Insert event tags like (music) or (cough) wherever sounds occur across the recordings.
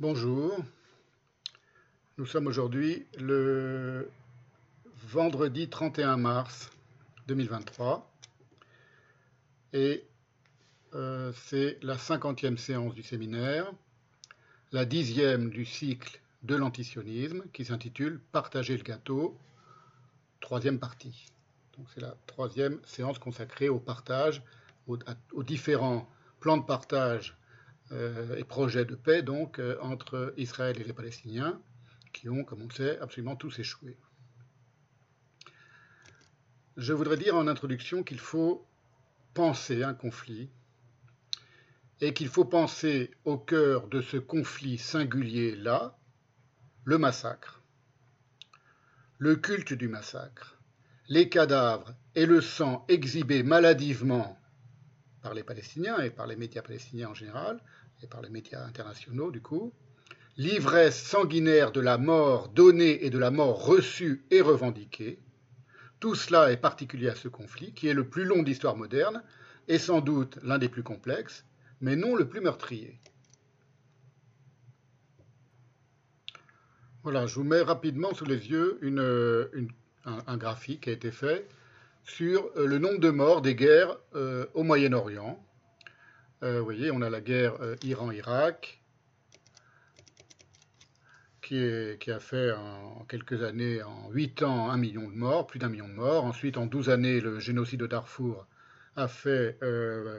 Bonjour, nous sommes aujourd'hui le vendredi 31 mars 2023 et euh, c'est la cinquantième séance du séminaire, la dixième du cycle de l'antisionisme qui s'intitule Partager le gâteau, troisième partie. Donc c'est la troisième séance consacrée au partage, aux différents plans de partage et projet de paix donc euh, entre Israël et les Palestiniens, qui ont, comme on le sait, absolument tous échoué. Je voudrais dire en introduction qu'il faut penser un conflit et qu'il faut penser au cœur de ce conflit singulier-là, le massacre, le culte du massacre, les cadavres et le sang exhibés maladivement par les Palestiniens et par les médias palestiniens en général, et par les médias internationaux du coup, l'ivresse sanguinaire de la mort donnée et de la mort reçue et revendiquée, tout cela est particulier à ce conflit, qui est le plus long d'histoire moderne, et sans doute l'un des plus complexes, mais non le plus meurtrier. Voilà, je vous mets rapidement sous les yeux un, graphique qui a été fait sur euh, le nombre de morts des guerres euh, au Moyen-Orient. Euh, vous voyez, on a la guerre Iran-Irak, qui, a fait en quelques années, en 8 ans, un million de morts, plus d'un million de morts. Ensuite, en 12 années, le génocide de Darfour a fait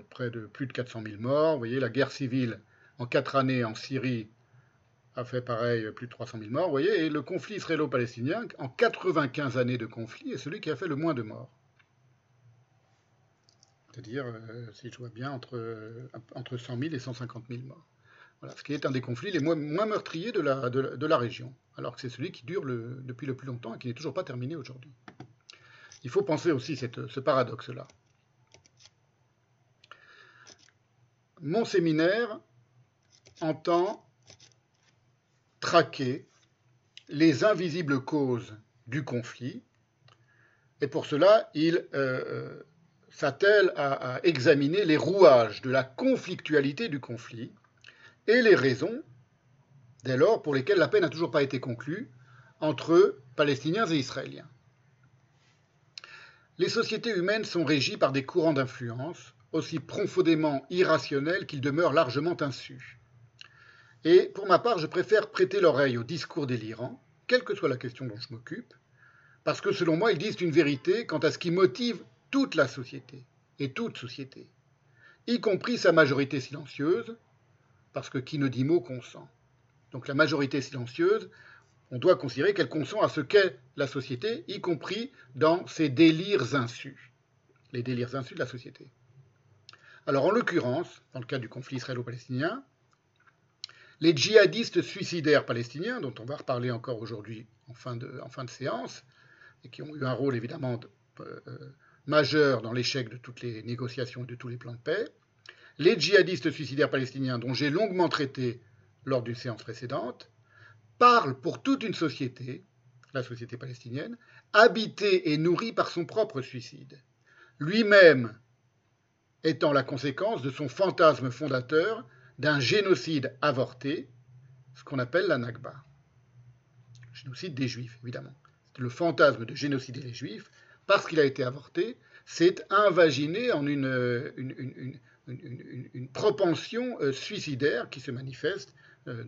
près de plus de 400 000 morts. Vous voyez, la guerre civile, en 4 années, en Syrie, a fait pareil, plus de 300 000 morts. Vous voyez, et le conflit israélo-palestinien, en 95 années de conflit, est celui qui a fait le moins de morts c'est-à-dire, euh, si je vois bien, entre, entre 100 000 et 150 000 morts. Voilà, ce qui est un des conflits les moins, meurtriers de la, de, la, région, alors que c'est celui qui dure depuis le plus longtemps et qui n'est toujours pas terminé aujourd'hui. Il faut penser aussi cette, ce paradoxe-là. Mon séminaire entend traquer les invisibles causes du conflit, et pour cela, il euh, euh, s'attelle à, examiner les rouages de la conflictualité du conflit et les raisons, dès lors, pour lesquelles la paix n'a toujours pas été conclue entre Palestiniens et Israéliens. Les sociétés humaines sont régies par des courants d'influence aussi profondément irrationnels qu'ils demeurent largement insus. Et pour ma part, je préfère prêter l'oreille aux discours délirants, quelle que soit la question dont je m'occupe, parce que selon moi, ils disent une vérité quant à ce qui motive toute la société, et toute société, y compris sa majorité silencieuse, parce que qui ne dit mot consent. Donc la majorité silencieuse, on doit considérer qu'elle consent à ce qu'est la société, y compris dans ses délires insus, les délires insus de la société. Alors en l'occurrence, dans le cas du conflit israélo-palestinien, les djihadistes suicidaires palestiniens, dont on va reparler encore aujourd'hui en, fin de, séance, et qui ont eu un rôle évidemment euh, majeur dans l'échec de toutes les négociations et de tous les plans de paix, les djihadistes suicidaires palestiniens dont j'ai longuement traité lors d'une séance précédente, parlent pour toute une société, la société palestinienne, habitée et nourrie par son propre suicide, lui-même étant la conséquence de son fantasme fondateur d'un génocide avorté, ce qu'on appelle la Nakba. Génocide des Juifs, évidemment. C'est le fantasme de génocider les Juifs parce qu'il a été avorté, s'est invaginé en une, propension euh, suicidaire qui se manifeste euh,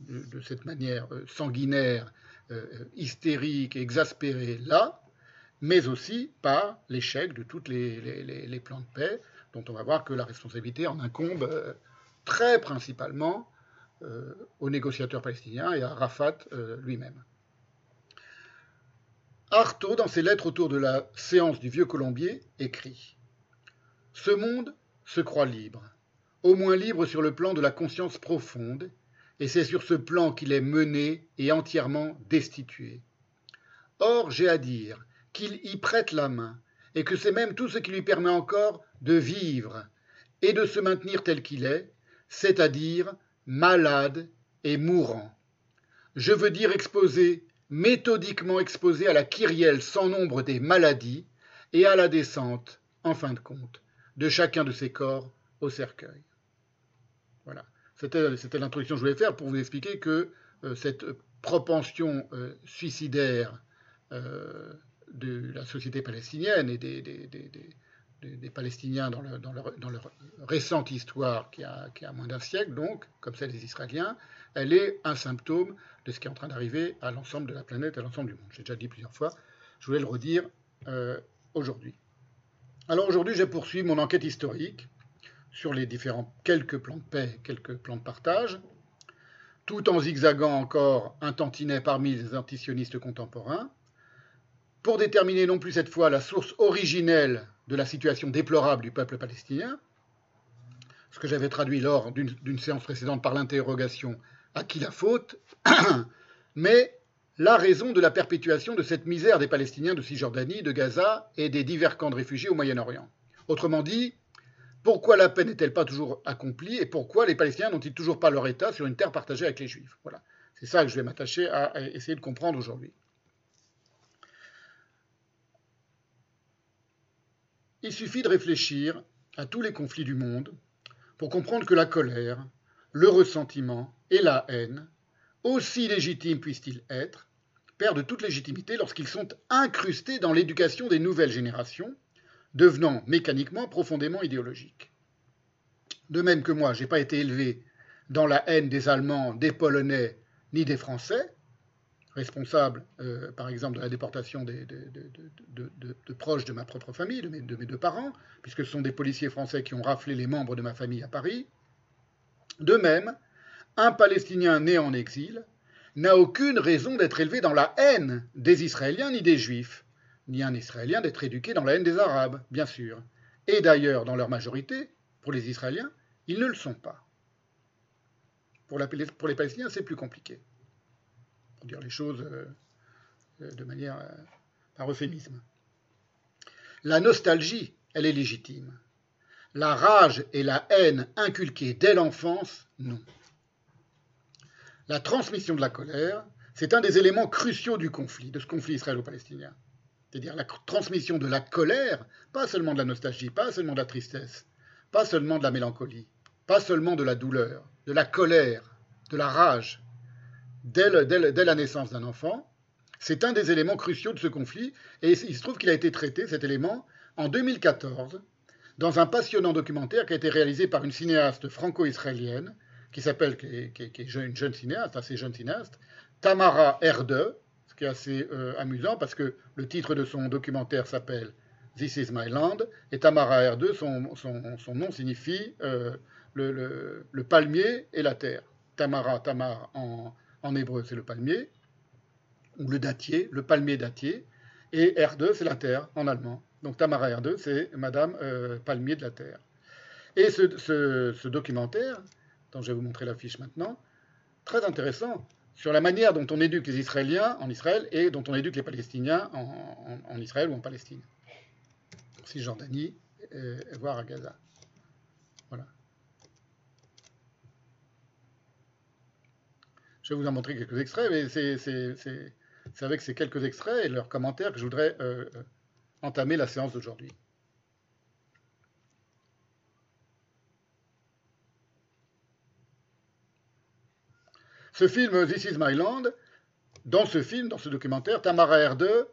de, cette manière euh, sanguinaire, hystérique, exaspérée là, mais aussi par l'échec de tous les, les, plans de paix, dont on va voir que la responsabilité en incombe très principalement aux négociateurs palestiniens et à Rafat lui-même. Artaud, dans ses lettres autour de la séance du vieux Colombier, écrit Ce monde se croit libre, au moins libre sur le plan de la conscience profonde, et c'est sur ce plan qu'il est mené et entièrement destitué. Or, j'ai à dire qu'il y prête la main, et que c'est même tout ce qui lui permet encore de vivre et de se maintenir tel qu'il est, c'est-à-dire malade et mourant. Je veux dire exposé méthodiquement exposé à la kyrielle sans nombre des maladies et à la descente, en fin de compte, de chacun de ces corps au cercueil. Voilà. c'était l'introduction que je voulais faire pour vous expliquer que cette propension suicidaire de la société palestinienne et des, Palestiniens dans, dans, leur, récente histoire qui a, qui a moins d'un siècle, donc, comme celle des Israéliens, elle est un symptôme de ce qui est en train d'arriver à l'ensemble de la planète, à l'ensemble du monde. J'ai déjà dit plusieurs fois, je voulais le redire euh, aujourd'hui. Alors aujourd'hui, je poursuis mon enquête historique sur les différents quelques plans de paix, quelques plans de partage, tout en zigzagant encore un tantinet parmi les antisionistes contemporains, pour déterminer non plus cette fois la source originelle de la situation déplorable du peuple palestinien, ce que j'avais traduit lors d'une séance précédente par l'interrogation à qui la faute, (clears throat) mais la raison de la perpétuation de cette misère des Palestiniens de Cisjordanie, de Gaza et des divers camps de réfugiés au Moyen-Orient. Autrement dit, pourquoi la paix n'est-elle pas toujours accomplie et pourquoi les Palestiniens n'ont-ils toujours pas leur État sur une terre partagée avec les Juifs? Voilà, c'est ça que je vais m'attacher à essayer de comprendre aujourd'hui. Il suffit de réfléchir à tous les conflits du monde pour comprendre que la colère, le ressentiment et la haine, aussi légitimes puissent-ils être, perdent toute légitimité lorsqu'ils sont incrustés dans l'éducation des nouvelles générations, devenant mécaniquement profondément idéologiques. De même que moi, je n'ai pas été élevé dans la haine des Allemands, des Polonais, ni des Français, responsable, euh, par exemple, de la déportation de, proches de ma propre famille, de mes, deux parents, puisque ce sont des policiers français qui ont raflé les membres de ma famille à Paris. De même, un Palestinien né en exil n'a aucune raison d'être élevé dans la haine des Israéliens ni des Juifs, ni un Israélien d'être éduqué dans la haine des Arabes, bien sûr. Et d'ailleurs, dans leur majorité, pour les Israéliens, ils ne le sont pas. Pour, les Palestiniens, c'est plus compliqué pour dire les choses euh, euh, de manière euh, par euphémisme. La nostalgie, elle est légitime. La rage et la haine inculquées dès l'enfance, non. La transmission de la colère, c'est un des éléments cruciaux du conflit, de ce conflit israélo-palestinien. C'est-à-dire la transmission de la colère, pas seulement de la nostalgie, pas seulement de la tristesse, pas seulement de la mélancolie, pas seulement de la douleur, de la colère, de la rage, dès, la naissance d'un enfant. C'est un des éléments cruciaux de ce conflit, et il se trouve qu'il a été traité, cet élément, en 2014, dans un passionnant documentaire qui a été réalisé par une cinéaste franco-israélienne, qui s'appelle, qui, est une jeune cinéaste, assez jeune cinéaste, Tamara Erde, ce qui est assez euh, amusant parce que le titre de son documentaire s'appelle This is my land, et Tamara Erde, son, nom signifie euh, le, palmier et la terre. Tamara, Tamar en, hébreu c'est le palmier, ou le dattier, le palmier dattier, et R2 c'est la terre en allemand. Donc Tamara R2 c'est Madame euh, Palmier de la Terre. Et ce, documentaire, dont je vais vous montrer l'affiche maintenant, très intéressant sur la manière dont on éduque les Israéliens en Israël et dont on éduque les Palestiniens en, Israël ou en Palestine. Cisjordanie, euh, voire à Gaza. Voilà. Je vais vous en montrer quelques extraits, mais c'est avec ces quelques extraits et leurs commentaires que je voudrais euh, entamer la séance d'aujourd'hui. Ce film This is my land, dans ce film, dans ce documentaire, Tamara R2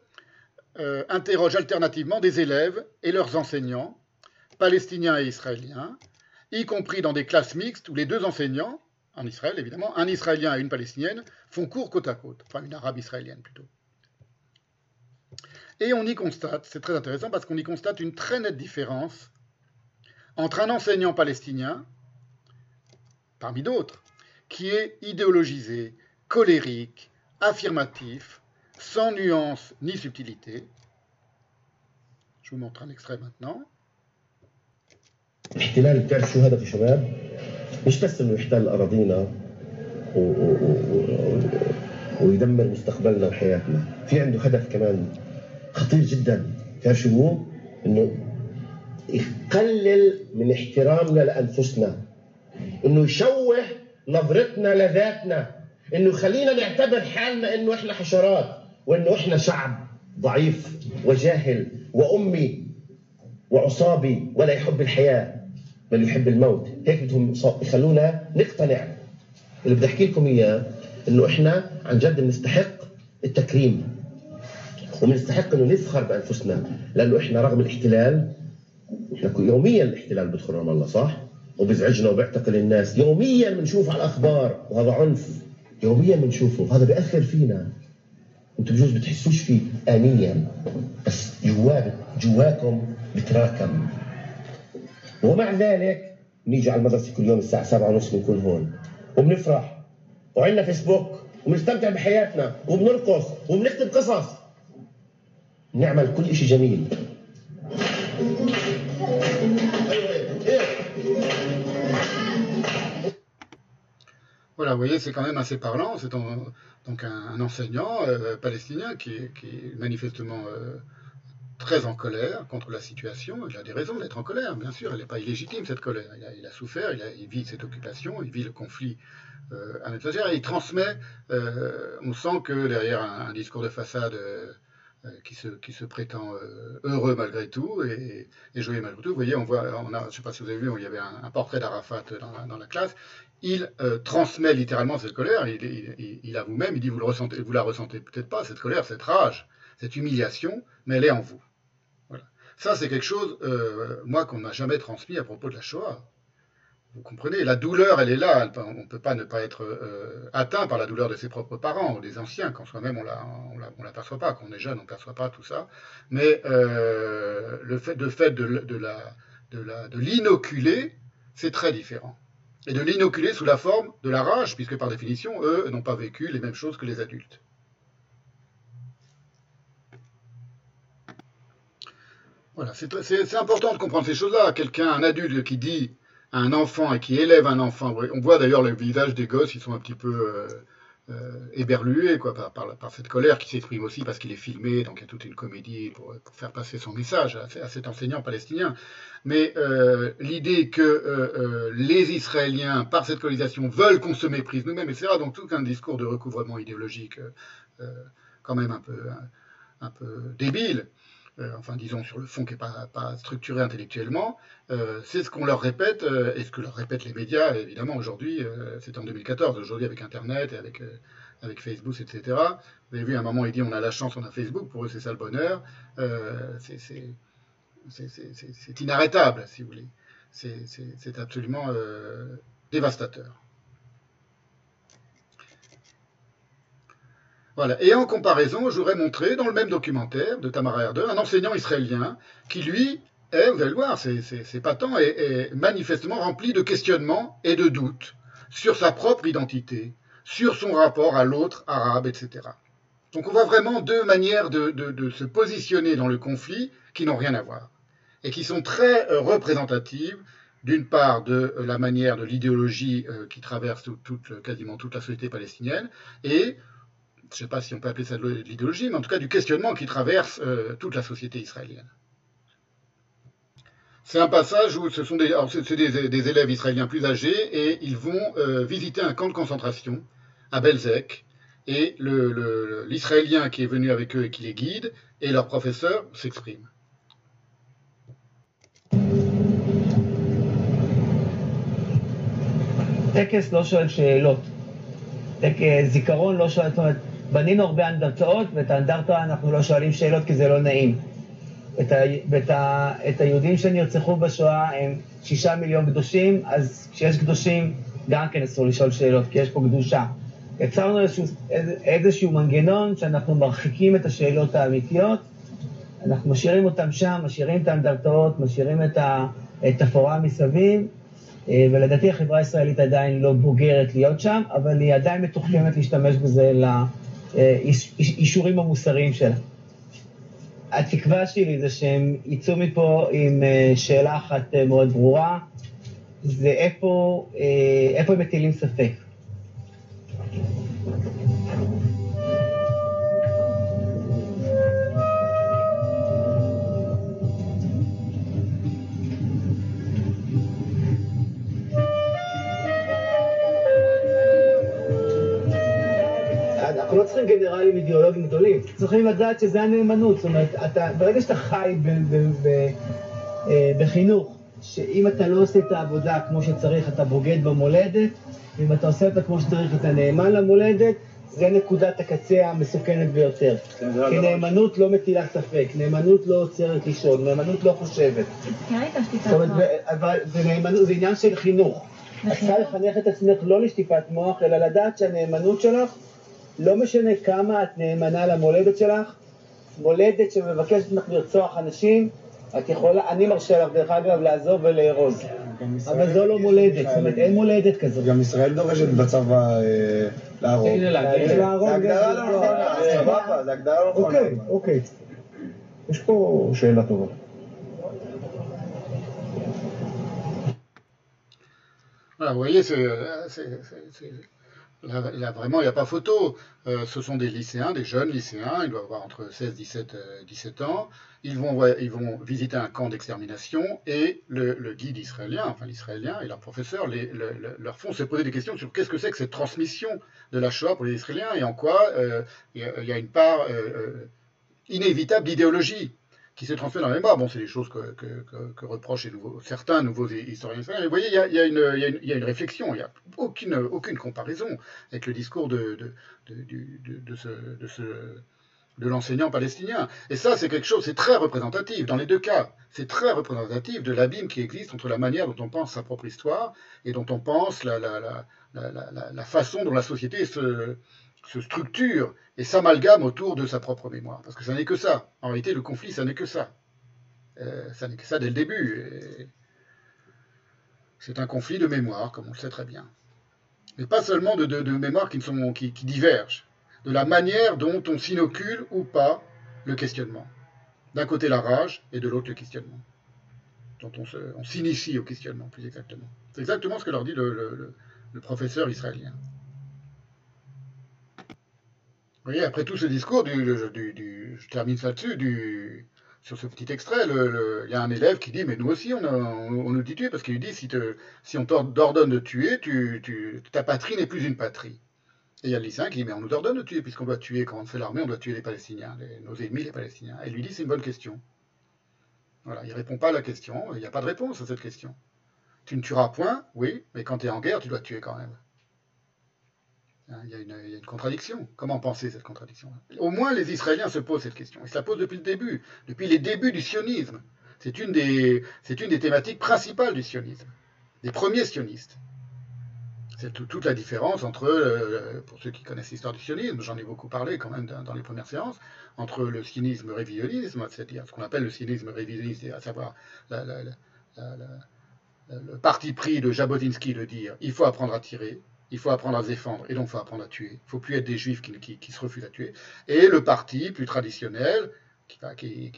euh, interroge alternativement des élèves et leurs enseignants, palestiniens et israéliens, y compris dans des classes mixtes où les deux enseignants, en Israël évidemment, un Israélien et une Palestinienne font cours côte à côte, enfin une Arabe israélienne plutôt. Et on y constate, c'est très intéressant parce qu'on y constate une très nette différence entre un enseignant palestinien, parmi d'autres, qui est idéologisé, colérique, affirmatif, sans nuance ni subtilité. Je vous montre un extrait maintenant. مش بس انه يحتل اراضينا و... و... و... ويدمر مستقبلنا وحياتنا في عنده هدف كمان خطير جدا. تعرف شو؟ إنه يقلل من احترامنا لأنفسنا إنه يشوه نظرتنا لذاتنا إنه يخلينا نعتبر حالنا إنه إحنا حشرات وإنه إحنا شعب ضعيف وجاهل وأمي وعصابي ولا يحب الحياة بل يحب الموت. هيك بدهم يخلونا نقتنع. اللي بدي أحكي لكم إياه إنه إحنا عن جد بنستحق التكريم. وبنستحق إنه نفخر بأنفسنا لأنه إحنا رغم الاحتلال إحنا يوميا الاحتلال بيدخل رام الله صح؟ وبيزعجنا وبيعتقل الناس. يوميا بنشوف على الأخبار وهذا عنف. يوميا بنشوفه. هذا بيأثر فينا. أنتم بجوز بتحسوش فيه انيا بس جوا جواكم بتراكم. ومع ذلك نيجي على المدرسة كل يوم الساعة 7 ونص بنكون هون. وبنفرح. وعندنا فيسبوك. وبنستمتع بحياتنا. وبنرقص. وبنكتب قصص. نعمل كل شيء جميل Voilà, vous voyez, c'est quand même assez parlant. C'est donc un, un enseignant euh, palestinien qui est, qui est manifestement euh, très en colère contre la situation. Il a des raisons d'être en colère, bien sûr. Elle n'est pas illégitime, cette colère. Il a, il a souffert, il, a, il, vit cette occupation, il vit le conflit euh, à l'étrangère et il transmet. euh, on sent que derrière un, un discours de façade euh, euh, qui, se, qui se prétend euh, heureux malgré tout et, joyeux malgré tout, vous voyez, on voit, on a, je ne sais pas si vous avez vu, il y avait un, portrait d'Arafat dans, la- classe. Il euh, transmet littéralement cette colère. Il, il, même, il dit vous, le ressentez, vous la ressentez peut-être pas, cette colère, cette rage, cette humiliation, mais elle est en vous. Voilà. Ça, c'est quelque chose, euh, moi, qu'on m'a jamais transmis à propos de la Shoah. Vous comprenez La douleur, elle est là. On ne peut pas ne pas être euh, atteint par la douleur de ses propres parents ou des anciens, quand soi-même on on l'aperçoit pas. Quand on est jeune, on ne perçoit pas tout ça. Mais euh, le fait, de, fait de, l'inoculer, c'est très différent. Et de l'inoculer sous la forme de la rage, puisque par définition, eux n'ont pas vécu les mêmes choses que les adultes. Voilà, c'est important de comprendre ces choses-là. Quelqu'un, un adulte qui dit un enfant et qui élève un enfant, on voit d'ailleurs le visage des gosses, ils sont un petit peu euh, euh, éberlués quoi, par, cette colère qui s'exprime aussi parce qu'il est filmé, donc il y a toute une comédie pour, faire passer son message à, cet enseignant palestinien. Mais euh, l'idée que les Israéliens, par cette colonisation, veulent qu'on se méprise nous-mêmes, etc., donc tout un discours de recouvrement idéologique quand même un peu, un, peu débile, enfin disons sur le fond qui n'est pas, structuré intellectuellement, euh, c'est ce qu'on leur répète, euh, et ce que leur répètent les médias, évidemment, aujourd'hui, euh, c'est en 2014, aujourd'hui avec Internet, et avec, euh, Facebook, etc. Vous avez vu, à un moment, il dit on a la chance, on a Facebook, pour eux c'est ça le bonheur. Euh, c'est- inarrêtable, si vous voulez. C'est absolument euh, dévastateur. Voilà. Et en comparaison, je voudrais montrer dans le même documentaire de Tamara Erdem un enseignant israélien qui, lui, est, vous allez le voir, c'est patent, est, est manifestement rempli de questionnements et de doutes sur sa propre identité, sur son rapport à l'autre arabe, etc. Donc on voit vraiment deux manières de, se positionner dans le conflit qui n'ont rien à voir et qui sont très euh, représentatives d'une part de euh, la manière de l'idéologie euh, qui traverse quasiment toute la société palestinienne et je ne sais pas si on peut appeler ça de l'idéologie, mais en tout cas du questionnement qui traverse euh, toute la société israélienne. C'est un passage où ce sont des, alors c'est- c'est des, des élèves israéliens plus âgés et ils vont euh, visiter un camp de concentration à Belzec. Et le- le- l'Israélien qui est venu avec eux et qui les guide et leur professeur s'exprime. טקס לא שואל שאלות. טקס, זיכרון לא שואל, זאת אומרת, בנינו הרבה אנדרטאות, ואת האנדרטה אנחנו לא שואלים שאלות כי זה לא נעים. את, ה, ואת ה, את היהודים שנרצחו בשואה הם שישה מיליון קדושים, אז כשיש קדושים גם כן אסור לשאול שאלות, כי יש פה קדושה. יצרנו איזשהו, איזשהו מנגנון שאנחנו מרחיקים את השאלות האמיתיות, אנחנו משאירים אותם שם, משאירים את האנדרטאות, משאירים את התפאורה מסביב, אה, ולדעתי החברה הישראלית עדיין לא בוגרת להיות שם, אבל היא עדיין מתוחכמת להשתמש בזה לאישורים המוסריים שלה. התקווה שלי זה שהם יצאו מפה עם אה, שאלה אחת אה, מאוד ברורה, זה איפה, אה, איפה הם מטילים ספק. צריכים גנרלים אידיאולוגיים גדולים, צריכים לדעת שזה הנאמנות, זאת אומרת, אתה, ברגע שאתה חי ב, ב, ב, אה, בחינוך, שאם אתה לא עושה את העבודה כמו שצריך, אתה בוגד במולדת, ואם אתה עושה אותה כמו שצריך, אתה נאמן למולדת, זה נקודת הקצה המסוכנת ביותר. כי נאמנות לא מטילה ספק, נאמנות לא עוצרת לישון, נאמנות לא חושבת. כן, הייתה זאת שטיפת אומרת, זה עניין של חינוך. את צריכה לחנך את עצמך לא לשטיפת מוח, אלא לדעת שהנאמנות שלך, לא משנה כמה את נאמנה למולדת שלך, מולדת שמבקשת ממך לרצוח אנשים, את יכולה, אני מרשה לך דרך אגב לעזוב ולארוז. ישראל אבל זו לא מולדת, זאת אומרת. אין מולדת כזאת. גם ישראל דורשת בצבא אה, להרוג. זה הגדרה לא נכונה, סבבה, זה הגדרה לא נכונה. אוקיי, אוקיי. יש פה שאלה טובה. Voyez, c'est, euh, c'est- c'est- c'est- là, vraiment, il n'y a pas photo. Euh, ce sont des lycéens, des jeunes lycéens, ils doivent avoir entre 16 17, euh, 17 ans. Ils vont, ils vont visiter un camp d'extermination et le, guide israélien, enfin l'israélien et leur professeur leur font se poser des questions sur qu'est-ce que c'est que cette transmission de la Shoah pour les Israéliens et en quoi euh, il y, a- une part euh, inévitable d'idéologie qui se transmet dans la mémoire. Bon, c'est des choses que, que- reprochent certains nouveaux historiens. Mais vous voyez, il y a, y y y a une réflexion, il n'y a aucune, aucune comparaison avec le discours de, de, de, de- ce, ce- de l'enseignant palestinien. Et ça, c'est quelque chose, c'est très représentatif dans les deux cas. C'est très représentatif de l'abîme qui existe entre la manière dont on pense sa propre histoire et dont on pense la, la- la- la façon dont la société se, se structure et s'amalgame autour de sa propre mémoire. Parce que ça n'est que ça. En réalité, le conflit, ça n'est que ça. Euh, ça n'est que ça dès le début. C'est un conflit de mémoire, comme on le sait très bien. Mais pas seulement de, mémoires qui, sont, divergent, de la manière dont on s'inocule ou pas le questionnement. D'un côté la rage et de l'autre le questionnement. Dont on s'initie au questionnement, plus exactement. C'est exactement ce que leur dit le professeur israélien. Voyez, après tout ce discours, du, du- je termine là-dessus, sur ce petit extrait, il y a un élève qui dit, mais nous aussi, on, on- nous dit tuer, parce qu'il lui dit, si, te- si on t'ordonne de tuer, tu, tu- ta patrie n'est plus une patrie. Et il y a le lycéen qui dit, mais on nous ordonne de tuer, puisqu'on doit tuer, quand on fait l'armée, on doit tuer les Palestiniens, les- nos ennemis, les Palestiniens. Et lui dit, c'est une bonne question. Voilà, il répond pas à la question, il n'y a pas de réponse à cette question. Tu ne tueras point, oui, mais quand tu es en guerre, tu dois tuer quand même. Hein, Il y, a une, contradiction. Comment penser cette contradiction? Au moins, les Israéliens se posent cette question. Ils se la posent depuis le début, depuis les débuts du sionisme. C'est une des, une des thématiques principales du sionisme, des premiers sionistes. C'est tout- toute la différence entre, euh, pour ceux qui connaissent l'histoire du sionisme, j'en ai beaucoup parlé quand même dans, les premières séances, entre le sionisme révisionnisme, c'est-à-dire ce qu'on appelle le sionisme révisionniste, à savoir la- la- le parti pris de Jabotinsky de dire il faut apprendre à tirer, il faut apprendre à se défendre, et donc il faut apprendre à tuer. Il ne faut plus être des juifs qui, se refusent à tuer. Et le parti plus traditionnel, qui,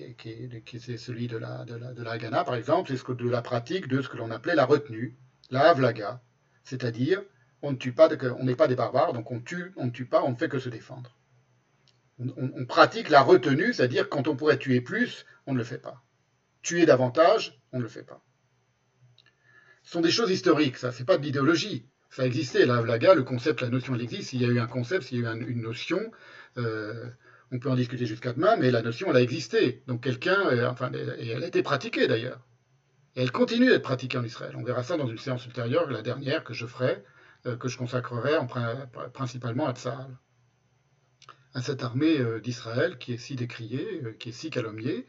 qui- c'est celui de la, Haganah, par exemple, c'est de la pratique de ce que l'on appelait la retenue, la havlaga, c'est-à-dire on ne tue pas, on n'est pas des barbares, donc on tue, on ne tue pas, on ne fait que se défendre. On, on- on pratique la retenue, c'est-à-dire quand on pourrait tuer plus, on ne le fait pas. Tuer davantage, on ne le fait pas. Ce sont des choses historiques, ça, c'est pas de l'idéologie. Ça existait, la Havlaga, le concept, la notion, elle existe. S'il y a eu un concept, s'il y a eu un- une notion, euh, on peut en discuter jusqu'à demain, mais la notion, elle a existé. Donc quelqu'un, euh, enfin, et elle a été pratiquée d'ailleurs. Et elle continue d'être pratiquée en Israël. On verra ça dans une séance ultérieure, la dernière que je ferai, euh, que je consacrerai en prin- principalement à Tsahal. À cette armée d'Israël qui est si décriée, qui est si calomniée,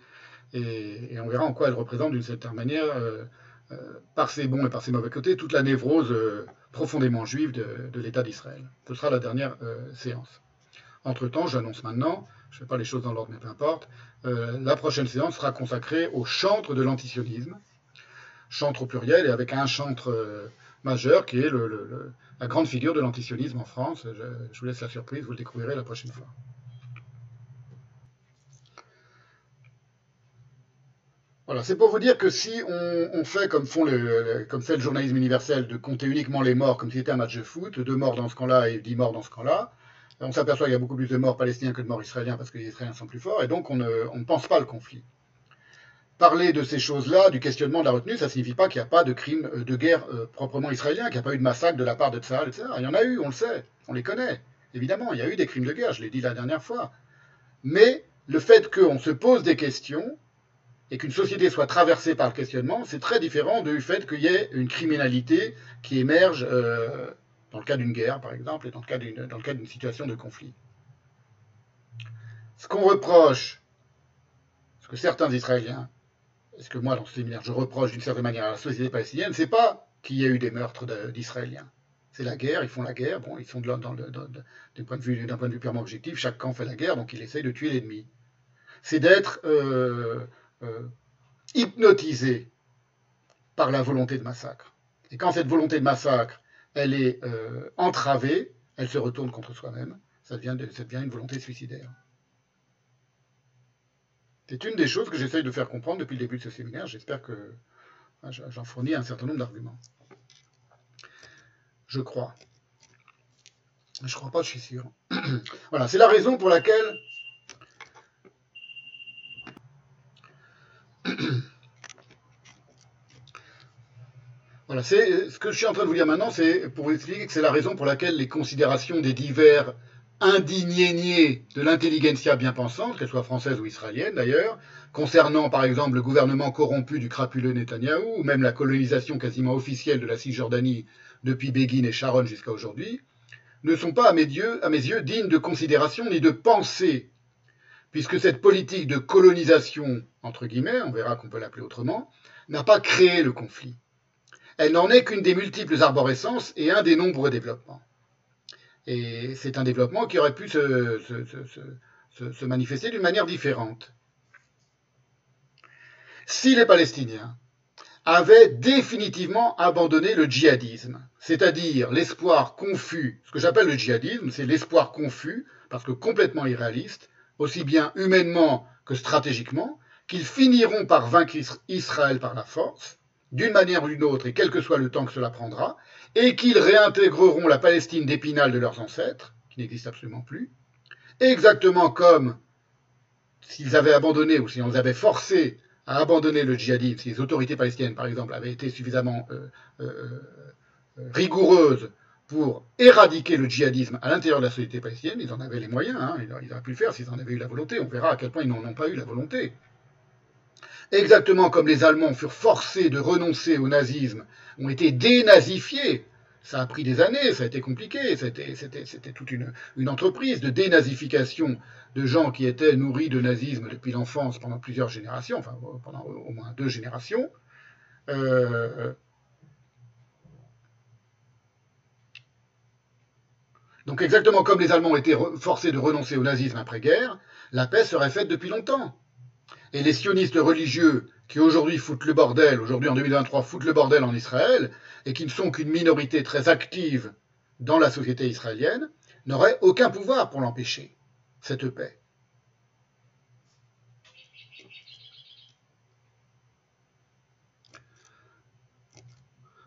et, on verra en quoi elle représente d'une certaine manière, par ses bons et par ses mauvais côtés, toute la névrose euh, profondément juive de, l'État d'Israël. Ce sera la dernière euh, séance. Entre-temps, j'annonce maintenant, je ne fais pas les choses dans l'ordre, mais peu importe, euh, la prochaine séance sera consacrée au chantre de l'antisionisme, chantre au pluriel et avec un chantre euh, majeur qui est la grande figure de l'antisionisme en France. Je, je vous laisse la surprise, vous le découvrirez la prochaine fois. Voilà, c'est pour vous dire que si on, fait comme, font comme fait le journalisme universel, de compter uniquement les morts comme si c'était un match de foot, deux morts dans ce camp-là et dix morts dans ce camp-là, on s'aperçoit qu'il y a beaucoup plus de morts palestiniens que de morts israéliens parce que les Israéliens sont plus forts, et donc on ne, on ne pense pas le conflit. Parler de ces choses-là, du questionnement de la retenue, ça ne signifie pas qu'il n'y a pas de crime euh, de guerre euh, proprement israélien, qu'il n'y a pas eu de massacre de la part de Tsahal, etc. Il y en a eu, on le sait, on les connaît. Évidemment, il y a eu des crimes de guerre, je l'ai dit la dernière fois. Mais le fait qu'on se pose des questions, et qu'une société soit traversée par le questionnement, c'est très différent du fait qu'il y ait une criminalité qui émerge euh, dans le cas d'une guerre, par exemple, et dans le cas d'une situation de conflit. Ce qu'on reproche, ce que certains Israéliens, ce que moi dans ce séminaire je reproche d'une certaine manière à la société palestinienne, c'est pas qu'il y ait eu des meurtres d'Israéliens. C'est la guerre, ils font la guerre, bon, ils sont d'un point, de vue, point de vue purement objectif, chaque camp fait la guerre, donc il essaye de tuer l'ennemi. C'est d'être euh, euh, hypnotisé par la volonté de massacre. Et quand cette volonté de massacre, elle est euh, entravée, elle se retourne contre soi-même, ça devient, ça devient une volonté suicidaire. C'est une des choses que j'essaye de faire comprendre depuis le début de ce séminaire. J'espère que j'en fournis un certain nombre d'arguments. Je crois. Je crois pas, je suis sûr. (clears throat) voilà, c'est la raison pour laquelle voilà, c'est ce que je suis en train de vous dire maintenant, c'est pour vous expliquer que c'est la raison pour laquelle les considérations des divers indignéniers de l'intelligentsia bien pensante, qu'elle soit française ou israélienne d'ailleurs, concernant par exemple le gouvernement corrompu du crapuleux Netanyahou, ou même la colonisation quasiment officielle de la Cisjordanie depuis Begin et Sharon jusqu'à aujourd'hui, ne sont pas à mes, yeux, à mes yeux dignes de considération ni de pensée, puisque cette politique de colonisation, entre guillemets, on verra qu'on peut l'appeler autrement, n'a pas créé le conflit. Elle n'en est qu'une des multiples arborescences et un des nombreux développements. Et c'est un développement qui aurait pu se, manifester d'une manière différente. Si les Palestiniens avaient définitivement abandonné le djihadisme, c'est-à-dire l'espoir confus, ce que j'appelle le djihadisme, c'est l'espoir confus, parce que complètement irréaliste, aussi bien humainement que stratégiquement, qu'ils finiront par vaincre Israël par la force, d'une manière ou d'une autre, et quel que soit le temps que cela prendra, et qu'ils réintégreront la Palestine d'Épinal de leurs ancêtres, qui n'existe absolument plus, exactement comme s'ils avaient abandonné ou si on les avait forcés à abandonner le djihadisme, si les autorités palestiniennes, par exemple, avaient été suffisamment euh, euh, euh, rigoureuses pour éradiquer le djihadisme à l'intérieur de la société palestinienne, ils en avaient les moyens, hein, ils, auraient pu le faire s'ils en avaient eu la volonté, on verra à quel point ils n'en ont pas eu la volonté. Exactement comme les Allemands furent forcés de renoncer au nazisme, ont été dénazifiés. Ça a pris des années, ça a été compliqué, c'était toute une, entreprise de dénazification de gens qui étaient nourris de nazisme depuis l'enfance pendant plusieurs générations, enfin pendant au moins deux générations. Euh, donc exactement comme les Allemands été forcés de renoncer au nazisme après-guerre, la paix serait faite depuis longtemps. Et les sionistes religieux qui aujourd'hui foutent le bordel, aujourd'hui en 2023 foutent le bordel en Israël, et qui ne sont qu'une minorité très active dans la société israélienne, n'auraient aucun pouvoir pour l'empêcher, cette paix.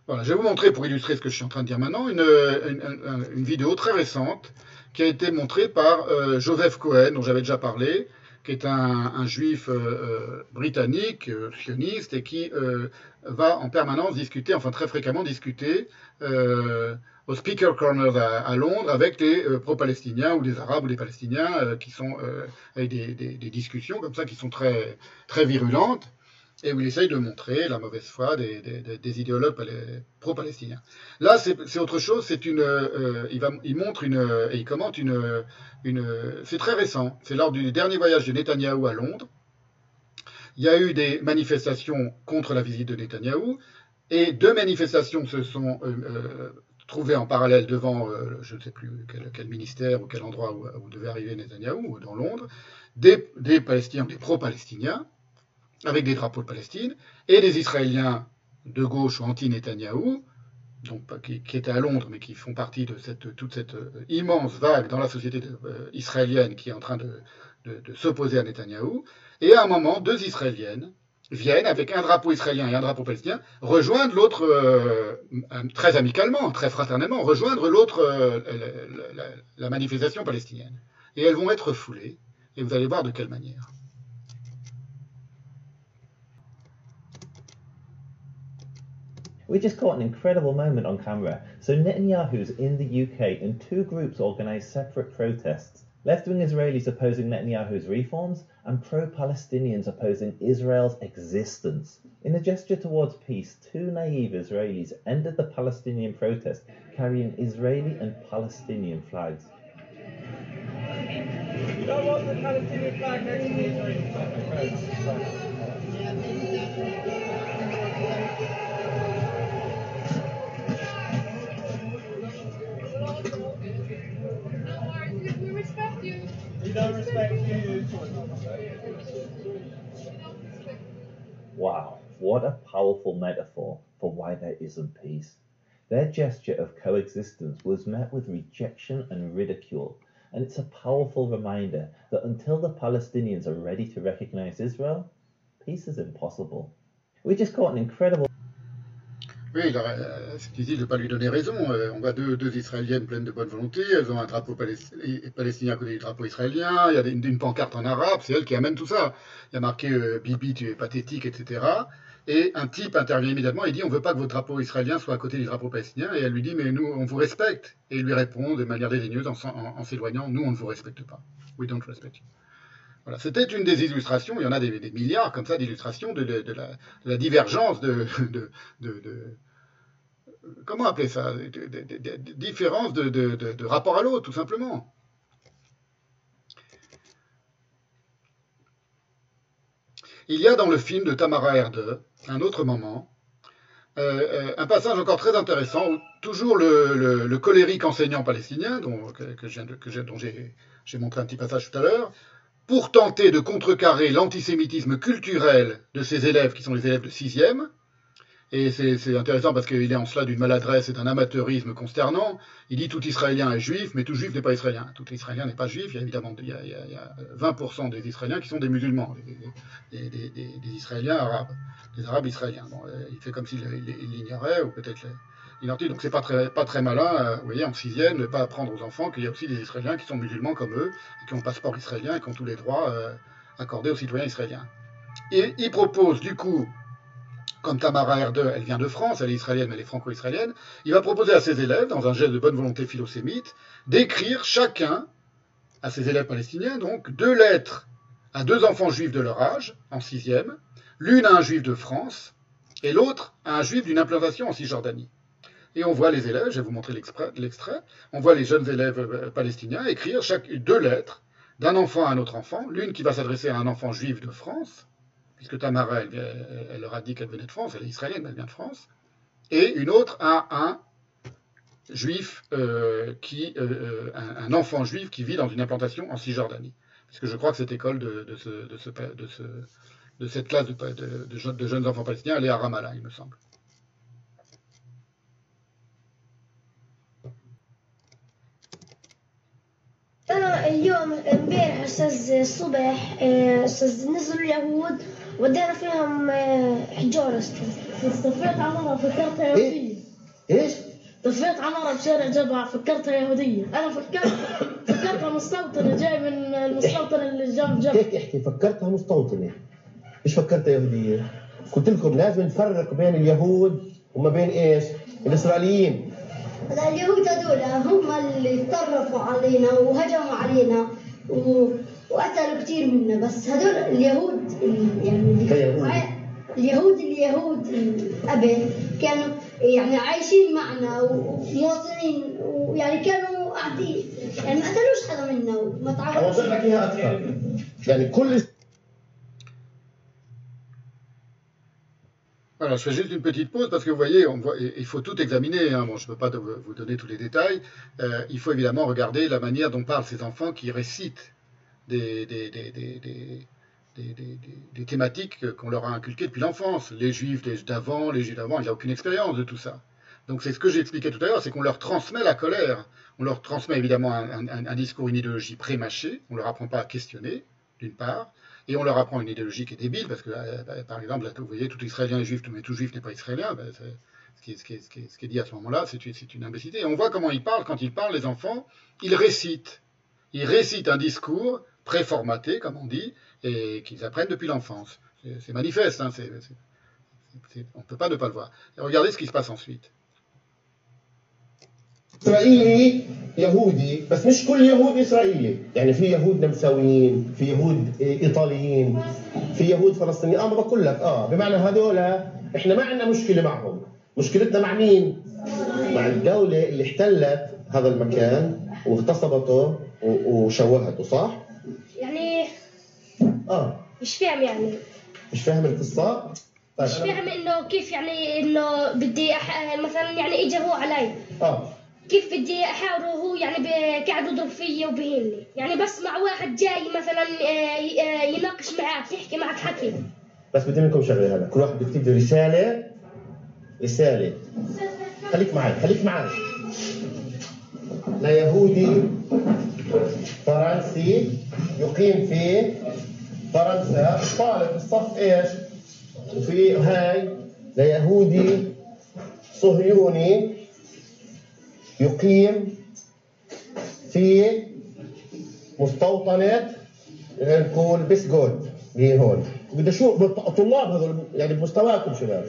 Voilà, je vais vous montrer, pour illustrer ce que je suis en train de dire maintenant, une, vidéo très récente qui a été montrée par euh, Joseph Cohen, dont j'avais déjà parlé, qui est un, juif euh, euh, britannique, euh, sioniste, et qui va en permanence discuter, enfin très fréquemment discuter au Speaker Corner à, Londres avec des pro-palestiniens ou des arabes ou des palestiniens qui sont avec des, des, discussions comme ça qui sont très, très virulentes et où il essaye de montrer la mauvaise foi des, des, idéologues pro-palestiniens. Là, c'est autre chose, c'est une, euh, il, va, il montre une, et il commente une, une c'est très récent, c'est lors du dernier voyage de Netanyahou à Londres. Il y a eu des manifestations contre la visite de Netanyahou, et deux manifestations se sont euh, euh, trouvées en parallèle devant, je ne sais plus quel, ministère ou quel endroit où, où devait arriver Netanyahou, dans Londres, des, des Palestiniens, des pro-palestiniens, avec des drapeaux de Palestine, et des Israéliens de gauche ou anti-Netanyahou, qui, qui, étaient à Londres, mais qui font partie de toute cette euh, immense vague dans la société euh, israélienne qui est en train de, s'opposer à Netanyahou. Et à un moment, deux Israéliennes viennent, avec un drapeau israélien et un drapeau palestinien, rejoindre l'autre, euh, très amicalement, très fraternellement, rejoindre l'autre, la, la manifestation palestinienne. Et elles vont être foulées, et vous allez voir de quelle manière. We just caught an incredible moment on camera. So Netanyahu's in the UK and two groups organised separate protests. Left wing Israelis opposing Netanyahu's reforms and pro Palestinians opposing Israel's existence. In a gesture towards peace, two naive Israelis ended the Palestinian protest carrying Israeli and Palestinian flags. You don't want the Palestinian flag next to the Israeli We Don't respect you. Wow, what a powerful metaphor for why there isn't peace. Their gesture of coexistence was met with rejection and ridicule, and it's a powerful reminder that until the Palestinians are ready to recognize Israel, peace is impossible. We just caught an incredible Oui, il aurait- euh, difficile de ne pas lui donner raison. Euh, on voit deux, deux Israéliennes pleines de bonne volonté. Elles ont un drapeau palest- palestinien à côté du drapeau israélien. Il y a une, pancarte en arabe. C'est elle qui amène tout ça. Il y a marqué euh, Bibi, tu es pathétique, etc. Et un type intervient immédiatement et dit on ne veut pas que votre drapeau israélien soit à côté du drapeau palestinien. Et elle lui dit mais nous, on vous respecte. Et il lui répond de manière dédaigneuse en- en s'éloignant nous, on ne vous respecte pas. We don't respect you. C'était une des illustrations, il y en a des, milliards comme ça d'illustrations de, la, divergence de, comment appeler ça différence de, rapport à l'autre, tout simplement. Il y a dans le film de Tamara Herde, un autre moment, euh, euh, un passage encore très intéressant toujours le, colérique enseignant palestinien, dont, j'ai montré un petit passage tout à l'heure, pour tenter de contrecarrer l'antisémitisme culturel de ses élèves, qui sont les élèves de 6e, et c'est intéressant parce qu'il est en cela d'une maladresse et d'un amateurisme consternant. Il dit tout Israélien est juif, mais tout juif n'est pas israélien. Tout Israélien n'est pas juif. Il y a évidemment il y a, il y a- il y a 20% des Israéliens qui sont des musulmans, des, Israéliens arabes, des Arabes israéliens. Euh, il fait comme s'il il- il l'ignorait, ou peut-être l'identité. Donc c'est pas très, pas très malin, euh, vous voyez, en sixième, de ne pas apprendre aux enfants qu'il y a aussi des Israéliens qui sont musulmans comme eux, et qui ont le passeport israélien et qui ont tous les droits euh, accordés aux citoyens israéliens. Et il propose du coup comme Tamara Herde, elle vient de France, elle est israélienne, elle est franco-israélienne, il va proposer à ses élèves, dans un geste de bonne volonté philosémite, d'écrire chacun, à ses élèves palestiniens, donc, deux lettres à deux enfants juifs de leur âge, en sixième, l'une à un juif de France, et l'autre à un juif d'une implantation en Cisjordanie. Et on voit les élèves, je vais vous montrer l'extrait, on voit les jeunes élèves euh, palestiniens écrire deux lettres d'un enfant à un autre enfant, l'une qui va s'adresser à un enfant juif de France, puisque Tamara, elle, leur a dit qu'elle venait de France, elle est israélienne, elle vient de France, et une autre à un juif, euh, qui, euh, un, enfant juif qui vit dans une implantation en Cisjordanie. Puisque je crois que cette école de, de, ce, de, ce, de, ce, de cette classe de jeunes enfants palestiniens, elle est à Ramallah, il me semble. اليوم امبارح أستاذ الصبح آه، أستاذ نزلوا اليهود ودينا فيهم آه، حجارة أستاذ. طفيت عمارة فكرتها إيه؟ يهودية إيش؟ طفيت عمارة بشارع جبع فكرتها يهودية. أنا فكرت فكرتها مستوطنة جاي من المستوطن اللي جنب جنب هيك إحكي فكرتها مستوطنة مش فكرتها يهودية؟ قلت لكم لازم نفرق بين اليهود وما بين إيش؟ الإسرائيليين. اليهود هذول هم اللي تطرفوا علينا وهجموا علينا و... وقتلوا كثير منا. بس هذول اليهود ال- يعني اليهود اليهود قبل كانوا يعني عايشين معنا ومواطنين ويعني كانوا قاعدين يعني ما قتلوش حدا منا وما أكثر يعني كل Voilà, je fais juste une petite pause parce que vous voyez, on voit, il faut tout examiner. hein. Bon, je ne peux pas vous donner tous les détails. Euh, il faut évidemment regarder la manière dont parlent ces enfants qui récitent des, thématiques qu'on leur a inculquées depuis l'enfance. Les juifs d'avant, les juifs d'avant, il n'y a aucune expérience de tout ça. Donc c'est ce que j'expliquais tout à l'heure, c'est qu'on leur transmet la colère. On leur transmet évidemment un, un- un discours, une idéologie pré-mâchée. On ne leur apprend pas à questionner, d'une part. Et on leur apprend une idéologie qui est débile, parce que, euh, bah, par exemple, vous voyez, tout Israélien est juif, mais tout juif n'est pas israélien. ce, qui est, dit à ce moment-là, c'est une, une imbécilité. Et on voit comment ils parlent. Quand ils parlent, les enfants, ils récitent. Ils récitent un discours préformaté, comme on dit, et qu'ils apprennent depuis l'enfance. C'est manifeste, hein, on ne peut pas ne pas le voir. Regardez ce qui se passe ensuite. إسرائيلي يهودي بس مش كل يهود إسرائيلي. يعني في يهود نمساويين في يهود إيطاليين في يهود فلسطينيين. آه ما بقول لك. آه بمعنى هذول إحنا ما عندنا مشكلة معهم. مشكلتنا مع مين؟ مع الدولة اللي احتلت هذا المكان واغتصبته وشوهته صح؟ يعني آه. مش فاهم يعني. مش فاهم القصة؟ طيب مش فاهم إنه كيف يعني إنه بدي أح... مثلا يعني اجى هو علي. آه. كيف بدي أحاوره وهو يعني قاعد يضرب فيي وبهني يعني بسمع واحد جاي مثلا آه، آه، يناقش معك يحكي معك حكي. بس بدي منكم شغلة هلا. كل واحد لي رسالة. رسالة. خليك معي خليك معي. ليهودي فرنسي يقيم في فرنسا. طالب الصف إيش؟ وفي هاي. ليهودي صهيوني. يقيم في مستوطنة نقول بسجود هي هون؟ بدي أشوف الطلاب هذول يعني بمستواكم شباب.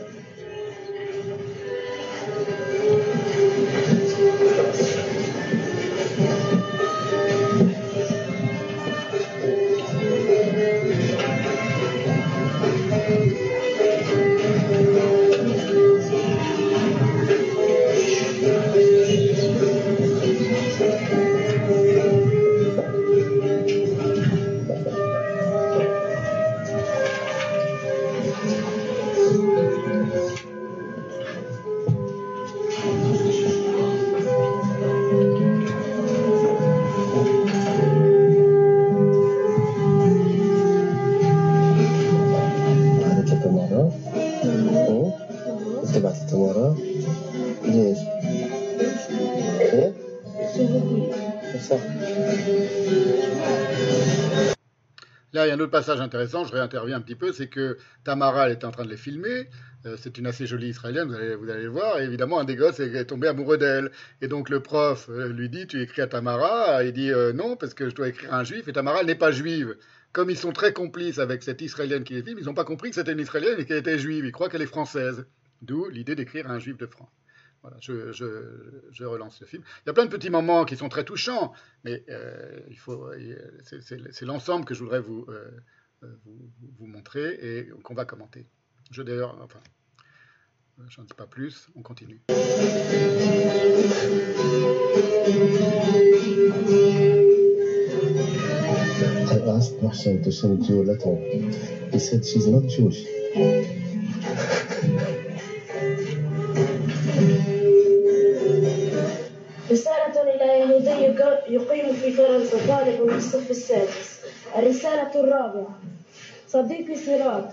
Passage intéressant, je réinterviens un petit peu, c'est que Tamara, elle était en train de les filmer, euh, c'est une assez jolie israélienne, vous allez, vous allez le voir, et évidemment, un des gosses est, tombé amoureux d'elle. Et donc le prof euh, lui dit, tu écris à Tamara, il dit euh, non, parce que je dois écrire à un juif, et Tamara, n'est pas juive. Comme ils sont très complices avec cette israélienne qui les filme, ils n'ont pas compris que c'était une israélienne et qu'elle était juive, ils croient qu'elle est française. D'où l'idée d'écrire à un juif de France. Voilà, je, relance le film. Il y a plein de petits moments qui sont très touchants, mais euh, il faut, euh, c'est- l'ensemble que je voudrais vous, euh, vous, montrer et qu'on va commenter. Je d'ailleurs, enfin, j'en dis pas plus, on continue. رسالة إلى يهودي يق- يقيم في فرنسا طالب في الصف السادس الرسالة الرابعة صديقي سراج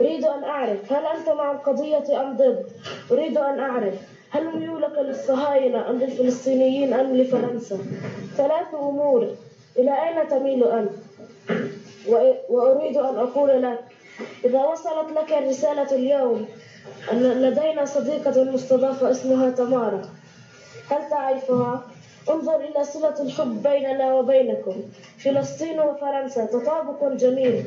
أريد أن أعرف هل أنت مع القضية أم ضد؟ أريد أن أعرف هل ميولك للصهاينة أم للفلسطينيين أم لفرنسا؟ ثلاث أمور إلى أين تميل أنت؟ وأريد أن أقول لك إذا وصلت لك الرسالة اليوم أن لدينا صديقة مستضافة اسمها تمارا هل تعرفها؟ انظر إلى صلة الحب بيننا وبينكم. فلسطين وفرنسا تطابق جميل.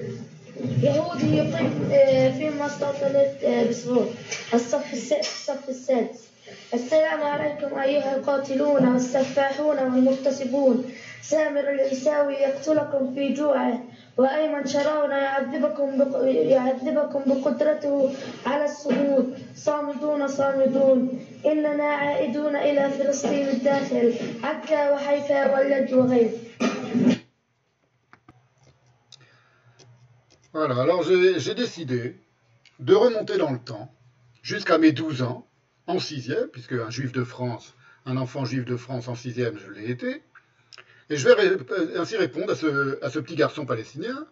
يهودي يقيم آه، في مستوطنة آه، بسهول الصف الصف السادس. السلام عليكم أيها القاتلون والسفاحون والمغتصبون. سامر العيساوي يقتلكم في جوعه. وأيمن شراون يعذبكم بق... يعذبكم بقدرته على الصمود صامدون صامدون إننا عائدون إلى فلسطين الداخل عكا وحيفا واللد وغيره Voilà, alors j'ai j'ai décidé de remonter dans le temps jusqu'à mes 12 ans, en sixième, puisque un juif de France, un enfant juif de France en sixième, je l'ai été, et je vais euh, ainsi répondre à ce, petit garçon palestinien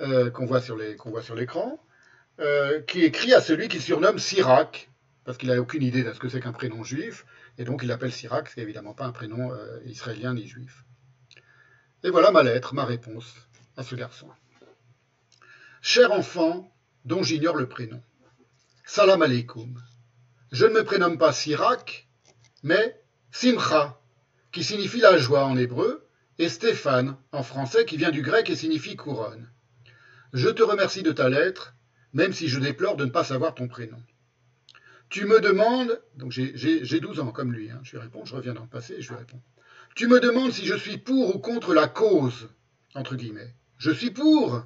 euh, qu'on voit sur l'écran, euh, qui écrit à celui qu'il surnomme Sirac, parce qu'il n'a aucune idée de ce que c'est qu'un prénom juif, et donc il l'appelle Sirac, ce qui n'est évidemment pas un prénom israélien ni juif. Et voilà ma lettre, ma réponse à ce garçon. Cher enfant, dont j'ignore le prénom, salam alaikum. Je ne me prénomme pas Sirac, mais Simcha, qui signifie la joie en hébreu, et Stéphane en français, qui vient du grec et signifie couronne. Je te remercie de ta lettre, même si je déplore de ne pas savoir ton prénom. Tu me demandes, donc j'ai 12 ans comme lui, hein, je lui réponds, je reviens dans le passé, je lui réponds. Tu me demandes si je suis pour ou contre la cause, entre guillemets. Je suis pour.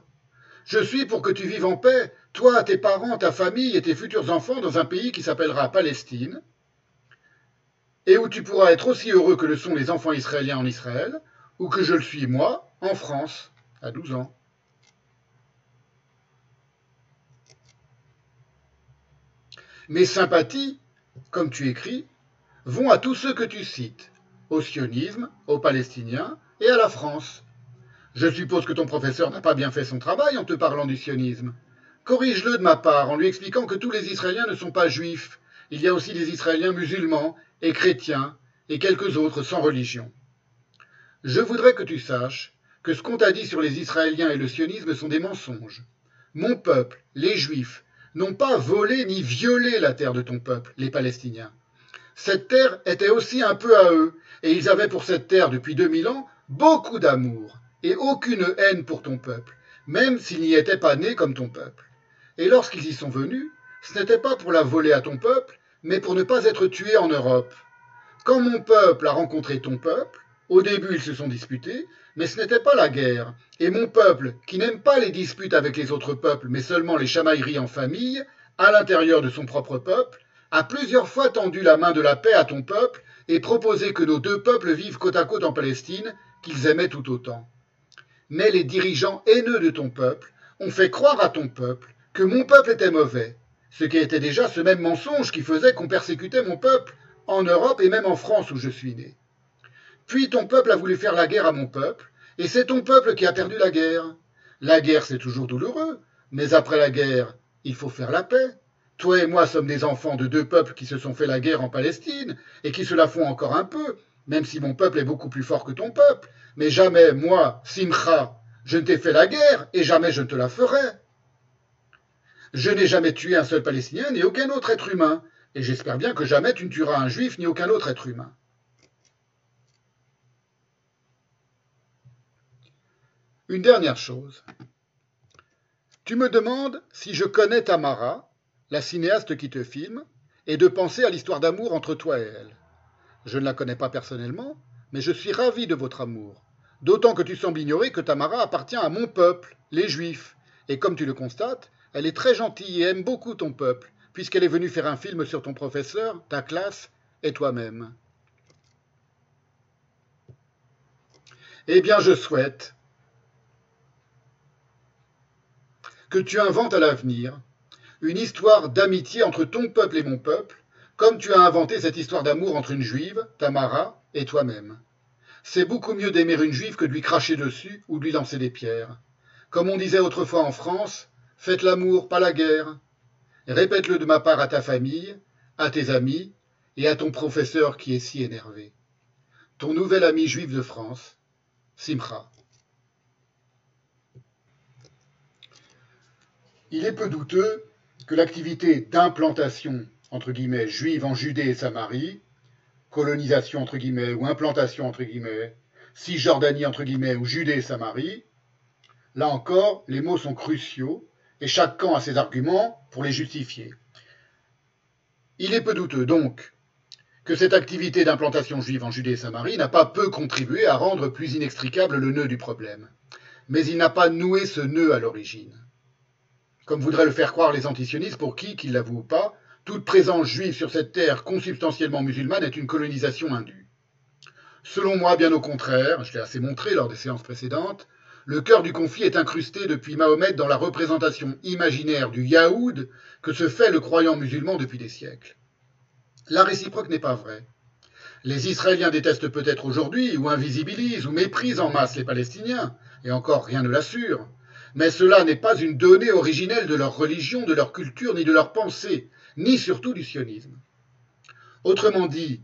Je suis pour que tu vives en paix, toi, tes parents, ta famille et tes futurs enfants dans un pays qui s'appellera Palestine, et où tu pourras être aussi heureux que le sont les enfants israéliens en Israël, ou que je le suis moi, en France, à 12 ans. Mes sympathies, comme tu écris, vont à tous ceux que tu cites, au sionisme, aux Palestiniens et à la France. Je suppose que ton professeur n'a pas bien fait son travail en te parlant du sionisme. Corrige-le de ma part en lui expliquant que tous les Israéliens ne sont pas juifs. Il y a aussi des Israéliens musulmans et chrétiens et quelques autres sans religion. Je voudrais que tu saches que ce qu'on t'a dit sur les Israéliens et le sionisme sont des mensonges. Mon peuple, les Juifs, n'ont pas volé ni violé la terre de ton peuple, les Palestiniens. Cette terre était aussi un peu à eux, et ils avaient pour cette terre depuis 2000 ans beaucoup d'amour et aucune haine pour ton peuple, même s'ils n'y étaient pas nés comme ton peuple. Et lorsqu'ils y sont venus, ce n'était pas pour la voler à ton peuple, mais pour ne pas être tués en Europe. Quand mon peuple a rencontré ton peuple, au début ils se sont disputés, mais ce n'était pas la guerre, et mon peuple, qui n'aime pas les disputes avec les autres peuples, mais seulement les chamailleries en famille, à l'intérieur de son propre peuple, a plusieurs fois tendu la main de la paix à ton peuple et proposé que nos deux peuples vivent côte à côte en Palestine, qu'ils aimaient tout autant. Mais les dirigeants haineux de ton peuple ont fait croire à ton peuple que mon peuple était mauvais, ce qui était déjà ce même mensonge qui faisait qu'on persécutait mon peuple en Europe et même en France où je suis né. Puis ton peuple a voulu faire la guerre à mon peuple, et c'est ton peuple qui a perdu la guerre. La guerre, c'est toujours douloureux, mais après la guerre, il faut faire la paix. Toi et moi sommes des enfants de deux peuples qui se sont fait la guerre en Palestine, et qui se la font encore un peu, même si mon peuple est beaucoup plus fort que ton peuple. Mais jamais, moi, Simcha, je ne t'ai fait la guerre, et jamais je ne te la ferai. Je n'ai jamais tué un seul Palestinien, ni aucun autre être humain, et j'espère bien que jamais tu ne tueras un juif, ni aucun autre être humain. Une dernière chose. Tu me demandes si je connais Tamara, la cinéaste qui te filme, et de penser à l'histoire d'amour entre toi et elle. Je ne la connais pas personnellement, mais je suis ravi de votre amour, d'autant que tu sembles ignorer que Tamara appartient à mon peuple, les Juifs, et comme tu le constates, elle est très gentille et aime beaucoup ton peuple, puisqu'elle est venue faire un film sur ton professeur, ta classe et toi-même. Eh bien, je souhaite que tu inventes à l'avenir une histoire d'amitié entre ton peuple et mon peuple, comme tu as inventé cette histoire d'amour entre une juive, Tamara, et toi-même. C'est beaucoup mieux d'aimer une juive que de lui cracher dessus ou de lui lancer des pierres. Comme on disait autrefois en France, faites l'amour, pas la guerre. Répète-le de ma part à ta famille, à tes amis et à ton professeur qui est si énervé. Ton nouvel ami juif de France, Simcha. Il est peu douteux que l'activité d'implantation entre guillemets juive en Judée et Samarie, colonisation entre guillemets ou implantation entre guillemets, Cisjordanie entre guillemets ou Judée et Samarie, là encore les mots sont cruciaux et chaque camp a ses arguments pour les justifier. Il est peu douteux donc que cette activité d'implantation juive en Judée et Samarie n'a pas peu contribué à rendre plus inextricable le nœud du problème. Mais il n'a pas noué ce nœud à l'origine comme voudraient le faire croire les antisionistes pour qui, qu'ils l'avouent pas, toute présence juive sur cette terre consubstantiellement musulmane est une colonisation indue. Selon moi, bien au contraire, je l'ai assez montré lors des séances précédentes, le cœur du conflit est incrusté depuis Mahomet dans la représentation imaginaire du Yaoud que se fait le croyant musulman depuis des siècles. La réciproque n'est pas vraie. Les Israéliens détestent peut-être aujourd'hui, ou invisibilisent, ou méprisent en masse les Palestiniens, et encore rien ne l'assure. Mais cela n'est pas une donnée originelle de leur religion, de leur culture, ni de leur pensée, ni surtout du sionisme. Autrement dit,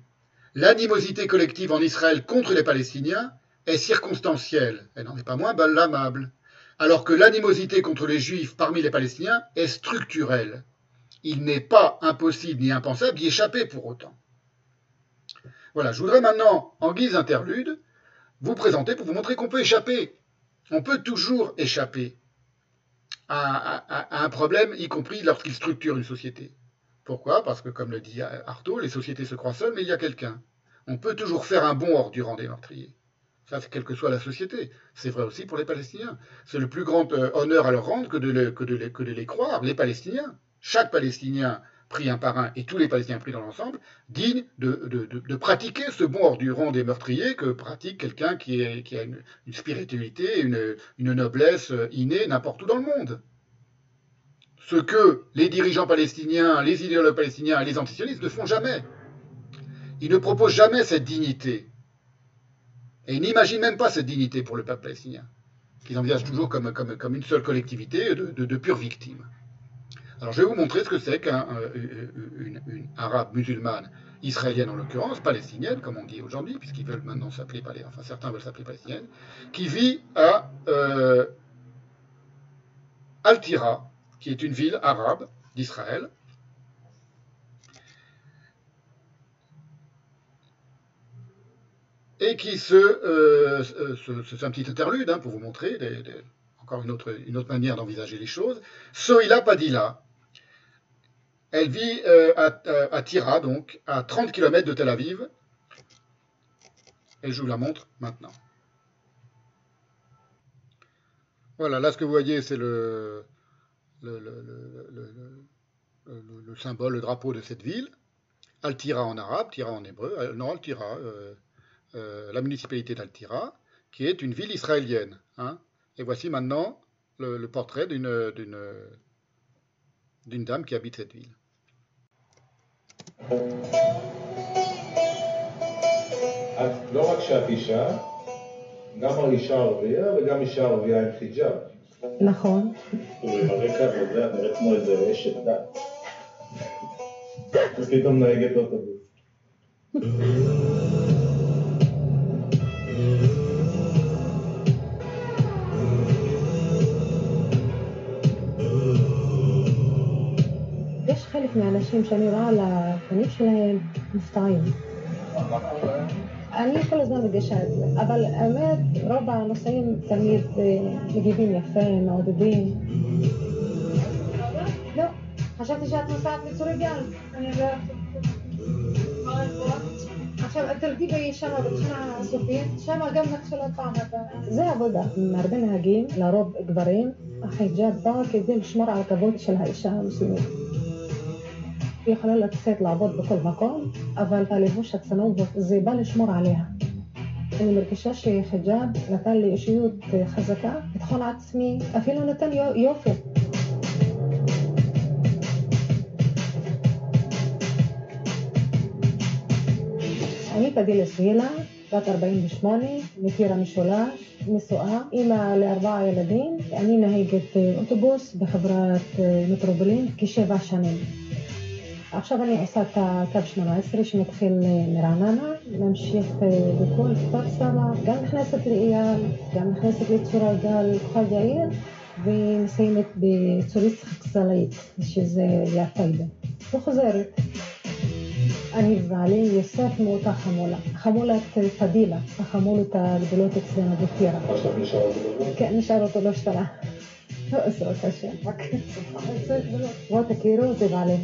l'animosité collective en Israël contre les Palestiniens est circonstancielle, elle n'en est pas moins blâmable, alors que l'animosité contre les Juifs parmi les Palestiniens est structurelle. Il n'est pas impossible ni impensable d'y échapper pour autant. Voilà, je voudrais maintenant, en guise interlude, vous présenter pour vous montrer qu'on peut échapper on peut toujours échapper à, un problème, y compris lorsqu'il structure une société. Pourquoi? Parce que, comme le dit Artaud, les sociétés se croient seules, mais il y a quelqu'un. On peut toujours faire un bon hors du rang des meurtriers. Ça, c'est quelle que soit la société. C'est vrai aussi pour les Palestiniens. C'est le plus grand euh, honneur à leur rendre que de, que, de les, que de les croire, les Palestiniens. Chaque Palestinien pris un par un et tous les Palestiniens pris dans l'ensemble, digne de, pratiquer ce bon hors du des meurtriers que pratique quelqu'un qui, a une, spiritualité, une, noblesse euh, innée n'importe où dans le monde. Ce que les dirigeants palestiniens, les idéologues palestiniens et les antisionistes ne font jamais. Ils ne proposent jamais cette dignité. Et ils n'imaginent même pas cette dignité pour le peuple palestinien, qu'ils envisagent toujours comme, une seule collectivité de, de, de pures victimes. Alors je vais vous montrer ce que c'est qu'une une, une arabe musulmane, israélienne en l'occurrence, palestinienne, comme on dit aujourd'hui, puisqu'ils veulent maintenant s'appeler, palais- enfin certains veulent s'appeler palestinienne, qui vit à euh, Al-Tira, qui est une ville arabe d'Israël, et qui se, euh, euh, c'est un petit interlude hein, pour vous montrer encore une autre, une autre manière d'envisager les choses. Sohila Padilla, elle vit euh, à, à- Tira, donc à 30 km de Tel Aviv, et je vous la montre maintenant. Voilà, là ce que vous voyez, c'est le, le, le- le- le- le- le- le symbole, le drapeau de cette ville. Al-Tira en arabe, Tira en hébreu, euh, non Al-Tira, euh, euh, la municipalité d'Al-Tira, qui est une ville israélienne. hein. Et voici maintenant le, le portrait d'une dame qui habite cette ville. את לא רק שאת אישה, גם אישה ערבייה וגם אישה ערבייה עם חיג'אב. נכון. ברקע הזה את נראית כמו איזה אשת דת. (laughs) ופתאום נהגת אוטובוס. (laughs) חלק מהאנשים שאני רואה על הפנים שלהם מופתעים. אני כל הזמן מרגישה את זה, אבל האמת, רוב הנוסעים תמיד אה, מגיבים יפה, מעודדים. לא, חשבתי שאת נוסעת מצורי גל. אני לא... עכשיו, תרדי שם בתחנה הסופית, שם גם מתחילות פעם הבאה. זה עבודה. הרבה נהגים, לרוב גברים, החיג'אב בא כדי לשמור על הכבוד של האישה המוסלמית. היא יכולה לצאת לעבוד בכל מקום, אבל הלבוש הצנוע זה בא לשמור עליה. אני מרגישה שחיג'אב נתן לי אישיות חזקה, ביטחון עצמי, אפילו נתן יו- יופי. אני תדילה סגילה, בת 48, מטירה משולש, נשואה, אימא לארבעה ילדים, אני נהגת אה, אוטובוס בחברת אה, מטרופולין כשבע שנים. עכשיו אני עושה את הקו 18 שמתחיל אה, מרעננה, ממשיך אה, בכל כפר סבא, גם נכנסת לאייל, גם נכנסת לצורי גל, כוכב יאיר, ומסיימת בצוריס חקסלאית, שזה ליד טייבה. וחוזרת. אני ובעלי יוסף מאותה חמולה, חמולת אה, פדילה, החמולות הגדולות אצלנו בטירה. כן, נשאר אותו לא השתנה. לא, בוא תכירו, זה בעלי.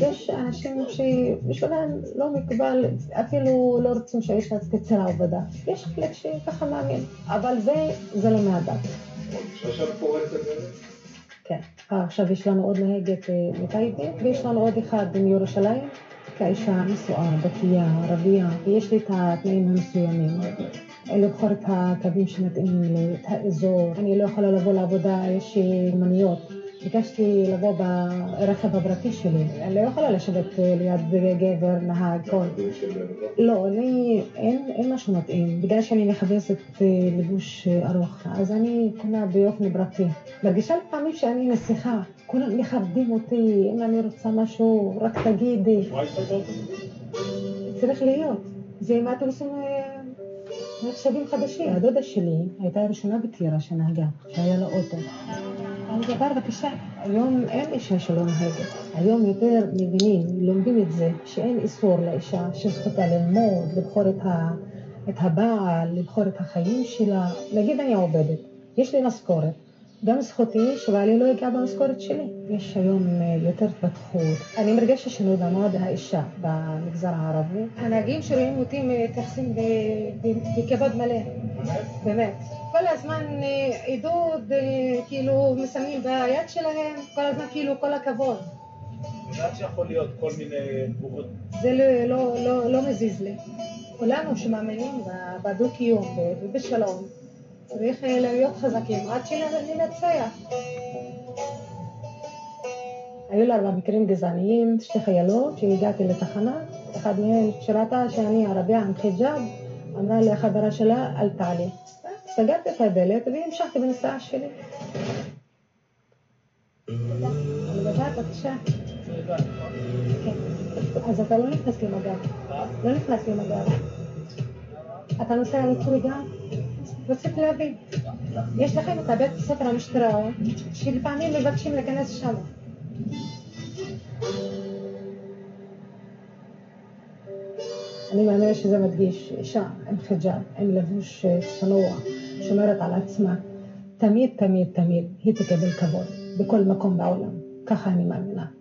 יש אנשים שבשבילם לא מקובל, אפילו לא רוצים שהאישה תצא לעבודה. יש חלק שככה מאמין, אבל זה, זה לא מהדת. כן. עכשיו יש לנו עוד נהגת מטייבה, ויש לנו עוד אחד מירושלים, כאישה נשואה, דתייה, ערבייה, ויש לי את התנאים המסוימים. לבחור את הקווים שמתאימים לי, את האזור. אני לא יכולה לבוא לעבודה, יש לי מוניות. ביקשתי לבוא ברכב הפרטי שלי, אני לא יכולה לשבת אה, ליד גבר, נהג, כל. לא, אני, אין, אין משהו מתאים. בגלל שאני מחפשת אה, לבוש אה, ארוך, אז אני קונה באופן פרטי. מרגישה לפעמים שאני נסיכה, כולם מכבדים אותי, אם אני רוצה משהו, רק תגידי. צריך להיות. זה עם האוטובוסים אה, נחשבים חדשים. הדודה שלי הייתה הראשונה בטירה שנהגה, שהיה לה אוטו. אבל דבר בבקשה, היום אין אישה שלא נהגת. היום יותר מבינים, לומדים את זה, שאין איסור לאישה שזכותה ללמוד, לבחור את, ה, את הבעל, לבחור את החיים שלה. נגיד אני עובדת, יש לי משכורת, גם זכותי שבעלי לא ייגע במשכורת שלי. יש היום אה, יותר התפתחות. אני מרגשת שינוי במעמד האישה במגזר הערבי. הנהגים שרואים אותי מתייחסים בכבוד מלא. באמת. כל הזמן אה, עידוד, אה, כאילו מסמנים ביד שלהם, כל הזמן כאילו כל הכבוד. יודעת שיכול להיות כל מיני תגובות. זה לא, לא, לא, לא מזיז לי. כולנו שמאמינים בדו-קיום ובשלום, צריך אה, להיות חזקים עד שננצח. היו לה ארבע מקרים גזעניים, שתי חיילות שהגעתי לתחנה, אחת מהן כשראתה שאני ערבייה עם חיג'אב, אמרה לחברה שלה אל תעלי. סגרתי את הדלת והמשכתי בנסיעה שלי. יודעת, בבקשה. אז אתה לא נכנס למגע. לא נכנס למגע. אתה נוסע לצורי גם? רציתי להבין. יש לכם את הבית ספר המשטרה, שלפעמים מבקשים להיכנס שם. אני מאמינה שזה מדגיש אישה עם חיג'אב, עם לבוש אה, צנוע, שומרת על עצמה. תמיד, תמיד, תמיד היא תקבל כבוד בכל מקום בעולם. ככה אני מאמינה.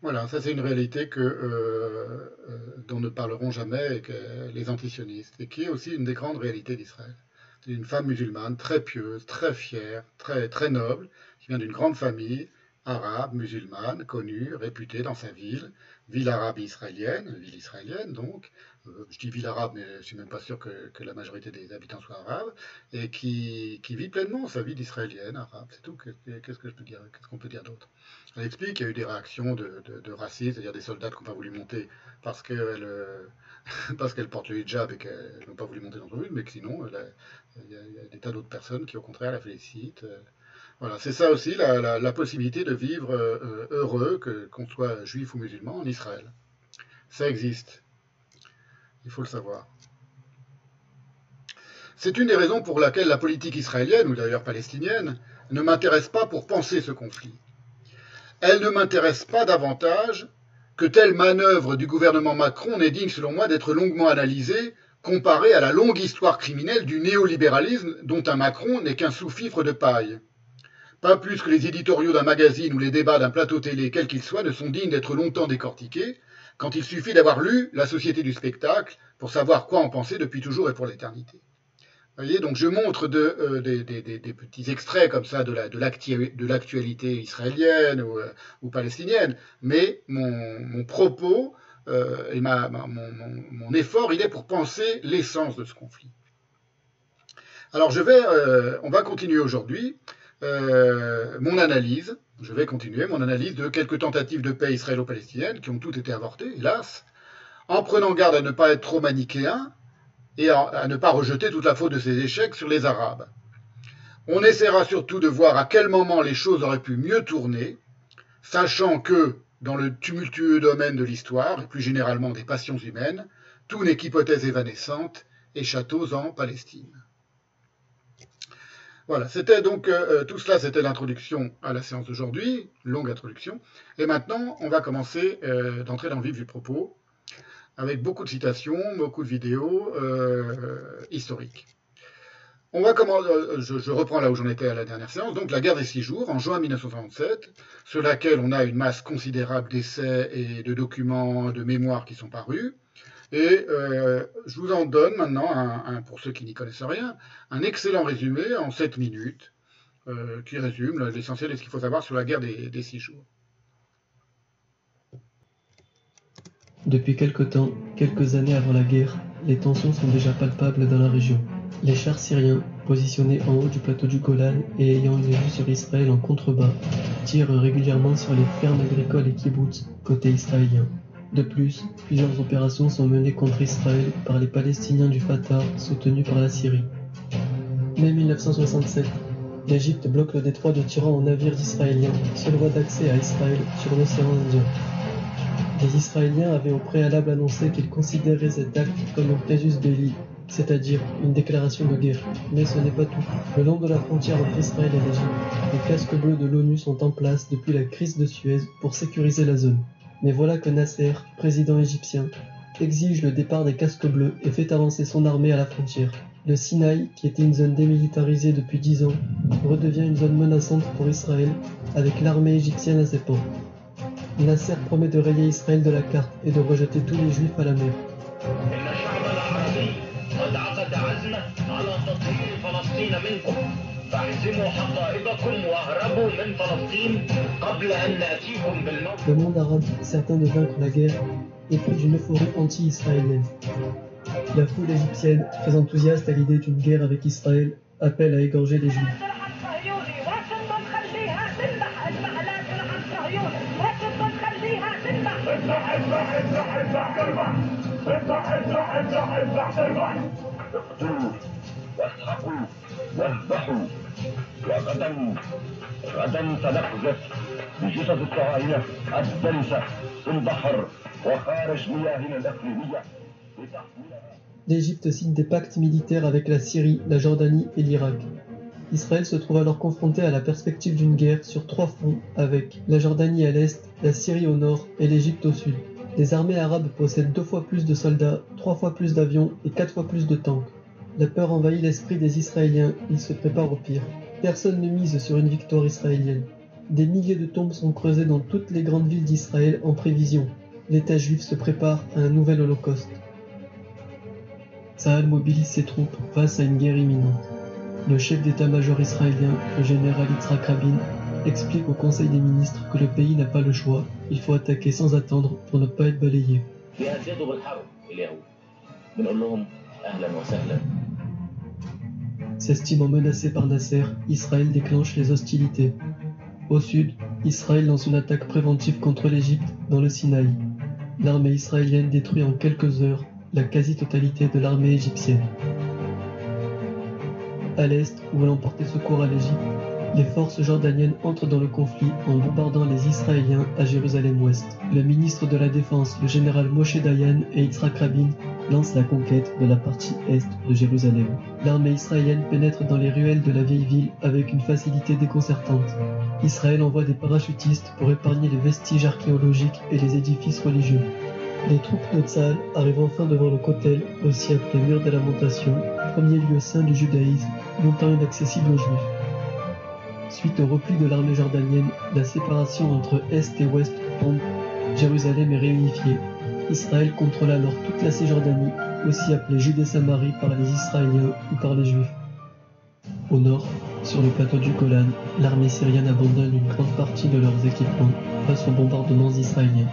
Voilà, ça c'est une réalité que, euh, euh, dont ne parleront jamais que les antisionistes, et qui est aussi une des grandes réalités d'Israël. C'est une femme musulmane très pieuse, très fière, très, très noble, qui vient d'une grande famille arabe, musulmane, connue, réputée dans sa ville, ville arabe israélienne, ville israélienne donc, euh, je dis ville arabe, mais je suis même pas sûr que, que la majorité des habitants soient arabes, et qui, qui vit pleinement sa vie d'israélienne, arabe, c'est tout. Qu'est-ce que je peux dire, qu'est-ce qu'on peut dire d'autre? Elle explique qu'il y a eu des réactions de, de, racisme, c'est-à-dire des soldats qui n'ont pas voulu monter parce euh, (laughs) parce qu'elle porte le hijab et qu'elles n'ont pas voulu monter dans l'autobus, mais que sinon, a- il y, a, des tas d'autres personnes qui, au contraire, la félicitent. euh. Voilà, c'est ça aussi la, possibilité de vivre euh, heureux, qu'on soit juif ou musulman, en Israël. Ça existe. Il faut le savoir. C'est une des raisons pour laquelle la politique israélienne, ou d'ailleurs palestinienne, ne m'intéresse pas pour penser ce conflit. Elle ne m'intéresse pas davantage que telle manœuvre du gouvernement Macron n'est digne, selon moi, d'être longuement analysée, comparée à la longue histoire criminelle du néolibéralisme dont un Macron n'est qu'un sous-fifre de paille. Pas plus que les éditoriaux d'un magazine ou les débats d'un plateau télé, quel qu'il soit, ne sont dignes d'être longtemps décortiqués, quand il suffit d'avoir lu La Société du spectacle pour savoir quoi en penser depuis toujours et pour l'éternité. Voyez, donc je montre euh, des, petits extraits comme ça de la- de l'actu- de l'actualité israélienne ou, euh, ou palestinienne, mais mon, propos euh, et mon, effort, il est pour penser l'essence de ce conflit. Alors on va continuer aujourd'hui mon analyse, je vais continuer mon analyse de quelques tentatives de paix israélo-palestiniennes qui ont toutes été avortées, hélas, en prenant garde à ne pas être trop manichéen et à, ne pas rejeter toute la faute de ces échecs sur les Arabes. On essaiera surtout de voir à quel moment les choses auraient pu mieux tourner, sachant que, dans le tumultueux domaine de l'histoire, et plus généralement des passions humaines, tout n'est qu'hypothèse évanescente et châteaux en Palestine. Voilà, c'était donc euh, tout cela, c'était l'introduction à la séance d'aujourd'hui, longue introduction. Et maintenant, on va commencer euh, d'entrer dans le vif du propos, avec beaucoup de citations, beaucoup de vidéos euh, historiques. On va commencer, je, je, reprends là où j'en étais à la dernière séance, donc la guerre des six jours, en juin 1967, sur laquelle on a une masse considérable d'essais et de documents, de mémoires qui sont parus. Et euh, je vous en donne maintenant, pour ceux qui n'y connaissent rien, un excellent résumé en 7 minutes, euh, qui résume l'essentiel de ce qu'il faut savoir sur la guerre des six jours. Depuis quelque temps, quelques années avant la guerre, les tensions sont déjà palpables dans la région. Les chars syriens, positionnés en haut du plateau du Golan et ayant une vue sur Israël en contrebas, tirent régulièrement sur les fermes agricoles et kibbutz côté israélien. De plus, plusieurs opérations sont menées contre Israël par les Palestiniens du Fatah soutenus par la Syrie. Mai 1967, l'Égypte bloque le détroit de Tiran aux navires israéliens, seule voie d'accès à Israël sur l'océan Indien. Les Israéliens avaient au préalable annoncé qu'ils considéraient cet acte comme un casus belli, c'est-à-dire une déclaration de guerre. Mais ce n'est pas tout. Le long de la frontière entre Israël et l'Égypte, les casques bleus de l'ONU sont en place depuis la crise de Suez pour sécuriser la zone. Mais voilà que Nasser, président égyptien, exige le départ des casques bleus et fait avancer son armée à la frontière. Le Sinaï, qui était une zone démilitarisée depuis dix ans, redevient une zone menaçante pour Israël, avec l'armée égyptienne à ses portes. Nasser promet de rayer Israël de la carte et de rejeter tous les juifs à la mer. Le monde arabe, certain de vaincre la guerre, pris d'une euphorie anti-israélienne. La foule égyptienne, très enthousiaste à l'idée d'une guerre avec Israël, appelle à égorger les juifs. اقتلوا واسحقوا واذبحوا وغدا غدا سنقذف بجثث الصهاينة الدنسة في البحر وخارج مياهنا الإقليمية L'Égypte signe des pactes militaires avec la Syrie, la Jordanie et l'Irak. Israël se trouve alors confronté à la perspective d'une guerre sur trois fronts avec la Jordanie à l'est, la Syrie au nord et l'Égypte au sud. Les armées arabes possèdent deux fois plus de soldats, trois fois plus d'avions et quatre fois plus de tanks. La peur envahit l'esprit des Israéliens, ils se préparent au pire. Personne ne mise sur une victoire israélienne. Des milliers de tombes sont creusées dans toutes les grandes villes d'Israël en prévision. L'État juif se prépare à un nouvel holocauste. Saal mobilise ses troupes face à une guerre imminente. Le chef d'état-major israélien, le général Yitzhak Rabin, explique au Conseil des ministres que le pays n'a pas le choix, il faut attaquer sans attendre pour ne pas être balayé. S'estimant menacé par Nasser, Israël déclenche les hostilités. Au sud, Israël lance une attaque préventive contre l'Égypte dans le Sinaï. L'armée israélienne détruit en quelques heures la quasi-totalité de l'armée égyptienne. À l'est, où elle porté secours à l'Égypte, les forces jordaniennes entrent dans le conflit en bombardant les Israéliens à Jérusalem-Ouest. Le ministre de la Défense, le général Moshe Dayan et Yitzhak Rabin lancent la conquête de la partie est de Jérusalem. L'armée israélienne pénètre dans les ruelles de la vieille ville avec une facilité déconcertante. Israël envoie des parachutistes pour épargner les vestiges archéologiques et les édifices religieux. Les troupes de Tzahal arrivent enfin devant le Kotel, aussi appelé mur de lamentation, premier lieu saint du judaïsme, longtemps inaccessible aux juifs. Suite au repli de l'armée jordanienne, la séparation entre Est et Ouest tombe, Jérusalem est réunifiée. Israël contrôle alors toute la Cisjordanie, aussi appelée Judée-Samarie par les Israéliens ou par les Juifs. Au nord, sur le plateau du Golan, l'armée syrienne abandonne une grande partie de leurs équipements face aux bombardements israéliens.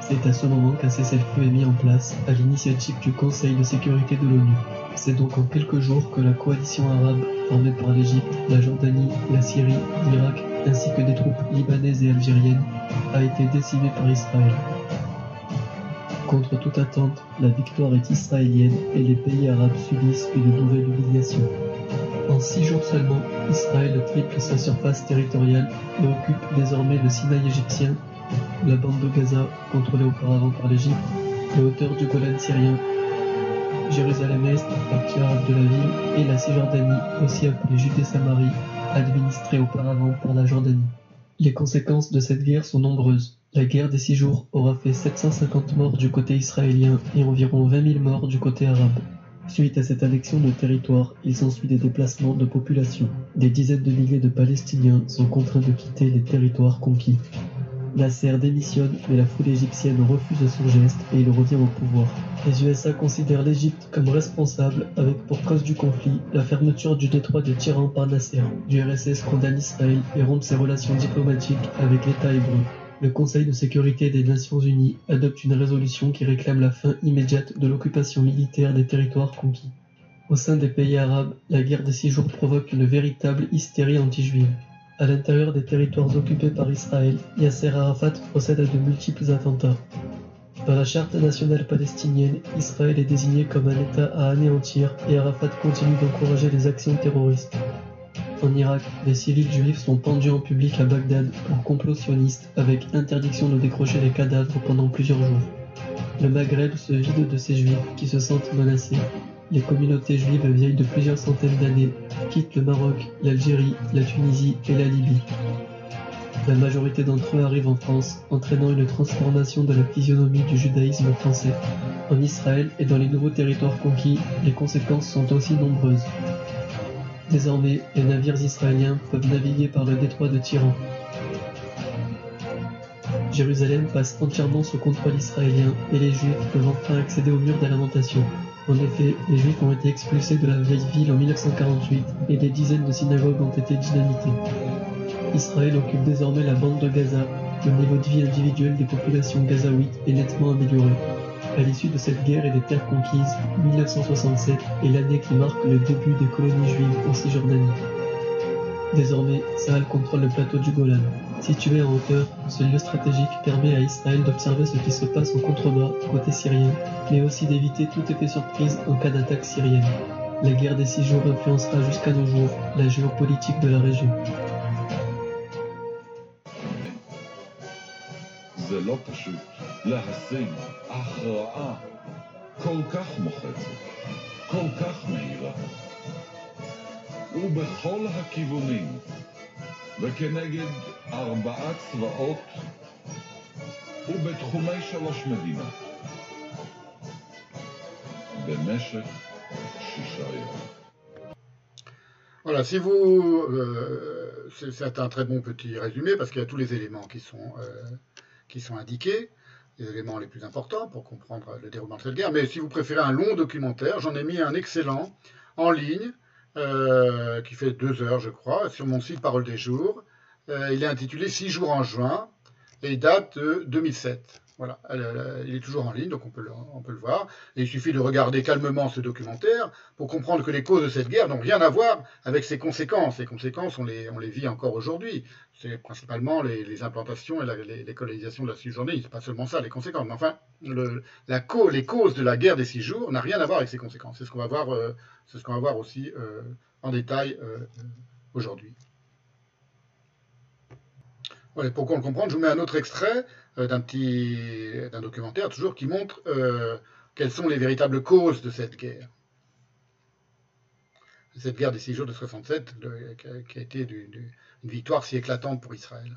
C'est à ce moment qu'un cessez-le-feu est mis en place à l'initiative du Conseil de sécurité de l'ONU. C'est donc en quelques jours que la coalition arabe, formée par l'Égypte, la Jordanie, la Syrie, l'Irak, ainsi que des troupes libanaises et algériennes, a été décimée par Israël. Contre toute attente, la victoire est israélienne et les pays arabes subissent une nouvelle humiliation. En six jours seulement, Israël triple sa surface territoriale et occupe désormais le Sinaï égyptien, la bande de Gaza, contrôlée auparavant par l'Égypte, les hauteurs du Golan syrien, Jérusalem-Est, partie arabe de la ville, et la Cisjordanie, aussi appelée Judée-Samarie, administrée auparavant par la Jordanie. Les conséquences de cette guerre sont nombreuses. La guerre des six jours aura fait 750 morts du côté israélien et environ 20 000 morts du côté arabe. Suite à cette annexion de territoire, il s'ensuit des déplacements de population. Des dizaines de milliers de Palestiniens sont contraints de quitter les territoires conquis. Nasser démissionne, mais la foule égyptienne refuse son geste et il revient au pouvoir. Les USA considèrent l'Égypte comme responsable, avec pour cause du conflit la fermeture du détroit de Tyran par Nasser. Du RSS condamne Israël et rompt ses relations diplomatiques avec l'État hébreu. Le Conseil de sécurité des Nations Unies adopte une résolution qui réclame la fin immédiate de l'occupation militaire des territoires conquis. Au sein des pays arabes, la guerre des six jours provoque une véritable hystérie anti-juive. À l'intérieur des territoires occupés par Israël, Yasser Arafat procède à de multiples attentats. Par la charte nationale palestinienne, Israël est désigné comme un État à anéantir et Arafat continue d'encourager les actions terroristes. En Irak, des civils juifs sont pendus en public à Bagdad pour complot sioniste avec interdiction de décrocher les cadavres pendant plusieurs jours. Le Maghreb se vide de ces juifs qui se sentent menacés. Les communautés juives vieilles de plusieurs centaines d'années quittent le Maroc, l'Algérie, la Tunisie et la Libye. La majorité d'entre eux arrivent en France, entraînant une transformation de la physionomie du judaïsme français. En Israël et dans les nouveaux territoires conquis, les conséquences sont aussi nombreuses. Désormais, les navires israéliens peuvent naviguer par le détroit de Tyran. Jérusalem passe entièrement sous contrôle israélien et les Juifs peuvent enfin accéder au mur des lamentations. En effet, les Juifs ont été expulsés de la vieille ville en 1948 et des dizaines de synagogues ont été dynamitées. Israël occupe désormais la bande de Gaza. Le niveau de vie individuel des populations gazaouites est nettement amélioré. À l'issue de cette guerre et des terres conquises, 1967 est l'année qui marque le début des colonies juives en Cisjordanie. Désormais, Sahel contrôle le plateau du Golan. Situé en hauteur, ce lieu stratégique permet à Israël d'observer ce qui se passe au contrebas, côté syrien, mais aussi d'éviter tout effet surprise en cas d'attaque syrienne. La guerre des six jours influencera jusqu'à nos jours la géopolitique de la région. זה לא פשוט להשיג הכרעה כל כך מוחצת, כל כך מהירה. ובכל הכיוונים, וכנגד ארבעה צבאות, ובתחומי שלוש מדינות. במשך שישה ימים. Voilà, si vous, euh, c'est c'est un très bon petit résumé parce qu'il y a tous les éléments qui sont, euh, qui sont indiqués, les éléments les plus importants pour comprendre le déroulement de cette guerre. Mais si vous préférez un long documentaire, j'en ai mis un excellent en ligne euh, qui fait deux heures, je crois, sur mon site Parole des Jours. Euh, il est intitulé Six jours en juin et date de 2007. Voilà, il est toujours en ligne, donc on peut, le, voir. Il suffit de regarder calmement ce documentaire pour comprendre que les causes de cette guerre n'ont rien à voir avec ses conséquences. Les conséquences, on les, vit encore aujourd'hui. C'est principalement les, implantations et les, colonisations de la Cisjordanie. C'est pas seulement ça, les conséquences. Mais enfin, les causes de la guerre des six jours n'ont rien à voir avec ses conséquences. C'est ce qu'on va voir, euh, ce qu'on va voir aussi euh, en détail euh, aujourd'hui. Pour qu'on le comprenne, je vous mets un autre extrait d'un petit d'un documentaire toujours qui montre euh, quelles sont les véritables causes de cette guerre. Cette guerre des six jours de 67 de, qui, a, qui, a, été du, du, une victoire si éclatante pour Israël.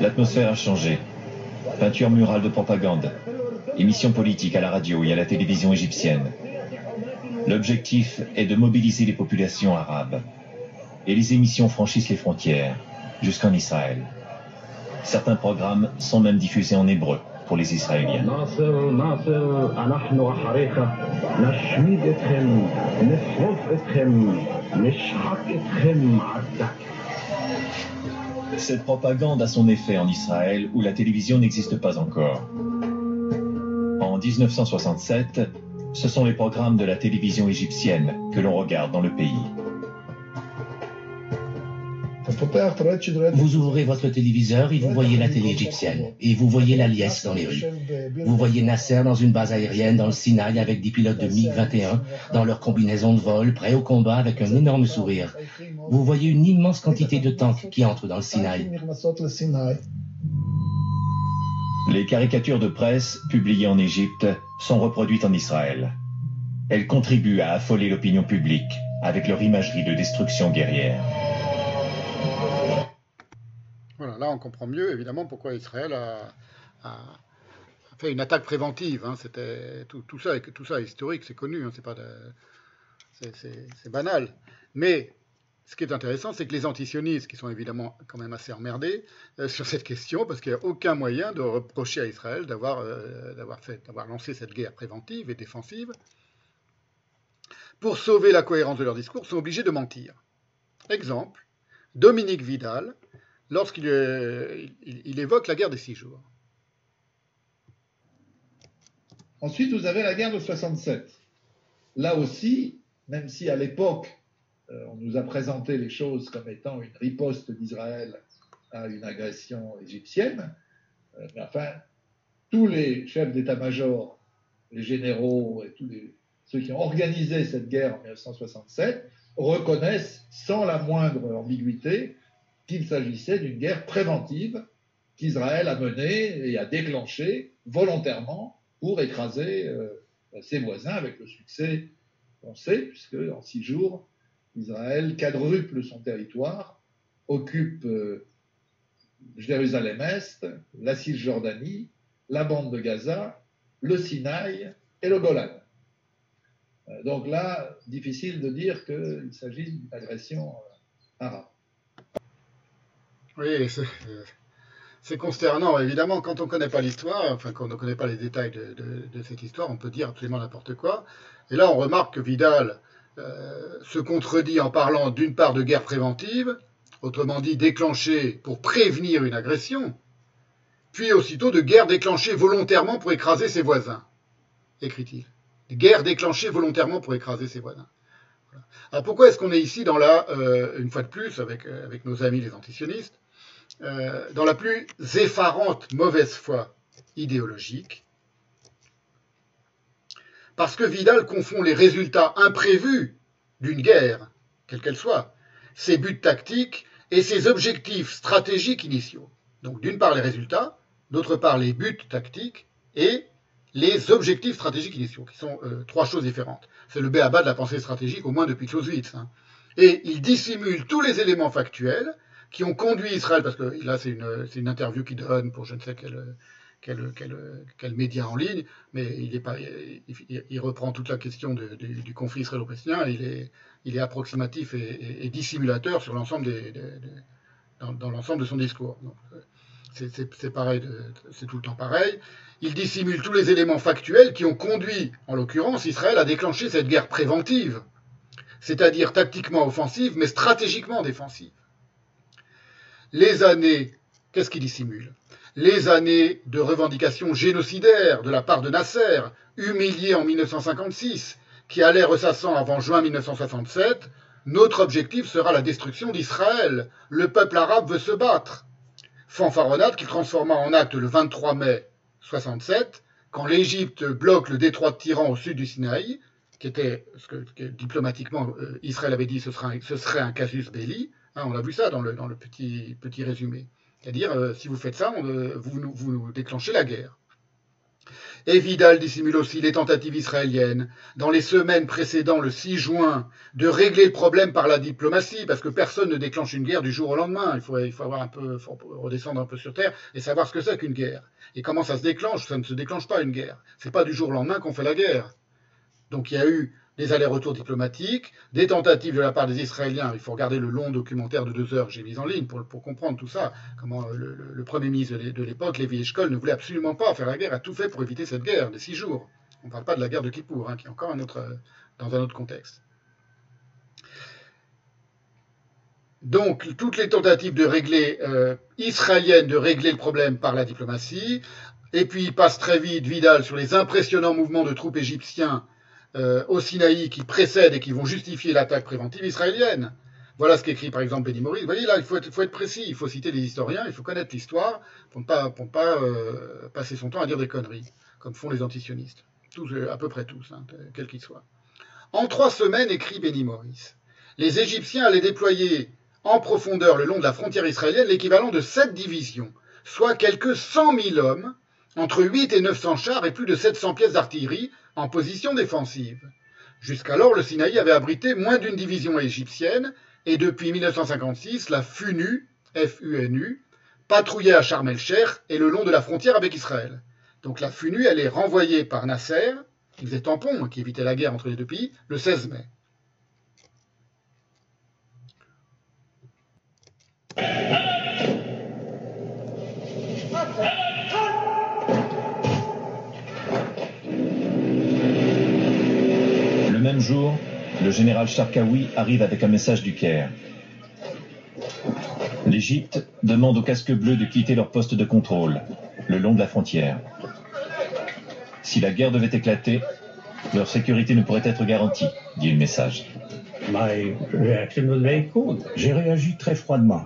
L'atmosphère a changé. Peinture murale de propagande, émissions politiques à la radio et à la télévision égyptienne. L'objectif est de mobiliser les populations arabes. Et les émissions franchissent les frontières, jusqu'en Israël. Certains programmes sont même diffusés en hébreu pour les Israéliens. Cette propagande a son effet en Israël où la télévision n'existe pas encore. En 1967, ce sont les programmes de la télévision égyptienne que l'on regarde dans le pays. Vous ouvrez votre téléviseur et vous voyez la télé égyptienne. Et vous voyez la liesse dans les rues. Vous voyez Nasser dans une base aérienne dans le Sinaï avec des pilotes de MiG-21 dans leur combinaison de vol, prêts au combat avec un énorme sourire. Vous voyez une immense quantité de tanks qui entrent dans le Sinaï. Les caricatures de presse publiées en Égypte sont reproduites en Israël. Elles contribuent à affoler l'opinion publique avec leur imagerie de destruction guerrière. Voilà, là on comprend mieux évidemment pourquoi Israël a, fait une attaque préventive. Hein. C'était tout, tout, ça, tout ça est historique, c'est connu, hein. c'est pas c'est banal. Mais ce qui est intéressant, c'est que les antisionistes, qui sont évidemment quand même assez emmerdés euh, sur cette question, parce qu'il n'y a aucun moyen de reprocher à Israël d'avoir euh, lancé cette guerre préventive et défensive, pour sauver la cohérence de leur discours, sont obligés de mentir. Exemple, Dominique Vidal, lorsqu'il euh, évoque la guerre des six jours. Ensuite, vous avez la guerre de 67. Là aussi, même si à l'époque, on nous a présenté les choses comme étant une riposte d'Israël à une agression égyptienne, euh, mais enfin, tous les chefs d'état-major, les généraux et tous ceux qui ont organisé cette guerre en 1967 reconnaissent sans la moindre ambiguïté qu'il s'agissait d'une guerre préventive qu'Israël a menée et a déclenchée volontairement pour écraser euh, ses voisins avec le succès qu'on sait, puisque en six jours, Israël quadruple son territoire, occupe euh, Jérusalem-Est, la Cisjordanie, la bande de Gaza, le Sinaï et le Golan. Euh, donc là, difficile de dire qu'il s'agit d'une agression euh, arabe. Oui, c'est consternant. Évidemment, quand on ne connaît pas l'histoire, enfin, quand on ne connaît pas les détails de cette histoire, on peut dire absolument n'importe quoi. Et là, on remarque que Vidal euh, se contredit en parlant d'une part de guerre préventive, autrement dit déclenchée pour prévenir une agression, puis aussitôt de guerre déclenchée volontairement pour écraser ses voisins, écrit-il. Guerre déclenchée volontairement pour écraser ses voisins. Alors pourquoi est-ce qu'on est ici dans la, euh, une fois de plus, avec, euh, nos amis les antisionistes, dans la plus effarante mauvaise foi idéologique, parce que Vidal confond les résultats imprévus d'une guerre, quelle qu'elle soit, ses buts tactiques et ses objectifs stratégiques initiaux. Donc d'une part les résultats, d'autre part les buts tactiques et les objectifs stratégiques initiaux, qui sont euh, trois choses différentes. C'est le béaba de la pensée stratégique, au moins depuis Clausewitz. hein. Et il dissimule tous les éléments factuels qui ont conduit Israël, parce que là c'est une, une interview qu'il donne pour je ne sais quel, quel, média en ligne, mais il, pas, il, reprend toute la question du, conflit israélo-palestinien, il est, approximatif et, dissimulateur sur l'ensemble dans, l'ensemble de son discours. Euh, c'est tout le temps pareil. Il dissimule tous les éléments factuels qui ont conduit, en l'occurrence, Israël à déclencher cette guerre préventive, c'est-à-dire tactiquement offensive, mais stratégiquement défensive. Les années, qu'est-ce qu'il dissimule? Les années de revendications génocidaires de la part de Nasser, humilié en 1956, qui allait ressassant avant juin 1967, notre objectif sera la destruction d'Israël. Le peuple arabe veut se battre. Fanfaronnade qu'il transforma en acte le 23 mai 67, quand l'Égypte bloque le détroit de Tyran au sud du Sinaï, qui était ce que, que diplomatiquement euh, Israël avait dit ce serait un, casus belli. Hein, on a vu ça dans le, petit résumé. C'est-à-dire, euh, si vous faites ça, euh, vous, déclenchez la guerre. Et Vidal dissimule aussi les tentatives israéliennes, dans les semaines précédant le 6 juin, de régler le problème par la diplomatie, parce que personne ne déclenche une guerre du jour au lendemain. Il faut, redescendre un peu sur terre et savoir ce que c'est qu'une guerre. Et comment ça se déclenche? Ça ne se déclenche pas une guerre. C'est pas du jour au lendemain qu'on fait la guerre. Donc il y a eu des allers-retours diplomatiques, des tentatives de la part des Israéliens. Il faut regarder le long documentaire de deux heures que j'ai mis en ligne pour, comprendre tout ça. Comment le, premier ministre de l'é- de l'époque, Lévi Eshkol, ne voulait absolument pas faire la guerre, a tout fait pour éviter cette guerre de six jours. On ne parle pas de la guerre de Kippour, hein, qui est encore euh, dans un autre contexte. Donc, toutes les tentatives de régler, euh, israéliennes de régler le problème par la diplomatie, et puis il passe très vite, Vidal, sur les impressionnants mouvements de troupes égyptiens euh, au Sinaï qui précèdent et qui vont justifier l'attaque préventive israélienne. Voilà ce qu'écrit par exemple Benny Morris. Vous voyez là, il faut être, précis, il faut citer les historiens, il faut connaître l'histoire pour ne pas, pas euh, passer son temps à dire des conneries, comme font les antisionistes. Tous, euh, à peu près tous, hein, quels qu'ils soient. En trois semaines, écrit Benny Morris, les Égyptiens allaient déployer en profondeur le long de la frontière israélienne l'équivalent de sept divisions, soit quelques 100 000 hommes, entre 8 et 900 chars et plus de 700 pièces d'artillerie en position défensive. Jusqu'alors, le Sinaï avait abrité moins d'une division égyptienne et depuis 1956, la FUNU, FUNU, patrouillait à Sharm el-Sheikh et le long de la frontière avec Israël. Donc la FUNU, elle est renvoyée par Nasser, qui faisait tampon, qui évitait la guerre entre les deux pays, le 16 mai. Même jour, le général Sharkawi arrive avec un message du Caire. L'Égypte demande aux casques bleus de quitter leur poste de contrôle, le long de la frontière. Si la guerre devait éclater, leur sécurité ne pourrait être garantie, dit le message. J'ai réagi très froidement.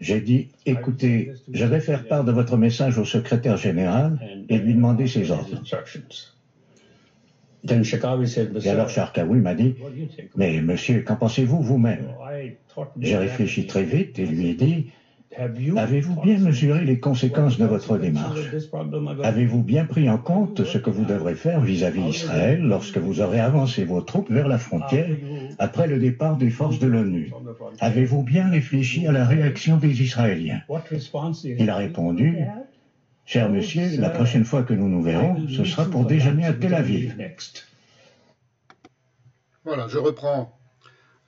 J'ai dit, écoutez, je vais faire part de votre message au secrétaire général et lui demander ses ordres. Et alors Sharkawi m'a dit, mais monsieur, qu'en pensez-vous vous-même J'ai réfléchi très vite et lui ai dit, Avez-vous bien mesuré les conséquences de votre démarche Avez-vous bien pris en compte ce que vous devrez faire vis-à-vis Israël lorsque vous aurez avancé vos troupes vers la frontière après le départ des forces de l'ONU? Avez-vous bien réfléchi à la réaction des Israéliens? Il a répondu Cher monsieur, la prochaine fois que nous nous verrons, ce sera pour déjeuner à Tel Aviv. Voilà, je reprends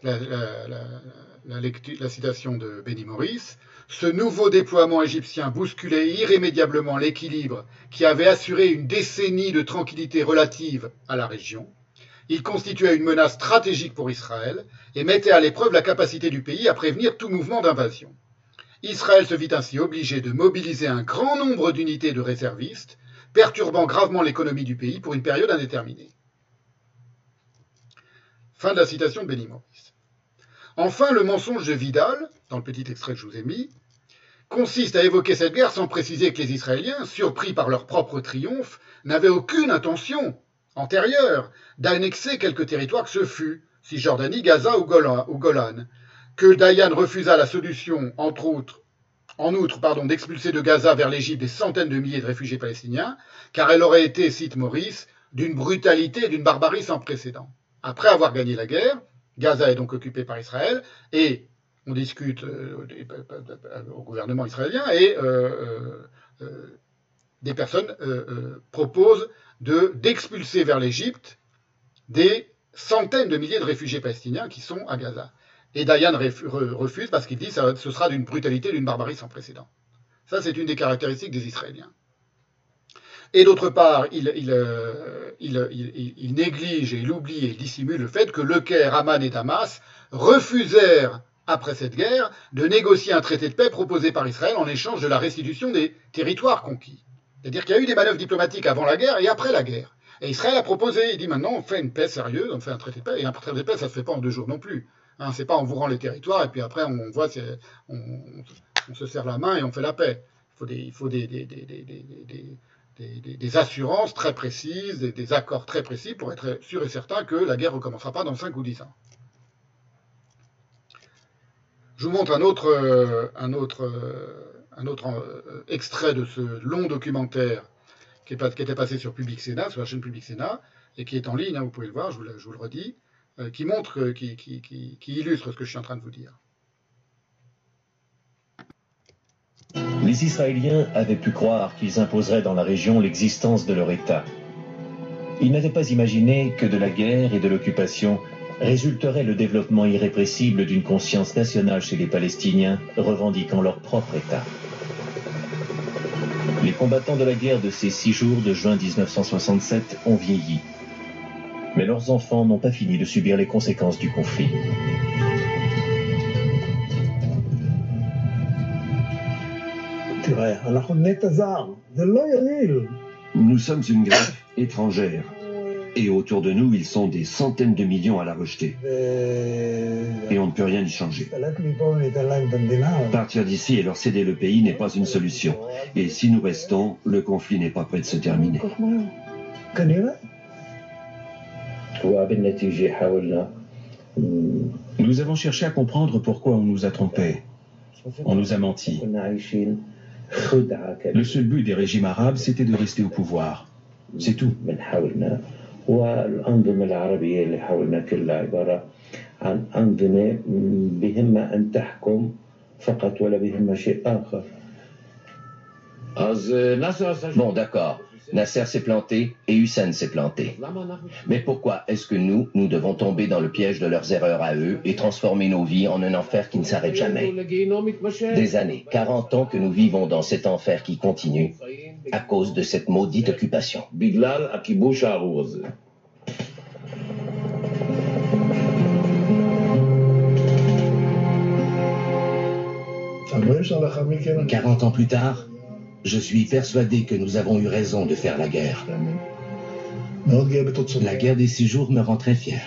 la, la- la- la lecture- la citation de Benny Morris. Ce nouveau déploiement égyptien bousculait irrémédiablement l'équilibre qui avait assuré une décennie de tranquillité relative à la région. Il constituait une menace stratégique pour Israël et mettait à l'épreuve la capacité du pays à prévenir tout mouvement d'invasion. Israël se vit ainsi obligé de mobiliser un grand nombre d'unités de réservistes, perturbant gravement l'économie du pays pour une période indéterminée. Fin de la citation de Benny Morris. Enfin, le mensonge de Vidal, dans le petit extrait que je vous ai mis, consiste à évoquer cette guerre sans préciser que les Israéliens, surpris par leur propre triomphe, n'avaient aucune intention antérieure d'annexer quelque territoire que ce fût, Cisjordanie, Gaza ou Golan, ou Golan, que Dayan refusa la solution, entre autres, en outre, pardon, d'expulser de Gaza vers l'Égypte des centaines de milliers de réfugiés palestiniens, car elle aurait été, cite Maurice, d'une brutalité et d'une barbarie sans précédent. Après avoir gagné la guerre, Gaza est donc occupée par Israël et on discute euh, au gouvernement israélien et euh, euh, des personnes proposent de d'expulser vers l'Égypte des centaines de milliers de réfugiés palestiniens qui sont à Gaza. Et Dayan refu- re- refuse parce qu'il dit que ce sera d'une brutalité, d'une barbarie sans précédent. Ça, c'est une des caractéristiques des Israéliens. Et d'autre part, euh, il- néglige et il oublie et il dissimule le fait que Le Caire, Amman et Damas refusèrent, après cette guerre, de négocier un traité de paix proposé par Israël en échange de la restitution des territoires conquis. C'est-à-dire qu'il y a eu des manœuvres diplomatiques avant la guerre et après la guerre. Et Israël a proposé, il dit maintenant on fait une paix sérieuse, on fait un traité de paix, et un traité de paix ça se fait pas en deux jours non plus. Hein, c'est pas en vous rend les territoires et puis après on voit, on, on se serre la main et on fait la paix. Il faut des, assurances très précises, des, accords très précis pour être sûr et certain que la guerre ne recommencera pas dans 5 ou 10 ans. Je vous montre un autre, euh, euh, euh, extrait de ce long documentaire qui, était passé sur Public Sénat, sur la chaîne Public Sénat, et qui est en ligne, hein, vous pouvez le voir, je vous le, redis, qui montre, euh, qui, qui- qui- qui illustre ce que je suis en train de vous dire. Les Israéliens avaient pu croire qu'ils imposeraient dans la région l'existence de leur État. Ils n'avaient pas imaginé que de la guerre et de l'occupation résulterait le développement irrépressible d'une conscience nationale chez les Palestiniens revendiquant leur propre État. Les combattants de la guerre de ces six jours de juin 1967 ont vieilli mais leurs enfants n'ont pas fini de subir les conséquences du conflit. Nous sommes une greffe étrangère. Et autour de nous, ils sont des centaines de millions à la rejeter. Et on ne peut rien y changer. Partir d'ici et leur céder le pays n'est pas une solution. Et si nous restons, le conflit n'est pas prêt de se terminer. Nous avons cherché à comprendre pourquoi on nous a trompés. On nous a menti. Le seul but des régimes arabes, c'était de rester au pouvoir. C'est tout. Bon, d'accord. Nasser s'est planté et Hussein s'est planté. Mais pourquoi est-ce que nous, nous devons tomber dans le piège de leurs erreurs à eux et transformer nos vies en un enfer qui ne s'arrête jamais? Des années, 40 ans que nous vivons dans cet enfer qui continue à cause de cette maudite occupation. Quarante ans plus tard, je suis persuadé que nous avons eu raison de faire la guerre. La guerre des six jours me rend très fier.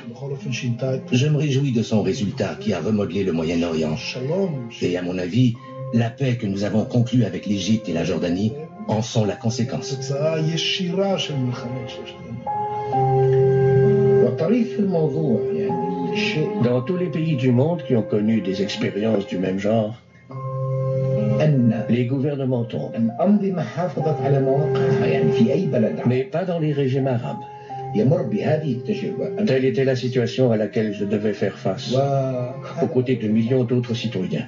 Je me réjouis de son résultat qui a remodelé le Moyen-Orient. Et à mon avis, la paix que nous avons conclue avec l'Égypte et la Jordanie en sont la conséquence. Dans tous les pays du monde qui ont connu des expériences du même genre, les gouvernements tombent. Mais pas dans les régimes arabes. Telle était la situation à laquelle je devais faire face, aux côtés de millions d'autres citoyens.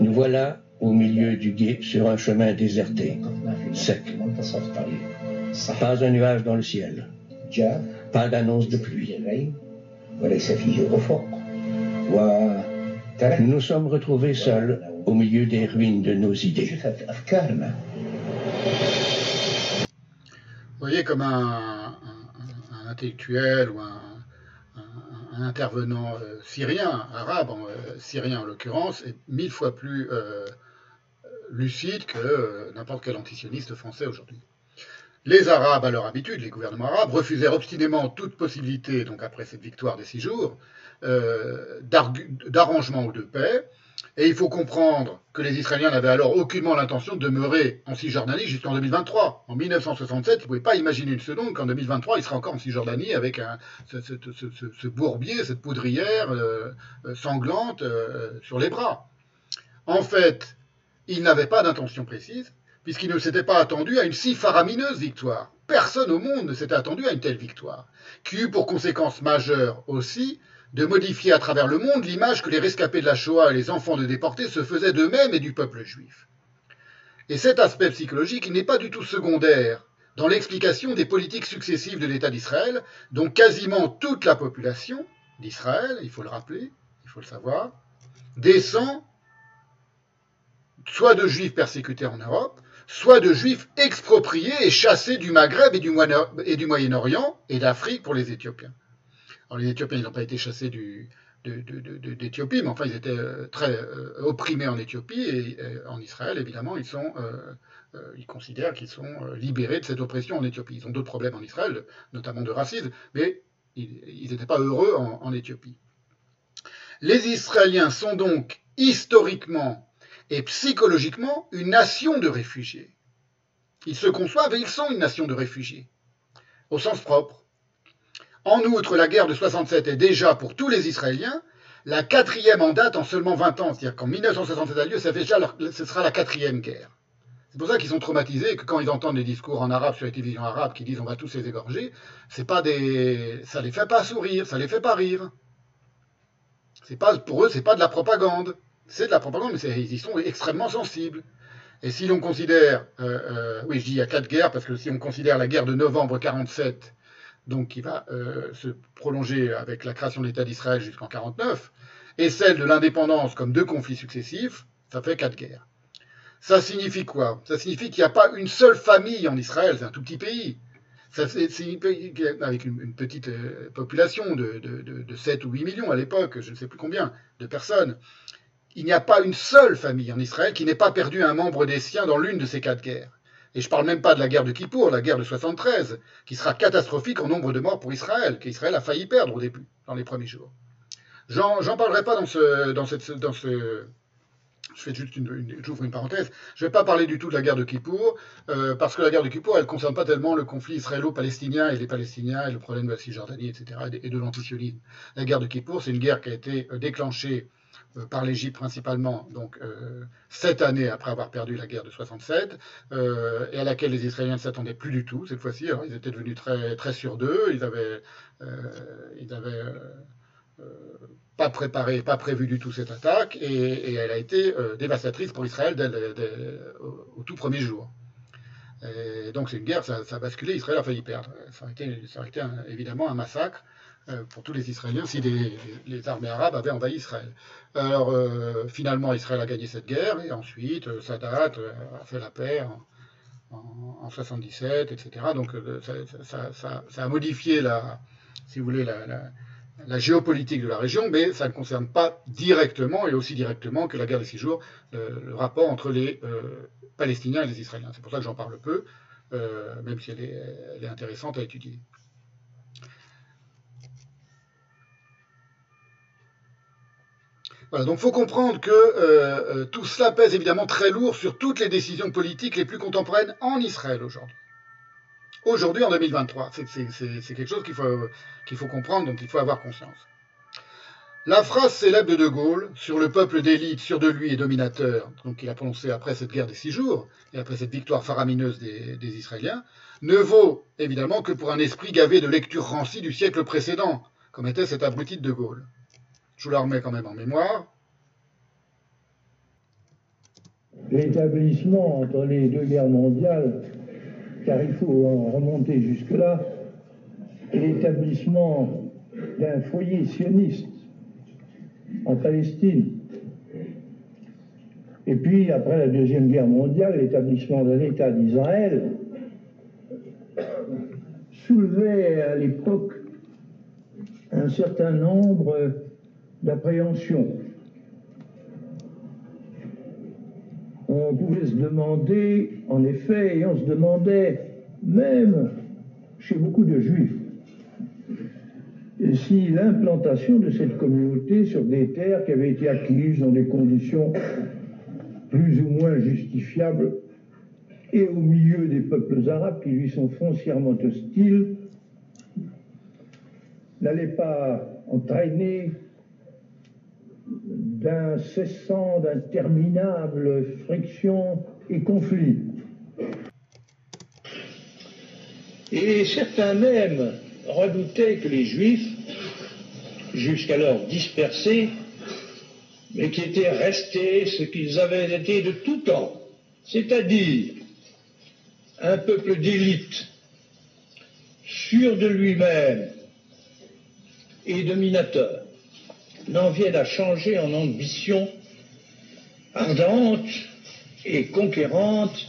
Nous voilà au milieu du gué sur un chemin déserté, sec. Pas un nuage dans le ciel. Pas d'annonce de pluie. Nous nous sommes retrouvés seuls au milieu des ruines de nos idées. Vous voyez comme un, un- un intellectuel ou un, un- un intervenant euh, syrien, arabe, en, euh, syrien en l'occurrence, est mille fois plus euh, lucide que euh, n'importe quel antisioniste français aujourd'hui. Les Arabes, à leur habitude, les gouvernements arabes, refusèrent obstinément toute possibilité, donc après cette victoire des six jours, euh, d'arrangement ou de paix. Et il faut comprendre que les Israéliens n'avaient alors aucunement l'intention de demeurer en Cisjordanie jusqu'en 2023. En 1967, ils ne pouvaient pas imaginer une seconde qu'en 2023, ils seraient encore en Cisjordanie avec ce bourbier, cette poudrière euh, euh, sanglante euh, sur les bras. En fait, ils n'avaient pas d'intention précise, puisqu'ils ne s'étaient pas attendus à une si faramineuse victoire. Personne au monde ne s'était attendu à une telle victoire, qui eut pour conséquence majeure aussi de modifier à travers le monde l'image que les rescapés de la Shoah et les enfants de déportés se faisaient d'eux-mêmes et du peuple juif. Et cet aspect psychologique n'est pas du tout secondaire dans l'explication des politiques successives de l'État d'Israël, dont quasiment toute la population d'Israël, il faut le rappeler, il faut le savoir, descend soit de juifs persécutés en Europe, soit de juifs expropriés et chassés du Maghreb et du Moyen-Orient et d'Afrique pour les Éthiopiens. Alors les Éthiopiens, ils n'ont pas été chassés du- d'Éthiopie, mais enfin, ils étaient euh, très euh, opprimés en Éthiopie et euh, en Israël, évidemment, ils sont, ils considèrent qu'ils sont libérés de cette oppression en Éthiopie. Ils ont d'autres problèmes en Israël, notamment de racisme, mais ils n'étaient pas heureux en Éthiopie. Les Israéliens sont donc historiquement et psychologiquement une nation de réfugiés. Ils se conçoivent et ils sont une nation de réfugiés, au sens propre. En outre, la guerre de 67 est déjà, pour tous les Israéliens, la quatrième en date en seulement 20 ans. C'est-à-dire qu'en 1967 a lieu, ça ce sera la quatrième guerre. C'est pour ça qu'ils sont traumatisés et que quand ils entendent des discours en arabe sur les télévisions arabes qui disent on va tous les égorger, c'est pas des, ça les fait pas sourire, ça les fait pas rire. C'est pas, pour eux, c'est pas de la propagande. C'est de la propagande, mais ils y sont extrêmement sensibles. Et si l'on considère, euh, euh, oui, je dis il y a quatre guerres, parce que si on considère la guerre de novembre 47, donc qui va euh, se prolonger avec la création de l'État d'Israël jusqu'en 49, et celle de l'indépendance comme deux conflits successifs, ça fait quatre guerres. Ça signifie quoi? Ça signifie qu'il n'y a pas une seule famille en Israël, c'est un tout petit pays. Ça, avec une, une petite euh, population de, de, de- de 7 ou 8 millions à l'époque, je ne sais plus combien, de personnes. Il n'y a pas une seule famille en Israël qui n'ait pas perdu un membre des siens dans l'une de ces quatre guerres. Et je ne parle même pas de la guerre de Kippour, la guerre de 73, qui sera catastrophique en nombre de morts pour Israël, qu'Israël a failli perdre au début, dans les premiers jours. J'en, parlerai pas dans ce, cette, je fais juste une, j'ouvre une parenthèse. Je ne vais pas parler du tout de la guerre de Kippour, euh, parce que la guerre de Kippour, elle ne concerne pas tellement le conflit israélo-palestinien et les Palestiniens et le problème de la Cisjordanie, etc., et de, l'antisionisme. La guerre de Kippour, c'est une guerre qui a été euh, déclenchée par l'Égypte principalement, donc euh, sept années après avoir perdu la guerre de 67, euh, et à laquelle les Israéliens ne s'attendaient plus du tout cette fois-ci. Ils étaient devenus très très sûrs d'eux, ils avaient, euh, euh, euh, pas préparé, pas prévu du tout cette attaque, et, elle a été euh, dévastatrice pour Israël dès au, tout premier jour. Donc c'est une guerre, ça, a basculé, Israël a failli perdre. Ça aurait été, évidemment un massacre euh, pour tous les Israéliens si les, armées arabes avaient envahi Israël. Alors euh, finalement Israël a gagné cette guerre et ensuite euh, Sadat euh, a fait la paix en, en, en 77, etc. Donc euh, ça, a modifié la, si vous voulez, la, géopolitique de la région, mais ça ne concerne pas directement et aussi directement que la guerre des six jours, le, rapport entre les euh, Palestiniens et les Israéliens. C'est pour ça que j'en parle peu, euh, même si elle est intéressante à étudier. Voilà, donc il faut comprendre que euh, euh, tout cela pèse évidemment très lourd sur toutes les décisions politiques les plus contemporaines en Israël aujourd'hui. Aujourd'hui, en 2023, c'est quelque chose qu'il faut, comprendre, dont il faut avoir conscience. La phrase célèbre de De Gaulle sur le peuple d'élite, sûr de lui et dominateur, donc qu'il a prononcé après cette guerre des six jours et après cette victoire faramineuse des, Israéliens, ne vaut évidemment que pour un esprit gavé de lecture rancie du siècle précédent, comme était cet abruti de De Gaulle. Je vous la remets quand même en mémoire. L'établissement entre les deux guerres mondiales, car il faut en remonter jusque-là, l'établissement d'un foyer sioniste en Palestine. Et puis, après la Deuxième Guerre mondiale, l'établissement de l'État d'Israël soulevait à l'époque un certain nombre d'appréhensions. On pouvait se demander, en effet, et on se demandait même chez beaucoup de juifs, si l'implantation de cette communauté sur des terres qui avaient été acquises dans des conditions plus ou moins justifiables et au milieu des peuples arabes qui lui sont foncièrement hostiles n'allait pas entraîner d'incessants, d'interminables frictions et conflits. Et certains même redoutaient que les Juifs, jusqu'alors dispersés, mais qui étaient restés ce qu'ils avaient été de tout temps, c'est-à-dire un peuple d'élite, sûr de lui-même et dominateur, n'en viennent à changer en ambition ardente et conquérante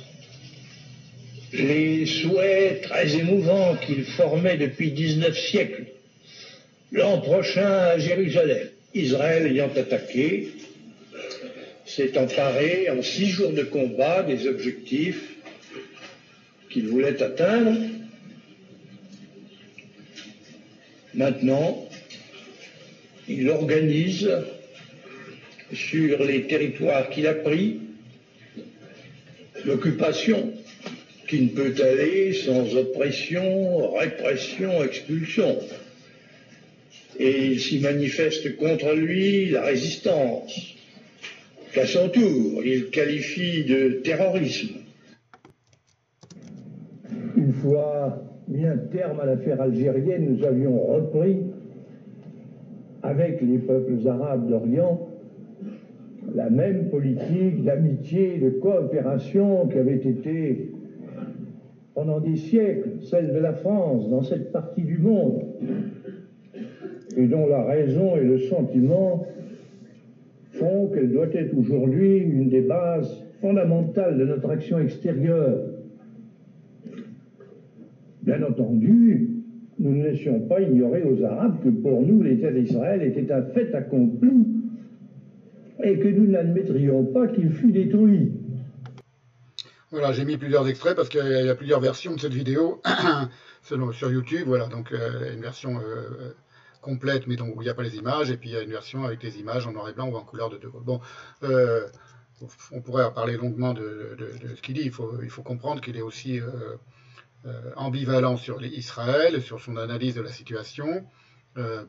les souhaits très émouvants qu'il formait depuis 19 siècles. L'an prochain à Jérusalem, Israël ayant attaqué, s'est emparé en six jours de combat des objectifs qu'il voulait atteindre. Maintenant, il organise sur les territoires qu'il a pris l'occupation qui ne peut aller sans oppression, répression, expulsion. Et il s'y manifeste contre lui la résistance, qu'à son tour, il qualifie de terrorisme. Une fois mis un terme à l'affaire algérienne, nous avions repris avec les peuples arabes d'Orient la même politique d'amitié, de coopération qui avait été pendant des siècles celle de la France dans cette partie du monde et dont la raison et le sentiment font qu'elle doit être aujourd'hui une des bases fondamentales de notre action extérieure. Bien entendu, nous ne laissions pas ignorer aux Arabes que pour nous, l'État d'Israël était un fait accompli et que nous n'admettrions pas qu'il fût détruit. Voilà, j'ai mis plusieurs extraits parce qu'il y, a plusieurs versions de cette vidéo (clears throat) sur YouTube. Voilà, donc euh, une version euh, complète, mais donc où il n'y a pas les images, et puis il y a une version avec les images en noir et blanc ou en couleur de De Gaulle. Bon, euh, on pourrait parler longuement de, ce qu'il dit. Il faut, il faut comprendre qu'il est aussi ambivalent sur Israël, sur son analyse de la situation.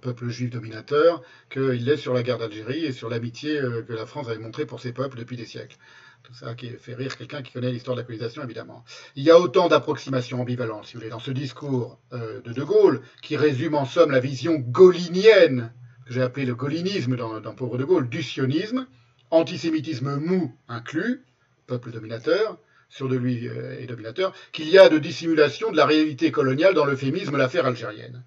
peuple juif dominateur, qu'il est sur la guerre d'Algérie et sur l'amitié que la France avait montrée pour ses peuples depuis des siècles. Tout ça qui fait rire quelqu'un qui connaît l'histoire de la colonisation, évidemment. Il y a autant d'approximations ambivalentes, si vous voulez, dans ce discours euh, de De Gaulle, qui résume en somme la vision gaulinienne, que j'ai appelé le gaullinisme dans, dans Pauvre De Gaulle, du sionisme, antisémitisme mou inclus, peuple dominateur, sur de lui euh, et dominateur, qu'il y a de dissimulation de la réalité coloniale dans l'euphémisme l'affaire algérienne.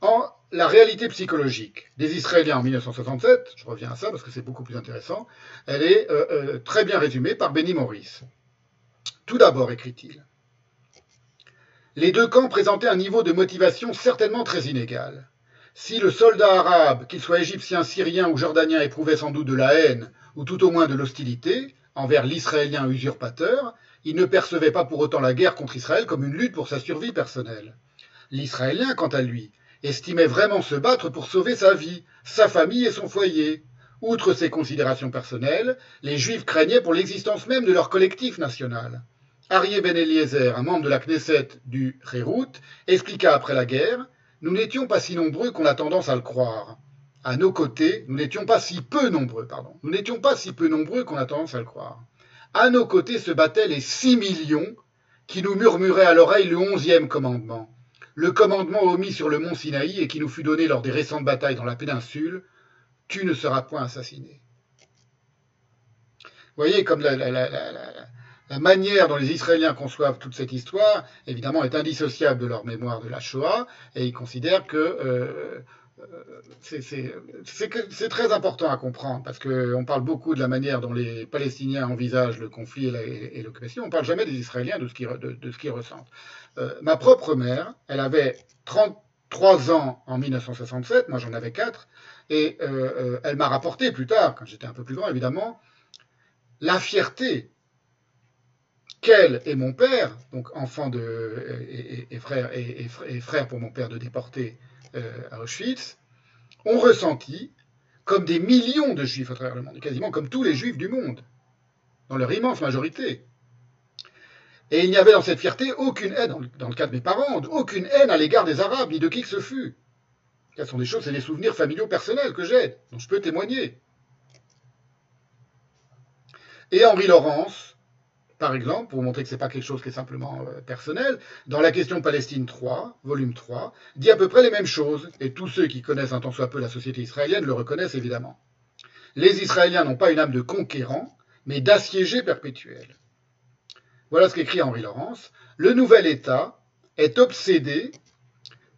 En la réalité psychologique des Israéliens en 1967, je reviens à ça parce que c'est beaucoup plus intéressant, elle est euh, euh, très bien résumée par Benny Morris. Tout d'abord, écrit-il, les deux camps présentaient un niveau de motivation certainement très inégal. Si le soldat arabe, qu'il soit égyptien, syrien ou jordanien, éprouvait sans doute de la haine, ou tout au moins de l'hostilité, envers l'Israélien usurpateur, il ne percevait pas pour autant la guerre contre Israël comme une lutte pour sa survie personnelle. L'Israélien, quant à lui, estimait vraiment se battre pour sauver sa vie, sa famille et son foyer. Outre ces considérations personnelles, les Juifs craignaient pour l'existence même de leur collectif national. Arié Ben Eliezer, un membre de la Knesset du Rérout, expliqua après la guerre Nous n'étions pas si nombreux qu'on a tendance à le croire. À nos côtés, nous n'étions pas si peu nombreux, pardon, nous n'étions pas si peu nombreux qu'on a tendance à le croire. À nos côtés se battaient les six millions qui nous murmuraient à l'oreille le onzième commandement, le commandement omis sur le mont Sinaï et qui nous fut donné lors des récentes batailles dans la péninsule, tu ne seras point assassiné. Vous voyez comme la, manière dont les Israéliens conçoivent toute cette histoire, évidemment, est indissociable de leur mémoire de la Shoah, et ils considèrent que euh, c'est très important à comprendre parce qu'on parle beaucoup de la manière dont les Palestiniens envisagent le conflit et l'occupation. On ne parle jamais des Israéliens, de ce qu'ils ressentent. Euh, ma propre mère, elle avait 33 ans en 1967, moi j'en avais 4, et euh, euh, elle m'a rapporté plus tard, quand j'étais un peu plus grand évidemment, la fierté qu'elle et mon père, donc enfant et, et, frère pour mon père de déporté, euh, à Auschwitz, ont ressenti, comme des millions de juifs à travers le monde, quasiment comme tous les juifs du monde, dans leur immense majorité. Et il n'y avait dans cette fierté aucune haine, dans le cas de mes parents, aucune haine à l'égard des Arabes, ni de qui que ce fût. Ce sont des choses, c'est des souvenirs familiaux personnels que j'ai, dont je peux témoigner. Et Henri Laurence, par exemple, pour montrer que ce n'est pas quelque chose qui est simplement euh, personnel, dans la question Palestine 3, volume 3, dit à peu près les mêmes choses, et tous ceux qui connaissent un tant soit peu la société israélienne le reconnaissent évidemment. Les Israéliens n'ont pas une âme de conquérant, mais d'assiégé perpétuel. Voilà ce qu'écrit Henri Laurence. Le nouvel État est obsédé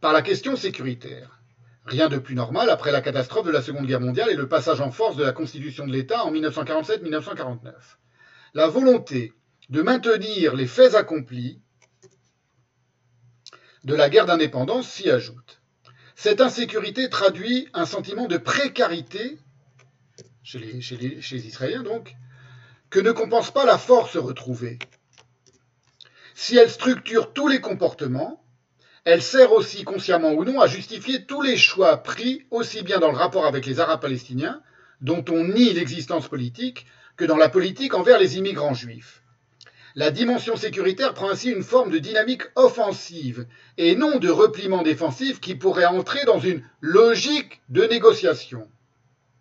par la question sécuritaire. Rien de plus normal après la catastrophe de la Seconde Guerre mondiale et le passage en force de la constitution de l'État en 1947-1949. La volonté de maintenir les faits accomplis de la guerre d'indépendance s'y ajoute. Cette insécurité traduit un sentiment de précarité chez les, Israéliens donc, que ne compense pas la force retrouvée. Si elle structure tous les comportements, elle sert aussi, consciemment ou non, à justifier tous les choix pris, aussi bien dans le rapport avec les Arabes palestiniens, dont on nie l'existence politique, que dans la politique envers les immigrants juifs. La dimension sécuritaire prend ainsi une forme de dynamique offensive et non de repliement défensif qui pourrait entrer dans une logique de négociation,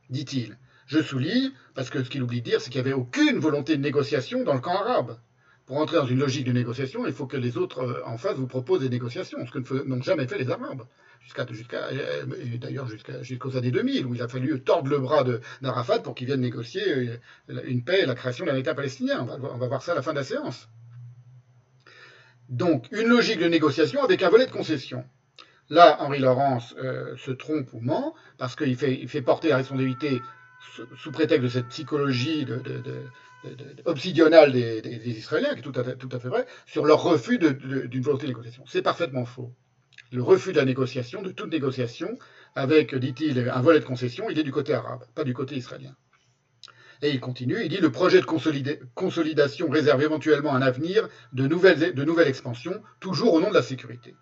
dit-il. Je souligne, parce que ce qu'il oublie de dire, c'est qu'il n'y avait aucune volonté de négociation dans le camp arabe. Pour entrer dans une logique de négociation, il faut que les autres euh, en face vous proposent des négociations, ce que n'ont jamais fait les Arabes jusqu'à, euh, d'ailleurs jusqu'aux années 2000, où il a fallu tordre le bras d'Arafat pour qu'il vienne négocier euh, une paix et la création d'un État palestinien. On va, voir ça à la fin de la séance. Donc, une logique de négociation avec un volet de concession. Là, Henri Laurence euh, se trompe ou ment, parce qu'il fait, fait, porter la responsabilité sous, prétexte de cette psychologie obsidionale des, Israéliens, qui est tout à, tout à fait vrai, sur leur refus d'une volonté de négociation. C'est parfaitement faux le refus de la négociation, de toute négociation, avec, dit-il, un volet de concession, il est du côté arabe, pas du côté israélien. Et il continue, il dit le projet de consolidation réserve éventuellement un avenir de nouvelles, de nouvelles expansions, toujours au nom de la sécurité.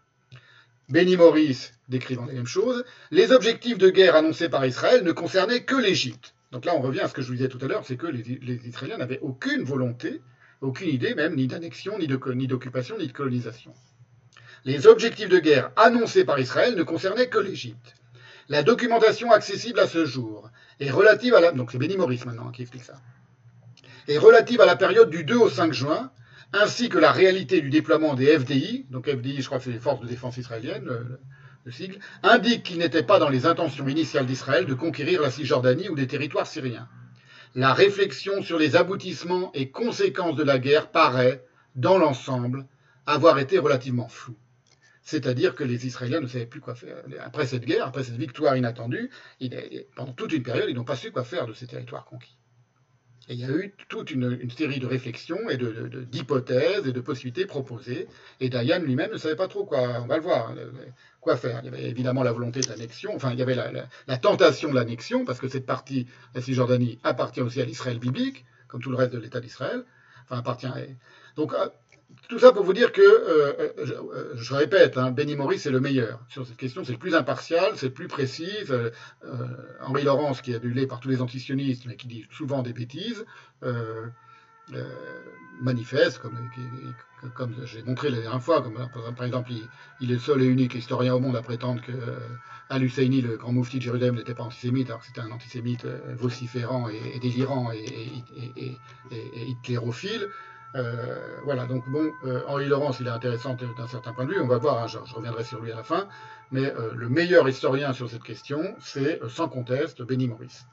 Benny Morris décrivant les mêmes choses, les objectifs de guerre annoncés par Israël ne concernaient que l'Égypte. Donc là, on revient à ce que je vous disais tout à l'heure, c'est que les, Israéliens n'avaient aucune volonté, aucune idée même, ni d'annexion, ni d'occupation, ni de colonisation. Les objectifs de guerre annoncés par Israël ne concernaient que l'Égypte. La documentation accessible à ce jour est relative à la... Donc c'est Benny Morris maintenant qui explique ça. Est relative à la période du 2 au 5 juin, ainsi que la réalité du déploiement des FDI, donc FDI je crois que c'est les forces de défense israéliennes, le, le sigle, indique qu'il n'était pas dans les intentions initiales d'Israël de conquérir la Cisjordanie ou des territoires syriens. La réflexion sur les aboutissements et conséquences de la guerre paraît, dans l'ensemble, avoir été relativement floue. C'est-à-dire que les Israéliens ne savaient plus quoi faire. Après cette guerre, après cette victoire inattendue, pendant toute une période, ils n'ont pas su quoi faire de ces territoires conquis. Et il y a eu toute une, série de réflexions et d'hypothèses et de possibilités proposées. Et Dayan lui-même ne savait pas trop quoi, on va le voir, euh, quoi faire. Il y avait évidemment la volonté de l'annexion, enfin il y avait la, tentation de l'annexion, parce que cette partie, la Cisjordanie, appartient aussi à l'Israël biblique, comme tout le reste de l'État d'Israël. Enfin, appartient. Donc, euh, tout ça pour vous dire que, euh, euh, euh, je, répète, hein, Benny Morris est le meilleur sur cette question, c'est le plus impartial, c'est le plus précis. Henri Laurence, qui est adulé par tous les antisionistes, mais qui dit souvent des bêtises, manifeste, comme, j'ai montré la dernière fois, par exemple, il, est le seul et unique historien au monde à prétendre que Al-Husseini, le grand moufti de Jérusalem, n'était pas antisémite, alors que c'était un antisémite vociférant et, délirant et, et, et hitlérophile. Euh, voilà, donc bon, euh, Henri Laurence, il est intéressant d'un certain point de vue, on va voir, hein, je, reviendrai sur lui à la fin, mais euh, le meilleur historien sur cette question, c'est sans conteste Benny Maurice.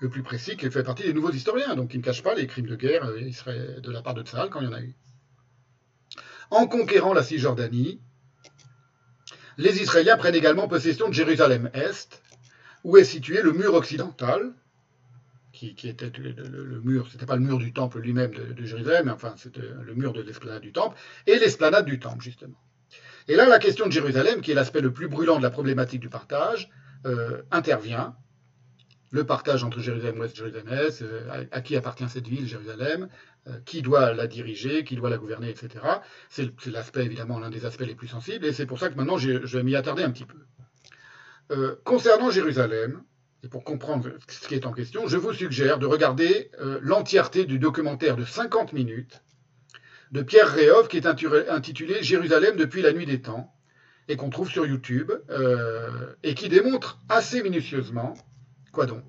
Le plus précis, qui fait partie des nouveaux historiens, donc qui ne cache pas les crimes de guerre de la part de Tsahal quand il y en a eu. En conquérant la Cisjordanie, les Israéliens prennent également possession de Jérusalem-Est, où est situé le mur occidental, qui, était le, le, mur, c'était pas le mur du temple lui-même de, Jérusalem, mais enfin c'était le mur de l'esplanade du temple, et l'esplanade du temple, justement. Et là, la question de Jérusalem, qui est l'aspect le plus brûlant de la problématique du partage, euh, intervient. Le partage entre Jérusalem-Ouest et Jérusalem-Est, euh, à, qui appartient cette ville, Jérusalem, euh, qui doit la diriger, qui doit la gouverner, etc. C'est l'aspect, évidemment, l'un des aspects les plus sensibles, et c'est pour ça que maintenant je vais m'y attarder un petit peu. concernant Jérusalem, et pour comprendre ce qui est en question, je vous suggère de regarder euh, l'entièreté du documentaire de 50 minutes de Pierre Réhoff qui est intitulé Jérusalem depuis la nuit des temps et qu'on trouve sur YouTube euh, et qui démontre assez minutieusement, quoi donc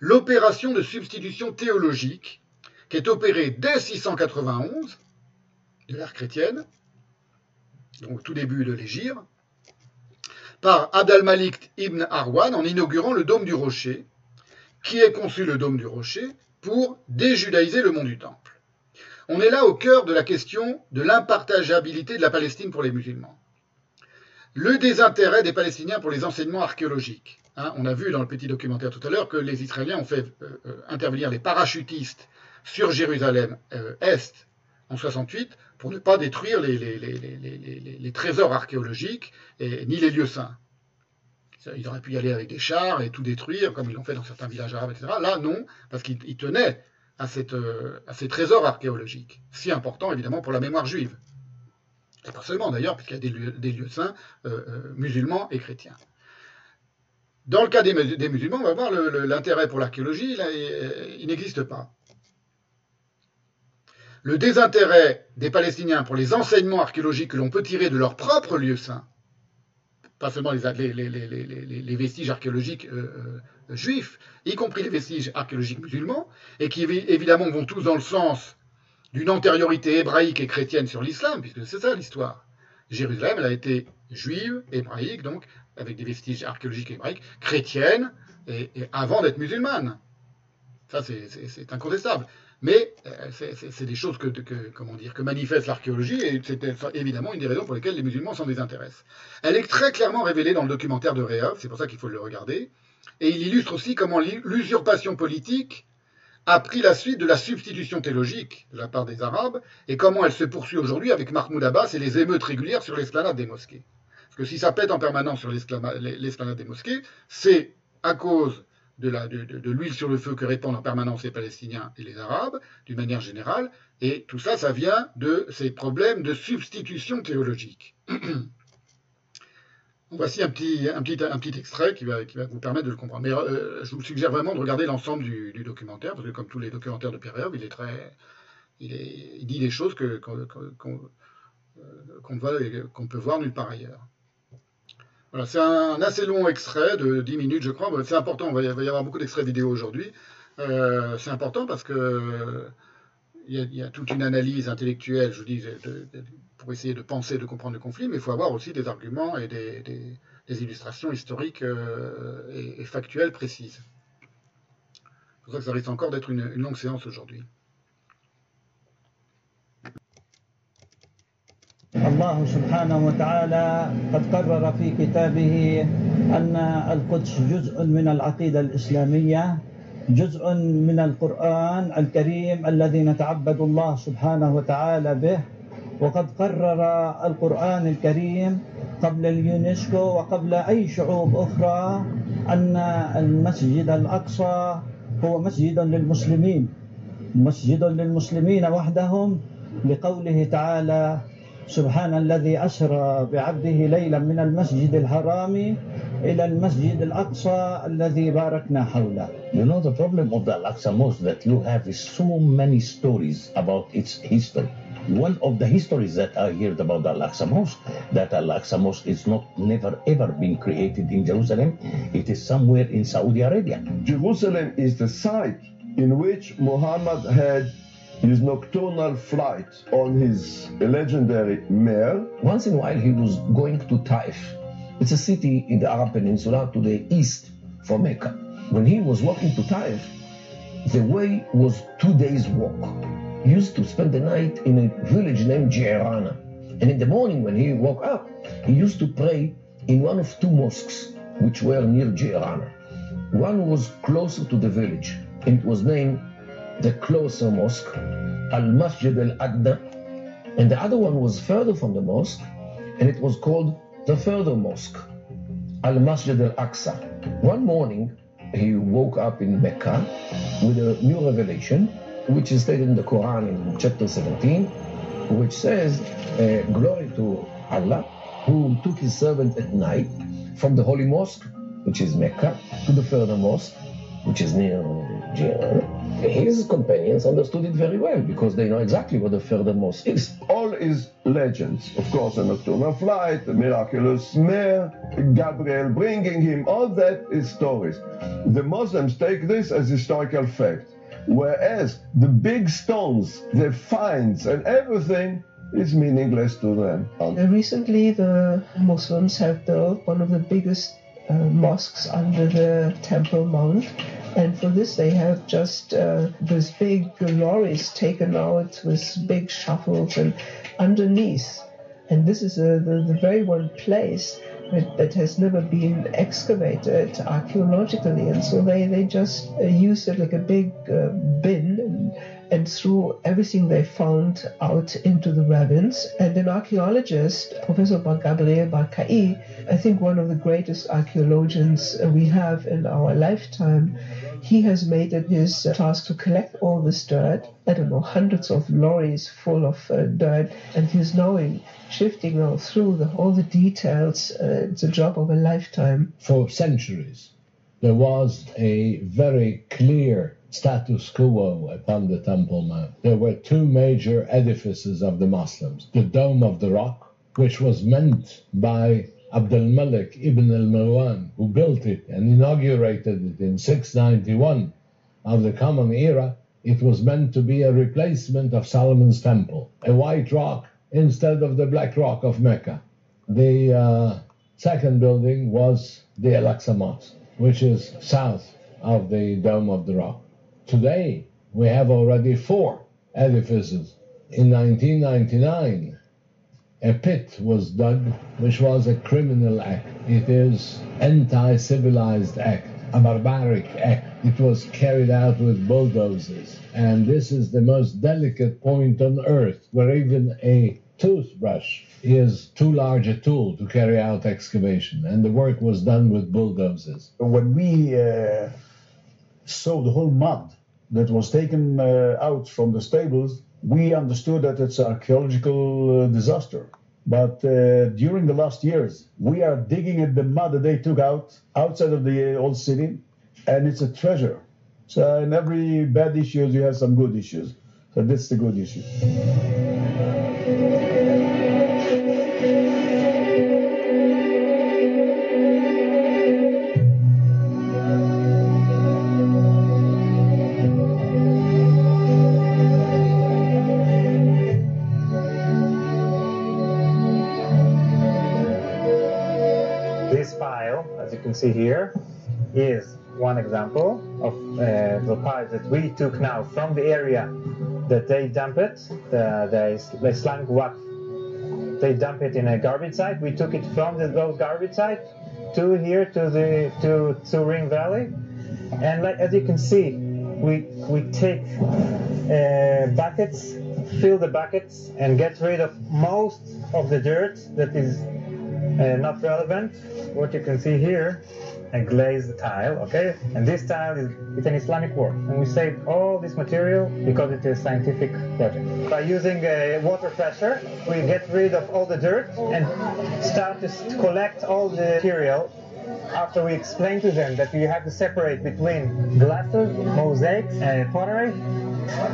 L'opération de substitution théologique qui est opérée dès 691 de l'ère chrétienne, donc tout début de l'Égir, par Abd al-Malik ibn Arwan en inaugurant le dôme du rocher, qui est conçu le dôme du rocher pour déjudaïser le mont du Temple. On est là au cœur de la question de l'impartageabilité de la Palestine pour les musulmans. Le désintérêt des Palestiniens pour les enseignements archéologiques. Hein, on a vu dans le petit documentaire tout à l'heure que les Israéliens ont fait euh, euh, intervenir les parachutistes sur Jérusalem-Est euh, en 68 pour ne pas détruire les, trésors archéologiques et, ni les lieux saints. Ils auraient pu y aller avec des chars et tout détruire, comme ils l'ont fait dans certains villages arabes, etc. Là, non, parce qu'ils tenaient à, euh, à, ces trésors archéologiques, si importants évidemment pour la mémoire juive. Et pas seulement d'ailleurs, puisqu'il y a des lieux, saints euh, euh, musulmans et chrétiens. Dans le cas des, musulmans, on va voir l'intérêt pour l'archéologie, il n'existe pas le désintérêt des Palestiniens pour les enseignements archéologiques que l'on peut tirer de leurs propres lieux saints, pas seulement les, vestiges archéologiques euh, euh, juifs, y compris les vestiges archéologiques musulmans, et qui évidemment vont tous dans le sens d'une antériorité hébraïque et chrétienne sur l'islam, puisque c'est ça l'histoire. Jérusalem, elle a été juive, hébraïque, donc, avec des vestiges archéologiques hébraïques, chrétiennes, et avant d'être musulmane. Ça, c'est incontestable. Mais euh, c'est des choses que, comment dire, que manifeste l'archéologie et c'est évidemment une des raisons pour lesquelles les musulmans s'en désintéressent. Elle est très clairement révélée dans le documentaire de Réa, c'est pour ça qu'il faut le regarder, et il illustre aussi comment l'usurpation politique a pris la suite de la substitution théologique de la part des Arabes et comment elle se poursuit aujourd'hui avec Mahmoud Abbas et les émeutes régulières sur l'esplanade des mosquées. Parce que si ça pète en permanence sur l'esplanade des mosquées, c'est à cause de, l'huile sur le feu que répandent en permanence les Palestiniens et les Arabes, d'une manière générale, et tout ça, ça vient de ces problèmes de substitution théologique. (clears throat) Voici un petit, extrait qui va, vous permettre de le comprendre. Mais euh, je vous suggère vraiment de regarder l'ensemble du, documentaire, parce que comme tous les documentaires de Pierre il il, dit des choses qu'on euh, qu'on peut voir nulle part ailleurs. Voilà, c'est un assez long extrait de 10 minutes, je crois. C'est important, il va y avoir beaucoup d'extraits vidéo aujourd'hui. Euh, c'est important parce que il y, a, toute une analyse intellectuelle, je vous dis, pour essayer de penser, de comprendre le conflit, mais il faut avoir aussi des arguments et des, illustrations historiques euh, et, factuelles précises. C'est pour ça que ça risque encore d'être une longue séance aujourd'hui. الله سبحانه وتعالى قد قرر في كتابه أن القدس جزء من العقيدة الإسلامية جزء من القرآن الكريم الذي نتعبد الله سبحانه وتعالى به. وقد قرر القرآن الكريم قبل اليونسكو وقبل أي شعوب أخرى أن المسجد الأقصى هو مسجد للمسلمين. مسجد للمسلمين وحدهم لقوله تعالى سبحان الذي أسرى بعبده ليلا من المسجد الحرام إلى المسجد الأقصى الذي باركنا حوله. You know the problem of the Al-Aqsa Mosque that you have is so many stories about its history. One of the histories that I heard about the Al-Aqsa Mosque, that Al-Aqsa Mosque is not never ever been created in Jerusalem. It is somewhere in Saudi Arabia. Jerusalem is the site in which Muhammad had his nocturnal flight on his legendary mare. Once in a while he was going to Taif. It's a city in the Arab Peninsula to the east from Mecca. When he was walking to Taif, the way was two days' walk. He used to spend the night in a village named Jirana. And in the morning when he woke up, he used to pray in one of two mosques which were near Jirana. One was closer to the village, and it was named the closer mosque, Al Masjid Al Adna, and the other one was further from the mosque, and it was called the further mosque, Al Masjid Al Aqsa. One morning, he woke up in Mecca with a new revelation, which is stated in the Quran in chapter 17, which says, uh, Glory to Allah, who took his servant at night from the holy mosque, which is Mecca, to the further mosque, which is near. His companions understood it very well because they know exactly what the further mosque is. All is legends. Of course, a nocturnal flight, a miraculous mare, Gabriel bringing him, all that is stories. The Muslims take this as historical fact. Whereas the big stones, the finds, and everything is meaningless to them. Recently, the Muslims have built one of the biggest uh, mosques under the Temple Mount. And for this, they have just uh, big lorries taken out with big shovels and underneath. And this is uh, the, the very one place that, that has never been excavated archaeologically. And so they, they just uh, use it like a big uh, bin and, and threw everything they found out into the ravines. And an archaeologist, Professor Gabriel Barkai, I think one of the greatest archaeologians we have in our lifetime, he has made it his task to collect all this dirt. I don't know, hundreds of lorries full of uh, dirt, and he's knowing, shifting now through the, all the details. Uh, it's a job of a lifetime. For centuries, there was a very clear status quo upon the Temple Mount. There were two major edifices of the Muslims the Dome of the Rock, which was meant by Abdul Malik ibn al Marwan, who built it and inaugurated it in 691 of the Common Era. It was meant to be a replacement of Solomon's Temple, a white rock instead of the black rock of Mecca. The uh, second building was the Al Aqsa Mosque, which is south of the Dome of the Rock. Today, we have already four edifices. In 1999, a pit was dug, which was a criminal act. It is anti-civilized act, a barbaric act. It was carried out with bulldozers. And this is the most delicate point on earth, where even a toothbrush is too large a tool to carry out excavation. And the work was done with bulldozers. When we uh, saw the whole mud that was taken uh, out from the stables, we understood that it's an archaeological uh, disaster. But uh, during the last years, we are digging at the mud that they took out outside of the old city, and it's a treasure. So in every bad issue, you have some good issues. So that's the good issue. See here, is one example of uh, the piles that we took now from the area that they dump it, the, the, the Islamic Waqf. They dump it in a garbage site. We took it from the, those garbage sites to here to the to to Ring Valley, and like as you can see, we we take uh, buckets, fill the buckets, and get rid of most of the dirt that is not relevant. What you can see here, a glazed tile, okay? And this tile is it's an Islamic work. And we saved all this material because it is a scientific project. By using a water pressure, we get rid of all the dirt and start to collect all the material after we explain to them that you have to separate between glasses, mosaics, and pottery,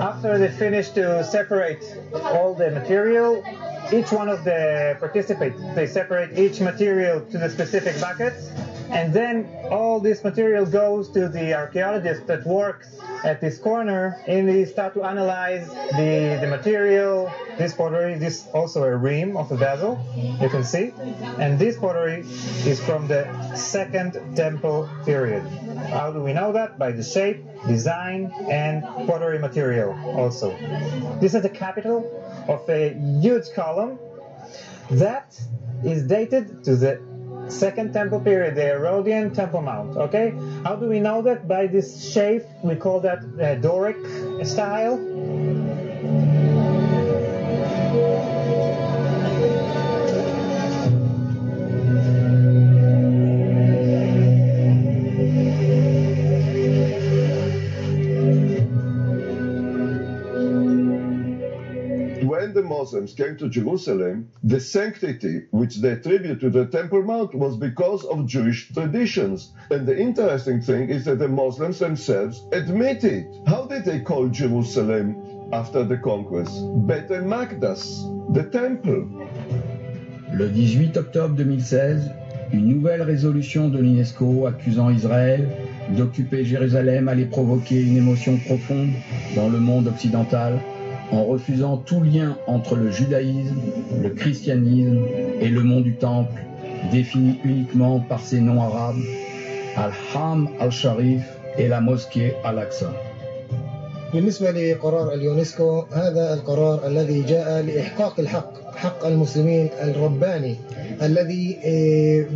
after they finish to separate all the material, each one of the participants, they separate each material to the specific buckets, and then all this material goes to the archaeologist that works at this corner, and they start to analyze the, the material, this pottery, this also a rim of a vessel, you can see, and this pottery is from the second temple period. How do we know that? By the shape, design, and pottery material also. This is the capital of a huge column that is dated to the second temple period, the Herodian Temple Mount. Okay, how do we know that? By this shape, we call that uh, Doric style. Muslims came to Jerusalem, the sanctity which they attribute to the Temple Mount was because of Jewish traditions. And the interesting thing is that the Muslims themselves admit it. How did they call Jerusalem after the conquest? Bet el Makdas, the temple. Le 18 octobre 2016, une nouvelle résolution de l'UNESCO accusant Israël d'occuper Jérusalem allait provoquer une émotion profonde dans le monde occidental en refusant tout lien entre le judaïsme, le christianisme et le mont du temple, défini uniquement par ses noms arabes, Al-Ham al-Sharif et la mosquée Al-Aqsa. بالنسبة لقرار اليونسكو هذا القرار الذي جاء لإحقاق الحق حق المسلمين الرباني الذي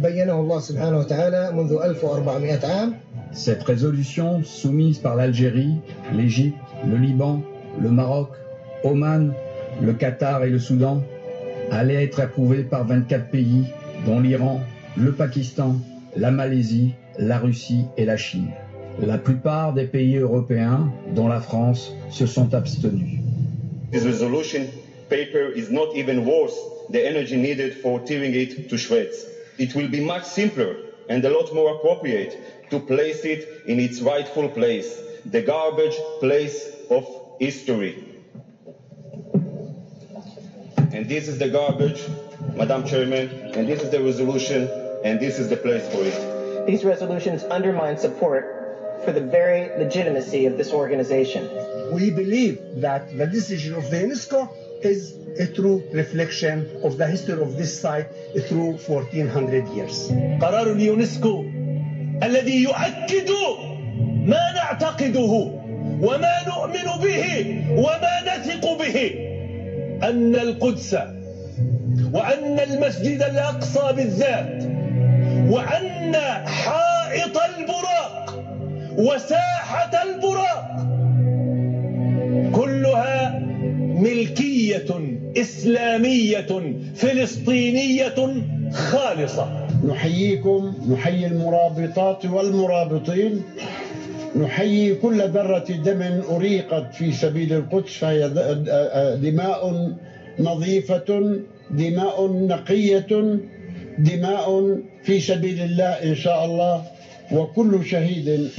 بينه الله سبحانه وتعالى منذ 1400 عام Cette résolution, soumise par l'Algérie, l'Égypte, le Liban, le Maroc, Oman, le Qatar et le Soudan, allait être approuvée par 24 pays, dont l'Iran, le Pakistan, la Malaisie, la Russie et la Chine. La plupart des pays européens, dont la France, se sont abstenus. This resolution paper is not even worth the energy needed for tearing it to shreds. It will be much simpler and a lot more appropriate to place it in its rightful place, the garbage place of history. And this is the garbage, Madam Chairman, and this is the resolution, and this is the place for it. These resolutions undermine support for the very legitimacy of this organization. We believe that the decision of the UNESCO is a true reflection of the history of this site through 1400 years. قرار اليونسكو الذي يؤكد ما نعتقده وما نؤمن به وما نثق به أن القدس وأن المسجد الأقصى بالذات وأن حائط البراق وساحة البراق كلها ملكية إسلامية فلسطينية خالصة. نحييكم نحيي المرابطات والمرابطين. نحيي كل ذرة دم أريقت في سبيل القدس فهي دماء نظيفة دماء نقية دماء في سبيل الله إن شاء الله. وكل شهيد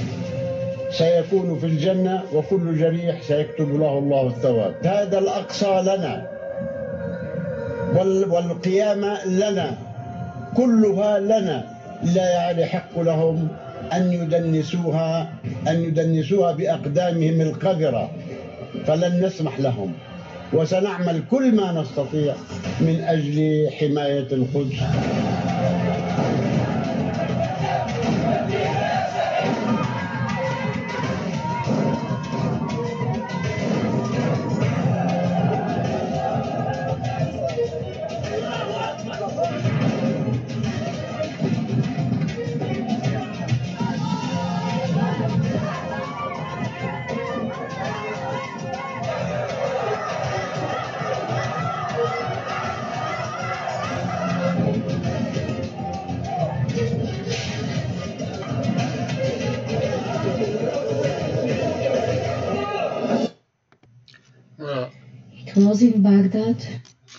سيكون في الجنة وكل جريح سيكتب له الله الثواب. هذا الأقصى لنا والقيامة لنا كلها لنا. لا يحق لهم أن يدنسوها أن يدنسوها بأقدامهم القذرة فلن نسمح لهم. وسنعمل كل ما نستطيع من أجل حماية القدس.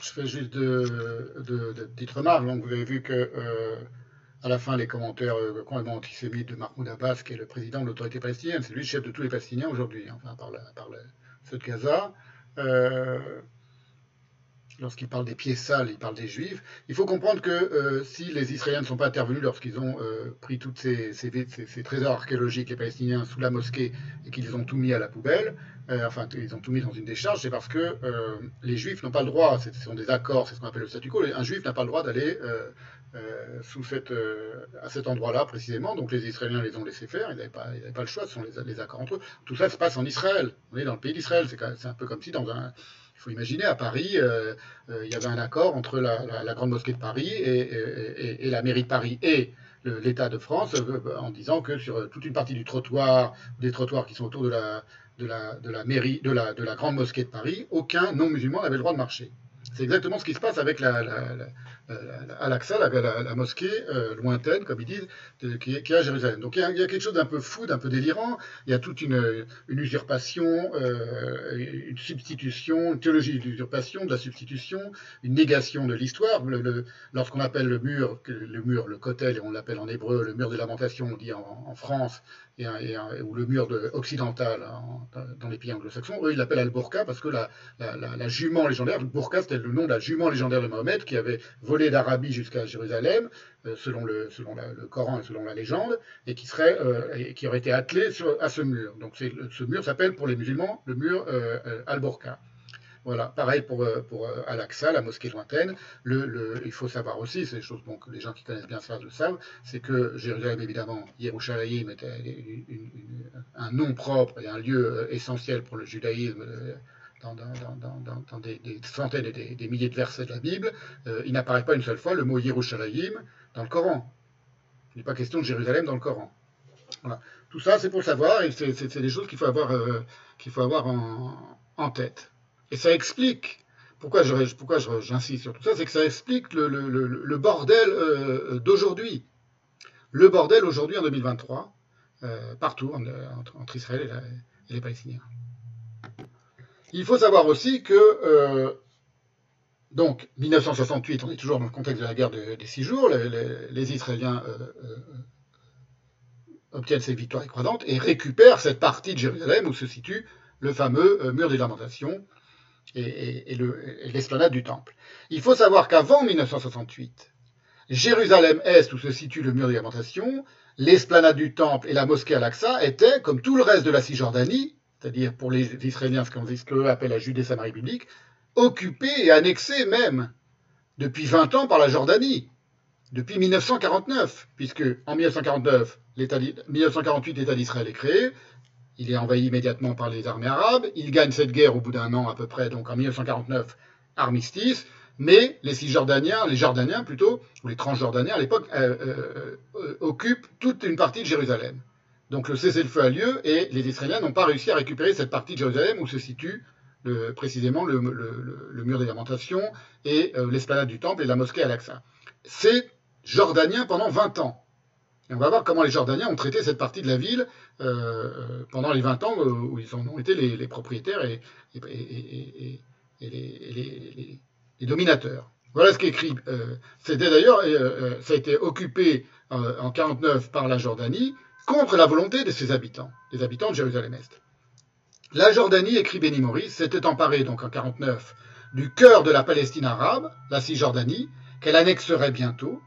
Je fais juste de, de, de petites remarques. Donc, vous avez vu que euh, à la fin les commentaires euh, complètement antisémites de Mahmoud Abbas, qui est le président de l'autorité palestinienne. C'est lui le chef de tous les Palestiniens aujourd'hui, hein, enfin par, la, par ceux de Gaza. Euh, lorsqu'il parle des pieds sales, il parle des juifs. Il faut comprendre que euh, si les Israéliens ne sont pas intervenus lorsqu'ils ont pris tous ces, ces, trésors archéologiques, les Palestiniens, sous la mosquée, et qu'ils ont tout mis à la poubelle, euh, enfin, ils ont tout mis dans une décharge, c'est parce que euh, les juifs n'ont pas le droit, ce sont des accords, c'est ce qu'on appelle le statu quo, un juif n'a pas le droit d'aller euh, à cet endroit-là précisément, donc les Israéliens les ont laissés faire, ils n'avaient pas, le choix, ce sont les, accords entre eux. Tout ça se passe en Israël, on est dans le pays d'Israël, c'est un peu comme si dans un... Il faut imaginer, à Paris, il y avait un accord entre la, Grande Mosquée de Paris et, la mairie de Paris et l'État de France en disant que sur toute une partie du trottoir, des trottoirs qui sont autour de la, de la, de la mairie, de la, de la grande mosquée de Paris, aucun non-musulman n'avait le droit de marcher. C'est exactement ce qui se passe avec la, la Al-Aqsa, la, mosquée euh, lointaine, comme ils disent, qui, est à Jérusalem. Donc il y a, quelque chose d'un peu fou, d'un peu délirant. Il y a toute une, une usurpation, euh, une substitution, une théologie de l'usurpation, de la substitution, une négation de l'histoire. Lorsqu'on appelle le mur, le mur, le kotel, et on l'appelle en hébreu le mur de lamentation, on dit en, France, et, ou le mur de, occidental en, dans les pays anglo-saxons, eux ils l'appellent al-Burqa parce que la, la, la, la jument légendaire, le Burqa c'était le nom de la jument légendaire de Mahomet qui avait volé d'Arabie jusqu'à Jérusalem, euh, selon, le, Coran et selon la légende, et qui, serait, euh, qui aurait été attelé à ce mur. Donc ce mur s'appelle pour les musulmans le mur euh, al-Burqa. Voilà, pareil pour, Al-Aqsa, la mosquée lointaine. Il faut savoir aussi, c'est choses que les gens qui connaissent bien ça le savent, c'est que Jérusalem, évidemment, Yerushalayim était une, un nom propre et un lieu essentiel pour le judaïsme dans, des, centaines et des, milliers de versets de la Bible, euh, il n'apparaît pas une seule fois le mot Yerushalayim dans le Coran. Il n'est pas question de Jérusalem dans le Coran. Tout ça, c'est pour savoir, et c'est des choses qu'il faut avoir, euh, faut avoir en, tête. Et ça explique, pourquoi j'insiste pourquoi sur tout ça, c'est que ça explique le, bordel euh, d'aujourd'hui. Le bordel aujourd'hui en 2023, euh, partout, en, entre, Israël et, les Palestiniens. Il faut savoir aussi que, euh, donc, 1968, on est toujours dans le contexte de la guerre de, des six jours, les, les, les Israéliens obtiennent ces victoires écrasantes et récupèrent cette partie de Jérusalem où se situe le fameux mur des lamentations, et, l'esplanade du Temple. Il faut savoir qu'avant 1968, Jérusalem-Est, où se situe le mur de lamentation, l'esplanade du Temple et la mosquée Al-Aqsa étaient, comme tout le reste de la Cisjordanie, c'est-à-dire pour les Israéliens ce qu'eux appellent la Judée-Samarie biblique, occupés et annexés même depuis 20 ans par la Jordanie, depuis 1949, puisque en 1949, 1948 l'État d'Israël est créé, il est envahi immédiatement par les armées arabes. Il gagne cette guerre au bout d'un an à peu près, donc en 1949, armistice. Mais les Cisjordaniens, les Jordaniens plutôt, ou les Transjordaniens à l'époque, euh, euh, euh, occupent toute une partie de Jérusalem. Donc le cessez-le-feu a lieu et les Israéliens n'ont pas réussi à récupérer cette partie de Jérusalem où se situe précisément le, mur des lamentations et l'esplanade du temple et la mosquée Al-Aqsa. C'est jordanien pendant 20 ans. On va voir comment les Jordaniens ont traité cette partie de la ville euh, pendant les 20 ans où ils en ont été les, propriétaires et, les, dominateurs. Voilà ce qu'écrit. Euh, C'était d'ailleurs, euh, ça a été occupé en 49 par la Jordanie contre la volonté de ses habitants, des habitants de Jérusalem-Est. La Jordanie, écrit Benny Morris, s'était emparée donc en 49 du cœur de la Palestine arabe, la Cisjordanie, qu'elle annexerait bientôt,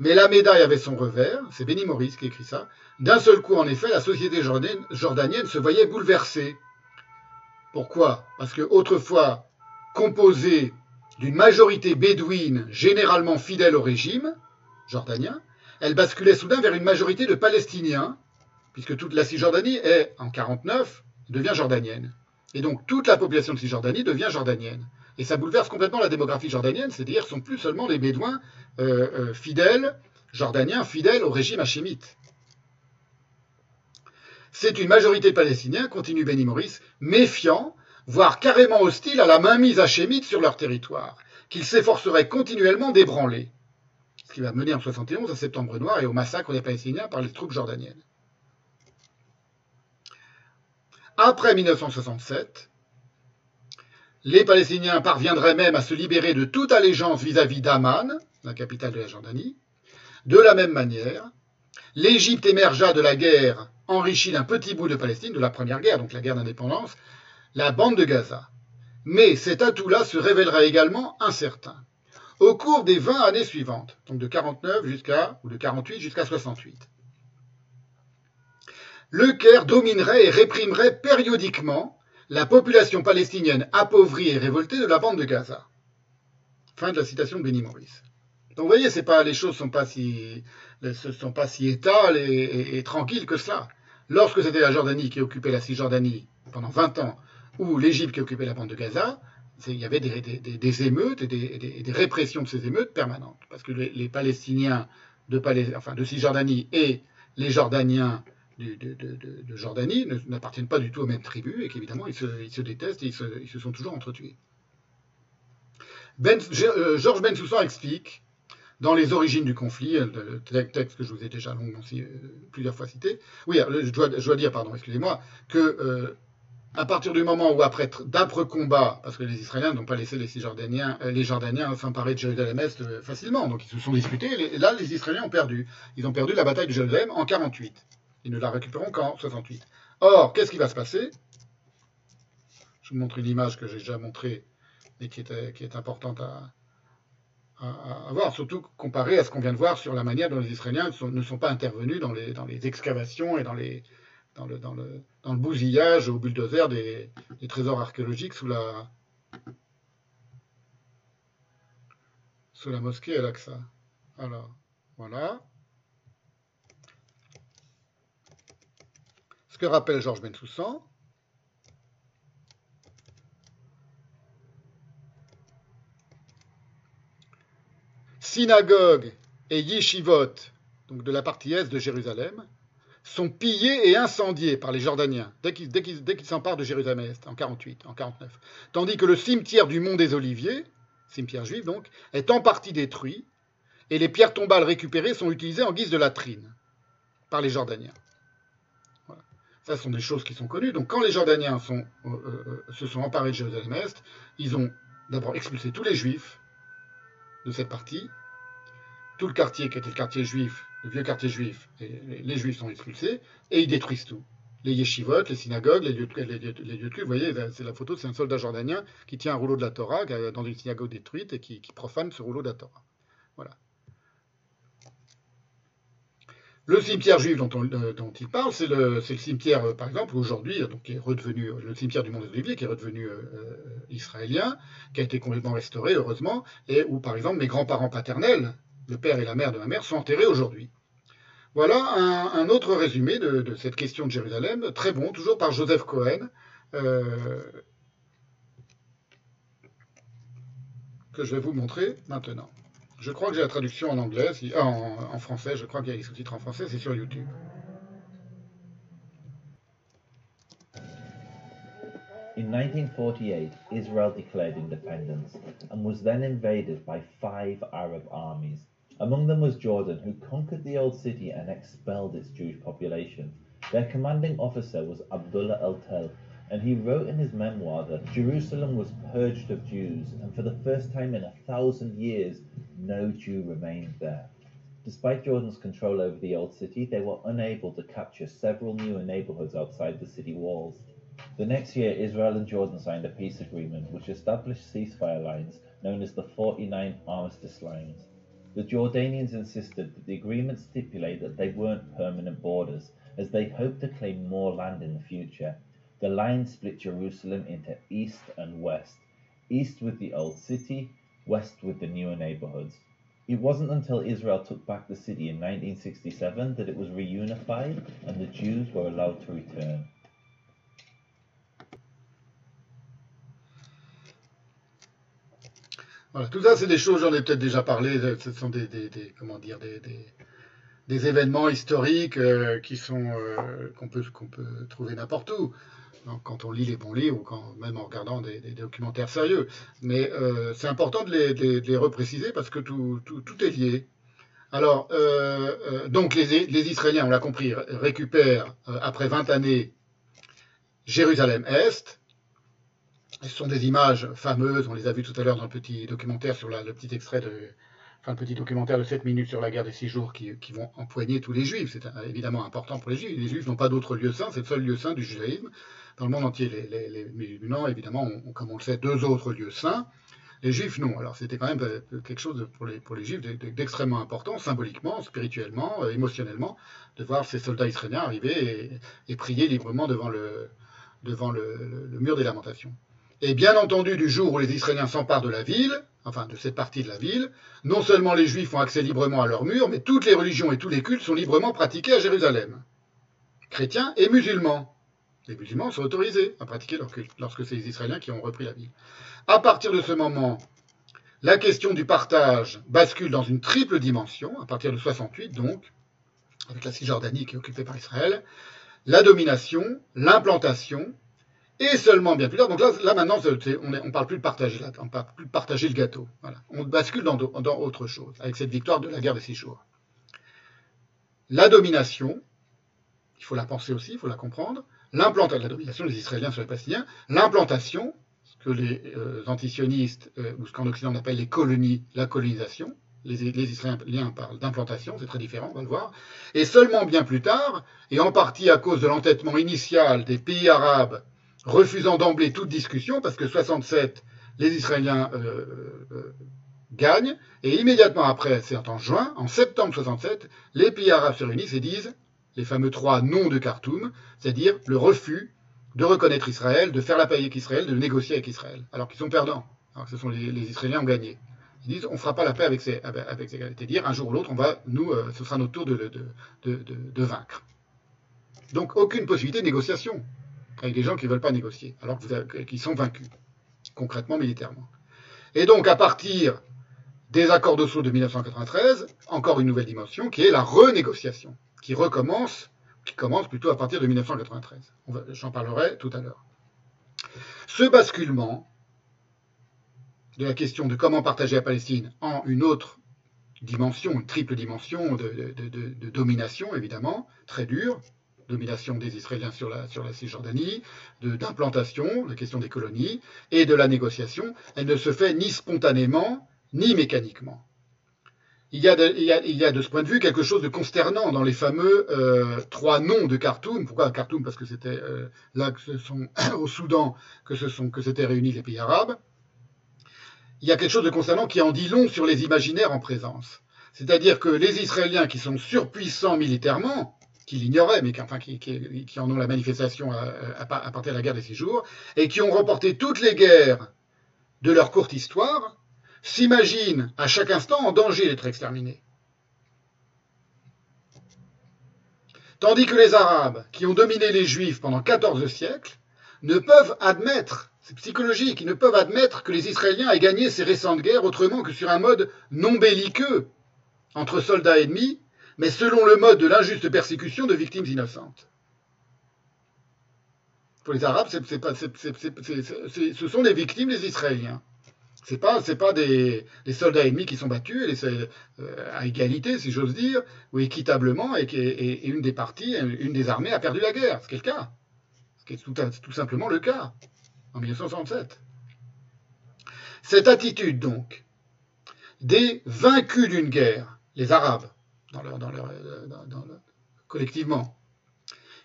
mais la médaille avait son revers, c'est Benny Morris qui écrit ça. D'un seul coup, en effet, la société jordanienne se voyait bouleversée. Pourquoi? Parce que autrefois composée d'une majorité bédouine généralement fidèle au régime jordanien, elle basculait soudain vers une majorité de Palestiniens, puisque toute la Cisjordanie est, en 49, devient jordanienne. Et donc toute la population de Cisjordanie devient jordanienne. Et ça bouleverse complètement la démographie jordanienne, c'est-à-dire ce sont plus seulement les Bédouins euh, euh, fidèles, jordaniens fidèles au régime hachémite. C'est une majorité de Palestiniens, continue Benny Morris, méfiants, voire carrément hostiles à la mainmise hachémite sur leur territoire, qu'ils s'efforceraient continuellement d'ébranler. Ce qui va mener en 71 à Septembre Noir et au massacre des Palestiniens par les troupes jordaniennes. Après 1967, les Palestiniens parviendraient même à se libérer de toute allégeance vis-à-vis d'Amman, la capitale de la Jordanie. De la même manière, l'Égypte émergea de la guerre enrichie d'un petit bout de Palestine, de la première guerre, donc la guerre d'indépendance, la bande de Gaza. Mais cet atout-là se révélera également incertain. Au cours des 20 années suivantes, donc de 49 jusqu'à, ou de 48 jusqu'à 68, le Caire dominerait et réprimerait périodiquement la population palestinienne appauvrie et révoltée de la bande de Gaza. Fin de la citation de Benny Morris. Donc vous voyez, les choses ne sont pas si, étales et, et tranquilles que cela. Lorsque c'était la Jordanie qui occupait la Cisjordanie pendant 20 ans, ou l'Égypte qui occupait la bande de Gaza, il y avait des, émeutes et des, répressions de ces émeutes permanentes. Parce que les, les Palestiniens de, Palais, enfin, de Cisjordanie et les Jordaniens de, de, Jordanie n'appartiennent pas du tout aux mêmes tribus et qu'évidemment ils se, ils se, détestent et ils se, ils se, sont toujours entretués. Ben, euh, Georges Bensoussan explique dans les origines du conflit, le texte que je vous ai déjà longuement, euh, plusieurs fois cité, oui, je dois, je dois dire, pardon, excusez-moi, que euh, à partir du moment où, après d'âpres combats, parce que les Israéliens n'ont pas laissé les, Jordaniens, les Jordaniens s'emparer de Jérusalem-Est facilement, donc ils se sont disputés, et là, les Israéliens ont perdu. Ils ont perdu la bataille de Jérusalem en 48. Ils ne la récupéreront qu'en 68. Or, qu'est-ce qui va se passer? Je vous montre une image que j'ai déjà montrée, et qui est, est importante à, voir, surtout comparé à ce qu'on vient de voir sur la manière dont les Israéliens ne sont pas intervenus dans les excavations et dans, les, dans, le, dans, le, le bousillage au bulldozer des, trésors archéologiques sous la, sous la mosquée Al-Aqsa. Alors, voilà. Ce que rappelle Georges Bensoussan, synagogues et yeshivot, donc de la partie est de Jérusalem, sont pillés et incendiés par les Jordaniens dès qu'ils s'emparent de Jérusalem-Est en 48, en 49. Tandis que le cimetière du Mont des Oliviers, cimetière juif donc, est en partie détruit et les pierres tombales récupérées sont utilisées en guise de latrine par les Jordaniens. Ça sont des choses qui sont connues. Donc quand les Jordaniens sont, euh, euh, se sont emparés de Jérusalem-Est, ils ont d'abord expulsé tous les Juifs de cette partie, tout le quartier qui était le quartier juif, le vieux quartier juif, les, juifs sont expulsés, et ils détruisent tout. Les yeshivot, les synagogues, les lieux les, lieux. Vous voyez, c'est la photo, c'est un soldat jordanien qui tient un rouleau de la Torah dans une synagogue détruite et qui, profane ce rouleau de la Torah. Voilà. Le cimetière juif dont, euh, il parle, c'est le, cimetière, euh, par exemple, aujourd'hui, qui est redevenu le cimetière du Mont des Oliviers, qui est redevenu euh, israélien, qui a été complètement restauré, heureusement, et où, par exemple, mes grands-parents paternels, le père et la mère de ma mère, sont enterrés aujourd'hui. Voilà un, autre résumé de, cette question de Jérusalem, très bon, toujours par Joseph Cohen, euh, que je vais vous montrer maintenant. Je crois que j'ai la traduction en anglais, euh, en, français, je crois qu'il y a les sous-titres en français, c'est sur YouTube. In 1948, Israel declared independence and was then invaded by five Arab armies. Among them was Jordan, who conquered the old city and expelled its Jewish population. Their commanding officer was Abdullah el Tel, and he wrote in his memoir that Jerusalem was purged of Jews, and for the first time in a thousand years, no Jew remained there. Despite Jordan's control over the old city, they were unable to capture several newer neighborhoods outside the city walls. The next year, Israel and Jordan signed a peace agreement which established ceasefire lines known as the 49 Armistice Lines. The Jordanians insisted that the agreement stipulate that they weren't permanent borders, as they hoped to claim more land in the future. The line split Jerusalem into east and west, east with the old city, west with the newer neighborhoods. It wasn't until Israel took back the city in 1967 that it was reunified and the Jews were allowed to return. Tout ça, c'est des choses, j'en ai peut-être déjà parlé, ce sont des, comment dire, des, événements historiques euh, euh, qu'on peut, trouver n'importe où, quand on lit les bons livres ou même en regardant des, documentaires sérieux. Mais euh, c'est important de les, repréciser parce que tout, est lié. Alors, donc les, les, Israéliens, on l'a compris, récupèrent après 20 années Jérusalem-Est, ce sont des images fameuses, on les a vues tout à l'heure dans le petit documentaire sur le petit extrait de, enfin, le petit documentaire de 7 minutes sur la guerre des six jours qui, vont empoigner tous les juifs. C'est euh, évidemment important pour les juifs. Les juifs n'ont pas d'autre lieu saint, c'est le seul lieu saint du judaïsme. Dans le monde entier, les, les, musulmans, évidemment, ont, comme on le sait, deux autres lieux saints. Les juifs, non. Alors c'était quand même euh, quelque chose pour les, juifs d'extrêmement important, symboliquement, spirituellement, euh, émotionnellement, de voir ces soldats israéliens arriver et, prier librement devant, le, devant le, mur des lamentations. Et bien entendu, du jour où les Israéliens s'emparent de la ville, enfin de cette partie de la ville, non seulement les juifs ont accès librement à leur mur, mais toutes les religions et tous les cultes sont librement pratiqués à Jérusalem. Chrétiens et musulmans. Les musulmans sont autorisés à pratiquer leur culte lorsque c'est les Israéliens qui ont repris la ville. À partir de ce moment, la question du partage bascule dans une triple dimension, à partir de 68 donc, avec la Cisjordanie qui est occupée par Israël, la domination, l'implantation, et seulement bien plus tard, donc là, là maintenant, on ne parle plus de partager, là, on parle plus de partager le gâteau. On bascule dans, autre chose, avec cette victoire de la guerre des six jours. La domination, il faut la penser aussi, il faut la comprendre, l'implantation, la domination des Israéliens sur les Palestiniens, l'implantation, ce que les euh, antisionistes, euh, ou ce qu'en Occident on appelle les colonies, la colonisation, les Israéliens parlent d'implantation, c'est très différent, on va le voir, et seulement bien plus tard, et en partie à cause de l'entêtement initial des pays arabes refusant d'emblée toute discussion, parce que 67, les Israéliens euh, euh, gagnent, et immédiatement après, c'est en juin, en septembre 67, les pays arabes se réunissent et disent les fameux trois noms de Khartoum, c'est-à-dire le refus de reconnaître Israël, de faire la paix avec Israël, de négocier avec Israël, alors qu'ils sont perdants, alors que ce sont les, les Israéliens ont gagné. Ils disent on ne fera pas la paix avec ces, avec ces c'est-à-dire un jour ou l'autre, on va, nous, euh, ce sera notre tour de, de, de, de, vaincre. Donc aucune possibilité de négociation avec des gens qui ne veulent pas négocier, alors qu'ils sont vaincus, concrètement, militairement. Et donc à partir des accords d'Oslo de 1993, encore une nouvelle dimension qui est la renégociation qui recommence, qui commence plutôt à partir de 1993. J'en parlerai tout à l'heure. Ce basculement de la question de comment partager la Palestine en une autre dimension, une triple dimension de, domination, évidemment, très dure, domination des Israéliens sur la, sur la Cisjordanie, d'implantation, la question des colonies, et de la négociation, elle ne se fait ni spontanément, ni mécaniquement il y, a de, il, y a, il y, a de, ce point de vue quelque chose de consternant dans les fameux euh, trois noms de Khartoum. Pourquoi Khartoum? Parce que c'était euh, là que ce sont (coughs) au Soudan que ce sont que s'étaient réunis les pays arabes. Il y a quelque chose de consternant qui en dit long sur les imaginaires en présence. C'est-à-dire que les Israéliens qui sont surpuissants militairement, qui l'ignoraient, mais qui, en ont la manifestation à partir de la guerre des six jours, et qui ont remporté toutes les guerres de leur courte histoire, s'imaginent à chaque instant en danger d'être exterminés. Tandis que les Arabes, qui ont dominé les Juifs pendant 14 siècles, ne peuvent admettre, c'est psychologique, ils ne peuvent admettre que les Israéliens aient gagné ces récentes guerres autrement que sur un mode non belliqueux entre soldats ennemis, mais selon le mode de l'injuste persécution de victimes innocentes. Pour les Arabes, ce sont les victimes des Israéliens. C'est pas, c'est pas des, des, soldats ennemis qui sont battus euh, à égalité, si j'ose dire, ou équitablement, et, une des parties, une des armées a perdu la guerre, ce qui est le cas. Ce qui est tout, tout simplement le cas, en 1967. Cette attitude, donc, des vaincus d'une guerre, les Arabes, collectivement,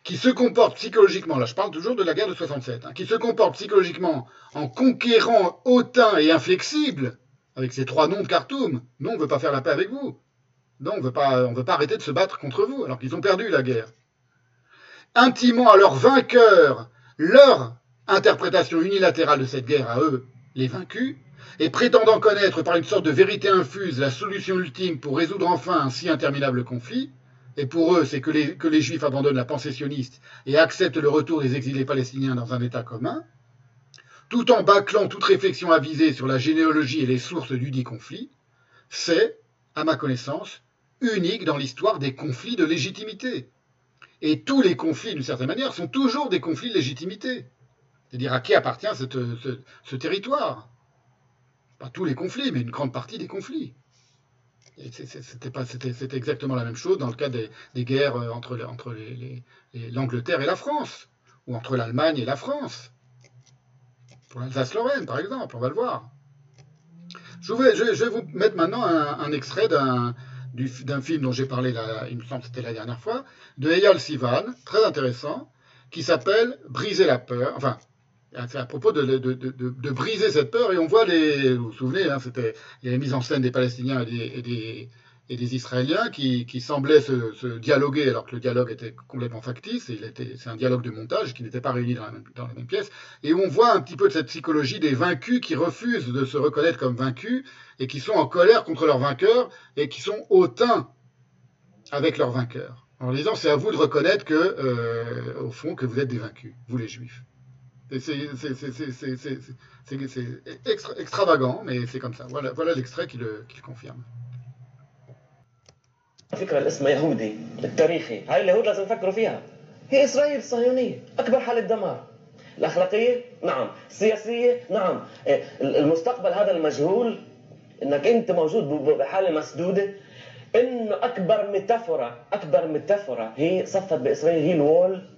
qui se comporte psychologiquement, là je parle toujours de la guerre de 67, hein, qui se comporte psychologiquement en conquérant hautain et inflexible, avec ces trois noms de Khartoum. Non, on ne veut pas faire la paix avec vous. Non, on ne veut pas arrêter de se battre contre vous, alors qu'ils ont perdu la guerre. Intimant à leurs vainqueurs leur interprétation unilatérale de cette guerre à eux, les vaincus, et prétendant connaître par une sorte de vérité infuse la solution ultime pour résoudre enfin un si interminable conflit, et pour eux, c'est que les, Juifs abandonnent la pensée et acceptent le retour des exilés palestiniens dans un État commun, tout en bâclant toute réflexion avisée sur la généalogie et les sources du dit conflit, c'est, à ma connaissance, unique dans l'histoire des conflits de légitimité. Et tous les conflits, d'une certaine manière, sont toujours des conflits de légitimité. C'est-à-dire à qui appartient ce territoire? Pas tous les conflits, mais une grande partie des conflits. C'était exactement la même chose dans le cas des, guerres entre, entre l'Angleterre et la France, ou entre l'Allemagne et la France. Pour l'Alsace-Lorraine, par exemple, on va le voir. Je vais, je, vais vous mettre maintenant un, extrait d'un film dont j'ai parlé, là, il me semble que c'était la dernière fois, de Eyal Sivan, très intéressant, qui s'appelle Briser la peur. Enfin, à propos de, briser cette peur, et on voit les. Vous vous souvenez, hein, c'était, il y a la mise en scène des Palestiniens et des, Israéliens qui, semblaient se, dialoguer alors que le dialogue était complètement factice, c'est un dialogue de montage qui n'était pas réuni dans la, même, pièce, et on voit un petit peu de cette psychologie des vaincus qui refusent de se reconnaître comme vaincus et qui sont en colère contre leurs vainqueurs et qui sont hautains avec leurs vainqueurs. En disant c'est à vous de reconnaître que, euh, au fond, que vous êtes des vaincus, vous les juifs. C'est extra, extravagant, mais c'est comme ça. Voilà, voilà qui le, qui le confirme. فكرة اللي يهودي التاريخي. هاي اليهود لازم يفكروا فيها. هي إسرائيل الصهيونية. أكبر حالة دمار الأخلاقية؟ نعم. السياسية؟ نعم. المستقبل هذا المجهول إنك أنت موجود بحالة مسدودة. إنه أكبر ميتافورا أكبر ميتافورا هي صفت بإسرائيل هي الوول.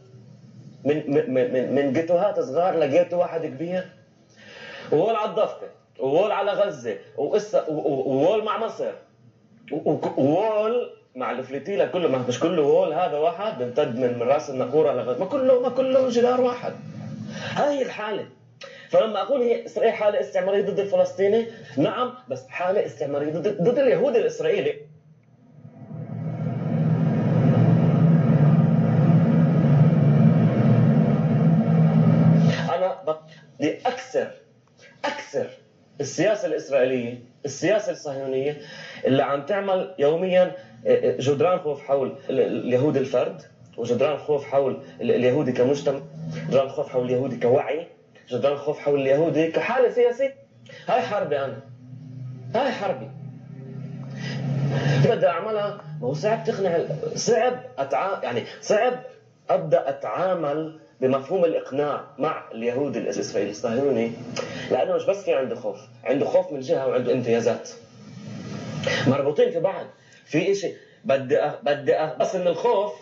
من من من جيتوهات صغار لجيتو واحد كبير وول على الضفة وول على غزة وقصة وول مع مصر وول مع الفليتيلا كله مش كله وول هذا واحد بيمتد من رأس النقوره لغزه ما كله ما كله جدار واحد. هاي الحالة. فلما أقول هي اسرائيل حالة استعمارية ضد الفلسطيني نعم بس حالة استعمارية ضد اليهود الإسرائيلي. بدي اكسر اكسر السياسة الإسرائيلية السياسة الصهيونية اللي عم تعمل يوميا جدران خوف حول اليهود الفرد وجدران خوف حول اليهودي كمجتمع جدران خوف حول اليهودي كوعي جدران الخوف حول اليهودي كحالة سياسية. هاي حربي أنا. هاي حربي. بدي أعملها. ما هو صعب تقنع صعب أتع... يعني صعب أبدأ أتعامل بمفهوم الإقناع مع اليهود الإسرائيلي الصهيوني لأنه مش بس في عنده خوف عنده خوف من جهة وعنده امتيازات. مربوطين في بعض. في إشي بدي أ... بدي أ... بس من الخوف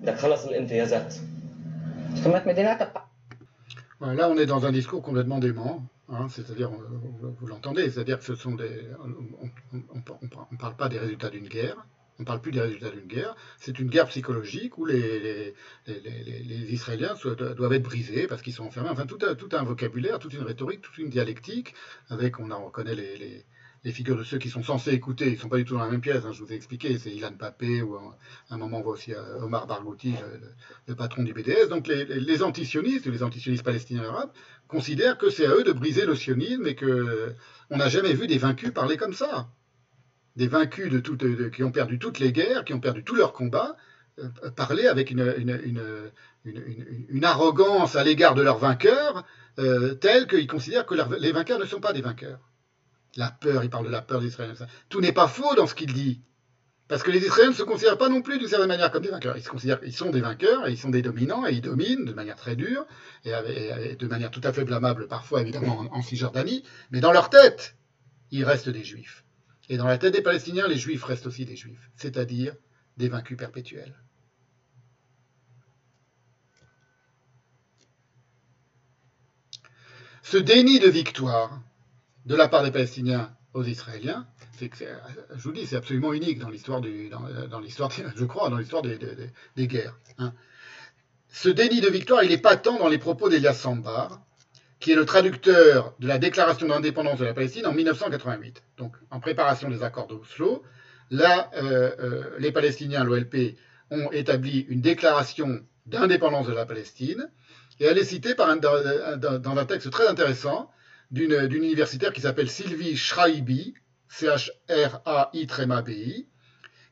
بدك خلص الامتيازات. Voilà, là, on est dans un discours complètement dément, hein, c'est-à-dire, vous l'entendez, c'est-à-dire que ce sont des, on ne parle pas des résultats d'une guerre, on ne parle plus des résultats d'une guerre, c'est une guerre psychologique où les, Israéliens doivent être brisés parce qu'ils sont enfermés, enfin tout un, tout un vocabulaire, toute une rhétorique, toute une dialectique, avec, on reconnaît les, figures de ceux qui sont censés écouter, ils ne sont pas du tout dans la même pièce, hein, je vous ai expliqué, c'est Ilan Papé, ou à un moment on voit aussi euh, Omar Barghouti, le, le, patron du BDS. Donc les, les antisionistes, les antisionistes palestiniens arabes, considèrent que c'est à eux de briser le sionisme et que on n'a jamais vu des vaincus parler comme ça. Des vaincus qui ont perdu toutes les guerres, qui ont perdu tous leurs combats, euh, parler avec une, arrogance à l'égard de leurs vainqueurs, euh, telle qu'ils considèrent que les vainqueurs ne sont pas des vainqueurs. La peur, il parle de la peur des Israéliens. Tout n'est pas faux dans ce qu'il dit. Parce que les Israéliens ne se considèrent pas non plus d'une certaine manière comme des vainqueurs. Ils se considèrent qu'ils sont des vainqueurs et ils sont des dominants et ils dominent de manière très dure et, de manière tout à fait blâmable parfois évidemment en, en Cisjordanie. Mais dans leur tête, ils restent des juifs. Et dans la tête des Palestiniens, les juifs restent aussi des juifs, c'est-à-dire des vaincus perpétuels. Ce déni de victoire de la part des Palestiniens aux Israéliens, je vous dis, c'est absolument unique dans l'histoire je crois, dans l'histoire des, guerres. Hein. Ce déni de victoire, il est patent dans les propos d'Elias Sambar, qui est le traducteur de la déclaration d'indépendance de la Palestine en 1988. Donc, en préparation des accords d'Oslo, là, euh, euh, les Palestiniens, l'OLP, ont établi une déclaration d'indépendance de la Palestine, et elle est citée un, dans, un texte très intéressant d'une universitaire qui s'appelle Sylvie Schraibi, C-H-R-A-I-B-I,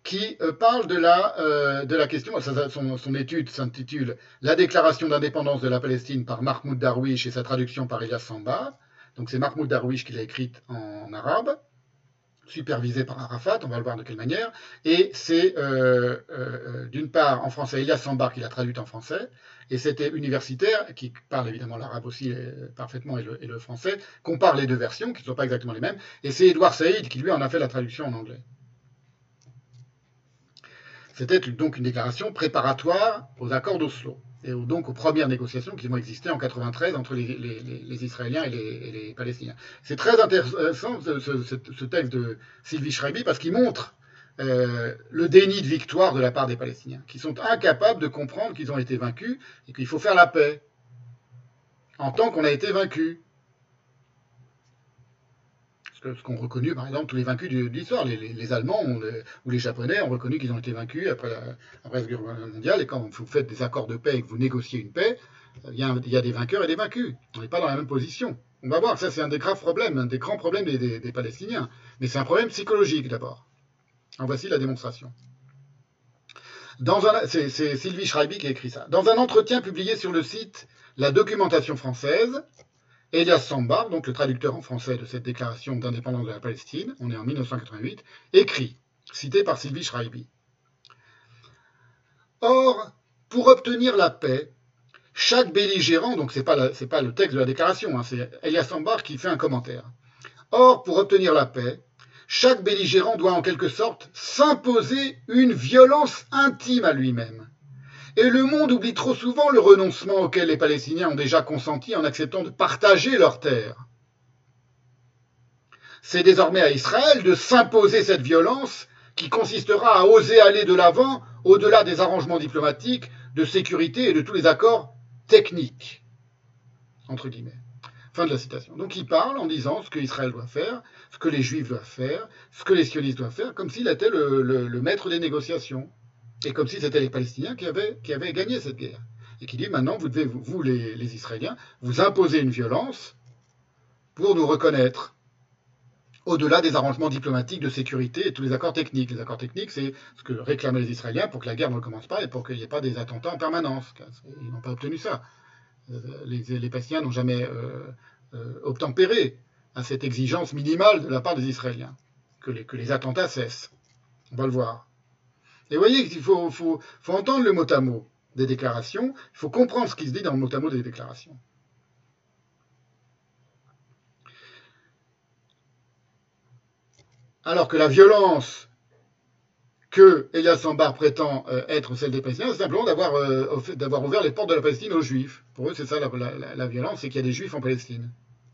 qui euh, parle de la, euh, de la question, son, son étude s'intitule La déclaration d'indépendance de la Palestine par Mahmoud Darwish et sa traduction par Elias Sambar. Donc c'est Mahmoud Darwish qui l'a écrite en arabe, supervisé par Arafat, on va le voir de quelle manière. Et c'est euh, d'une part en français Elias Sambar qui l'a traduite en français, et c'était universitaire, qui parle évidemment l'arabe aussi parfaitement et le, et le, français, compare les deux versions, qui ne sont pas exactement les mêmes, et c'est Edouard Saïd qui lui en a fait la traduction en anglais. C'était donc une déclaration préparatoire aux accords d'Oslo. et donc aux premières négociations qui vont exister en 93 entre les, les, Israéliens et les, Palestiniens. C'est très intéressant ce, texte de Sylvie Schreiby parce qu'il montre euh, le déni de victoire de la part des Palestiniens, qui sont incapables de comprendre qu'ils ont été vaincus et qu'il faut faire la paix en tant qu'on a été vaincu. Ce qu'ont reconnu, par exemple, tous les vaincus de, l'histoire. Les, Allemands ou les Japonais ont reconnu qu'ils ont été vaincus après la, après Guerre mondiale. Et quand vous faites des accords de paix et que vous négociez une paix, il y a, des vainqueurs et des vaincus. On n'est pas dans la même position. On va voir, ça c'est un des graves problèmes, un des grands problèmes des, des, des Palestiniens. Mais c'est un problème psychologique d'abord. En voici la démonstration. C'est Sylvie Schreiby qui a écrit ça. Dans un entretien publié sur le site La documentation française, Elias Sambar, donc le traducteur en français de cette déclaration d'indépendance de la Palestine, on est en 1988, écrit, cité par Sylvie Schreiby. Or, pour obtenir la paix, chaque belligérant, donc ce n'est pas, pas, le texte de la déclaration, hein, c'est Elias Sambar qui fait un commentaire. Or, pour obtenir la paix, chaque belligérant doit en quelque sorte s'imposer une violence intime à lui-même. Et le monde oublie trop souvent le renoncement auquel les Palestiniens ont déjà consenti en acceptant de partager leurs terres. C'est désormais à Israël de s'imposer cette violence qui consistera à oser aller de l'avant au-delà des arrangements diplomatiques, de sécurité et de tous les accords techniques. Fin de la citation. Donc il parle en disant ce que Israël doit faire, ce que les Juifs doivent faire, ce que les sionistes doivent faire, comme s'il était le, maître des négociations. Et comme si c'était les Palestiniens qui avaient, gagné cette guerre. Et qui dit maintenant, vous devez, vous, les, Israéliens, vous imposer une violence pour nous reconnaître au-delà des arrangements diplomatiques de sécurité et tous les accords techniques. Les accords techniques, c'est ce que réclamaient les Israéliens pour que la guerre ne recommence pas et pour qu'il n'y ait pas des attentats en permanence. Ils n'ont pas obtenu ça. Euh, les, les Palestiniens n'ont jamais euh, euh, obtempéré à cette exigence minimale de la part des Israéliens, que les attentats cessent. On va le voir. Et vous voyez qu'il faut, entendre le mot à mot des déclarations, il faut comprendre ce qui se dit dans le mot à mot des déclarations. Alors que la violence que Elias Sambar prétend euh, être celle des Palestiniens, c'est simplement d'avoir euh, d'avoir ouvert les portes de la Palestine aux Juifs. Pour eux, c'est ça la, violence, c'est qu'il y a des Juifs en Palestine.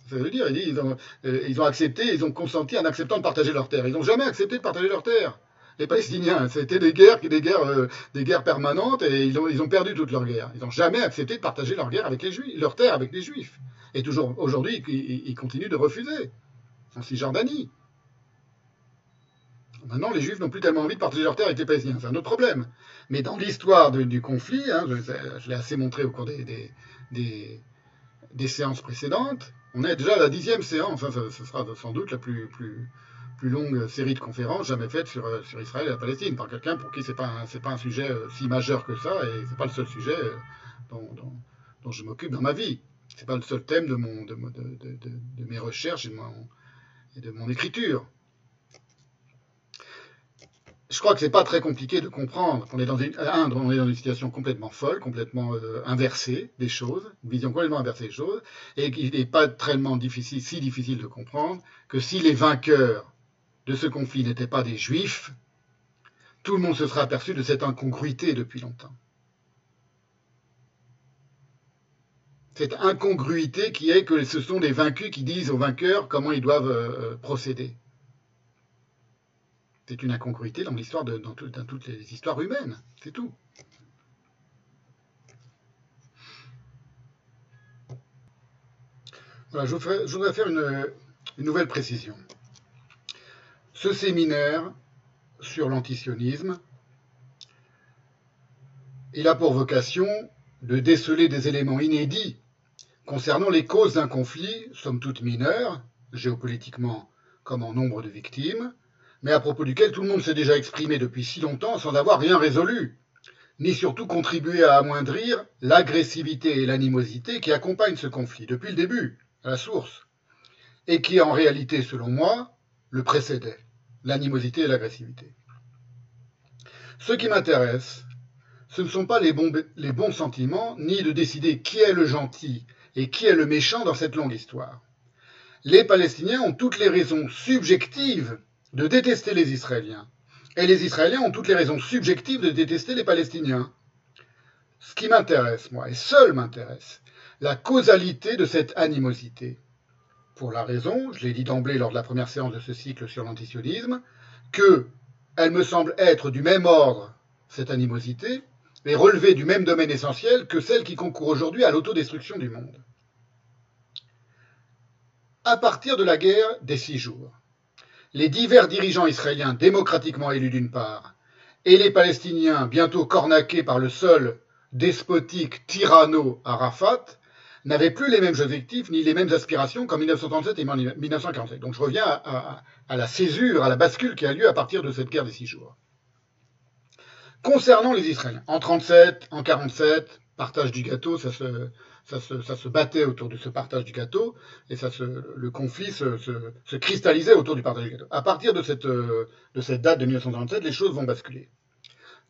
Ça veut dire, ils ont, euh, ils ont accepté, ils ont consenti en acceptant de partager leurs terres. Ils n'ont jamais accepté de partager leurs terres. Les Palestiniens, c'était des guerres, des guerres, des guerres permanentes, et ils ont, ils ont perdu toutes leurs guerres. Ils n'ont jamais accepté de partager guerres avec les Juifs, terres avec les Juifs. Et toujours aujourd'hui, ils, continuent de refuser. En Cisjordanie. Maintenant, les Juifs n'ont plus tellement envie de partager leur terre avec les Palestiniens. C'est un autre problème. Mais dans l'histoire du conflit, hein, je, l'ai assez montré au cours des, des, séances précédentes, on est déjà à la dixième séance. Enfin, ce sera sans doute la plus, plus longue série de conférences jamais faite sur, sur Israël et la Palestine par quelqu'un pour qui c'est pas pas un sujet euh, si majeur que ça et c'est pas le seul sujet euh, dont, dont, je m'occupe dans ma vie. C'est pas le seul thème de mon de, mes recherches et de mon, de mon écriture je crois que c'est pas très compliqué de comprendre qu'on est dans une, est dans une situation complètement folle, complètement euh, inversée des choses, une vision complètement inversée des choses, et qu'il n'est pas tellement difficile, si difficile de comprendre que si les vainqueurs de ce conflit n'étaient pas des juifs, tout le monde se serait aperçu de cette incongruité depuis longtemps. Cette incongruité qui est que ce sont les vaincus qui disent aux vainqueurs comment ils doivent euh, procéder. C'est une incongruité dans l'histoire toutes les histoires humaines, c'est tout. Voilà, je, voudrais, faire une, nouvelle précision. Ce séminaire sur l'antisionisme, il a pour vocation de déceler des éléments inédits concernant les causes d'un conflit, somme toute mineur, géopolitiquement comme en nombre de victimes, mais à propos duquel tout le monde s'est déjà exprimé depuis si longtemps sans avoir rien résolu, ni surtout contribué à amoindrir l'agressivité et l'animosité qui accompagnent ce conflit depuis le début, à la source, et qui en réalité, selon moi, le précédait, l'animosité et l'agressivité. Ce qui m'intéresse, ce ne sont pas les bons, sentiments, ni de décider qui est le gentil et qui est le méchant dans cette longue histoire. Les Palestiniens ont toutes les raisons subjectives de détester les Israéliens. Et les Israéliens ont toutes les raisons subjectives de détester les Palestiniens. ce qui m'intéresse, moi, et seul m'intéresse, la causalité de cette animosité. Pour la raison, je l'ai dit d'emblée lors de la première séance de ce cycle sur l'antisionisme, que elle me semble être du même ordre, cette animosité, et relever du même domaine essentiel que celle qui concourt aujourd'hui à l'autodestruction du monde. À partir de la guerre des six jours, les divers dirigeants israéliens démocratiquement élus d'une part, et les Palestiniens bientôt cornaqués par le seul despotique tyranno Arafat, n'avaient plus les mêmes objectifs ni les mêmes aspirations qu'en 1937 et 1947. Donc je reviens à, la césure, à la bascule qui a lieu à partir de cette guerre des six jours. Concernant les Israéliens, en 37, en 47, partage du gâteau, ça se, battait autour de ce partage du gâteau, et le conflit se, cristallisait autour du partage du gâteau. À partir de cette, de cette date de 1937, les choses vont basculer.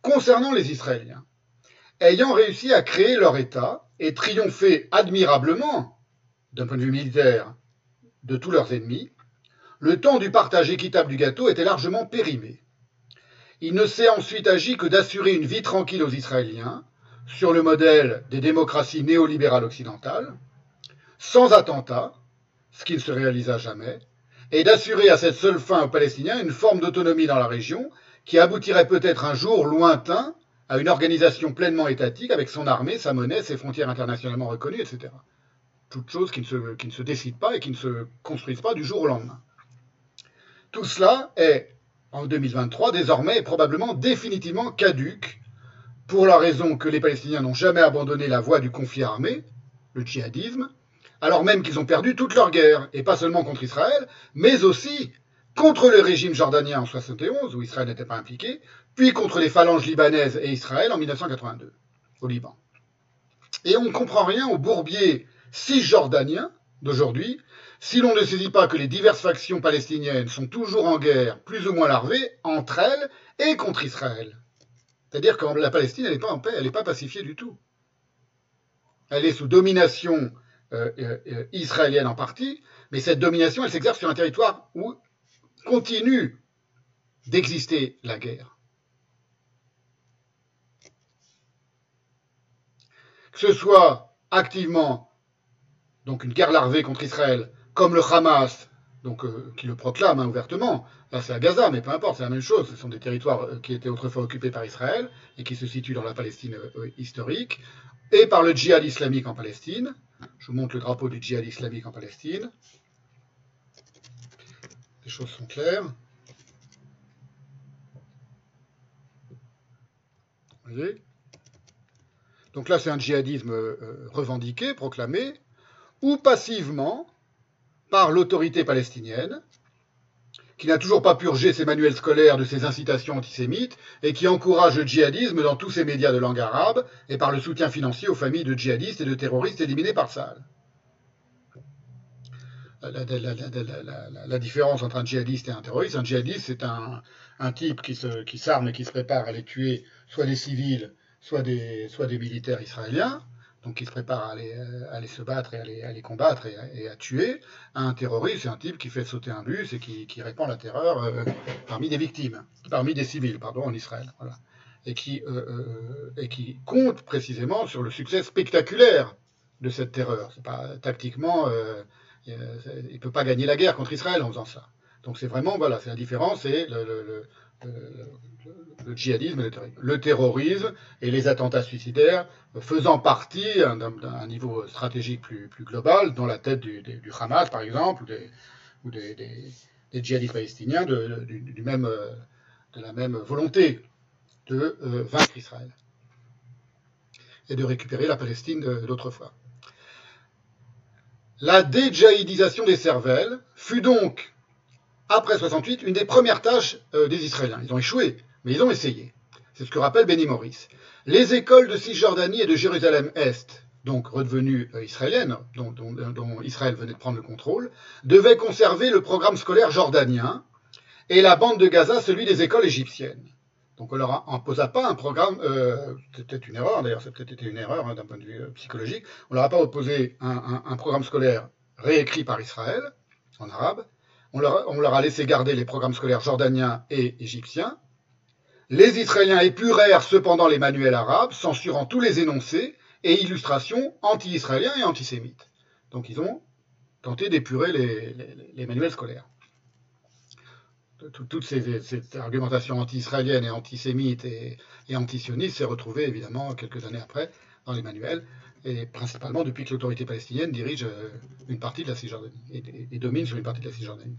Concernant les Israéliens, ayant réussi à créer leur État et triompher admirablement, d'un point de vue militaire, de tous leurs ennemis, le temps du partage équitable du gâteau était largement périmé. Il ne s'est ensuite agi que d'assurer une vie tranquille aux Israéliens, sur le modèle des démocraties néolibérales occidentales, sans attentat, ce qui ne se réalisa jamais, et d'assurer à cette seule fin aux Palestiniens une forme d'autonomie dans la région qui aboutirait peut-être un jour lointain à une organisation pleinement étatique avec son armée, sa monnaie, ses frontières internationalement reconnues, etc. Toutes choses qui ne, se, décident pas et qui ne se construisent pas du jour au lendemain. Tout cela est en 2023, désormais probablement définitivement caduque, pour la raison que les Palestiniens n'ont jamais abandonné la voie du conflit armé, le djihadisme, alors même qu'ils ont perdu toute leur guerre, et pas seulement contre Israël, mais aussi contre le régime jordanien en 71, où Israël n'était pas impliqué, puis contre les phalanges libanaises et Israël en 1982, au Liban. Et on ne comprend rien au bourbier cisjordanien d'aujourd'hui, si l'on ne saisit pas que les diverses factions palestiniennes sont toujours en guerre, plus ou moins larvées, entre elles et contre Israël. C'est-à-dire que la Palestine, elle n'est pas en paix, elle n'est pas pacifiée du tout. Elle est sous domination euh, euh, israélienne en partie, mais cette domination, elle s'exerce sur un territoire où continue d'exister la guerre. Que ce soit activement, donc une guerre larvée contre Israël, comme le Hamas, euh, qui le proclame hein, ouvertement. Là, c'est à Gaza, mais peu importe, c'est la même chose. Ce sont des territoires euh, qui étaient autrefois occupés par Israël et qui se situent dans la Palestine euh, historique, et par le djihad islamique en Palestine. Je vous montre le drapeau du djihad islamique en Palestine. Les choses sont claires. Vous voyez? Donc là, c'est un djihadisme euh, revendiqué, proclamé, ou passivement par l'autorité palestinienne, qui n'a toujours pas purgé ses manuels scolaires de ses incitations antisémites et qui encourage le djihadisme dans tous ses médias de langue arabe et par le soutien financier aux familles de djihadistes et de terroristes éliminés par Saal. La, différence entre un djihadiste et un terroriste, un djihadiste, c'est un, type qui s'arme et qui se prépare à aller tuer soit des civils, soit des, militaires israéliens donc qui se prépare à aller, se battre et à les, combattre et à, tuer. Un terroriste, c'est un type qui fait sauter un bus et qui, répand la terreur euh, parmi des victimes, parmi des civils, pardon, en Israël. Voilà. Et, qui, euh, euh, et qui compte précisément sur le succès spectaculaire de cette terreur. C'est pas tactiquement, il ne peut pas gagner la guerre contre Israël en faisant ça. Donc c'est vraiment, voilà, c'est la différence, c'est le, le, le le le terrorisme. Le terrorisme et les attentats suicidaires faisant partie d'un niveau stratégique plus, global, dans la tête du, Hamas, par exemple, ou des, djihadistes palestiniens de la même volonté de euh, vaincre Israël et de récupérer la Palestine d'autrefois. La dédjihadisation des cervelles fut donc après 68, une des premières tâches euh, des Israéliens. Ils ont échoué, mais ils ont essayé. C'est ce que rappelle Benny Morris. Les écoles de Cisjordanie et de Jérusalem-Est, donc redevenues euh, israéliennes, dont, Israël venait de prendre le contrôle, devaient conserver le programme scolaire jordanien et la bande de Gaza celui des écoles égyptiennes. Donc on leur imposa pas un programme, euh, c'est peut-être une erreur, d'ailleurs, c'est peut-être une erreur hein, d'un point de vue euh, psychologique, on leur a pas opposé un, programme scolaire réécrit par Israël, en arabe, on leur, a laissé garder les programmes scolaires jordaniens et égyptiens, Les Israéliens épurèrent cependant les manuels arabes, censurant tous les énoncés et illustrations anti-israéliens et antisémites. Donc ils ont tenté d'épurer les, manuels scolaires. Toute ces, cette argumentation anti-israélienne et antisémite et, et antisioniste s'est retrouvée évidemment quelques années après dans les manuels, et principalement depuis que l'autorité palestinienne dirige une partie de la Cisjordanie et domine sur une partie de la Cisjordanie.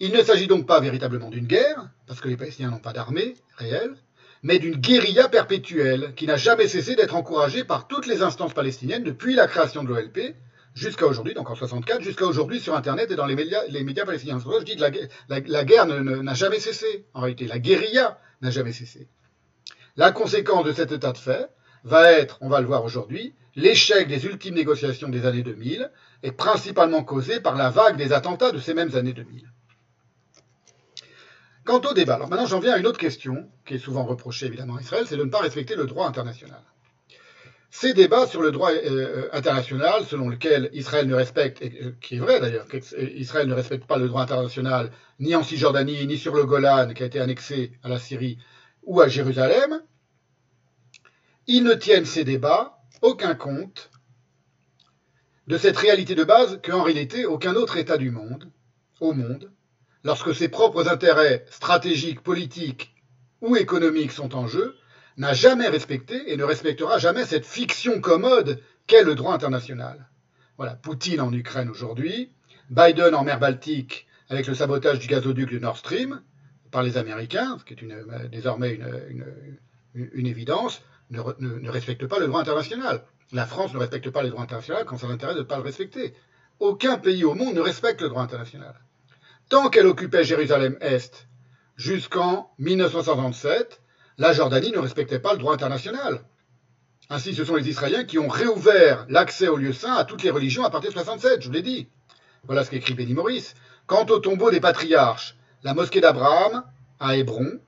Il ne s'agit donc pas véritablement d'une guerre, parce que les Palestiniens n'ont pas d'armée réelle, mais d'une guérilla perpétuelle qui n'a jamais cessé d'être encouragée par toutes les instances palestiniennes depuis la création de l'OLP jusqu'à aujourd'hui, donc en 64, jusqu'à aujourd'hui sur Internet et dans les médias, les médias palestiniens. Je dis que la, la, la guerre n'a jamais cessé, en réalité. La guérilla n'a jamais cessé. La conséquence de cet état de fait va être, on va le voir aujourd'hui, l'échec des ultimes négociations des années 2000 est principalement causé par la vague des attentats de ces mêmes années 2000. Quant au débat, alors maintenant j'en viens à une autre question qui est souvent reprochée évidemment à Israël, c'est de ne pas respecter le droit international. Ces débats sur le droit euh, international, selon lequel Israël ne respecte, et, euh, qui est vrai d'ailleurs, qu'Israël ne respecte pas le droit international ni en Cisjordanie, ni sur le Golan, qui a été annexé à la Syrie, ou à Jérusalem, ils ne tiennent ces débats aucun compte de cette réalité de base qu'en réalité aucun autre État du monde, au monde, lorsque ses propres intérêts stratégiques, politiques ou économiques sont en jeu, n'a jamais respecté et ne respectera jamais cette fiction commode qu'est le droit international. Voilà, Poutine en Ukraine aujourd'hui, Biden en mer Baltique avec le sabotage du gazoduc de Nord Stream par les Américains, ce qui est une, désormais une, évidence, ne, ne, ne, respecte pas le droit international. La France ne respecte pas les droits internationaux quand ça l'intéresse de ne pas le respecter. Aucun pays au monde ne respecte le droit international. Tant qu'elle occupait Jérusalem-Est jusqu'en 1967, la Jordanie ne respectait pas le droit international. Ainsi, ce sont les Israéliens qui ont réouvert l'accès aux lieux saints à toutes les religions à partir de 67, je vous l'ai dit. Voilà ce qu'écrit Benny Maurice. Quant au tombeau des patriarches, la mosquée d'Abraham, à Hébron,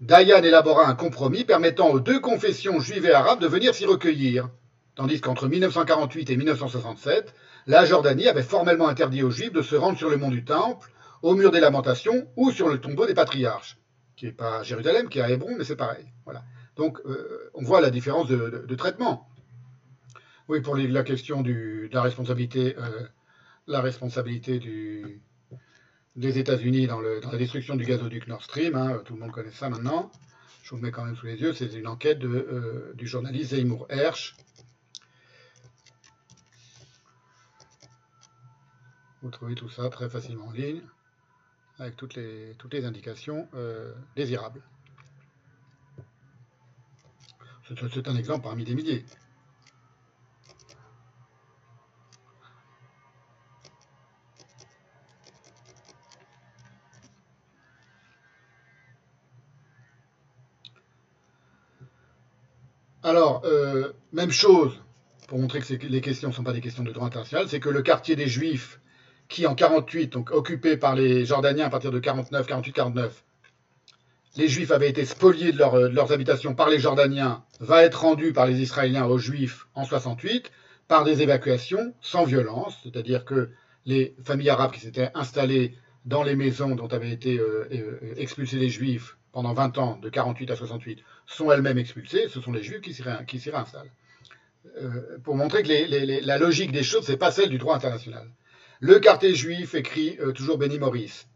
Dayan élabora un compromis permettant aux deux confessions juives et arabes de venir s'y recueillir, tandis qu'entre 1948 et 1967, la Jordanie avait formellement interdit aux juifs de se rendre sur le mont du Temple, au mur des lamentations ou sur le tombeau des patriarches qui n'est pas à Jérusalem, qui est à Hébron, mais c'est pareil. Voilà. Donc, euh, on voit la différence de, traitement. Oui, pour la question de la responsabilité, euh, la responsabilité des États-Unis dans, la destruction du gazoduc Nord Stream, hein, tout le monde connaît ça maintenant. Je vous mets quand même sous les yeux. C'est une enquête euh, du journaliste Seymour Hersh. Vous trouvez tout ça très facilement en ligne avec toutes les, toutes les indications euh, désirables. C'est un exemple parmi des milliers. Alors, euh, même chose, pour montrer que les questions ne sont pas des questions de droit international, c'est que le quartier des Juifs qui en 48, donc occupé par les Jordaniens à partir de 49, 48, 49, les Juifs avaient été spoliés de, leur, de, leurs habitations par les Jordaniens, va être rendu par les Israéliens aux Juifs en 68 par des évacuations sans violence, c'est-à-dire que les familles arabes qui s'étaient installées dans les maisons dont avaient été euh, euh, expulsés les Juifs pendant 20 ans, de 48 à 68, sont elles-mêmes expulsées, ce sont les Juifs qui s'y réinstallent. Euh, pour montrer que la logique des choses, c'est pas celle du droit international. Le quartier juif, écrit euh, toujours Benny Morris,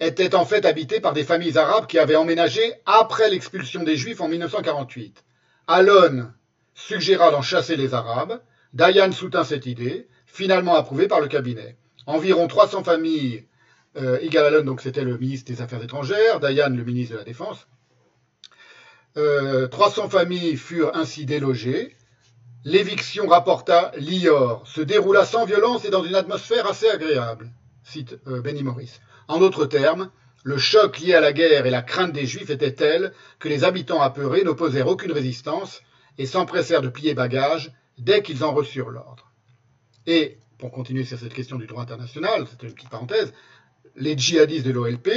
était en fait habité par des familles arabes qui avaient emménagé après l'expulsion des juifs en 1948. Alon suggéra d'en chasser les arabes, Dayan soutint cette idée, finalement approuvée par le cabinet. Environ 300 familles, euh, Igal Alon, donc c'était le ministre des Affaires étrangères, Dayan le ministre de la Défense, euh, 300 familles furent ainsi délogées, L'éviction, rapporta Lior, se déroula sans violence et dans une atmosphère assez agréable, cite euh, Benny Morris. En d'autres termes, le choc lié à la guerre et la crainte des Juifs était tel que les habitants apeurés n'opposèrent aucune résistance et s'empressèrent de plier bagages dès qu'ils en reçurent l'ordre. Et, pour continuer sur cette question du droit international, c'est une petite parenthèse, les djihadistes de l'OLP,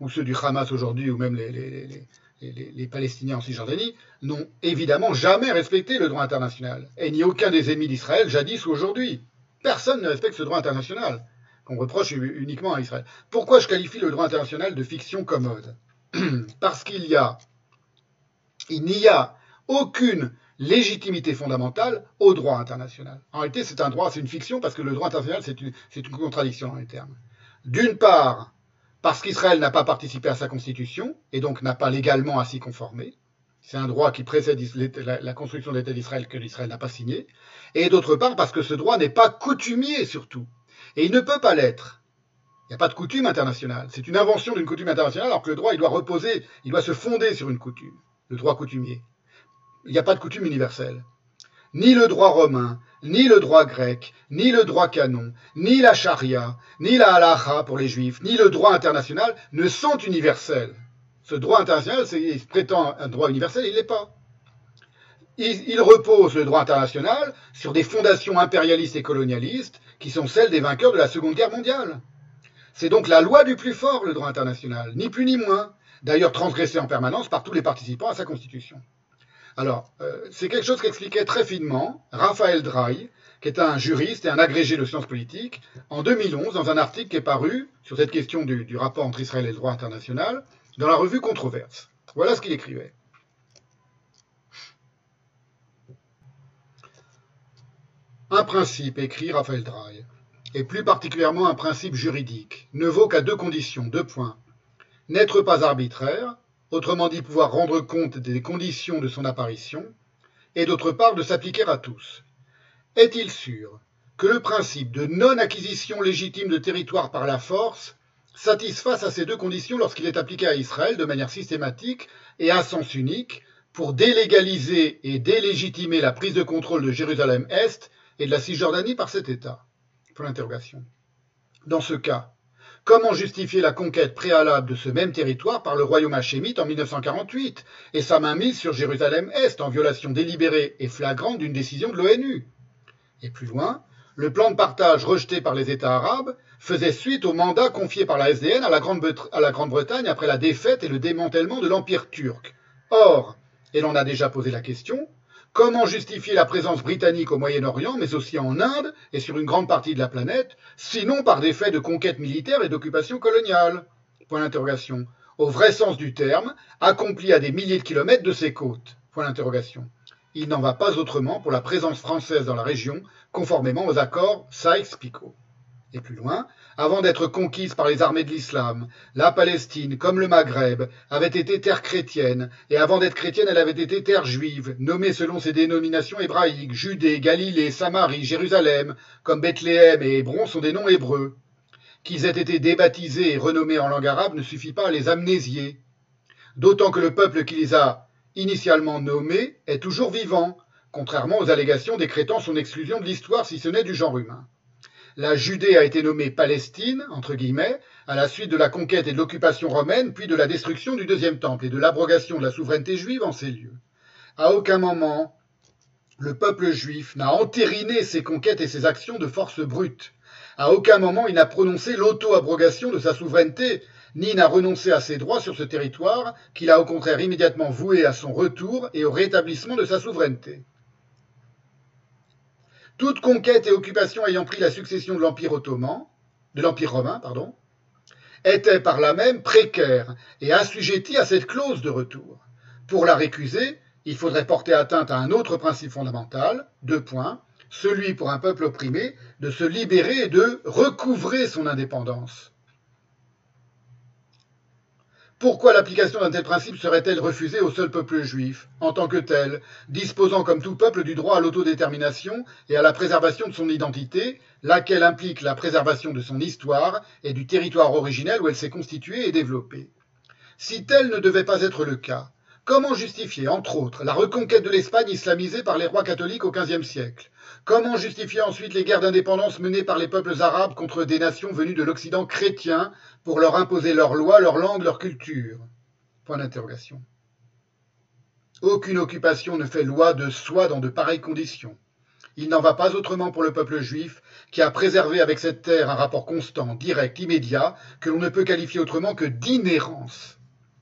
ou ceux du Hamas aujourd'hui, ou même les, les, les Palestiniens en Cisjordanie, n'ont évidemment jamais respecté le droit international, et ni aucun des ennemis d'Israël, jadis ou aujourd'hui. Personne ne respecte ce droit international, qu'on reproche uniquement à Israël. Pourquoi je qualifie le droit international de fiction commode? (clears throat) Parce qu'il y a, n'y a aucune légitimité fondamentale au droit international. En réalité, c'est un droit, c'est une fiction, parce que le droit international, c'est une, une, contradiction dans les termes. D'une part, parce qu'Israël n'a pas participé à sa constitution, et donc n'a pas légalement à s'y conformer. C'est un droit qui précède la construction de l'État d'Israël que l'Israël n'a pas signé. Et d'autre part, parce que ce droit n'est pas coutumier, surtout. Et il ne peut pas l'être. Il n'y a pas de coutume internationale. C'est une invention d'une coutume internationale, alors que le droit, il doit reposer, il doit se fonder sur une coutume, le droit coutumier. Il n'y a pas de coutume universelle. Ni le droit romain, ni le droit grec, ni le droit canon, ni la charia, ni la halacha pour les juifs, ni le droit international ne sont universels. Ce droit international, il prétend un droit universel, il ne l'est pas. Il, il, repose, le droit international, sur des fondations impérialistes et colonialistes qui sont celles des vainqueurs de la Seconde Guerre mondiale. C'est donc la loi du plus fort, le droit international, ni plus ni moins, d'ailleurs transgressé en permanence par tous les participants à sa constitution. Alors, euh, c'est quelque chose qu'expliquait très finement Raphaël Drey, qui est un juriste et un agrégé de sciences politiques, en 2011, dans un article qui est paru sur cette question du, rapport entre Israël et le droit international, dans la revue Controverse. Voilà ce qu'il écrivait. Un principe, écrit Raphaël Drey, et plus particulièrement un principe juridique, ne vaut qu'à deux conditions, deux points. N'être pas arbitraire, autrement dit pouvoir rendre compte des conditions de son apparition, et d'autre part de s'appliquer à tous. Est-il sûr que le principe de non-acquisition légitime de territoire par la force satisfasse à ces deux conditions lorsqu'il est appliqué à Israël de manière systématique et à sens unique pour délégaliser et délégitimer la prise de contrôle de Jérusalem-Est et de la Cisjordanie par cet État? Dans ce cas, comment justifier la conquête préalable de ce même territoire par le royaume hachémite en 1948 et sa mainmise sur Jérusalem-Est en violation délibérée et flagrante d'une décision de l'ONU? Et plus loin, le plan de partage rejeté par les États arabes faisait suite au mandat confié par la SDN à la Grande-Bretagne après la défaite et le démantèlement de l'Empire turc. Or, et l'on a déjà posé la question, comment justifier la présence britannique au Moyen-Orient, mais aussi en Inde et sur une grande partie de la planète, sinon par des faits de conquête militaire et d'occupation coloniale? Point d'interrogation. Au vrai sens du terme, accompli à des milliers de kilomètres de ses côtes Point d'interrogation. Il n'en va pas autrement pour la présence française dans la région, conformément aux accords Sykes-Picot. Et plus loin, avant d'être conquise par les armées de l'islam, la Palestine, comme le Maghreb, avait été terre chrétienne, et avant d'être chrétienne, elle avait été terre juive, nommée selon ses dénominations hébraïques, Judée, Galilée, Samarie, Jérusalem, comme Bethléem et Hébron sont des noms hébreux. Qu'ils aient été débaptisés et renommés en langue arabe ne suffit pas à les amnésier. D'autant que le peuple qui les a initialement nommés est toujours vivant, contrairement aux allégations décrétant son exclusion de l'histoire si ce n'est du genre humain la Judée a été nommée Palestine, entre guillemets, à la suite de la conquête et de l'occupation romaine, puis de la destruction du deuxième temple et de l'abrogation de la souveraineté juive en ces lieux. À aucun moment, le peuple juif n'a entériné ses conquêtes et ses actions de force brute. À aucun moment il n'a prononcé l'auto-abrogation de sa souveraineté, ni n'a renoncé à ses droits sur ce territoire, qu'il a au contraire immédiatement voué à son retour et au rétablissement de sa souveraineté. Toute conquête et occupation ayant pris la succession de l'Empire ottoman, de l'Empire romain, pardon, était par là même précaire et assujettie à cette clause de retour. Pour la récuser, il faudrait porter atteinte à un autre principe fondamental, deux points, celui pour un peuple opprimé de se libérer et de recouvrer son indépendance. Pourquoi l'application d'un tel principe serait-elle refusée au seul peuple juif, en tant que tel, disposant comme tout peuple du droit à l'autodétermination et à la préservation de son identité, laquelle implique la préservation de son histoire et du territoire originel où elle s'est constituée et développée? Si tel ne devait pas être le cas, comment justifier, entre autres, la reconquête de l'Espagne islamisée par les rois catholiques au XVe siècle? Comment justifier ensuite les guerres d'indépendance menées par les peuples arabes contre des nations venues de l'Occident chrétien pour leur imposer leurs lois, leur langue, leur culture Point d'interrogation. Aucune occupation ne fait loi de soi dans de pareilles conditions. Il n'en va pas autrement pour le peuple juif, qui a préservé avec cette terre un rapport constant, direct, immédiat, que l'on ne peut qualifier autrement que d'inhérence.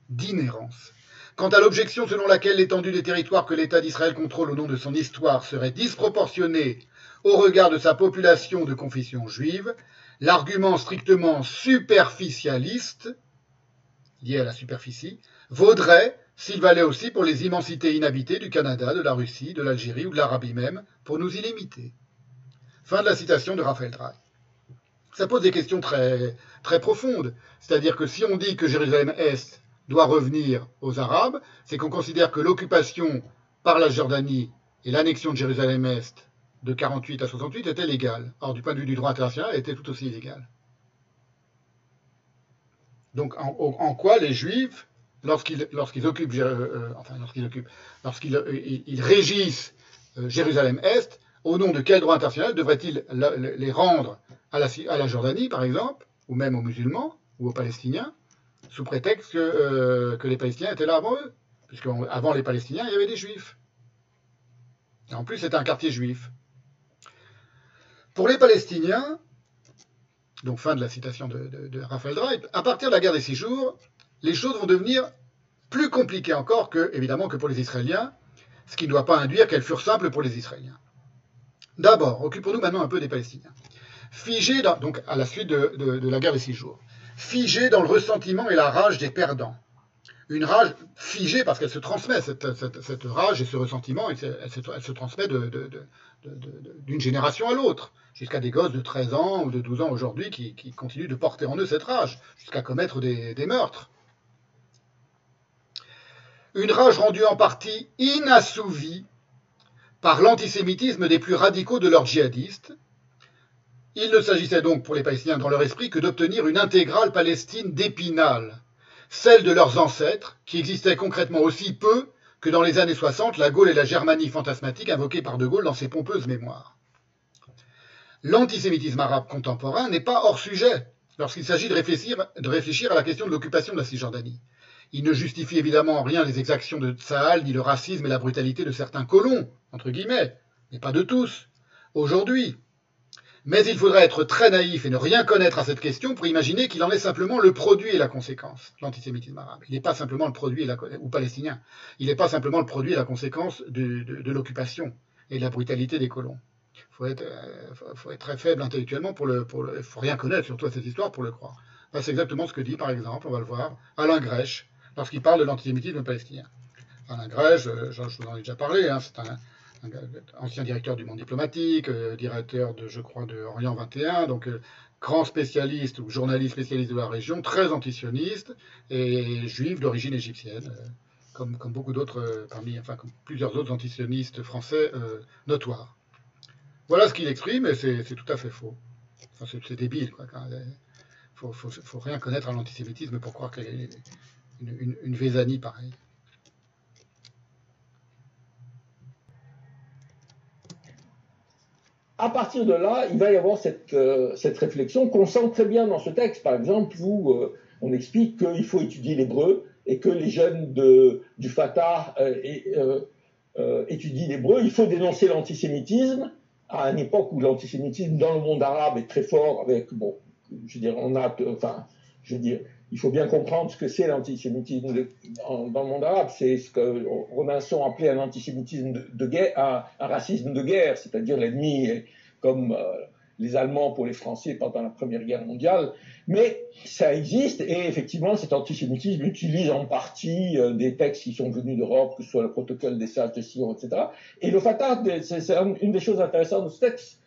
D'inhérence. Quant à l'objection selon laquelle l'étendue des territoires que l'État d'Israël contrôle au nom de son histoire serait disproportionnée au regard de sa population de confession juive, l'argument strictement superficialiste lié à la superficie, vaudrait s'il valait aussi pour les immensités inhabitées du Canada, de la Russie, de l'Algérie ou de l'Arabie même, pour nous y limiter. Fin de la citation de Raphaël Drey. Ça pose des questions très, très profondes. C'est-à-dire que si on dit que Jérusalem-Est doit revenir aux Arabes, c'est qu'on considère que l'occupation par la Jordanie et l'annexion de Jérusalem-Est de 48 à 68 était légale. Or, du point de vue du droit international, elle était tout aussi illégale. Donc, en, quoi les Juifs, lorsqu'ils occupent, euh, enfin, lorsqu'ils occupent, lorsqu'ils euh, régissent euh, Jérusalem-Est, au nom de quel droit international devraient-ils les rendre à la, Jordanie, par exemple, ou même aux musulmans ou aux Palestiniens, sous prétexte que, euh, que les Palestiniens étaient là avant eux Puisqu'avant les Palestiniens, il y avait des Juifs. En plus, c'était un quartier juif. Pour les Palestiniens, donc fin de la citation de, Raphaël Drey, à partir de la guerre des six jours, les choses vont devenir plus compliquées encore que, évidemment, que pour les Israéliens, ce qui ne doit pas induire qu'elles furent simples pour les Israéliens. D'abord, occupons-nous maintenant un peu des Palestiniens. Figés, donc à la suite de, la guerre des six jours, figés dans le ressentiment et la rage des perdants. Une rage figée parce qu'elle se transmet, cette, rage et ce ressentiment, elle se, transmet d'une génération à l'autre, jusqu'à des gosses de 13 ans ou de 12 ans aujourd'hui qui, continuent de porter en eux cette rage, jusqu'à commettre des meurtres. Une rage rendue en partie inassouvie par l'antisémitisme des plus radicaux de leurs djihadistes. Il ne s'agissait donc pour les Palestiniens dans leur esprit que d'obtenir une intégrale Palestine d'Épinal, celle de leurs ancêtres, qui existait concrètement aussi peu que dans les années 60 la Gaule et la Germanie fantasmatique invoquées par De Gaulle dans ses pompeuses mémoires. L'antisémitisme arabe contemporain n'est pas hors sujet lorsqu'il s'agit de réfléchir, à la question de l'occupation de la Cisjordanie. Il ne justifie évidemment en rien les exactions de Tsahal, ni le racisme et la brutalité de certains colons, entre guillemets, mais pas de tous, aujourd'hui. Mais il faudrait être très naïf et ne rien connaître à cette question pour imaginer qu'il en est simplement le produit et la conséquence, l'antisémitisme arabe. Il n'est pas simplement le produit, et la, ou palestinien, il n'est pas simplement le produit et la conséquence de, l'occupation et de la brutalité des colons. Il faut être, euh, faut être très faible intellectuellement pour le, pour le, faut rien connaître surtout à cette histoire pour le croire. Ben, c'est exactement ce que dit, par exemple, on va le voir, Alain Grèche, lorsqu'il parle de l'antisémitisme palestinien. Alain Grèche, je, je vous en ai déjà parlé, hein, ancien directeur du monde diplomatique, euh, directeur de, je crois, de Orient 21, donc euh, grand spécialiste ou journaliste spécialiste de la région, très antisioniste et juif d'origine égyptienne, euh, comme, beaucoup d'autres parmi, enfin plusieurs autres antisionistes français notoires. Voilà ce qu'il exprime et c'est tout à fait faux. C'est débile, quoi. Il faut, faut, rien connaître à l'antisémitisme pour croire qu'il y a une, une, pareille. À partir de là, il va y avoir cette, euh, cette réflexion qu'on sent très bien dans ce texte. Par exemple, où euh, on explique qu'il faut étudier l'hébreu et que les jeunes du Fatah euh, étudient l'hébreu. Il faut dénoncer l'antisémitisme à une époque où l'antisémitisme dans le monde arabe est très fort. Avec bon, je veux dire, on a, enfin, je veux dire, il faut bien comprendre ce que c'est l'antisémitisme dans le monde arabe. C'est ce que Robinson appelait un antisémitisme de, guerre, un, racisme de guerre, c'est-à-dire l'ennemi comme euh, les Allemands pour les Français pendant la Première Guerre mondiale. Mais ça existe et effectivement cet antisémitisme utilise en partie euh, des textes qui sont venus d'Europe, que ce soit le protocole des sages de Sion, etc. Et le Fatah, c'est une des choses intéressantes de ce texte,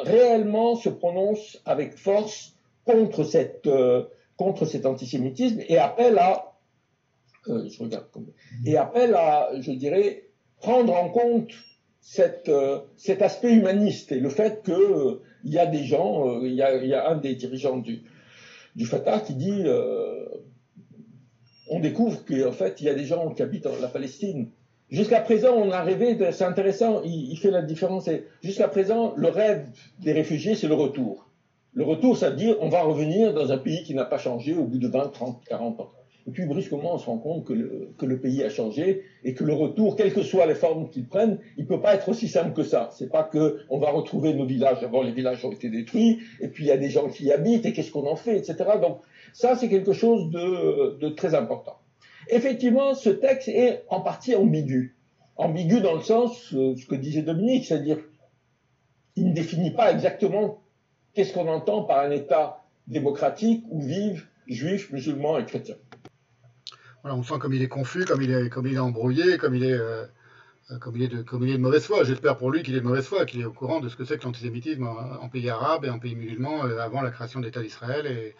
réellement se prononce avec force contre cette... Euh, contre cet antisémitisme et appelle à, euh, je regarde et appelle à, je dirais, prendre en compte euh, cet aspect humaniste et le fait que euh, y a des gens, euh, il, y a, un des dirigeants du, du Fatah qui dit, on découvre qu'en fait il y a des gens qui habitent la Palestine. Jusqu'à présent, on a rêvé, c'est intéressant, il, il, fait la différence. Jusqu'à présent, le rêve des réfugiés, c'est le retour. Le retour, ça veut dire on va revenir dans un pays qui n'a pas changé au bout de 20, 30, 40 ans. Et puis brusquement, on se rend compte que le, que le pays a changé et que le retour, quelles que soient les formes qu'il prenne, il peut pas être aussi simple que ça. C'est pas que on va retrouver nos villages. Avant, les villages ont été détruits, et puis il y a des gens qui y habitent, et qu'est-ce qu'on en fait, etc. Donc ça, c'est quelque chose de, de très important. Effectivement, ce texte est en partie ambigu. Ambigu dans le sens, euh, ce que disait Dominique, c'est-à-dire, il ne définit pas exactement Qu'est-ce qu'on entend par un État démocratique où vivent juifs, musulmans et chrétiens? Voilà, on sent comme il est confus, comme il est, embrouillé, comme il est, de, mauvaise foi. J'espère pour lui qu'il est de mauvaise foi, qu'il est au courant de ce que c'est que l'antisémitisme en, pays arabe et en pays musulman euh, avant la création de l'État d'Israël et,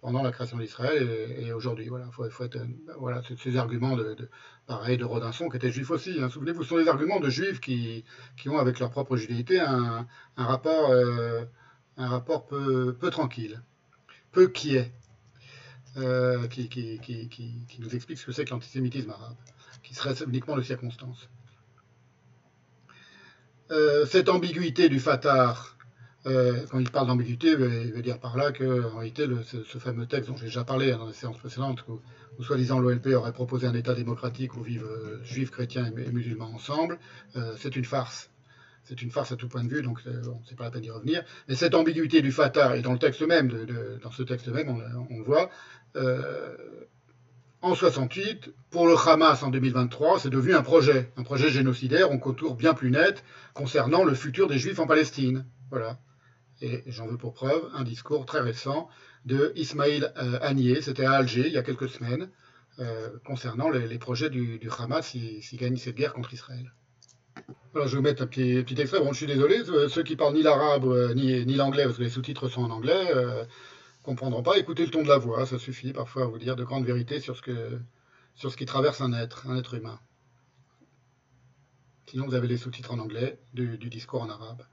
pendant la création d'Israël et, et aujourd'hui. Voilà, faut, euh, ces arguments de, de pareil de Rodinson qui était juif aussi. hein. Souvenez-vous, ce sont des arguments de juifs qui, ont avec leur propre judéité un, un rapport, euh, un rapport peu, peu tranquille, peu qui est. Euh, qui, qui, qui, nous explique ce que c'est que l'antisémitisme arabe, qui serait uniquement de circonstance. Euh, cette ambiguïté du Fatah, euh, quand il parle d'ambiguïté, il veut dire par là que, en réalité, ce, fameux texte dont j'ai déjà parlé hein, dans les séances précédentes, où, où soi-disant l'OLP aurait proposé un État démocratique où vivent juifs, chrétiens et, musulmans ensemble, c'est une farce. C'est une farce à tout point de vue, donc euh, bon, c'est pas la peine d'y revenir. Mais cette ambiguïté du Fatah, et dans le texte même, dans ce texte même, on, on le voit, euh, en 68, pour le Hamas en 2023, c'est devenu un projet, un projet génocidaire, on contour bien plus net concernant le futur des Juifs en Palestine. Voilà. Et j'en veux pour preuve un discours très récent de Ismail euh, c'était à Alger il y a quelques semaines, euh, concernant les, projets du, Hamas s'il gagne cette guerre contre Israël. Voilà, je vais vous mettre un petit, petit extrait. Bon, je suis désolé, euh, ceux qui parlent ni l'arabe euh, ni, ni l'anglais, parce que les sous-titres sont en anglais, euh, comprendront pas. Écoutez le ton de la voix, ça suffit parfois à vous dire de grandes vérités sur ce, que, sur ce qui traverse un être, un être humain. Sinon, vous avez les sous-titres en anglais du, du discours en arabe.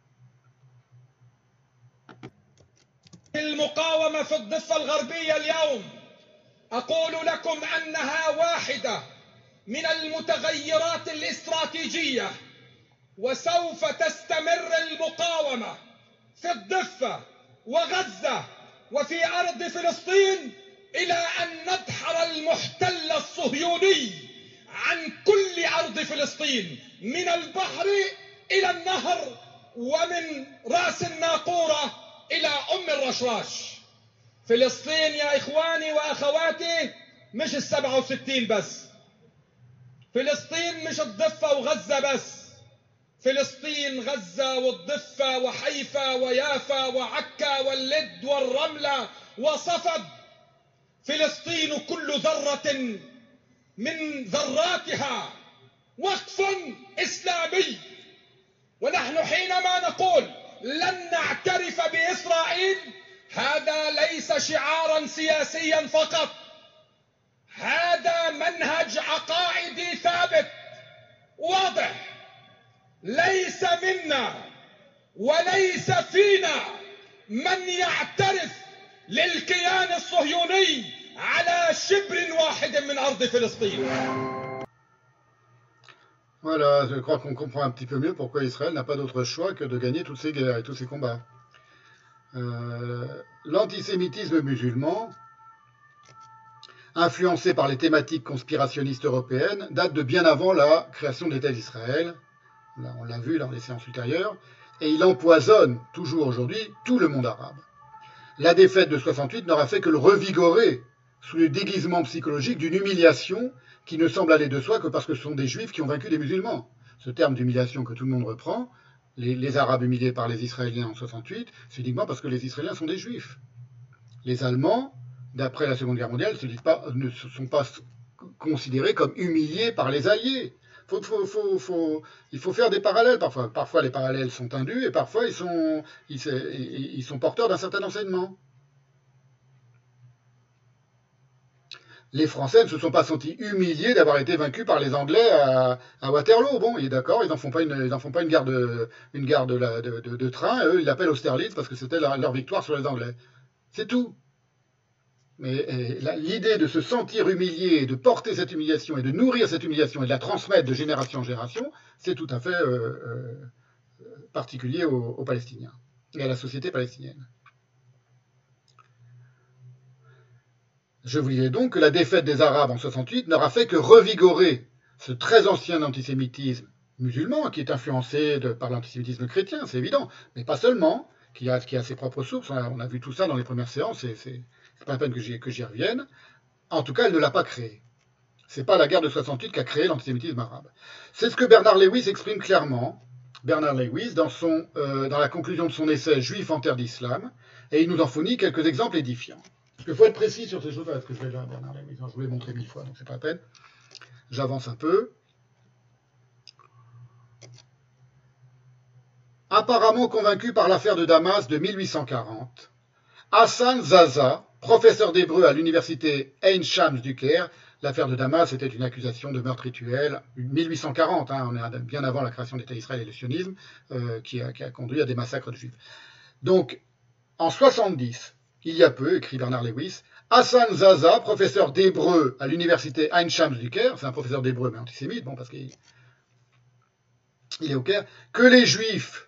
المقاومة في الضفة الغربية اليوم أقول لكم أنها واحدة من المتغيرات الاستراتيجية وسوف تستمر المقاومة في الضفة وغزة وفي أرض فلسطين إلى أن ندحر المحتل الصهيوني عن كل أرض فلسطين من البحر إلى النهر ومن رأس الناقورة إلى أم الرشراش فلسطين يا إخواني وأخواتي مش السبعة وستين بس. فلسطين مش الضفة وغزة بس. فلسطين غزة والضفة وحيفا ويافا وعكا واللد والرملة وصفد فلسطين كل ذرة من ذراتها وقف إسلامي. ونحن حينما نقول لن نعترف بإسرائيل هذا ليس شعارا سياسيا فقط. هذا منهج عقائدي ثابت واضح. ليس منا وليس فينا من يعترف للكيان الصهيوني على شبر واحد من أرض فلسطين Voilà, je crois qu'on comprend un petit peu mieux pourquoi Israël n'a pas d'autre choix que de gagner toutes ces guerres et tous ces combats. Euh, L'antisémitisme musulman, influencé par les thématiques conspirationnistes européennes, date de bien avant la création de l'État d'Israël. on l'a vu dans les séances ultérieures. Et il empoisonne toujours aujourd'hui tout le monde arabe. La défaite de 68 n'aura fait que le revigorer sous le déguisement psychologique d'une humiliation qui ne semble aller de soi que parce que ce sont des juifs qui ont vaincu des musulmans. Ce terme d'humiliation que tout le monde reprend, les, Arabes humiliés par les Israéliens en 68, c'est uniquement parce que les Israéliens sont des juifs. Les Allemands, d'après la Seconde Guerre mondiale, ne sont pas considérés comme humiliés par les Alliés. Il faut faire des parallèles parfois. Parfois les parallèles sont indus et parfois ils sont, porteurs d'un certain enseignement. les Français ne se sont pas sentis humiliés d'avoir été vaincus par les Anglais à, Waterloo. Bon, il est d'accord, ils n'en font pas une, gare de, train. Eux, ils l'appellent Austerlitz parce que c'était leur, victoire sur les Anglais. C'est tout. Mais l'idée de se sentir humilié, de porter cette humiliation et de nourrir cette humiliation et de la transmettre de génération en génération, c'est tout à fait euh, euh, particulier aux, Palestiniens et à la société palestinienne. Je vous disais donc que la défaite des Arabes en 68 n'aura fait que revigorer ce très ancien antisémitisme musulman qui est influencé par l'antisémitisme chrétien, c'est évident, mais pas seulement, qui a, qui a, ses propres sources. On a vu tout ça dans les premières séances, c'est pas la peine que j'y revienne. En tout cas, elle ne l'a pas créé. C'est pas la guerre de 68 qui a créé l'antisémitisme arabe. C'est ce que Bernard Lewis exprime clairement. Bernard Lewis, dans, euh, la conclusion de son essai Juif en terre d'islam, et il nous en fournit quelques exemples édifiants. Il faut être précis sur ces choses-là, parce que je vais là, Bernard Lewis, je vous l'ai montré mille fois, donc c'est pas la peine. J'avance un peu. Apparemment convaincu par l'affaire de Damas de 1840, Hassan Zaza, professeur d'hébreu à l'université Ein Shams du Caire, l'affaire de Damas était une accusation de meurtre rituel, 1840, hein, on est bien avant la création d'État d'Israël et le sionisme, euh, qui, a, conduit à des massacres de juifs. Donc, en 70, il y a peu, écrit Bernard Lewis, Hassan Zaza, professeur d'hébreu à l'université Ein Shams du Caire, c'est un professeur d'hébreu mais antisémite, bon, parce qu'il est au Caire, que les juifs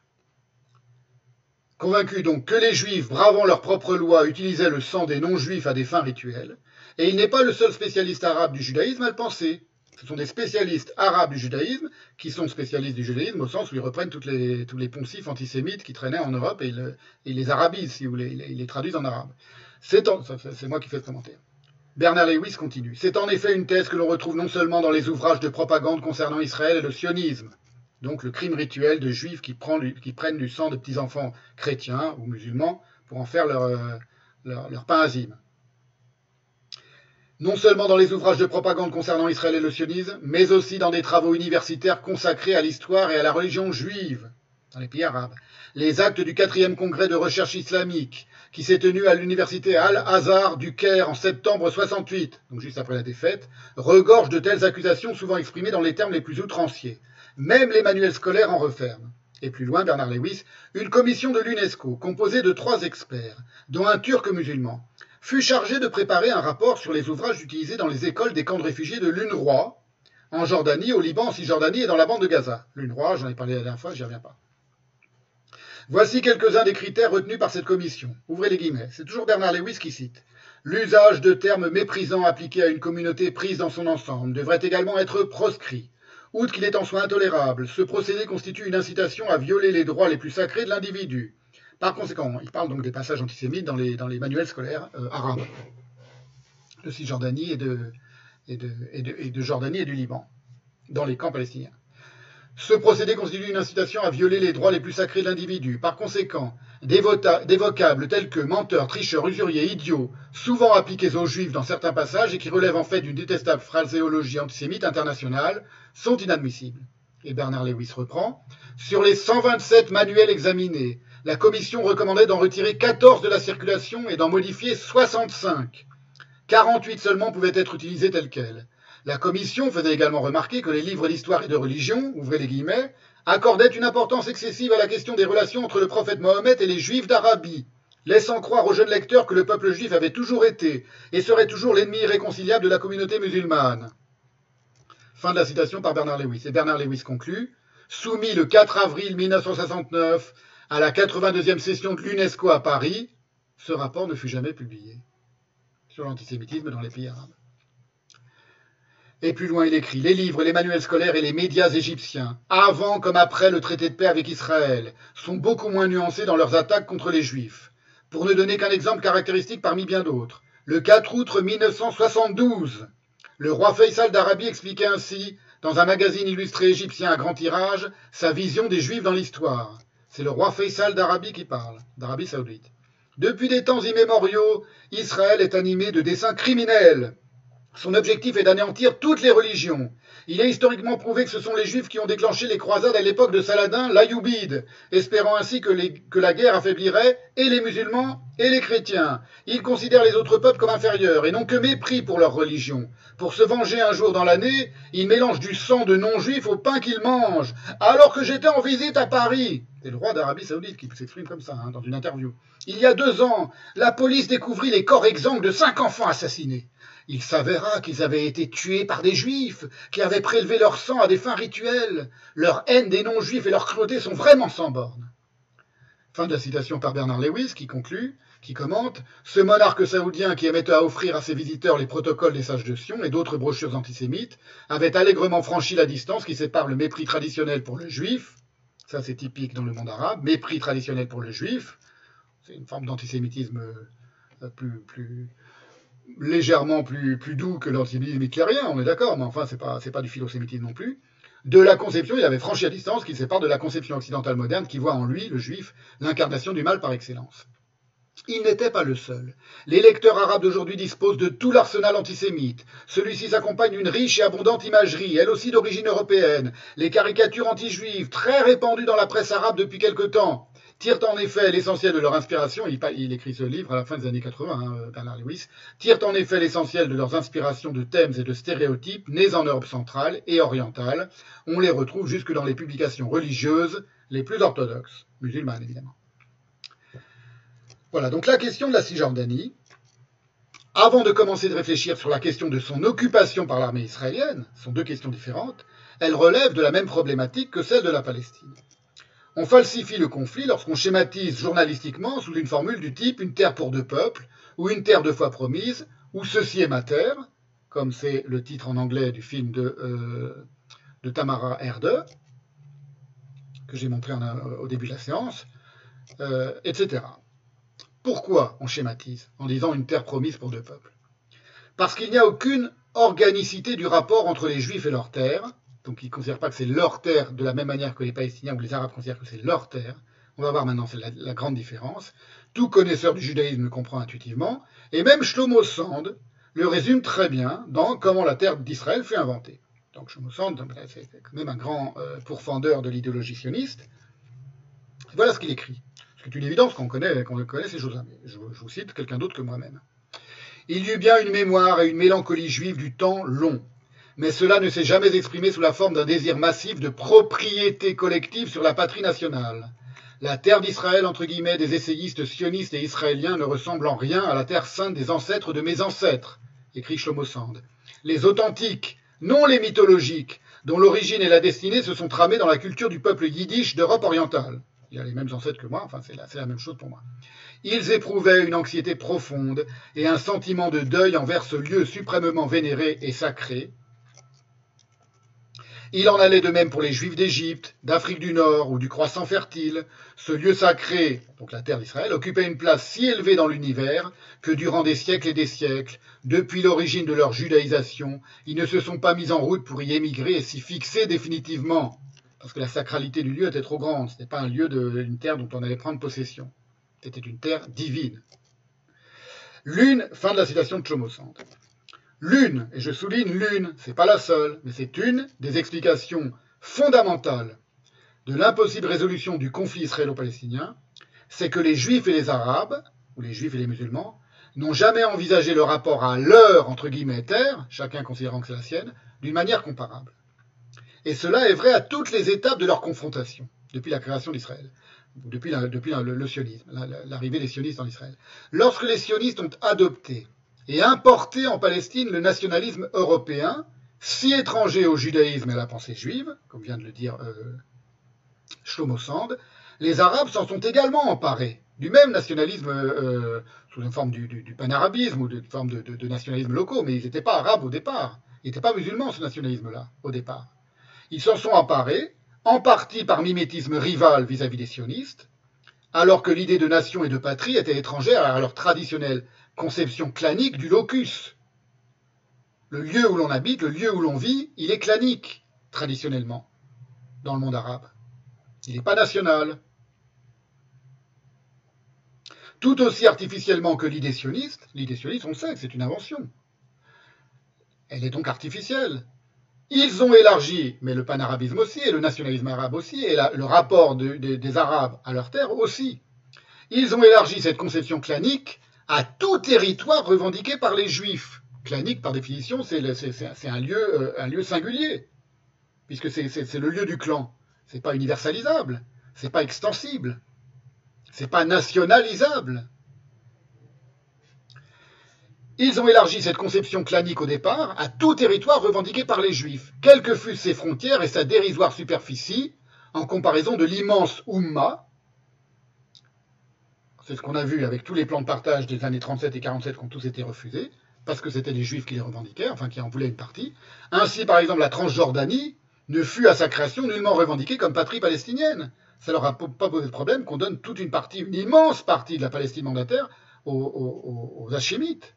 Convaincu donc que les juifs, bravant leur propre loi, utilisaient le sang des non-juifs à des fins rituelles, et il n'est pas le seul spécialiste arabe du judaïsme à le penser. Ce sont des spécialistes arabes du judaïsme qui sont spécialistes du judaïsme au sens où ils reprennent tous les poncifs antisémites qui traînaient en Europe et ils, ils les arabisent, si vous voulez, ils, les traduisent en arabe. C'est moi qui fais ce commentaire. Bernard Lewis continue. C'est en effet une thèse que l'on retrouve non seulement dans les ouvrages de propagande concernant Israël et le sionisme, donc le crime rituel de juifs qui, prennent du sang de petits-enfants chrétiens ou musulmans pour en faire leur, leur, leur pain azime. Non seulement dans les ouvrages de propagande concernant Israël et le sionisme, mais aussi dans des travaux universitaires consacrés à l'histoire et à la religion juive dans les pays arabes. Les actes du quatrième congrès de recherche islamique, qui s'est tenu à l'université Al-Azhar du Caire en septembre 68, donc juste après la défaite, regorgent de telles accusations souvent exprimées dans les termes les plus outranciers. Même les manuels scolaires en referment. Et plus loin, Bernard Lewis, une commission de l'UNESCO, composée de trois experts, dont un turc musulman, fut chargée de préparer un rapport sur les ouvrages utilisés dans les écoles des camps de réfugiés de l'UNRWA, en Jordanie, au Liban, en Cisjordanie et dans la bande de Gaza. L'UNRWA, j'en ai parlé la dernière fois, j'y reviens pas. Voici quelques-uns des critères retenus par cette commission. Ouvrez les guillemets. C'est toujours Bernard Lewis qui cite. L'usage de termes méprisants appliqués à une communauté prise dans son ensemble devrait également être proscrit. Outre qu'il est en soi intolérable, ce procédé constitue une incitation à violer les droits les plus sacrés de l'individu. Par conséquent, il parle donc des passages antisémites dans les, manuels scolaires euh, arabes de Cisjordanie et de Jordanie et du Liban, dans les camps palestiniens. Ce procédé constitue une incitation à violer les droits les plus sacrés de l'individu. Par conséquent, des, vocables tels que menteur, tricheur, usurier, idiot, souvent appliqués aux juifs dans certains passages et qui relèvent en fait d'une détestable phraséologie antisémite internationale, sont inadmissibles. Et Bernard Lewis reprend. Sur les 127 manuels examinés, la commission recommandait d'en retirer 14 de la circulation et d'en modifier 65. 48 seulement pouvaient être utilisés tels quels. La commission faisait également remarquer que les livres d'histoire et de religion, ouvrez les guillemets, accordaient une importance excessive à la question des relations entre le prophète Mohammed et les juifs d'Arabie, laissant croire aux jeunes lecteurs que le peuple juif avait toujours été et serait toujours l'ennemi irréconciliable de la communauté musulmane. Fin de la citation par Bernard Lewis. Et Bernard Lewis conclut Soumis le 4 avril 1969 à la 82e session de l'UNESCO à Paris, ce rapport ne fut jamais publié sur l'antisémitisme dans les pays arabes. Et plus loin, il écrit Les livres, les manuels scolaires et les médias égyptiens, avant comme après le traité de paix avec Israël, sont beaucoup moins nuancés dans leurs attaques contre les juifs. Pour ne donner qu'un exemple caractéristique parmi bien d'autres, le 4 août 1972, le roi Faisal d'Arabie expliquait ainsi, dans un magazine illustré égyptien à grand tirage, sa vision des juifs dans l'histoire. C'est le roi Faisal d'Arabie qui parle, d'Arabie saoudite. Depuis des temps immémoriaux, Israël est animé de desseins criminels son objectif est d'anéantir toutes les religions. Il est historiquement prouvé que ce sont les Juifs qui ont déclenché les croisades à l'époque de Saladin l'Ayoubide, espérant ainsi que, la guerre affaiblirait et les musulmans et les chrétiens. Ils considèrent les autres peuples comme inférieurs et n'ont que mépris pour leur religion. Pour se venger un jour dans l'année, ils mélangent du sang de non-juifs au pain qu'ils mangent. Alors que j'étais en visite à Paris, c'est le roi d'Arabie Saoudite qui s'exprime comme ça hein, dans une interview. Il y a deux ans, la police découvrit les corps exsangues de cinq enfants assassinés. Il s'avéra qu'ils avaient été tués par des juifs, qui avaient prélevé leur sang à des fins rituelles. Leur haine des non-juifs et leur cruauté sont vraiment sans bornes. Fin de la citation par Bernard Lewis, qui conclut, qui commente Ce monarque saoudien qui aimait à offrir à ses visiteurs les protocoles des sages de Sion et d'autres brochures antisémites avait allègrement franchi la distance qui sépare le mépris traditionnel pour le juif, ça c'est typique dans le monde arabe, mépris traditionnel pour le juif, c'est une forme d'antisémitisme plus, plus, légèrement plus, doux que l'antisémitisme hitlérien, on est d'accord, mais enfin, c'est pas, pas du philosémitisme non plus. De la conception, il avait franchi à distance qui sépare de la conception occidentale moderne qui voit en lui, le juif, l'incarnation du mal par excellence. Il n'était pas le seul. Les lecteurs arabes d'aujourd'hui disposent de tout l'arsenal antisémite. Celui-ci s'accompagne d'une riche et abondante imagerie, elle aussi d'origine européenne. Les caricatures anti-juives, très répandues dans la presse arabe depuis quelque temps, tirent en effet l'essentiel de leur inspiration, il, écrit ce livre à la fin des années 80, hein, Bernard Lewis, tirent en effet l'essentiel de leurs inspirations de thèmes et de stéréotypes nés en Europe centrale et orientale. On les retrouve jusque dans les publications religieuses les plus orthodoxes, musulmanes évidemment. Voilà, donc la question de la Cisjordanie, avant de commencer de réfléchir sur la question de son occupation par l'armée israélienne, ce sont deux questions différentes, elle relève de la même problématique que celle de la Palestine. On falsifie le conflit lorsqu'on schématise journalistiquement sous une formule du type une terre pour deux peuples, ou une terre deux fois promise, ou ceci est ma terre, comme c'est le titre en anglais du film de, euh, Tamara Herde, que j'ai montré au début de la séance, euh, etc. Pourquoi on schématise en disant une terre promise pour deux peuples? Parce qu'il n'y a aucune organicité du rapport entre les Juifs et leur terre, donc ils ne considèrent pas que c'est leur terre de la même manière que les Palestiniens ou les Arabes considèrent que c'est leur terre. On va voir maintenant la, la grande différence. Tout connaisseur du judaïsme le comprend intuitivement, et même Shlomo Sand le résume très bien dans Comment la terre d'Israël fut inventée. Donc Shlomo Sand, c'est quand même un grand euh, pourfendeur de l'idéologie sioniste. Voilà ce qu'il écrit. C'est une évidence qu'on connaît, qu'on connaît ces choses-là. Je vous cite quelqu'un d'autre que moi-même. Il y eut bien une mémoire et une mélancolie juive du temps long, mais cela ne s'est jamais exprimé sous la forme d'un désir massif de propriété collective sur la patrie nationale. La terre d'Israël, entre guillemets, des essayistes sionistes et israéliens ne ressemble en rien à la terre sainte des ancêtres de mes ancêtres, écrit Shlomo Sand. Les authentiques, non les mythologiques, dont l'origine et la destinée se sont tramées dans la culture du peuple yiddish d'Europe orientale il a les mêmes ancêtres que moi, enfin c'est la, même chose pour moi. Ils éprouvaient une anxiété profonde et un sentiment de deuil envers ce lieu suprêmement vénéré et sacré. Il en allait de même pour les Juifs d'Égypte, d'Afrique du Nord ou du croissant fertile. Ce lieu sacré, donc la terre d'Israël, occupait une place si élevée dans l'univers que durant des siècles et des siècles, depuis l'origine de leur judaïsation, ils ne se sont pas mis en route pour y émigrer et s'y fixer définitivement parce que la sacralité du lieu était trop grande. Ce n'était pas un lieu d'une terre dont on allait prendre possession. C'était une terre divine. L'une, fin de la citation de Chomosand. L'une, et je souligne l'une, c'est pas la seule, mais c'est une des explications fondamentales de l'impossible résolution du conflit israélo-palestinien, c'est que les juifs et les arabes, ou les juifs et les musulmans, n'ont jamais envisagé le rapport à leur, entre guillemets, terre, chacun considérant que c'est la sienne, d'une manière comparable. Et cela est vrai à toutes les étapes de leur confrontation, depuis la création d'Israël, depuis, le, sionisme, l'arrivée des sionistes en Israël. Lorsque les sionistes ont adopté et importé en Palestine le nationalisme européen, si étranger au judaïsme et à la pensée juive, comme vient de le dire euh, Shlomo Sand, les Arabes s'en sont également emparés du même nationalisme euh, sous une forme du, panarabisme ou d'une forme de, nationalisme locaux, mais ils n'étaient pas arabes au départ. Ils n'étaient pas musulmans, ce nationalisme-là, au départ. Ils s'en sont emparés, en partie par mimétisme rival vis-à-vis des sionistes, alors que l'idée de nation et de patrie était étrangère à leur traditionnelle conception clanique du locus. Le lieu où l'on habite, le lieu où l'on vit, il est clanique, traditionnellement, dans le monde arabe. Il n'est pas national. Tout aussi artificiellement que l'idée sioniste, on sait que c'est une invention. Elle est donc artificielle. Ils ont élargi, mais le panarabisme aussi, et le nationalisme arabe aussi, et le rapport des Arabes à leur terre aussi. Ils ont élargi cette conception clanique à tout territoire revendiqué par les Juifs. Clanique, par définition, c'est un lieu, euh, un lieu singulier, puisque c'est le lieu du clan. C'est pas universalisable, c'est pas extensible, c'est pas nationalisable. Ils ont élargi cette conception clanique au départ à tout territoire revendiqué par les Juifs, quelles que fussent ses frontières et sa dérisoire superficie, en comparaison de l'immense Oumma. C'est ce qu'on a vu avec tous les plans de partage des années 37 et 47 qui ont tous été refusés, parce que c'était des Juifs qui les revendiquaient, enfin qui en voulaient une partie. Ainsi, par exemple, la Transjordanie ne fut à sa création nullement revendiquée comme patrie palestinienne. Ça leur a pas posé de problème qu'on donne toute une partie, une immense partie de la Palestine mandataire aux, aux Hachémites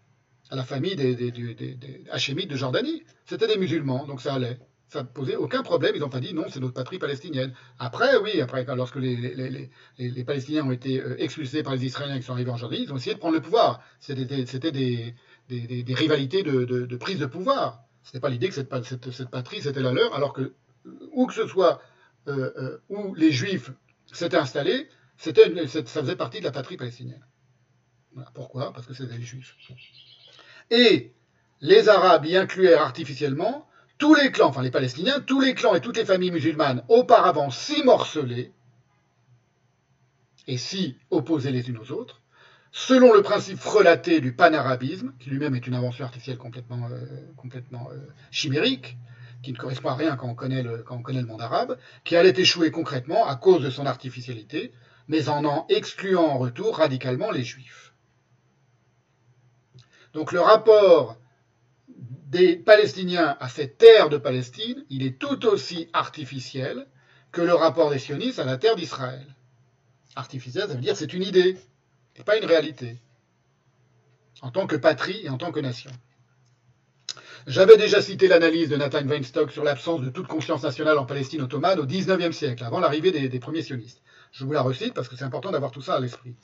à la famille des, Hachémites de Jordanie. C'était des musulmans, donc ça allait. Ça ne posait aucun problème. Ils n'ont pas dit non, c'est notre patrie palestinienne. Après, oui, après, lorsque les, les, les, les Palestiniens ont été euh, expulsés par les Israéliens qui sont arrivés en Jordanie, ils ont essayé de prendre le pouvoir. C'était des, rivalités de, prise de pouvoir. Ce n'était pas l'idée que cette, patrie, c'était la leur, alors que où que ce soit euh, euh, où les Juifs s'étaient installés, ça faisait partie de la patrie palestinienne. Pourquoi? Parce que c'était les Juifs. Et les Arabes y incluèrent artificiellement tous les clans, enfin les Palestiniens, tous les clans et toutes les familles musulmanes auparavant si morcelées et si opposées les unes aux autres, selon le principe frelaté du panarabisme, qui lui-même est une invention artificielle complètement, euh, euh, chimérique, qui ne correspond à rien quand on, connaît le, quand on connaît le monde arabe, qui allait échouer concrètement à cause de son artificialité, mais en en excluant en retour radicalement les juifs. Donc le rapport des Palestiniens à cette terre de Palestine, il est tout aussi artificiel que le rapport des sionistes à la terre d'Israël. Artificiel, ça veut dire c'est une idée, et pas une réalité, en tant que patrie et en tant que nation. J'avais déjà cité l'analyse de Nathan Weinstock sur l'absence de toute conscience nationale en Palestine ottomane au XIXe siècle, avant l'arrivée des, des, premiers sionistes. Je vous la recite parce que c'est important d'avoir tout ça à l'esprit.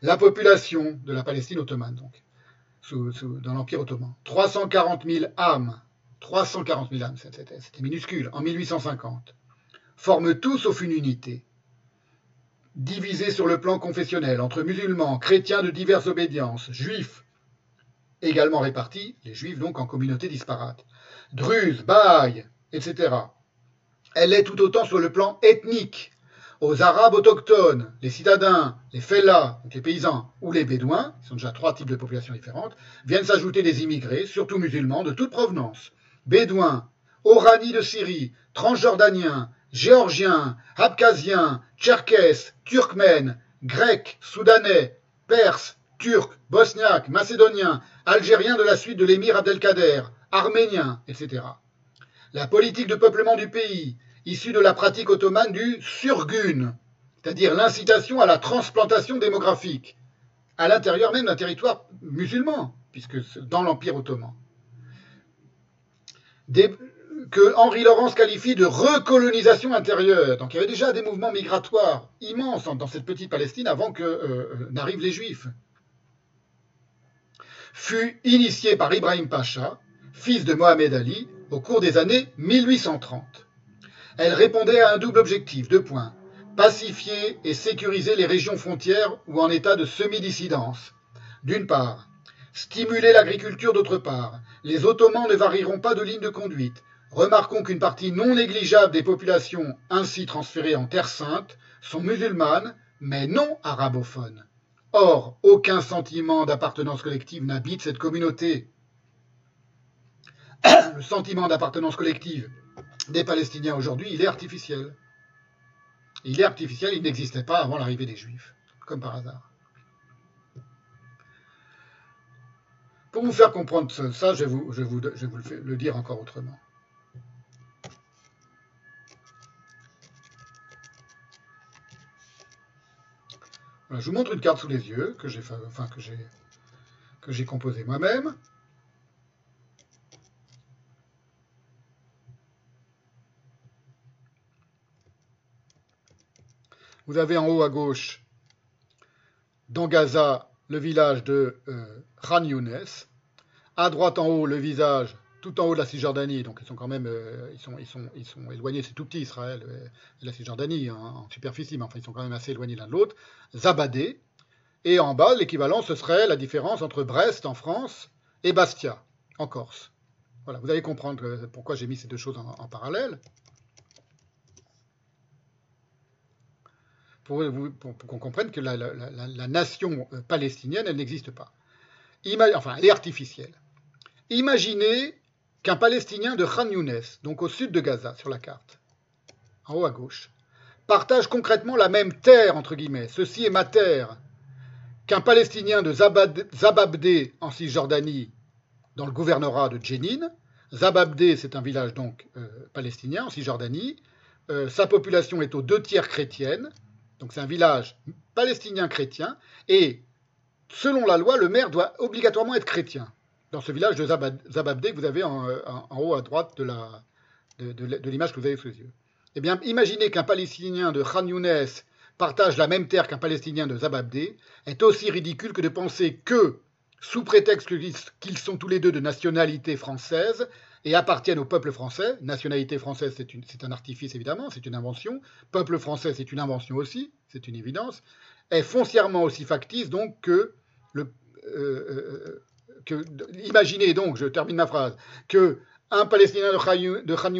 La population de la Palestine ottomane, donc, dans l'Empire ottoman, 340 000 âmes, 340 000 âmes, c'était minuscule, en 1850, forment tous sauf une unité, divisés sur le plan confessionnel entre musulmans, chrétiens de diverses obédiences, juifs, également répartis, les juifs donc en communautés disparates, druzes, bahaïs, etc. Elle est tout autant sur le plan ethnique, aux Arabes autochtones, les citadins, les fellahs, les paysans, ou les bédouins, qui sont déjà trois types de populations différentes, viennent s'ajouter des immigrés, surtout musulmans, de toute provenance. Bédouins, Orani de Syrie, Transjordaniens, Géorgiens, Abkhaziens, Tcherkesses, Turkmènes, Grecs, Soudanais, Perses, Turcs, Bosniaques, Macédoniens, Algériens de la suite de l'émir Abdelkader, Arméniens, etc. La politique de peuplement du pays, issue de la pratique ottomane du surgun, c'est-à-dire l'incitation à la transplantation démographique, à l'intérieur même d'un territoire musulman, puisque dans l'Empire ottoman. Que Henri Laurence qualifie de recolonisation intérieure. Donc il y avait déjà des mouvements migratoires immenses dans cette petite Palestine avant que euh, n'arrivent les Juifs. Fut initié par Ibrahim Pacha, fils de Mohamed Ali, au cours des années 1830. Elle répondait à un double objectif, deux points. Pacifier et sécuriser les régions frontières ou en état de semi-dissidence. D'une part, stimuler l'agriculture d'autre part. Les Ottomans ne varieront pas de ligne de conduite. Remarquons qu'une partie non négligeable des populations ainsi transférées en Terre sainte sont musulmanes, mais non arabophones. Or, aucun sentiment d'appartenance collective n'habite cette communauté. (coughs) Le sentiment d'appartenance collective des Palestiniens aujourd'hui, il est artificiel. Il est artificiel, il n'existait pas avant l'arrivée des Juifs, comme par hasard. Pour vous faire comprendre ça, je vais vous, le dire encore autrement. Je vous montre une carte sous les yeux que j'ai composée moi-même. Vous avez en haut à gauche, dans Gaza, le village de euh, Khan Younes. À droite en haut, le visage, tout en haut de la Cisjordanie. Donc ils sont quand même, euh, ils, sont, ils, sont, éloignés, c'est tout petit Israël euh, et la Cisjordanie hein, en superficie, mais enfin ils sont quand même assez éloignés l'un de l'autre. Zabadé. Et en bas, l'équivalent, ce serait la différence entre Brest en France et Bastia en Corse. Voilà, vous allez comprendre pourquoi j'ai mis ces deux choses en parallèle. Pour, qu'on comprenne que la, nation palestinienne, elle n'existe pas. Enfin, elle est artificielle. Imaginez qu'un Palestinien de Khan Younes, donc au sud de Gaza, sur la carte, en haut à gauche, partage concrètement la même terre, entre guillemets, ceci est ma terre, qu'un Palestinien de Zababdé en Cisjordanie, dans le gouvernorat de Jenin. Zababdé, c'est un village donc euh, palestinien en Cisjordanie. Euh, sa population est aux deux tiers chrétienne, donc c'est un village palestinien chrétien, et selon la loi, le maire doit obligatoirement être chrétien. Dans ce village de Zababdé que vous avez en, en haut à droite de l'image que vous avez sous les yeux. Eh bien, imaginez qu'un Palestinien de Khan Younes partage la même terre qu'un Palestinien de Zababdé est aussi ridicule que de penser que, sous prétexte qu'ils sont tous les deux de nationalité française et appartiennent au peuple français, nationalité française c'est un artifice évidemment, c'est une invention, peuple français c'est une invention aussi, c'est une évidence, est foncièrement aussi factice donc que le, euh, que, imaginez donc, je termine ma phrase, que un Palestinien de Khan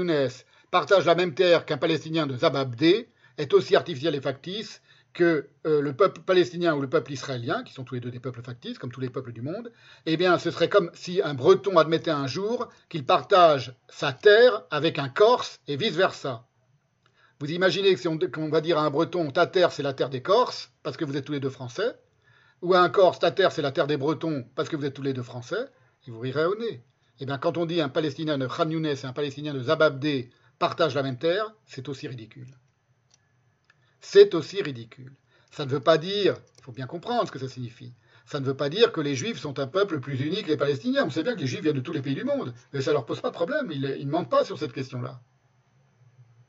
partage la même terre qu'un Palestinien de Zababdé est aussi artificiel et factice que euh, le peuple palestinien ou le peuple israélien, qui sont tous les deux des peuples factices, comme tous les peuples du monde, eh bien, ce serait comme si un Breton admettait un jour qu'il partage sa terre avec un Corse et vice-versa. Vous imaginez que si on, va dire à un Breton, ta terre, c'est la terre des Corses, parce que vous êtes tous les deux Français, ou à un Corse, ta terre, c'est la terre des Bretons, parce que vous êtes tous les deux Français, il vous rirait au nez. Eh bien, quand on dit un Palestinien de Khan Younes et un Palestinien de Zababdé partagent la même terre, c'est aussi ridicule. C'est aussi ridicule. Ça ne veut pas dire, il faut bien comprendre ce que ça signifie, ça ne veut pas dire que les Juifs sont un peuple plus unique que les Palestiniens. On sait bien que les Juifs viennent de tous les pays du monde, mais ça ne leur pose pas de problème, ils, ne mentent pas sur cette question-là.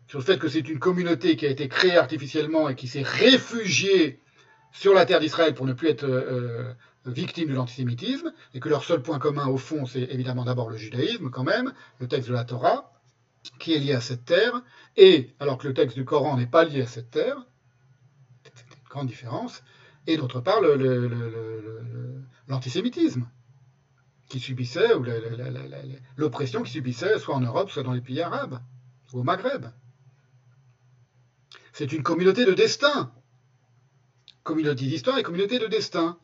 Sur le fait que c'est une communauté qui a été créée artificiellement et qui s'est réfugiée sur la terre d'Israël pour ne plus être euh, victime de l'antisémitisme, et que leur seul point commun au fond, c'est évidemment d'abord le judaïsme quand même, le texte de la Torah, qui est lié à cette terre, et alors que le texte du Coran n'est pas lié à cette terre, c'est une grande différence, et d'autre part l'antisémitisme qui subissait, ou l'oppression qui subissait soit en Europe, soit dans les pays arabes, ou au Maghreb. C'est une communauté de destin. Communauté d'histoire et communauté de destin.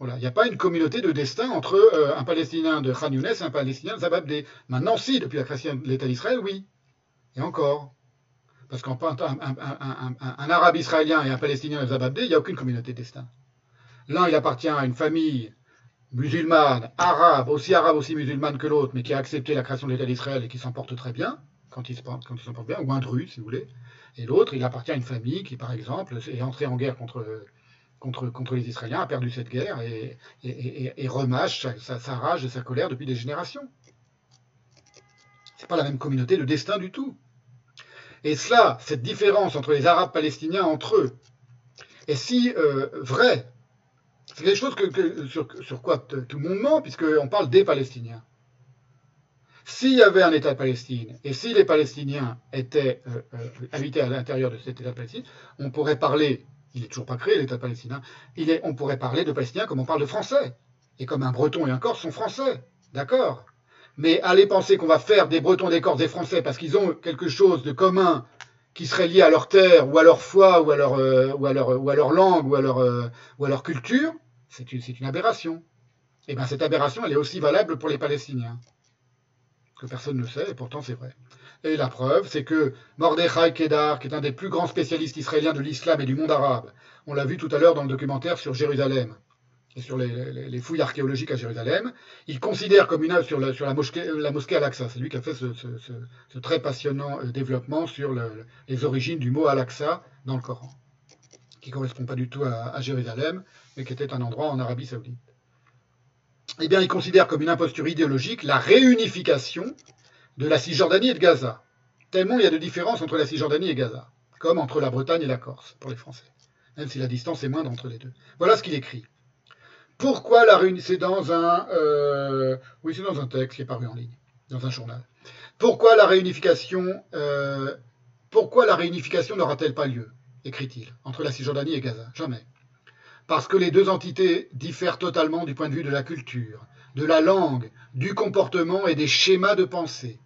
Voilà, il n'y a pas une communauté de destin entre euh, un Palestinien de Khan Younes et un Palestinien de Zababdé. Maintenant, si, depuis la création de l'État d'Israël, oui. Et encore. Parce qu'un un, un, arabe israélien et un palestinien de Zababdé, il n'y a aucune communauté de destin. L'un, il appartient à une famille musulmane, arabe, aussi arabe, aussi musulmane que l'autre, mais qui a accepté la création de l'État d'Israël et qui s'en porte très bien, quand il s'en porte bien, ou un dru, si vous voulez. Et l'autre, il appartient à une famille qui, par exemple, est entrée en guerre contre contre, les Israéliens, a perdu cette guerre et, et, remâche sa, rage et sa colère depuis des générations. Ce n'est pas la même communauté de destin du tout. Et cela, cette différence entre les Arabes palestiniens entre eux, est si euh, vraie. C'est quelque chose sur, quoi tout le monde ment, puisqu'on parle des Palestiniens. S'il y avait un État de Palestine, et si les Palestiniens étaient euh, euh, habités à l'intérieur de cet État de Palestine, on pourrait parler il n'est toujours pas créé l'État palestinien. On pourrait parler de Palestiniens comme on parle de Français. Et comme un Breton et un Corse sont Français. D'accord Mais aller penser qu'on va faire des Bretons, des Corses, des Français parce qu'ils ont quelque chose de commun qui serait lié à leur terre ou à leur foi ou à leur, euh, ou à leur, ou à leur langue ou à leur, euh, ou à leur culture, c'est une, une aberration. Et bien cette aberration, elle est aussi valable pour les Palestiniens. Que personne ne sait, et pourtant c'est vrai. Et la preuve, c'est que Mordechai Kedar, qui est un des plus grands spécialistes israéliens de l'islam et du monde arabe, on l'a vu tout à l'heure dans le documentaire sur Jérusalem et sur les, fouilles archéologiques à Jérusalem, il considère comme une œuvre sur, la, mosquée, la mosquée Al-Aqsa. C'est lui qui a fait ce, très passionnant euh, développement sur les origines du mot Al-Aqsa dans le Coran, qui ne correspond pas du tout à Jérusalem, mais qui était un endroit en Arabie saoudite. Eh bien, il considère comme une imposture idéologique la réunification de la Cisjordanie et de Gaza. Tellement il y a de différences entre la Cisjordanie et Gaza, comme entre la Bretagne et la Corse, pour les Français, même si la distance est moindre entre les deux. Voilà ce qu'il écrit. Pourquoi la C'est dans un, euh, oui, c'est dans un texte qui est paru en ligne, dans un journal. Pourquoi la réunification, euh, pourquoi la réunification n'aura-t-elle pas lieu écrit-il, entre la Cisjordanie et Gaza? Jamais. Parce que les deux entités diffèrent totalement du point de vue de la culture, de la langue, du comportement et des schémas de pensée.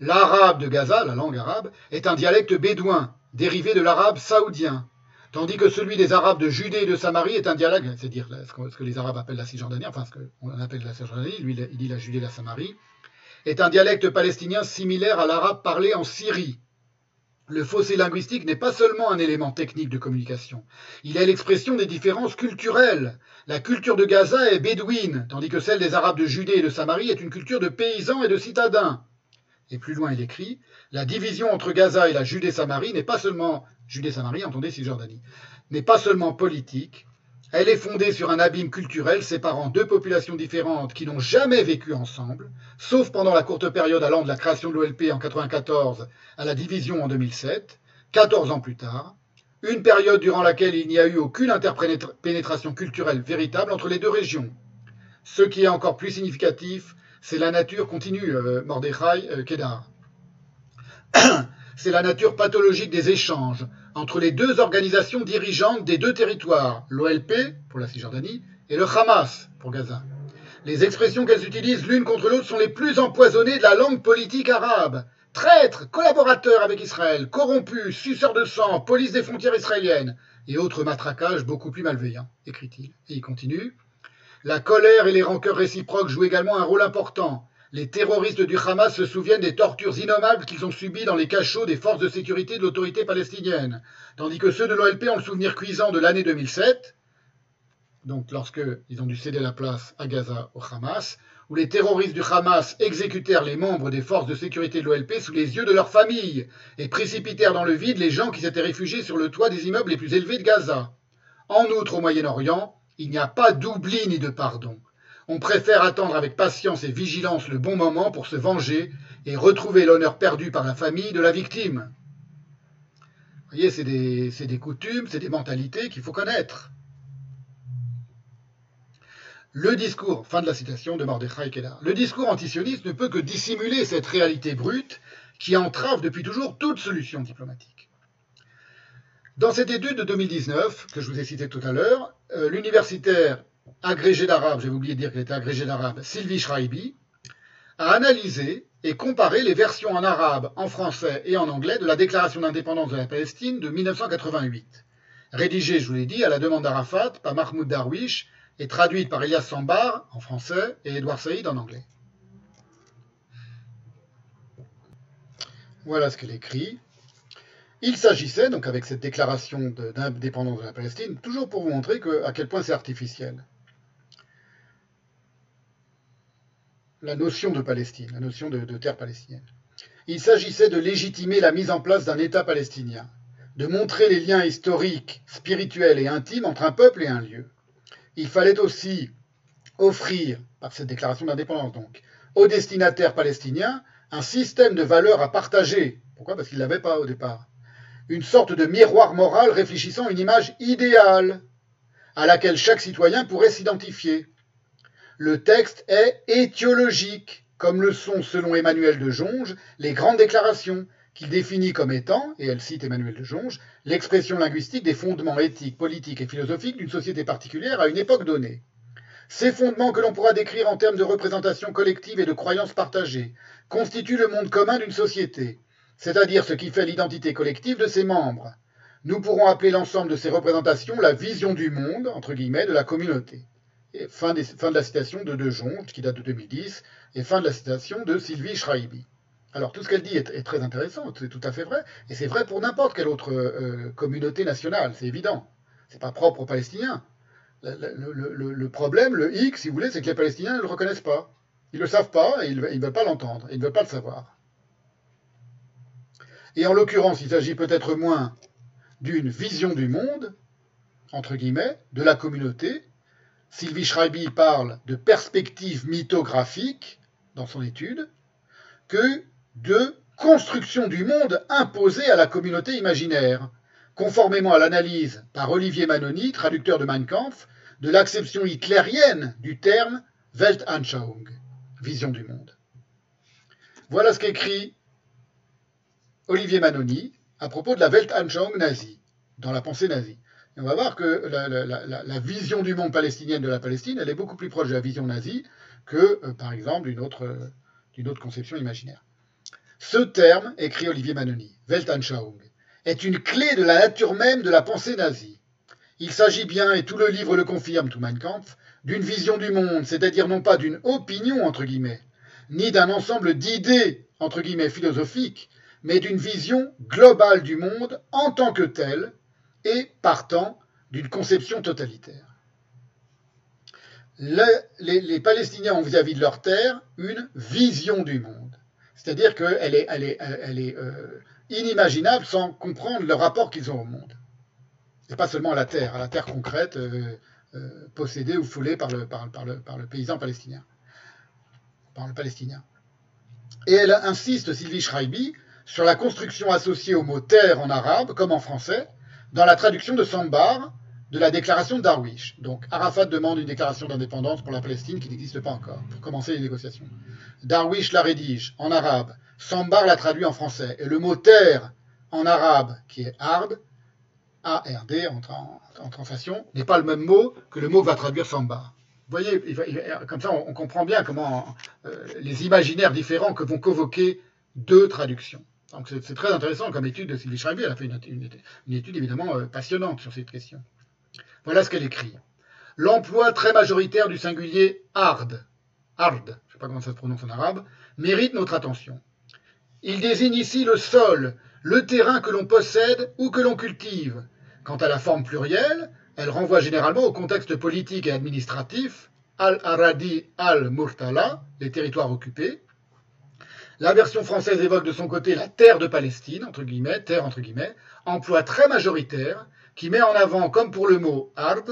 L'arabe de Gaza, la langue arabe, est un dialecte bédouin, dérivé de l'arabe saoudien, tandis que celui des arabes de Judée et de Samarie est un dialecte, c'est-à-dire ce que les arabes appellent la Cisjordanie, enfin ce qu'on appelle la Cisjordanie, lui il dit la Judée et la Samarie, est un dialecte palestinien similaire à l'arabe parlé en Syrie. Le fossé linguistique n'est pas seulement un élément technique de communication, il est l'expression des différences culturelles. La culture de Gaza est bédouine, tandis que celle des Arabes de Judée et de Samarie est une culture de paysans et de citadins. Et plus loin, il écrit La division entre Gaza et la Judée-Samarie n'est pas seulement Judée-Samarie, entendez n'est pas seulement politique, Elle est fondée sur un abîme culturel séparant deux populations différentes qui n'ont jamais vécu ensemble, sauf pendant la courte période allant de la création de l'OLP en 1994 à la division en 2007, 14 ans plus tard, une période durant laquelle il n'y a eu aucune interpénétration culturelle véritable entre les deux régions. Ce qui est encore plus significatif, c'est la nature continue, euh, Mordechai euh, Kedar. (clears throat) c'est la nature pathologique des échanges entre les deux organisations dirigeantes des deux territoires, l'OLP pour la Cisjordanie et le Hamas pour Gaza. Les expressions qu'elles utilisent l'une contre l'autre sont les plus empoisonnées de la langue politique arabe. Traîtres, collaborateurs avec Israël, corrompus, suceurs de sang, police des frontières israéliennes et autres matraquages beaucoup plus malveillants, écrit-il. Et il continue. La colère et les rancœurs réciproques jouent également un rôle important. Les terroristes du Hamas se souviennent des tortures innommables qu'ils ont subies dans les cachots des forces de sécurité de l'autorité palestinienne, tandis que ceux de l'OLP ont le souvenir cuisant de l'année 2007, donc lorsqu'ils ont dû céder la place à Gaza au Hamas, où les terroristes du Hamas exécutèrent les membres des forces de sécurité de l'OLP sous les yeux de leurs familles et précipitèrent dans le vide les gens qui s'étaient réfugiés sur le toit des immeubles les plus élevés de Gaza. En outre, au Moyen-Orient, il n'y a pas d'oubli ni de pardon. On préfère attendre avec patience et vigilance le bon moment pour se venger et retrouver l'honneur perdu par la famille de la victime. Vous voyez, c'est des, coutumes, c'est des mentalités qu'il faut connaître. Le discours, fin de la citation de Mordechai le discours antisioniste ne peut que dissimuler cette réalité brute qui entrave depuis toujours toute solution diplomatique. Dans cette étude de 2019, que je vous ai citée tout à l'heure, euh, l'universitaire agrégé d'arabe, j'avais oublié de dire qu'elle était agrégée d'arabe, Sylvie Schreiby, a analysé et comparé les versions en arabe, en français et en anglais de la déclaration d'indépendance de la Palestine de 1988. Rédigée, je vous l'ai dit, à la demande d'Arafat par Mahmoud Darwish et traduite par Elias Sambar en français et Edouard Saïd en anglais. Voilà ce qu'elle écrit. Il s'agissait, donc avec cette déclaration d'indépendance de la Palestine, toujours pour vous montrer à quel point c'est artificiel. la notion de Palestine, la notion de, terre palestinienne. Il s'agissait de légitimer la mise en place d'un État palestinien, de montrer les liens historiques, spirituels et intimes entre un peuple et un lieu. Il fallait aussi offrir, par cette déclaration d'indépendance donc, aux destinataires palestiniens un système de valeurs à partager. Pourquoi? Parce qu'ils ne l'avaient pas au départ. Une sorte de miroir moral réfléchissant une image idéale à laquelle chaque citoyen pourrait s'identifier. Le texte est étiologique, comme le sont, selon Emmanuel de Jonge, les grandes déclarations, qu'il définit comme étant, et elle cite Emmanuel de Jonge, l'expression linguistique des fondements éthiques, politiques et philosophiques d'une société particulière à une époque donnée. Ces fondements que l'on pourra décrire en termes de représentation collective et de croyances partagées constituent le monde commun d'une société, c'est-à-dire ce qui fait l'identité collective de ses membres. Nous pourrons appeler l'ensemble de ces représentations la vision du monde, entre guillemets, de la communauté fin, de la citation de De Jonge, qui date de 2010, et fin de la citation de Sylvie Schreiby. Alors tout ce qu'elle dit est, très intéressant, c'est tout à fait vrai, et c'est vrai pour n'importe quelle autre euh, communauté nationale, c'est évident. C'est pas propre aux Palestiniens. Le, problème, le hic, si vous voulez, c'est que les Palestiniens ne le reconnaissent pas. Ils ne le savent pas et ils ne veulent pas l'entendre, ils ne veulent pas le savoir. Et en l'occurrence, il s'agit peut-être moins d'une vision du monde, entre guillemets, de la communauté, Sylvie Schreiby parle de perspective mythographique dans son étude que de construction du monde imposée à la communauté imaginaire, conformément à l'analyse par Olivier Manoni, traducteur de Mein Kampf, de l'acception hitlérienne du terme Weltanschauung, vision du monde. Voilà ce qu'écrit Olivier Manoni à propos de la Weltanschauung nazie, dans la pensée nazie on va voir que la, vision du monde palestinien de la Palestine, elle est beaucoup plus proche de la vision nazie que, euh, par exemple, d'une autre, autre, conception imaginaire. Ce terme, écrit Olivier Manoni, Weltanschauung, est une clé de la nature même de la pensée nazie. Il s'agit bien, et tout le livre le confirme, tout Mein Kampf, d'une vision du monde, c'est-à-dire non pas d'une opinion, entre guillemets, ni d'un ensemble d'idées, entre guillemets, philosophiques, mais d'une vision globale du monde en tant que telle, et partant d'une conception totalitaire. les, Palestiniens ont vis-à-vis de leur terre une vision du monde. C'est-à-dire qu'elle est, euh, inimaginable sans comprendre le rapport qu'ils ont au monde. Et pas seulement à la terre, à la terre concrète, euh, euh, possédés ou le, par le paysan palestinien. Par le palestinien. Et elle insiste, Sylvie Schreiby, sur la construction associée au mot terre en arabe, comme en français, dans la traduction de Sambar de la déclaration de Darwish. Donc Arafat demande une déclaration d'indépendance pour la Palestine qui n'existe pas encore, pour commencer les négociations. Darwish la rédige en arabe, Sambar la traduit en français, et le mot terre en arabe, qui est hard, A-R-D en, en, translation, n'est pas le même mot que le mot va traduire Sambar. Vous voyez, comme ça on, comprend bien comment euh, les imaginaires différents que vont convoquer deux traductions. C'est très intéressant comme étude de Sylvie Schreiber. Elle a fait une, une, étude évidemment euh, passionnante sur cette question. Voilà ce qu'elle écrit. L'emploi très majoritaire du singulier hard, hard, je ne sais pas comment ça se prononce en arabe, mérite notre attention. Il désigne ici le sol, le terrain que l'on possède ou que l'on cultive. Quant à la forme plurielle, elle renvoie généralement au contexte politique et administratif, al-Aradi al-Murtala, les territoires occupés. La version française évoque de son côté la terre de Palestine, entre guillemets, terre entre guillemets, emploi très majoritaire, qui met en avant, comme pour le mot ard,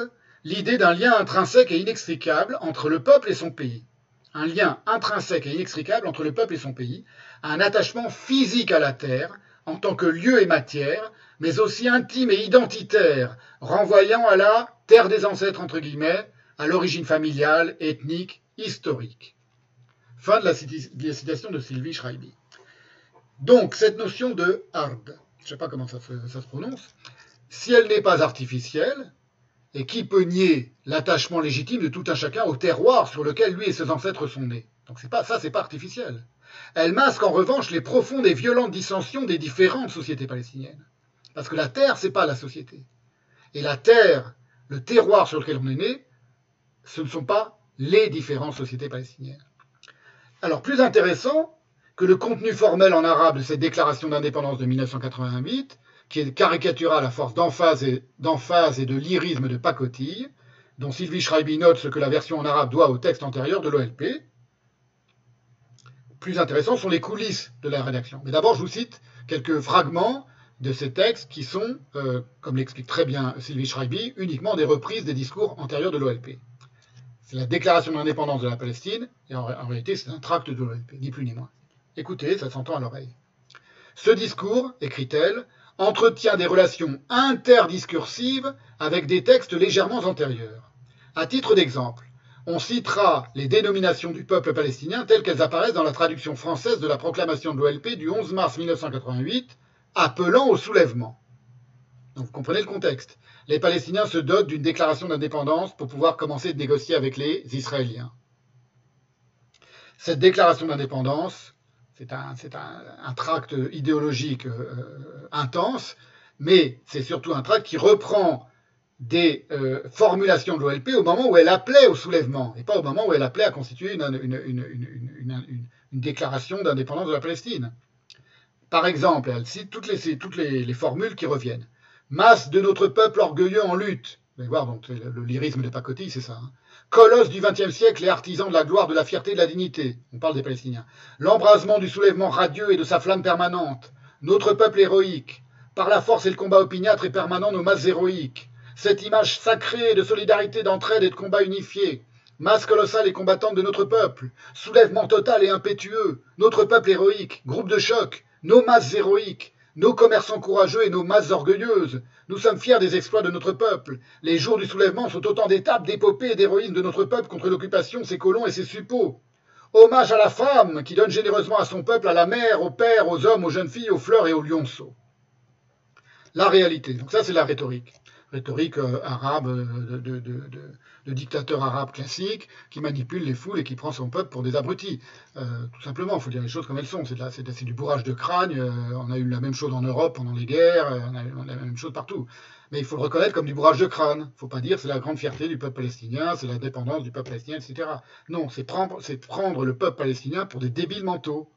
l'idée d'un lien intrinsèque et inextricable entre le peuple et son pays. Un lien intrinsèque et inextricable entre le peuple et son pays, un attachement physique à la terre en tant que lieu et matière, mais aussi intime et identitaire, renvoyant à la terre des ancêtres, entre guillemets, à l'origine familiale, ethnique, historique. Fin de la citation de Sylvie Schreiby. Donc, cette notion de hard, je ne sais pas comment ça se prononce, si elle n'est pas artificielle, et qui peut nier l'attachement légitime de tout un chacun au terroir sur lequel lui et ses ancêtres sont nés Donc c'est pas ça, c'est pas artificiel. Elle masque en revanche les profondes et violentes dissensions des différentes sociétés palestiniennes. Parce que la terre, c'est pas la société. Et la terre, le terroir sur lequel on est né, ce ne sont pas les différentes sociétés palestiniennes. Alors, plus intéressant que le contenu formel en arabe de cette déclaration d'indépendance de 1988, qui est caricatural à force d'emphase et, et, de lyrisme de pacotille, dont Sylvie Schreiby note ce que la version en arabe doit au texte antérieur de l'OLP. Plus intéressant sont les coulisses de la rédaction. Mais d'abord, je vous cite quelques fragments de ces textes qui sont, euh, comme l'explique très bien Sylvie Schreiby, uniquement des reprises des discours antérieurs de l'OLP. C'est la déclaration d'indépendance de la Palestine, et en, réalité, c'est un tract de l'OLP, ni plus ni moins. Écoutez, ça s'entend à l'oreille. Ce discours, écrit-elle, entretient des relations interdiscursives avec des textes légèrement antérieurs. À titre d'exemple, on citera les dénominations du peuple palestinien telles qu'elles apparaissent dans la traduction française de la proclamation de l'OLP du 11 mars 1988, appelant au soulèvement. Donc vous comprenez le contexte. Les Palestiniens se dotent d'une déclaration d'indépendance pour pouvoir commencer de négocier avec les Israéliens. Cette déclaration d'indépendance c'est un, tract idéologique euh, intense, mais c'est surtout un tract qui reprend des euh, formulations de l'OLP au moment où elle appelait au soulèvement, et pas au moment où elle appelait à constituer une, déclaration d'indépendance de la Palestine. Par exemple, elle cite toutes les, toutes les, formules qui reviennent. Masse de notre peuple orgueilleux en lutte. Vous allez voir, donc, le, lyrisme de pacotille, c'est ça. Hein colosse du XXe siècle et artisan de la gloire, de la fierté de la dignité. On parle des Palestiniens. L'embrasement du soulèvement radieux et de sa flamme permanente. Notre peuple héroïque. Par la force et le combat opiniâtre et permanent, nos masses héroïques. Cette image sacrée de solidarité, d'entraide et de combat unifié. Masse colossale et combattante de notre peuple. Soulèvement total et impétueux. Notre peuple héroïque. Groupe de choc. Nos masses héroïques nos commerçants courageux et nos masses orgueilleuses. Nous sommes fiers des exploits de notre peuple. Les jours du soulèvement sont autant d'étapes, d'épopées et d'héroïsme de notre peuple contre l'occupation, ses colons et ses suppôts. Hommage à la femme qui donne généreusement à son peuple, à la mère, au père, aux hommes, aux jeunes filles, aux fleurs et aux lionceaux. La réalité. Donc ça, c'est la rhétorique rhétorique euh, arabe euh, de, dictateur arabe classique qui manipule les foules et qui prend son peuple pour des abrutis. Euh, tout simplement, il faut dire les choses comme elles sont. C'est du bourrage de crâne. on a eu la même chose en Europe pendant les guerres. On a eu la même chose partout. Mais il faut le reconnaître comme du bourrage de crâne. Il ne faut pas dire c'est la grande fierté du peuple palestinien, c'est la dépendance du peuple palestinien, etc. Non, c'est prendre, prendre le peuple palestinien pour des débiles mentaux.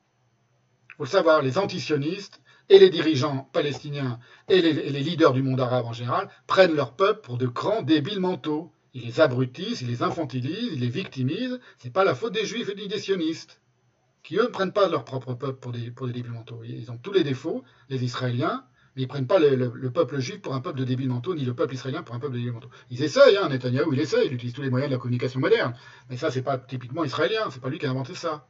Il faut le savoir, les antisionistes et les dirigeants palestiniens et les, leaders du monde arabe en général prennent leur peuple pour de grands débiles mentaux. Ils les abrutissent, ils les infantilisent, ils les victimisent. C'est pas la faute des juifs et des sionistes, qui eux ne prennent pas leur propre peuple pour des, débiles mentaux. Ils ont tous les défauts, les Israéliens, Mais ils ne prennent pas le, le, le, peuple juif pour un peuple de débiles mentaux, ni le peuple israélien pour un peuple de débiles mentaux. Ils essayent, hein, Netanyahu, il essaye, il utilise tous les moyens de la communication moderne. Mais ça, c'est pas typiquement israélien, c'est pas lui qui a inventé ça.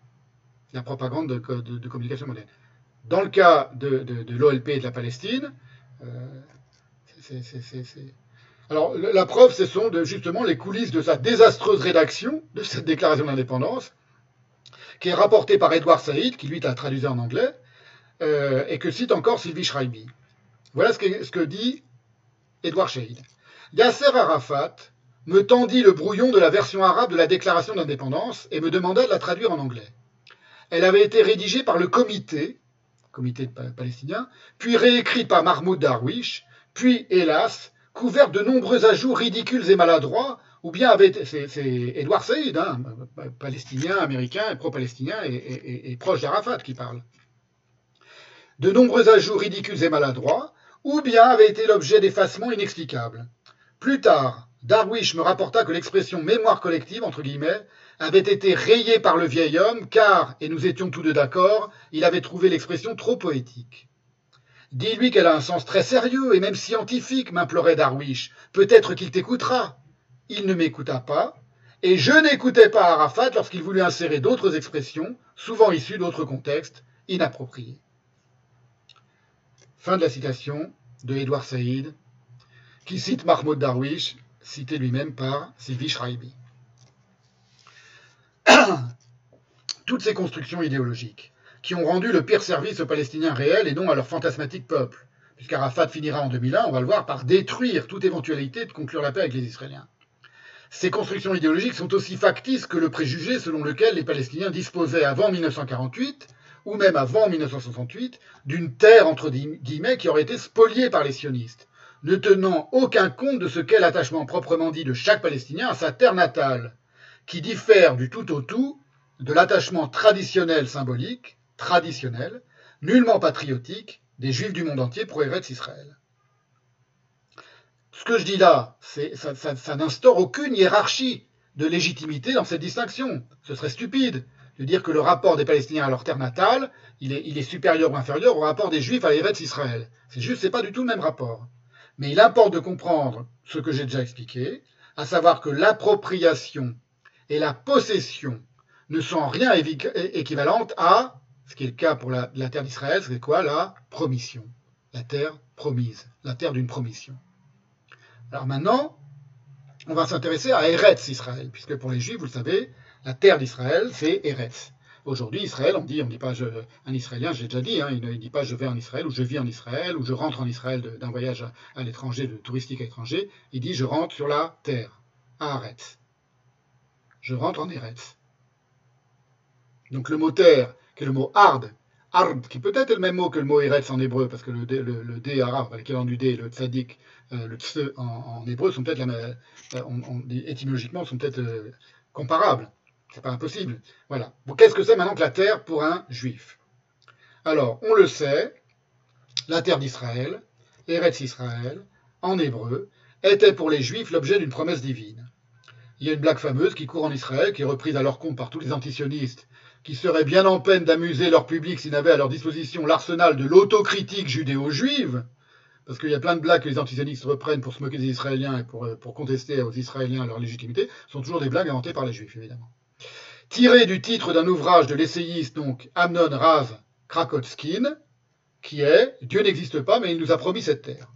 La propagande de, de, de communication moderne. Dans le cas de, l'OLP et de la Palestine, euh. Alors, la preuve, ce sont justement les coulisses de sa désastreuse rédaction de cette déclaration d'indépendance, qui est rapportée par Edouard Saïd, qui lui l'a traduit en anglais, euh, et que cite encore Sylvie Schreiby. Voilà ce que, dit Edouard Saïd. Yasser Arafat me tendit le brouillon de la version arabe de la déclaration d'indépendance et me demanda de la traduire en anglais. Elle avait été rédigée par le comité, comité palestinien, puis réécrite par Mahmoud Darwish, puis, hélas, couverte de nombreux ajouts ridicules et maladroits, ou bien avec. C'est Edouard Saïd, hein, palestinien, américain, pro-palestinien et, et, et, proche d'Arafat qui parle. De nombreux ajouts ridicules et maladroits, ou bien avait été l'objet d'effacements inexplicables. Plus tard, Darwish me rapporta que l'expression mémoire collective, entre guillemets, avait été rayée par le vieil homme, car, et nous étions tous deux d'accord, il avait trouvé l'expression trop poétique. Dis-lui qu'elle a un sens très sérieux et même scientifique, m'implorait Darwish. Peut-être qu'il t'écoutera. Il ne m'écouta pas, et je n'écoutais pas Arafat lorsqu'il voulut insérer d'autres expressions, souvent issues d'autres contextes, inappropriés. Fin de la citation de Edouard Saïd, qui cite Mahmoud Darwish, cité lui-même par Sylvie Schreiby. (coughs) Toutes ces constructions idéologiques, qui ont rendu le pire service aux Palestiniens réels et non à leur fantasmatique peuple, puisqu'Arafat finira en 2001, on va le voir, par détruire toute éventualité de conclure la paix avec les Israéliens. Ces constructions idéologiques sont aussi factices que le préjugé selon lequel les Palestiniens disposaient avant 1948, ou même avant 1968, d'une terre entre guillemets qui aurait été spoliée par les sionistes, ne tenant aucun compte de ce qu'est l'attachement proprement dit de chaque Palestinien à sa terre natale, qui diffère du tout au tout de l'attachement traditionnel symbolique, traditionnel, nullement patriotique, des Juifs du monde entier pour Eretz Israël. Ce que je dis là, ça, n'instaure aucune hiérarchie de légitimité dans cette distinction. Ce serait stupide de dire que le rapport des Palestiniens à leur terre natale, il est, il est supérieur ou inférieur au rapport des Juifs à Eretz Israël. C'est juste, c'est pas du tout le même rapport. Mais il importe de comprendre ce que j'ai déjà expliqué, à savoir que l'appropriation et la possession ne sont en rien équivalentes à, ce qui est le cas pour la, terre d'Israël, c'est quoi La promission. La terre promise, la terre d'une promission. Alors maintenant, on va s'intéresser à Eretz Israël, puisque pour les Juifs, vous le savez, la terre d'Israël, c'est Eretz. Aujourd'hui, Israël, on dit, on dit pas un Israélien, j'ai déjà dit, hein, il ne dit pas je vais en Israël ou je vis en Israël ou je rentre en Israël d'un voyage à, l'étranger, de touristique à l'étranger. Il dit je rentre sur la terre, à Eretz. Je rentre en Eretz. Donc le mot terre, qui est le mot hard, hard, qui peut être le même mot que le mot Eretz en hébreu, parce que le D, le, le D arabe, l'équivalent du D, le tzadik, euh, le tse en, hébreu sont peut-être, euh, on, on, étymologiquement, sont peut-être euh, comparables. C'est pas impossible. Voilà. Qu'est-ce que c'est maintenant que la terre pour un juif? Alors, on le sait, la terre d'Israël, Eretz Israël, en hébreu, était pour les juifs l'objet d'une promesse divine. Il y a une blague fameuse qui court en Israël, qui est reprise à leur compte par tous les antisionistes, qui seraient bien en peine d'amuser leur public s'ils n'avaient à leur disposition l'arsenal de l'autocritique judéo-juive, parce qu'il y a plein de blagues que les antisionistes reprennent pour se moquer des Israéliens et pour, pour contester aux Israéliens leur légitimité, sont toujours des blagues inventées par les Juifs, évidemment. Tiré du titre d'un ouvrage de l'essayiste donc Amnon Rav Krakotskin, qui est Dieu n'existe pas, mais il nous a promis cette terre.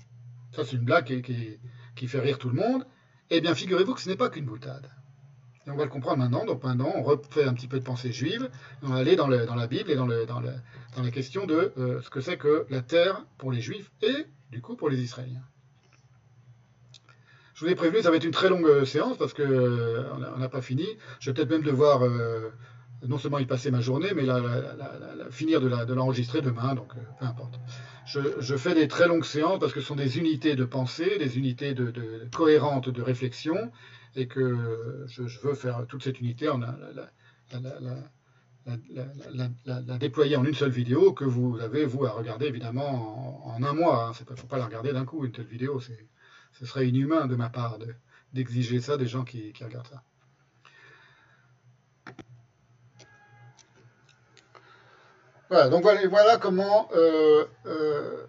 Ça, c'est une blague qui, qui, qui, fait rire tout le monde. Eh bien, figurez-vous que ce n'est pas qu'une boutade. Et on va le comprendre maintenant. Donc, maintenant, on refait un petit peu de pensée juive. On va aller dans, la Bible et dans, la question de euh, ce que c'est que la terre pour les Juifs et, du coup, pour les Israéliens. Je vous ai prévenu, ça va être une très longue euh, séance parce que euh, n'a pas fini. Je vais peut-être même devoir non seulement y passer ma journée, mais finir de l'enregistrer demain, donc peu importe. Je, fais des très longues séances parce que ce sont des unités de pensée, des unités de, cohérentes de réflexion, et que je, veux faire toute cette unité en la, déployer en une seule vidéo que vous avez, vous, à regarder évidemment en, un mois. Il hein. ne faut pas la regarder d'un coup, une telle vidéo. Ce serait inhumain de ma part d'exiger de, ça des gens qui, regardent ça. Voilà, donc voilà, comment euh, euh,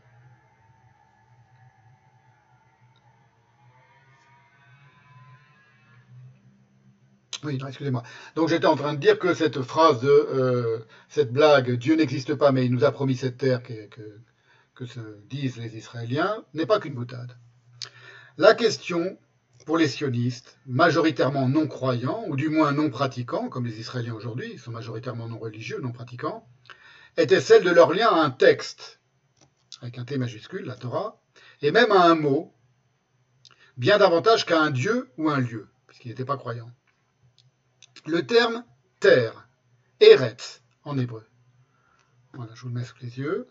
Oui, excusez-moi. Donc j'étais en train de dire que cette phrase de euh, cette blague, Dieu n'existe pas, mais il nous a promis cette terre que, se disent les Israéliens, n'est pas qu'une boutade. La question pour les sionistes, majoritairement non croyants, ou du moins non pratiquants, comme les Israéliens aujourd'hui, ils sont majoritairement non religieux, non pratiquants, était celle de leur lien à un texte, avec un T majuscule, la Torah, et même à un mot, bien davantage qu'à un dieu ou un lieu, puisqu'ils n'étaient pas croyants. Le terme terre, Eretz en hébreu. Voilà, je vous le mets sous les yeux.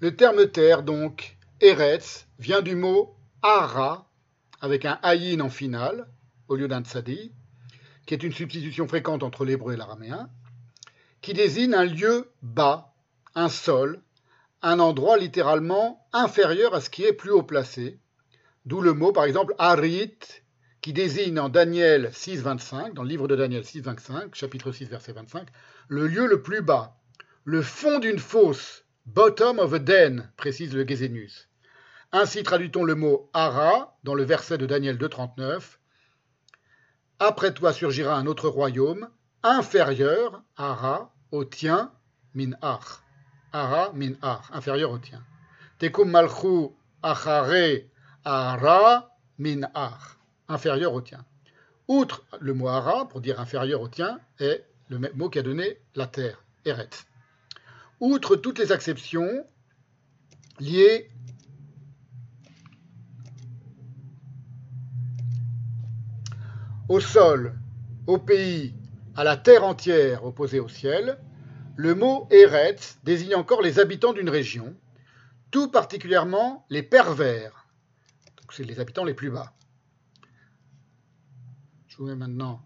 Le terme terre, donc, Eretz, vient du mot Ara, avec un ayin en finale, au lieu d'un tsadi, qui est une substitution fréquente entre l'hébreu et l'araméen, qui désigne un lieu bas, un sol, un endroit littéralement inférieur à ce qui est plus haut placé, d'où le mot par exemple Arit, qui désigne en Daniel 6.25, dans le livre de Daniel 6.25, chapitre 6, verset 25, le lieu le plus bas, le fond d'une fosse, bottom of a den, précise le Gézénus. Ainsi traduit-on le mot Ara dans le verset de Daniel 2.39. Après toi surgira un autre royaume, inférieur, Ara, au tien, min ar. Ara, min ar, inférieur au tien. Tekum malchu achare ara, min ar, inférieur au tien. Outre le mot ara, pour dire inférieur au tien, est le mot qui a donné la terre, eret. Outre toutes les exceptions liées au sol, au pays, à la terre entière opposée au ciel, le mot Eretz désigne encore les habitants d'une région, tout particulièrement les pervers. C'est les habitants les plus bas. Je vous mets maintenant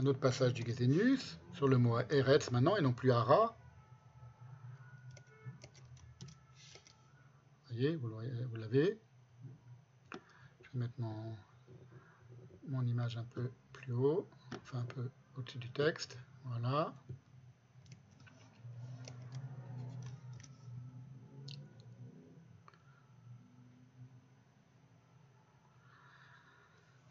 un autre passage du Gézénus sur le mot Eretz maintenant et non plus Ara. Vous voyez, vous l'avez. Je vais mettre mon, mon image un peu plus haut, enfin un peu au-dessus du texte. Voilà.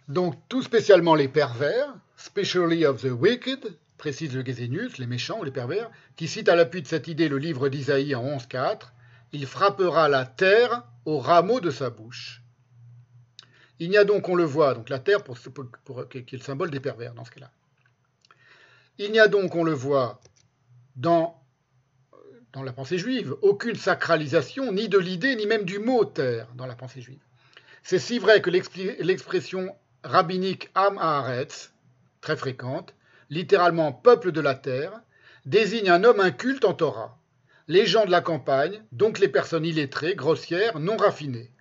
Donc, tout spécialement les pervers, specially of the wicked, précise le Gézénus, les méchants ou les pervers, qui cite à l'appui de cette idée le livre d'Isaïe en 11.4, il frappera la terre au rameau de sa bouche. Il n'y a donc, on le voit, donc la terre pour, qui est le symbole des pervers dans ce cas-là. Il n'y a donc, on le voit, dans, dans la pensée juive, aucune sacralisation ni de l'idée ni même du mot terre dans la pensée juive. C'est si vrai que l'expression rabbinique Am Haaretz, très fréquente, littéralement peuple de la terre, désigne un homme inculte en Torah, les gens de la campagne, donc les personnes illettrées, grossières, non raffinées,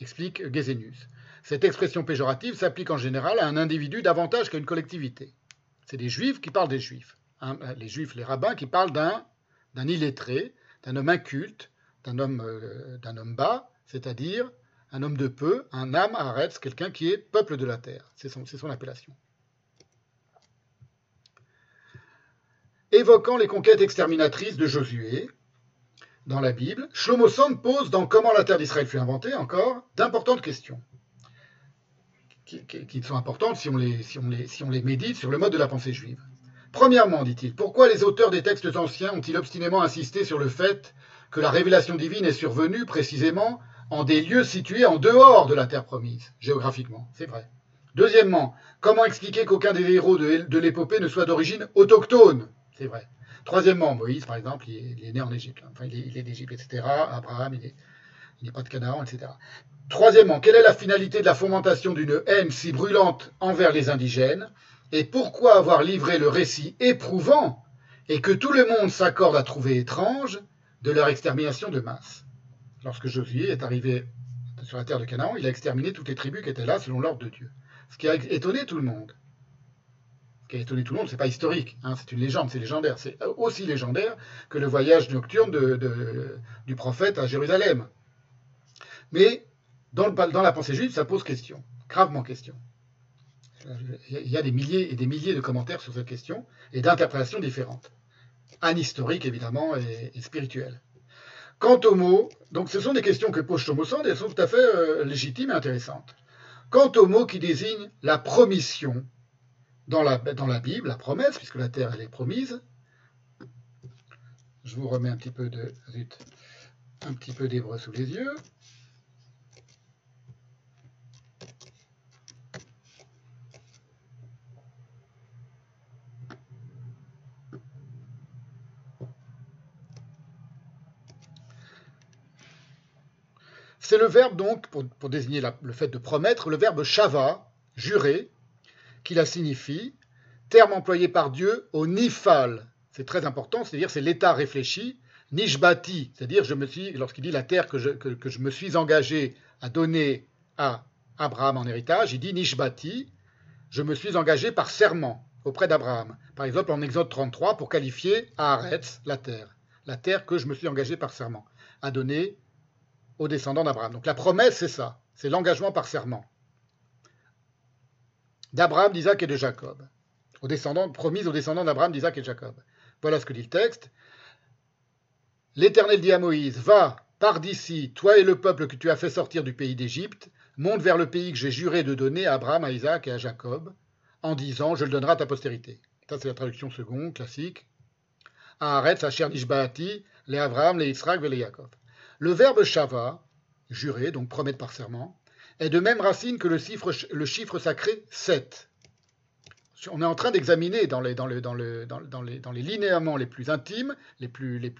explique Gézénus. Cette expression péjorative s'applique en général à un individu davantage qu'à une collectivité. C'est des juifs qui parlent des juifs. Hein, les juifs, les rabbins qui parlent d'un, illettré, d'un homme inculte, d'un homme, euh, d'un homme bas, c'est-à-dire un homme de peu, un âme arrête, quelqu'un qui est peuple de la terre. C'est son appellation. Évoquant les conquêtes exterminatrices de Josué, dans la Bible, Shlomo Sand pose dans Comment la terre d'Israël fut inventée encore d'importantes questions qui, sont importantes si on, les, médite sur le mode de la pensée juive. Premièrement, dit-il, pourquoi les auteurs des textes anciens ont-ils obstinément insisté sur le fait que la révélation divine est survenue précisément en des lieux situés en dehors de la terre promise, géographiquement? C'est vrai. Deuxièmement, comment expliquer qu'aucun des héros de, l'épopée ne soit d'origine autochtone? Vrai. Troisièmement, Moïse, par exemple, il est, né en Égypte. Enfin, il est, d'Égypte, etc. Abraham, il n'est pas de Canaan, etc. Troisièmement, quelle est la finalité de la fomentation d'une haine si brûlante envers les indigènes? Et pourquoi avoir livré le récit éprouvant et que tout le monde s'accorde à trouver étrange de leur extermination de masse? Lorsque Josué est arrivé sur la terre de Canaan, il a exterminé toutes les tribus qui étaient là selon l'ordre de Dieu. Ce qui a étonné tout le monde. Qui a étonné tout le monde, c'est pas historique, hein, c'est une légende, c'est légendaire. C'est aussi légendaire que le voyage nocturne du prophète à Jérusalem. Mais dans, la pensée juive, ça pose question, gravement question. Il y a des milliers et des milliers de commentaires sur cette question et d'interprétations différentes. Anhistoriques, évidemment, et, et spirituelles. Quant aux mots, donc ce sont des questions que pose Chomosand et elles sont tout à fait euh, légitimes et intéressantes. Quant aux mots qui désignent la promission dans la, dans la Bible, la promesse, puisque la terre elle est promise, je vous remets un petit peu de un petit peu d'hébreu sous les yeux. C'est le verbe donc, pour, désigner le fait de promettre, le verbe shava, jurer, qui la signifie, terme employé par Dieu au nifal. C'est très important, c'est-à-dire c'est l'état réfléchi. Nishbati, c'est-à-dire je me suis, lorsqu'il dit la terre que je, me suis engagé à donner à Abraham en héritage, il dit Nishbati, je me suis engagé par serment auprès d'Abraham. Par exemple, en Exode 33, pour qualifier Haaretz, la terre. La terre que je me suis engagé par serment à donner aux descendants d'Abraham. Donc la promesse, c'est ça, c'est l'engagement par serment d'Abraham, d'Isaac et de Jacob, aux descendants, promise aux descendants d'Abraham, d'Isaac et de Jacob. Voilà ce que dit le texte. L'Éternel dit à Moïse, va, pars d'ici, toi et le peuple que tu as fait sortir du pays d'Égypte, monte vers le pays que j'ai juré de donner à Abraham, à Isaac et à Jacob, en disant, je le donnerai à ta postérité. Ça, c'est la traduction seconde, classique. Les Abraham, les Israël et les Jacob. Le verbe shava, jurer, donc promettre par serment, est de même racine que le chiffre, le chiffre sacré 7. On est en train d'examiner dans les, dans, les, linéaments les plus intimes, les plus,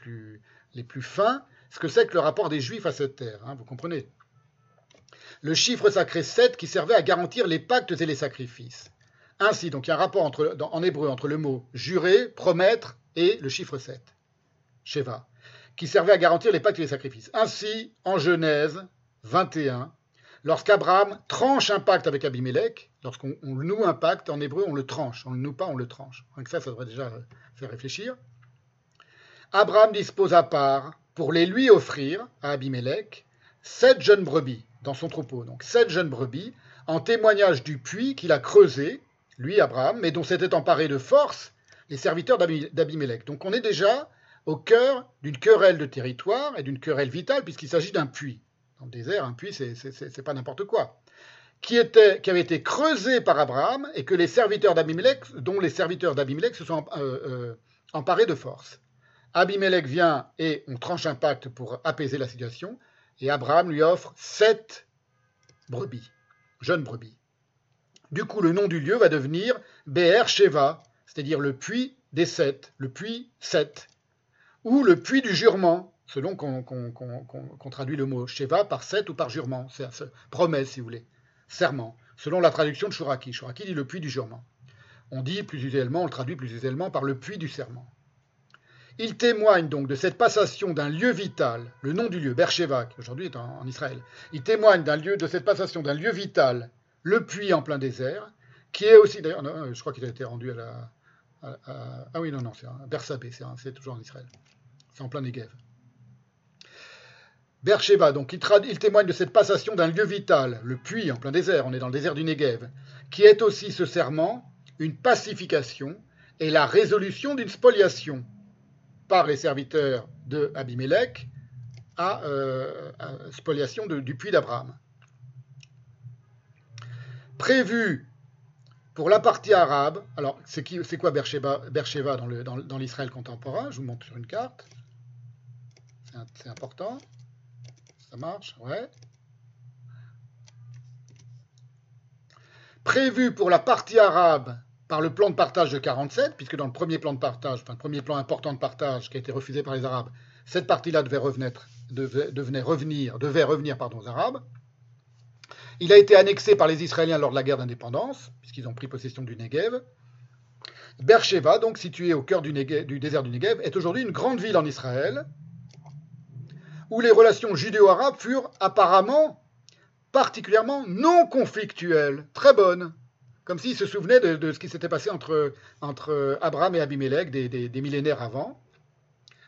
fins, ce que c'est que le rapport des Juifs à cette terre. Hein, vous comprenez? Le chiffre sacré 7 qui servait à garantir les pactes et les sacrifices. Ainsi, donc il y a un rapport en hébreu entre le mot jurer, promettre et le chiffre 7, Sheva qui servait à garantir les pactes et les sacrifices. Ainsi, en Genèse 21, lorsqu'Abraham tranche un pacte avec Abimelech, lorsqu'on noue un pacte, en hébreu, on le tranche. On ne le noue pas, on le tranche. Donc ça, ça devrait déjà faire réfléchir. Abraham dispose à part, pour les lui offrir à Abimelech, sept jeunes brebis dans son troupeau. Donc sept jeunes brebis, en témoignage du puits qu'il a creusé, lui, Abraham, mais dont s'étaient emparés de force les serviteurs d'Abimelech. Donc on est déjà au cœur d'une querelle de territoire et d'une querelle vitale, puisqu'il s'agit d'un puits. Désert, un puits, c'est pas n'importe quoi. Qui avait été creusé par Abraham et que les serviteurs d'Abimelech, dont les serviteurs d'Abimelech se sont euh, euh, emparés de force. Abimelech vient et on tranche un pacte pour apaiser la situation, et Abraham lui offre sept brebis, jeunes brebis. Du coup, le nom du lieu va devenir Be'er Sheva, c'est-à-dire le puits des sept, le puits sept ou le puits du jurement, selon qu'on traduit le mot Sheva par sept ou par jurement, promesse si vous voulez, serment, selon la traduction de Shuraki. Shuraki dit le puits du jurement. On dit plus usuellement, on le traduit plus usuellement par le puits du serment. Il témoigne donc de cette passation d'un lieu vital, le nom du lieu, Bercheva, qui aujourd'hui est en, Israël. Il témoigne lieu, de cette passation d'un lieu vital, le puits en plein désert, qui est aussi, d'ailleurs, je crois qu'il a été rendu à la. ah oui, non, non, c'est Bersabé, c'est toujours en Israël. C'est en plein Negev. Bercheva, donc, il, témoigne de cette passation d'un lieu vital, le puits en plein désert, on est dans le désert du Negev, qui est aussi ce serment, une pacification et la résolution d'une spoliation par les serviteurs de Abimelech à, euh, spoliation du puits d'Abraham. Prévu pour la partie arabe, alors c'est quoi Bercheva, dans l'Israël contemporain? Je vous montre sur une carte. C'est important. Ça marche, ouais. Prévu pour la partie arabe par le plan de partage de 47, puisque dans le premier plan de partage, enfin le premier plan important de partage qui a été refusé par les Arabes, cette partie-là devait revenir, devait, revenir, pardon, aux Arabes. Il a été annexé par les Israéliens lors de la guerre d'indépendance, puisqu'ils ont pris possession du Negev. Beersheba, donc situé au cœur du, du désert du Negev, est aujourd'hui une grande ville en Israël, où les relations judéo-arabes furent apparemment particulièrement non conflictuelles, très bonnes, comme s'ils se souvenaient de, ce qui s'était passé entre, Abraham et Abimelech des, millénaires avant.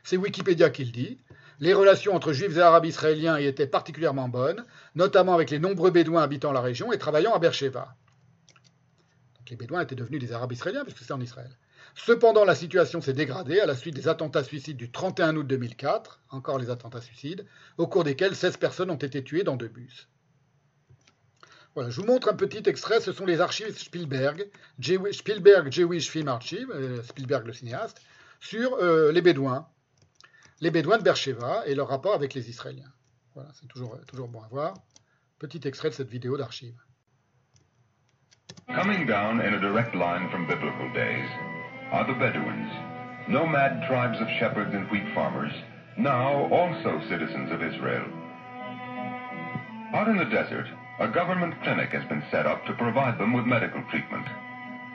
C'est Wikipédia qui le dit. Les relations entre juifs et arabes israéliens y étaient particulièrement bonnes, notamment avec les nombreux bédouins habitant la région et travaillant à Beersheba. les Bédouins étaient devenus des Arabes israéliens, puisque c'est en Israël. Cependant, la situation s'est dégradée à la suite des attentats suicides du 31 août 2004, encore les attentats suicides, au cours desquels 16 personnes ont été tuées dans deux bus. Voilà, je vous montre un petit extrait, ce sont les archives Spielberg, Spielberg Jewish Film Archive, euh, Spielberg le cinéaste, sur euh, les Bédouins, les Bédouins de Beersheba et leur rapport avec les Israéliens. Voilà, c'est toujours, toujours bon à voir. Petit extrait de cette vidéo d'archives. Coming down in a direct line from biblical days are the Bedouins, nomad tribes of shepherds and wheat farmers, now also citizens of Israel. Out in the desert, a government clinic has been set up to provide them with medical treatment.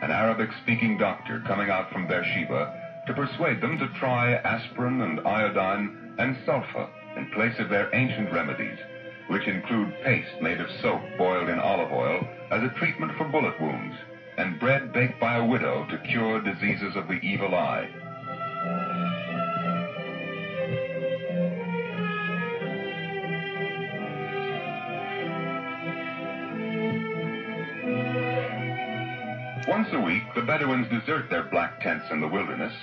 An Arabic-speaking doctor coming out from Beersheba to persuade them to try aspirin and iodine and sulfur in place of their ancient remedies, which include paste made of soap boiled in olive oil as a treatment for bullet wounds, and bread baked by a widow to cure diseases of the evil eye. Once a week, the Bedouins desert their black tents in the wilderness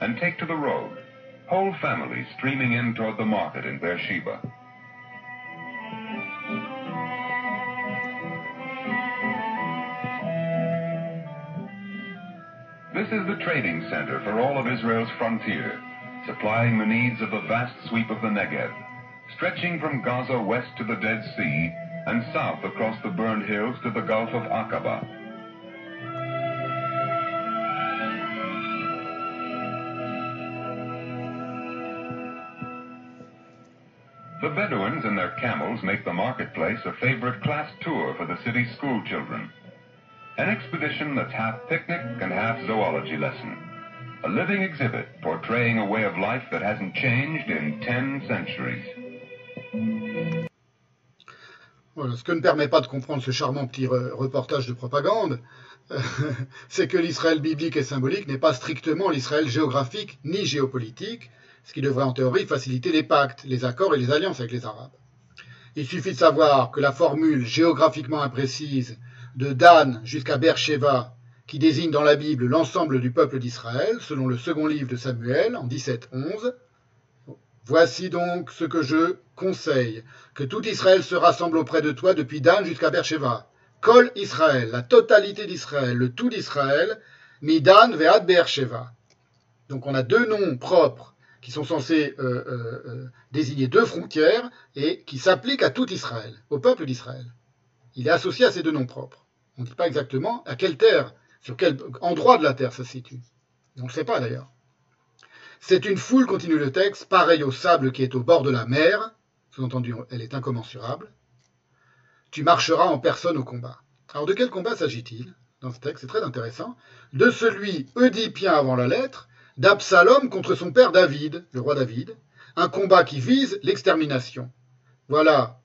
and take to the road, whole families streaming in toward the market in Beersheba. Is the trading center for all of Israel's frontier, supplying the needs of the vast sweep of the Negev, stretching from Gaza west to the Dead Sea and south across the burned hills to the Gulf of Aqaba. The Bedouins and their camels make the marketplace a favorite class tour for the city's school children. An expedition that's half picnic and half zoology lesson. A living exhibit portraying a way of life that hasn't changed in 10 centuries. Ce que ne permet pas de comprendre ce charmant petit reportage de propagande, (laughs) c'est que l'Israël biblique et symbolique n'est pas strictement l'Israël géographique ni géopolitique, ce qui devrait en théorie faciliter les pactes, les accords et les alliances avec les Arabes. Il suffit de savoir que la formule géographiquement imprécise de Dan jusqu'à Beersheba, qui désigne dans la Bible l'ensemble du peuple d'Israël, selon le second livre de Samuel en 17.11, Voici donc ce que je conseille, que tout Israël se rassemble auprès de toi depuis Dan jusqu'à Beersheba. Kol Israël, la totalité d'Israël, le tout d'Israël, Dan ve'ad Beersheba. Donc on a deux noms propres qui sont censés euh, euh, euh, désigner deux frontières et qui s'appliquent à tout Israël, au peuple d'Israël. Il est associé à ces deux noms propres. On ne dit pas exactement à quelle terre, sur quel endroit de la terre ça se situe. On ne le sait pas d'ailleurs. C'est une foule, continue le texte, pareille au sable qui est au bord de la mer, sous-entendu, elle est incommensurable. Tu marcheras en personne au combat. Alors de quel combat s'agit-il dans ce texte? C'est très intéressant. De celui oedipien avant la lettre, d'Absalom contre son père David, le roi David, un combat qui vise l'extermination. Voilà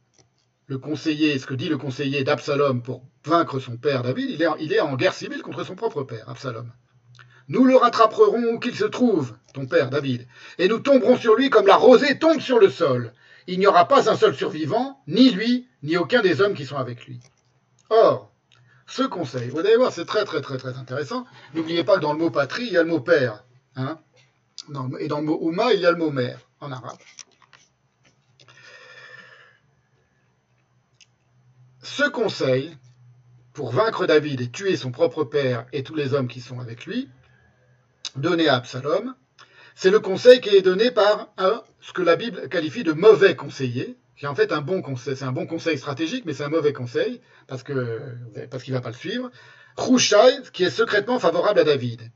le conseiller, ce que dit le conseiller d'Absalom pour vaincre son père David, il est, en, guerre civile contre son propre père, Absalom. Nous le rattraperons où qu'il se trouve, ton père David, et nous tomberons sur lui comme la rosée tombe sur le sol. Il n'y aura pas un seul survivant, ni lui, ni aucun des hommes qui sont avec lui. Or, ce conseil, vous allez voir, c'est très très très très intéressant. N'oubliez pas que dans le mot patrie, il y a le mot père. Hein et dans le mot Ouma, il y a le mot mère en arabe. Ce conseil, pour vaincre David et tuer son propre père et tous les hommes qui sont avec lui, donné à Absalom, c'est le conseil qui est donné par un, ce que la Bible qualifie de mauvais conseiller, qui est en fait un bon conseil. C'est un bon conseil stratégique, mais c'est un mauvais conseil, parce que parce qu'il ne va pas le suivre. Rouchai, qui est secrètement favorable à David,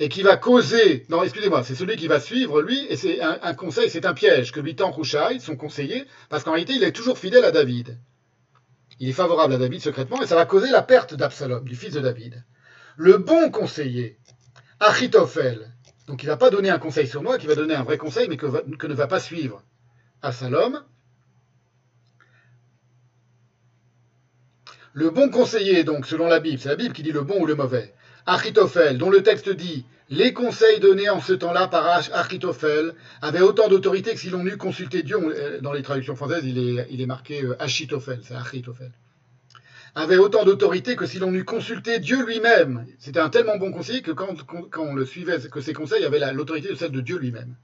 et qui va causer... Non, excusez-moi, c'est celui qui va suivre, lui, et c'est un, un conseil, c'est un piège que lui tend Rouchai, son conseiller, parce qu'en réalité, il est toujours fidèle à David. Il est favorable à David secrètement, et ça va causer la perte d'Absalom, du fils de David. Le bon conseiller, Achitophel, donc il ne va pas donner un conseil sur moi, qui va donner un vrai conseil, mais que, que ne va pas suivre Absalom. Le bon conseiller, donc, selon la Bible, c'est la Bible qui dit le bon ou le mauvais. Achitophel, dont le texte dit Les conseils donnés en ce temps-là par Achitophel avaient autant d'autorité que si l'on eût consulté Dieu. Dans les traductions françaises, il est, marqué Achitophel, c'est Achitophel. avait autant d'autorité que si l'on eût consulté Dieu lui-même. C'était un tellement bon conseiller que quand, quand on le suivait, que ses conseils avaient l'autorité de celle de Dieu lui-même.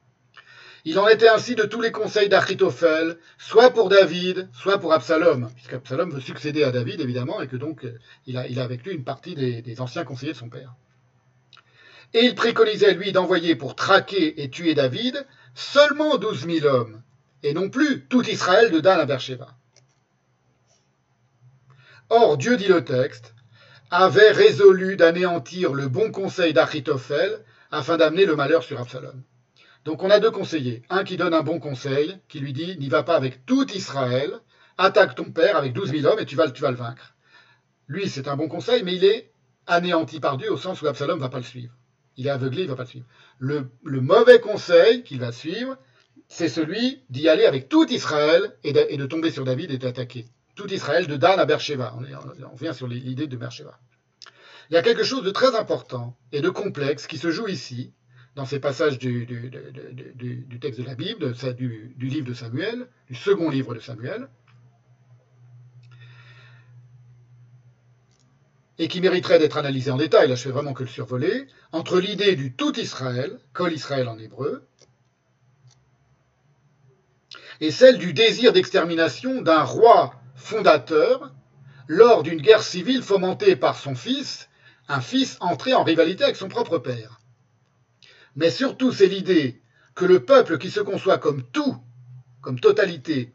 Il en était ainsi de tous les conseils d'Achitophel, soit pour David, soit pour Absalom, puisqu'Absalom veut succéder à David, évidemment, et que donc il a, il a avec lui une partie des, des anciens conseillers de son père. Et il préconisait, lui, d'envoyer pour traquer et tuer David seulement douze mille hommes, et non plus tout Israël de Dan à Beersheba. Or, Dieu dit le texte, avait résolu d'anéantir le bon conseil d'Achitophel afin d'amener le malheur sur Absalom. Donc on a deux conseillers. Un qui donne un bon conseil, qui lui dit n'y va pas avec tout Israël, attaque ton père avec douze mille hommes et tu vas, le vaincre. Lui, c'est un bon conseil, mais il est anéanti par Dieu au sens où Absalom ne va pas le suivre. Il est aveuglé, il ne va pas le suivre. Le, mauvais conseil qu'il va suivre, c'est celui d'y aller avec tout Israël et de, et de tomber sur David et d'attaquer. Tout Israël de Dan à Beersheba. On, est, on vient sur l'idée de Beersheba. Il y a quelque chose de très important et de complexe qui se joue ici, dans ces passages du, texte de la Bible, du, livre de Samuel, du second livre de Samuel, et qui mériterait d'être analysé en détail, là je fais vraiment que le survoler, entre l'idée du tout Israël, Kol Israël en hébreu, et celle du désir d'extermination d'un roi fondateur lors d'une guerre civile fomentée par son fils, un fils entré en rivalité avec son propre père. Mais surtout, c'est l'idée que le peuple qui se conçoit comme tout, comme totalité,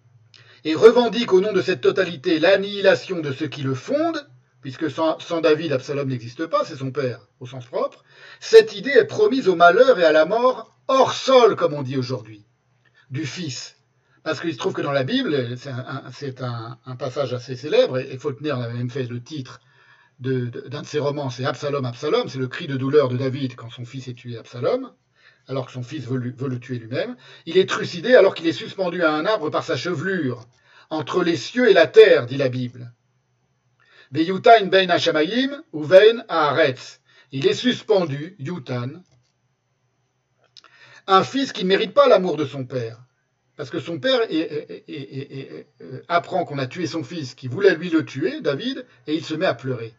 et revendique au nom de cette totalité l'annihilation de ceux qui le fondent, puisque sans, David, Absalom n'existe pas, c'est son père au sens propre, cette idée est promise au malheur et à la mort hors sol, comme on dit aujourd'hui, du fils. Parce qu'il se trouve que dans la Bible, c'est un, passage assez célèbre, et Faulkner avait même fait le titre d'un de, ses romans, c'est Absalom, Absalom, c'est le cri de douleur de David quand son fils est tué Absalom, alors que son fils veut, le tuer lui-même. Il est trucidé alors qu'il est suspendu à un arbre par sa chevelure, entre les cieux et la terre, dit la Bible. Beyutain bein Hashamayim ou vein Haaretz. Il est suspendu, Yutan, un fils qui ne mérite pas l'amour de son père. Parce que son père apprend qu'on a tué son fils, qui voulait lui le tuer, David, et il se met à pleurer.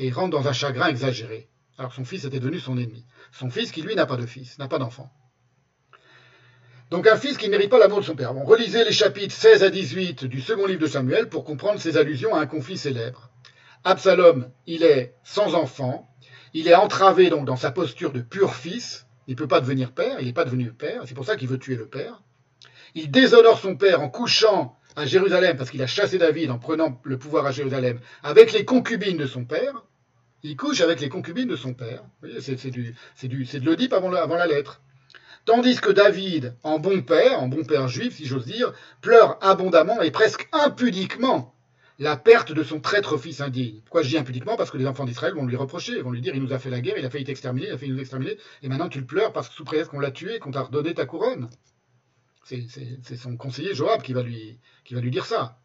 Et il rentre dans un chagrin exagéré. Alors son fils était devenu son ennemi. Son fils qui, lui, n'a pas de fils, n'a pas d'enfant. Donc un fils qui ne mérite pas l'amour de son père. Relisez les chapitres 16 à 18 du second livre de Samuel pour comprendre ces allusions à un conflit célèbre. Absalom, il est sans enfant, il est entravé donc dans sa posture de pur fils, il ne peut pas devenir père, il n'est pas devenu père, c'est pour ça qu'il veut tuer le père. Il déshonore son père en couchant à Jérusalem, parce qu'il a chassé David en prenant le pouvoir à Jérusalem, avec les concubines de son père. Il couche avec les concubines de son père. C'est de l'Oedipe avant, la lettre. Tandis que David, en bon père, en bon père juif, si j'ose dire, pleure abondamment et presque impudiquement la perte de son traître fils indigne. Pourquoi je dis impudiquement? Parce que les enfants d'Israël vont lui reprocher, vont lui dire il nous a fait la guerre, il a failli t'exterminer, il a failli nous exterminer, et maintenant tu le pleures parce que sous prétexte qu'on l'a tué, qu'on t'a redonné ta couronne. C'est son conseiller Joab qui va lui dire ça.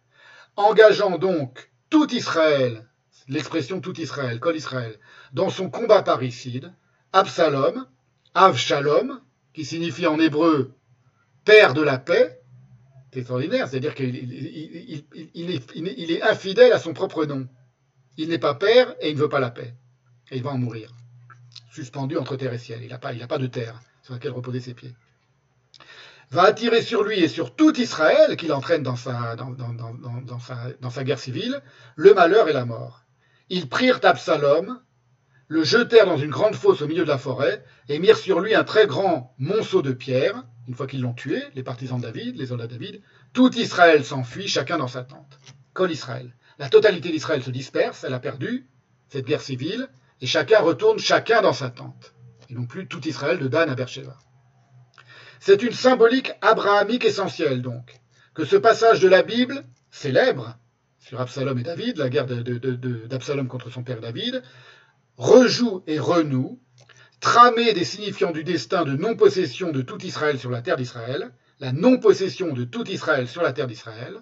Engageant donc tout Israël, l'expression tout Israël, Kol Israël, dans son combat parricide, Absalom, Avshalom, qui signifie en hébreu père de la paix, c'est extraordinaire, c'est-à-dire qu'il il, il, il, est, infidèle à son propre nom. Il n'est pas père et il ne veut pas la paix. Et il va en mourir, suspendu entre terre et ciel. Il n'a pas, de terre sur laquelle reposer ses pieds va attirer sur lui et sur tout Israël, qu'il entraîne dans sa guerre civile, le malheur et la mort. Ils prirent Absalom, le jetèrent dans une grande fosse au milieu de la forêt, et mirent sur lui un très grand monceau de pierres. Une fois qu'ils l'ont tué, les partisans de David, les soldats de David, tout Israël s'enfuit, chacun dans sa tente. Col Israël. La totalité d'Israël se disperse, elle a perdu cette guerre civile, et chacun retourne chacun dans sa tente. Et non plus tout Israël de Dan à Beersheba. C'est une symbolique abrahamique essentielle, donc, que ce passage de la Bible, célèbre, sur Absalom et David, la guerre d'Absalom contre son père David, rejoue et renoue, tramé des signifiants du destin de non-possession de tout Israël sur la terre d'Israël, la non-possession de tout Israël sur la terre d'Israël,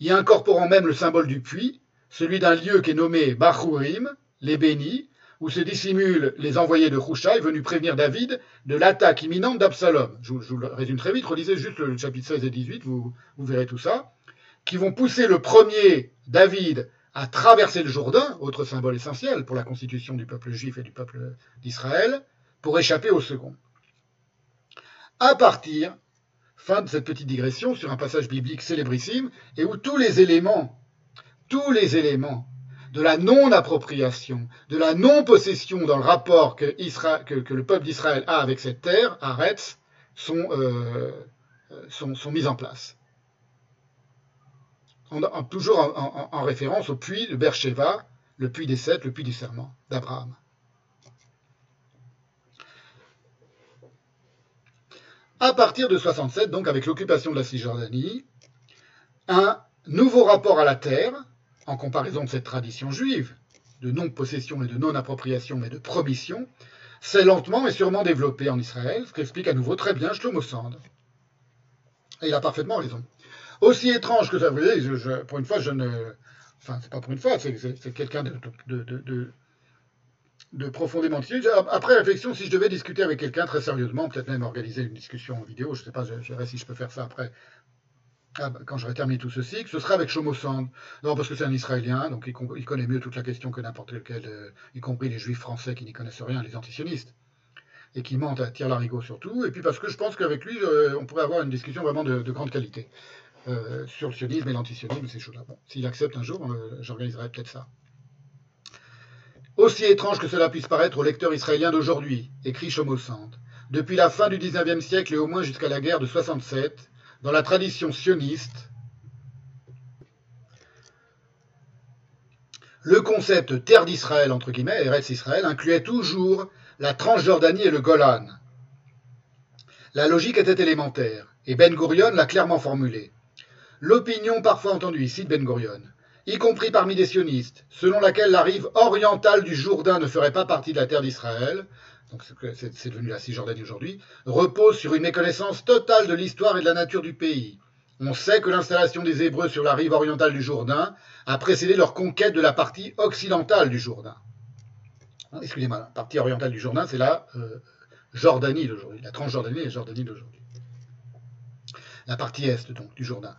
y incorporant même le symbole du puits, celui d'un lieu qui est nommé Bachurim, les bénis, où se dissimulent les envoyés de Hushai venus prévenir David de l'attaque imminente d'Absalom. Je, vous le résume très vite, relisez juste le chapitre 16 et 18, vous, vous verrez tout ça, qui vont pousser le premier David à traverser le Jourdain, autre symbole essentiel pour la constitution du peuple juif et du peuple d'Israël, pour échapper au second. À partir, fin de cette petite digression sur un passage biblique célébrissime, et où tous les éléments, tous les éléments de la non-appropriation, de la non-possession dans le rapport que, le peuple d'Israël a avec cette terre, Aretz, euh, sont, sont mis en place toujours en, référence au puits de Bercheva, le puits des sept, le puits du serment d'Abraham. À partir de 67, donc avec l'occupation de la Cisjordanie, un nouveau rapport à la terre, en comparaison de cette tradition juive, de non-possession et de non-appropriation, mais de promission, s'est lentement mais sûrement développé en Israël, ce qu'explique à nouveau très bien Shlomo Sand. Et il a parfaitement raison. Aussi étrange que ça, vous voyez, pour une fois, je ne. Enfin, c'est pas pour une fois, c'est quelqu'un de, de, de, profondément Après réflexion, si je devais discuter avec quelqu'un très sérieusement, peut-être même organiser une discussion en vidéo, je ne sais pas, je, verrai si je peux faire ça après, ah, bah, quand j'aurai terminé tout ceci, que ce sera avec Shomo Sand. Non, parce que c'est un Israélien, donc il, connaît mieux toute la question que n'importe lequel, euh, y compris les juifs français qui n'y connaissent rien, les antisionistes et qui mentent à tir larigot surtout, et puis parce que je pense qu'avec lui, euh, on pourrait avoir une discussion vraiment de grande qualité. Euh, sur le sionisme et l'antisionisme, ces choses-là. Bon, s'il accepte un jour, euh, j'organiserai peut-être ça. Aussi étrange que cela puisse paraître au lecteur israélien d'aujourd'hui, écrit Chomosand, depuis la fin du XIXe siècle et au moins jusqu'à la guerre de 67, dans la tradition sioniste, le concept terre d'Israël, entre guillemets, Eretz Israël, incluait toujours la Transjordanie et le Golan. La logique était élémentaire, et Ben Gurion l'a clairement formulée. L'opinion parfois entendue ici de Ben Gurion, y compris parmi des sionistes, selon laquelle la rive orientale du Jourdain ne ferait pas partie de la terre d'Israël, donc c'est devenu la Cisjordanie aujourd'hui, repose sur une méconnaissance totale de l'histoire et de la nature du pays. On sait que l'installation des Hébreux sur la rive orientale du Jourdain a précédé leur conquête de la partie occidentale du Jourdain. Excusez-moi, la partie orientale du Jourdain, c'est la euh, Jordanie d'aujourd'hui, la Transjordanie et la Jordanie d'aujourd'hui. La partie est donc du Jourdain.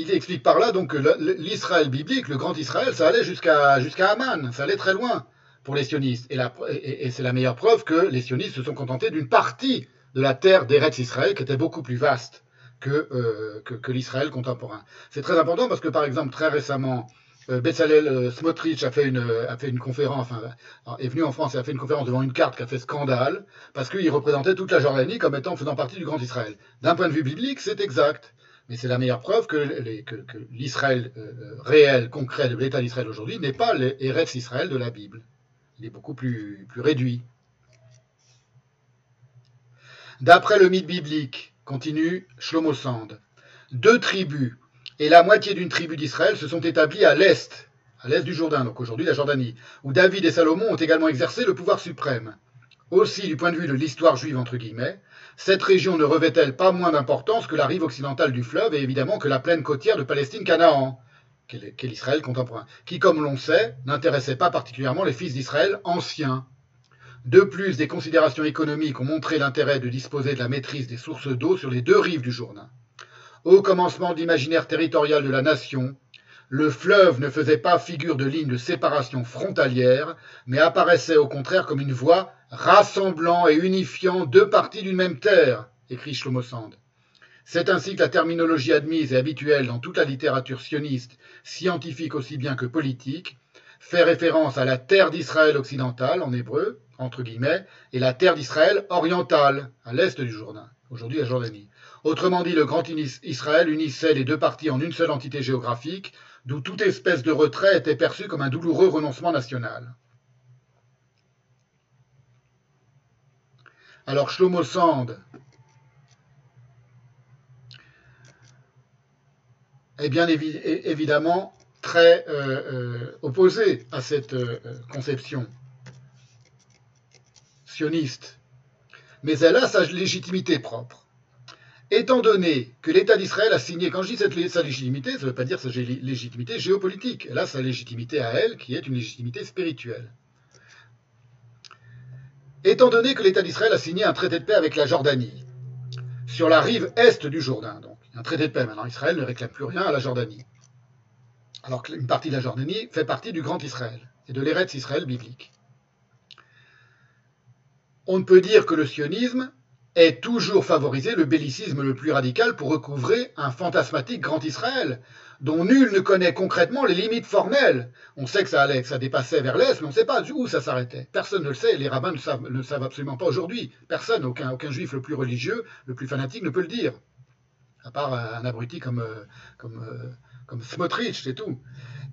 Il explique par là donc que l'Israël biblique, le grand Israël, ça allait jusqu'à Amman, ça allait très loin pour les sionistes. Et, c'est la meilleure preuve que les sionistes se sont contentés d'une partie de la terre d'Eretz Israël qui était beaucoup plus vaste que, euh, que, l'Israël contemporain. C'est très important parce que par exemple très récemment, euh, euh, Smotrich a fait une, a fait une conférence, est venu en France et a fait une conférence devant une carte qui a fait scandale, parce qu'il représentait toute la Jordanie comme étant faisant partie du Grand Israël. D'un point de vue biblique, c'est exact. Mais c'est la meilleure preuve que, l'Israël euh, réel, concret de l'État d'Israël aujourd'hui n'est pas l'Eretz Israël de la Bible. Il est beaucoup plus, réduit. D'après le mythe biblique, continue Shlomo Sand, deux tribus et la moitié d'une tribu d'Israël se sont établies à l'est, à l'est du Jourdain, donc aujourd'hui la Jordanie, où David et Salomon ont également exercé le pouvoir suprême. Aussi, du point de vue de l'histoire juive, entre guillemets, cette région ne revêt-elle pas moins d'importance que la rive occidentale du fleuve et évidemment que la plaine côtière de Palestine-Canaan, qu'est l'Israël contemporain, qui, comme l'on sait, n'intéressait pas particulièrement les fils d'Israël anciens. De plus, des considérations économiques ont montré l'intérêt de disposer de la maîtrise des sources d'eau sur les deux rives du Jourdain. Au commencement de l'imaginaire territorial de la nation, le fleuve ne faisait pas figure de ligne de séparation frontalière, mais apparaissait au contraire comme une voie rassemblant et unifiant deux parties d'une même terre, écrit Shlomo Sand. C'est ainsi que la terminologie admise et habituelle dans toute la littérature sioniste, scientifique aussi bien que politique, fait référence à la terre d'Israël occidentale, en hébreu, entre guillemets, et la terre d'Israël orientale, à l'est du Jourdain, aujourd'hui la Jordanie. Autrement dit, le grand Israël unissait les deux parties en une seule entité géographique, d'où toute espèce de retrait était perçue comme un douloureux renoncement national. Alors Shlomo Sand est bien évidemment très euh, euh, opposé à cette euh, conception sioniste, mais elle a sa légitimité propre. Étant donné que l'État d'Israël a signé, quand je dis cette, sa légitimité, ça ne veut pas dire sa légitimité géopolitique, elle a sa légitimité à elle, qui est une légitimité spirituelle. Étant donné que l'État d'Israël a signé un traité de paix avec la Jordanie, sur la rive est du Jourdain, donc, Un traité de paix. Maintenant, Israël ne réclame plus rien à la Jordanie. Alors qu'une partie de la Jordanie fait partie du Grand Israël et de l'Eretz Israël biblique. On ne peut dire que le sionisme ait toujours favorisé le bellicisme le plus radical pour recouvrer un fantasmatique Grand Israël, dont nul ne connaît concrètement les limites formelles. On sait que ça allait, ça dépassait vers l'Est, mais on ne sait pas où ça s'arrêtait. Personne ne le sait, les rabbins ne ne savent absolument pas aujourd'hui. Personne, aucun, juif le plus religieux, le plus fanatique ne peut le dire. À part un abruti comme, euh, euh, comme Smotrich, c'est tout.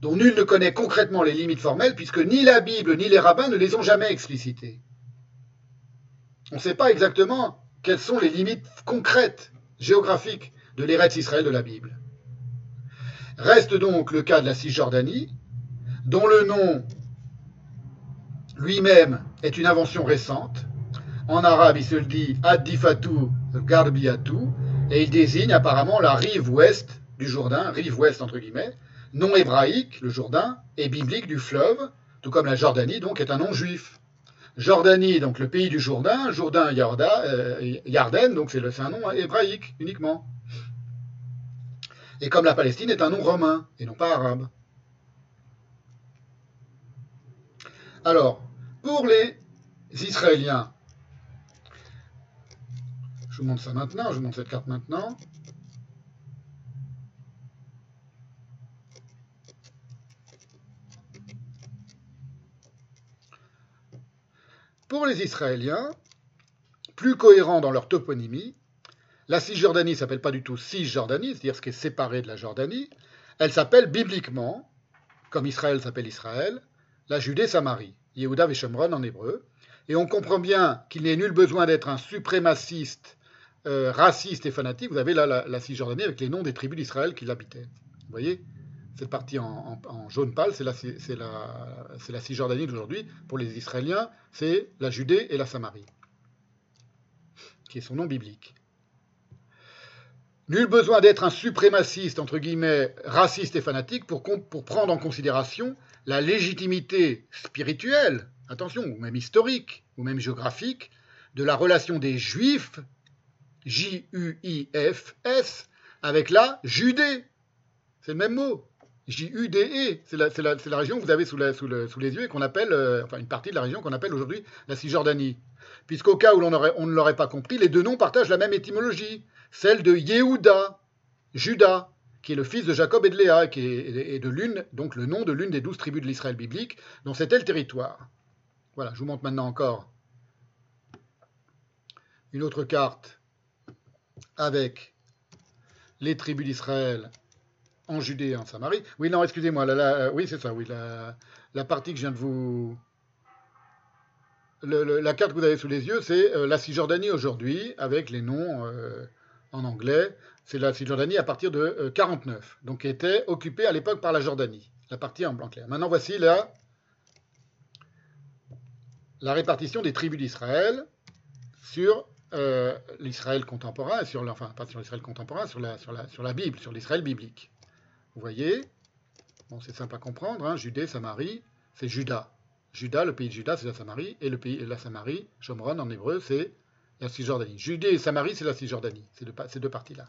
Dont nul ne connaît concrètement les limites formelles, puisque ni la Bible ni les rabbins ne les ont jamais explicitées. On ne sait pas exactement quelles sont les limites concrètes, géographiques, de l'Eretz Israël de la Bible. Reste donc le cas de la Cisjordanie, dont le nom lui-même est une invention récente. En arabe, il se le dit Addifatu Garbiatu, et il désigne apparemment la rive ouest du Jourdain, rive ouest entre guillemets, nom hébraïque, le Jourdain, et biblique du fleuve, tout comme la Jordanie donc est un nom juif. Jordanie, donc le pays du Jourdain, Jourdain, Yarda, euh, Yarden, donc c'est un nom hébraïque uniquement. Et comme la Palestine est un nom romain et non pas arabe. Alors, pour les Israéliens, je vous montre ça maintenant, je vous montre cette carte maintenant. Pour les Israéliens, plus cohérents dans leur toponymie, la Cisjordanie s'appelle pas du tout Cisjordanie, c'est-à-dire ce qui est séparé de la Jordanie. Elle s'appelle bibliquement, comme Israël s'appelle Israël, la Judée-Samarie, Yehuda Veshomron en hébreu. Et on comprend bien qu'il n'est nul besoin d'être un suprémaciste, euh, raciste et fanatique. Vous avez là la, Cisjordanie avec les noms des tribus d'Israël qui l'habitaient. Vous voyez? Cette partie en, jaune pâle, c'est la, la, Cisjordanie d'aujourd'hui. Pour les Israéliens, c'est la Judée et la Samarie, qui est son nom biblique. Nul besoin d'être un suprémaciste, entre guillemets, raciste et fanatique pour, prendre en considération la légitimité spirituelle, attention, ou même historique, ou même géographique, de la relation des Juifs, J-U-I-F-S, avec la Judée. C'est le même mot. J-U-D-E, c'est la, région que vous avez sous, les yeux et qu'on appelle, euh, enfin une partie de la région qu'on appelle aujourd'hui la Cisjordanie. Puisqu'au cas où on ne l'aurait pas compris, les deux noms partagent la même étymologie, celle de Yehuda, Judas, qui est le fils de Jacob et de Léa, qui est, de l'une, donc le nom de l'une des douze tribus de l'Israël biblique, dont c'était le territoire. Voilà, je vous montre maintenant encore une autre carte avec les tribus d'Israël en Judée et en Samarie. Oui, non, excusez-moi, là, oui, c'est ça, oui, la, partie que je viens de vous... la carte que vous avez sous les yeux, c'est euh, la Cisjordanie aujourd'hui, avec les noms euh, en anglais. C'est la Cisjordanie à partir de 49, euh, donc qui était occupée à l'époque par la Jordanie, la partie en blanc clair. Maintenant, voici la, la répartition des tribus d'Israël sur l'Israël contemporain, sur, enfin pas sur l'Israël contemporain, sur la, la, la Bible, sur l'Israël biblique. Vous voyez c'est simple à comprendre. Hein. Judée, Samarie, c'est Juda. Juda, le pays de Juda, c'est la Samarie. Et le pays, la Samarie, Shomron en hébreu, c'est la Cisjordanie. Judée et Samarie, c'est la Cisjordanie. Ces deux, parties-là.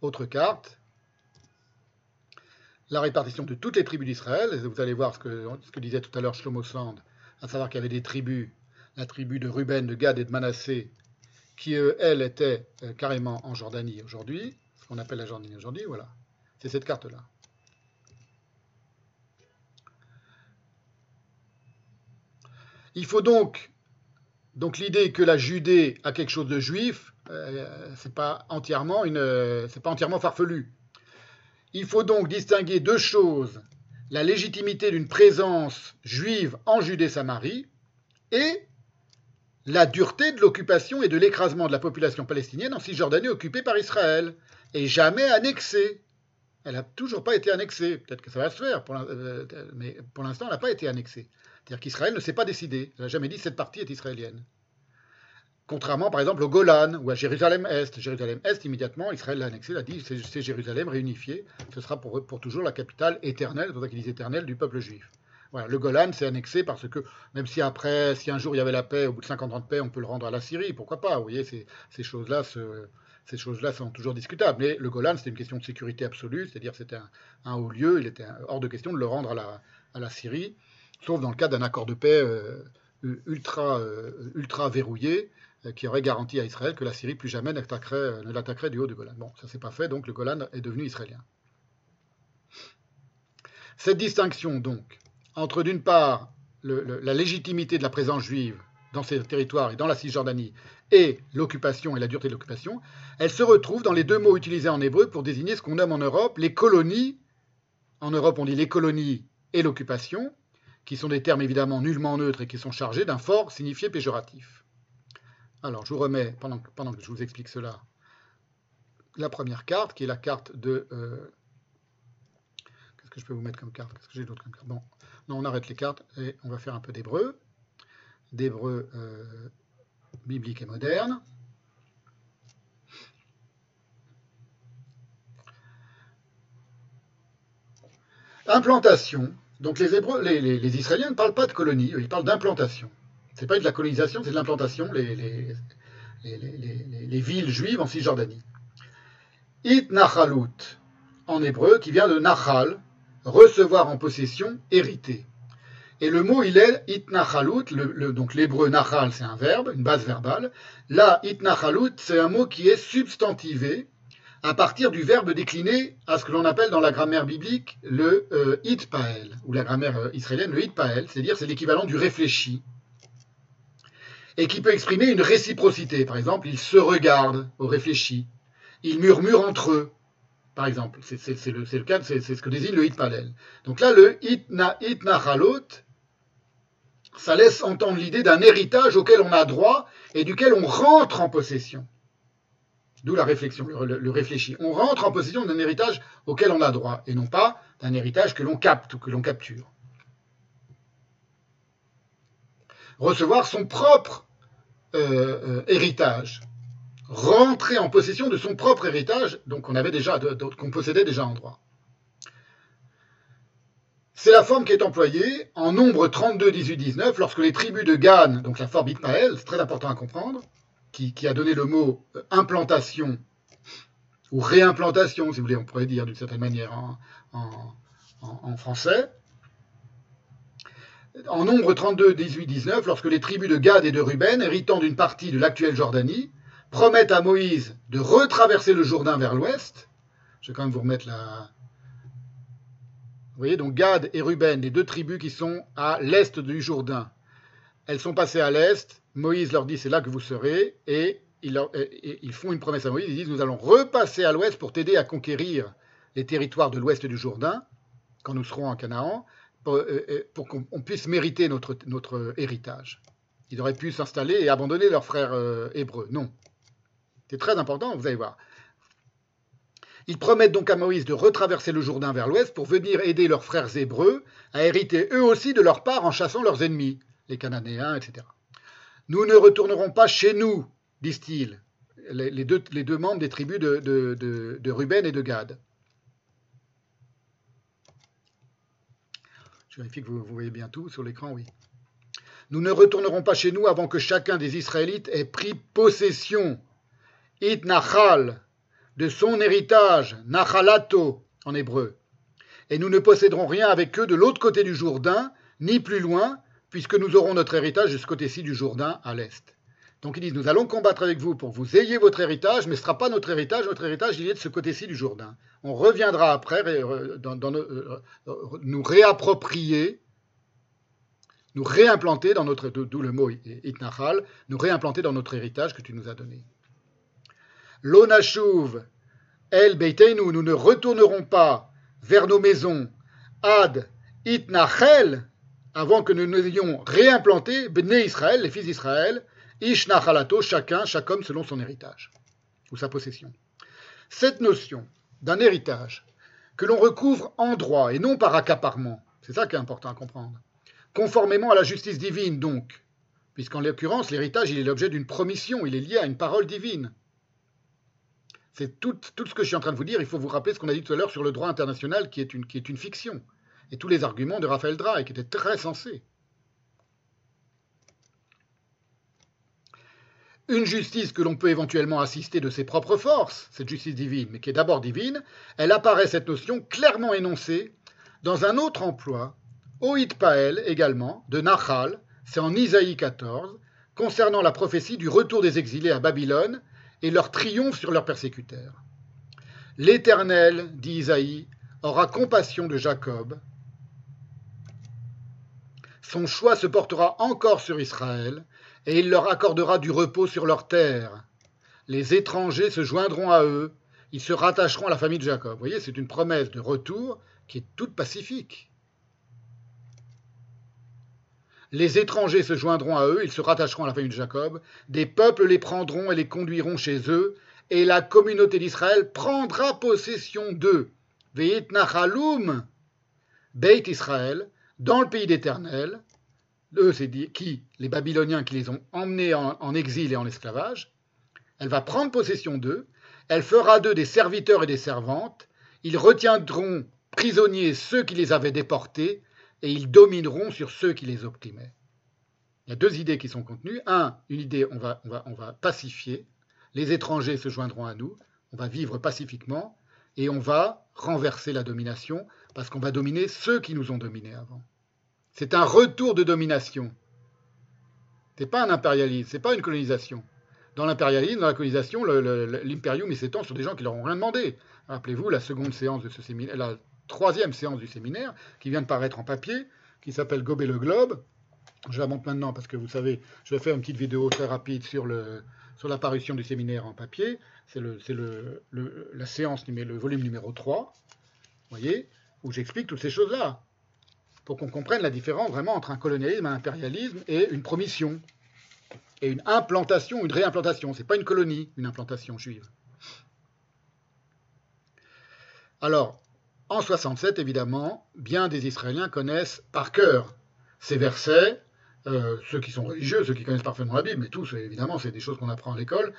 Autre carte. La répartition de toutes les tribus d'Israël. Vous allez voir ce que, disait tout à l'heure Shlomo Sand, à savoir qu'il y avait des tribus, la tribu de Ruben, de Gad et de Manassé, qui, elles, étaient euh, carrément en Jordanie aujourd'hui, ce qu'on appelle la Jordanie aujourd'hui, voilà. C'est cette carte-là. Il faut donc, donc l'idée que la Judée a quelque chose de juif, euh, c'est pas entièrement une, c'est pas entièrement farfelu. Il faut donc distinguer deux choses la légitimité d'une présence juive en Judée-Samarie et la dureté de l'occupation et de l'écrasement de la population palestinienne en Cisjordanie occupée par Israël et jamais annexée. Elle n'a toujours pas été annexée. Peut-être que ça va se faire, euh, mais pour l'instant, elle n'a pas été annexée. C'est-à-dire qu'Israël ne s'est pas décidé. Elle n'a jamais dit cette partie est israélienne. Contrairement, par exemple, au Golan ou à Jérusalem-Est. Jérusalem-Est, immédiatement, Israël l'a annexé, a dit c'est Jérusalem réunifié. Ce sera pour, toujours la capitale éternelle, c'est pour ça qu'il dit éternelle, du peuple juif. Voilà, le Golan s'est annexé parce que même si après, si un jour il y avait la paix, au bout de 50 ans de paix, on peut le rendre à la Syrie, pourquoi pas? Vous voyez, ces, choses-là se, ces choses-là sont toujours discutables. Mais le Golan, c'était une question de sécurité absolue, c'est-à-dire c'était un, haut lieu, il était hors de question de le rendre à la, Syrie, sauf dans le cas d'un accord de paix ultra, ultra verrouillé qui aurait garanti à Israël que la Syrie plus jamais ne l'attaquerait du haut du Golan. Bon, ça s'est pas fait, donc le Golan est devenu israélien. Cette distinction, donc, entre d'une part la légitimité de la présence juive dans ces territoires et dans la Cisjordanie et l'occupation et la dureté de l'occupation, elle se retrouve dans les deux mots utilisés en hébreu pour désigner ce qu'on nomme en Europe les colonies. En Europe, on dit les colonies et l'occupation, qui sont des termes évidemment nullement neutres et qui sont chargés d'un fort signifié péjoratif. Alors, je vous remets, pendant, que je vous explique cela, la première carte, qui est la carte de euh, que je peux vous mettre comme carte? Qu'est-ce que j'ai d'autre comme carte? Bon, non, on arrête les cartes et on va faire un peu d'hébreu, d'hébreu euh, biblique et moderne. Implantation. Donc les, Israéliens ne parlent pas de colonie, ils parlent d'implantation. C'est pas de la colonisation, c'est de l'implantation, les, les, villes juives en Cisjordanie. It Nachalut, en hébreu, qui vient de Nachal, recevoir en possession, hériter. Et le mot, il est itnachalut, donc l'hébreu nachal, c'est un verbe, une base verbale. Là, itnachalut, c'est un mot qui est substantivé à partir du verbe décliné à ce que l'on appelle dans la grammaire biblique le euh, itpael, ou la grammaire euh, israélienne, le itpael, c'est-à-dire c'est l'équivalent du réfléchi, et qui peut exprimer une réciprocité. Par exemple, ils se regardent au réfléchi, ils murmurent entre eux, par exemple. C'est le, cas, c'est ce que désigne le hitpalel. Donc là, le hitna, hitnachalot, ça laisse entendre l'idée d'un héritage auquel on a droit et duquel on rentre en possession. D'où la réflexion, le, le, réfléchi. On rentre en possession d'un héritage auquel on a droit, et non pas d'un héritage que l'on capte ou que l'on capture. Recevoir son propre euh, euh, héritage rentrer en possession de son propre héritage, donc qu'on avait déjà, qu'on possédait déjà en droit. C'est la forme qui est employée en nombre 32, 18, 19, lorsque les tribus de Gan, donc la forme Itmaël, c'est très important à comprendre, qui, a donné le mot euh, implantation, ou réimplantation, si vous voulez, on pourrait dire d'une certaine manière en, français, en nombre 32, 18, 19, lorsque les tribus de Gad et de Ruben, héritant d'une partie de l'actuelle Jordanie, promettent à Moïse de retraverser le Jourdain vers l'ouest. Je vais quand même vous remettre la. Vous voyez, donc Gad et Ruben, les deux tribus qui sont à l'est du Jourdain. Elles sont passées à l'est. Moïse leur dit c'est là que vous serez. Et ils, font une promesse à Moïse. Ils disent nous allons repasser à l'ouest pour t'aider à conquérir les territoires de l'ouest du Jourdain quand nous serons en Canaan pour, euh, euh, qu'on puisse mériter notre, héritage. Ils auraient pu s'installer et abandonner leurs frères euh, hébreux. Non. C'est très important, vous allez voir. Ils promettent donc à Moïse de retraverser le Jourdain vers l'ouest pour venir aider leurs frères hébreux à hériter eux aussi de leur part en chassant leurs ennemis, les Cananéens, etc. Nous ne retournerons pas chez nous, disent-ils, les, deux, membres des tribus de, Ruben et de Gad. Je vérifie que vous, voyez bien tout sur l'écran, oui. Nous ne retournerons pas chez nous avant que chacun des Israélites ait pris possession it nachal, de son héritage, nachalato en hébreu. Et nous ne posséderons rien avec eux de l'autre côté du Jourdain, ni plus loin, puisque nous aurons notre héritage de ce côté-ci du Jourdain, à l'est. Donc ils disent, nous allons combattre avec vous pour que vous ayez votre héritage, mais ce ne sera pas notre héritage, notre héritage, il est de ce côté-ci du Jourdain. On reviendra après euh, euh, nous réapproprier, nous réimplanter dans notre, d'où le mot itnachal, nous réimplanter dans notre héritage que tu nous as donné. L'onachouv, El Beiteinu, nous ne retournerons pas vers nos maisons, Ad Itnachel, avant que nous n'ayons réimplanté Bnei Israël, les fils d'Israël, Ishnachalato, chacun, chaque homme selon son héritage ou sa possession. Cette notion d'un héritage que l'on recouvre en droit et non par accaparement, c'est ça qui est important à comprendre, conformément à la justice divine donc, puisqu'en l'occurrence l'héritage il est l'objet d'une promission, il est lié à une parole divine. C'est tout, ce que je suis en train de vous dire. Il faut vous rappeler ce qu'on a dit tout à l'heure sur le droit international, qui est une fiction. Et tous les arguments de Raphaël Drey, qui étaient très sensés. une justice que l'on peut éventuellement assister de ses propres forces, cette justice divine, mais qui est d'abord divine, elle apparaît cette notion clairement énoncée dans un autre emploi, Oïd Pael également, de Nachal, c'est en Isaïe 14, concernant la prophétie du retour des exilés à Babylone et leur triomphe sur leurs persécuteurs. L'Éternel, dit Isaïe, aura compassion de Jacob. Son choix se portera encore sur Israël, et il leur accordera du repos sur leurs terres. Les étrangers se joindront à eux, ils se rattacheront à la famille de Jacob. Vous voyez, c'est une promesse de retour qui est toute pacifique. Les étrangers se joindront à eux, ils se rattacheront à la famille de Jacob, des peuples les prendront et les conduiront chez eux, et la communauté d'Israël prendra possession d'eux. Veit nachalum, Beit Israël, dans le pays d'Éternel, eux, c'est qui Les Babyloniens qui les ont emmenés en, en, exil et en esclavage. Elle va prendre possession d'eux, elle fera d'eux des serviteurs et des servantes, ils retiendront prisonniers ceux qui les avaient déportés, et ils domineront sur ceux qui les opprimaient. Il y a deux idées qui sont contenues. Un, une idée, on va, on va, on va pacifier, les étrangers se joindront à nous, on va vivre pacifiquement, et on va renverser la domination, parce qu'on va dominer ceux qui nous ont dominés avant. C'est un retour de domination. Ce n'est pas un impérialisme, ce n'est pas une colonisation. Dans l'impérialisme, dans la colonisation, l'impérium s'étend sur des gens qui leur ont rien demandé. Rappelez-vous la seconde séance de ce séminaire, la troisième séance du séminaire, qui vient de paraître en papier, qui s'appelle Gober le Globe. Je la montre maintenant parce que vous savez, je vais faire une petite vidéo très rapide sur, sur l'apparition du séminaire en papier. C'est, le, c'est le, la séance, le volume numéro 3, vous voyez, où j'explique toutes ces choses-là pour qu'on comprenne la différence vraiment entre un colonialisme, un impérialisme et une promission, et une implantation, une réimplantation. Ce n'est pas une colonie, une implantation juive. Alors, en 67, évidemment, bien des Israéliens connaissent par cœur ces versets, euh, ceux qui sont religieux, ceux qui connaissent parfaitement la Bible, mais tous, évidemment, c'est des choses qu'on apprend à l'école.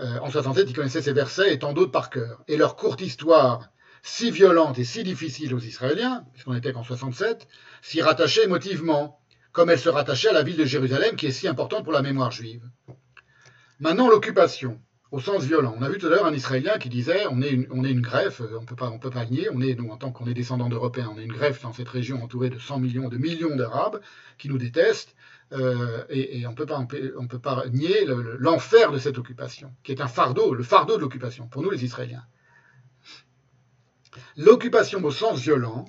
Euh, en 67, ils connaissaient ces versets et tant d'autres par cœur. Et leur courte histoire, si violente et si difficile aux Israéliens, puisqu'on n'était qu'en 67, s'y rattachait émotivement, comme elle se rattachait à la ville de Jérusalem qui est si importante pour la mémoire juive. Maintenant, l'occupation, au sens violent. On a vu tout à l'heure un Israélien qui disait on est une, greffe, on on peut pas nier, on est, nous, en tant qu'on est descendants d'Européens, on est une greffe dans cette région entourée de 100 millions, de millions d'Arabes qui nous détestent, euh, et, on on peut pas nier l'enfer de cette occupation, qui est un fardeau, le fardeau de l'occupation, pour nous les Israéliens. L'occupation au sens violent,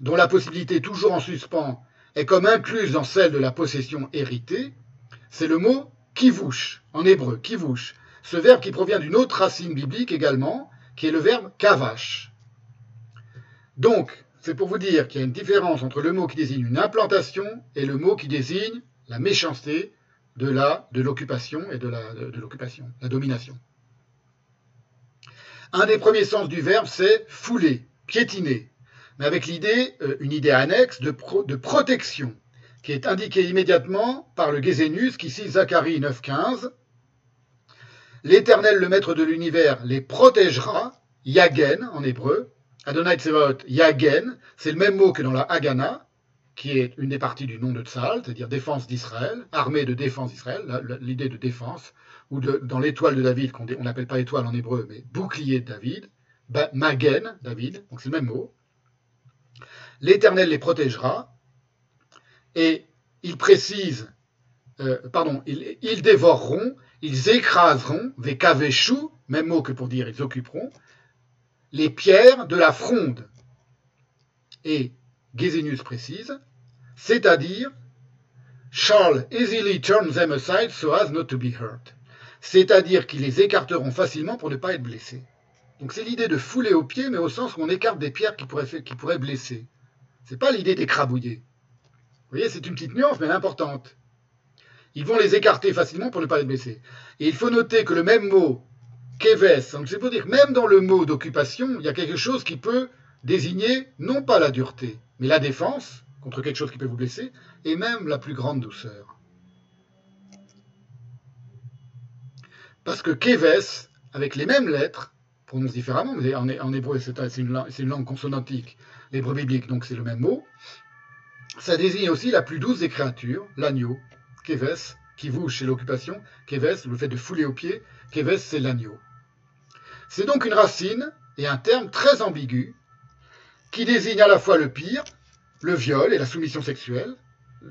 dont la possibilité toujours en suspens est comme incluse dans celle de la possession héritée, c'est le mot kivouche, en hébreu, kivouche, ce verbe qui provient d'une autre racine biblique également, qui est le verbe kavash. Donc, c'est pour vous dire qu'il y a une différence entre le mot qui désigne une implantation et le mot qui désigne la méchanceté de la de l'occupation et de la de, l'occupation, la domination. Un des premiers sens du verbe, c'est fouler, piétiner, mais avec l'idée, euh, une idée annexe de, pro, de, protection, qui est indiquée immédiatement par le Gézénus qui cite Zacharie 9.15. L'Éternel, le Maître de l'univers, les protégera, Yagen en hébreu, Adonai Tsevaot, Yagen, c'est le même mot que dans la Haganah, qui est une des parties du nom de Tzal, c'est-à-dire défense d'Israël, armée de défense d'Israël, l'idée de défense, ou dans l'étoile de David, qu'on n'appelle pas étoile en hébreu, mais bouclier de David, Magen, David, donc c'est le même mot. L'Éternel les protégera, et il précise, euh, pardon, ils, dévoreront, ils écraseront, vekaveshu, même mot que pour dire ils occuperont, les pierres de la fronde. Et Gesenius précise, c'est-à-dire shall easily turn them aside so as not to be hurt. C'est-à-dire qu'ils les écarteront facilement pour ne pas être blessés. Donc c'est l'idée de fouler aux pieds, mais au sens où on écarte des pierres qui pourraient, qui pourraient blesser. C'est pas l'idée d'écrabouiller. Vous voyez, c'est une petite nuance, mais importante. Ils vont les écarter facilement pour ne pas être blessés. Et il faut noter que le même mot, keves, donc c'est pour dire que même dans le mot d'occupation, il y a quelque chose qui peut désigner non pas la dureté, mais la défense contre quelque chose qui peut vous blesser, et même la plus grande douceur. Parce que keves, avec les mêmes lettres, prononce différemment, mais en, hébreu c'est une, langue consonantique, l'hébreu biblique, donc c'est le même mot, ça désigne aussi la plus douce des créatures, l'agneau, keves, Kivouche, c'est l'occupation. Keves, le fait de fouler aux pieds. Keves, c'est l'agneau. C'est donc une racine et un terme très ambigu qui désigne à la fois le pire, le viol et la soumission sexuelle.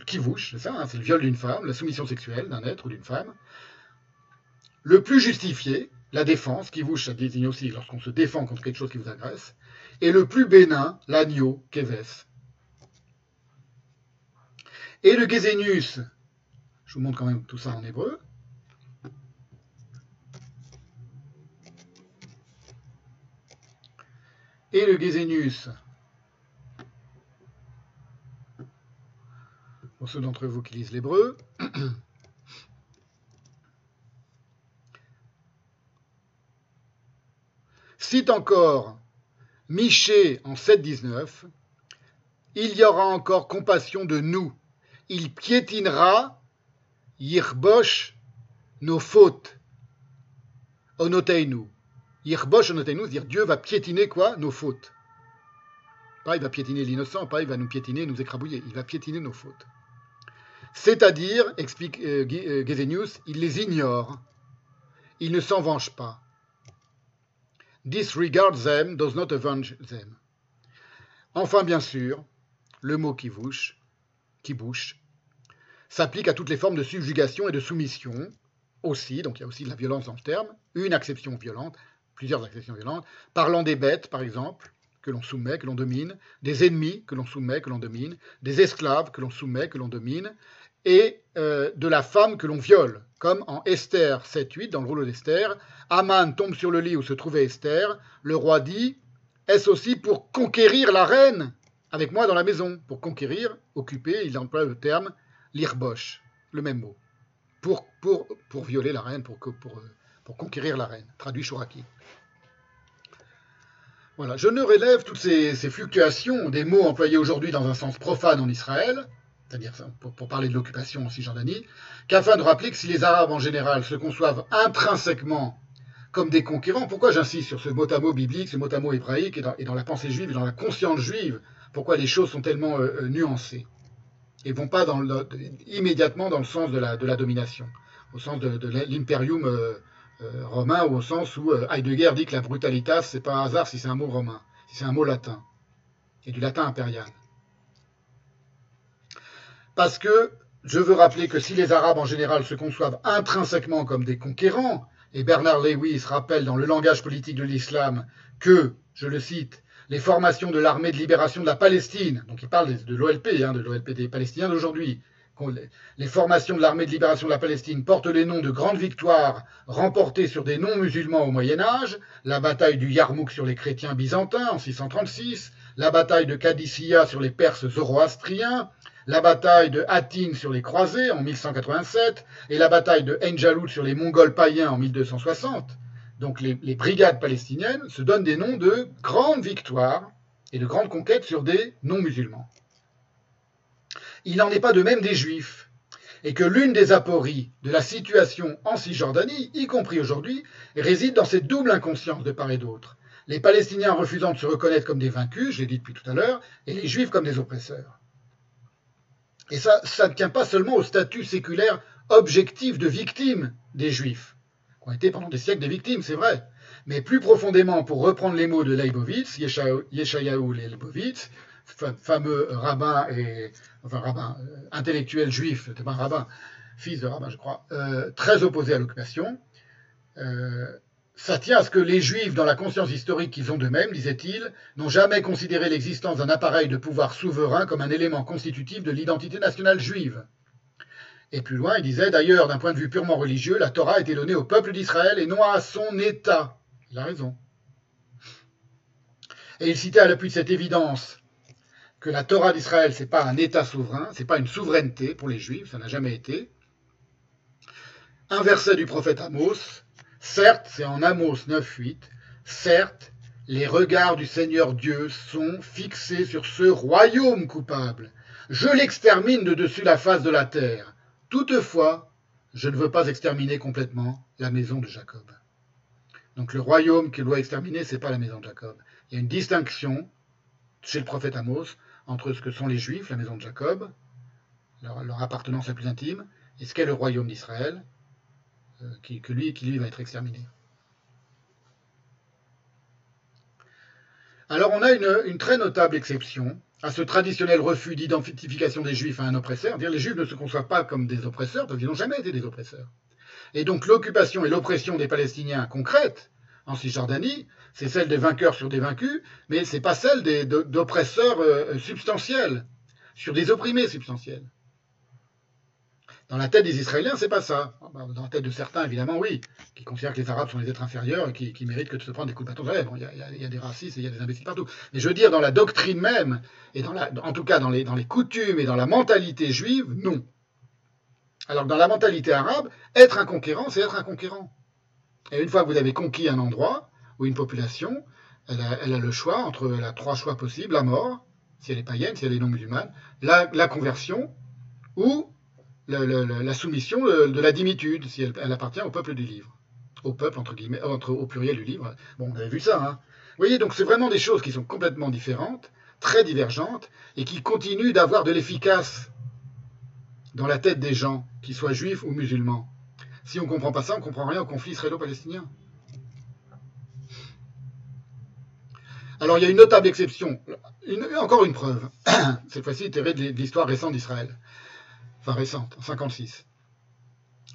Kivouche, c'est ça, hein, c'est le viol d'une femme, la soumission sexuelle d'un être ou d'une femme. Le plus justifié, la défense, kivouche, ça désigne aussi lorsqu'on se défend contre quelque chose qui vous agresse. Et le plus bénin, l'agneau, keves. Et le Gesenius, je vous montre quand même tout ça en hébreu. Et le Gesenius, pour ceux d'entre vous qui lisent l'hébreu, (clears throat) cite encore Miché en 7.19, il y aura encore compassion de nous il piétinera Yirbosh nos fautes. Onoteinu. Yirbosh onoteinu, c'est-à-dire Dieu va piétiner quoi? Nos fautes. Pas il va piétiner l'innocent, pas il va nous piétiner, nous écrabouiller. Il va piétiner nos fautes. C'est-à-dire, explique euh, euh il les ignore. Il ne s'en venge pas. Disregard them does not avenge them. Enfin, bien sûr, le mot qui bouche, qui bouche, s'applique à toutes les formes de subjugation et de soumission aussi, donc il y a aussi de la violence dans le terme, une acception violente, plusieurs acceptions violentes, parlant des bêtes par exemple, que l'on soumet, que l'on domine, des ennemis que l'on soumet, que l'on domine, des esclaves que l'on soumet, que l'on domine, et euh, de la femme que l'on viole, comme en Esther 7-8, dans le rouleau d'Esther, Aman tombe sur le lit où se trouvait Esther, le roi dit, est-ce aussi pour conquérir la reine avec moi dans la maison? Pour conquérir, occuper, il emploie le terme l'irbosh, le même mot, pour, violer la reine, pour, pour, conquérir la reine, traduit Shuraki. Voilà, je ne relève toutes ces, fluctuations des mots employés aujourd'hui dans un sens profane en Israël, c'est-à-dire pour, parler de l'occupation en Cisjordanie, qu'afin de rappeler que si les Arabes en général se conçoivent intrinsèquement comme des conquérants, pourquoi j'insiste sur ce mot à mot biblique, ce mot à mot hébraïque et dans, la pensée juive et dans la conscience juive, pourquoi les choses sont tellement euh, euh, nuancées et vont pas immédiatement dans le sens de la, de domination, au sens de, l'imperium euh, romain, ou au sens où Heidegger dit que la brutalitas, c'est pas un hasard si c'est un mot romain, si c'est un mot latin, et du latin impérial. Parce que je veux rappeler que si les Arabes en général se conçoivent intrinsèquement comme des conquérants, et Bernard Lewis rappelle dans le langage politique de l'islam que, je le cite, les formations de l'armée de libération de la Palestine, donc il parle de, l'OLP, hein, de l'OLP des Palestiniens d'aujourd'hui, les formations de l'armée de libération de la Palestine portent les noms de grandes victoires remportées sur des non-musulmans au Moyen Âge, la bataille du Yarmouk sur les chrétiens byzantins en 636, la bataille de Qadisiyah sur les Perses zoroastriens, la bataille de Hattin sur les croisés en 1187 et la bataille de Enjalout sur les Mongols païens en 1260 donc les, brigades palestiniennes se donnent des noms de grandes victoires et de grandes conquêtes sur des non-musulmans. Il n'en est pas de même des juifs, et que l'une des apories de la situation en Cisjordanie, y compris aujourd'hui, réside dans cette double inconscience de part et d'autre. Les Palestiniens refusant de se reconnaître comme des vaincus, je l'ai dit depuis tout à l'heure, et les Juifs comme des oppresseurs. Et ça, ne tient pas seulement au statut séculaire objectif de victime des Juifs qui ont été pendant des siècles des victimes, c'est vrai. Mais plus profondément, pour reprendre les mots de Leibovitz, Yeshayahu Leibovitz, fameux rabbin et enfin rabbin euh, intellectuel juif, un rabbin, fils de rabbin, je crois, euh, très opposé à l'occupation. Euh, ça tient à ce que les juifs, dans la conscience historique qu'ils ont d'eux-mêmes, disait-il, n'ont jamais considéré l'existence d'un appareil de pouvoir souverain comme un élément constitutif de l'identité nationale juive. Et plus loin, il disait d'ailleurs, d'un point de vue purement religieux, la Torah a été donnée au peuple d'Israël et non à son État. Il a raison. Et il citait à l'appui de cette évidence que la Torah d'Israël, ce n'est pas un État souverain, ce n'est pas une souveraineté pour les Juifs, ça n'a jamais été. Un verset du prophète Amos, certes, c'est en Amos 9.8, certes, les regards du Seigneur Dieu sont fixés sur ce royaume coupable. Je l'extermine de dessus la face de la terre. Toutefois, je ne veux pas exterminer complètement la maison de Jacob. Donc le royaume qu'il doit exterminer, ce n'est pas la maison de Jacob. Il y a une distinction chez le prophète Amos entre ce que sont les Juifs, la maison de Jacob, leur, appartenance la plus intime, et ce qu'est le royaume d'Israël, qui, que lui, qui lui va être exterminé. Alors on a une, très notable exception à ce traditionnel refus d'identification des Juifs à un oppresseur. Dire les Juifs ne se conçoivent pas comme des oppresseurs parce qu'ils n'ont jamais été des oppresseurs. Et donc l'occupation et l'oppression des Palestiniens concrètes en Cisjordanie, c'est celle des vainqueurs sur des vaincus, mais c'est pas celle d'oppresseurs euh, substantiels sur des opprimés substantiels. Dans la tête des Israéliens, c'est pas ça. Dans la tête de certains, évidemment, oui, qui considèrent que les Arabes sont les êtres inférieurs et qui, méritent que de se prendre des coups de bâton Bon, il y, a des racistes et il y a des imbéciles partout. Mais je veux dire, dans la doctrine même, et dans la, en tout cas dans les, coutumes et dans la mentalité juive, non. Alors dans la mentalité arabe, être un conquérant, c'est être un conquérant. Et une fois que vous avez conquis un endroit ou une population, elle a, le choix entre, trois choix possibles, la mort, si elle est païenne, si elle est non musulmane, la, conversion ou la, soumission de la dimitude, si elle, appartient au peuple du livre. Au peuple, entre guillemets, au pluriel du livre. Bon, on avait vu ça. Hein. Vous voyez, donc c'est vraiment des choses qui sont complètement différentes, très divergentes, et qui continuent d'avoir de l'efficace dans la tête des gens, qu'ils soient juifs ou musulmans. Si on ne comprend pas ça, on ne comprend rien au conflit israélo-palestinien. Alors il y a une notable exception, encore une preuve, (coughs) cette fois-ci tirée de l'histoire récente d'Israël, enfin récente, en 56.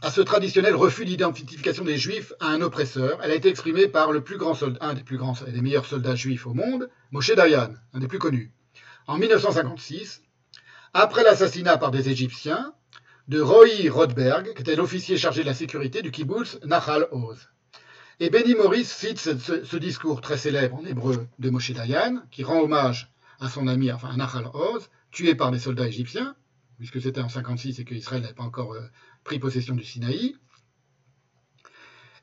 À ce traditionnel refus d'identification des Juifs à un oppresseur, elle a été exprimée par le plus grand soldat, un des plus grands meilleurs soldats juifs au monde, Moshe Dayan, un des plus connus. En 1956, après l'assassinat par des Égyptiens de Roy Rothberg, qui était l'officier chargé de la sécurité du kibbutz Nahal Oz. Et Benny Morris cite ce, discours très célèbre en hébreu de Moshe Dayan, qui rend hommage à son ami, enfin à Nahal Oz, tué par des soldats égyptiens, puisque c'était en 56 et qu'Israël n'avait pas encore euh, pris possession du Sinaï.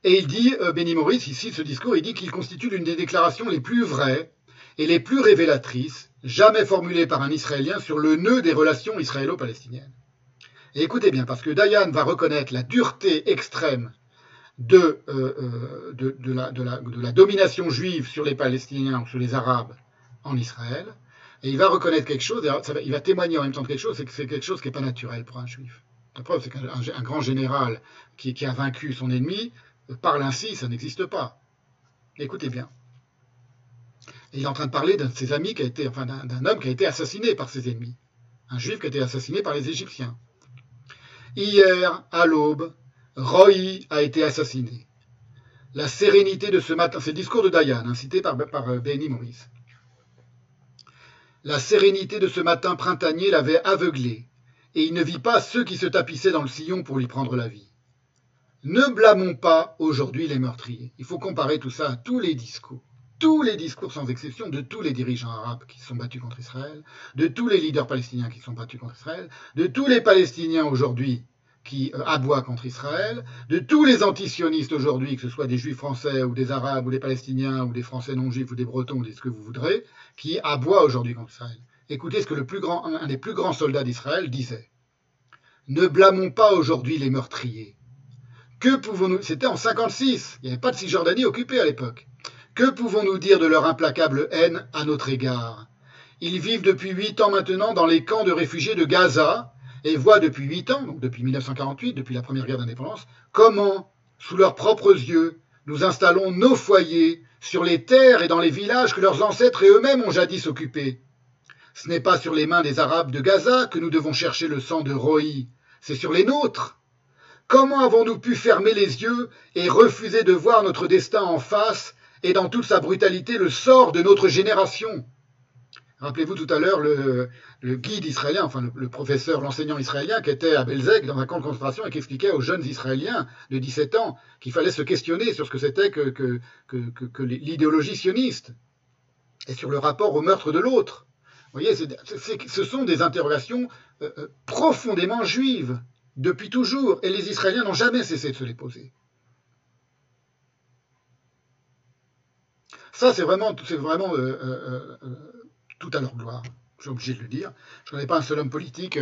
Et il dit, euh, Benny Morris, ici, ce discours, il dit qu'il constitue l'une des déclarations les plus vraies et les plus révélatrices jamais formulées par un Israélien sur le nœud des relations israélo-palestiniennes. Et écoutez bien, parce que Dayan va reconnaître la dureté extrême de, euh, la, domination juive sur les Palestiniens ou sur les Arabes en Israël, et il va reconnaître quelque chose, il va témoigner en même temps de quelque chose, c'est que c'est quelque chose qui n'est pas naturel pour un juif. La preuve, c'est qu'un grand général qui, a vaincu son ennemi parle ainsi, ça n'existe pas. Écoutez bien il est en train de parler d'un de ses amis d'un homme qui a été assassiné par ses ennemis. Un juif qui a été assassiné par les Égyptiens. Hier, à l'aube, Roy a été assassiné. La sérénité de ce matin, c'est le discours de Dayan, cité par, par euh, Benny Morris. La sérénité de ce matin printanier l'avait aveuglé, et il ne vit pas ceux qui se tapissaient dans le sillon pour lui prendre la vie. Ne blâmons pas aujourd'hui les meurtriers. Il faut comparer tout ça à tous les discours tous les discours sans exception de tous les dirigeants arabes qui se sont battus contre Israël, de tous les leaders palestiniens qui se sont battus contre Israël, de tous les Palestiniens aujourd'hui qui euh, aboient contre Israël, de tous les antisionistes aujourd'hui, que ce soit des juifs français ou des arabes ou des palestiniens ou des français non juifs ou des bretons ou ce que vous voudrez, qui aboient aujourd'hui contre Israël. Écoutez ce que le plus un des plus grands soldats d'Israël disait. Ne blâmons pas aujourd'hui les meurtriers. Que pouvons-nous C'était en 56. Il n'y avait pas de Cisjordanie occupée à l'époque. Que pouvons-nous dire de leur implacable haine à notre égard? Ils vivent depuis huit ans maintenant dans les camps de réfugiés de Gaza et voient depuis huit ans, donc depuis 1948, depuis la première guerre d'indépendance, comment, sous leurs propres yeux, nous installons nos foyers sur les terres et dans les villages que leurs ancêtres et eux-mêmes ont jadis occupés. Ce n'est pas sur les mains des Arabes de Gaza que nous devons chercher le sang de Roï, c'est sur les nôtres. Comment avons-nous pu fermer les yeux et refuser de voir notre destin en face et dans toute sa brutalité le sort de notre génération? Rappelez-vous tout à l'heure le, guide israélien, enfin le, professeur, l'enseignant israélien qui était à Belzec dans un camp de concentration et qui expliquait aux jeunes Israéliens de 17 ans qu'il fallait se questionner sur ce que c'était que, l'idéologie sioniste et sur le rapport au meurtre de l'autre. Vous voyez, ce sont des interrogations euh, euh, profondément juives depuis toujours et les Israéliens n'ont jamais cessé de se les poser. Ça, c'est vraiment, c'est vraiment euh, tout à leur gloire. Je suis obligé de le dire. Je ne connais pas un seul homme politique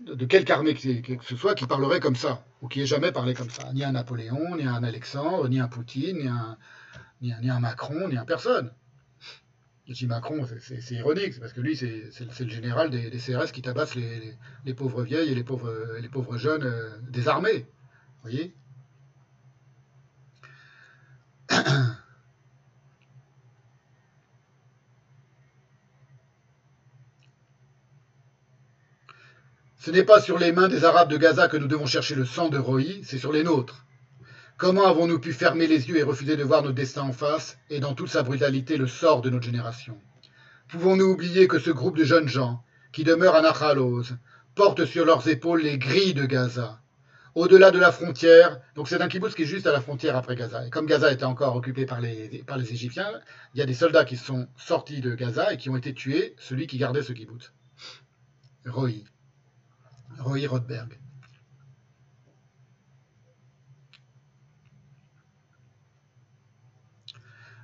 de quelque armée que, ce soit qui parlerait comme ça, ou qui ait jamais parlé comme ça. Ni un Napoléon, ni un Alexandre, ni un Poutine, ni un, ni un, Macron, ni un personne. Je dis Macron, c'est ironique, parce que lui, c'est le général des, CRS qui tabasse les, pauvres vieilles et les pauvres, les pauvres jeunes euh, des armées. Vous voyez? (clears throat) Ce n'est pas sur les mains des Arabes de Gaza que nous devons chercher le sang de Rohi, c'est sur les nôtres. Comment avons-nous pu fermer les yeux et refuser de voir notre destin en face et dans toute sa brutalité le sort de notre génération? Pouvons-nous oublier que ce groupe de jeunes gens, qui demeurent à Nachalos, porte sur leurs épaules les grilles de Gaza? Au-delà de la frontière, donc c'est un kibbutz qui est juste à la frontière après Gaza. Et comme Gaza était encore occupé par les, par les Égyptiens, il y a des soldats qui sont sortis de Gaza et qui ont été tués, celui qui gardait ce kibbutz. Rohi. Roy Rothberg.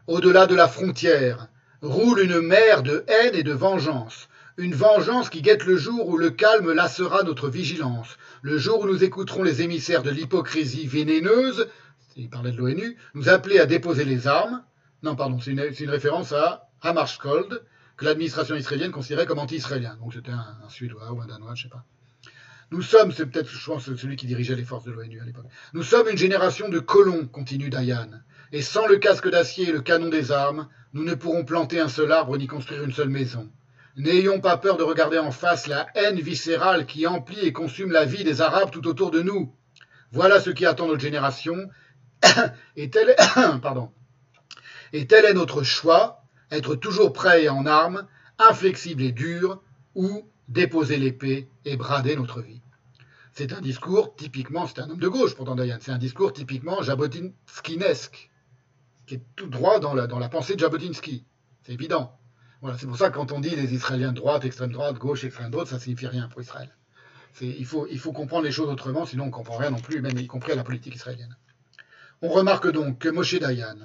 Au-delà de la frontière, roule une mer de haine et de vengeance, une vengeance qui guette le jour où le calme lassera notre vigilance, le jour où nous écouterons les émissaires de l'hypocrisie vénéneuse, il parlait de l'ONU, nous appeler à déposer les armes. Non, pardon, c'est une, référence à Hammarskjöld, que l'administration israélienne considérait comme anti-israélien. Donc c'était un, un Suédois ou un Danois, je ne sais pas. Nous sommes, c'est peut-être, je celui qui dirigeait les forces de l'ONU à l'époque. Nous sommes une génération de colons, continue Diane. Et sans le casque d'acier et le canon des armes, nous ne pourrons planter un seul arbre ni construire une seule maison. N'ayons pas peur de regarder en face la haine viscérale qui emplit et consume la vie des Arabes tout autour de nous. Voilà ce qui attend notre génération. (coughs) et tel (coughs) pardon. Et tel est notre choix, être toujours prêt et en armes, inflexible et dur, ou déposer l'épée et brader notre vie. C'est un discours typiquement, c'est un homme de gauche pourtant Dayan, c'est un discours typiquement jabotinskinesque, qui est tout droit dans la, pensée de Jabotinsky. C'est évident. Voilà, c'est pour ça que quand on dit les Israéliens droite, extrême droite, gauche, extrême droite, ça ne signifie rien pour Israël. Il faut, comprendre les choses autrement, sinon on ne comprend rien non plus, même y compris la politique israélienne. On remarque donc que Moshe Dayan,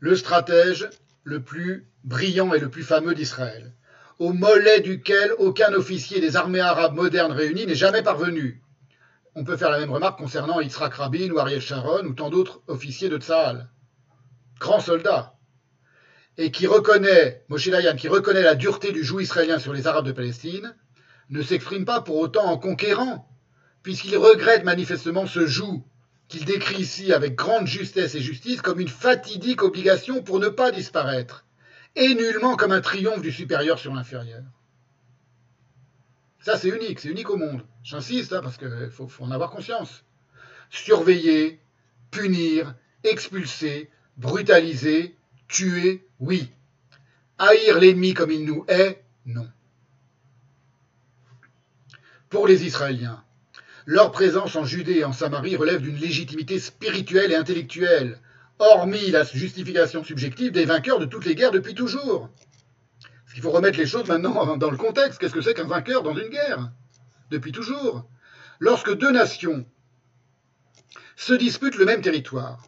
le stratège le plus brillant et le plus fameux d'Israël, au mollet duquel aucun officier des armées arabes modernes réunies n'est jamais parvenu. On peut faire la même remarque concernant Yitzhak Rabin ou Ariel Sharon ou tant d'autres officiers de Tsahal. Grands soldats. Et qui reconnaît, Moshe Dayan, qui reconnaît la dureté du joug israélien sur les Arabes de Palestine, ne s'exprime pas pour autant en conquérant, puisqu'il regrette manifestement ce joug qu'il décrit ici avec grande justesse et justice comme une fatidique obligation pour ne pas disparaître, et nullement comme un triomphe du supérieur sur l'inférieur. Ça, c'est unique, c'est unique au monde. J'insiste, hein, parce qu'il faut, en avoir conscience. Surveiller, punir, expulser, brutaliser, tuer, oui. Haïr l'ennemi comme il nous est, non. Pour les Israéliens, leur présence en Judée et en Samarie relève d'une légitimité spirituelle et intellectuelle, hormis la justification subjective des vainqueurs de toutes les guerres depuis toujours. Parce qu'il faut remettre les choses maintenant (laughs) dans le contexte. Qu'est-ce que c'est qu'un vainqueur dans une guerre Depuis toujours? Lorsque deux nations se disputent le même territoire,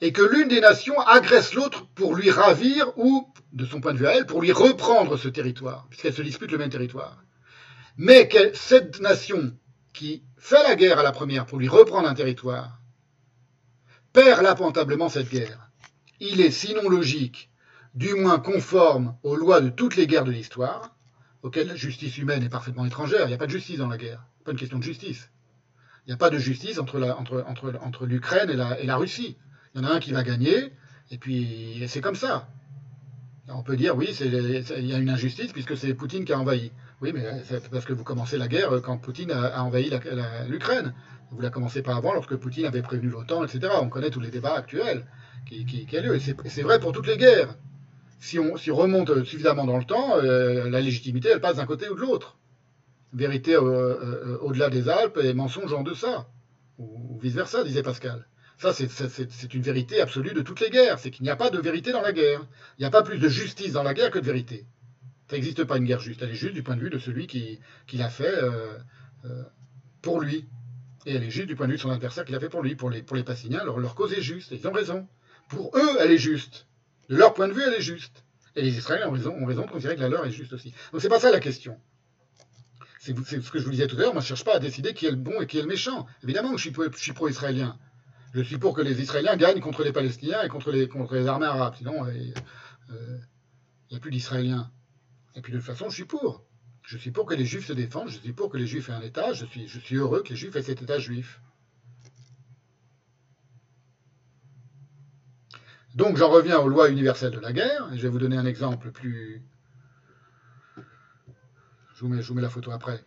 et que l'une des nations agresse l'autre pour lui ravir ou, de son point de vue à elle, pour lui reprendre ce territoire, puisqu'elle se dispute le même territoire. Mais que cette nation qui fait la guerre à la première pour lui reprendre un territoire perd lamentablement cette guerre. Il est sinon logique, du moins conforme aux lois de toutes les guerres de l'histoire, auxquelles la justice humaine est parfaitement étrangère. Il n'y a pas de justice dans la guerre. Pas une question de justice. Il n'y a pas de justice entre, l'Ukraine et la, et la Russie. Il y en a un qui va gagner, et puis c'est comme ça. On peut dire, oui, il y a une injustice puisque c'est Poutine qui a envahi. Oui, mais c'est parce que vous commencez la guerre quand Poutine a, envahi l'Ukraine. Vous la commencez pas avant, lorsque Poutine avait prévenu l'OTAN, etc. On connaît tous les débats actuels qui, qui, ont lieu. Et c'est vrai pour toutes les guerres. Si on, remonte suffisamment dans le temps, euh, la légitimité, elle passe d'un côté ou de l'autre. Vérité euh, euh, au-delà des Alpes et mensonge en deçà. Ou, vice-versa, disait Pascal. Ça, c'est une vérité absolue de toutes les guerres. C'est qu'il n'y a pas de vérité dans la guerre. Il n'y a pas plus de justice dans la guerre que de vérité. Ça n'existe pas une guerre juste. Elle est juste du point de vue de celui qui, qui l'a fait pour lui. Et elle est juste du point de vue de son adversaire qu'il a fait pour lui. Pour les, pour les leur, cause est juste. ils ont raison. Pour eux, elle est juste. De leur point de vue, elle est juste. Et les Israéliens ont raison, de considérer que la leur est juste aussi. Donc c'est pas ça la question. C'est ce que je vous disais tout à l'heure, moi ne cherche pas à décider qui est le bon et qui est le méchant. Évidemment je suis, pro-israélien. Je suis pour que les Israéliens gagnent contre les Palestiniens et contre les, armées arabes. Sinon, euh, euh, il n'y a plus d'Israéliens. Et puis de toute façon, je suis pour. Je suis pour que les Juifs se défendent, je suis pour que les Juifs aient un État, je suis, heureux que les Juifs aient cet État juif. Donc j'en reviens aux lois universelles de la guerre, et je vais vous donner un exemple plus... Je vous mets la photo après.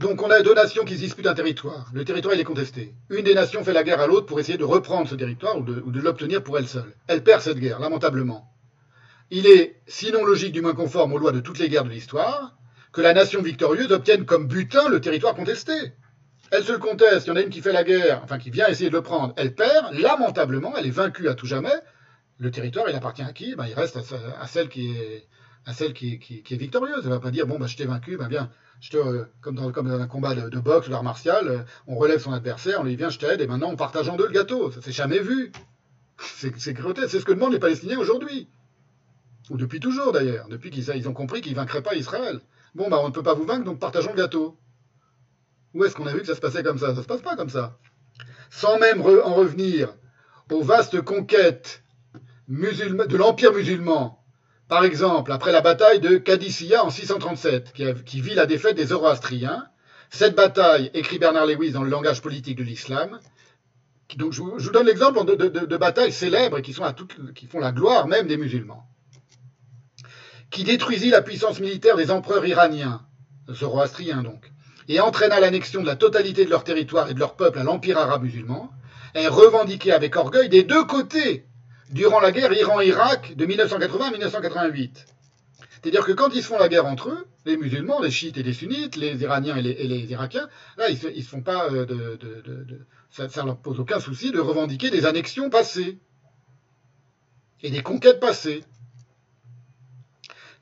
Donc on a deux nations qui se disputent un territoire. Le territoire il est contesté. Une des nations fait la guerre à l'autre pour essayer de reprendre ce territoire ou de, l'obtenir pour elle seule. Elle perd cette guerre, lamentablement. Il est, sinon logique du moins conforme aux lois de toutes les guerres de l'histoire, que la nation victorieuse obtienne comme butin le territoire contesté. Elle se le conteste, il y en a une qui fait la guerre, enfin qui vient essayer de le prendre, elle perd, lamentablement, elle est vaincue à tout jamais. Le territoire, il appartient à qui? Ben, Il reste à, celle qui est, à celle qui est, victorieuse. Elle ne va pas dire, bon, ben, je t'ai vaincu, ben, bien, je te, euh, comme, dans, un combat de, boxe ou d'art martial, euh, on relève son adversaire, on lui dit, viens, je t'aide, et maintenant on partage en deux le gâteau. Ça s'est jamais vu. (laughs) C'est grotesque, c'est ce que demandent les Palestiniens aujourd'hui. Ou depuis toujours d'ailleurs, depuis qu'ils ils ont compris qu'ils ne vaincraient pas Israël. Bon, bah, on ne peut pas vous vaincre, donc partageons le gâteau. Où est-ce qu'on a vu que ça se passait comme ça? Ça ne se passe pas comme ça. Sans même en revenir aux vastes conquêtes de l'Empire musulman, par exemple, après la bataille de Qadisiyah en 637, qui, vit la défaite des Zoroastriens, cette bataille, écrit Bernard Lewis dans le langage politique de l'islam, donc je vous, donne l'exemple de, batailles célèbres qui, qui font la gloire même des musulmans, qui détruisit la puissance militaire des empereurs iraniens, zoroastriens donc, et entraîna l'annexion de la totalité de leur territoire et de leur peuple à l'empire arabe musulman, est revendiqué avec orgueil des deux côtés durant la guerre Iran-Irak de 1980 à 1988. C'est-à-dire que quand ils se font la guerre entre eux, les musulmans, les chiites et les sunnites, les iraniens et les, irakiens, là, ils ne se font pas de ça ne leur pose aucun souci de revendiquer des annexions passées et des conquêtes passées.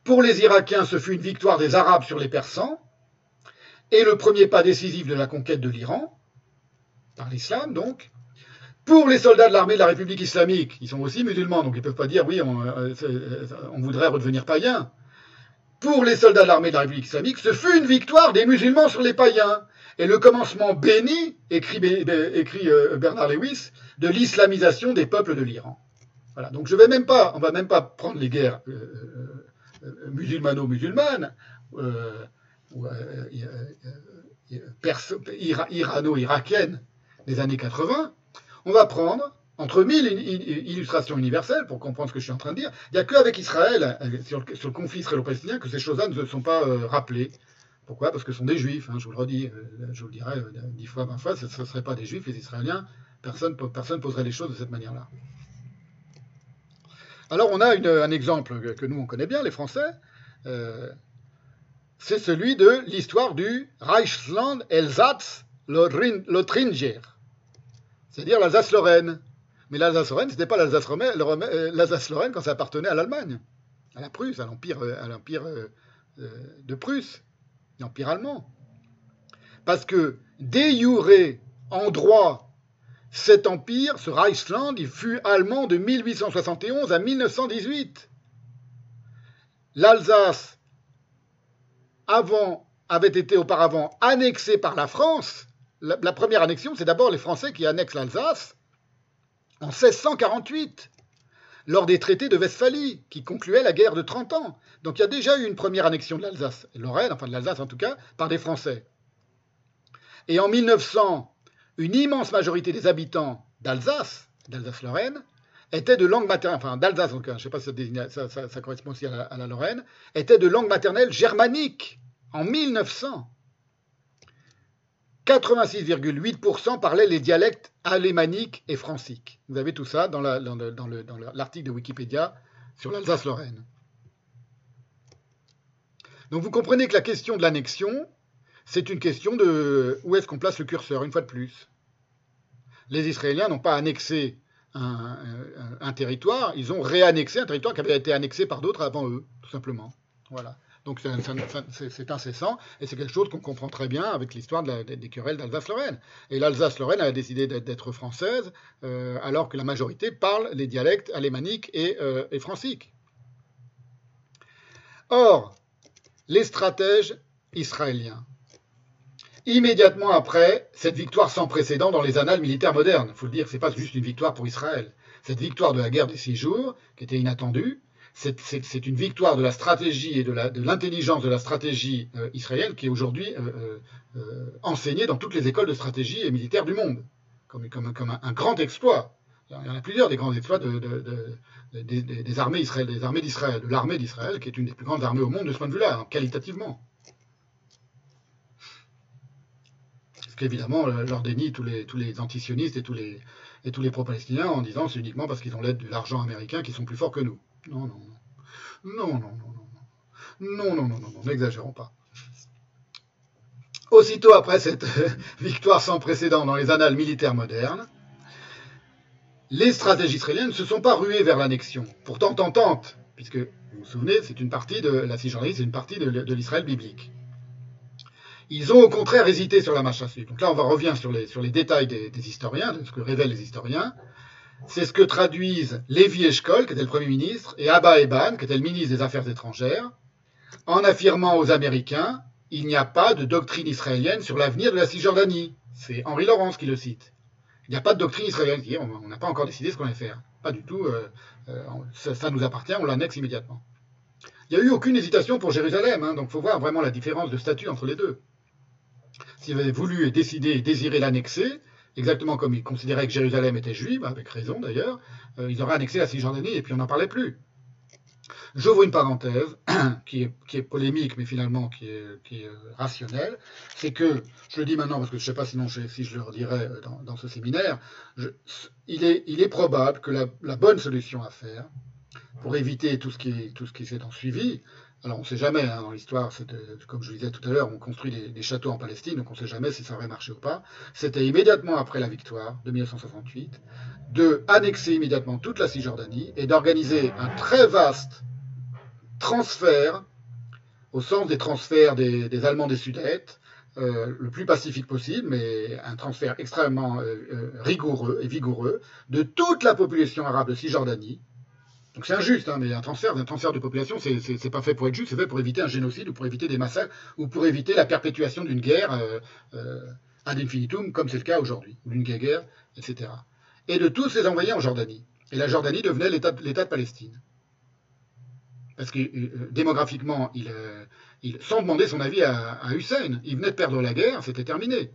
Pour les Irakiens, ce fut une victoire des Arabes sur les Persans et le premier pas décisif de la conquête de l'Iran, par l'islam donc. Pour les soldats de l'armée de la République islamique, ils sont aussi musulmans, donc ils ne peuvent pas dire oui, on, on voudrait redevenir païen. Pour les soldats de l'armée de la République islamique, ce fut une victoire des musulmans sur les païens et le commencement béni, écrit, euh, Bernard Lewis, de l'islamisation des peuples de l'Iran. Voilà. Donc je vais même pas, on va même pas prendre les guerres euh, euh, musulmano-musulmanes euh, ou irano-irakiennes des années 80. On va prendre entre mille illustrations universelles pour comprendre ce que je suis en train de dire. Il n'y a qu'avec Israël, sur le, sur le conflit israélo-palestinien, que ces choses-là ne se sont pas rappelées. Pourquoi? Parce que ce sont des juifs, hein, je vous le redis, je vous le dirai dix fois, vingt fois, ce ne seraient pas des juifs, les Israéliens, personne ne poserait les choses de cette manière-là. Alors on a un exemple que, nous on connaît bien, les Français, euh, c'est celui de l'histoire du Reichsland Elsass Lothringer, c'est-à-dire l'Alsace-Lorraine. Mais l'Alsace-Lorraine, ce n'était pas l'Alsace-Lorraine quand ça appartenait à l'Allemagne, à la Prusse, à l'Empire de Prusse l'Empire allemand. Parce que, jure, en droit, cet empire, ce Reichsland, il fut allemand de 1871 à 1918. L'Alsace, avait été auparavant annexée par la France. La, première annexion, c'est d'abord les Français qui annexent l'Alsace en 1648 lors des traités de Westphalie, qui concluaient la guerre de 30 ans. Donc il y a déjà eu une première annexion de l'Alsace, Lorraine, enfin de l'Alsace en tout cas, par des Français. Et en 1900, une immense majorité des habitants d'Alsace, d'Alsace-Lorraine, étaient de langue maternelle, enfin d'Alsace en tout cas, je ne sais pas si ça, correspond aussi à la Lorraine, étaient de langue maternelle germanique en 1900. 86,8% parlaient les dialectes alémaniques et franciques. Vous avez tout ça dans l'article dans le, dans de Wikipédia sur l'Alsace-Lorraine. Donc vous comprenez que la question de l'annexion, c'est une question de où est-ce qu'on place le curseur, une fois de plus. Les Israéliens n'ont pas annexé un, un, un, territoire, ils ont réannexé un territoire qui avait été annexé par d'autres avant eux, tout simplement. Voilà. Donc c'est incessant et c'est quelque chose qu'on comprend très bien avec l'histoire de des querelles d'Alsace-Lorraine. Et l'Alsace-Lorraine a décidé d'être française euh, alors que la majorité parle les dialectes alémaniques et, euh, et franciques. Or, les stratèges israéliens, immédiatement après cette victoire sans précédent dans les annales militaires modernes, il faut le dire, ce n'est pas juste une victoire pour Israël, cette victoire de la guerre des six jours, qui était inattendue, c'est une victoire de la stratégie et de l'intelligence de, la stratégie euh, israélienne qui est aujourd'hui euh, euh, enseignée dans toutes les écoles de stratégie et militaire du monde, comme, un, grand exploit. Il y en a plusieurs des grands exploits de, des, armées israéliennes, des armées d'Israël, de l'armée d'Israël, qui est une des plus grandes armées au monde de ce point de vue-là, hein, qualitativement. Ce qu'évidemment leur dénie tous les, tous les antisionistes et tous les, et tous les pro-palestiniens en disant c'est uniquement parce qu'ils ont l'aide de l'argent américain qu'ils sont plus forts que nous. Non, non, non. Non, non, non, non, non. Non, non, non, n'exagérons pas. Aussitôt après cette (laughs) victoire sans précédent dans les annales militaires modernes, les stratégies israéliennes ne se sont pas ruées vers l'annexion, pourtant tentante, puisque, vous vous souvenez, c'est une partie de la Cisjordanie, c'est une partie de, l'Israël biblique. Ils ont au contraire hésité sur la marche à suivre. Donc là, on va revenir sur les, sur les détails des historiens, de ce que révèlent les historiens. C'est ce que traduisent Lévi Eshkol, qui était le Premier ministre, et Abba Eban, qui était le ministre des Affaires étrangères, en affirmant aux Américains il n'y a pas de doctrine israélienne sur l'avenir de la Cisjordanie. C'est Henri Laurence qui le cite. Il n'y a pas de doctrine israélienne. On n'a pas encore décidé ce qu'on va faire. Pas du tout. Euh, euh, ça, nous appartient, on l'annexe immédiatement. Il n'y a eu aucune hésitation pour Jérusalem, hein, donc il faut voir vraiment la différence de statut entre les deux. S'ils avaient voulu et décidé et désiré l'annexer, exactement comme ils considéraient que Jérusalem était juive, avec raison d'ailleurs, euh, ils auraient annexé la Cisjordanie et puis on n'en parlait plus. J'ouvre une parenthèse (clears throat) qui est, polémique, mais finalement qui est, euh, rationnelle. C'est que, je le dis maintenant parce que je ne sais pas sinon si je le redirai euh, dans, ce séminaire, il, est, probable que la, bonne solution à faire, pour éviter tout ce qui, tout ce qui s'est en suivi, alors on ne sait jamais, hein, dans l'histoire, comme je le disais tout à l'heure, on construit des, châteaux en Palestine, donc on ne sait jamais si ça aurait marché ou pas. C'était immédiatement après la victoire de 1968, de annexer immédiatement toute la Cisjordanie et d'organiser un très vaste transfert, au sens des transferts des, Allemands des Sudètes, euh, le plus pacifique possible, mais un transfert extrêmement euh, euh, rigoureux et vigoureux de toute la population arabe de Cisjordanie, donc c'est injuste, hein, mais un transfert, un transfert de population, c'est pas fait pour être juste, c'est fait pour éviter un génocide ou pour éviter des massacres ou pour éviter la perpétuation d'une guerre euh, euh, ad infinitum, comme c'est le cas aujourd'hui, ou d'une guerre, etc. Et de tous les envoyer en Jordanie. Et la Jordanie devenait l'État de Palestine. Parce que euh, démographiquement, il, sans demander son avis à Hussein, il venait de perdre la guerre, c'était terminé.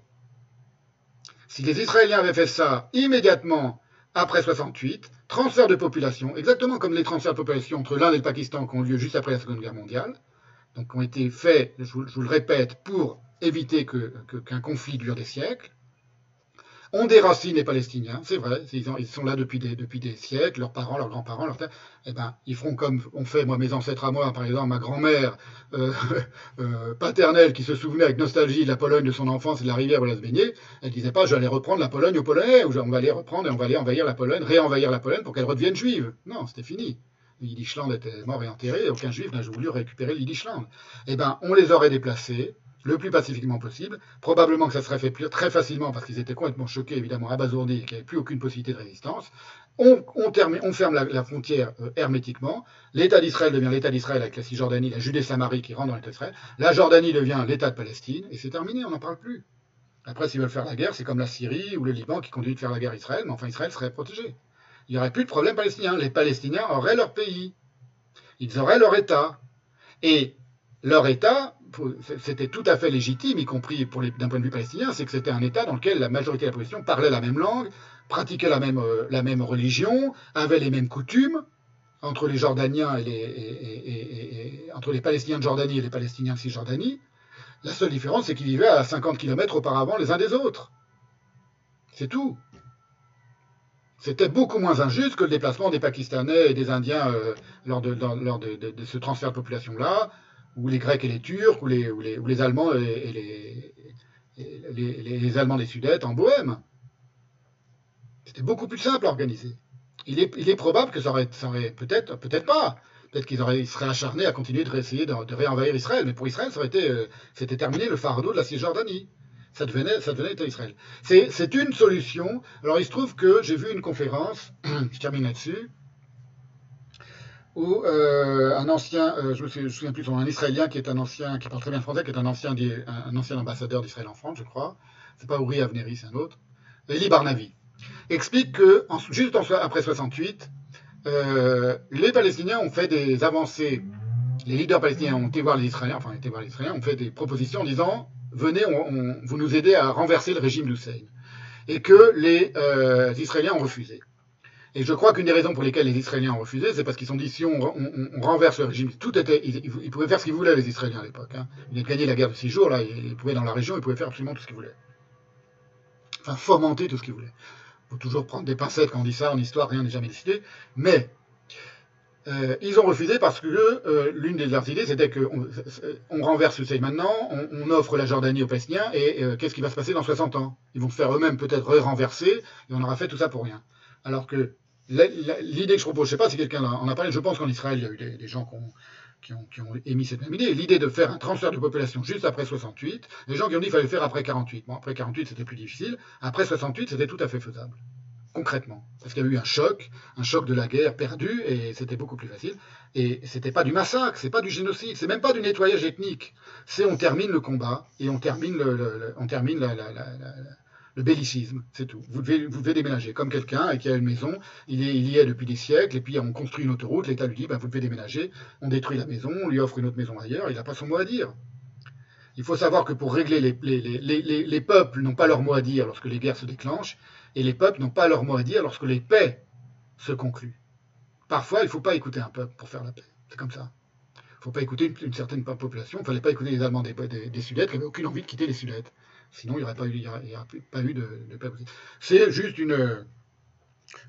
Si les Israéliens avaient fait ça immédiatement après 68, transfert de population, exactement comme les transferts de population entre l'Inde et le Pakistan qui ont lieu juste après la Seconde Guerre mondiale, donc qui ont été faits, je vous, le répète, pour éviter qu'un conflit dure des siècles, ont des racines les Palestiniens, c'est vrai, ils, sont là depuis des, siècles, leurs parents, leurs grands-parents, leurs eh ben, ils feront comme ont fait, moi, mes ancêtres à moi, par exemple, ma grand-mère euh, (laughs) euh, paternelle qui se souvenait avec nostalgie de la Pologne de son enfance et de la rivière où elle se baignait, elle disait pas, aller reprendre la Pologne aux Polonais, ou on va aller reprendre et on va aller envahir la Pologne, réenvahir la Pologne pour qu'elle redevienne juive. Non, c'était fini. Yiddishland était mort et enterré, aucun juif n'a voulu récupérer l'Yiddishland. Eh ben, on les aurait déplacés, le plus pacifiquement possible. Probablement que ça serait fait très facilement parce qu'ils étaient complètement choqués, évidemment, abasourdis et qu'il n'y avait plus aucune possibilité de résistance. On, ferme la, frontière euh, hermétiquement. L'État d'Israël devient l'État d'Israël avec la Cisjordanie, la Judée-Samarie qui rentre dans l'État d'Israël. La Jordanie devient l'État de Palestine et c'est terminé, on n'en parle plus. Après, s'ils veulent faire la guerre, c'est comme la Syrie ou le Liban qui continuent de faire la guerre à Israël, mais enfin Israël serait protégé. Il n'y aurait plus de problème palestinien. Les Palestiniens auraient leur pays. Ils auraient leur État. Et leur État, c'était tout à fait légitime, y compris d'un point de vue palestinien, c'est que c'était un État dans lequel la majorité de la population parlait la même langue, pratiquait la même, euh, religion, avait les mêmes coutumes entre les Jordaniens et les, les Palestiniens de Jordanie et les Palestiniens de Cisjordanie. La seule différence, c'est qu'ils vivaient à 50 km auparavant les uns des autres. C'est tout. C'était beaucoup moins injuste que le déplacement des Pakistanais et des Indiens euh, lors, de, lors de, ce transfert de population-là, ou les Grecs et les Turcs, ou les, Allemands et, les, des Sudètes en Bohème. C'était beaucoup plus simple à organiser. Il est, probable que ça aurait, peut-être, peut-être pas. Peut-être qu'ils seraient acharnés à continuer de essayer de, réenvahir Israël. Mais pour Israël, ça aurait été, euh, c'était terminé le fardeau de la Cisjordanie. Ça devenait, ça devenait Israël. C'est une solution. Alors il se trouve que j'ai vu une conférence, (clears throat) je termine là-dessus, où euh, un ancien, euh, je, me souviens, plus, un Israélien qui est un ancien, qui parle très bien français, qui est un ancien, un ancien ambassadeur d'Israël en France, je crois. C'est pas Uri Avneri, c'est un autre. Eli Barnavi explique que juste après 68, euh, les Palestiniens ont fait des avancées. Les leaders palestiniens ont été voir les Israéliens, enfin, été voir les Israéliens, ont fait des propositions en disant venez, vous nous aidez à renverser le régime d'Hussein. Et que les euh, Israéliens ont refusé. Et je crois qu'une des raisons pour lesquelles les Israéliens ont refusé, c'est parce qu'ils ont dit si on, renverse le régime, tout était, ils, pouvaient faire ce qu'ils voulaient les Israéliens à l'époque. Hein. Ils avaient gagné la guerre de six jours, là, ils pouvaient dans la région, ils pouvaient faire absolument tout ce qu'ils voulaient. Enfin, fomenter tout ce qu'ils voulaient. Il faut toujours prendre des pincettes quand on dit ça en histoire, rien n'est jamais décidé. Mais euh, ils ont refusé parce que euh, l'une de leurs idées, c'était qu'on on renverse Hussein maintenant, on, offre la Jordanie aux Palestiniens, et euh, qu'est-ce qui va se passer dans 60 ans? Ils vont faire eux-mêmes peut-être renverser, et on aura fait tout ça pour rien. Alors que l'idée que je propose, je ne sais pas si quelqu'un en a parlé, je pense qu'en Israël, il y a eu des, gens qui ont, émis cette même idée. L'idée de faire un transfert de population juste après 68, les gens qui ont dit qu'il fallait le faire après 48. Bon, après 48, c'était plus difficile. Après 68, c'était tout à fait faisable concrètement. Parce qu'il y a eu un choc, un choc de la guerre perdue, et c'était beaucoup plus facile. Et c'était pas du massacre, c'est pas du génocide, c'est même pas du nettoyage ethnique. C'est on termine le combat et on termine le, on termine la, le bellicisme, c'est tout. Vous devez, vous devez déménager, comme quelqu'un qui a une maison, il, y est depuis des siècles, et puis on construit une autoroute, l'État lui dit, ben, vous devez déménager, on détruit la maison, on lui offre une autre maison ailleurs, il n'a pas son mot à dire. Il faut savoir que pour régler les, les, les, les, les peuples n'ont pas leur mot à dire lorsque les guerres se déclenchent, et les peuples n'ont pas leur mot à dire lorsque les paix se concluent. Parfois, il ne faut pas écouter un peuple pour faire la paix. C'est comme ça. Il ne faut pas écouter une, une certaine population. Il ne fallait pas écouter les Allemands des, des, des Sudètes qui n'avaient aucune envie de quitter les Sudètes. Sinon, il n'y aurait pas eu, il y aurait, de. C'est juste une,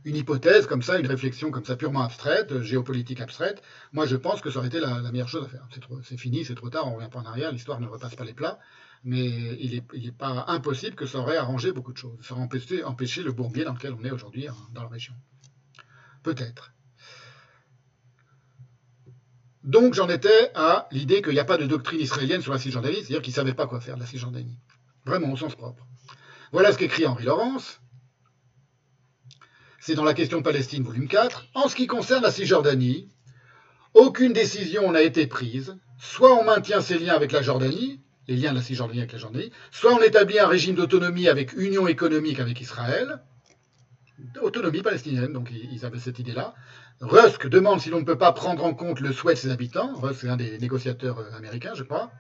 hypothèse comme ça, une réflexion comme ça purement abstraite, géopolitique abstraite. Moi, je pense que ça aurait été la, meilleure chose à faire. C'est fini, c'est trop tard, on revient pas en arrière, l'histoire ne repasse pas les plats mais il n'est pas impossible que ça aurait arrangé beaucoup de choses. Ça aurait empêché, empêché le bourbier dans lequel on est aujourd'hui hein, dans la région. Peut-être. Donc j'en étais à l'idée qu'il n'y a pas de doctrine israélienne sur la Cisjordanie, c'est-à-dire qu'ils ne savaient pas quoi faire de la Cisjordanie. Vraiment au sens propre. Voilà ce qu'écrit Henri Laurence. C'est dans la question Palestine, volume 4. En ce qui concerne la Cisjordanie, aucune décision n'a été prise. Soit on maintient ses liens avec la Jordanie, les liens de la Cisjordanie avec la Jordanie, soit on établit un régime d'autonomie avec union économique avec Israël, autonomie palestinienne, donc ils avaient cette idée-là. Rusk demande si l'on ne peut pas prendre en compte le souhait de ses habitants, Rusk c'est un des négociateurs américains, je crois.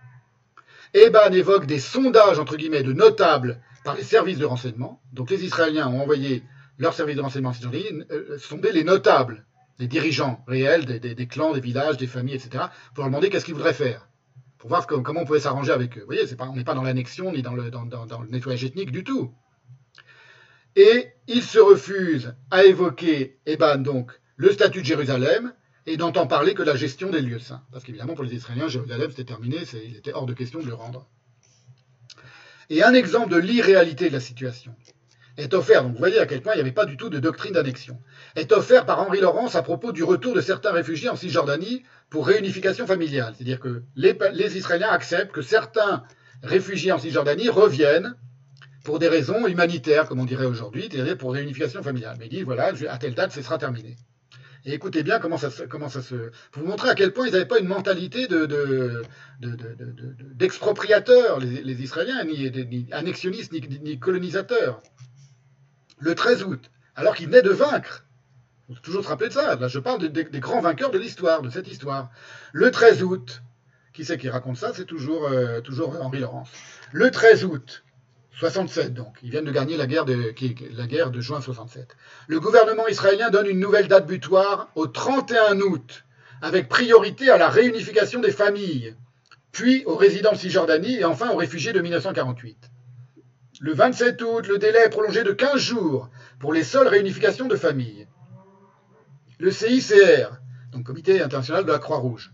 Eban évoque des sondages, entre guillemets, de notables par les services de renseignement. Donc les Israéliens ont envoyé leurs services de renseignement en Cisjordanie euh, sonder les notables, les dirigeants réels des, clans, des villages, des familles, etc., pour leur demander qu'est-ce qu'ils voudraient faire pour voir comment on pouvait s'arranger avec eux. Vous voyez, on n'est pas dans l'annexion ni dans le, nettoyage ethnique du tout. Et il se refuse à évoquer, Eban, donc, le statut de Jérusalem et n'entend parler que la gestion des lieux saints. Parce qu'évidemment, pour les Israéliens, Jérusalem, c'était terminé, il était hors de question de le rendre. Et un exemple de l'irréalité de la situation est offert, donc vous voyez à quel point il n'y avait pas du tout de doctrine d'annexion, est offert par Henri Laurence à propos du retour de certains réfugiés en Cisjordanie pour réunification familiale. C'est-à-dire que les, les, Israéliens acceptent que certains réfugiés en Cisjordanie reviennent pour des raisons humanitaires, comme on dirait aujourd'hui, c'est-à-dire pour réunification familiale. Mais ils disent, voilà, à telle date, ce sera terminé. Et écoutez bien comment ça, comment ça se... Pour vous montrer à quel point ils n'avaient pas une mentalité d'expropriateurs, de, de, les, Israéliens, ni, ni annexionnistes, ni, ni colonisateurs le 13 août, alors qu'il venait de vaincre. Faut toujours se rappeler de ça. Là, je parle de, de, des grands vainqueurs de l'histoire, de cette histoire. Le 13 août, qui c'est qui raconte ça? C'est toujours, euh, toujours Henri Laurence. Le 13 août, 67 donc, ils viennent de gagner la guerre de, la guerre de juin 67. Le gouvernement israélien donne une nouvelle date butoir au 31 août, avec priorité à la réunification des familles, puis aux résidents de Cisjordanie et enfin aux réfugiés de 1948. Le 27 août, le délai est prolongé de 15 jours pour les seules réunifications de familles. Le CICR, donc Comité international de la Croix-Rouge,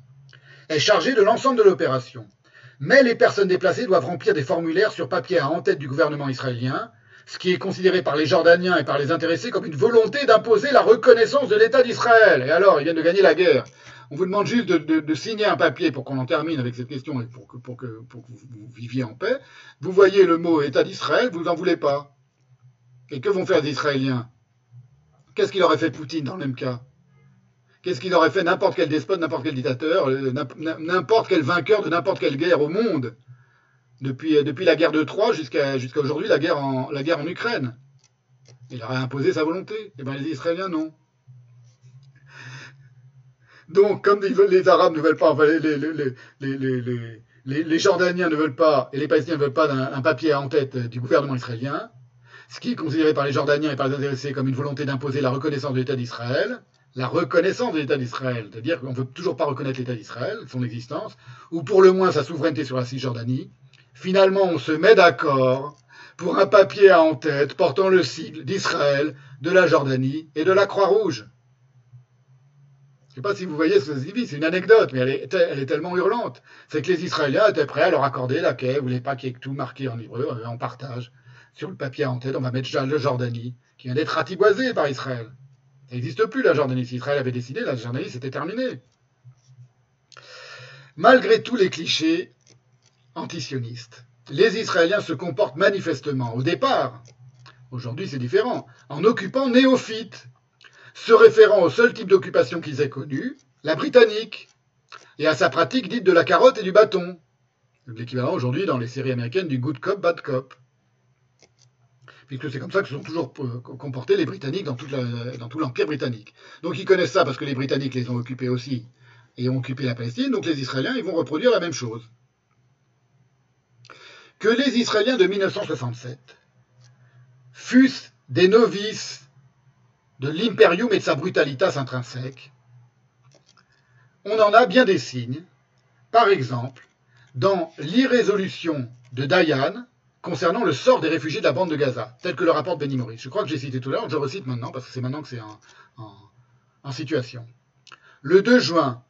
est chargé de l'ensemble de l'opération. Mais les personnes déplacées doivent remplir des formulaires sur papier à en tête du gouvernement israélien, ce qui est considéré par les Jordaniens et par les intéressés comme une volonté d'imposer la reconnaissance de l'État d'Israël. Et alors, ils viennent de gagner la guerre. On vous demande juste de, signer un papier pour qu'on en termine avec cette question et pour que, pour que, vous, viviez en paix. Vous voyez le mot État d'Israël, vous n'en voulez pas. Et que vont faire les Israéliens? Qu'est-ce qu'il aurait fait Poutine dans le même cas? Qu'est-ce qu'il aurait fait n'importe quel despote, n'importe quel dictateur, n'importe quel vainqueur de n'importe quelle guerre au monde? Depuis, depuis la guerre de Troie jusqu'à aujourd'hui, la, guerre en, Ukraine. Il aurait imposé sa volonté. Et bien les Israéliens, non. Donc, comme les Arabes ne veulent pas, enfin, les, Jordaniens ne veulent pas, et les Palestiniens ne veulent pas d'un papier en tête du gouvernement israélien, ce qui est considéré par les Jordaniens et par les intéressés comme une volonté d'imposer la reconnaissance de l'État d'Israël, la reconnaissance de l'État d'Israël, c'est-à-dire qu'on ne veut toujours pas reconnaître l'État d'Israël, son existence, ou pour le moins sa souveraineté sur la Cisjordanie. Finalement, on se met d'accord pour un papier à en tête portant le sigle d'Israël, de la Jordanie et de la Croix-Rouge. Je ne sais pas si vous voyez ce que ça signifie, c'est une anecdote, mais elle est, elle est tellement hurlante. C'est que les Israéliens étaient prêts à leur accorder la quai, vous voulez pas qu'il y ait tout marqué en hébreu, euh, en partage. Sur le papier à en tête, on va mettre le Jordanie, qui vient d'être ratiboisé par Israël. N'existe plus la Jordanie. Israël avait décidé, la Jordanie, c'était terminé. Malgré tous les clichés antisionistes, les Israéliens se comportent manifestement, au départ, aujourd'hui c'est différent, en occupant néophytes, se référant au seul type d'occupation qu'ils aient connu, la britannique, et à sa pratique dite de la carotte et du bâton, l'équivalent aujourd'hui dans les séries américaines du good cop, bad cop puisque c'est comme ça que se sont toujours euh, comportés les Britanniques dans, dans tout l'Empire britannique. Donc ils connaissent ça parce que les Britanniques les ont occupés aussi et ont occupé la Palestine, donc les Israéliens ils vont reproduire la même chose. Que les Israéliens de 1967 fussent des novices de l'imperium et de sa brutalitas intrinsèque, on en a bien des signes. Par exemple, dans l'irrésolution de Dayan, concernant le sort des réfugiés de la bande de Gaza, tel que le rapporte Benny Morris. Je crois que j'ai cité tout à l'heure, je recite maintenant, parce que c'est maintenant que c'est en, situation. Le 2 juin,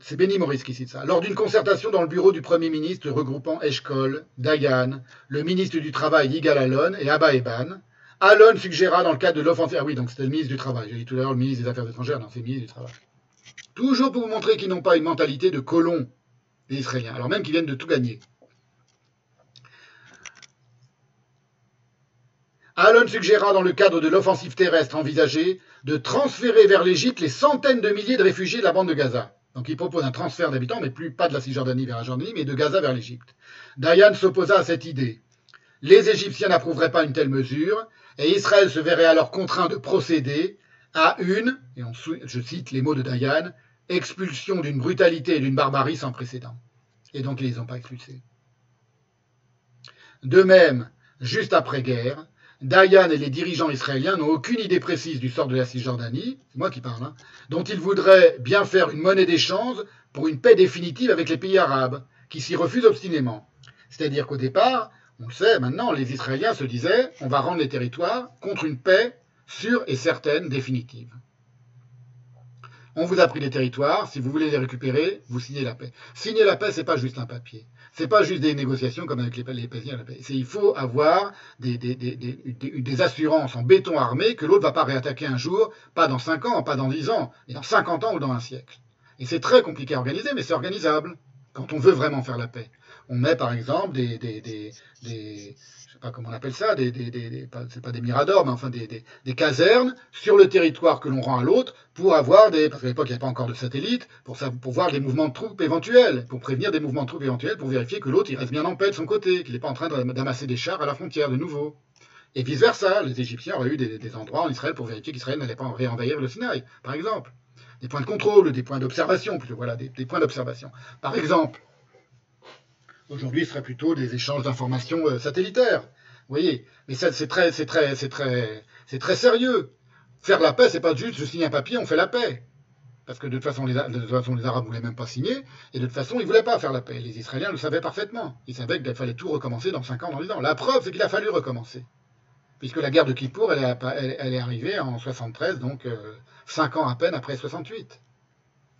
c'est Benny Morris qui cite ça, lors d'une concertation dans le bureau du Premier ministre regroupant Eshkol, Dayan, le ministre du Travail Yigal Alon et Abba Eban, Alon suggéra dans le cadre de l'offensive... Ah oui, donc c'était le ministre du Travail. J'ai dit tout à l'heure le ministre des Affaires étrangères, non, c'est le ministre du Travail. Toujours pour vous montrer qu'ils n'ont pas une mentalité de colons, les Israéliens, alors même qu'ils viennent de tout gagner. Allen suggéra dans le cadre de l'offensive terrestre envisagée de transférer vers l'Égypte les centaines de milliers de réfugiés de la bande de Gaza. Donc il propose un transfert d'habitants, mais plus pas de la Cisjordanie vers la Jordanie, mais de Gaza vers l'Égypte. Dayan s'opposa à cette idée. Les Égyptiens n'approuveraient pas une telle mesure, et Israël se verrait alors contraint de procéder à une, et je cite les mots de Dayan, expulsion d'une brutalité et d'une barbarie sans précédent. Et donc ils ne les ont pas expulsés. De même, juste après-guerre, Dayan et les dirigeants israéliens n'ont aucune idée précise du sort de la Cisjordanie, c'est moi qui parle, hein, dont ils voudraient bien faire une monnaie d'échange pour une paix définitive avec les pays arabes, qui s'y refusent obstinément. C'est-à-dire qu'au départ, on le sait maintenant, les Israéliens se disaient on va rendre les territoires contre une paix sûre et certaine, définitive. On vous a pris les territoires, si vous voulez les récupérer, vous signez la paix. Signer la paix, c'est pas juste un papier. C'est pas juste des négociations comme avec les, les Palestiniens. Il faut avoir des, des, des, des, assurances en béton armé que l'autre ne va pas réattaquer un jour, pas dans 5 ans, pas dans 10 ans, mais dans 50 ans ou dans un siècle. Et c'est très compliqué à organiser, mais c'est organisable quand on veut vraiment faire la paix. On met par exemple des, pas comment on appelle ça, des, des, des c'est pas des miradors, mais enfin des, des, casernes sur le territoire que l'on rend à l'autre pour avoir des, parce qu'à l'époque il n'y avait pas encore de satellites, pour, voir des mouvements de troupes éventuels, pour prévenir des mouvements de troupes éventuels, pour vérifier que l'autre il reste bien en paix de son côté, qu'il n'est pas en train d'amasser des chars à la frontière de nouveau. Et vice versa, les Égyptiens auraient eu des, endroits en Israël pour vérifier qu'Israël n'allait pas réenvahir le Sinaï, par exemple. Des points de contrôle, des points d'observation, plutôt, voilà, des, points d'observation. Par exemple, Aujourd'hui, ce serait plutôt des échanges d'informations euh, satellitaires. Vous voyez Mais c'est très, sérieux. Faire la paix, c'est pas juste je signe un papier, on fait la paix. Parce que de toute façon, les, Arabes ne voulaient même pas signer, et de toute façon, ils ne voulaient pas faire la paix. Les Israéliens le savaient parfaitement. Ils savaient qu'il fallait tout recommencer dans 5 ans, dans 10 ans. La preuve, c'est qu'il a fallu recommencer. Puisque la guerre de Kippour, elle est, arrivée en 73, donc 5 euh, ans à peine après 68.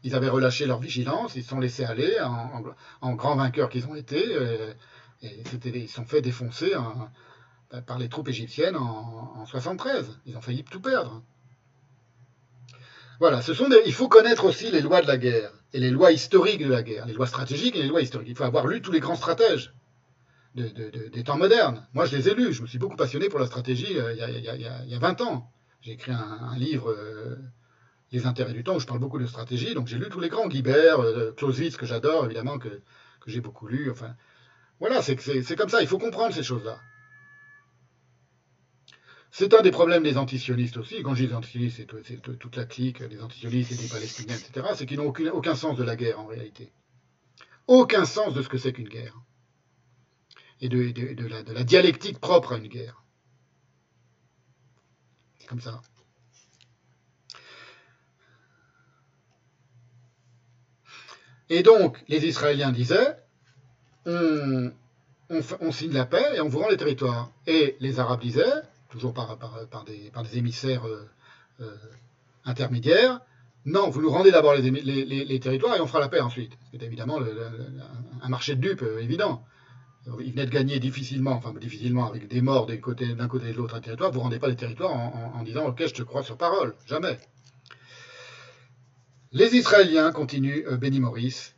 Ils avaient relâché leur vigilance, ils se sont laissés aller en, grands vainqueurs qu'ils ont été, et, ils se sont fait défoncer par les troupes égyptiennes en, 73. Ils ont failli tout perdre. Voilà, ce sont il faut connaître aussi les lois de la guerre et les lois historiques de la guerre, les lois stratégiques et les lois historiques. Il faut avoir lu tous les grands stratèges des temps modernes. Moi, je les ai lus. Je me suis beaucoup passionné pour la stratégie euh, il, y a, 20 ans. J'ai écrit un, livre euh, les intérêts du temps, où je parle beaucoup de stratégie. Donc j'ai lu tous les grands, Guibert, euh, Clausewitz, que j'adore, évidemment, que, j'ai beaucoup lu. Enfin, voilà, c'est comme ça, il faut comprendre ces choses-là. C'est un des problèmes des antisionistes aussi. Quand je dis antisionistes, c'est toute la clique des antisionistes et des Palestiniens, etc. C'est qu'ils n'ont aucun, aucun sens de la guerre en réalité. Aucun sens de ce que c'est qu'une guerre. Et de, de, la, de la dialectique propre à une guerre. Comme ça. Et donc, les Israéliens disaient, on, signe la paix et on vous rend les territoires. Et les Arabes disaient, toujours par, des, émissaires euh, euh, intermédiaires, non, vous nous rendez d'abord les, territoires et on fera la paix ensuite. C'est évidemment un marché de dupes euh, évident. Ils venaient de gagner difficilement, enfin difficilement avec des morts d'un côté, et de l'autre un territoire, vous ne rendez pas les territoires en, disant ok je te crois sur parole, jamais. Les Israéliens, continue Benny Morris,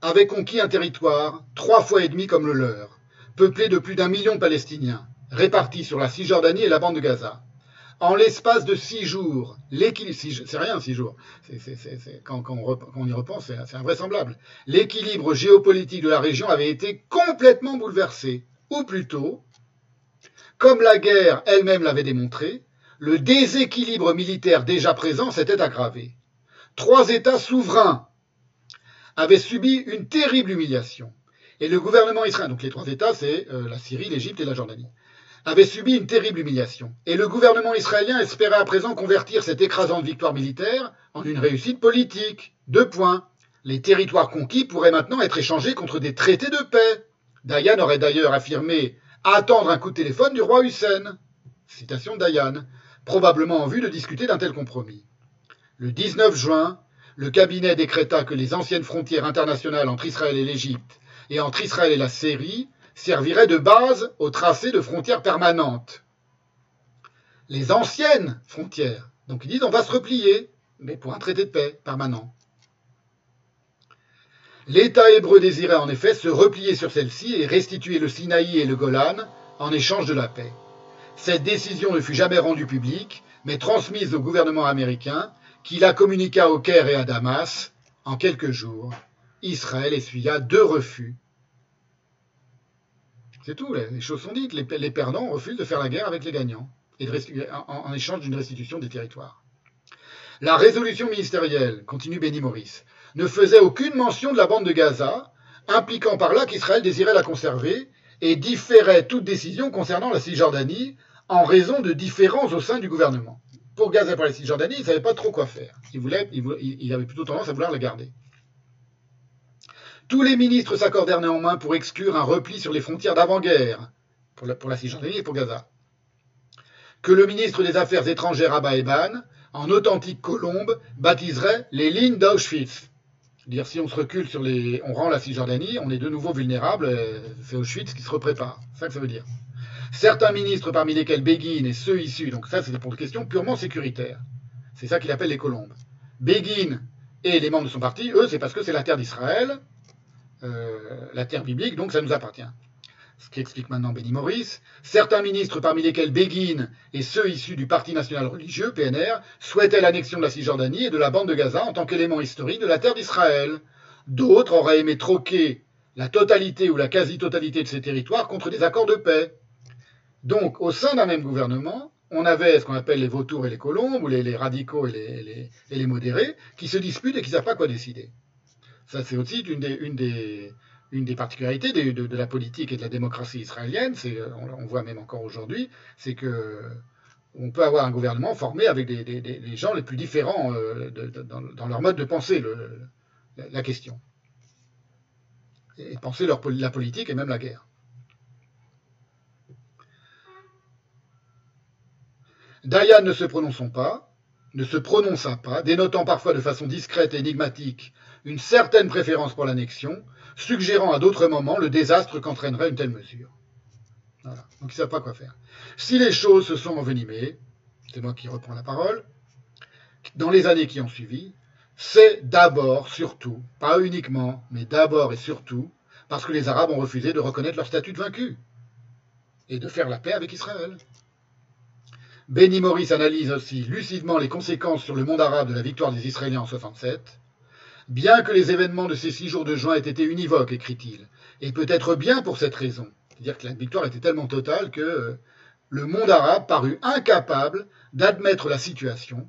avaient conquis un territoire trois fois et demi comme le leur, peuplé de plus d'un million de Palestiniens, répartis sur la Cisjordanie et la bande de Gaza. En l'espace de six jours, c'est rien six jours, quand, on, y repense, c'est invraisemblable. L'équilibre géopolitique de la région avait été complètement bouleversé, ou plutôt, comme la guerre elle-même l'avait démontré, le déséquilibre militaire déjà présent s'était aggravé. Trois États souverains avaient subi une terrible humiliation. Et le gouvernement israélien, donc les trois États, c'est euh, la Syrie, l'Égypte et la Jordanie, avait subi une terrible humiliation. Et le gouvernement israélien espérait à présent convertir cette écrasante victoire militaire en une réussite politique. Deux points. Les territoires conquis pourraient maintenant être échangés contre des traités de paix. Dayan aurait d'ailleurs affirmé attendre un coup de téléphone du roi Hussein. Citation de Dayan, probablement en vue de discuter d'un tel compromis. Le 19 juin, le cabinet décréta que les anciennes frontières internationales entre Israël et l'Égypte et entre Israël et la Syrie serviraient de base au tracé de frontières permanentes. Les anciennes frontières. Donc ils disent on va se replier, mais pour un traité de paix permanent. L'État hébreu désirait en effet se replier sur celle-ci et restituer le Sinaï et le Golan en échange de la paix. Cette décision ne fut jamais rendue publique, mais transmise au gouvernement américain qui la communiqua au Caire et à Damas en quelques jours. Israël essuya deux refus. C'est tout, les choses sont dites. Les, perdants refusent de faire la guerre avec les gagnants et en, échange d'une restitution des territoires. La résolution ministérielle, continue Benny Morris, ne faisait aucune mention de la bande de Gaza, impliquant par là qu'Israël désirait la conserver et différait toute décision concernant la Cisjordanie en raison de différences au sein du gouvernement pour Gaza et pour la Cisjordanie, il ne savait pas trop quoi faire. Il, avait plutôt tendance à vouloir la garder. Tous les ministres s'accordèrent néanmoins pour exclure un repli sur les frontières d'avant-guerre pour la, pour la Cisjordanie et pour Gaza. Que le ministre des Affaires étrangères Abba Eban, en authentique colombe, baptiserait les lignes d'Auschwitz. Dire si on se recule sur les, on rend la Cisjordanie, on est de nouveau vulnérable, euh, c'est Auschwitz qui se reprépare. C'est ça que ça veut dire. Certains ministres, parmi lesquels Begin et ceux issus, donc ça c'est pour des questions purement sécuritaires. C'est ça qu'il appelle les colombes. Begin et les membres de son parti, eux, c'est parce que c'est la terre d'Israël, euh, la terre biblique, donc ça nous appartient. Ce qui explique maintenant Benny Morris. Certains ministres, parmi lesquels Begin et ceux issus du Parti national religieux, PNR, souhaitaient l'annexion de la Cisjordanie et de la bande de Gaza en tant qu'élément historique de la terre d'Israël. D'autres auraient aimé troquer la totalité ou la quasi-totalité de ces territoires contre des accords de paix. Donc, au sein d'un même gouvernement, on avait ce qu'on appelle les vautours et les colombes, ou les, radicaux et les, modérés, qui se disputent et qui ne savent pas quoi décider. Ça, c'est aussi une des, particularités de, la politique et de la démocratie israélienne, on, on, voit même encore aujourd'hui, c'est que on peut avoir un gouvernement formé avec des, gens les plus différents euh, dans, leur mode de penser la question. Et penser la politique et même la guerre. Dayan ne se prononçant pas, ne se prononça pas, dénotant parfois de façon discrète et énigmatique une certaine préférence pour l'annexion, suggérant à d'autres moments le désastre qu'entraînerait une telle mesure. Voilà. Donc ils ne savent pas quoi faire. Si les choses se sont envenimées, c'est moi qui reprends la parole, dans les années qui ont suivi, c'est d'abord, surtout, pas uniquement, mais d'abord et surtout, parce que les Arabes ont refusé de reconnaître leur statut de vaincu et de faire la paix avec Israël. Benny Morris analyse aussi lucidement les conséquences sur le monde arabe de la victoire des Israéliens en 67. Bien que les événements de ces six jours de juin aient été univoques, écrit-il, et peut-être bien pour cette raison, c'est-à-dire que la victoire était tellement totale que le monde arabe parut incapable d'admettre la situation.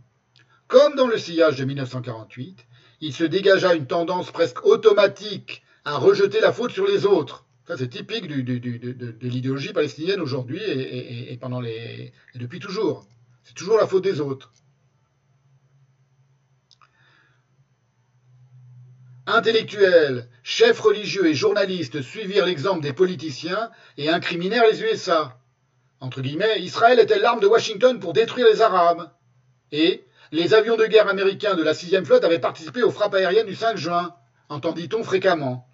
Comme dans le sillage de 1948, il se dégagea une tendance presque automatique à rejeter la faute sur les autres. Ça, c'est typique de, l'idéologie palestinienne aujourd'hui pendant les, et depuis toujours. C'est toujours la faute des autres. Intellectuels, chefs religieux et journalistes suivirent l'exemple des politiciens et incriminèrent les USA. Entre guillemets, Israël était l'arme de Washington pour détruire les Arabes. Et les avions de guerre américains de la 6e flotte avaient participé aux frappes aériennes du 5 juin, entendit-on fréquemment.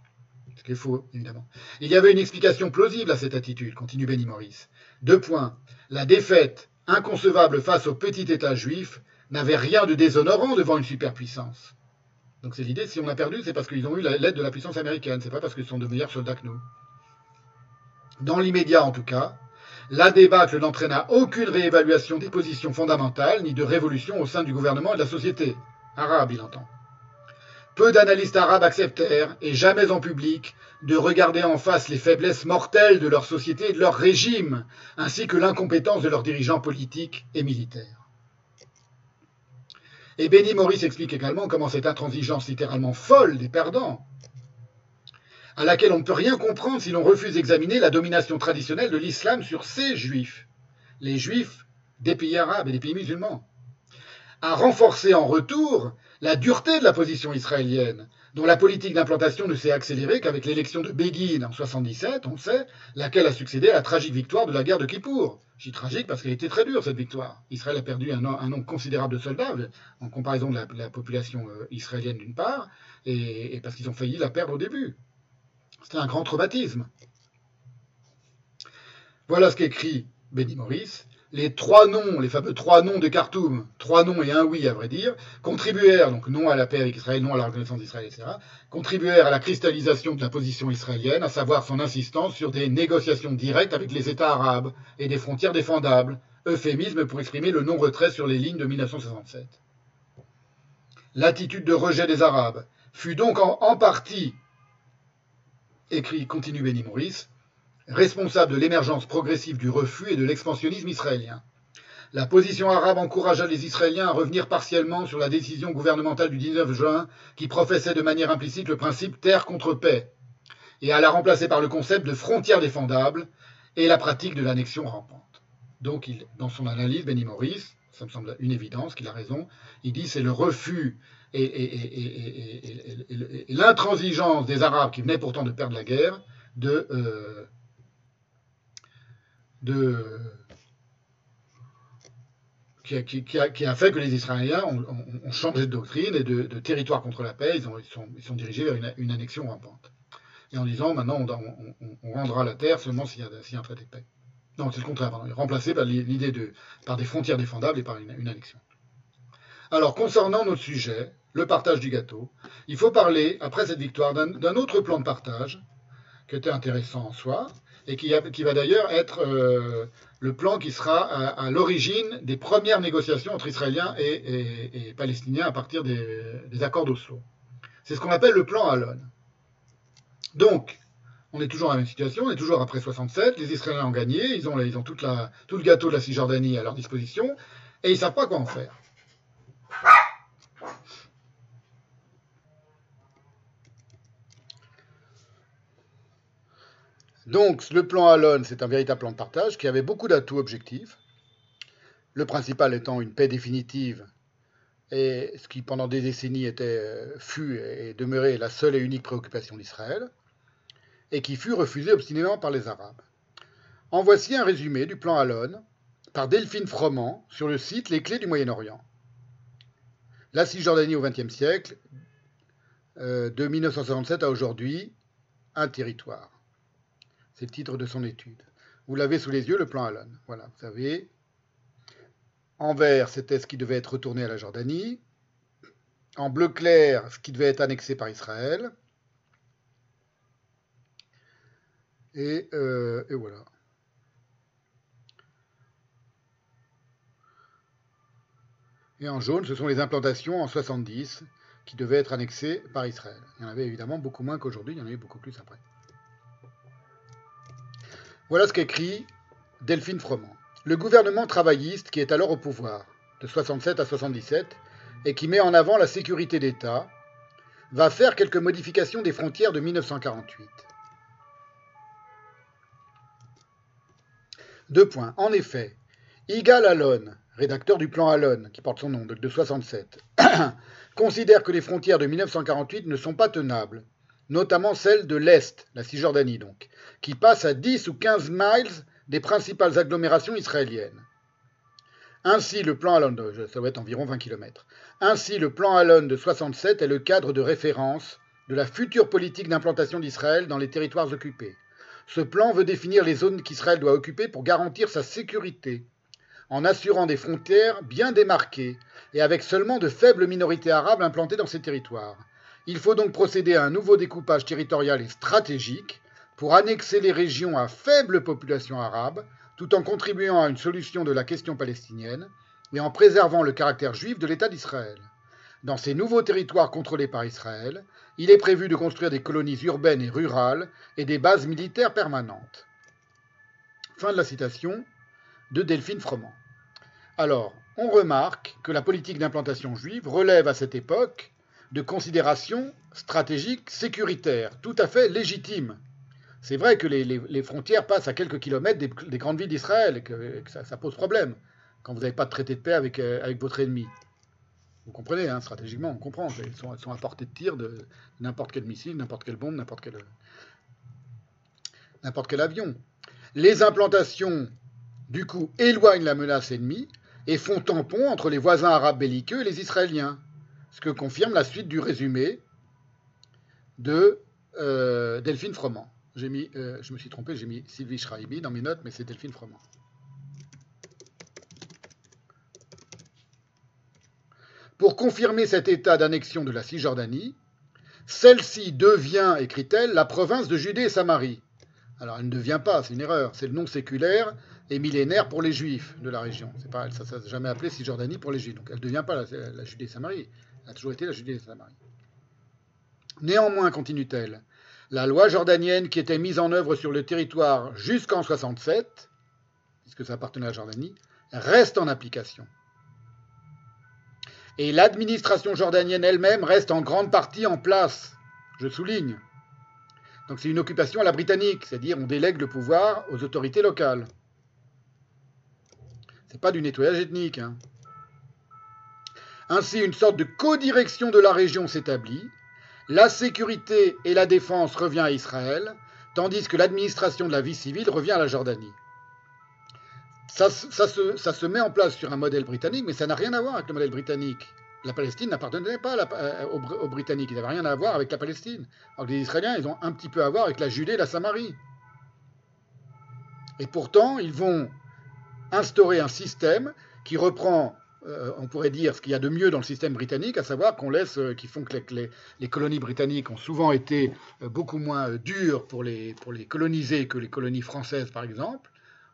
Ce qui est faux, évidemment. Il y avait une explication plausible à cette attitude, continue Benny Morris. Deux points. La défaite, inconcevable face au petit État juif, n'avait rien de déshonorant devant une superpuissance. Donc c'est l'idée, si on a perdu, c'est parce qu'ils ont eu l'aide de la puissance américaine, c'est pas parce qu'ils sont de meilleurs soldats que nous. Dans l'immédiat en tout cas, la débâcle n'entraîna aucune réévaluation des positions fondamentales ni de révolution au sein du gouvernement et de la société. Arabe, il entend. Peu d'analystes arabes acceptèrent, et jamais en public, de regarder en face les faiblesses mortelles de leur société et de leur régime, ainsi que l'incompétence de leurs dirigeants politiques et militaires. Et Benny Morris explique également comment cette intransigeance littéralement folle des perdants, à laquelle on ne peut rien comprendre si l'on refuse d'examiner la domination traditionnelle de l'islam sur ces juifs, les juifs des pays arabes et des pays musulmans, a renforcé en retour la dureté de la position israélienne, dont la politique d'implantation ne s'est accélérée qu'avec l'élection de Begin en 77, on sait, laquelle a succédé à la tragique victoire de la guerre de Kippour. Dis tragique parce qu'elle était très dure, cette victoire. Israël a perdu un, nombre considérable de soldats, en comparaison de la, la population euh, israélienne d'une part, et, et parce qu'ils ont failli la perdre au début. C'était un grand traumatisme. Voilà ce qu'écrit Benny Morris les trois noms, les fameux trois noms de Khartoum, trois noms et un oui à vrai dire, contribuèrent, donc non à la paix avec Israël, non à la reconnaissance d'Israël, etc., contribuèrent à la cristallisation de la position israélienne, à savoir son insistance sur des négociations directes avec les États arabes et des frontières défendables, euphémisme pour exprimer le non-retrait sur les lignes de 1967. L'attitude de rejet des Arabes fut donc en, partie, écrit, continue Benny Maurice, responsable de l'émergence progressive du refus et de l'expansionnisme israélien. La position arabe encouragea les Israéliens à revenir partiellement sur la décision gouvernementale du 19 juin qui professait de manière implicite le principe terre contre paix et à la remplacer par le concept de frontières défendables et la pratique de l'annexion rampante. Donc, dans son analyse, Benny Morris, ça me semble une évidence qu'il a raison, il dit c'est le refus et, l'intransigeance des Arabes qui venaient pourtant de perdre la guerre de, euh, qui, a, fait que les Israéliens ont, changé de doctrine et de, territoire contre la paix, ils, ont, ils, sont, dirigés vers une, annexion rampante. Et en disant maintenant on, rendra la terre seulement s'il y, a un traité de paix. Non, c'est le contraire, pardon. remplacé par l'idée de par des frontières défendables et par une annexion. Alors, concernant notre sujet, le partage du gâteau, il faut parler, après cette victoire, d'un autre plan de partage, qui était intéressant en soi, et qui, va d'ailleurs être euh, le plan qui sera à, l'origine des premières négociations entre Israéliens et, Palestiniens à partir des, accords d'Oslo. C'est ce qu'on appelle le plan Alon. Donc, on est toujours dans la même situation, on est toujours après 67, les Israéliens ont gagné, ils ont, ils ont toute la, tout le gâteau de la Cisjordanie à leur disposition, et ils ne savent pas quoi en faire. Donc, le plan Alon, c'est un véritable plan de partage qui avait beaucoup d'atouts objectifs. Le principal étant une paix définitive, et ce qui pendant des décennies était, fut et demeurait la seule et unique préoccupation d'Israël, et qui fut refusé obstinément par les Arabes. En voici un résumé du plan Alon par Delphine Froment sur le site Les Clés du Moyen-Orient. La Cisjordanie au XXe siècle, euh, de 1967 à aujourd'hui, un territoire. C'est le titre de son étude. Vous l'avez sous les yeux, le plan Alon. Voilà, vous savez. En vert, c'était ce qui devait être retourné à la Jordanie. En bleu clair, ce qui devait être annexé par Israël. Et, euh, et voilà. Et en jaune, ce sont les implantations en 70 qui devaient être annexées par Israël. Il y en avait évidemment beaucoup moins qu'aujourd'hui, il y en avait beaucoup plus après. Voilà ce qu'écrit Delphine Froment. le gouvernement travailliste qui est alors au pouvoir, de 67 à 77, et qui met en avant la sécurité d'État, va faire quelques modifications des frontières de 1948. Deux points. En effet, Igal Alon, rédacteur du plan Alon, qui porte son nom, de 67, (coughs) considère que les frontières de 1948 ne sont pas tenables, notamment celles de l'Est, la Cisjordanie donc, qui passe à 10 ou 15 miles des principales agglomérations israéliennes. Ainsi, le plan Alon, ça doit environ 20 km. Ainsi, le plan Alon de 67 est le cadre de référence de la future politique d'implantation d'Israël dans les territoires occupés. Ce plan veut définir les zones qu'Israël doit occuper pour garantir sa sécurité, en assurant des frontières bien démarquées et avec seulement de faibles minorités arabes implantées dans ces territoires. Il faut donc procéder à un nouveau découpage territorial et stratégique pour annexer les régions à faible population arabe, tout en contribuant à une solution de la question palestinienne et en préservant le caractère juif de l'État d'Israël. Dans ces nouveaux territoires contrôlés par Israël, il est prévu de construire des colonies urbaines et rurales et des bases militaires permanentes. Fin de la citation de Delphine Froment. Alors, on remarque que la politique d'implantation juive relève à cette époque de considérations stratégiques sécuritaires, tout à fait légitimes. C'est vrai que les, frontières passent à quelques kilomètres des, grandes villes d'Israël et que, ça, pose problème quand vous n'avez pas de traité de paix avec, euh, votre ennemi. Vous comprenez, hein, stratégiquement, on comprend. Elles sont, sont, à portée de tir de n'importe quel missile, n'importe quelle bombe, n'importe quel, n'importe quel avion. Les implantations, du coup, éloignent la menace ennemie et font tampon entre les voisins arabes belliqueux et les Israéliens ce que confirme la suite du résumé de euh, Delphine Froment. Mis, euh, je me suis trompé, j'ai mis Sylvie Schreiby dans mes notes, mais c'est Delphine Froment. Pour confirmer cet état d'annexion de la Cisjordanie, celle-ci devient, écrit-elle, la province de Judée et Samarie. Alors elle ne devient pas, c'est une erreur, c'est le nom séculaire et millénaire pour les juifs de la région. C'est pas, ça ne s'est jamais appelé Cisjordanie pour les juifs, donc elle ne devient pas la, la Judée et Samarie a toujours été la Judée et Samarie. Néanmoins, continue-t-elle, la loi jordanienne qui était mise en œuvre sur le territoire jusqu'en 67, puisque ça appartenait à la Jordanie, reste en application. Et l'administration jordanienne elle-même reste en grande partie en place, je souligne. Donc c'est une occupation à la britannique, c'est-à-dire on délègue le pouvoir aux autorités locales. C'est pas du nettoyage ethnique. Hein. Ainsi, une sorte de codirection de la région s'établit. La sécurité et la défense revient à Israël, tandis que l'administration de la vie civile revient à la Jordanie. Ça, se, met en place sur un modèle britannique, mais ça n'a rien à voir avec le modèle britannique. La Palestine n'appartenait pas aux, Britanniques, ils n'avaient rien à voir avec la Palestine. Alors les Israéliens, ils ont un petit peu à voir avec la Judée et la Samarie. Et pourtant, ils vont instaurer un système qui reprend euh, on pourrait dire ce qu'il y a de mieux dans le système britannique, à savoir qu'on laisse, euh, qui font que les, colonies britanniques ont souvent été euh, beaucoup moins dures pour les, pour coloniser que les colonies françaises, par exemple,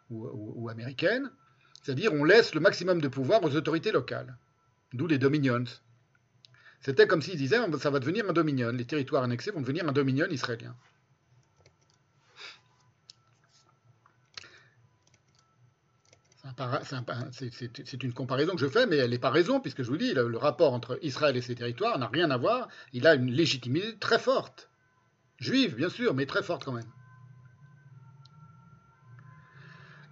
ou, américaines. C'est-à-dire, on laisse le maximum de pouvoir aux autorités locales, d'où les dominions. C'était comme s'ils disaient, ça va devenir un dominion, les territoires annexés vont devenir un dominion israélien. C'est une comparaison que je fais, mais elle n'est pas raison, puisque je vous dis, le, rapport entre Israël et ses territoires n'a rien à voir. Il a une légitimité très forte. Juive, bien sûr, mais très forte quand même.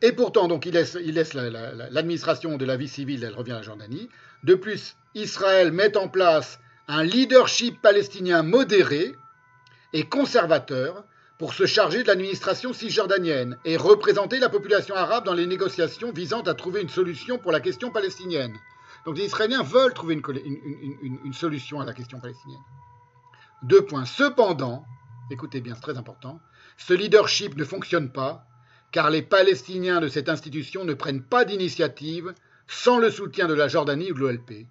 Et pourtant, donc, il laisse, l'administration de la vie civile, elle revient à la Jordanie. De plus, Israël met en place un leadership palestinien modéré et conservateur pour se charger de l'administration cisjordanienne et représenter la population arabe dans les négociations visant à trouver une solution pour la question palestinienne. Donc les Israéliens veulent trouver une, solution à la question palestinienne. Deux points. Cependant, écoutez bien, c'est très important, ce leadership ne fonctionne pas car les Palestiniens de cette institution ne prennent pas d'initiative sans le soutien de la Jordanie ou de l'OLP.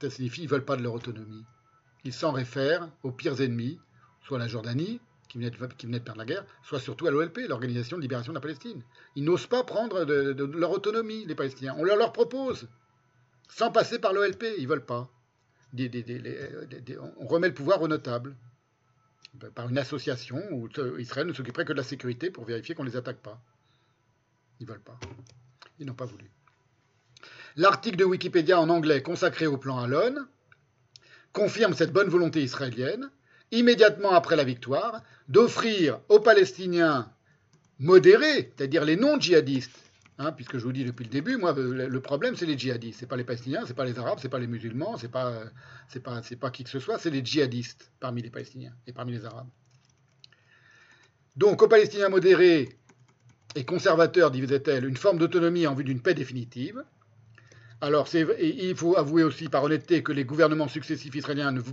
Ça signifie qu'ils ne veulent pas de leur autonomie. Ils s'en réfèrent aux pires ennemis, soit la Jordanie, qui venaient, de, perdre la guerre, soit surtout à l'OLP, l'Organisation de libération de la Palestine. Ils n'osent pas prendre de, leur autonomie, les Palestiniens. On leur, leur propose, sans passer par l'OLP, ils ne veulent pas. on remet le pouvoir aux notables, par une association où Israël ne s'occuperait que de la sécurité pour vérifier qu'on ne les attaque pas. Ils veulent pas. Ils n'ont pas voulu. L'article de Wikipédia en anglais consacré au plan Alon confirme cette bonne volonté israélienne, immédiatement après la victoire, d'offrir aux Palestiniens modérés, c'est-à-dire les non-djihadistes, hein, puisque je vous dis depuis le début, moi, le problème, c'est les djihadistes. Ce pas les Palestiniens, ce pas les Arabes, ce pas les musulmans, ce pas, pas, pas qui que ce soit, c'est les djihadistes parmi les Palestiniens et parmi les Arabes. Donc, aux Palestiniens modérés et conservateurs, disait-elle, une forme d'autonomie en vue d'une paix définitive, alors, il faut avouer aussi par honnêteté que les gouvernements successifs israéliens ne vont,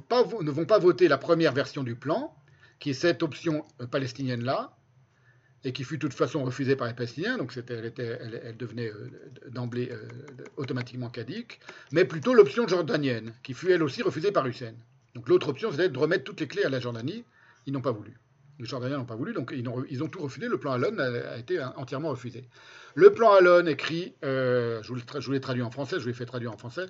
pas, voter la première version du plan, qui est cette option euh, palestinienne-là, et qui fut de toute façon refusée par les Palestiniens, donc elle, elle, devenait euh, d'emblée euh, automatiquement cadique, mais plutôt l'option jordanienne, qui fut elle aussi refusée par Hussein. Donc l'autre option, c'était de remettre toutes les clés à la Jordanie, ils n'ont pas voulu. Les Jordaniens n'ont pas voulu, donc ils ont, tout refusé. Le plan Alon a, été entièrement refusé. Le plan Alon écrit, euh, je, vous l'ai traduit en français, je vous l'ai fait traduire en français.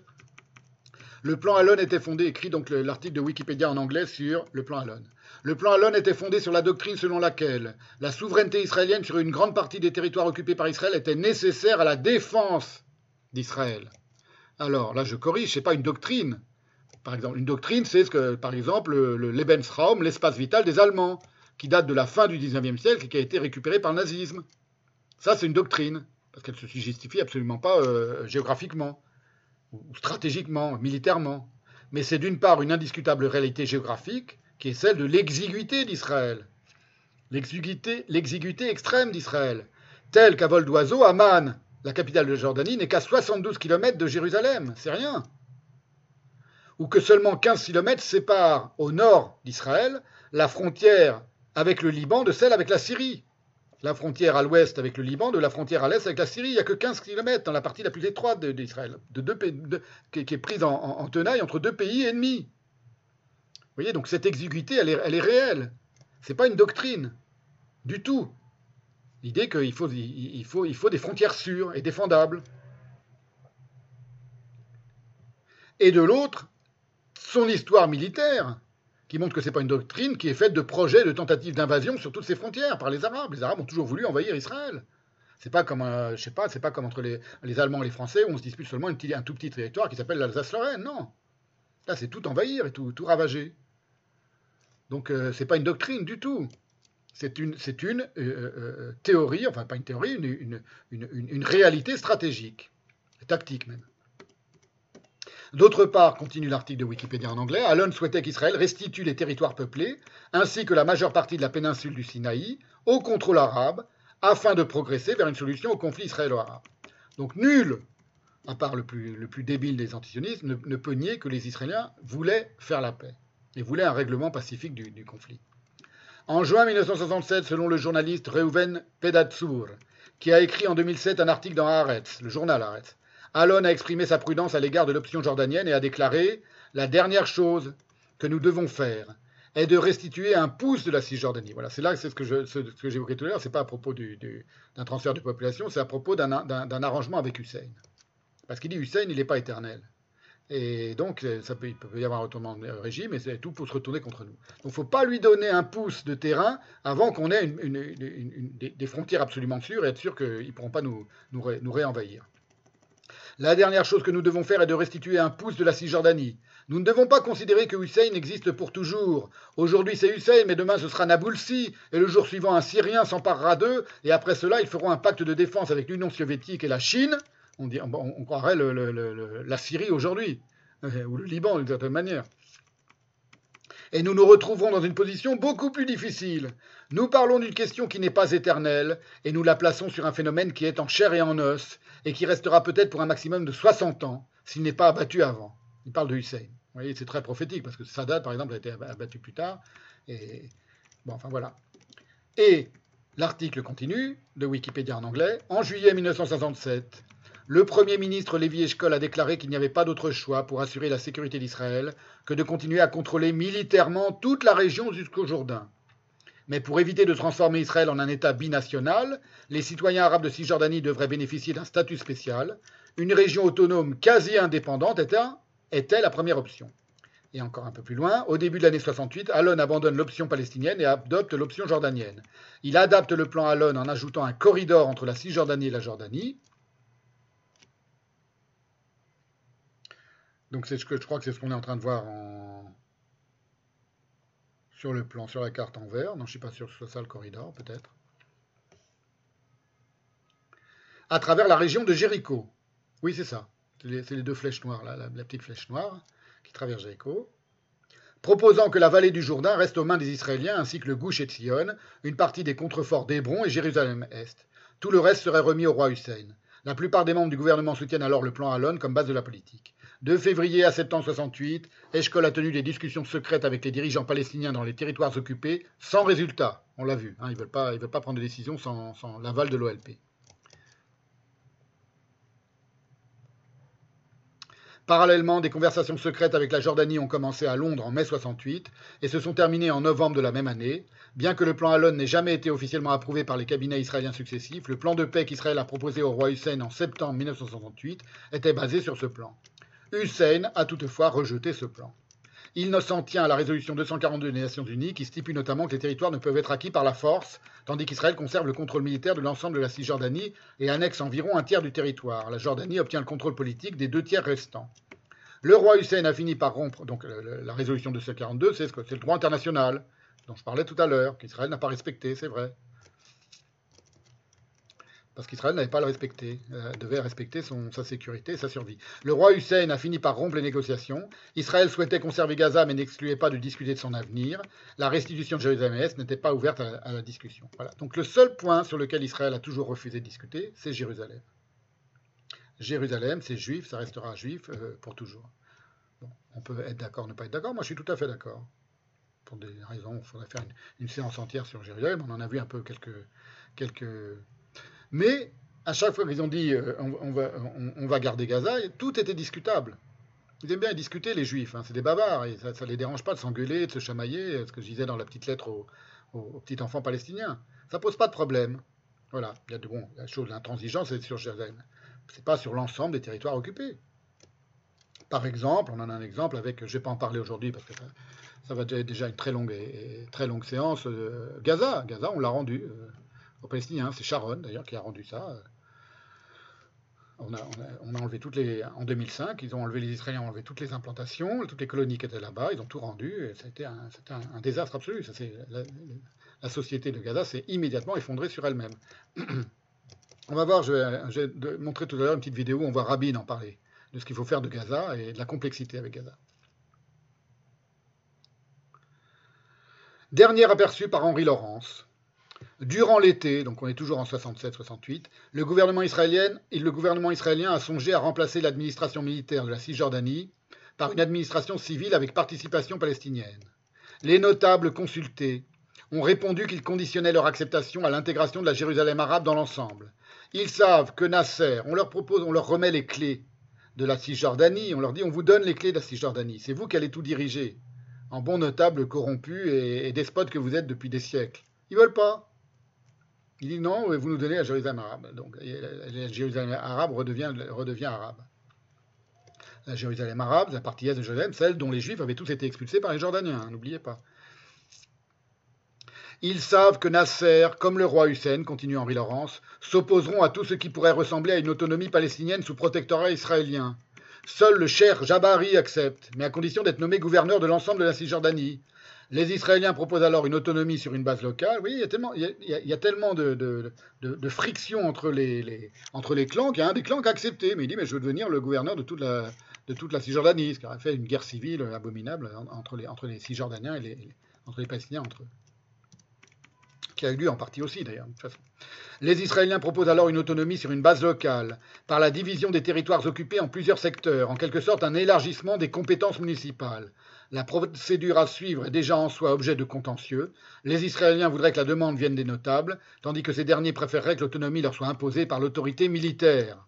Le plan Alon était fondé, écrit donc l'article de Wikipédia en anglais sur le plan Alon. Le plan Alon était fondé sur la doctrine selon laquelle la souveraineté israélienne sur une grande partie des territoires occupés par Israël était nécessaire à la défense d'Israël. Alors là, je corrige, ce n'est pas une doctrine. Par exemple, une doctrine, c'est ce que, par exemple, le Lebensraum, l'espace vital des Allemands qui date de la fin du XIXe siècle et qui a été récupérée par le nazisme. Ça, c'est une doctrine, parce qu'elle ne se justifie absolument pas euh, géographiquement, ou stratégiquement, militairement. Mais c'est d'une part une indiscutable réalité géographique, qui est celle de l'exiguïté d'Israël. L'exiguïté extrême d'Israël. Telle qu'à vol d'oiseau, Amman, la capitale de Jordanie, n'est qu'à 72 km de Jérusalem. C'est rien. Ou que seulement 15 km séparent au nord d'Israël la frontière avec le Liban de celle avec la Syrie. La frontière à l'ouest avec le Liban, de la frontière à l'est avec la Syrie, il n'y a que 15 km dans la partie la plus étroite d'Israël, de qui, est prise en, tenaille entre deux pays ennemis. Vous voyez, donc cette exiguïté, elle est, elle est réelle. Ce n'est pas une doctrine, du tout. L'idée qu'il faut, il faut, il faut des frontières sûres et défendables. Et de l'autre, son histoire militaire, qui montre que ce n'est pas une doctrine qui est faite de projets, de tentatives d'invasion sur toutes ces frontières par les Arabes. Les Arabes ont toujours voulu envahir Israël. C'est pas comme, je sais pas, c'est pas comme entre les, Allemands et les Français où on se dispute seulement un tout petit territoire qui s'appelle l'Alsace-Lorraine. Non. Là, c'est tout envahir et tout, ravager. Donc, euh, ce n'est pas une doctrine du tout. C'est une, c'est une euh, euh, théorie, enfin pas une théorie, une, une, une réalité stratégique, tactique même. D'autre part, continue l'article de Wikipédia en anglais, Allen souhaitait qu'Israël restitue les territoires peuplés, ainsi que la majeure partie de la péninsule du Sinaï, au contrôle arabe, afin de progresser vers une solution au conflit israélo-arabe. Donc nul, à part le plus, le plus débile des antisionistes, ne, peut nier que les Israéliens voulaient faire la paix et voulaient un règlement pacifique du, du conflit. En juin 1967, selon le journaliste Reuven Pedatsour, qui a écrit en 2007 un article dans Haaretz, le journal Haaretz, Alon a exprimé sa prudence à l'égard de l'option jordanienne et a déclaré La dernière chose que nous devons faire est de restituer un pouce de la Cisjordanie. Voilà, c'est là c'est ce que, je, ce, j'évoquais tout à l'heure, c'est pas à propos d'un transfert de population, c'est à propos d'un, arrangement avec Hussein. Parce qu'il dit Hussein, il n'est pas éternel. Et donc, ça peut, il peut y avoir un retournement de régime, et tout pour se retourner contre nous. Donc, il ne faut pas lui donner un pouce de terrain avant qu'on ait des, frontières absolument sûres et être sûr qu'ils ne pourront pas nous, nous réenvahir. La dernière chose que nous devons faire est de restituer un pouce de la Cisjordanie. Nous ne devons pas considérer que Hussein existe pour toujours. Aujourd'hui c'est Hussein, mais demain ce sera Naboulsi, et le jour suivant un Syrien s'emparera d'eux, et après cela ils feront un pacte de défense avec l'Union soviétique et la Chine. On, croirait la Syrie aujourd'hui, ou le Liban d'une certaine manière. Et nous nous retrouverons dans une position beaucoup plus difficile. Nous parlons d'une question qui n'est pas éternelle, et nous la plaçons sur un phénomène qui est en chair et en os, et qui restera peut-être pour un maximum de 60 ans, s'il n'est pas abattu avant. Il parle de Hussein. Vous voyez, c'est très prophétique, parce que Sadat, par exemple, a été abattu plus tard. Et bon, enfin voilà. Et l'article continue, de Wikipédia en anglais. En juillet 1967, le Premier ministre Lévi Eshkol a déclaré qu'il n'y avait pas d'autre choix pour assurer la sécurité d'Israël que de continuer à contrôler militairement toute la région jusqu'au Jourdain. Mais pour éviter de transformer Israël en un État binational, les citoyens arabes de Cisjordanie devraient bénéficier d'un statut spécial. Une région autonome quasi indépendante était, la première option. Et encore un peu plus loin, au début de l'année 68, Alon abandonne l'option palestinienne et adopte l'option jordanienne. Il adapte le plan Alon en ajoutant un corridor entre la Cisjordanie et la Jordanie. Donc c'est ce que je crois que c'est ce qu'on est en train de voir sur le plan, sur la carte en vert. Non, je ne suis pas sûr que ce soit ça le corridor, peut-être. À travers la région de Jéricho. Oui, c'est ça. C'est les, deux flèches noires, là, la petite flèche noire qui traverse Jéricho, proposant que la vallée du Jourdain reste aux mains des Israéliens ainsi que le Gouche et Tzion, une partie des contreforts d'Hébron et Jérusalem-Est. Tout le reste serait remis au roi Hussein. La plupart des membres du gouvernement soutiennent alors le plan Alon comme base de la politique. De février à septembre 68, Eshkol a tenu des discussions secrètes avec les dirigeants palestiniens dans les territoires occupés, sans résultat. On l'a vu, hein, ils ne veulent, pas, prendre de décision sans l'aval de l'OLP. Parallèlement, des conversations secrètes avec la Jordanie ont commencé à Londres en mai 68 et se sont terminées en novembre de la même année. Bien que le plan Alon n'ait jamais été officiellement approuvé par les cabinets israéliens successifs, le plan de paix qu'Israël a proposé au roi Hussein en septembre 1968 était basé sur ce plan. Hussein a toutefois rejeté ce plan. Il ne s'en tient à la résolution 242 des Nations Unies qui stipule notamment que les territoires ne peuvent être acquis par la force, tandis qu'Israël conserve le contrôle militaire de l'ensemble de la Cisjordanie et annexe environ un tiers du territoire. La Jordanie obtient le contrôle politique des deux tiers restants. Le roi Hussein a fini par rompre, donc la résolution 242, c'est le droit international dont je parlais tout à l'heure, qu'Israël n'a pas respecté, c'est vrai parce qu'Israël n'avait pas le respecté, euh, devait respecter sa sécurité et sa survie. Le roi Hussein a fini par rompre les négociations. Israël souhaitait conserver Gaza, mais n'excluait pas de discuter de son avenir. La restitution de Jérusalem-Est n'était pas ouverte à, la discussion. Voilà. Donc le seul point sur lequel Israël a toujours refusé de discuter, c'est Jérusalem. Jérusalem, c'est juif, ça restera juif euh, pour toujours. on peut être d'accord, ne pas être d'accord. Moi, je suis tout à fait d'accord. Pour des raisons, il faudrait faire une, séance entière sur Jérusalem. On en a vu un peu quelques, quelques mais à chaque fois qu'ils ont dit euh, on, va, garder Gaza, tout était discutable. Ils aiment bien discuter, les juifs. Hein, c'est des bavards. Ça ne les dérange pas de s'engueuler, de se chamailler, ce que je disais dans la petite lettre au, petit enfant palestinien. Ça pose pas de problème. Voilà. Il y a de bon, la chose, l'intransigeance, c'est sur Jérusalem. C'est pas sur l'ensemble des territoires occupés. Par exemple, on en a un exemple avec, je ne vais pas en parler aujourd'hui parce que ça, va être déjà une très longue, très longue séance. Euh, Gaza, Gaza, on l'a rendu. Euh, C'est Sharon d'ailleurs qui a rendu ça. On a, enlevé toutes les. En 2005, ils ont enlevé les Israéliens, ont enlevé toutes les implantations, toutes les colonies qui étaient là-bas, ils ont tout rendu. C'était un, désastre absolu. La, société de Gaza s'est immédiatement effondrée sur elle-même. (clears throat) on va voir, je vais, montrer tout à l'heure une petite vidéo où on voit Rabin en parler, de ce qu'il faut faire de Gaza et de la complexité avec Gaza. Dernier aperçu par Henri Laurence. Durant l'été, donc on est toujours en 67-68, le gouvernement israélien le gouvernement israélien a songé à remplacer l'administration militaire de la Cisjordanie par une administration civile avec participation palestinienne. Les notables consultés ont répondu qu'ils conditionnaient leur acceptation à l'intégration de la Jérusalem arabe dans l'ensemble. Ils savent que Nasser, on leur propose, on leur remet les clés de la Cisjordanie, on leur dit on vous donne les clés de la Cisjordanie, c'est vous qui allez tout diriger, en bon notable corrompu et, et despote que vous êtes depuis des siècles. Ils veulent pas. Il dit non, vous nous donnez la Jérusalem arabe. Donc la Jérusalem arabe redevient, arabe. La Jérusalem arabe, la partie est de Jérusalem, celle dont les Juifs avaient tous été expulsés par les Jordaniens, n'oubliez pas. Ils savent que Nasser, comme le roi Hussein, continue Henri Laurence, s'opposeront à tout ce qui pourrait ressembler à une autonomie palestinienne sous protectorat israélien. Seul le cher Jabari accepte, mais à condition d'être nommé gouverneur de l'ensemble de la Cisjordanie. Les Israéliens proposent alors une autonomie sur une base locale. Oui, il y a tellement, il y a, tellement de, de, entre les, clans qu'il y a un des clans qui a accepté. Mais il dit Mais je veux devenir le gouverneur de toute la, Cisjordanie, ce qui aurait fait une guerre civile abominable entre les, Cisjordaniens et les, entre les Palestiniens. Qui a eu lieu en partie aussi d'ailleurs. Les Israéliens proposent alors une autonomie sur une base locale, par la division des territoires occupés en plusieurs secteurs, en quelque sorte un élargissement des compétences municipales. La procédure à suivre est déjà en soi objet de contentieux. Les Israéliens voudraient que la demande vienne des notables, tandis que ces derniers préféreraient que l'autonomie leur soit imposée par l'autorité militaire.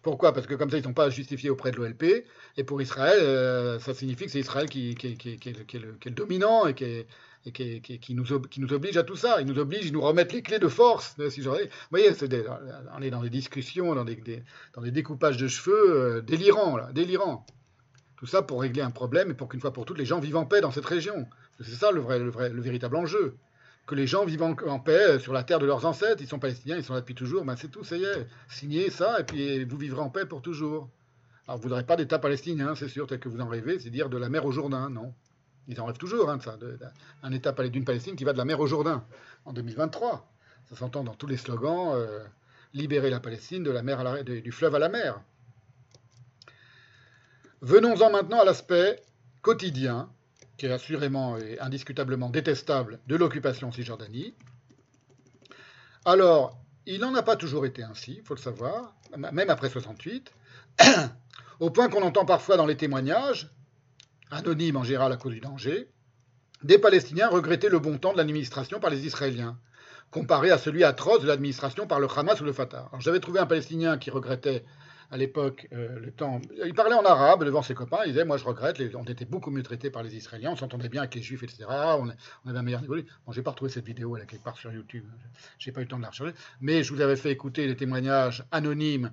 Pourquoi? Parce que comme ça, ils ne sont pas justifiés auprès de l'OLP. Et pour Israël, euh, ça signifie que c'est Israël qui, est le dominant et qui, nous, oblige à tout ça. Ils nous obligent, ils nous remettent les clés de force. Vous voyez, on est dans des discussions, dans des, découpages de cheveux euh, délirants, là, délirants. Tout ça pour régler un problème et pour qu'une fois pour toutes les gens vivent en paix dans cette région. C'est ça le, vrai, le, vrai, le véritable enjeu. Que les gens vivent en, paix sur la terre de leurs ancêtres, ils sont palestiniens, ils sont là depuis toujours, ben c'est tout, ça y est. Signez ça et puis vous vivrez en paix pour toujours. Alors vous n'aurez pas d'État palestinien, c'est sûr, tel que vous en rêvez, c'est dire de la mer au Jourdain, non. Ils en rêvent toujours, hein, ça, un État d'une Palestine qui va de la mer au Jourdain en 2023. Ça s'entend dans tous les slogans euh, libérer la Palestine de la mer du fleuve à la mer. Venons-en maintenant à l'aspect quotidien, qui est assurément et indiscutablement détestable de l'occupation Cisjordanie. Alors, il n'en a pas toujours été ainsi, il faut le savoir, même après 68, (clears throat) au point qu'on entend parfois dans les témoignages, anonymes en général à cause du danger, des Palestiniens regretter le bon temps de l'administration par les Israéliens, comparé à celui atroce de l'administration par le Hamas ou le Fatah. J'avais trouvé un Palestinien qui regrettait à l'époque euh, le temps. Il parlait en arabe devant ses copains. Il disait Moi, je regrette, on était beaucoup mieux traités par les Israéliens, on s'entendait bien avec les Juifs, etc. On, avait un meilleur niveau. Bon, j'ai pas retrouvé cette vidéo, elle est quelque part sur YouTube. J'ai pas eu le temps de la rechercher. Mais je vous avais fait écouter les témoignages anonymes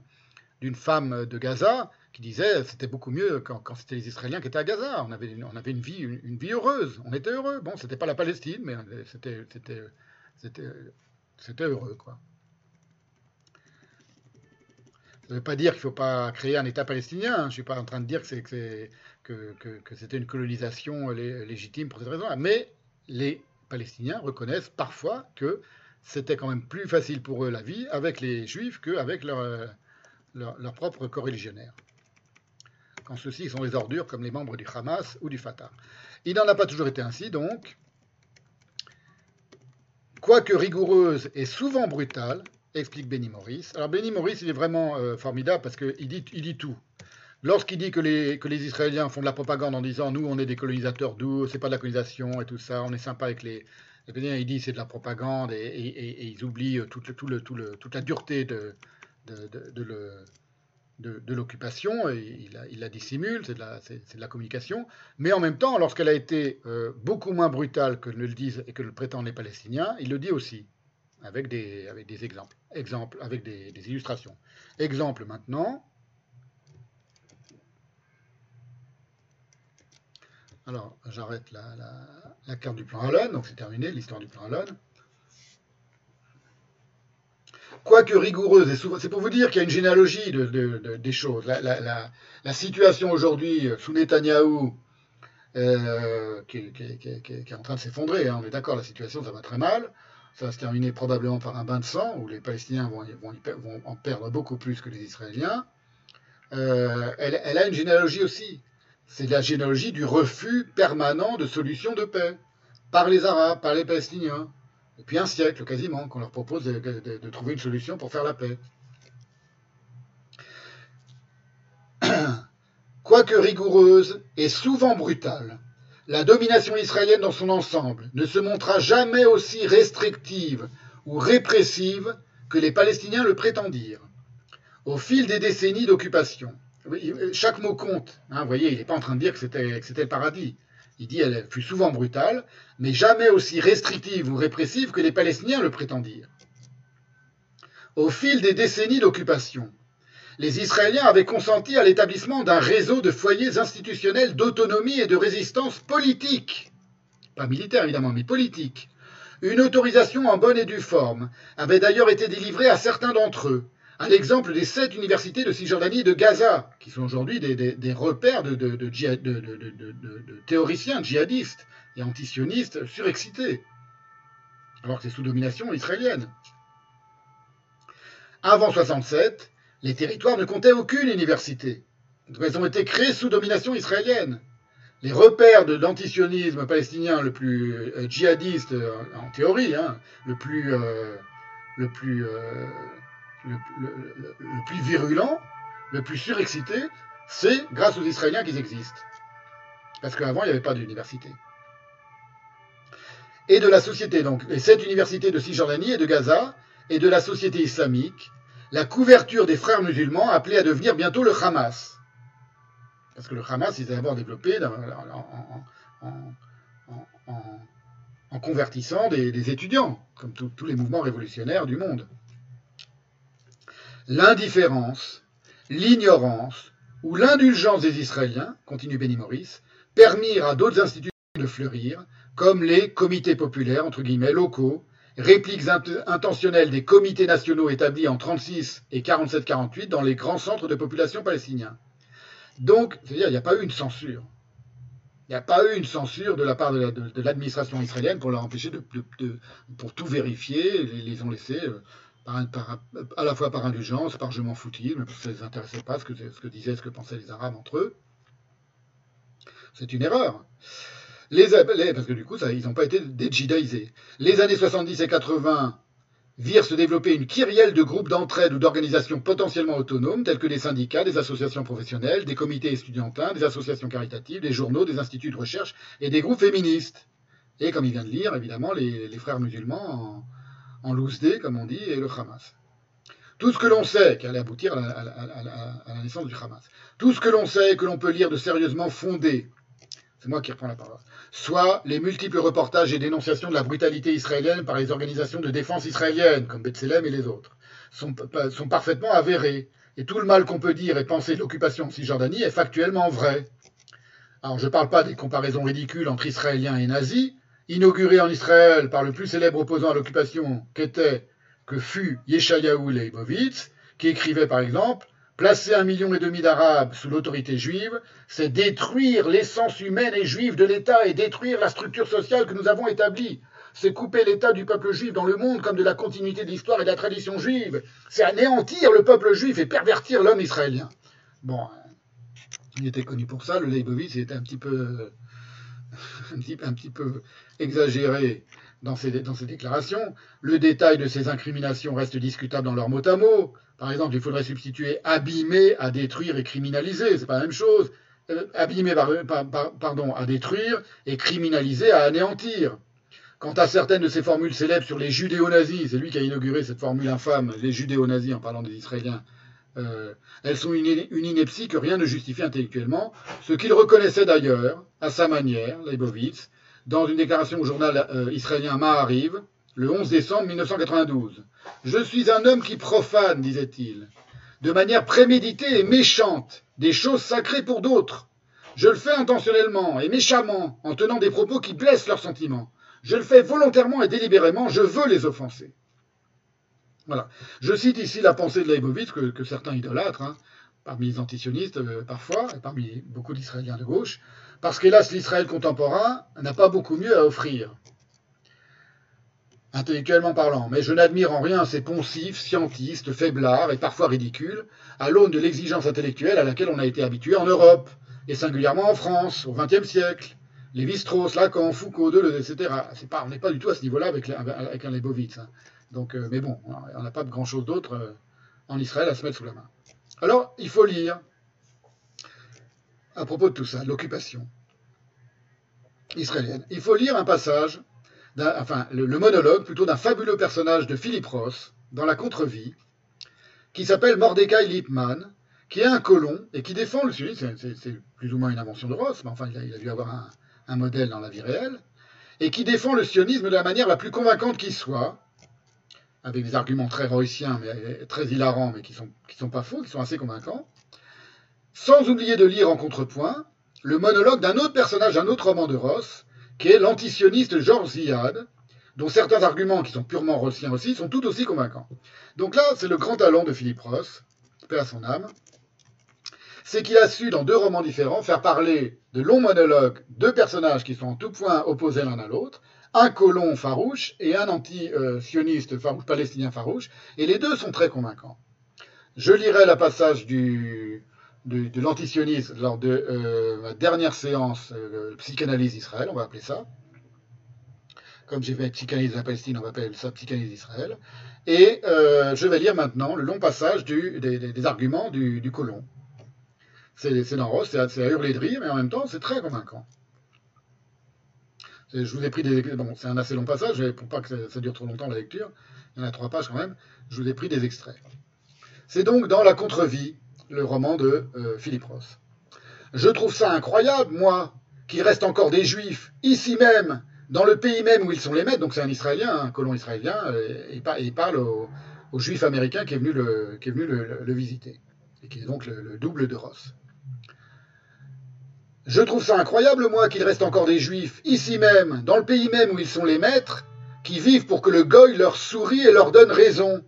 d'une femme de Gaza qui disait c'était beaucoup mieux quand, c'était les Israéliens qui étaient à Gaza. On avait, on avait une, vie, une, vie heureuse. On était heureux. Bon, c'était pas la Palestine, mais c'était, c'était, c'était heureux, quoi. Ça ne veut pas dire qu'il ne faut pas créer un État palestinien. Je ne suis pas en train de dire que, c'était une colonisation légitime pour cette raison-là. Mais les Palestiniens reconnaissent parfois que c'était quand même plus facile pour eux la vie avec les Juifs qu'avec leur, leur, leur propre coreligionnaire. Quand ceux-ci sont des ordures comme les membres du Hamas ou du Fatah. Il n'en a pas toujours été ainsi, donc. Quoique rigoureuse et souvent brutale, explique Benny Morris. Alors Benny Morris, il est vraiment euh, formidable parce qu'il dit, il dit tout. Lorsqu'il dit que les, Israéliens font de la propagande en disant nous on est des colonisateurs d'où, c'est pas de la colonisation et tout ça, on est sympa avec les, les Palestiniens, il dit c'est de la propagande et, ils oublient le, toute la dureté de, l'occupation, il, il, la dissimule, c'est de, de, la communication, mais en même temps, lorsqu'elle a été euh, beaucoup moins brutale que ne le disent et que le prétendent les Palestiniens, il le dit aussi, avec des, exemples, avec des, illustrations. Exemple maintenant. Alors, j'arrête la, carte du plan Allen, donc c'est terminé, l'histoire du plan Allen quoique rigoureuse, c'est pour vous dire qu'il y a une généalogie de, de, de, des choses. La, situation aujourd'hui sous Netanyahou, euh, qui, est en train de s'effondrer, hein, on est d'accord, la situation, ça va très mal. Ça va se terminer probablement par un bain de sang, où les Palestiniens vont, en perdre beaucoup plus que les Israéliens. Euh, elle, a une généalogie aussi. C'est la généalogie du refus permanent de solutions de paix par les Arabes, par les Palestiniens depuis un siècle quasiment, qu'on leur propose de, de, trouver une solution pour faire la paix. (clears throat) Quoique rigoureuse et souvent brutale, la domination israélienne dans son ensemble ne se montra jamais aussi restrictive ou répressive que les Palestiniens le prétendirent. Au fil des décennies d'occupation, chaque mot compte. Hein, vous voyez, il n'est pas en train de dire que c'était le paradis. Il dit elle fut souvent brutale, mais jamais aussi restrictive ou répressive que les Palestiniens le prétendirent. Au fil des décennies d'occupation, les Israéliens avaient consenti à l'établissement d'un réseau de foyers institutionnels d'autonomie et de résistance politique, pas militaire évidemment, mais politique. Une autorisation en bonne et due forme avait d'ailleurs été délivrée à certains d'entre eux, à l'exemple des sept universités de Cisjordanie et de Gaza, qui sont aujourd'hui des, repères de, théoriciens djihadistes et antisionistes surexcités, alors que c'est sous domination israélienne. Avant 67, les territoires ne comptaient aucune université. Elles ont été créées sous domination israélienne. Les repères de l'antisionisme palestinien le plus euh, djihadiste euh, en théorie, le, plus virulent, le plus surexcité, c'est grâce aux Israéliens qu'ils existent. Parce qu'avant, il n'y avait pas d'université. Et de la société, donc, et cette université de Cisjordanie et de Gaza, et de la société islamique, la couverture des frères musulmans appelés à devenir bientôt le Hamas. Parce que le Hamas, ils d'abord développé en, convertissant des, étudiants, comme tous les mouvements révolutionnaires du monde l'indifférence, l'ignorance, où l'indulgence des Israéliens, continue Benny Morris, permirent à d'autres instituts de fleurir, comme les comités populaires, entre guillemets, locaux, répliques intentionnelles des comités nationaux établis en 36 et 47-48 dans les grands centres de population palestiniens. Donc, c'est-à-dire, il n'y a pas eu une censure. Il n'y a pas eu une censure de la part de l'administration israélienne pour leur empêcher de, pour tout vérifier. Ils les ont laissés euh, à la fois par indulgence, par je m'en foutis, mais ça ne les intéressait pas ce que disaient, ce que pensaient les Arabes entre eux. C'est une erreur. Les, parce que du coup, ils n'ont pas été. Les années 70 et 80 virent se développer une kyrielle de groupes d'entraide ou d'organisations potentiellement autonomes, tels que des syndicats, des associations professionnelles, des comités estudiantins, des associations caritatives, des journaux, des instituts de recherche et des groupes féministes. Et comme il vient de lire, évidemment, les, frères musulmans en, en loose comme on dit, et le Hamas. Tout ce que l'on sait, qui allait aboutir la, à la, naissance du Hamas, tout ce que l'on sait et que l'on peut lire de sérieusement fondé, c'est moi qui reprends la parole, soit les multiples reportages et dénonciations de la brutalité israélienne par les organisations de défense israéliennes, comme B'Tselem et les autres, sont, parfaitement avérés. Et tout le mal qu'on peut dire et penser de l'occupation de Cisjordanie est factuellement vrai. Alors je ne parle pas des comparaisons ridicules entre Israéliens et nazis, inaugurées en Israël par le plus célèbre opposant à l'occupation qu'était, que fut Yeshayahu Leibovitz, qui écrivait par exemple Placer un million et demi d'Arabes sous l'autorité juive, c'est détruire l'essence humaine et juive de l'État et détruire la structure sociale que nous avons établie. C'est couper l'État du peuple juif dans le monde comme de la continuité de l'histoire et de la tradition juive. C'est anéantir le peuple juif et pervertir l'homme israélien. Bon, il était connu pour ça, le Leibovitz, était un petit peu, (laughs) un petit, un petit peu exagéré dans ses, dans ses, déclarations. Le détail de ces incriminations reste discutable dans leur mot à mot. Par exemple, il faudrait substituer abîmer à détruire et criminaliser. C'est pas la même chose. Euh, abîmer, pardon, à détruire et criminaliser à anéantir. Quant à certaines de ces formules célèbres sur les judéo-nazis, c'est lui qui a inauguré cette formule infâme, les judéo-nazis en parlant des Israéliens, euh, elles sont une, ineptie que rien ne justifie intellectuellement, ce qu'il reconnaissait d'ailleurs, à sa manière, Leibovitz, dans une déclaration au journal euh, israélien Ma'ariv, le 11 décembre 1992. Je suis un homme qui profane, disait-il, de manière préméditée et méchante, des choses sacrées pour d'autres. Je le fais intentionnellement et méchamment, en tenant des propos qui blessent leurs sentiments. Je le fais volontairement et délibérément, je veux les offenser. Voilà. Je cite ici la pensée de Leibovitz, que, certains idolâtrent, hein, parmi les antisionistes euh, parfois, et parmi beaucoup d'Israéliens de gauche, parce qu'hélas, l'Israël contemporain n'a pas beaucoup mieux à offrir intellectuellement parlant, mais je n'admire en rien ces poncifs, scientistes, faiblards et parfois ridicules, à l'aune de l'exigence intellectuelle à laquelle on a été habitué en Europe, et singulièrement en France, au XXe siècle. Lévi-Strauss, Lacan, Foucault, etc. On n'est pas du tout à ce niveau-là avec, avec, un Leibovitz. Hein. Donc, euh, mais bon, on n'a pas grand-chose d'autre euh, en Israël à se mettre sous la main. Alors, il faut lire, à propos de tout ça, l'occupation israélienne, il faut lire un passage enfin, le, monologue plutôt d'un fabuleux personnage de Philippe Ross dans La Contre-vie, qui s'appelle Mordecai Lippmann, qui est un colon et qui défend le sionisme. C'est plus ou moins une invention de Ross, mais enfin, il a, dû avoir un, modèle dans la vie réelle, et qui défend le sionisme de la manière la plus convaincante qui soit, avec des arguments très royciens, mais très hilarants, mais qui ne sont, sont pas faux, qui sont assez convaincants, sans oublier de lire en contrepoint le monologue d'un autre personnage, d'un autre roman de Ross, qui est l'antisioniste Georges Ziad, dont certains arguments qui sont purement rossiens aussi sont tout aussi convaincants. Donc là, c'est le grand talent de Philippe Ross, paix à son âme, c'est qu'il a su, dans deux romans différents, faire parler de longs monologues deux personnages qui sont en tout point opposés l'un à l'autre, un colon farouche et un anti-sioniste palestinien farouche, et les deux sont très convaincants. Je lirai la passage du, de, l'antisionisme lors de euh, ma dernière séance euh, psychanalyse Israël, on va appeler ça. Comme j'ai fait psychanalyse de la Palestine, on va appeler ça psychanalyse d'Israël. Et euh, je vais lire maintenant le long passage des, arguments du, colon. C'est dans c'est à, hurler de rire, mais en même temps, c'est très convaincant. Je vous ai pris des. Bon, c'est un assez long passage, pour pas que ça, dure trop longtemps la lecture, il y en a trois pages quand même, je vous ai pris des extraits. C'est donc dans La Contre-vie le roman de euh, Philippe Ross. Je trouve ça incroyable, moi, qu'il reste encore des juifs, ici même, dans le pays même où ils sont les maîtres, donc c'est un Israélien, un colon israélien, euh, et, il parle au, juif américain qui est venu le, qui est venu le, visiter, et qui est donc le, double de Ross. Je trouve ça incroyable, moi, qu'il reste encore des juifs, ici même, dans le pays même où ils sont les maîtres, qui vivent pour que le goy leur sourie et leur donne raison.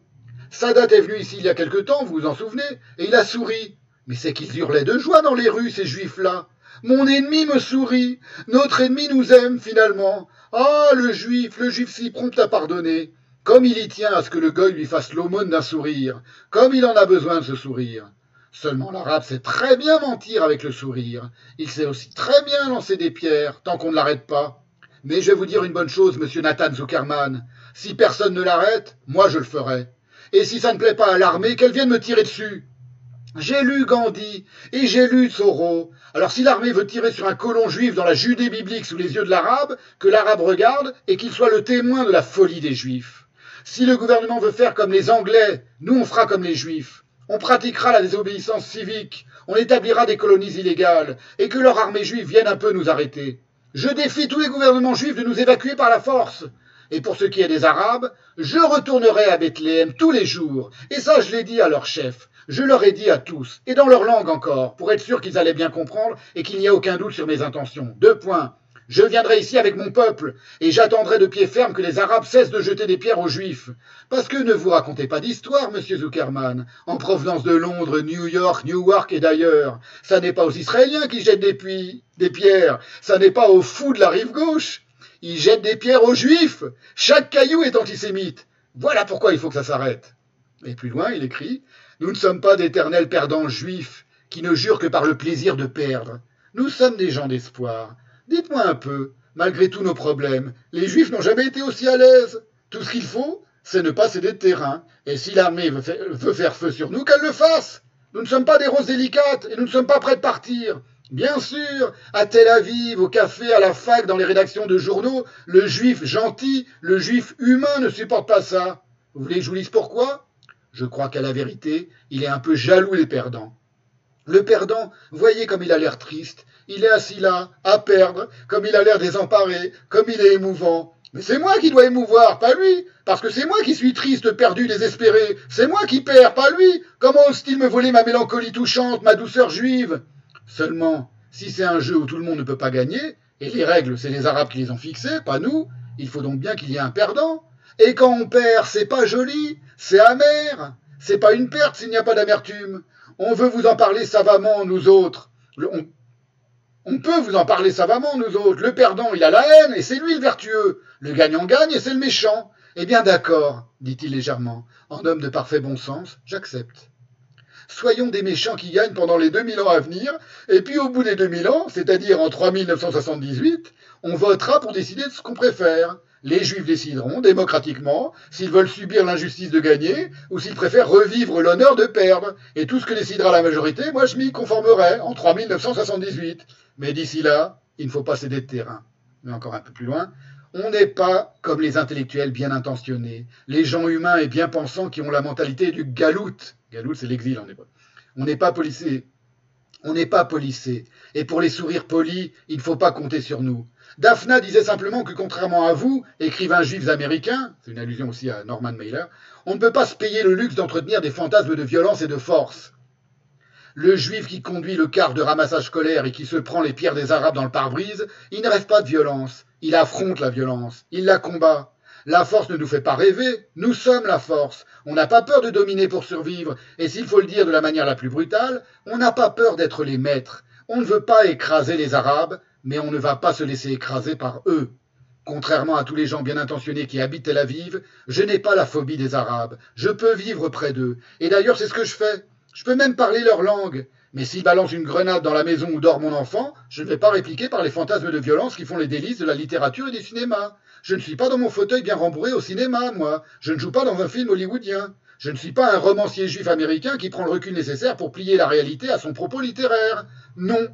Sadat est venu ici il y a quelque temps, vous vous en souvenez, et il a souri. Mais c'est qu'ils hurlaient de joie dans les rues, ces juifs-là. Mon ennemi me sourit, notre ennemi nous aime finalement. Ah, le juif, le juif si prompt à pardonner. Comme il y tient à ce que le goy lui fasse l'aumône d'un sourire, comme il en a besoin de ce sourire. Seulement l'arabe sait très bien mentir avec le sourire. Il sait aussi très bien lancer des pierres, tant qu'on ne l'arrête pas. Mais je vais vous dire une bonne chose, monsieur Nathan Zuckerman. Si personne ne l'arrête, moi je le ferai. Et si ça ne plaît pas à l'armée, qu'elle vienne me tirer dessus. J'ai lu Gandhi et j'ai lu Thoreau. Alors si l'armée veut tirer sur un colon juif dans la Judée biblique sous les yeux de l'arabe, que l'arabe regarde et qu'il soit le témoin de la folie des juifs. Si le gouvernement veut faire comme les Anglais, nous on fera comme les juifs. On pratiquera la désobéissance civique, on établira des colonies illégales, et que leur armée juive vienne un peu nous arrêter. Je défie tous les gouvernements juifs de nous évacuer par la force. Et pour ce qui est des Arabes, je retournerai à Bethléem tous les jours. Et ça, je l'ai dit à leur chef. Je leur ai dit à tous, et dans leur langue encore, pour être sûr qu'ils allaient bien comprendre et qu'il n'y a aucun doute sur mes intentions. Deux points. Je viendrai ici avec mon peuple, et j'attendrai de pied ferme que les Arabes cessent de jeter des pierres aux Juifs. Parce que ne vous racontez pas d'histoire, monsieur Zuckerman, en provenance de Londres, New York, Newark et d'ailleurs. Ça n'est pas aux Israéliens qui jettent des, puits, des pierres, ça n'est pas aux fous de la rive gauche. Ils jettent des pierres aux Juifs. Chaque caillou est antisémite. Voilà pourquoi il faut que ça s'arrête. Et plus loin, il écrit Nous ne sommes pas d'éternels perdants juifs qui ne jurent que par le plaisir de perdre. Nous sommes des gens d'espoir. Dites-moi un peu, malgré tous nos problèmes, les Juifs n'ont jamais été aussi à l'aise. Tout ce qu'il faut, c'est ne pas céder de terrain. Et si l'armée veut, faire feu sur nous, qu'elle le fasse. Nous ne sommes pas des roses délicates et nous ne sommes pas prêts de partir. Bien sûr, à Tel Aviv, au café, à la fac, dans les rédactions de journaux, le juif gentil, le juif humain ne supporte pas ça. Vous voulez que je vous lise pourquoi? Je crois qu'à la vérité, il est un peu jaloux les perdants. Le perdant, voyez comme il a l'air triste, il est assis là, à perdre, comme il a l'air désemparé, comme il est émouvant. Mais c'est moi qui dois émouvoir, pas lui, parce que c'est moi qui suis triste, perdu, désespéré. C'est moi qui perds, pas lui. Comment ose-t-il me voler ma mélancolie touchante, ma douceur juive? Seulement, si c'est un jeu où tout le monde ne peut pas gagner, et les règles, c'est les Arabes qui les ont fixées, pas nous, il faut donc bien qu'il y ait un perdant. Et quand on perd, c'est pas joli, c'est amer. C'est pas une perte s'il n'y a pas d'amertume. On veut vous en parler savamment, nous autres. On peut vous en parler savamment, nous autres. Le perdant, il a la haine, et c'est lui le vertueux. Le gagnant gagne, et c'est le méchant. Eh bien d'accord, dit-il légèrement. En homme de parfait bon sens, j'accepte. Soyons des méchants qui gagnent pendant les 2000 ans à venir, et puis au bout des 2000 ans, c'est-à-dire en 3978, on votera pour décider de ce qu'on préfère. Les Juifs décideront démocratiquement s'ils veulent subir l'injustice de gagner ou s'ils préfèrent revivre l'honneur de perdre. Et tout ce que décidera la majorité, moi je m'y conformerai en 3978. Mais d'ici là, il ne faut pas céder de terrain. Mais encore un peu plus loin, on n'est pas comme les intellectuels bien intentionnés, les gens humains et bien pensants qui ont la mentalité du galout. C'est l'exil en hébreu. On n'est pas policé. On n'est pas policé. Et pour les sourires polis, il ne faut pas compter sur nous. Daphna disait simplement que contrairement à vous, écrivains juifs américains, c'est une allusion aussi à Norman Mailer, on ne peut pas se payer le luxe d'entretenir des fantasmes de violence et de force. Le juif qui conduit le car de ramassage scolaire et qui se prend les pierres des Arabes dans le pare-brise, il ne rêve pas de violence, il affronte la violence, il la combat. La force ne nous fait pas rêver, nous sommes la force. On n'a pas peur de dominer pour survivre, et s'il faut le dire de la manière la plus brutale, on n'a pas peur d'être les maîtres. On ne veut pas écraser les Arabes, mais on ne va pas se laisser écraser par eux. Contrairement à tous les gens bien intentionnés qui habitent Tel Aviv, je n'ai pas la phobie des Arabes. Je peux vivre près d'eux. Et d'ailleurs, c'est ce que je fais. Je peux même parler leur langue. Mais s'ils balancent une grenade dans la maison où dort mon enfant, je ne vais pas répliquer par les fantasmes de violence qui font les délices de la littérature et du cinéma. Je ne suis pas dans mon fauteuil bien rembourré au cinéma, moi. Je ne joue pas dans un film hollywoodien. Je ne suis pas un romancier juif américain qui prend le recul nécessaire pour plier la réalité à son propos littéraire. Non.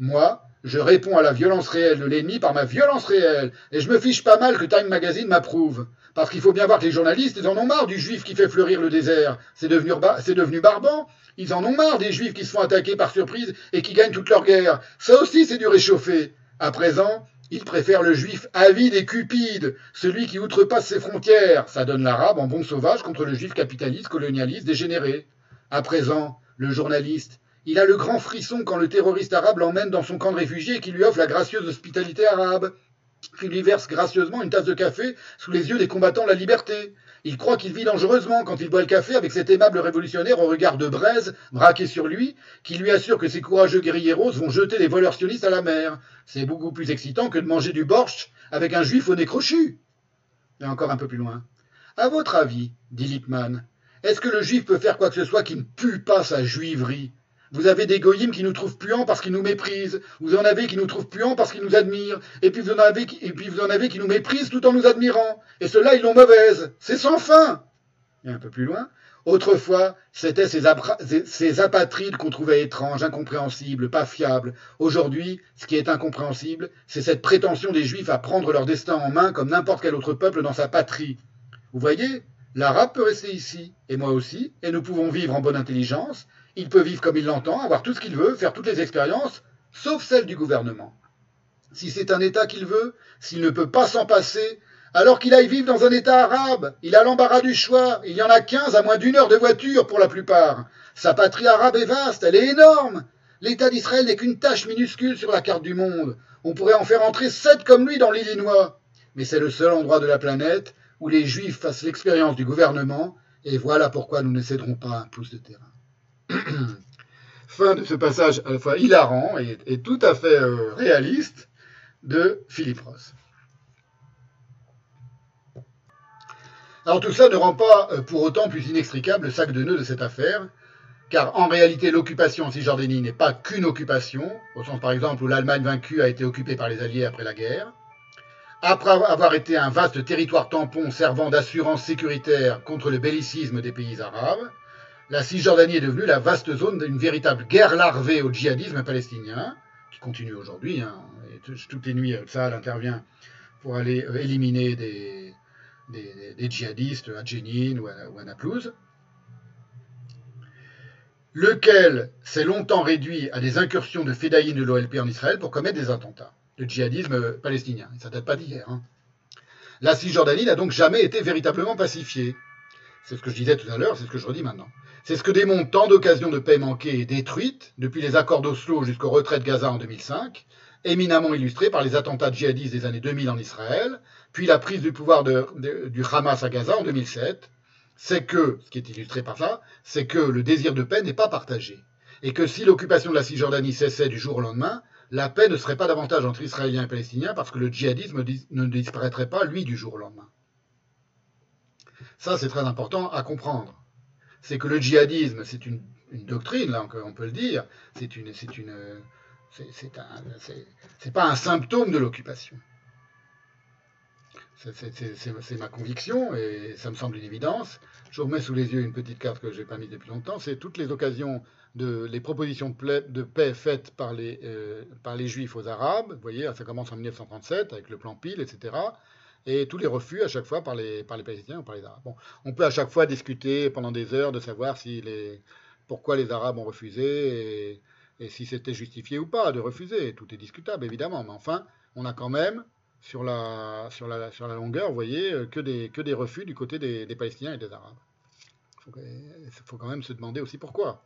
Moi, je réponds à la violence réelle de l'ennemi par ma violence réelle, et je me fiche pas mal que Time Magazine m'approuve. Parce qu'il faut bien voir que les journalistes, ils en ont marre du juif qui fait fleurir le désert. C'est devenu, barbant. Ils en ont marre des juifs qui se font attaquer par surprise et qui gagnent toute leur guerre. Ça aussi, c'est du réchauffé. À présent, ils préfèrent le juif avide et cupide, celui qui outrepasse ses frontières. Ça donne l'arabe en bon sauvage contre le juif capitaliste, colonialiste, dégénéré. À présent, le journaliste, Il a le grand frisson quand le terroriste arabe l'emmène dans son camp de réfugiés et qui lui offre la gracieuse hospitalité arabe, qui lui verse gracieusement une tasse de café sous les yeux des combattants de la liberté. Il croit qu'il vit dangereusement quand il boit le café avec cet aimable révolutionnaire au regard de braise braqué sur lui, qui lui assure que ses courageux guerrieros vont jeter les voleurs sionistes à la mer. C'est beaucoup plus excitant que de manger du borscht avec un juif au nez crochu. Et encore un peu plus loin. À votre avis, dit Lippmann, est-ce que le juif peut faire quoi que ce soit qui ne pue pas sa juiverie? Vous avez des goyim qui nous trouvent puants parce qu'ils nous méprisent. Vous en avez qui nous trouvent puants parce qu'ils nous admirent. Et puis, vous en avez qui, nous méprisent tout en nous admirant. Et ceux-là, ils l'ont mauvaise. C'est sans fin. Et un peu plus loin. Autrefois, c'étaient ces, ces apatrides qu'on trouvait étranges, incompréhensibles, pas fiables. Aujourd'hui, ce qui est incompréhensible, c'est cette prétention des Juifs à prendre leur destin en main comme n'importe quel autre peuple dans sa patrie. Vous voyez, l'arabe peut rester ici, et moi aussi, et nous pouvons vivre en bonne intelligence, il peut vivre comme il l'entend, avoir tout ce qu'il veut, faire toutes les expériences, sauf celles du gouvernement. Si c'est un État qu'il veut, s'il ne peut pas s'en passer, alors qu'il aille vivre dans un État arabe, il a l'embarras du choix, il y en a quinze à moins d'une heure de voiture pour la plupart. Sa patrie arabe est vaste, elle est énorme. L'État d'Israël n'est qu'une tâche minuscule sur la carte du monde. On pourrait en faire entrer sept comme lui dans l'Illinois. Mais c'est le seul endroit de la planète où les Juifs fassent l'expérience du gouvernement, et voilà pourquoi nous ne céderons pas un pouce de terrain. (clears throat) fin de ce passage à la fois hilarant et, tout à fait euh, réaliste de Philippe Ross. Alors tout ça ne rend pas euh, pour autant plus inextricable le sac de nœuds de cette affaire, car en réalité l'occupation Cisjordanie n'est pas qu'une occupation, au sens par exemple où l'Allemagne vaincue a été occupée par les Alliés après la guerre. Après avoir été un vaste territoire tampon servant d'assurance sécuritaire contre le bellicisme des pays arabes, la Cisjordanie est devenue la vaste zone d'une véritable guerre larvée au djihadisme palestinien, qui continue aujourd'hui. Hein, toutes les nuits, ça intervient pour aller euh, éliminer des, djihadistes à Jenin ou à, Naplouse, lequel s'est longtemps réduit à des incursions de fédayines de l'OLP en Israël pour commettre des attentats. Le djihadisme palestinien, ça date pas d'hier. Hein. La Cisjordanie n'a donc jamais été véritablement pacifiée. C'est ce que je disais tout à l'heure, c'est ce que je redis maintenant. C'est ce que démontrent tant d'occasions de paix manquées et détruites, depuis les accords d'Oslo jusqu'au retrait de Gaza en 2005, éminemment illustrés par les attentats djihadistes des années 2000 en Israël, puis la prise du pouvoir du Hamas à Gaza en 2007. C'est que, ce qui est illustré par ça, c'est que le désir de paix n'est pas partagé. Et que si l'occupation de la Cisjordanie cessait du jour au lendemain, la paix ne serait pas davantage entre Israéliens et Palestiniens parce que le djihadisme ne disparaîtrait pas, lui, du jour au lendemain. Ça, c'est très important à comprendre. C'est que le djihadisme, c'est une, doctrine, là, on peut le dire, c'est une, c'est une, c'est pas un symptôme de l'occupation. C'est ma conviction et ça me semble une évidence. Je remets sous les yeux une petite carte que je n'ai pas mise depuis longtemps. C'est toutes les occasions de les propositions de paix faites par les, euh, par les Juifs aux Arabes. Vous voyez, ça commence en 1937 avec le plan Pile, etc et tous les refus à chaque fois par les, par les Palestiniens ou par les Arabes. Bon, on peut à chaque fois discuter pendant des heures de savoir si les, pourquoi les Arabes ont refusé et, si c'était justifié ou pas de refuser. Tout est discutable évidemment, mais enfin, on a quand même sur la, sur la, sur la longueur, voyez, que des, que des refus du côté des Palestiniens et des Arabes. Il faut quand même se demander aussi pourquoi.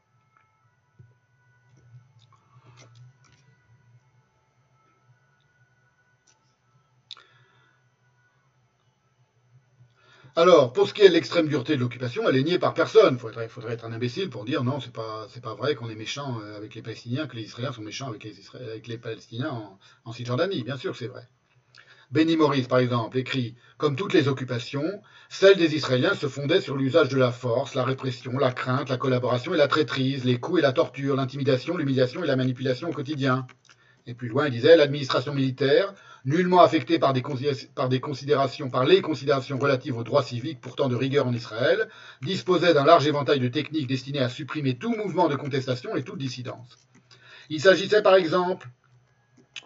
Alors, pour ce qui est de l'extrême dureté de l'occupation, elle est niée par personne. Il faudrait, être un imbécile pour dire non, c'est pas, pas vrai qu'on est méchant euh, avec les Palestiniens, que les Israéliens sont méchants avec les, Palestiniens en, Cisjordanie. Bien sûr, c'est vrai. Benny Morris, par exemple, écrit Comme toutes les occupations, celle des Israéliens se fondait sur l'usage de la force, la répression, la crainte, la collaboration et la traîtrise, les coups et la torture, l'intimidation, l'humiliation et la manipulation au quotidien. Et plus loin, il disait L'administration militaire nullement affecté par des, considérations, par les considérations relatives aux droits civiques, pourtant de rigueur en Israël, disposait d'un large éventail de techniques destinées à supprimer tout mouvement de contestation et toute dissidence. Il s'agissait par exemple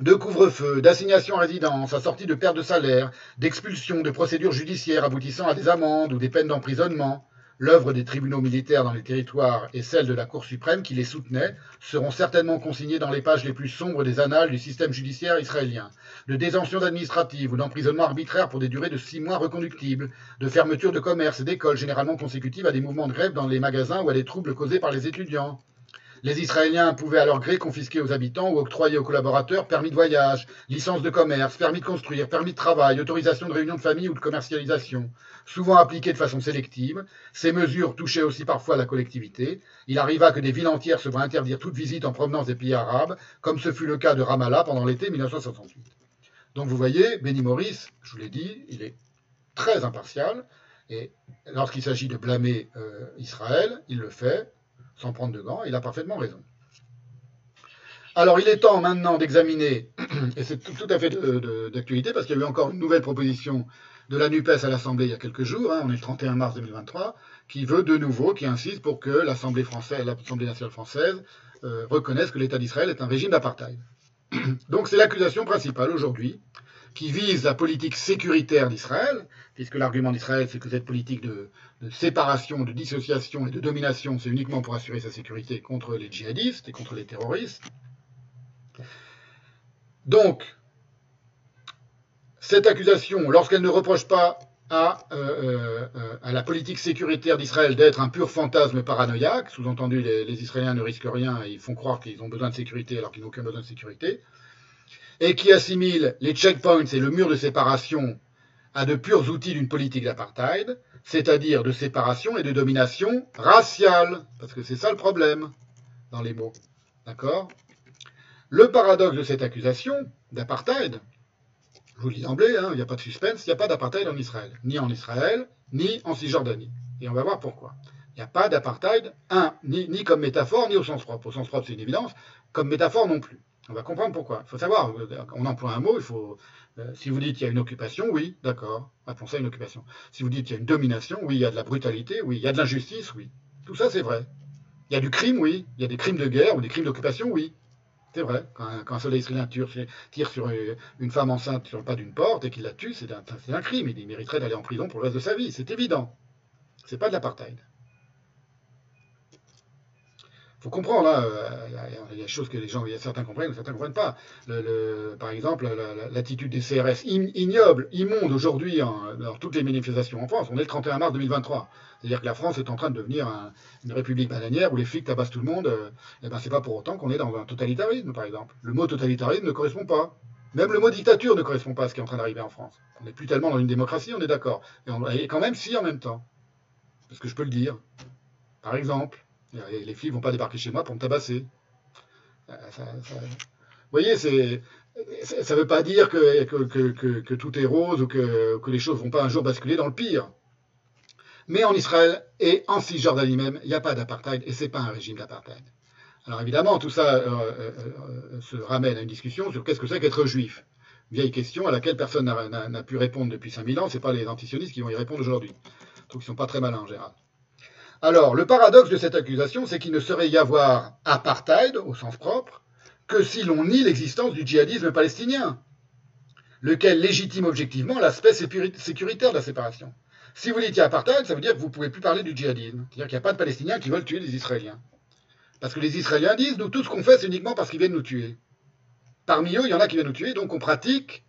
de couvre-feu, d'assignation à résidence, assortie de perte de salaire, d'expulsion, de procédures judiciaires aboutissant à des amendes ou des peines d'emprisonnement, l'œuvre des tribunaux militaires dans les territoires et celle de la Cour suprême qui les soutenait seront certainement consignées dans les pages les plus sombres des annales du système judiciaire israélien. De détention administrative ou d'emprisonnement arbitraire pour des durées de six mois reconductibles, de fermeture de commerces et d'écoles généralement consécutives à des mouvements de grève dans les magasins ou à des troubles causés par les étudiants. Les Israéliens pouvaient à leur gré confisquer aux habitants ou octroyer aux collaborateurs permis de voyage, licence de commerce, permis de construire, permis de travail, autorisation de réunion de famille ou de commercialisation. Souvent appliquées de façon sélective, ces mesures touchaient aussi parfois la collectivité. Il arriva que des villes entières se voient interdire toute visite en provenance des pays arabes, comme ce fut le cas de Ramallah pendant l'été 1968. Donc vous voyez, Benny Morris, je vous l'ai dit, il est très impartial, et lorsqu'il s'agit de blâmer euh, Israël, il le fait sans prendre de gants, il a parfaitement raison. Alors il est temps maintenant d'examiner, (clears throat) et c'est tout, à fait d'actualité, parce qu'il y a eu encore une nouvelle proposition de la NUPES à l'Assemblée il y a quelques jours, hein, on est le 31 mars 2023, qui veut de nouveau, qui insiste pour que l'Assemblée française, l'Assemblée nationale française euh, reconnaisse que l'État d'Israël est un régime d'apartheid. (clears throat) Donc c'est l'accusation principale aujourd'hui qui vise la politique sécuritaire d'Israël, puisque l'argument d'Israël, c'est que cette politique de, séparation, de dissociation et de domination, c'est uniquement pour assurer sa sécurité contre les djihadistes et contre les terroristes. Donc, cette accusation, lorsqu'elle ne reproche pas à, euh, euh, la politique sécuritaire d'Israël d'être un pur fantasme paranoïaque, sous-entendu les, Israéliens ne risquent rien ils font croire qu'ils ont besoin de sécurité alors qu'ils n'ont aucun besoin de sécurité, et qui assimile les checkpoints et le mur de séparation à de purs outils d'une politique d'apartheid, c'est-à-dire de séparation et de domination raciale, parce que c'est ça le problème dans les mots. D'accord? Le paradoxe de cette accusation d'apartheid, je vous le dis d'emblée, hein, il n'y a pas de suspense, il n'y a pas d'apartheid en Israël, ni en Israël, ni en Cisjordanie. Et on va voir pourquoi. Il n'y a pas d'apartheid, un, ni, ni comme métaphore, ni au sens propre. Au sens propre, c'est une évidence, comme métaphore non plus. On va comprendre pourquoi. Il faut savoir, on emploie un mot, il faut. Euh, si vous dites qu'il y a une occupation, oui, d'accord, appelons ça une occupation. Si vous dites qu'il y a une domination, oui, il y a de la brutalité, oui, il y a de l'injustice, oui. Tout ça, c'est vrai. Il y a du crime, oui. Il y a des crimes de guerre ou des crimes d'occupation, oui. C'est vrai. Quand un, soleil israélien tire, sur euh, une femme enceinte sur le pas d'une porte et qu'il la tue, c'est un, crime. Il mériterait d'aller en prison pour le reste de sa vie. C'est évident. C'est pas de l'apartheid faut comprendre, là, euh, il y, a des choses que les gens, y a certains comprennent, certains ne comprennent pas. Par exemple, l'attitude des CRS ignoble, immonde aujourd'hui dans toutes les manifestations en France. On est le 31 mars 2023. C'est-à-dire que la France est en train de devenir une république bananière où les flics tabassent tout le monde. Euh, et ben, c'est pas pour autant qu'on est dans un totalitarisme, par exemple. Le mot totalitarisme ne correspond pas. Même le mot dictature ne correspond pas à ce qui est en train d'arriver en France. On n'est plus tellement dans une démocratie, on est d'accord. Et, et quand même si en même temps. Parce que je peux le dire. Par exemple, les filles vont pas débarquer chez moi pour me tabasser. Euh, vous voyez, ça ne veut pas dire que, tout est rose ou que, les choses vont pas un jour basculer dans le pire. Mais en Israël et en Cisjordanie même, il n'y a pas d'apartheid et c'est pas un régime d'apartheid. Alors évidemment, tout ça euh, euh, se ramène à une discussion sur qu'est-ce que c'est qu'être juif. Vieille question à laquelle personne n'a pu répondre depuis 5000 ans. Ce pas les antisionistes qui vont y répondre aujourd'hui. Donc ils sont pas très malins en général. Alors, le paradoxe de cette accusation, c'est qu'il ne saurait y avoir apartheid, au sens propre, que si l'on nie l'existence du djihadisme palestinien, lequel légitime objectivement l'aspect sécuritaire de la séparation. Si vous dites qu'il y a apartheid, ça veut dire que vous ne pouvez plus parler du djihadisme. C'est-à-dire qu'il n'y a pas de Palestiniens qui veulent tuer des Israéliens. Parce que les Israéliens disent, nous, tout ce qu'on fait, c'est uniquement parce qu'ils viennent nous tuer. Parmi eux, il y en a qui viennent nous tuer, donc on pratique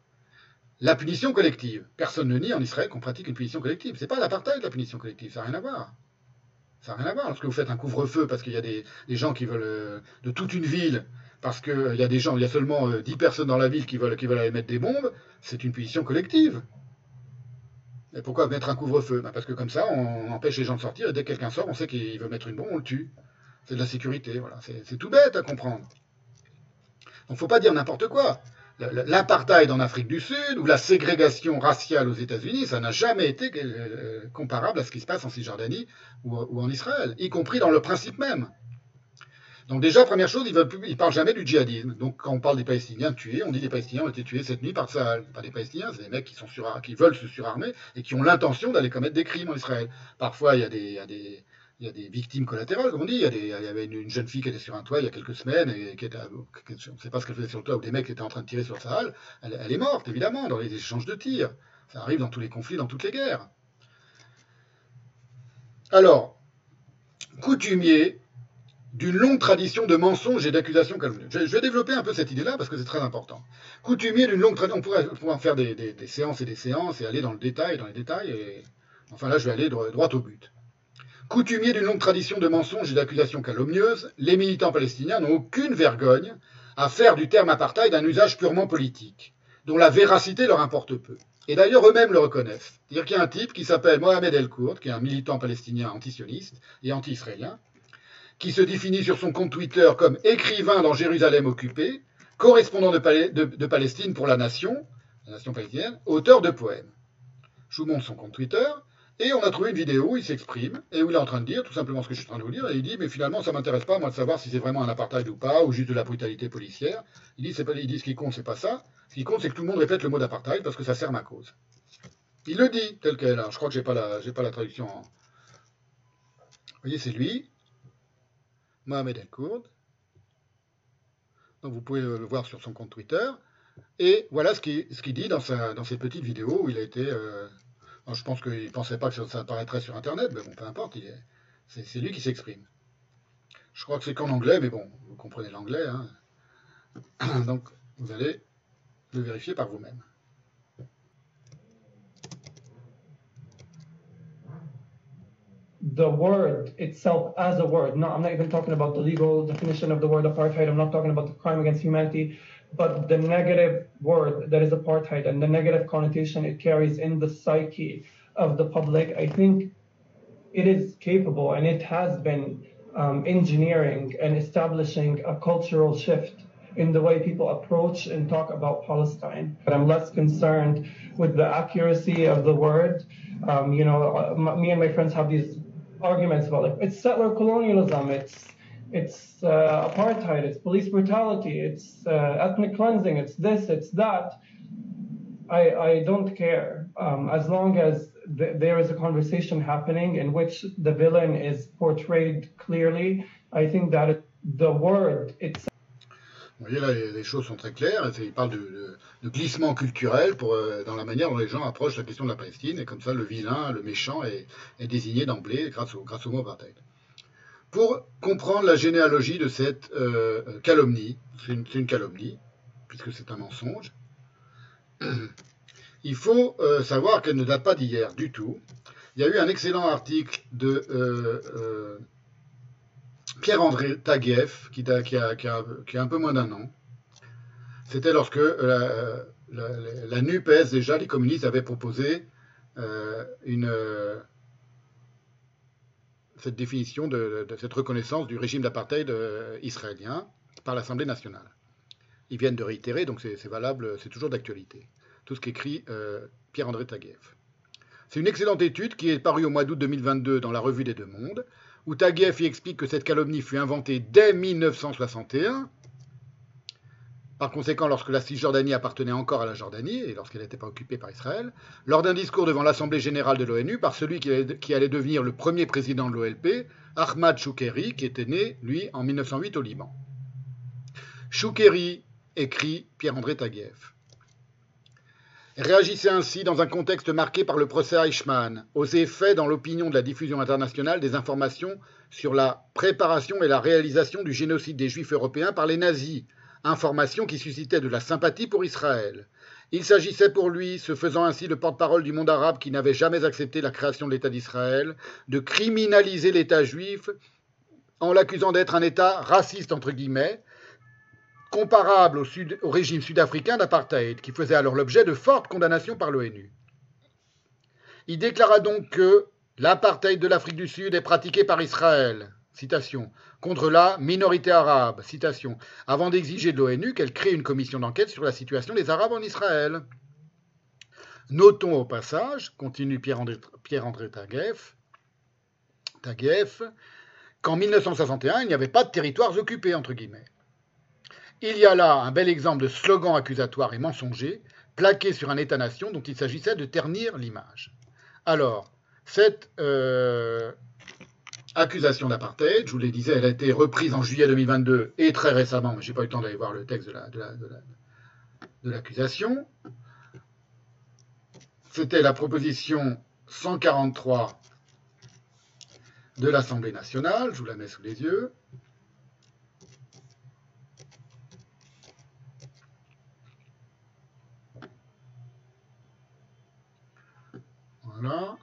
la punition collective. Personne ne nie en Israël qu'on pratique une punition collective. Ce n'est pas l'apartheid, la punition collective, ça n'a rien à voir. Ça n'a rien à voir. Lorsque vous faites un couvre-feu parce qu'il y a des, gens qui veulent euh, de toute une ville, parce qu'il euh, y a des gens, il y a seulement 10 euh, personnes dans la ville qui veulent, qui veulent aller mettre des bombes, c'est une punition collective. Et pourquoi mettre un couvre-feu? Ben, Parce que comme ça, on empêche les gens de sortir et dès que quelqu'un sort, on sait qu'il veut mettre une bombe, on le tue. C'est de la sécurité, voilà. C'est tout bête à comprendre. Donc faut pas dire n'importe quoi l'apartheid en Afrique du Sud ou la ségrégation raciale aux États-Unis, ça n'a jamais été euh, comparable à ce qui se passe en Cisjordanie ou, en Israël, y compris dans le principe même. Donc déjà, première chose, ils ne parlent jamais du djihadisme. Donc quand on parle des Palestiniens tués, on dit des Palestiniens ont été tués cette nuit par Tsahal. Pas des Palestiniens, c'est des mecs qui, sont qui veulent se surarmer et qui ont l'intention d'aller commettre des crimes en Israël. Parfois, il y a des victimes collatérales, comme on dit. Il y, avait une, jeune fille qui était sur un toit il y a quelques semaines, et qui était, on ne sait pas ce qu'elle faisait sur le toit, ou des mecs qui étaient en train de tirer sur sa halle. Elle, est morte, évidemment, dans les échanges de tirs. Ça arrive dans tous les conflits, dans toutes les guerres. Alors, coutumier d'une longue tradition de mensonges et d'accusations calomnieuses. Je, vais développer un peu cette idée-là parce que c'est très important. Coutumier d'une longue tradition, on pourrait, en faire des, séances et des séances et aller dans le détail, dans les détails. Et... Enfin là, je vais aller droit au but Coutumiers d'une longue tradition de mensonges et d'accusations calomnieuses, les militants palestiniens n'ont aucune vergogne à faire du terme apartheid un usage purement politique, dont la véracité leur importe peu. Et d'ailleurs, eux-mêmes le reconnaissent. C'est-à-dire qu'il y a un type qui s'appelle Mohamed El-Kourd, qui est un militant palestinien antisioniste et anti-israélien, qui se définit sur son compte Twitter comme écrivain dans Jérusalem occupée, correspondant de, de, de Palestine pour la nation, la nation palestinienne, auteur de poèmes. Je vous montre son compte Twitter. Et on a trouvé une vidéo où il s'exprime et où il est en train de dire tout simplement ce que je suis en train de vous dire. Et il dit, mais finalement, ça m'intéresse pas, moi, de savoir si c'est vraiment un apartheid ou pas, ou juste de la brutalité policière. Il dit, pas, il dit ce qui compte, c'est pas ça. Ce qui compte, c'est que tout le monde répète le mot d'apartheid parce que ça sert ma cause. Il le dit tel quel. je crois que j'ai pas la, j'ai pas la traduction. Vous voyez, c'est lui, Mohamed El Kourd. Donc vous pouvez le voir sur son compte Twitter. Et voilà ce qu'il dit dans, sa, dans cette petite vidéo où il a été. Euh, je pense qu'il ne pensait pas que ça, apparaîtrait sur Internet, mais bon, peu importe, c'est lui qui s'exprime. Je crois que c'est qu'en anglais, mais bon, vous comprenez l'anglais. Hein. (coughs) Donc, vous allez le vérifier par vous-même. the word itself as a word. No, I'm not even talking about the legal definition of the word apartheid. I'm not talking about the crime against humanity. But the negative word that is apartheid and the negative connotation it carries in the psyche of the public, I think it is capable and it has been um, engineering and establishing a cultural shift in the way people approach and talk about Palestine. But I'm less concerned with the accuracy of the word. Um, you know, uh, me and my friends have these arguments about like it's settler colonialism, it's it's uh, apartheid, it's police brutality, it's uh, ethnic cleansing, it's this, it's that. I, I don't care um, as long as th- there is a conversation happening in which the villain is portrayed clearly. I think that the word itself. Vous voyez là, les, choses sont très claires. Il parle de, de, de glissement culturel pour, euh, dans la manière dont les gens approchent la question de la Palestine. Et comme ça, le vilain, le méchant est, est désigné d'emblée grâce au, grâce au mot apartheid pour comprendre la généalogie de cette euh, calomnie, c'est une, une, calomnie, puisque c'est un mensonge, (clears throat) il faut euh, savoir qu'elle ne date pas d'hier du tout. Il y a eu un excellent article de euh, euh Pierre-André Taguieff, qui, qui, a, qui, a, qui, a, un peu moins d'un an. C'était lorsque la, la, la, NUPES, déjà, les communistes avaient proposé euh, une cette définition de, cette reconnaissance du régime d'apartheid euh, israélien par l'Assemblée nationale. Ils viennent de réitérer, donc c'est valable, c'est toujours d'actualité. Tout ce qu'écrit euh, Pierre-André Taguieff. C'est une excellente étude qui est parue au mois d'août 2022 dans la Revue des Deux Mondes, où Taguieff y explique que cette calomnie fut inventée dès 1961 par conséquent, lorsque la Cisjordanie appartenait encore à la Jordanie et lorsqu'elle n'était pas occupée par Israël, lors d'un discours devant l'Assemblée générale de l'ONU par celui qui allait, devenir le premier président de l'OLP, Ahmad Choukeri, qui était né, lui, en 1908 au Liban. Choukeri, écrit Pierre-André Taguieff, réagissait ainsi dans un contexte marqué par le procès Eichmann, aux effets dans l'opinion de la diffusion internationale des informations sur la préparation et la réalisation du génocide des Juifs européens par les nazis, information qui suscitait de la sympathie pour Israël. Il s'agissait pour lui, se faisant ainsi le porte-parole du monde arabe qui n'avait jamais accepté la création de l'État d'Israël, de criminaliser l'État juif en l'accusant d'être un État raciste, entre guillemets, comparable au, au régime sud-africain d'apartheid, qui faisait alors l'objet de fortes condamnations par l'ONU. Il déclara donc que l'apartheid de l'Afrique du Sud est pratiqué par Israël, citation, contre la minorité arabe, citation, avant d'exiger de l'ONU qu'elle crée une commission d'enquête sur la situation des Arabes en Israël. Notons au passage, continue Pierre-André Pierre Taguieff, qu'en 1961, il n'y avait pas de territoires occupés, entre guillemets. Il y a là un bel exemple de slogan accusatoire et mensonger, plaqué sur un État-nation dont il s'agissait de ternir l'image. Alors, cette euh, accusation d'apartheid. Je vous l'ai disais, elle a été reprise en juillet 2022 et très récemment, mais je n'ai pas eu le temps d'aller voir le texte de l'accusation. C'était la proposition 143 de l'Assemblée nationale. Je vous la mets sous les yeux. Voilà.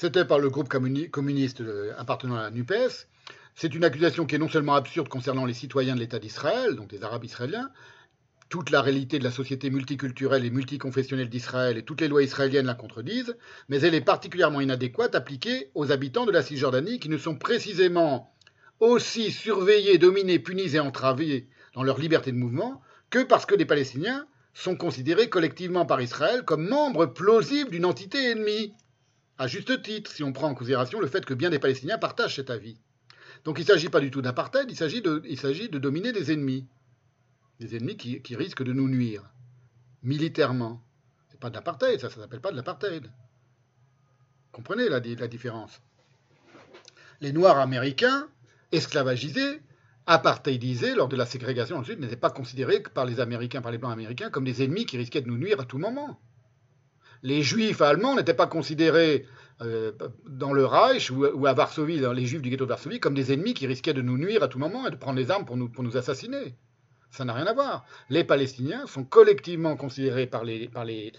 C'était par le groupe communiste appartenant à la NUPES. C'est une accusation qui est non seulement absurde concernant les citoyens de l'État d'Israël, donc des Arabes israéliens, toute la réalité de la société multiculturelle et multiconfessionnelle d'Israël et toutes les lois israéliennes la contredisent, mais elle est particulièrement inadéquate appliquée aux habitants de la Cisjordanie qui ne sont précisément aussi surveillés, dominés, punis et entravés dans leur liberté de mouvement que parce que les Palestiniens sont considérés collectivement par Israël comme membres plausibles d'une entité ennemie. À juste titre, si on prend en considération le fait que bien des Palestiniens partagent cet avis. Donc il ne s'agit pas du tout d'apartheid, il s'agit de, dominer des ennemis. Des ennemis qui, risquent de nous nuire, militairement. Ce n'est pas de l'apartheid, ça ne s'appelle pas de l'apartheid. Comprenez la, différence. Les Noirs américains, esclavagisés, apartheidisés lors de la ségrégation ensuite, n'étaient pas considérés par les Américains, par les Blancs américains, comme des ennemis qui risquaient de nous nuire à tout moment. Les Juifs allemands n'étaient pas considérés euh, dans le Reich ou, à Varsovie, dans les Juifs du ghetto de Varsovie, comme des ennemis qui risquaient de nous nuire à tout moment et de prendre les armes pour nous, assassiner. Ça n'a rien à voir. Les Palestiniens sont collectivement considérés par les,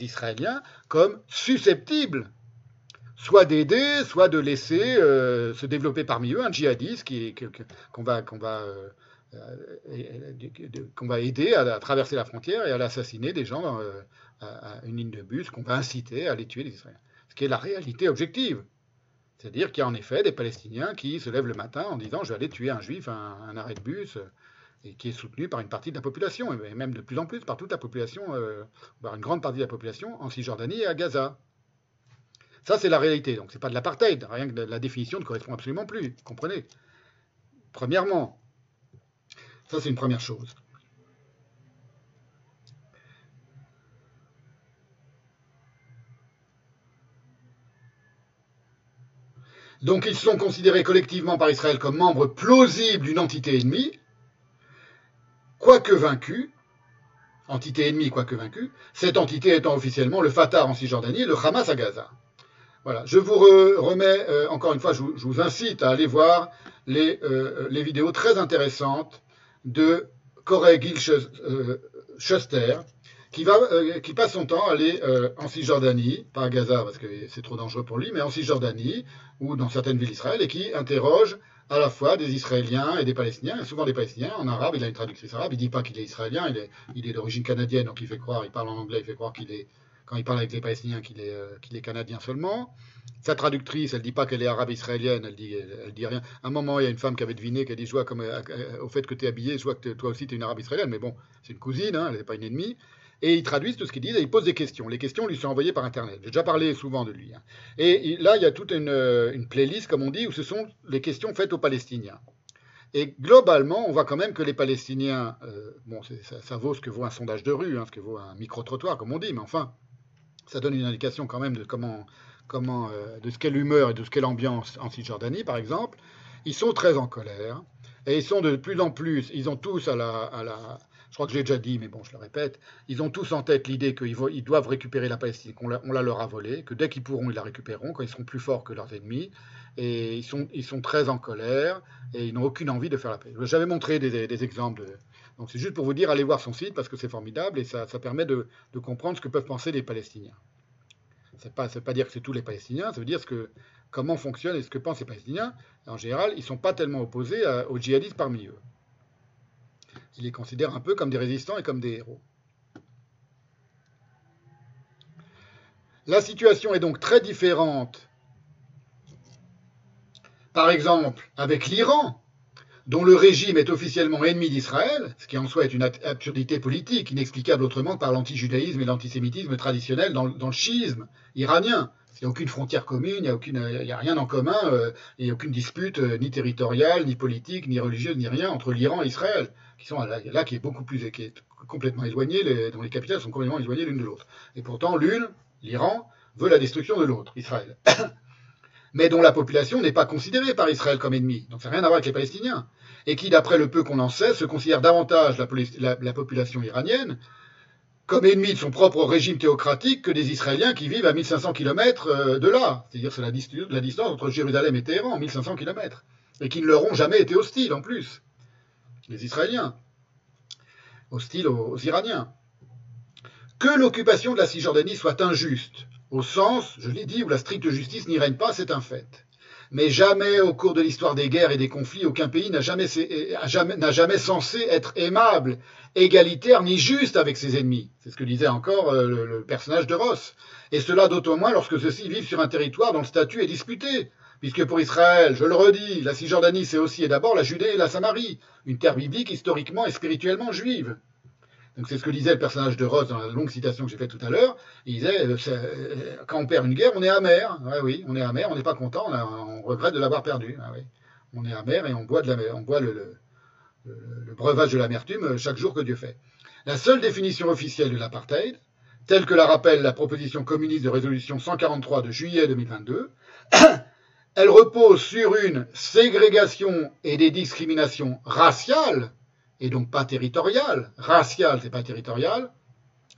Israéliens comme susceptibles soit d'aider, soit de laisser euh, se développer parmi eux un djihadiste qu'on va, euh, aider à, traverser la frontière et à l'assassiner des gens à, une ligne de bus, qu'on va inciter à les tuer les Israéliens ce qui est la réalité objective. C'est-à-dire qu'il y a en effet des Palestiniens qui se lèvent le matin en disant je vais aller tuer un juif, un, un arrêt de bus, et qui est soutenu par une partie de la population, et même de plus en plus par toute la population, euh, par une grande partie de la population en Cisjordanie et à Gaza. Ça, c'est la réalité. Donc, ce n'est pas de l'apartheid. Rien que la définition ne correspond absolument plus. Comprenez? Premièrement, ça, c'est une première chose. Donc ils sont considérés collectivement par Israël comme membres plausibles d'une entité ennemie, quoique vaincue, entité ennemie quoique vaincue, cette entité étant officiellement le Fatah en Cisjordanie et le Hamas à Gaza. Voilà, je vous remets, euh, encore une fois, je vous, incite à aller voir les, euh, vidéos très intéressantes de Corey Gil Schuster, qui, va, euh, qui passe son temps à aller euh, en Cisjordanie, pas à Gaza parce que c'est trop dangereux pour lui, mais en Cisjordanie ou dans certaines villes d'Israël et qui interroge à la fois des Israéliens et des Palestiniens, souvent des Palestiniens en arabe, il a une traductrice arabe, il dit pas qu'il est israélien, il est, il est d'origine canadienne, donc il fait croire, il parle en anglais, il fait croire qu'il est, quand il parle avec les Palestiniens, qu'il est, euh, qu'il est canadien seulement. Sa traductrice, elle dit pas qu'elle est arabe israélienne, elle dit, dit rien. À un moment, il y a une femme qui avait deviné, qu'elle dit, je vois comme, au fait que tu es habillé, je vois que toi aussi tu es une arabe israélienne, mais bon, c'est une cousine, hein, elle n'est pas une ennemie et ils traduisent tout ce qu'ils disent et ils posent des questions. Les questions lui sont envoyées par Internet. J'ai déjà parlé souvent de lui. Hein. Et là, il y a toute euh, une, playlist, comme on dit, où ce sont les questions faites aux Palestiniens. Et globalement, on voit quand même que les Palestiniens, euh, bon, ça, vaut ce que vaut un sondage de rue, hein, ce que vaut un micro-trottoir, comme on dit, mais enfin, ça donne une indication quand même de comment, euh, de ce qu'est l'humeur et de ce qu'est l'ambiance en Cisjordanie, par exemple. Ils sont très en colère et ils sont de plus en plus, ils ont tous à la je crois que j'ai déjà dit, mais bon, je le répète, ils ont tous en tête l'idée qu'ils doivent récupérer la Palestine, qu'on la, leur a volée, que dès qu'ils pourront, ils la récupéreront, quand ils seront plus forts que leurs ennemis, et ils sont, très en colère, et ils n'ont aucune envie de faire la paix. J'avais montré des, exemples, donc c'est juste pour vous dire, allez voir son site, parce que c'est formidable, et ça, permet de, comprendre ce que peuvent penser les Palestiniens. Ce n'est pas, pas dire que c'est tous les Palestiniens, ça veut dire que, comment fonctionnent et ce que pensent les Palestiniens. En général, ils ne sont pas tellement opposés aux djihadistes parmi eux. Il les considère un peu comme des résistants et comme des héros. La situation est donc très différente, par exemple, avec l'Iran, dont le régime est officiellement ennemi d'Israël, ce qui en soi est une absurdité politique, inexplicable autrement par l'antijudaïsme et l'antisémitisme traditionnel dans, le chiisme iranien. Il n'y a aucune frontière commune, il n'y a, aucune, a rien en commun, euh, il n'y a aucune dispute euh, ni territoriale, ni politique, ni religieuse, ni rien entre l'Iran et Israël qui sont là, qui est beaucoup plus, complètement éloigné, dont les capitales sont complètement éloignées l'une de l'autre. Et pourtant, l'une, l'Iran, veut la destruction de l'autre, Israël. (coughs) Mais dont la population n'est pas considérée par Israël comme ennemie. Donc ça n'a rien à voir avec les Palestiniens. Et qui, d'après le peu qu'on en sait, se considère davantage la, population iranienne comme ennemie de son propre régime théocratique que des Israéliens qui vivent à 1500 km euh, de là. C'est-à-dire c'est la, la, distance entre Jérusalem et Téhéran, 1500 km. Et qui ne leur ont jamais été hostiles en plus les Israéliens, hostiles aux, Iraniens. Que l'occupation de la Cisjordanie soit injuste, au sens, je l'ai dit, où la stricte justice n'y règne pas, c'est un fait. Mais jamais, au cours de l'histoire des guerres et des conflits, aucun pays n'a jamais, censé être aimable, égalitaire ni juste avec ses ennemis. C'est ce que disait encore euh, le, le personnage de Ross. Et cela d'autant moins lorsque ceux-ci vivent sur un territoire dont le statut est disputé. Puisque pour Israël, je le redis, la Cisjordanie, c'est aussi et d'abord la Judée et la Samarie, une terre biblique historiquement et spirituellement juive. Donc c'est ce que disait le personnage de Ross dans la longue citation que j'ai faite tout à l'heure. Il disait, euh, euh, quand on perd une guerre, on est amer. Oui, on est amer, on n'est pas content, on, regrette de l'avoir perdu. oui. On est amer et on boit, de la, on boit le, le breuvage de l'amertume chaque jour que Dieu fait. La seule définition officielle de l'apartheid, telle que la rappelle la proposition communiste de résolution 143 de juillet 2022, (coughs) elle repose sur une ségrégation et des discriminations raciales, et donc pas territoriales. Raciales, c'est pas territorial.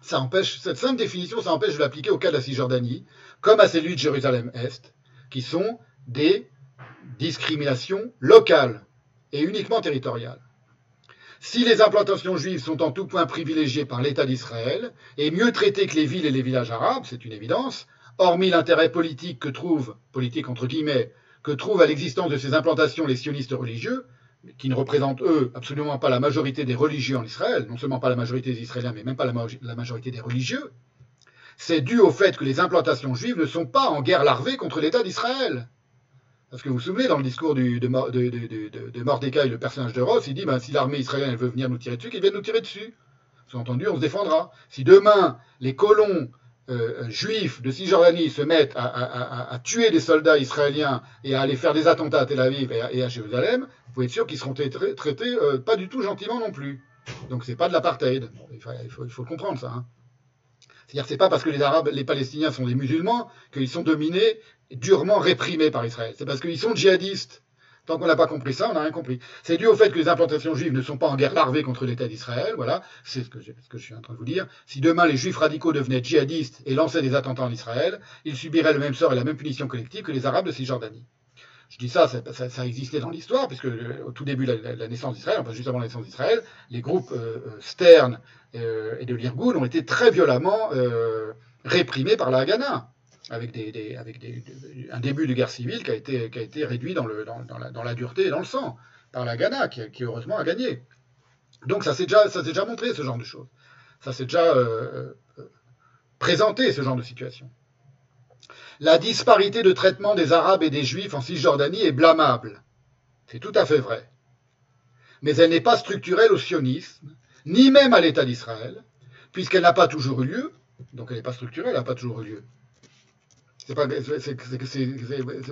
Ça empêche, cette simple définition, ça empêche de l'appliquer au cas de la Cisjordanie, comme à celui de Jérusalem-Est, qui sont des discriminations locales et uniquement territoriales. Si les implantations juives sont en tout point privilégiées par l'État d'Israël et mieux traitées que les villes et les villages arabes, c'est une évidence, hormis l'intérêt politique que trouve, politique entre guillemets, que trouvent à l'existence de ces implantations les sionistes religieux, qui ne représentent eux absolument pas la majorité des religieux en Israël, non seulement pas la majorité des Israéliens, mais même pas la, majorité des religieux, c'est dû au fait que les implantations juives ne sont pas en guerre larvée contre l'État d'Israël. Parce que vous vous souvenez, dans le discours de, de, Mordecai, le personnage de Ross, il dit ben, si l'armée israélienne veut venir nous tirer dessus, qu'elle vienne nous tirer dessus. Sous-entendu, on se défendra. Si demain, les colons euh, juifs de Cisjordanie se mettent à, tuer des soldats israéliens et à aller faire des attentats à Tel Aviv et à, Jérusalem, vous pouvez être sûr qu'ils seront traités, euh, pas du tout gentiment non plus. Donc c'est pas de l'apartheid. Il, faut, il faut, comprendre ça. Hein. C'est-à-dire c'est pas parce que les Arabes, les Palestiniens sont des musulmans qu'ils sont dominés, durement réprimés par Israël. C'est parce qu'ils sont djihadistes. Tant qu'on n'a pas compris ça, on n'a rien compris. C'est dû au fait que les implantations juives ne sont pas en guerre larvée contre l'État d'Israël. Voilà, c'est ce, que je, suis en train de vous dire. Si demain les juifs radicaux devenaient djihadistes et lançaient des attentats en Israël, ils subiraient le même sort et la même punition collective que les Arabes de Cisjordanie. Je dis ça, ça, ça, existait dans l'histoire, puisque euh, au tout début de la, naissance d'Israël, enfin juste avant la naissance d'Israël, les groupes euh, euh, Stern et de l'Irgun ont été très violemment réprimés par la Haganah avec, un début de guerre civile qui a été, réduit dans, la, dureté et dans le sang par la Ghana, qui, heureusement a gagné. Donc ça s'est déjà, déjà montré, ce genre de choses. Ça s'est déjà euh, euh, présenté, ce genre de situation. La disparité de traitement des Arabes et des Juifs en Cisjordanie est blâmable. C'est tout à fait vrai. Mais elle n'est pas structurelle au sionisme, ni même à l'État d'Israël, puisqu'elle n'a pas toujours eu lieu, donc elle n'est pas structurelle, elle n'a pas toujours eu lieu.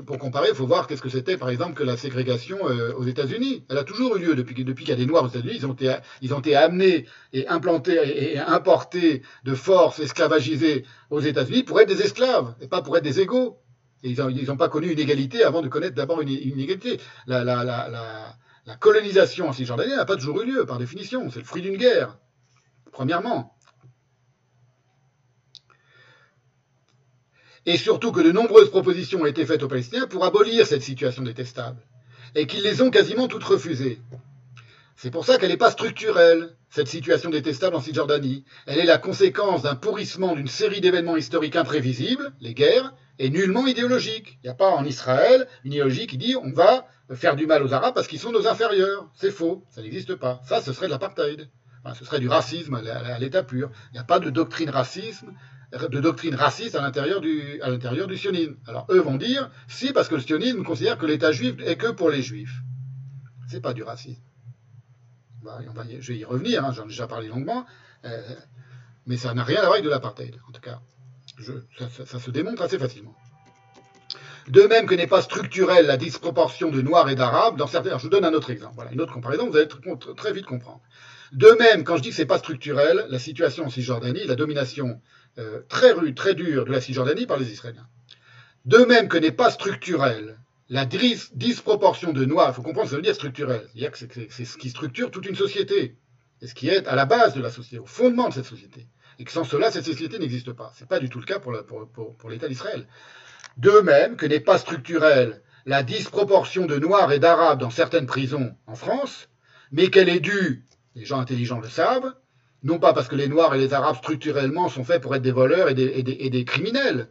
Pour comparer, il faut voir qu'est-ce que c'était, par exemple, que la ségrégation euh, aux États-Unis. Elle a toujours eu lieu depuis, qu'il y a des Noirs aux États-Unis. Ils ont été, amenés et implantés et, importés de force, esclavagisés aux États-Unis pour être des esclaves et pas pour être des égaux. Ils n'ont pas connu une égalité avant de connaître d'abord une, une, égalité. La, la, la, la colonisation en Cisjordanie n'a pas toujours eu lieu, par définition. C'est le fruit d'une guerre, premièrement. Et surtout que de nombreuses propositions ont été faites aux Palestiniens pour abolir cette situation détestable, et qu'ils les ont quasiment toutes refusées. C'est pour ça qu'elle n'est pas structurelle, cette situation détestable en Cisjordanie. Elle est la conséquence d'un pourrissement d'une série d'événements historiques imprévisibles, les guerres, et nullement idéologique. Il n'y a pas en Israël une idéologie qui dit on va faire du mal aux Arabes parce qu'ils sont nos inférieurs. C'est faux, ça n'existe pas. Ça, ce serait de l'apartheid. ce serait du racisme à l'état pur. Il n'y a pas de doctrine racisme de doctrine raciste à l'intérieur du, à l'intérieur du sionisme. Alors eux vont dire, si, parce que le sionisme considère que l'État juif est que pour les juifs. C'est pas du racisme. Je vais y revenir, hein, j'en ai déjà parlé longuement, euh, mais ça n'a rien à voir avec de l'apartheid, en tout cas. ça, se démontre assez facilement. De même que n'est pas structurelle la disproportion de Noirs et d'Arabes dans certains. je vous donne un autre exemple. Voilà, une autre comparaison, vous allez très vite comprendre. De même, quand je dis que c'est pas structurel, la situation en Cisjordanie, la domination euh, très rude, très dure de la Cisjordanie par les Israéliens. De même que n'est pas structurelle la disproportion de Noirs, il faut comprendre ce que ça veut dire structurel, c'est-à-dire c'est ce qui structure toute une société, et ce qui est à la base de la société, au fondement de cette société, et que sans cela, cette société n'existe pas. Ce n'est pas du tout le cas pour l'État d'Israël. De même que n'est pas structurelle la disproportion de Noirs et d'Arabes dans certaines prisons en France, mais qu'elle est due, les gens intelligents le savent, non pas parce que les Noirs et les Arabes structurellement sont faits pour être des voleurs et des, criminels,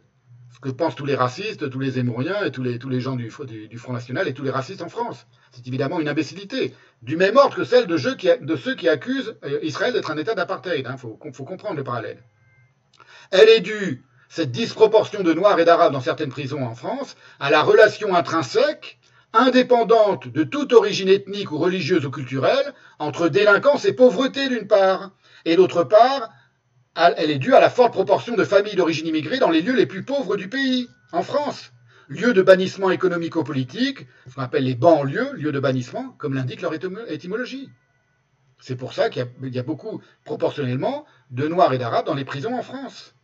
que pensent tous les racistes, tous les émouriens et tous les, gens du, Front National et tous les racistes en France. C'est évidemment une imbécilité, du même ordre que celle de, ceux qui, de ceux qui accusent euh, Israël d'être un État d'apartheid. Il hein, faut, faut comprendre le parallèle. Elle est due, cette disproportion de Noirs et d'Arabes dans certaines prisons en France, à la relation intrinsèque, indépendante de toute origine ethnique ou religieuse ou culturelle, entre délinquance et pauvreté d'une part, et d'autre part, elle est due à la forte proportion de familles d'origine immigrée dans les lieux les plus pauvres du pays, en France. Lieux de bannissement économico-politique, ce qu'on appelle les banlieues, lieux de bannissement, comme l'indique leur étymologie. C'est pour ça qu'il y, a beaucoup, proportionnellement, de Noirs et d'Arabes dans les prisons en France.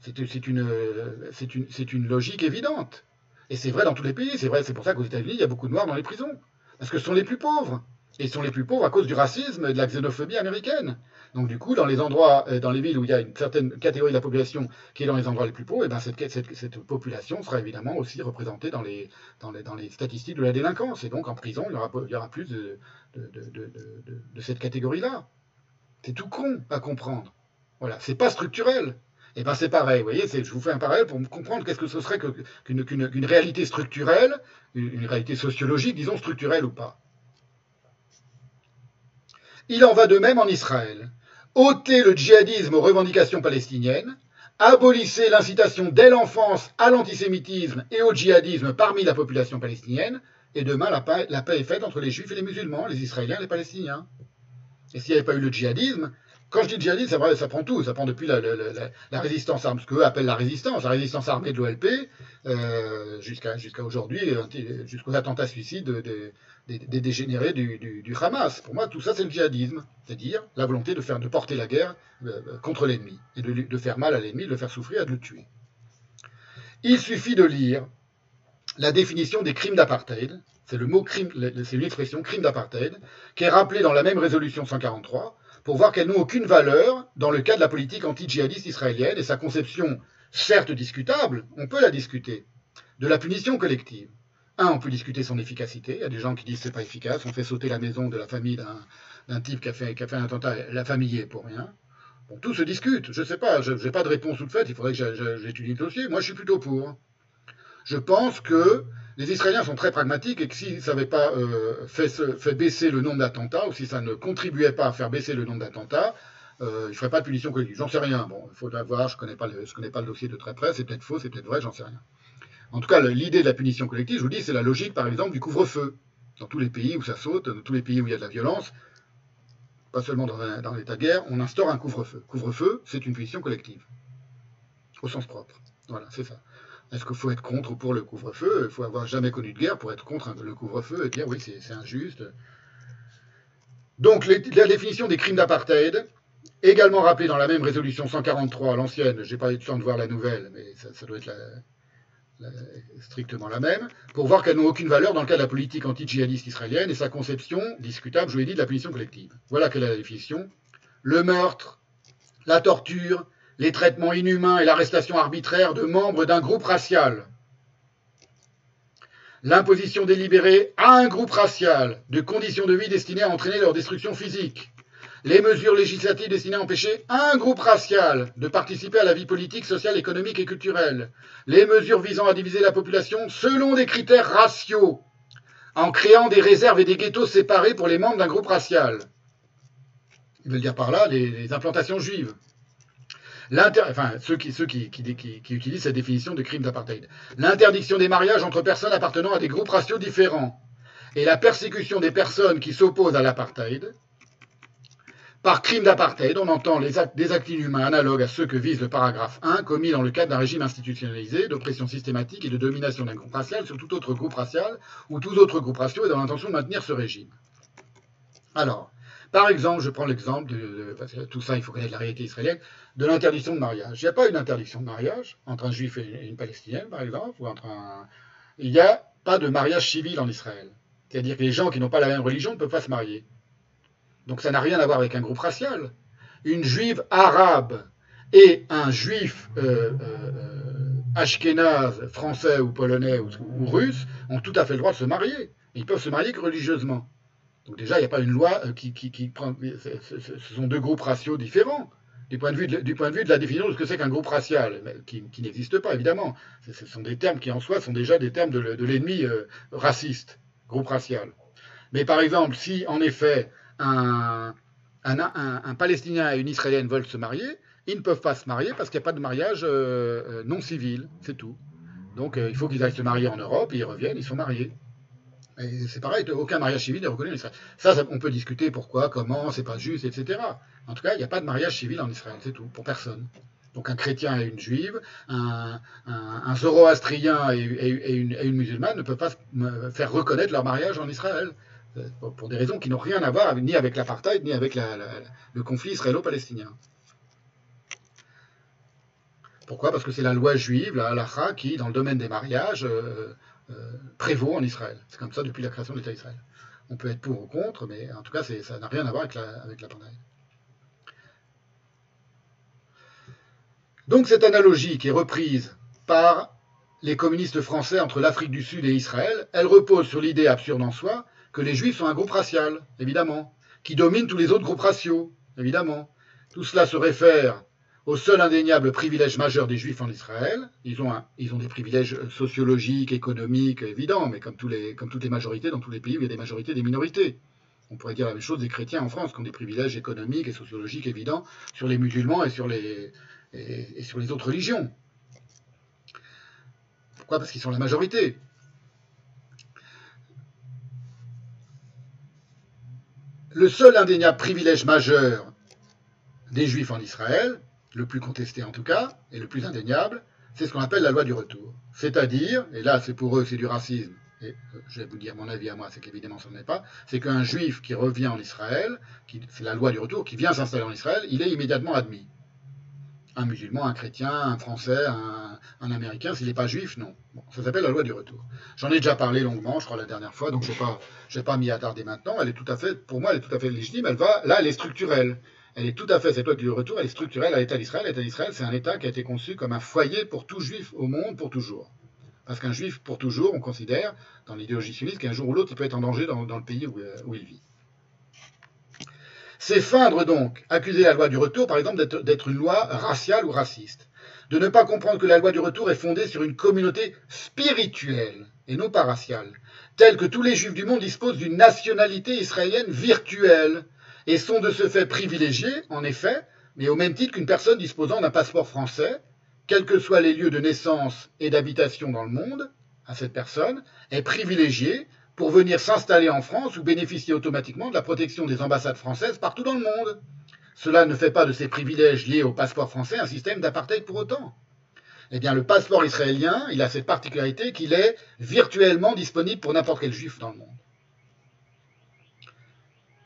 C'est une, une, une, logique évidente. Et c'est vrai dans tous les pays. C'est vrai, c'est pour ça qu'aux États-Unis, il y a beaucoup de Noirs dans les prisons. Parce que ce sont les plus pauvres. Et sont les plus pauvres à cause du racisme et de la xénophobie américaine. Donc du coup, dans les endroits, euh, dans les villes où il y a une certaine catégorie de la population qui est dans les endroits les plus pauvres, et eh ben cette, cette, cette, population sera évidemment aussi représentée dans les, dans, les, dans les, statistiques de la délinquance. Et donc en prison, il y aura, il y aura plus de, de, de, de cette catégorie-là. C'est tout con à comprendre. Voilà, c'est pas structurel. Et eh ben c'est pareil, vous voyez, je vous fais un parallèle pour comprendre qu'est-ce que ce serait qu'une réalité structurelle, une réalité sociologique, disons structurelle ou pas. Il en va de même en Israël. Ôtez le djihadisme aux revendications palestiniennes, abolissez l'incitation dès l'enfance à l'antisémitisme et au djihadisme parmi la population palestinienne, et demain la paix, est faite entre les juifs et les musulmans, les israéliens et les palestiniens. Et s'il n'y avait pas eu le djihadisme, quand je dis djihadisme, ça, ça prend tout, ça prend depuis la, résistance armée, ce qu'eux appellent la résistance, la résistance armée de l'OLP, euh, jusqu'à aujourd'hui, jusqu'aux attentats suicides de, des, dégénérés du, Hamas. Pour moi, tout ça, c'est le djihadisme, c'est-à-dire la volonté de, faire, de porter la guerre euh, contre l'ennemi, et de, faire mal à l'ennemi, de le faire souffrir et de le tuer. Il suffit de lire la définition des crimes d'apartheid, c'est le mot c'est une expression crime d'apartheid, qui est rappelée dans la même résolution 143, pour voir qu'elle n'a aucune valeur dans le cas de la politique anti-djihadiste israélienne et sa conception, certes discutable, on peut la discuter, de la punition collective. Un, on peut discuter son efficacité. Il y a des gens qui disent que c'est pas efficace. On fait sauter la maison de la famille d'un type qui a, fait, un attentat. La famille est pour rien. Tout se discute. Je ne sais pas. Je n'ai pas de réponse toute faite. Il faudrait que j'étudie le dossier. Moi, je suis plutôt pour. Je pense que les Israéliens sont très pragmatiques et que s'ils n'avaient pas euh, fait, baisser le nombre d'attentats, ou si ça ne contribuait pas à faire baisser le nombre d'attentats, euh, ils ne feraient pas de punition collective. J'en sais rien. Bon, il faudra voir. Je ne connais pas le dossier de très près. C'est peut-être faux, c'est peut-être vrai, j'en sais rien. En tout cas, l'idée de la punition collective, je vous dis, c'est la logique, par exemple, du couvre-feu. Dans tous les pays où ça saute, dans tous les pays où il y a de la violence, pas seulement dans, l'état de guerre, on instaure un couvre-feu. Couvre-feu, c'est une punition collective, au sens propre. Voilà, c'est ça. Est-ce qu'il faut être contre ou pour le couvre-feu Il faut avoir jamais connu de guerre pour être contre le couvre-feu et dire oui, c'est injuste. Donc, la définition des crimes d'apartheid, également rappelée dans la même résolution 143, l'ancienne, j'ai pas eu le temps de voir la nouvelle, mais ça doit être strictement la même, pour voir qu'elles n'ont aucune valeur dans le cas de la politique anti-djihadiste israélienne et sa conception discutable, je vous l'ai dit, de la punition collective. Voilà quelle est la définition. Le meurtre, la torture, les traitements inhumains et l'arrestation arbitraire de membres d'un groupe racial. L'imposition délibérée à un groupe racial de conditions de vie destinées à entraîner leur destruction physique les mesures législatives destinées à empêcher un groupe racial de participer à la vie politique, sociale, économique et culturelle, les mesures visant à diviser la population selon des critères raciaux, en créant des réserves et des ghettos séparés pour les membres d'un groupe racial. Ils veulent dire par là les, implantations juives. Enfin, ceux, qui, utilisent cette définition de crime d'apartheid. L'interdiction des mariages entre personnes appartenant à des groupes raciaux différents et la persécution des personnes qui s'opposent à l'apartheid, par crime d'apartheid, on entend les actes, des actes inhumains analogues à ceux que vise le paragraphe 1, commis dans le cadre d'un régime institutionnalisé d'oppression systématique et de domination d'un groupe racial sur tout autre groupe racial ou tout autre groupe racial et dans l'intention de maintenir ce régime. Alors, par exemple, je prends l'exemple, de, tout ça, il faut connaître la réalité israélienne, de l'interdiction de mariage. Il n'y a pas une interdiction de mariage entre un juif et une palestinienne, par exemple, ou entre un... Il n'y a pas de mariage civil en Israël. C'est-à-dire que les gens qui n'ont pas la même religion ne peuvent pas se marier. Donc ça n'a rien à voir avec un groupe racial. Une juive arabe et un juif euh, euh, ashkénaze, français ou polonais ou, russe ont tout à fait le droit de se marier. Ils peuvent se marier que religieusement. Donc déjà, il n'y a pas une loi euh, qui, prend... Ce sont deux groupes raciaux différents. du point de vue de, la définition de ce que c'est qu'un groupe racial, qui, n'existe pas évidemment. Ce sont des termes qui en soi sont déjà des termes de, l'ennemi euh, raciste, groupe racial. Mais par exemple, si en effet un, Palestinien et une Israélienne veulent se marier, ils ne peuvent pas se marier parce qu'il n'y a pas de mariage euh, non civil, c'est tout. Donc il faut qu'ils aillent se marier en Europe, ils reviennent, ils sont mariés. C'est pareil, aucun mariage civil n'est reconnu en Israël. Ça, on peut discuter pourquoi, comment, c'est pas juste, etc. En tout cas, il n'y a pas de mariage civil en Israël, c'est tout, pour personne. Donc un chrétien et une juive, un, zoroastrien et, une, musulmane ne peuvent pas faire reconnaître leur mariage en Israël, pour des raisons qui n'ont rien à voir ni avec l'apartheid, ni avec le conflit israélo-palestinien. Pourquoi? Parce que c'est la loi juive, la halakha, qui, dans le domaine des mariages, euh, euh, prévaut en Israël. C'est comme ça depuis la création de l'État d'Israël. On peut être pour ou contre, mais en tout cas, ça n'a rien à voir avec la, l'apartheid. Donc cette analogie qui est reprise par les communistes français entre l'Afrique du Sud et Israël, elle repose sur l'idée absurde en soi que les juifs sont un groupe racial, évidemment, qui domine tous les autres groupes raciaux, évidemment. Tout cela se réfère au seul indéniable privilège majeur des juifs en Israël. Ils ont, ils ont des privilèges sociologiques, économiques, évidents, mais comme, tous les, comme toutes les majorités dans tous les pays où il y a des majorités des minorités. On pourrait dire la même chose des chrétiens en France, qui ont des privilèges économiques et sociologiques évidents sur les musulmans et sur les, et sur les autres religions. Pourquoi? Parce qu'ils sont la majorité. Le seul indéniable privilège majeur des juifs en Israël, le plus contesté en tout cas, et le plus indéniable, c'est ce qu'on appelle la loi du retour. C'est-à-dire, et là c'est pour eux c'est du racisme, et je vais vous dire mon avis à moi, c'est qu'évidemment ce n'est pas, c'est qu'un juif qui revient en Israël, c'est la loi du retour, qui vient s'installer en Israël, il est immédiatement admis. Un musulman, un chrétien, un français, un, américain, s'il n'est pas juif, non. Bon, ça s'appelle la loi du retour. J'en ai déjà parlé longuement, je crois, la dernière fois, donc je ne vais pas m'y attarder maintenant. Elle est tout à fait, pour moi, elle est tout à fait légitime. Elle va, là, elle est structurelle. Elle est tout à fait, cette loi du retour, elle est structurelle à l'État d'Israël. L'État d'Israël, c'est un État qui a été conçu comme un foyer pour tout juif au monde pour toujours. Parce qu'un juif pour toujours, on considère, dans l'idéologie sioniste, qu'un jour ou l'autre, il peut être en danger dans, le pays où, où il vit. C'est feindre donc, accuser la loi du retour, par exemple, d'être une loi raciale ou raciste. De ne pas comprendre que la loi du retour est fondée sur une communauté spirituelle et non pas raciale, telle que tous les juifs du monde disposent d'une nationalité israélienne virtuelle et sont de ce fait privilégiés, en effet, mais au même titre qu'une personne disposant d'un passeport français, quels que soient les lieux de naissance et d'habitation dans le monde, à cette personne, est privilégiée pour venir s'installer en France ou bénéficier automatiquement de la protection des ambassades françaises partout dans le monde. Cela ne fait pas de ces privilèges liés au passeport français un système d'apartheid pour autant. Eh bien, le passeport israélien, il a cette particularité qu'il est virtuellement disponible pour n'importe quel juif dans le monde.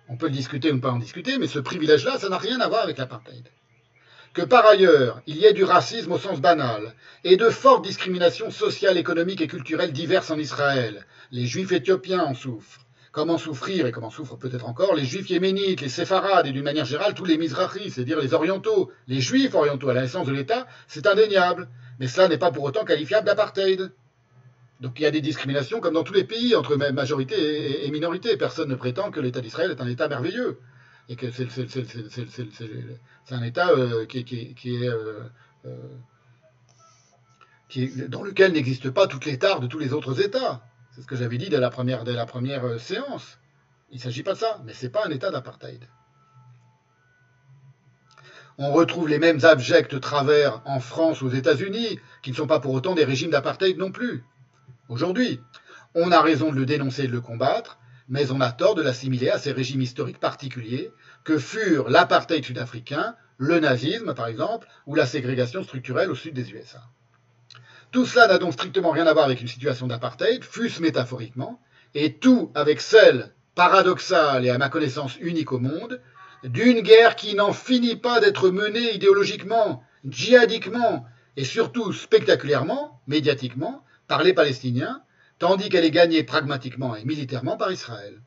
On peut le discuter ou ne pas en discuter, mais ce privilège-là, ça n'a rien à voir avec l'apartheid. Que par ailleurs, il y ait du racisme au sens banal et de fortes discriminations sociales, économiques et culturelles diverses en Israël. Les juifs éthiopiens en souffrent. Comment souffrir, et comment souffrent peut-être encore, les juifs yéménites, les séfarades, et d'une manière générale tous les mizrachis, c'est-à-dire les orientaux, les juifs orientaux à la naissance de l'État, c'est indéniable. Mais cela n'est pas pour autant qualifiable d'apartheid. Donc il y a des discriminations comme dans tous les pays, entre majorité et minorité. Personne ne prétend que l'État d'Israël est un État merveilleux. Et que c'est un État euh, euh, euh, qui est, dans lequel n'existe pas toutes les tares de tous les autres États. C'est ce que j'avais dit dès la première, séance. Il ne s'agit pas de ça, mais ce n'est pas un État d'apartheid. On retrouve les mêmes abjects travers en France aux États-Unis, qui ne sont pas pour autant des régimes d'apartheid non plus. Aujourd'hui, on a raison de le dénoncer et de le combattre, mais on a tort de l'assimiler à ces régimes historiques particuliers que furent l'apartheid sud-africain, le nazisme par exemple, ou la ségrégation structurelle au sud des USA. Tout cela n'a donc strictement rien à voir avec une situation d'apartheid, fût-ce métaphoriquement, et tout avec celle, paradoxale et à ma connaissance unique au monde, d'une guerre qui n'en finit pas d'être menée idéologiquement, djihadiquement et surtout spectaculairement, médiatiquement, par les Palestiniens, tandis qu'elle est gagnée pragmatiquement et militairement par Israël.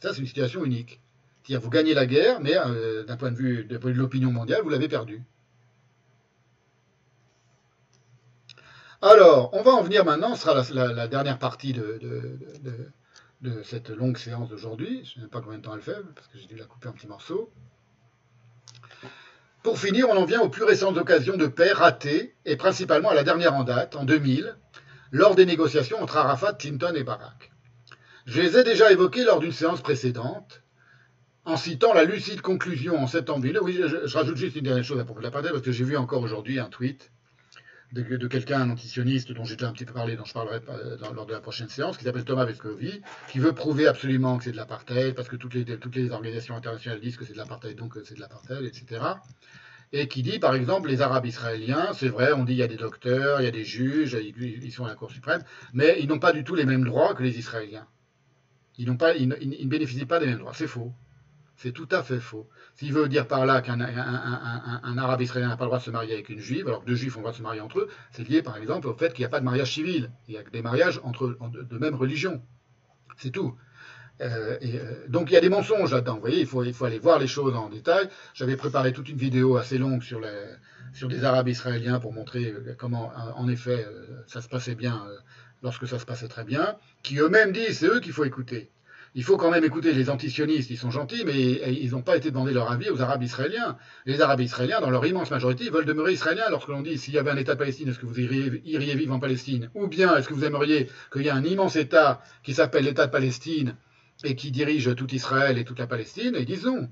Ça, c'est une situation unique. C'est-à-dire, vous gagnez la guerre, mais euh, d'un point de vue de, l'opinion mondiale, vous l'avez perdue. Alors, on va en venir maintenant, ce sera la, dernière partie de, cette longue séance d'aujourd'hui. Je ne sais pas combien de temps elle fait, parce que j'ai dû la couper en petits morceaux. Pour finir, on en vient aux plus récentes occasions de paix ratées, et principalement à la dernière en date, en 2000, lors des négociations entre Arafat, Clinton et Barak. Je les ai déjà évoquées lors d'une séance précédente, en citant la lucide conclusion en septembre 2002. Oui, je, rajoute juste une dernière chose à propos de l'apartheid, parce que j'ai vu encore aujourd'hui un tweet de, quelqu'un, un antisioniste, dont j'ai déjà un petit peu parlé, dont je parlerai dans, lors de la prochaine séance, qui s'appelle Thomas Vescovi, qui veut prouver absolument que c'est de l'apartheid, parce que toutes les, toutes les organisations internationales disent que c'est de l'apartheid, donc c'est de l'apartheid, etc. Et qui dit, par exemple, les Arabes israéliens, c'est vrai, on dit il y a des docteurs, il y a des juges, ils, sont à la Cour suprême, mais ils n'ont pas du tout les mêmes droits que les Israéliens. Ils, pas, ils, ne bénéficient pas des mêmes droits. C'est faux. C'est tout à fait faux. S'il veut dire par là qu'un un, un, un, arabe israélien n'a pas le droit de se marier avec une juive, alors que deux juifs ont le droit de se marier entre eux, c'est lié par exemple au fait qu'il n'y a pas de mariage civil. Il y a des mariages entre, de même religion. C'est tout. Euh, euh, donc il y a des mensonges là-dedans. Vous voyez, il faut, aller voir les choses en détail. J'avais préparé toute une vidéo assez longue sur, des arabes israéliens pour montrer euh, comment, en effet, ça se passait bien lorsque ça se passait très bien, qui eux-mêmes disent, c'est eux qu'il faut écouter il faut quand même écouter les antisionistes, ils sont gentils, mais ils n'ont pas été demander leur avis aux Arabes israéliens. Les Arabes israéliens, dans leur immense majorité, veulent demeurer israéliens. Lorsque l'on dit s'il y avait un État palestinien, est-ce que vous iriez, vivre en Palestine? Ou bien est-ce que vous aimeriez qu'il y ait un immense État qui s'appelle l'État de Palestine et qui dirige tout Israël et toute la Palestine ils disent non.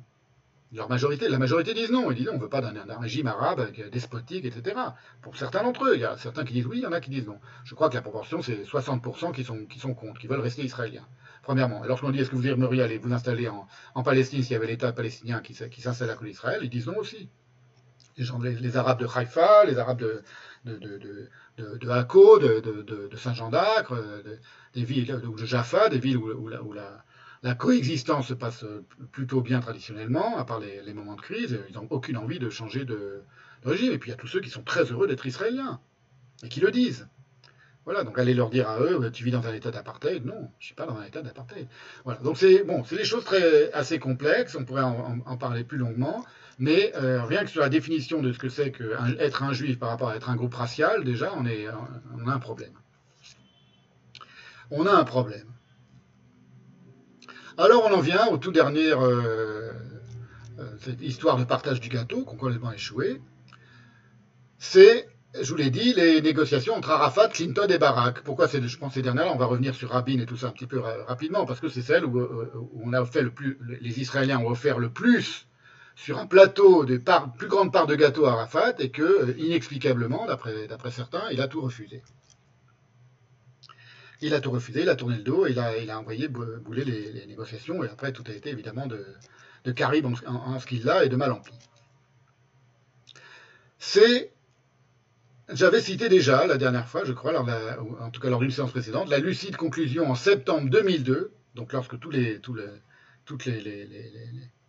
Leur majorité, la majorité disent non. Ils disent non, on ne veut pas d'un régime arabe despotique, etc. Pour certains d'entre eux, il y a certains qui disent oui, il y en a qui disent non. Je crois que la proportion, c'est 60% qui sont, qui sont contre, qui veulent rester israéliens premièrement. Et lorsqu'on dit est-ce que vous aimeriez aller vous installer en, Palestine s'il y avait l'État palestinien qui, qui s'installe à côté d'Israël, ils disent non aussi. Les, gens, les, Arabes de Haïfa, les Arabes de, de, de, de, de Hako, de, Saint-Jean d'Acre, des villes de Jaffa, des villes où la, la, coexistence se passe plutôt bien traditionnellement, à part les, moments de crise, ils n'ont aucune envie de changer de, régime. Et puis il y a tous ceux qui sont très heureux d'être israéliens, et qui le disent. Voilà, donc allez leur dire à eux, tu vis dans un état d'apartheid? Non, je ne suis pas dans un état d'apartheid. Voilà, donc c'est bon, c'est des choses très assez complexes. On pourrait en, parler plus longuement, mais euh, rien que sur la définition de ce que c'est qu'être être un juif par rapport à être un groupe racial, déjà, on est, on a un problème. On a un problème. Alors on en vient au tout dernier euh, euh, cette histoire de partage du gâteau qui ont complètement échoué. C'est je vous l'ai dit, les négociations entre Arafat, Clinton et Barak. Pourquoi je pense ces dernières-là On va revenir sur Rabin et tout ça un petit peu rapidement, parce que c'est celle où, euh, on a fait le plus, les Israéliens ont offert le plus sur un plateau de plus grande part de gâteau à Arafat, et que, inexplicablement, d'après certains, il a tout refusé. Il a tout refusé, il a tourné le dos, il a, il a envoyé bouler les, négociations, et après tout a été évidemment de, de en, ce qu'il a et de mal en. C'est j'avais cité déjà la dernière fois, je crois, en tout cas lors d'une séance précédente, la lucide conclusion en septembre 2002, donc lorsque tous les, toutes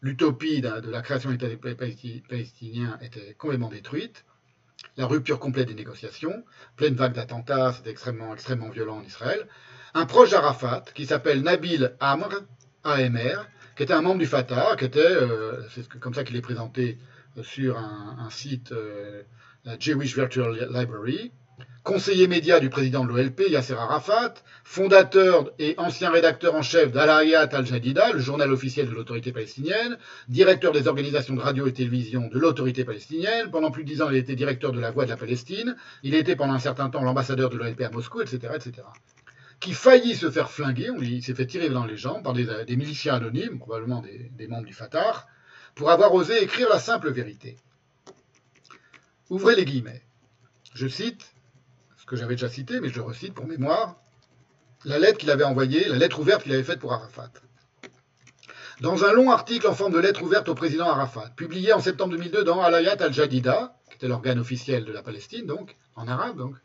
l'utopie de la création de l'État palestinien était complètement détruite, la rupture complète des négociations, pleine vague d'attentats, c'était extrêmement, extrêmement violent en Israël, un proche d'Arafat qui s'appelle Nabil Amr, AMR, qui était un membre du Fatah, qui était, euh, c'est comme ça qu'il est présenté sur un, un site euh, la Jewish Virtual Library, conseiller média du président de l'OLP, Yasser Arafat, fondateur et ancien rédacteur en chef d'Al-Hayat al-Jadida, le journal officiel de l'autorité palestinienne, directeur des organisations de radio et télévision de l'autorité palestinienne. Pendant plus de dix ans, il était directeur de la Voix de la Palestine. Il était pendant un certain temps l'ambassadeur de l'OLP à Moscou, etc., etc. Qui faillit se faire flinguer, il s'est fait tirer dans les jambes par des, des miliciens anonymes, probablement des membres du Fatah, pour avoir osé écrire la simple vérité. Ouvrez les guillemets. Je cite, que j'avais déjà cité, mais je recite pour mémoire, la lettre qu'il avait envoyée, la lettre ouverte qu'il avait faite pour Arafat. Dans un long article en forme de lettre ouverte au président Arafat, publié en septembre 2002 dans Alayat al-Jadida, qui était l'organe officiel de la Palestine, donc, en arabe, donc,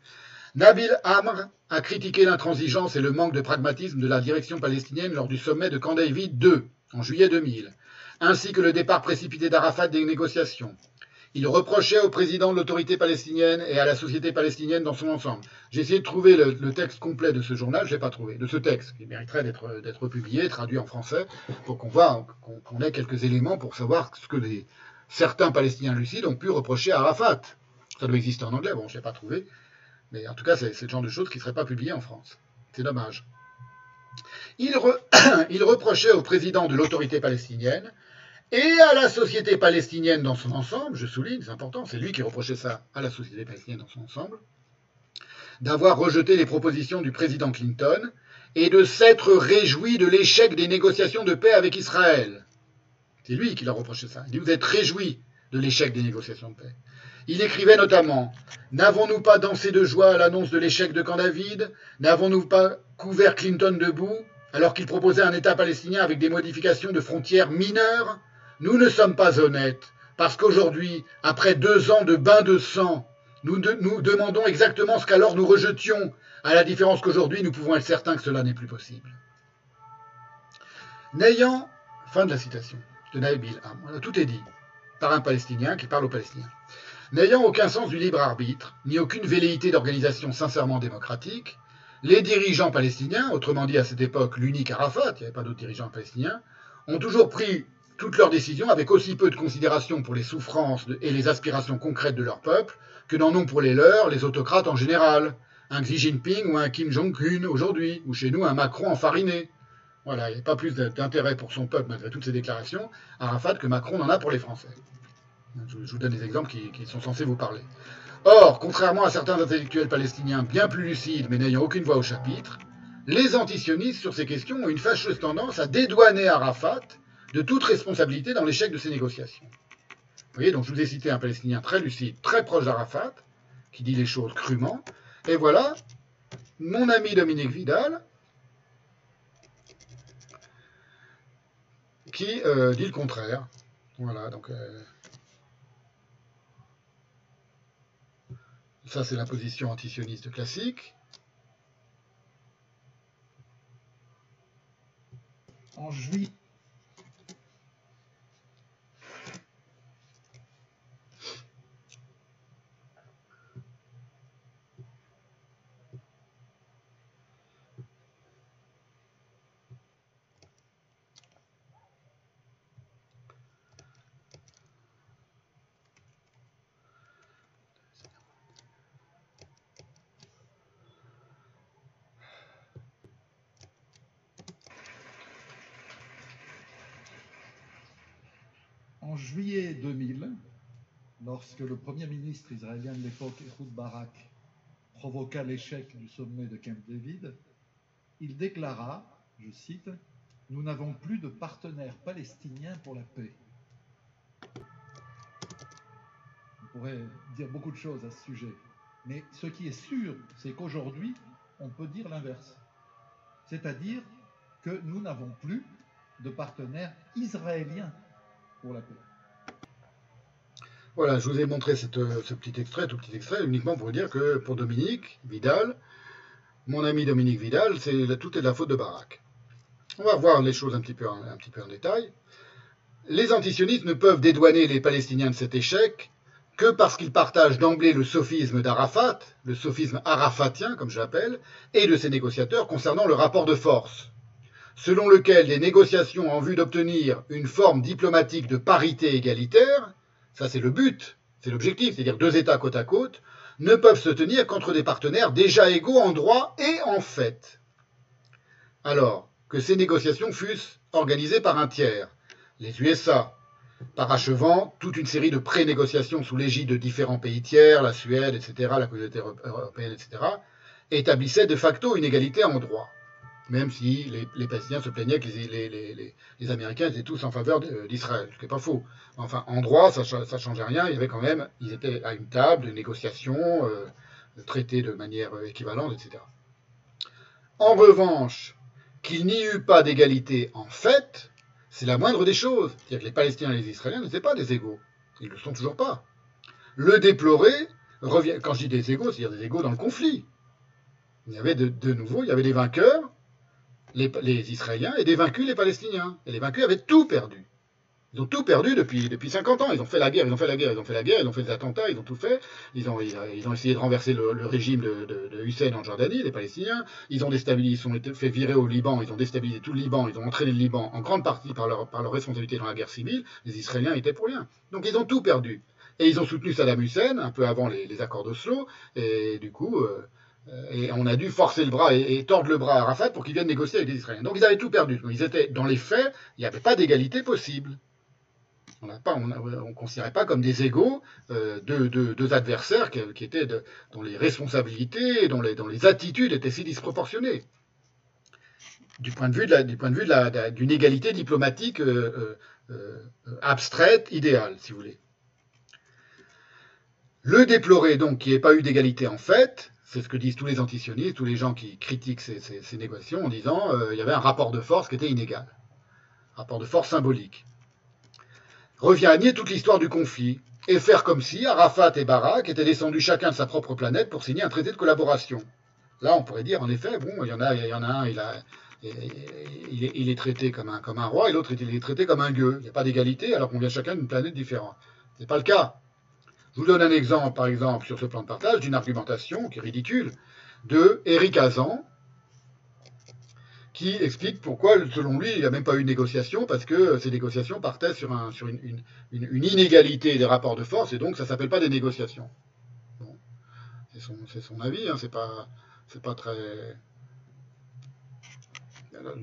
Nabil Amr a critiqué l'intransigeance et le manque de pragmatisme de la direction palestinienne lors du sommet de Camp David II, en juillet 2000, ainsi que le départ précipité d'Arafat des négociations. Il reprochait au président de l'autorité palestinienne et à la société palestinienne dans son ensemble. J'ai essayé de trouver le, texte complet de ce journal, je l'ai pas trouvé, de ce texte, qui mériterait d'être publié, traduit en français, pour qu'on voit, qu'on qu ait quelques éléments pour savoir ce que certains Palestiniens lucides ont pu reprocher à Arafat. Ça doit exister en anglais, bon, je l'ai pas trouvé, mais en tout cas, c'est le genre de choses qui ne seraient pas publiées en France. C'est dommage. Il (clears throat) reprochait au président de l'autorité palestinienne et à la société palestinienne dans son ensemble, je souligne, c'est important, c'est lui qui reprochait ça à la société palestinienne dans son ensemble, d'avoir rejeté les propositions du président Clinton et de s'être réjoui de l'échec des négociations de paix avec Israël. C'est lui qui leur reprochait ça. Il dit Vous êtes réjoui de l'échec des négociations de paix. Il écrivait notamment N'avons-nous pas dansé de joie à l'annonce de l'échec de Camp David? N'avons-nous pas couvert Clinton debout alors qu'il proposait un État palestinien avec des modifications de frontières mineures? Nous ne sommes pas honnêtes, parce qu'aujourd'hui, après deux ans de bain de sang, nous, demandons exactement ce qu'alors nous rejetions, à la différence qu'aujourd'hui, nous pouvons être certains que cela n'est plus possible. N'ayant, fin de la citation de Nabil Am, tout est dit par un Palestinien qui parle aux Palestiniens. N'ayant aucun sens du libre arbitre, ni aucune velléité d'organisation sincèrement démocratique, les dirigeants palestiniens, autrement dit à cette époque l'unique Arafat, il n'y avait pas d'autres dirigeants palestiniens, ont toujours pris toutes leurs décisions avec aussi peu de considération pour les souffrances et les aspirations concrètes de leur peuple que n'en ont pour les leurs les autocrates en général, un Xi Jinping ou un Kim Jong-un aujourd'hui, ou chez nous un Macron enfariné. Voilà, il n'y a pas plus d'intérêt pour son peuple malgré toutes ces déclarations, Arafat, que Macron n'en a pour les Français. Je vous donne des exemples qui, sont censés vous parler. Or, contrairement à certains intellectuels palestiniens bien plus lucides mais n'ayant aucune voix au chapitre, les antisionistes sur ces questions ont une fâcheuse tendance à dédouaner Arafat de toute responsabilité dans l'échec de ces négociations. Vous voyez, donc je vous ai cité un Palestinien très lucide, très proche d'Arafat, qui dit les choses crûment. Et voilà, mon ami Dominique Vidal, qui euh, dit le contraire. Voilà, donc euh, Ça, c'est la position antisioniste classique. En juillet, En juillet 2000, lorsque le premier ministre israélien de l'époque, Ehud Barak, provoqua l'échec du sommet de Camp David, il déclara, je cite, Nous n'avons plus de partenaires palestiniens pour la paix. On pourrait dire beaucoup de choses à ce sujet, mais ce qui est sûr, c'est qu'aujourd'hui, on peut dire l'inverse. C'est-à-dire que nous n'avons plus de partenaires israéliens pour la paix. Voilà, je vous ai montré ce petit extrait, tout petit extrait, uniquement pour dire que pour Dominique Vidal, mon ami Dominique Vidal, c'est tout est de la faute de Barak. On va voir les choses un petit peu un petit peu en détail. Les antisionistes ne peuvent dédouaner les Palestiniens de cet échec que parce qu'ils partagent d'emblée le sophisme d'Arafat, le sophisme arafatien, comme je l'appelle, et de ses négociateurs concernant le rapport de force selon lequel les négociations en vue d'obtenir une forme diplomatique de parité égalitaire, ça c'est le but, c'est l'objectif, c'est-à-dire deux États côte à côte, ne peuvent se tenir qu'entre des partenaires déjà égaux en droit et en fait. Alors que ces négociations fussent organisées par un tiers, les USA, parachevant toute une série de pré-négociations sous l'égide de différents pays tiers, la Suède, etc., la communauté européenne, etc., établissaient de facto une égalité en droit même si les, Palestiniens se plaignaient que les, Américains étaient tous en faveur d'Israël, ce n'est pas faux. Enfin, en droit, ça ne changeait rien, il y avait quand même, ils étaient à une table de négociation, euh, traités de manière euh, équivalente, etc. En revanche, qu'il n'y eut pas d'égalité en fait, c'est la moindre des choses. C'est-à-dire que les Palestiniens et les Israéliens n'étaient pas des égaux. Ils ne le sont toujours pas. Le déplorer, revient, quand je dis des égaux, c'est-à-dire des égaux dans le conflit. Il y avait de, de nouveau, il y avait des vainqueurs les, Israéliens et des vaincus les Palestiniens. Et les vaincus avaient tout perdu. Ils ont tout perdu depuis, depuis 50 ans. Ils ont fait la guerre, ils ont fait la guerre, ils ont fait la guerre, ils ont fait des attentats, ils ont tout fait. Ils ont, ils ont essayé de renverser le, régime de, Hussein en Jordanie, les Palestiniens. Ils ont déstabilisé, ils sont fait virer au Liban, ils ont déstabilisé tout le Liban, ils ont entraîné le Liban en grande partie par leur, par leur responsabilité dans la guerre civile. Les Israéliens étaient pour rien. Donc ils ont tout perdu. Et ils ont soutenu Saddam Hussein un peu avant les, accords d'Oslo. Et du coup, euh, euh, et on a dû forcer le bras et, tordre le bras à Rafat pour qu'il vienne négocier avec les Israéliens. Donc ils avaient tout perdu. Ils étaient, dans les faits, il n'y avait pas d'égalité possible. On ne considérait pas comme des égaux euh, deux, adversaires qui, étaient dont les responsabilités, dont les, dont les attitudes étaient si disproportionnées du point de vue du point de vue d'une égalité diplomatique euh, euh, abstraite, idéale, si vous voulez. Le déplorer donc qu'il n'y ait pas eu d'égalité en fait, c'est ce que disent tous les antisionistes, tous les gens qui critiquent ces, négociations en disant qu'il il y avait un rapport de force qui était inégal, rapport de force symbolique revient à nier toute l'histoire du conflit et faire comme si Arafat et Barak étaient descendus chacun de sa propre planète pour signer un traité de collaboration. Là, on pourrait dire, en effet, bon, il y en a, il y en a un, il, a, il, est, traité comme un, comme un roi et l'autre, il est traité comme un gueux. Il n'y a pas d'égalité alors qu'on vient chacun d'une planète différente. Ce n'est pas le cas. Je vous donne un exemple, par exemple, sur ce plan de partage, d'une argumentation qui est ridicule, de Eric Hazan, qui explique pourquoi, selon lui, il n'y a même pas eu de négociation, parce que ces négociations partaient sur, un, sur une, inégalité des rapports de force, et donc ça ne s'appelle pas des négociations. C'est son, avis, hein, c'est pas, très...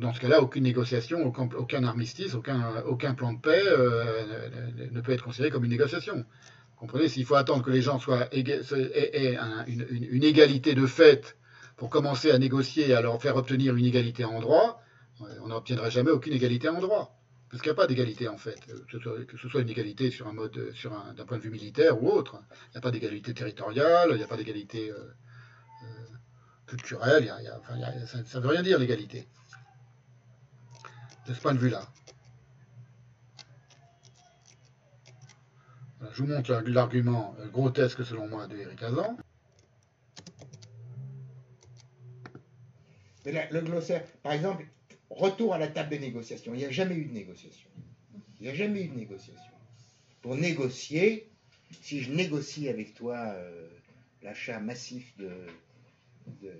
Dans ce cas-là, aucune négociation, aucun, armistice, aucun, aucun plan de paix euh, ne peut être considéré comme une négociation. Vous comprenez, s'il faut attendre que les gens soient aient, une, égalité de fait pour commencer à négocier et à leur faire obtenir une égalité en droit, on n'obtiendra jamais aucune égalité en droit. Parce qu'il n'y a pas d'égalité en fait, que ce soit une égalité sur un mode, sur un, d'un point de vue militaire ou autre. Il n'y a pas d'égalité territoriale, il n'y a pas d'égalité euh, euh, culturelle, ça ne veut rien dire l'égalité. De ce point de vue-là. Je vous montre l'argument grotesque selon moi de Eric Hazan. le glossaire, par exemple, retour à la table des négociations. Il n'y a jamais eu de négociation. Il n'y a jamais eu de négociation. Pour négocier, si je négocie avec toi euh, l'achat massif de, de,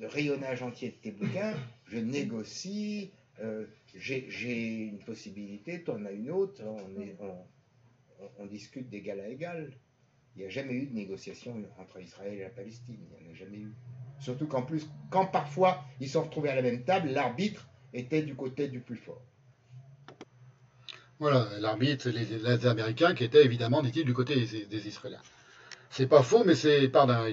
(laughs) rayonnage entier de tes bouquins, je négocie, euh, j'ai une possibilité, tu as une autre, on, on discute d'égal à égal. Il n'y a jamais eu de négociation entre Israël et la Palestine. Il n'y en a jamais eu. Surtout qu'en plus, quand parfois ils sont retrouvés à la même table, l'arbitre était du côté du plus fort. Voilà, l'arbitre, les, les, Américains qui étaient évidemment, dit-il, du côté des, Israéliens. C'est pas faux, mais c'est, il part d'un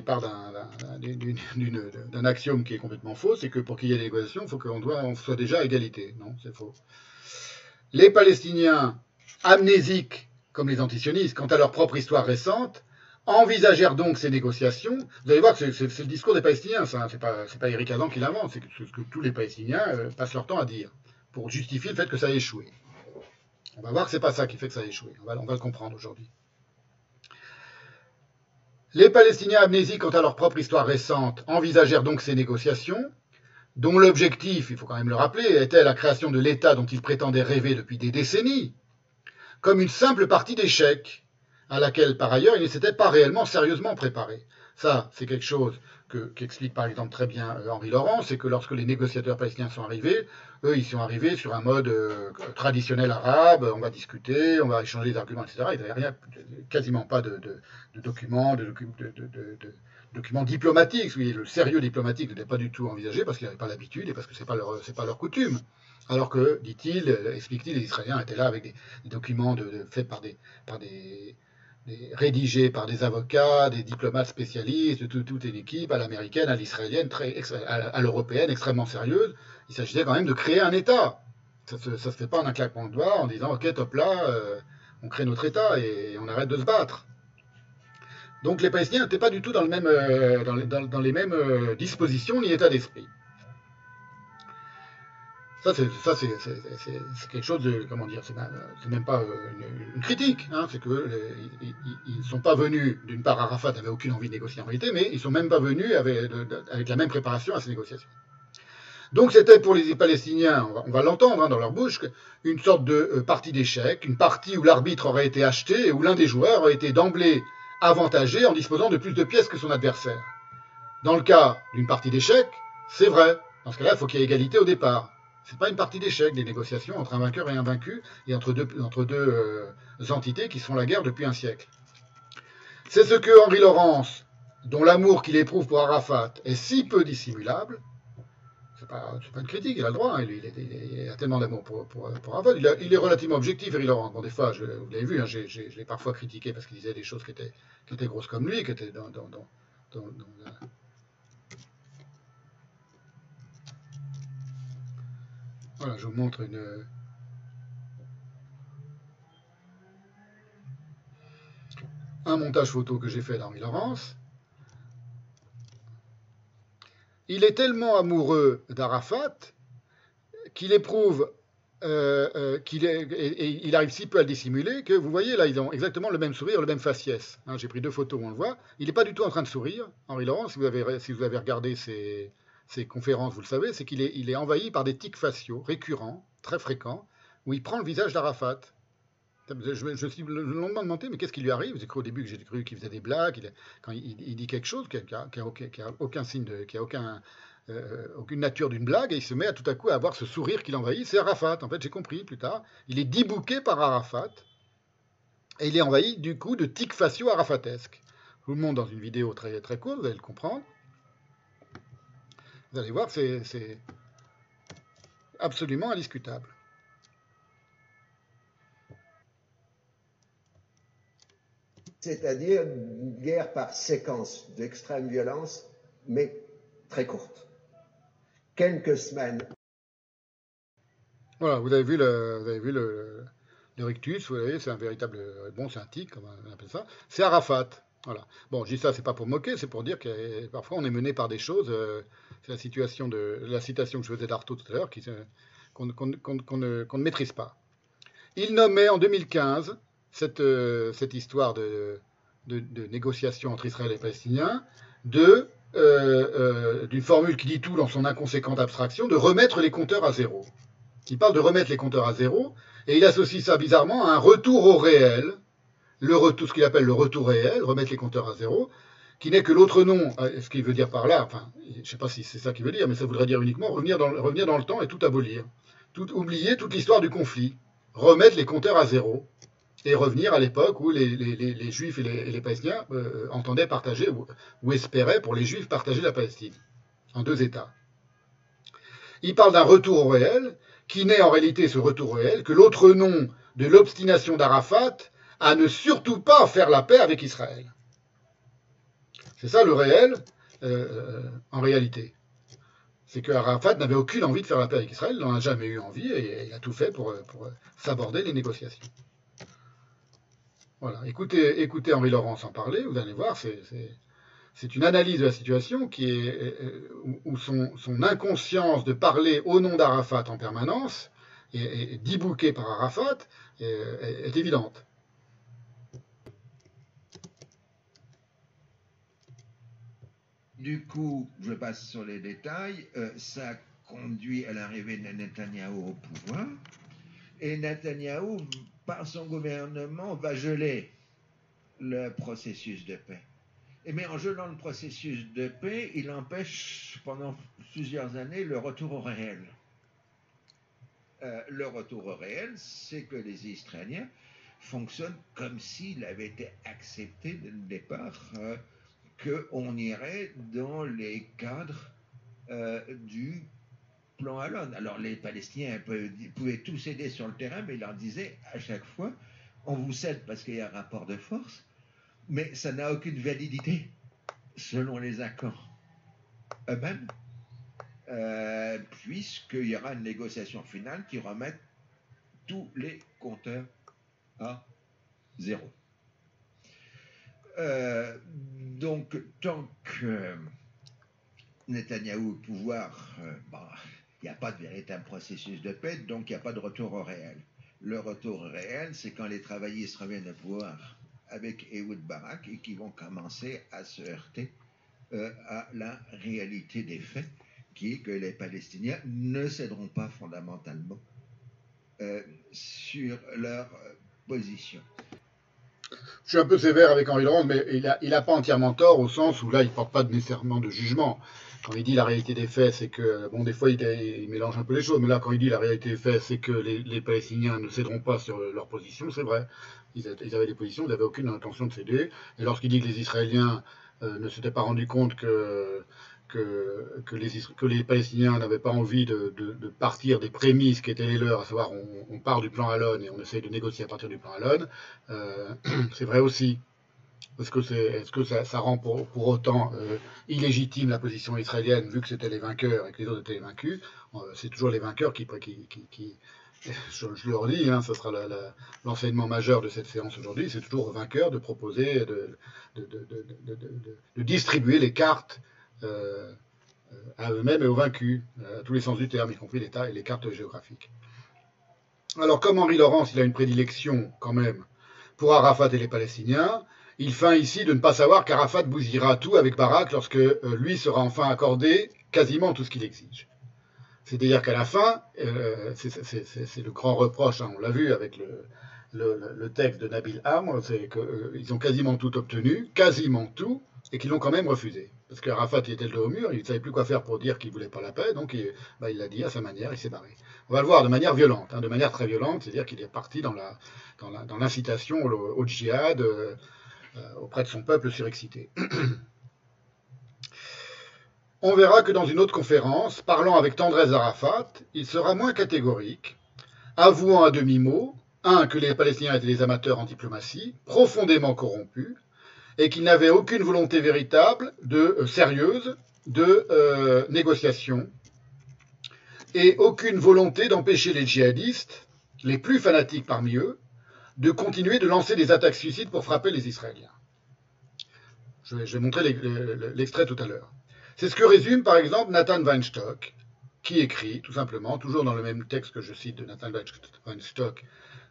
axiome qui est complètement faux, c'est que pour qu'il y ait des négociations, il faut qu'on on soit déjà à égalité. Non, c'est faux. Les Palestiniens amnésiques, comme les antisionistes, quant à leur propre histoire récente, envisagèrent donc ces négociations. Vous allez voir que c'est le discours des Palestiniens, ça. C'est pas, pas Eric Adam qui l'invente, c'est ce que tous les Palestiniens euh, passent leur temps à dire pour justifier le fait que ça a échoué. On va voir que c'est pas ça qui fait que ça a échoué. On va le comprendre aujourd'hui. Les Palestiniens amnésiques, quant à leur propre histoire récente, envisagèrent donc ces négociations, dont l'objectif, il faut quand même le rappeler, était la création de l'État dont ils prétendaient rêver depuis des décennies, comme une simple partie d'échecs à laquelle, par ailleurs, il ne s'était pas réellement sérieusement préparé. Ça, c'est quelque chose qu'explique par exemple très bien euh, Henri Laurent, c'est que lorsque les négociateurs palestiniens sont arrivés, eux, ils sont arrivés sur un mode euh, traditionnel arabe, on va discuter, on va échanger des arguments, etc. Il n'y avait rien, quasiment pas de, documents, de, documents diplomatiques. Le sérieux diplomatique n'était pas du tout envisagé parce qu'ils n'avaient pas l'habitude et parce que ce n'est pas, leur, coutume. Alors que, dit-il, explique-t-il, les Israéliens étaient là avec des, documents faits par des rédigé par des avocats, des diplomates spécialistes, toute, toute une équipe, à l'américaine, à l'israélienne, à l'européenne, extrêmement sérieuse. Il s'agissait quand même de créer un État. Ça ne se, fait pas en un claquement de doigts en disant Ok, top là, euh, on crée notre État et, on arrête de se battre. Donc les Palestiniens n'étaient pas du tout dans, euh, les, mêmes euh, dispositions ni état d'esprit. Ça, c'est, quelque chose de, comment dire, c'est même, pas euh, une, critique, hein, c'est qu'ils ne sont pas venus, d'une part, Arafat n'avait aucune envie de négocier en réalité, mais ils ne sont même pas venus avec, la même préparation à ces négociations. Donc c'était pour les Palestiniens, on va, l'entendre hein, dans leur bouche, une sorte de euh, partie d'échec, une partie où l'arbitre aurait été acheté et où l'un des joueurs aurait été d'emblée avantagé en disposant de plus de pièces que son adversaire. Dans le cas d'une partie d'échec, c'est vrai. Dans ce cas-là, il faut qu'il y ait égalité au départ. C'est pas une partie d'échec des négociations entre un vainqueur et un vaincu et entre deux, entre deux euh, entités qui font la guerre depuis un siècle. C'est ce que Henri Laurence, dont l'amour qu'il éprouve pour Arafat est si peu dissimulable, c'est pas, pas, une critique, il a le droit, hein. il, a tellement d'amour pour, pour, Arafat. Il, est relativement objectif, Eric Laurent. Bon, des fois, vous l'avez vu, hein, je l'ai parfois critiqué parce qu'il disait des choses qui étaient, qui étaient grosses comme lui, qui étaient dans, dans, Voilà, je vous montre une. Un montage photo que j'ai fait d'Henri Laurence. Il est tellement amoureux d'Arafat qu'il éprouve euh, euh, qu'il et, il arrive si peu à le dissimuler que vous voyez là, ils ont exactement le même sourire, le même faciès. Hein, J'ai pris deux photos on le voit. Il n'est pas du tout en train de sourire, Henri Laurent. Si vous avez, si vous avez regardé ses, ses conférences, vous le savez, c'est qu'il est, envahi par des tics faciaux récurrents, très fréquents, où il prend le visage d'Arafat. Je, me suis longuement demandé, mais qu'est-ce qui lui arrive? J'ai cru au début que j'ai cru qu'il faisait des blagues. Il, quand il, dit quelque chose qui n'a aucun, signe, de, qui euh, aucune nature d'une blague, et il se met à tout à coup à avoir ce sourire qui l'envahit. C'est Arafat. En fait, j'ai compris plus tard. Il est débouqué par Arafat, et il est envahi du coup de tics faciaux arafatesques. Je vous le montre dans une vidéo très, très courte, vous allez le comprendre. Vous allez voir, c'est absolument indiscutable. C'est-à-dire une guerre par séquence d'extrême violence, mais très courte. Quelques semaines. Voilà, vous avez vu le, vous avez vu le, le rictus, vous voyez, c'est un véritable, bon, c'est un tic, comme on appelle ça. C'est Arafat. Voilà. Bon, je dis ça, c'est pas pour moquer, c'est pour dire que parfois on est mené par des choses. Euh, c'est la situation de la citation que je faisais d'Artaud tout à l'heure, qu'on qu qu qu ne, maîtrise pas. Il nommait en 2015 cette, euh, cette histoire de, de, négociation entre Israël et les Palestiniens euh, d'une formule qui dit tout dans son inconséquente abstraction, de remettre les compteurs à zéro. Il parle de remettre les compteurs à zéro, et il associe ça bizarrement à un retour au réel, le retour, ce qu'il appelle le retour réel, remettre les compteurs à zéro, qui n'est que l'autre nom, ce qu'il veut dire par là, enfin, je ne sais pas si c'est ça qu'il veut dire, mais ça voudrait dire uniquement revenir dans, le temps et tout abolir. Oublier toute l'histoire du conflit, remettre les compteurs à zéro, et revenir à l'époque où les, Juifs et les, Palestiniens euh, entendaient partager, ou, ou, espéraient pour les Juifs partager la Palestine, en deux États. Il parle d'un retour au réel, qui n'est en réalité ce retour réel que l'autre nom de l'obstination d'Arafat à ne surtout pas faire la paix avec Israël. C'est ça le réel, euh, en réalité. C'est que Arafat n'avait aucune envie de faire la paix avec Israël, il n'en a jamais eu envie et il a tout fait pour, pour s'aborder les négociations. Voilà, écoutez, écoutez Henri Laurence en parler, vous allez voir, c'est une analyse de la situation qui est, où son, inconscience de parler au nom d'Arafat en permanence, et, et par Arafat, est évidente. Du coup, je passe sur les détails, euh, ça conduit à l'arrivée de Netanyahou au pouvoir, et Netanyahou, par son gouvernement, va geler le processus de paix. Et mais en gelant le processus de paix, il empêche pendant plusieurs années le retour au réel. Euh, le retour au réel, c'est que les Israéliens fonctionnent comme s'il avait été accepté dès le départ euh, qu'on irait dans les cadres euh, du plan Alon. Alors les Palestiniens pouvaient tous céder sur le terrain, mais ils leur disaient à chaque fois, on vous cède parce qu'il y a un rapport de force, mais ça n'a aucune validité selon les accords eux-mêmes, euh, puisqu'il y aura une négociation finale qui remet tous les compteurs à zéro. Euh, donc, tant que Netanyahou au pouvoir, euh, bah, il n'y a pas de véritable processus de paix, donc il n'y a pas de retour au réel. Le retour au réel, c'est quand les travaillistes reviennent au pouvoir avec Ehud Barak et qui vont commencer à se heurter euh, à la réalité des faits, qui est que les Palestiniens ne céderont pas fondamentalement sur leur position. Je suis un peu sévère avec Henri Laurent, mais il n'a pas entièrement tort au sens où là, il ne porte pas nécessairement de jugement. Quand il dit la réalité des faits, c'est que, bon, des fois, il, mélange un peu les choses, mais là, quand il dit la réalité des faits, c'est que les, les, Palestiniens ne céderont pas sur leur position, c'est vrai. Ils, ils, avaient des positions, ils n'avaient aucune intention de céder. Et lorsqu'il dit que les Israéliens euh, ne s'étaient pas rendus compte que que, les, Palestiniens n'avaient pas envie de, partir des prémices qui étaient les leurs, à savoir on, on part du plan Alon et on essaye de négocier à partir du plan Alon, euh, (clears throat) c'est vrai aussi. Est-ce que, ça, rend pour, autant euh, illégitime la position israélienne, vu que c'était les vainqueurs et que les autres étaient les vaincus euh, C'est toujours les vainqueurs qui, (laughs) je, je, le redis, hein, ce sera l'enseignement majeur de cette séance aujourd'hui, c'est toujours aux vainqueurs de proposer, de, distribuer les cartes à eux-mêmes et aux vaincus, euh, à tous les sens du terme, y compris l'État et les cartes géographiques. Alors, comme Henri Laurence, il a une prédilection quand même pour Arafat et les Palestiniens, il feint ici de ne pas savoir qu'Arafat bousillera tout avec Barak lorsque euh, lui sera enfin accordé quasiment tout ce qu'il exige. C'est-à-dire qu'à la fin, euh, c'est le grand reproche, hein, on l'a vu avec le, texte de Nabil Amr, c'est qu'ils euh, ont quasiment tout obtenu, quasiment tout, et qu'ils l'ont quand même refusé. Parce que Arafat il était le dos au mur, il ne savait plus quoi faire pour dire qu'il ne voulait pas la paix, donc il bah, l'a dit à sa manière, il s'est barré. On va le voir de manière violente, hein, de manière très violente, c'est-à-dire qu'il est parti dans l'incitation au, djihad euh, euh, auprès de son peuple surexcité. (clears throat) On verra que dans une autre conférence, parlant avec tendresse d'Arafat, il sera moins catégorique, avouant à demi-mot, un, que les Palestiniens étaient des amateurs en diplomatie, profondément corrompus, et qu'il n'avait aucune volonté véritable, de euh, sérieuse, de euh, négociation, et aucune volonté d'empêcher les djihadistes, les plus fanatiques parmi eux, de continuer de lancer des attaques suicides pour frapper les Israéliens. Je vais, je vais montrer l'extrait tout à l'heure. C'est ce que résume par exemple Nathan Weinstock, qui écrit tout simplement, toujours dans le même texte que je cite de Nathan Weinstock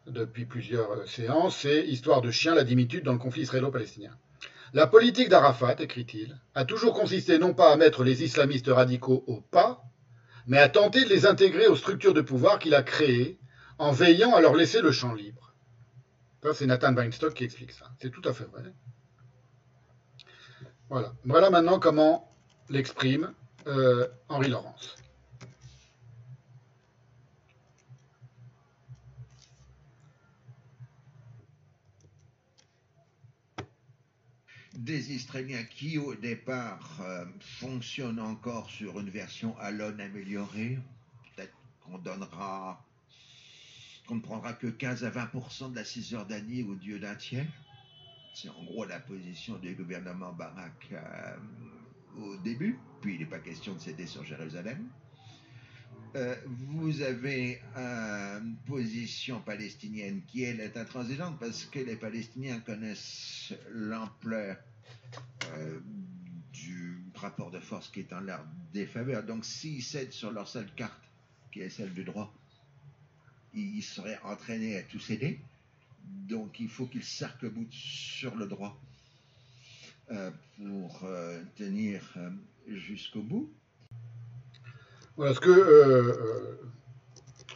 depuis plusieurs séances, c'est Histoire de chien, la dimitude dans le conflit israélo-palestinien. La politique d'Arafat, écrit-il, a toujours consisté non pas à mettre les islamistes radicaux au pas, mais à tenter de les intégrer aux structures de pouvoir qu'il a créées en veillant à leur laisser le champ libre. C'est Nathan Weinstock qui explique ça. C'est tout à fait vrai. Voilà. Voilà maintenant comment l'exprime euh, Henri Laurence. Des Israéliens qui, au départ, euh, fonctionnent encore sur une version Alon améliorée. Peut-être qu'on donnera, qu'on ne prendra que 15 à 20% de la Cisjordanie au Dieu d'un tiers. C'est en gros la position du gouvernement Barak euh, au début, puis il n'est pas question de céder sur Jérusalem. Euh, vous avez une position palestinienne qui, elle, est intransigeante parce que les Palestiniens connaissent l'ampleur du rapport de force qui est en leur défaveur. Donc, s'ils cèdent sur leur seule carte, qui est celle du droit, ils seraient entraînés à tout céder. Donc, il faut qu'ils s'arc-boutent sur le droit euh, pour euh, tenir euh, jusqu'au bout. Voilà, ce que, euh,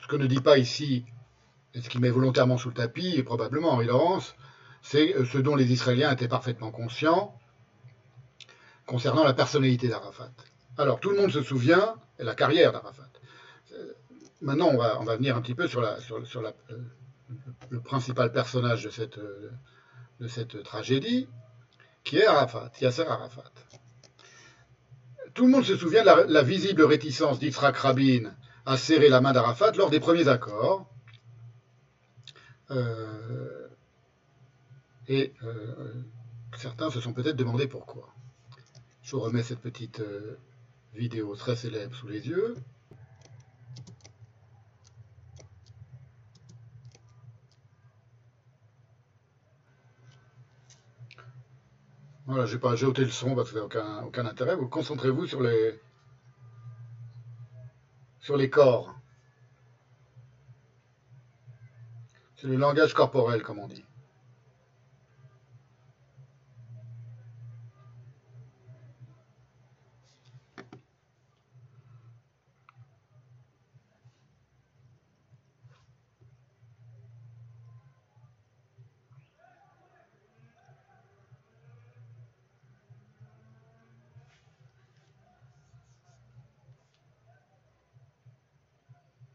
ce que ne dit pas ici, et ce qui met volontairement sous le tapis, et probablement Henri Laurence, c'est ce dont les Israéliens étaient parfaitement conscients concernant la personnalité d'Arafat. Alors, tout le monde se souvient de la carrière d'Arafat. Maintenant, on va, on va, venir un petit peu sur, la, le principal personnage de cette, de cette tragédie, qui est Arafat, Yasser Arafat tout le monde se souvient de la, visible réticence d'Yitzhak Rabin à serrer la main d'Arafat lors des premiers accords. Euh, et euh, certains se sont peut-être demandé pourquoi. Je vous remets cette petite euh, vidéo très célèbre sous les yeux. Voilà, j'ai pas j'ai ôté le son parce que ça n'a aucun, aucun intérêt. Vous concentrez-vous sur les sur les corps. C'est le langage corporel, comme on dit.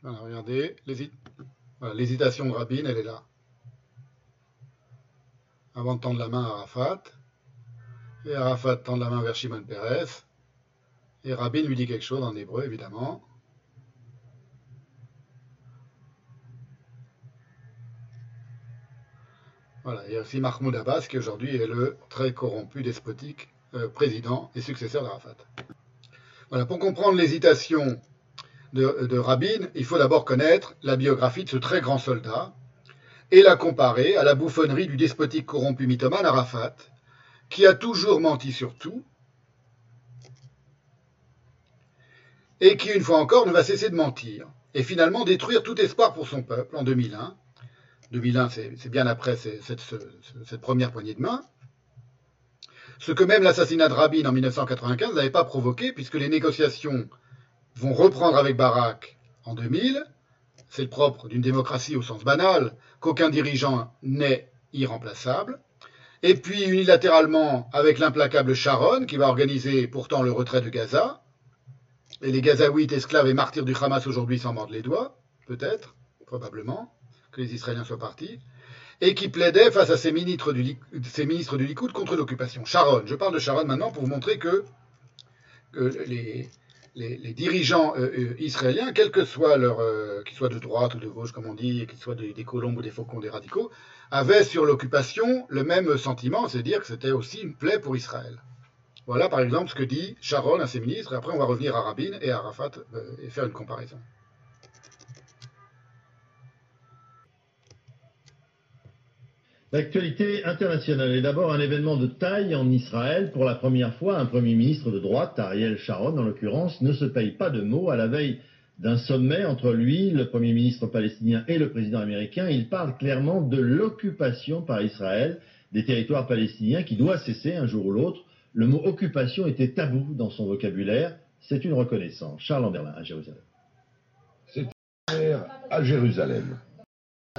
Voilà, regardez, l'hésitation de Rabin, elle est là. Avant de tendre la main à Arafat, et Arafat tend la main vers Shimon Peres, Et Rabin lui dit quelque chose en hébreu, évidemment. Voilà, il y a aussi Mahmoud Abbas qui aujourd'hui est le très corrompu, despotique euh, président et successeur d'Arafat. Voilà, pour comprendre l'hésitation de, Rabin, il faut d'abord connaître la biographie de ce très grand soldat et la comparer à la bouffonnerie du despotique corrompu mythomane Arafat, qui a toujours menti sur tout et qui, une fois encore, ne va cesser de mentir et finalement détruire tout espoir pour son peuple en 2001. 2001, c'est bien après cette, cette, première poignée de main. Ce que même l'assassinat de Rabin en 1995 n'avait pas provoqué, puisque les négociations vont reprendre avec Barak en 2000. C'est le propre d'une démocratie au sens banal, qu'aucun dirigeant n'est irremplaçable. Et puis unilatéralement avec l'implacable Sharon, qui va organiser pourtant le retrait de Gaza. Et les Gazaouites, esclaves et martyrs du Hamas aujourd'hui s'en mordent les doigts, peut-être, probablement, que les Israéliens soient partis, et qui plaidait face à ces ministres du, Likoud contre l'occupation. Sharon, je parle de Sharon maintenant pour vous montrer que, que les, les, dirigeants euh, euh, israéliens, quels que soient leur, euh, qu'ils soient de droite ou de gauche, comme on dit, qu'ils soient des, des colombes ou des faucons, des radicaux, avaient sur l'occupation le même sentiment, c'est-à-dire que c'était aussi une plaie pour Israël. Voilà par exemple ce que dit Sharon à ses ministres, et après on va revenir à Rabin et à Arafat euh, et faire une comparaison. L'actualité internationale est d'abord un événement de taille en Israël. Pour la première fois, un Premier ministre de droite, Ariel Sharon en l'occurrence, ne se paye pas de mots à la veille d'un sommet entre lui, le Premier ministre palestinien et le président américain. Il parle clairement de l'occupation par Israël des territoires palestiniens qui doit cesser un jour ou l'autre. Le mot occupation était tabou dans son vocabulaire. C'est une reconnaissance. Charles Anderlin à Jérusalem. C'est à Jérusalem.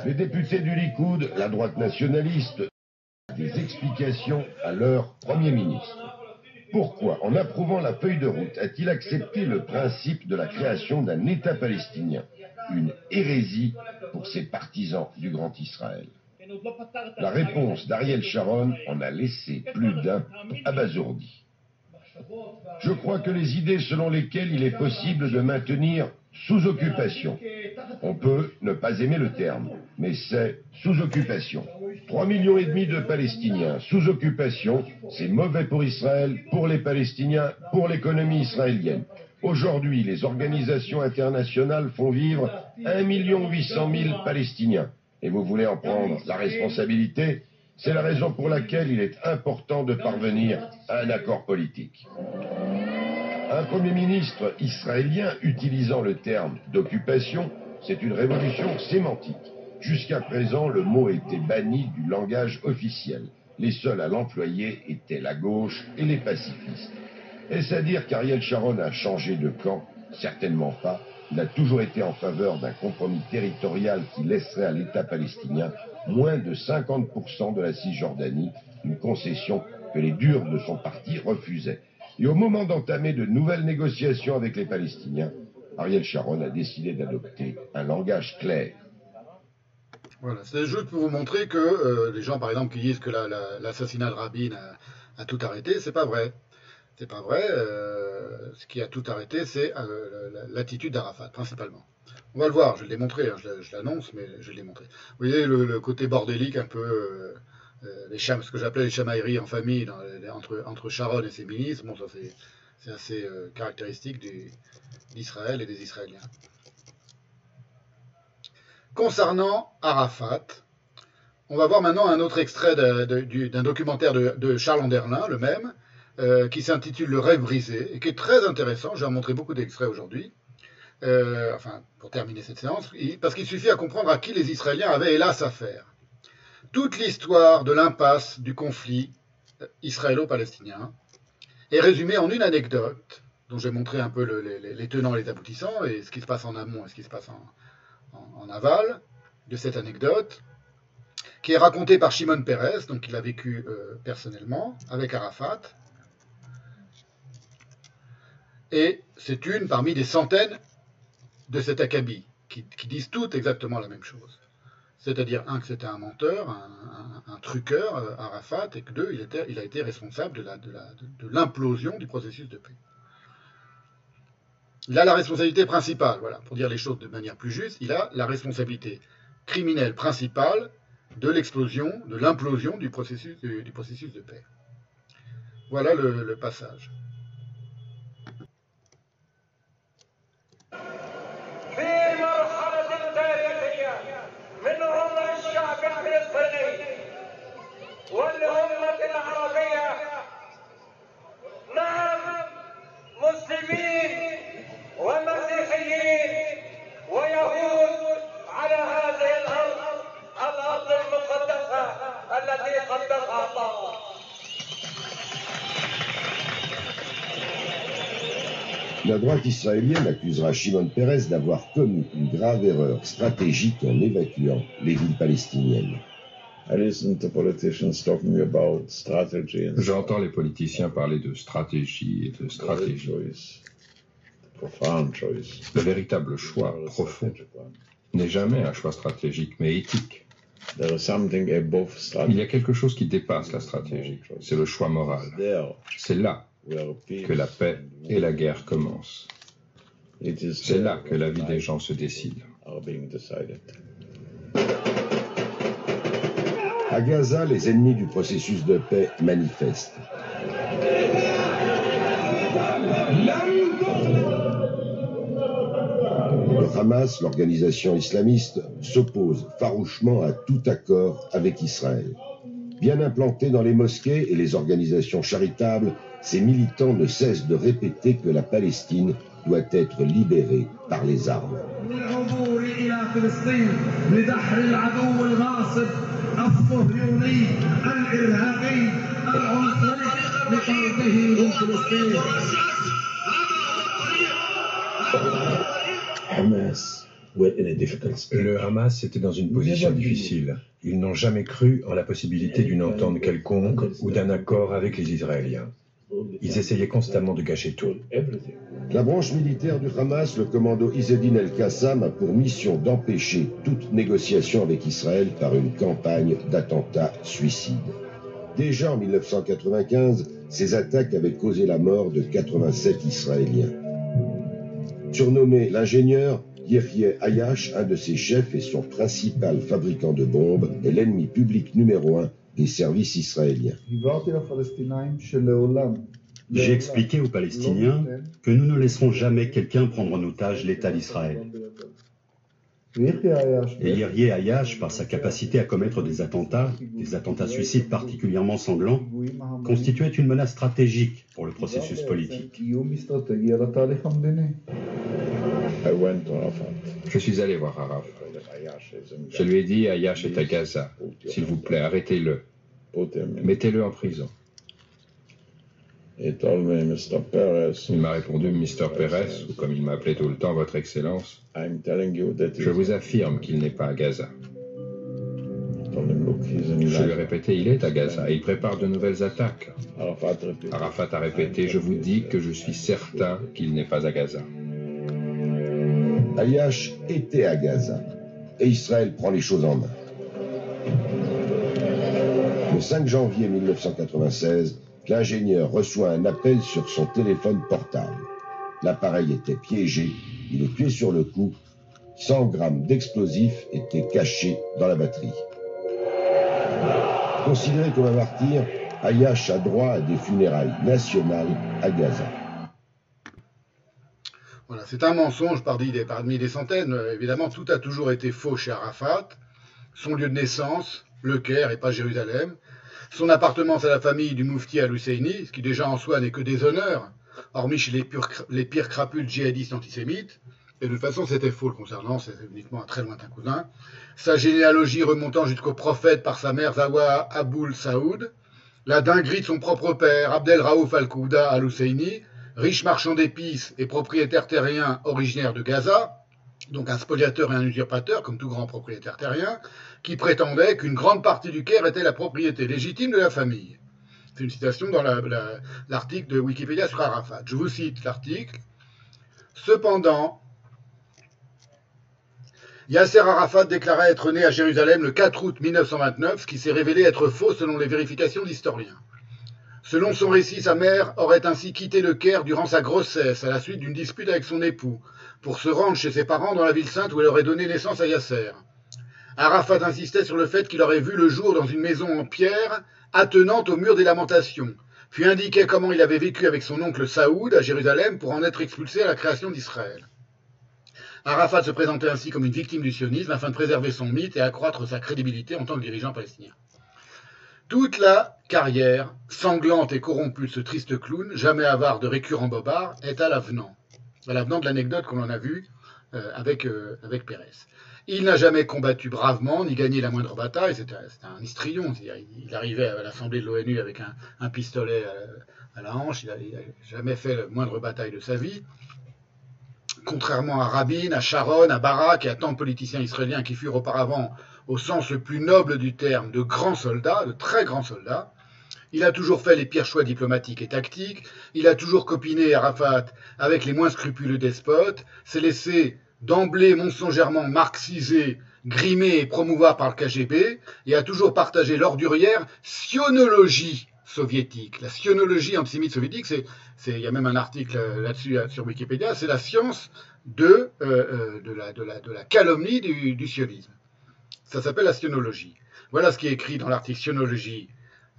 Les députés du Likoud, la droite nationaliste, des explications à leur Premier ministre. Pourquoi, en approuvant la feuille de route, a-t-il accepté le principe de la création d'un État palestinien Une hérésie pour ses partisans du Grand Israël? La réponse d'Ariel Sharon en a laissé plus d'un abasourdi. Je crois que les idées selon lesquelles il est possible de maintenir sous occupation, on peut ne pas aimer le terme, mais c'est sous occupation. 3 millions et demi de Palestiniens sous occupation, c'est mauvais pour Israël, pour les Palestiniens, pour l'économie israélienne. Aujourd'hui, les organisations internationales font vivre 1 800 000 Palestiniens. Et vous voulez en prendre la responsabilité C'est la raison pour laquelle il est important de parvenir à un accord politique. Un Premier ministre israélien utilisant le terme d'occupation, c'est une révolution sémantique. Jusqu'à présent, le mot était banni du langage officiel. Les seuls à l'employer étaient la gauche et les pacifistes. Est-ce à dire qu'Ariel Sharon a changé de camp? Certainement pas. Il a toujours été en faveur d'un compromis territorial qui laisserait à l'État palestinien moins de 50% de la Cisjordanie, une concession que les durs de son parti refusaient. Et au moment d'entamer de nouvelles négociations avec les Palestiniens, Ariel Sharon a décidé d'adopter un langage clair. Voilà, c'est juste pour vous montrer que euh, les gens, par exemple, qui disent que l'assassinat la, de Rabin a, a tout arrêté, c'est pas vrai. C'est pas vrai. Euh, ce qui a tout arrêté, c'est euh, l'attitude d'Arafat, principalement. On va le voir, je l'ai montré, hein, je l'annonce, mais je l'ai montré. Vous voyez le, côté bordélique, un peu, euh, euh les cham, ce que j'appelais les chamailleries en famille entre, Sharon et ses ministres. Bon, c'est assez euh, caractéristique d'Israël et des Israéliens. Concernant Arafat, on va voir maintenant un autre extrait d'un documentaire de, Charles Anderlin, le même, qui s'intitule Le rêve brisé, et qui est très intéressant. Je vais en montrer beaucoup d'extraits aujourd'hui. Euh, enfin, pour terminer cette séance, parce qu'il suffit à comprendre à qui les Israéliens avaient hélas affaire. Toute l'histoire de l'impasse du conflit euh, israélo-palestinien est résumée en une anecdote, dont j'ai montré un peu le, les, tenants et les aboutissants, et ce qui se passe en amont et ce qui se passe en, aval de cette anecdote, qui est racontée par Shimon Peres, donc il a vécu euh, personnellement avec Arafat, et c'est une parmi des centaines de cet acabit qui, disent toutes exactement la même chose. C'est-à-dire, un, que c'était un menteur, un, un, un truqueur, euh, Arafat, et que deux, il, a été responsable de l'implosion du processus de paix. Il a la responsabilité principale, voilà, pour dire les choses de manière plus juste, il a la responsabilité criminelle principale de l'explosion, de l'implosion du processus, de paix. Voilà le passage. ويهود على هذه الأرض الأرض المقدسة التي قدسها الله La droite israélienne accusera Shimon Peres d'avoir commis une grave erreur stratégique en évacuant les villes palestiniennes. J'entends les politiciens parler de stratégie et de stratégie. Le véritable choix profond n'est jamais un choix stratégique, mais éthique. Il y a quelque chose qui dépasse la stratégie, c'est le choix moral. C'est là que la paix et la guerre commencent. C'est là que la vie des gens se décide. À Gaza, les ennemis du processus de paix manifestent. Hamas, l'organisation islamiste, s'oppose farouchement à tout accord avec Israël. Bien implantés dans les mosquées et les organisations charitables, ces militants ne cessent de répéter que la Palestine doit être libérée par les armes. Le Hamas était dans une position difficile. Ils n'ont jamais cru en la possibilité d'une entente quelconque ou d'un accord avec les Israéliens. Ils essayaient constamment de cacher tout. La branche militaire du Hamas, le commando Izzedine El-Qassam, a pour mission d'empêcher toute négociation avec Israël par une campagne d'attentats suicides. Déjà en 1995, ces attaques avaient causé la mort de 87 Israéliens. Surnommé l'ingénieur, Yehye Ayash, un de ses chefs et son principal fabricant de bombes, est l'ennemi public numéro un des services israéliens. J'ai expliqué aux Palestiniens que nous ne laisserons jamais quelqu'un prendre en otage l'État d'Israël. Et Yehye Ayash, par sa capacité à commettre des attentats, des attentats suicides particulièrement sanglants, constituait une menace stratégique pour le processus politique. Je suis allé voir Araf. Je lui ai dit, Ayash est à Gaza. S'il vous plaît, arrêtez-le. Mettez-le en prison. Il m'a répondu, Mr. Perez, ou comme il m'appelait tout le temps, Votre Excellence, je vous affirme qu'il n'est pas à Gaza. Je lui ai répété, il est à Gaza et il prépare de nouvelles attaques. Arafat a répété, je vous dis que je suis certain qu'il n'est pas à Gaza. Ayash était à Gaza et Israël prend les choses en main. Le 5 janvier 1996, l'ingénieur reçoit un appel sur son téléphone portable. L'appareil était piégé, il est tué sur le coup, 100 grammes d'explosifs étaient cachés dans la batterie. Considéré comme un martyr, Ayash a droit à des funérailles nationales à Gaza. C'est un mensonge parmi des, centaines. Euh, Évidemment, tout a toujours été faux chez Arafat. Son lieu de naissance, le Caire et pas Jérusalem. Son appartenance à la famille du Moufti al-Husseini, ce qui déjà en soi n'est que des honneurs, hormis chez les, pires crapules djihadistes antisémites. Et de toute façon, c'était faux concernant, c'est uniquement un très lointain cousin. Sa généalogie remontant jusqu'au prophète par sa mère Zawa Aboul Saoud. La dinguerie de son propre père, Abdel Raouf al-Kouda al-Husseini, riche marchand d'épices et propriétaire terrien originaire de Gaza, donc un spoliateur et un usurpateur, comme tout grand propriétaire terrien, qui prétendait qu'une grande partie du Caire était la propriété légitime de la famille. C'est une citation dans la- la- l'article de Wikipédia sur Arafat. Je vous cite l'article. Cependant, Yasser Arafat déclara être né à Jérusalem le 4 août 1929, ce qui s'est révélé être faux selon les vérifications d'historiens. Selon son récit, sa mère aurait ainsi quitté le Caire durant sa grossesse, à la suite d'une dispute avec son époux, pour se rendre chez ses parents dans la ville sainte où elle aurait donné naissance à Yasser. Arafat insistait sur le fait qu'il aurait vu le jour dans une maison en pierre attenante au mur des lamentations, puis indiquait comment il avait vécu avec son oncle Saoud à Jérusalem pour en être expulsé à la création d'Israël. Arafat se présentait ainsi comme une victime du sionisme afin de préserver son mythe et accroître sa crédibilité en tant que dirigeant palestinien. Toute la carrière sanglante et corrompue de ce triste clown, jamais avare de récurrents bobards, est à l'avenant. À l'avenant de l'anecdote qu'on en a vue euh, avec, euh, avec Pérez. Il n'a jamais combattu bravement, ni gagné la moindre bataille. C'était un histrion. Il arrivait à l'Assemblée de l'ONU avec un, pistolet à, la hanche. Il n'a jamais fait la moindre bataille de sa vie. Contrairement à Rabin, à Sharon, à Barak et à tant de politiciens israéliens qui furent auparavant, au sens le plus noble du terme, de grands soldats, de très grands soldats, il a toujours fait les pires choix diplomatiques et tactiques, il a toujours copiné Arafat avec les moins scrupuleux despotes, s'est laissé d'emblée mensongèrement marxisé, grimé et promouvoir par le KGB, et a toujours partagé l'ordurière sionologie soviétique. La sionologie antisémite soviétique, c'est, il y a même un article là-dessus sur Wikipédia, c'est la science de, euh, euh, de, la, de, la, de, la, calomnie du, du sionisme. Ça s'appelle la sionologie. Voilà ce qui est écrit dans l'article sionologie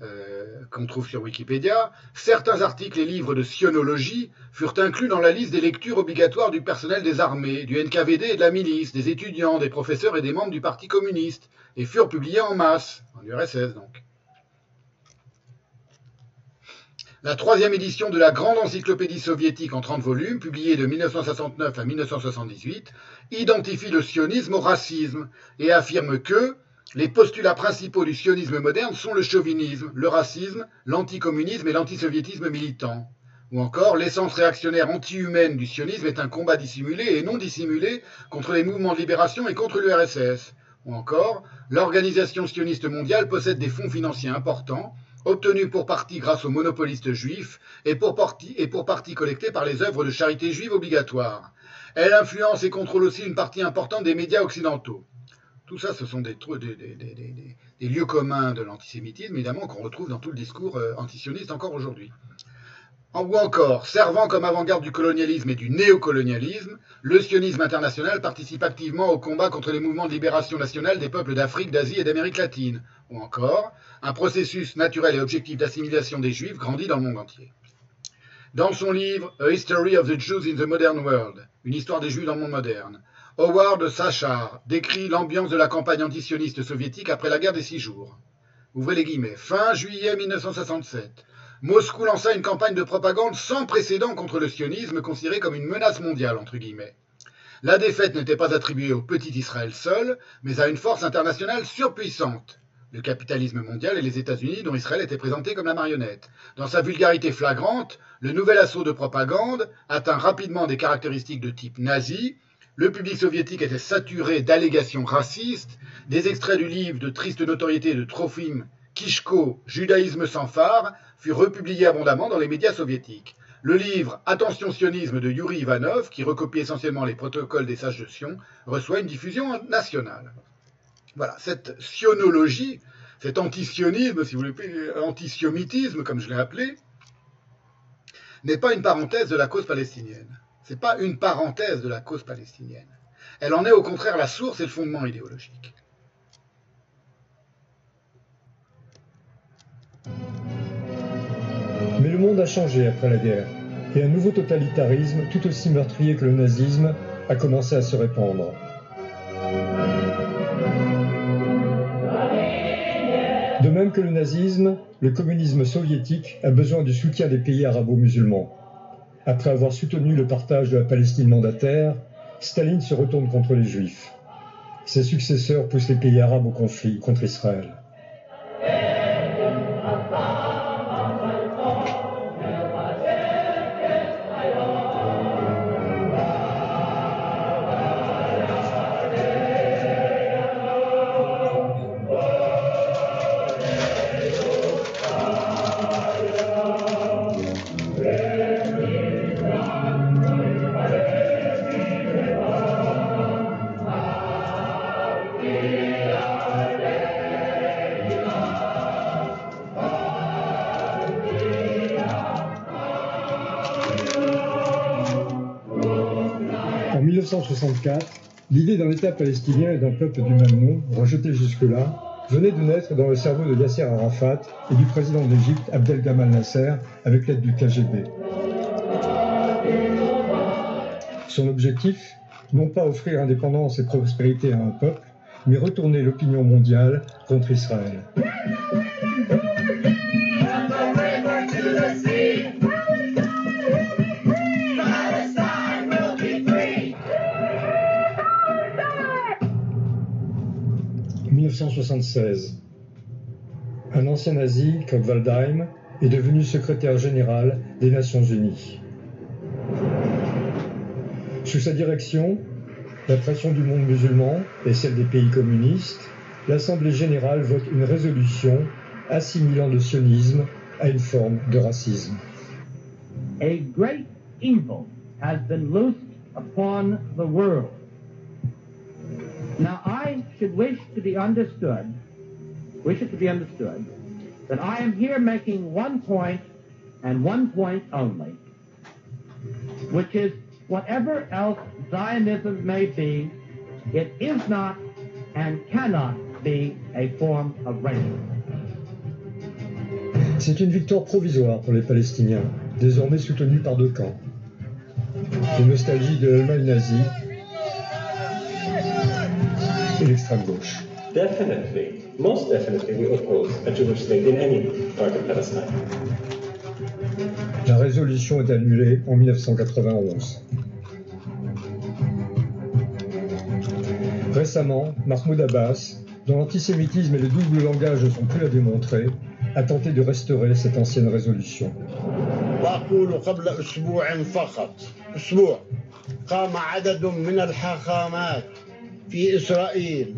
euh, qu'on trouve sur Wikipédia, certains articles et livres de sionologie furent inclus dans la liste des lectures obligatoires du personnel des armées, du NKVD et de la milice, des étudiants, des professeurs et des membres du Parti communiste, et furent publiés en masse, en URSS donc. La troisième édition de la Grande Encyclopédie soviétique en 30 volumes, publiée de 1969 à 1978, identifie le sionisme au racisme et affirme que, les postulats principaux du sionisme moderne sont le chauvinisme, le racisme, l'anticommunisme et l'antisoviétisme militant. Ou encore, l'essence réactionnaire anti-humaine du sionisme est un combat dissimulé et non dissimulé contre les mouvements de libération et contre l'URSS. Ou encore, l'organisation sioniste mondiale possède des fonds financiers importants, obtenus pour partie grâce aux monopolistes juifs et pour partie, collectés par les œuvres de charité juive obligatoires. Elle influence et contrôle aussi une partie importante des médias occidentaux. Tout ça, ce sont des, lieux communs de l'antisémitisme, évidemment, qu'on retrouve dans tout le discours euh, antisioniste encore aujourd'hui. Ou encore, servant comme avant-garde du colonialisme et du néocolonialisme, le sionisme international participe activement au combat contre les mouvements de libération nationale des peuples d'Afrique, d'Asie et d'Amérique latine. Ou encore, un processus naturel et objectif d'assimilation des juifs grandit dans le monde entier. Dans son livre A History of the Jews in the Modern World, une histoire des juifs dans le monde moderne, Howard Sachar décrit l'ambiance de la campagne antisioniste soviétique après la guerre des six jours. Ouvrez les guillemets. Fin juillet 1967, Moscou lança une campagne de propagande sans précédent contre le sionisme, considéré comme une menace mondiale, entre guillemets. La défaite n'était pas attribuée au petit Israël seul, mais à une force internationale surpuissante, le capitalisme mondial et les États-Unis, dont Israël était présenté comme la marionnette. Dans sa vulgarité flagrante, le nouvel assaut de propagande atteint rapidement des caractéristiques de type nazi, le public soviétique était saturé d'allégations racistes. Des extraits du livre de triste notoriété de Trofim Kishko, Judaïsme sans phare, furent republiés abondamment dans les médias soviétiques. Le livre Attention sionisme de Yuri Ivanov, qui recopie essentiellement les protocoles des sages de Sion, reçoit une diffusion nationale. Voilà, cette sionologie, cet antisionisme, si vous voulez, antisiomitisme, comme je l'ai appelé, n'est pas une parenthèse de la cause palestinienne. Ce n'est pas une parenthèse de la cause palestinienne. Elle en est au contraire la source et le fondement idéologique. Mais le monde a changé après la guerre, et un nouveau totalitarisme, tout aussi meurtrier que le nazisme, a commencé à se répandre. Même que le nazisme, le communisme soviétique a besoin du soutien des pays arabo-musulmans. Après avoir soutenu le partage de la Palestine mandataire, Staline se retourne contre les Juifs. Ses successeurs poussent les pays arabes au conflit contre Israël. 1964, l'idée d'un État palestinien et d'un peuple du même nom, rejeté jusque-là, venait de naître dans le cerveau de Yasser Arafat et du président d'Égypte Abdel Gamal Nasser avec l'aide du KGB. Son objectif, non pas offrir indépendance et prospérité à un peuple, mais retourner l'opinion mondiale contre Israël. « 1976. Un ancien nazi, comme Waldheim, est devenu secrétaire général des Nations Unies. Sous sa direction, la pression du monde musulman et celle des pays communistes, l'Assemblée générale vote une résolution assimilant le sionisme à une forme de racisme. A great evil has been loosed upon the world. Now I should wish to be understood, wish it to be understood, that I am here making one point and one point only, which is whatever else Zionism may be, it is not and cannot be a form of racism. C'est une victoire provisoire pour les Palestiniens, désormais soutenus par deux camps. Une nostalgie de l'Allemagne nazie et l'extrême gauche. Definitely, most definitely, we oppose a Jewish state in any part of Palestine. La résolution est annulée en 1991. Récemment, Mahmoud Abbas, dont l'antisémitisme et le double langage ne sont plus à démontrer, a tenté de restaurer cette ancienne résolution. وأقول قبل أسبوع فقط أسبوع قام عدد من الحاخامات في إسرائيل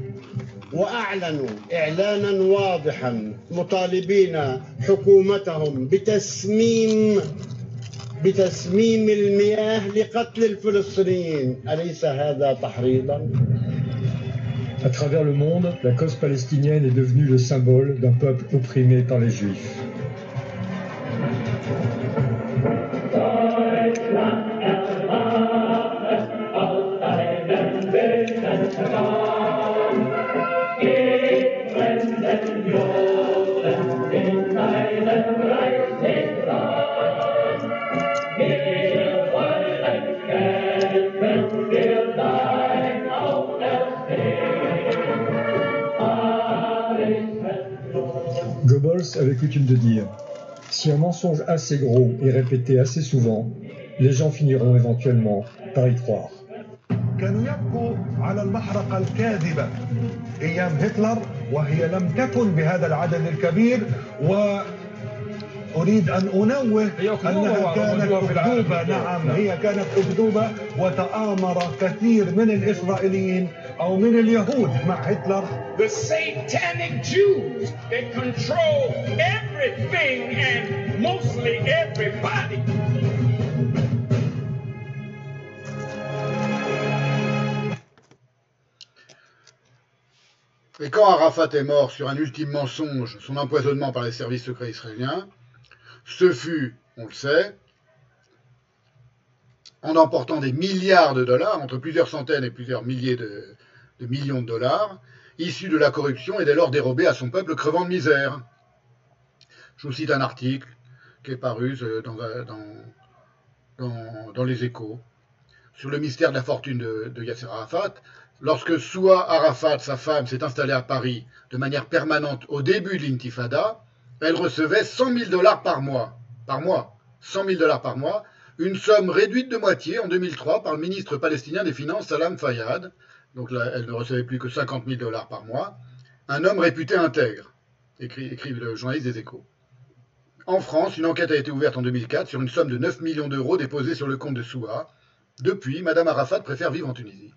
وأعلنوا إعلانا واضحا مطالبين حكومتهم بتسميم بتسميم المياه لقتل الفلسطينيين أليس هذا تحريضا؟ À travers le monde, la cause palestinienne est devenue le symbole d'un peuple opprimé par les Juifs. avait coutume de dire Si un mensonge assez gros est répété assez souvent, les gens finiront éventuellement par y croire. كانوا يبكوا على المحرقة الكاذبة أيام هتلر وهي لم تكن بهذا العدد الكبير وأريد أن أنوه أنها كانت أكذوبة نعم هي كانت أكذوبة وتآمر كثير من الإسرائيليين أو من اليهود مع هتلر The satanic Jews, they control everything and mostly everybody. Et quand Arafat est mort sur un ultime mensonge, son empoisonnement par les services secrets israéliens, ce fut, on le sait, en emportant des milliards de dollars, entre plusieurs centaines et plusieurs milliers de, de millions de dollars, issus de la corruption et dès lors dérobés à son peuple crevant de misère. Je vous cite un article qui est paru euh, dans, les échos sur le mystère de la fortune de, de Yasser Arafat. Lorsque Soua Arafat, sa femme, s'est installée à Paris de manière permanente au début de l'intifada, elle recevait 100 000 dollars par mois. Par mois. 100 000 dollars par mois. Une somme réduite de moitié en 2003 par le ministre palestinien des Finances, Salam Fayyad. Donc là, elle ne recevait plus que 50 000 dollars par mois. Un homme réputé intègre, écrit, le journaliste des Échos. En France, une enquête a été ouverte en 2004 sur une somme de 9 millions d'euros déposée sur le compte de Soua. Depuis, Madame Arafat préfère vivre en Tunisie.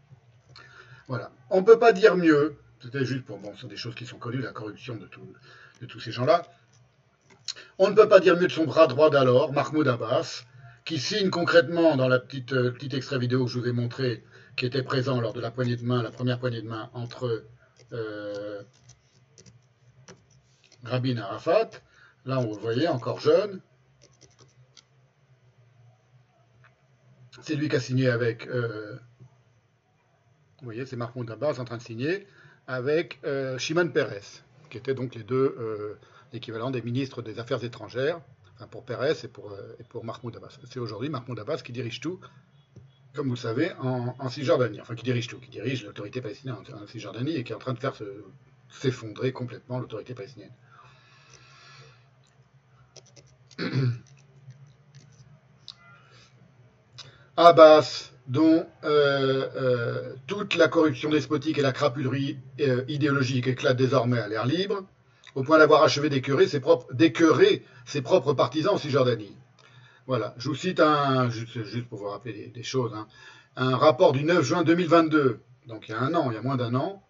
Voilà. On ne peut pas dire mieux. C'était juste pour. Bon, ce sont des choses qui sont connues, la corruption de, tous ces gens-là. On ne peut pas dire mieux de son bras droit d'alors, Mahmoud Abbas, qui signe concrètement dans la petite, euh, extrait vidéo que je vous ai montré, qui était présent lors de la poignée de main, la première poignée de main entre euh, Rabin et Arafat. Là, on vous voyez, encore jeune. C'est lui qui a signé avec euh, voyez, c'est Mahmoud Abbas en train de signer avec euh, Shimon Peres, qui étaient donc les deux équivalents des ministres des Affaires étrangères, enfin pour Peres et pour, et pour Mahmoud Abbas. C'est aujourd'hui Mahmoud Abbas qui dirige tout, comme vous le savez, en, en Cisjordanie. Enfin, qui dirige tout, qui dirige l'autorité palestinienne en, Cisjordanie et qui est en train de faire se- s'effondrer complètement l'autorité palestinienne. (coughs) Abbas, dont euh, euh, toute la corruption despotique et la crapulerie euh, idéologique éclatent désormais à l'air libre, au point d'avoir achevé d'écœurer ses, ses propres partisans en Cisjordanie. Voilà, je vous cite un, juste, pour vous rappeler des, choses, hein, un rapport du 9 juin 2022, donc il y a un an, il y a moins d'un an,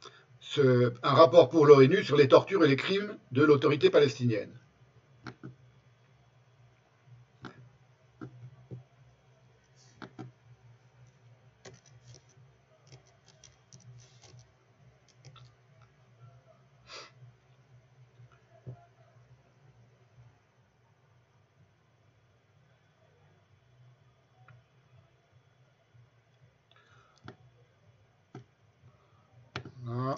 un rapport pour l'ONU sur les tortures et les crimes de l'autorité palestinienne. Voilà.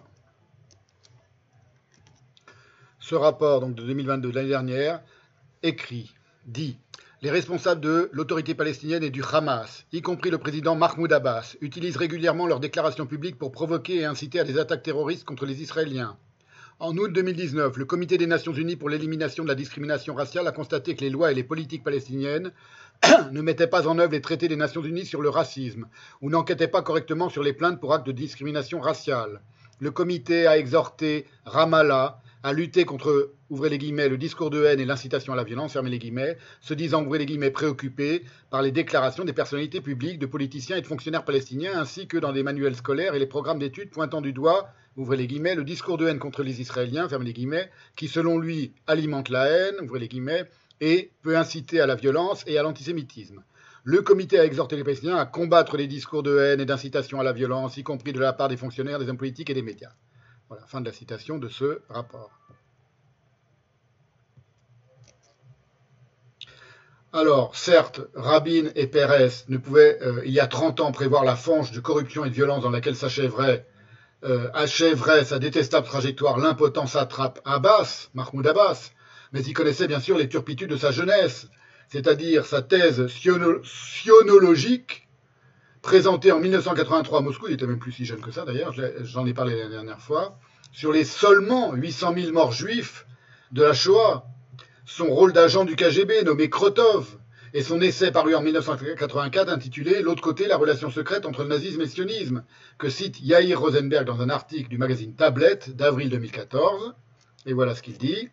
Ce rapport donc de 2022 de l'année dernière écrit, dit les responsables de l'autorité palestinienne et du Hamas, y compris le président Mahmoud Abbas, utilisent régulièrement leurs déclarations publiques pour provoquer et inciter à des attaques terroristes contre les Israéliens. En août 2019, le Comité des Nations Unies pour l'élimination de la discrimination raciale a constaté que les lois et les politiques palestiniennes (coughs) ne mettaient pas en œuvre les traités des Nations Unies sur le racisme ou n'enquêtaient pas correctement sur les plaintes pour actes de discrimination raciale. Le comité a exhorté Ramallah à lutter contre, ouvrez les guillemets, le discours de haine et l'incitation à la violence, fermez les guillemets, se disant, ouvrez les guillemets, préoccupés par les déclarations des personnalités publiques, de politiciens et de fonctionnaires palestiniens, ainsi que dans des manuels scolaires et les programmes d'études pointant du doigt, ouvrez les guillemets, le discours de haine contre les Israéliens, fermez les guillemets, qui selon lui alimente la haine, ouvrez les guillemets, et peut inciter à la violence et à l'antisémitisme. Le comité a exhorté les Palestiniens à combattre les discours de haine et d'incitation à la violence, y compris de la part des fonctionnaires, des hommes politiques et des médias. Fin de la citation de ce rapport. Alors, certes, Rabin et Pérez ne pouvaient, euh, il y a 30 ans, prévoir la fange de corruption et de violence dans laquelle s'achèverait euh, sa détestable trajectoire l'impotent satrape Abbas, Mahmoud Abbas, mais ils connaissaient bien sûr les turpitudes de sa jeunesse, c'est-à-dire sa thèse siono- sionologique présentée en 1983 à Moscou, il était même plus si jeune que ça d'ailleurs, j'en ai parlé la dernière fois, sur les seulement 800 000 morts juifs de la Shoah, son rôle d'agent du KGB nommé Krotov, et son essai paru en 1984 intitulé L'autre côté, la relation secrète entre le nazisme et le sionisme, que cite Yair Rosenberg dans un article du magazine Tablette d'avril 2014. Et voilà ce qu'il dit.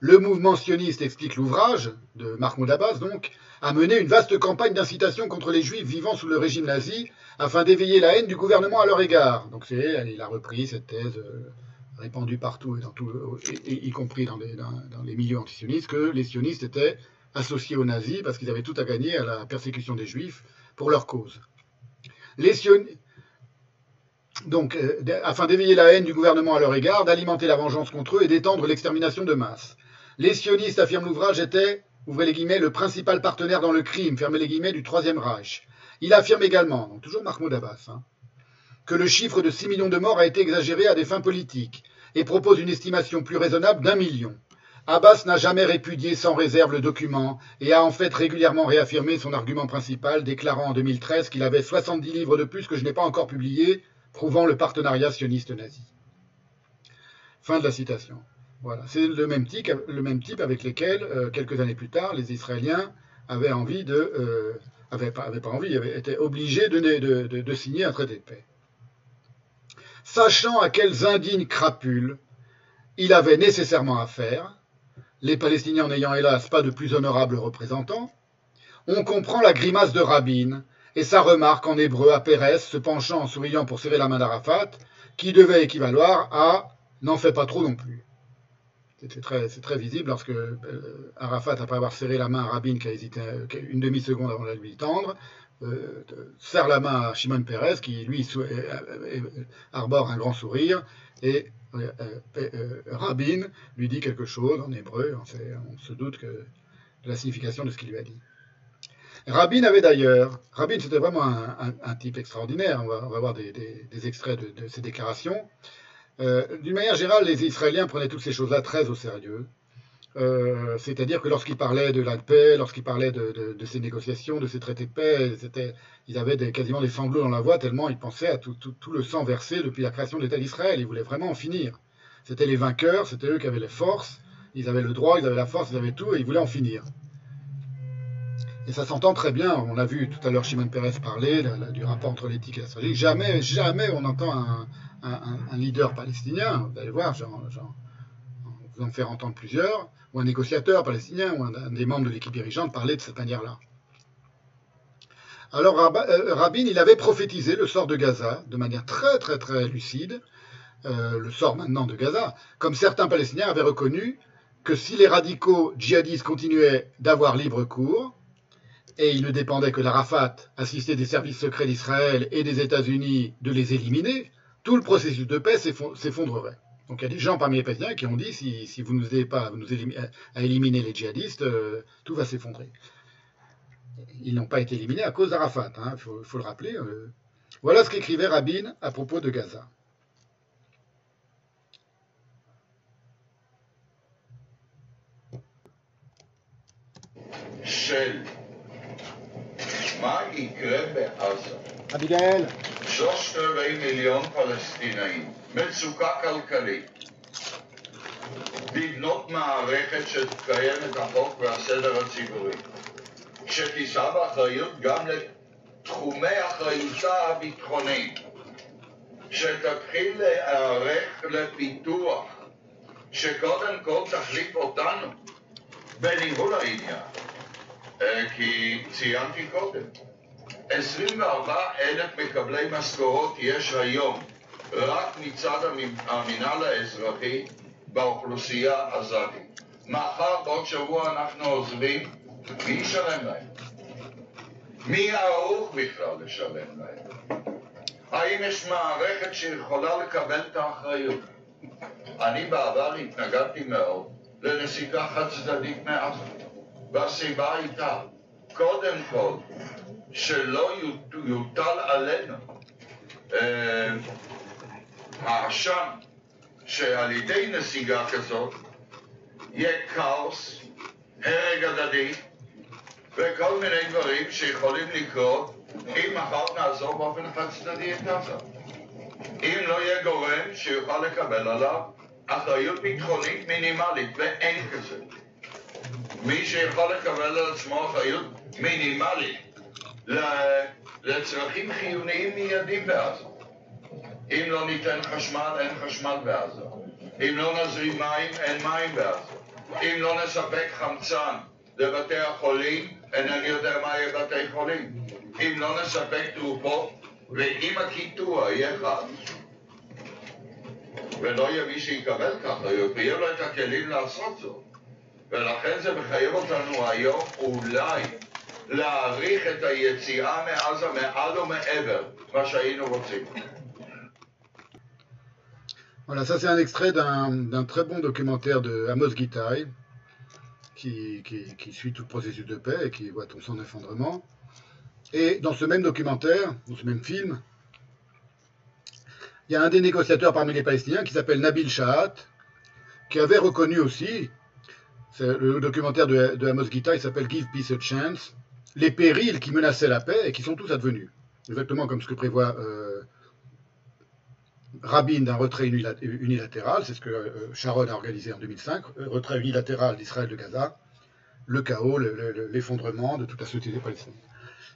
Le mouvement sioniste, explique l'ouvrage de Mahmoud Abbas, donc, a mené une vaste campagne d'incitation contre les juifs vivant sous le régime nazi afin d'éveiller la haine du gouvernement à leur égard. Donc il a repris cette thèse euh, répandue partout, y compris dans les, milieux antisionistes, que les sionistes étaient associés aux nazis parce qu'ils avaient tout à gagner à la persécution des juifs pour leur cause. Euh, afin d'éveiller la haine du gouvernement à leur égard, d'alimenter la vengeance contre eux et d'étendre l'extermination de masse. Les sionistes, affirme l'ouvrage, étaient, ouvrez les guillemets, le principal partenaire dans le crime, fermez les guillemets, du Troisième Reich. Il affirme également, donc toujours Mahmoud Abbas, hein, que le chiffre de 6 millions de morts a été exagéré à des fins politiques et propose une estimation plus raisonnable d'un million. Abbas n'a jamais répudié sans réserve le document et a en fait régulièrement réaffirmé son argument principal, déclarant en 2013 qu'il avait 70 livres de plus que je n'ai pas encore publiés, prouvant le partenariat sioniste nazi. Fin de la citation. C'est le même type, avec lesquels, euh, quelques années plus tard, les Israéliens avaient envie de, euh, avaient pas, envie, avaient été obligés de signer un traité de paix. Sachant à quelles indignes crapules il avait nécessairement affaire, les Palestiniens n'ayant hélas pas de plus honorables représentants, on comprend la grimace de Rabin et sa remarque en hébreu à Pérez, se penchant en souriant pour serrer la main d'Arafat, qui devait équivaloir à n'en fais pas trop non plus. C'est très, c'est très visible lorsque euh, Arafat, après avoir serré la main à Rabin, qui a hésité une demi-seconde avant de lui tendre, euh, serre la main à Shimon Peres, qui lui euh, arbore un grand sourire, et Rabin lui dit quelque chose en hébreu, on, se doute de la signification de ce qu'il lui a dit. Rabin avait d'ailleurs, Rabin c'était vraiment un, type extraordinaire, on va, voir des, extraits de ses déclarations. Euh, D'une manière générale, les Israéliens prenaient toutes ces choses-là très au sérieux. Euh, C'est-à-dire que lorsqu'ils parlaient de la paix, lorsqu'ils parlaient de, ces négociations, de ces traités de paix, ils avaient quasiment des sanglots dans la voix tellement ils pensaient à tout, tout, tout le sang versé depuis la création de l'État d'Israël. Ils voulaient vraiment en finir. C'était les vainqueurs, c'était eux qui avaient les forces, ils avaient le droit, ils avaient la force, ils avaient tout et ils voulaient en finir. Et ça s'entend très bien. On a vu tout à l'heure Shimon Peres parler du rapport entre l'éthique et la stratégie. Jamais, jamais on entend un, leader palestinien, vous allez voir, genre, genre, vous en faire entendre plusieurs, ou un négociateur palestinien, ou un, un des membres de l'équipe dirigeante parler de cette manière-là. Alors euh, Rabin, il avait prophétisé le sort de Gaza de manière très très très lucide, euh, le sort maintenant de Gaza, comme certains Palestiniens avaient reconnu que si les radicaux djihadistes continuaient d'avoir libre cours, et il ne dépendait que d'Arafat, assisté des services secrets d'Israël et des États-Unis, de les éliminer, tout le processus de paix s'effondrerait. Donc il y a des gens parmi les Palestiniens qui ont dit si, vous ne nous aidez pas à éliminer les djihadistes, euh, tout va s'effondrer. Ils n'ont pas été éliminés à cause d'Arafat, il hein, faut, faut, le rappeler. Euh. Voilà ce qu'écrivait Rabin à propos de Gaza. מה יקרה בעזה? אביגאל. שלושת רבעי מיליון פלסטינאים, מצוקה כלכלית, לבנות מערכת שתקיים את החוק והסדר הציבורי, שתישא באחריות גם לתחומי אחריותה הביטחונית, שתתחיל להיערך לפיתוח, שקודם כל תחליף אותנו בניהול העניין. כי ציינתי קודם, 24 אלף מקבלי משכורות יש היום רק מצד המינהל האזרחי באוכלוסייה הזאת. מחר, בעוד שבוע אנחנו עוזבים, מי ישלם להם? מי ערוך בכלל לשלם להם? האם יש מערכת שיכולה לקבל את האחריות? אני בעבר התנגדתי מאוד לנסיגה חד צדדית מעזה. והסיבה הייתה, קודם כל, שלא יוטל עלינו האשם אה, שעל ידי נסיגה כזאת יהיה כאוס, הרג הדדי וכל מיני דברים שיכולים לקרות אם מחר נעזור באופן חד צדדי את עזה. אם לא יהיה גורם שיוכל לקבל עליו אחריות ביטחונית מינימלית, ואין כזה. מי שיכול לקבל על עצמו אחריות מינימלית לצרכים חיוניים מיידים בעזה. אם לא ניתן חשמל, אין חשמל בעזה. אם לא נזרים מים, אין מים בעזה. אם לא נספק חמצן לבתי החולים, אינני יודע מה יהיה בתי חולים. אם לא נספק תרופות, ואם הקיטוע יהיה חד, ולא יהיה מי שיקבל ככה, ויהיה לו את הכלים לעשות זאת. ולכן זה מחייב אותנו היום אולי להעריך את היציאה מעזה מעל ומעבר מה שהיינו רוצים. Voilà, ça c'est un extrait d'un très bon documentaire de Amos Gitaï qui, qui, qui, suit tout le processus de paix et qui voit son effondrement. Et dans ce même documentaire, dans ce même film, il y a un des négociateurs parmi les Palestiniens qui s'appelle Nabil Shahat, qui avait reconnu aussi le documentaire de, de Amos Gita, il s'appelle Give Peace a Chance. Les périls qui menaçaient la paix et qui sont tous advenus. Exactement comme ce que prévoit euh, Rabin d'un retrait unilatéral, c'est ce que euh, Sharon a organisé en 2005, euh, retrait unilatéral d'Israël de Gaza, le chaos, l'effondrement le, le, de toute la société palestinienne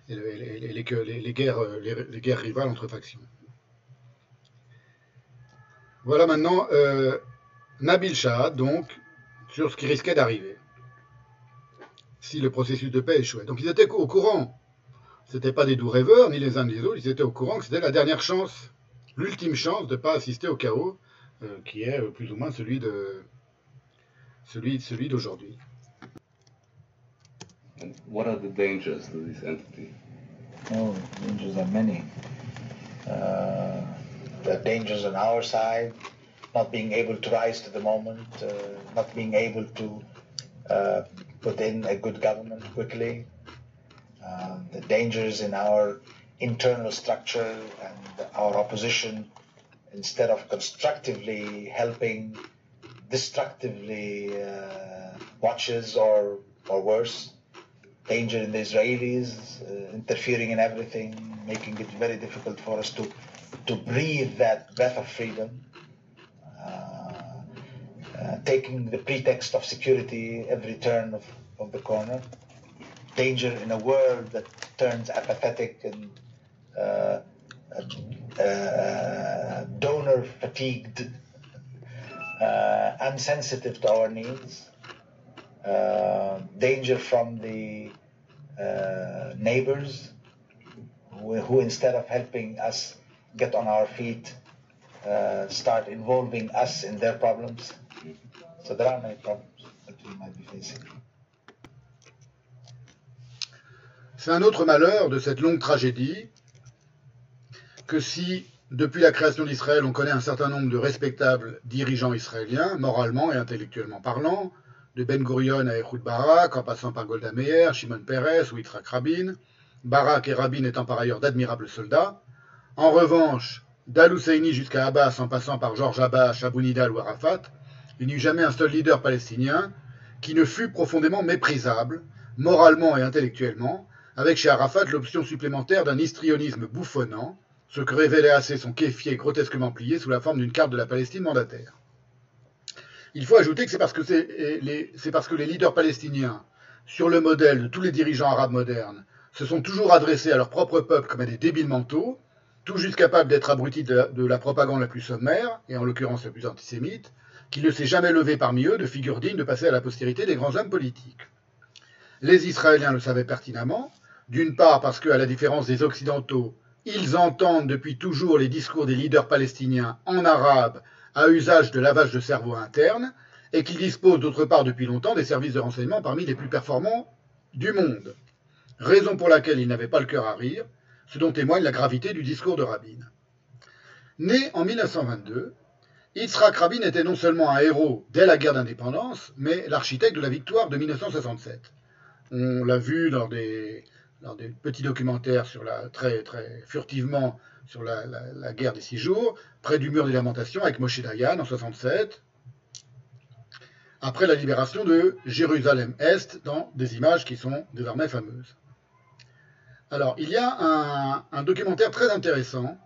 et, les, les, guerres, les, guerres rivales entre factions. Voilà maintenant Nabil Shah, donc, sur ce qui risquait d'arriver si le processus de paix échouait. Donc ils étaient au courant. Ce n'étaient pas des doux rêveurs, ni les uns ni les autres, ils étaient au courant que c'était la dernière chance, l'ultime chance de ne pas assister au chaos, euh, qui est euh, plus ou moins celui de celui, celui d'aujourd'hui. What are the dangers to this entity? Oh, dangers are many. Uh, the dangers on our side, not being able to rise to the moment, uh, not being able to uh, put in a good government quickly, uh, the dangers in our internal structure and our opposition, instead of constructively helping, destructively uh, watches or, or worse. Danger in the Israelis, uh, interfering in everything, making it very difficult for us to, to breathe that breath of freedom. Uh, taking the pretext of security every turn of, of the corner. Danger in a world that turns apathetic and uh, uh, donor fatigued, unsensitive to our needs. danger from the neighbors who, who, instead of helping us get on our feet, uh, start involving us in their problems. C'est un autre malheur de cette longue tragédie que si, depuis la création d'Israël, on connaît un certain nombre de respectables dirigeants israéliens, moralement et intellectuellement parlant, de Ben Gurion à Ehud Barak, en passant par Golda Meir, Shimon Peres ou Yitzhak Rabin, Barak et Rabin étant par ailleurs d'admirables soldats. En revanche, d'Al-Husseini jusqu'à Abbas, en passant par Georges Abbas, Abu Nidal ou Arafat, il n'y eut jamais un seul leader palestinien qui ne fût profondément méprisable, moralement et intellectuellement, avec chez Arafat l'option supplémentaire d'un histrionisme bouffonnant, ce que révélait assez son kéfier grotesquement plié sous la forme d'une carte de la Palestine mandataire. Il faut ajouter que c'est parce que, les, leaders palestiniens, sur le modèle de tous les dirigeants arabes modernes, se sont toujours adressés à leur propre peuple comme à des débiles mentaux, tout juste capables d'être abrutis de la propagande la plus sommaire, et en l'occurrence la plus antisémite, qu'il ne s'est jamais levé parmi eux de figure digne de passer à la postérité des grands hommes politiques. Les Israéliens le savaient pertinemment, d'une part parce qu'à la différence des Occidentaux, ils entendent depuis toujours les discours des leaders palestiniens en arabe à usage de lavage de cerveau interne, et qu'ils disposent d'autre part depuis longtemps des services de renseignement parmi les plus performants du monde. Raison pour laquelle ils n'avaient pas le cœur à rire, ce dont témoigne la gravité du discours de Rabin. Né en 1922, Yitzhak Rabin était non seulement un héros dès la guerre d'indépendance, mais l'architecte de la victoire de 1967. On l'a vu dans des, petits documentaires sur la, très, très furtivement sur la, guerre des six jours, près du mur des lamentations avec Moshe Dayan en 67, après la libération de Jérusalem-Est dans des images qui sont désormais fameuses. Alors, il y a un documentaire très intéressant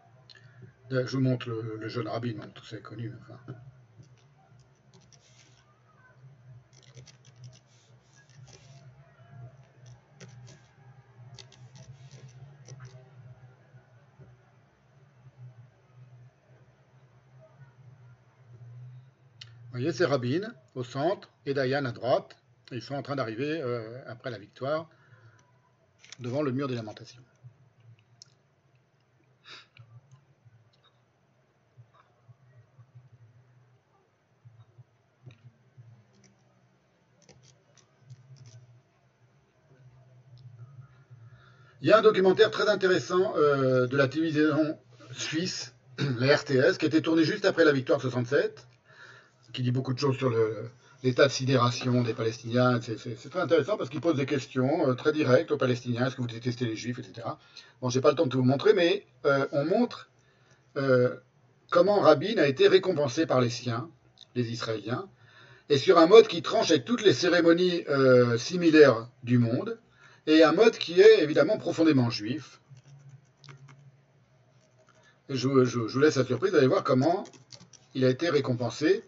je vous montre le, jeune rabbin, tout ça est connu. Vous voyez, c'est Rabin au centre et Dayan à droite. Ils sont en train d'arriver, euh, après la victoire, devant le mur des lamentations. Il y a un documentaire très intéressant euh, de la télévision suisse, (clears throat) la RTS, qui a été tourné juste après la victoire de 67, qui dit beaucoup de choses sur l'état de sidération des Palestiniens. C'est très intéressant parce qu'il pose des questions euh, très directes aux Palestiniens. Est-ce que vous détestez les Juifs, etc. Bon, j'ai pas le temps de tout vous montrer, mais euh, on montre comment Rabin a été récompensé par les siens, les Israéliens, et sur un mode qui tranche avec toutes les cérémonies similaires du monde et un mode qui est évidemment profondément juif. je, vous laisse la surprise d'aller voir comment il a été récompensé,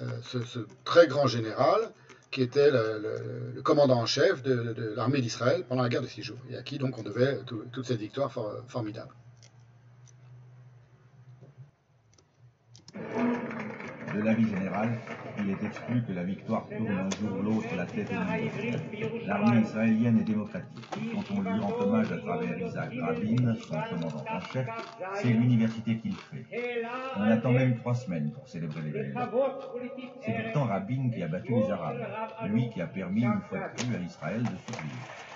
euh, ce, très grand général qui était le, commandant en chef de, l'armée d'Israël pendant la guerre de six jours, et à qui donc on devait toute cette victoire formidable. De l'avis général, il est exclu que la victoire tourne un jour ou l'autre la tête ennemie. L'armée israélienne est démocratique. Quand on lui rend hommage à travers Isaac Rabin, son commandant en chef, c'est l'université qu'il fait. On attend même trois semaines pour célébrer l'événement. C'est pourtant Rabin qui a battu les Arabes, lui qui a permis une fois de plus à Israël de survivre.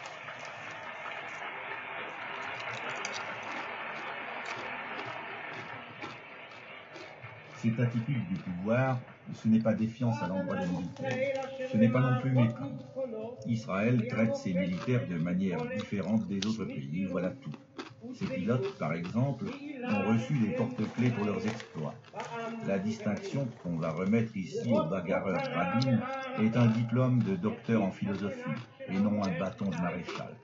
Cette attitude du pouvoir, ce n'est pas défiance à l'endroit des militaires. Ce n'est pas non plus mépris. Israël traite ses militaires de manière différente des autres pays, voilà tout. Ces pilotes, par exemple, ont reçu des porte-clés pour leurs exploits. La distinction qu'on va remettre ici au bagarreur Rabin est un diplôme de docteur en philosophie et non un bâton de maréchal.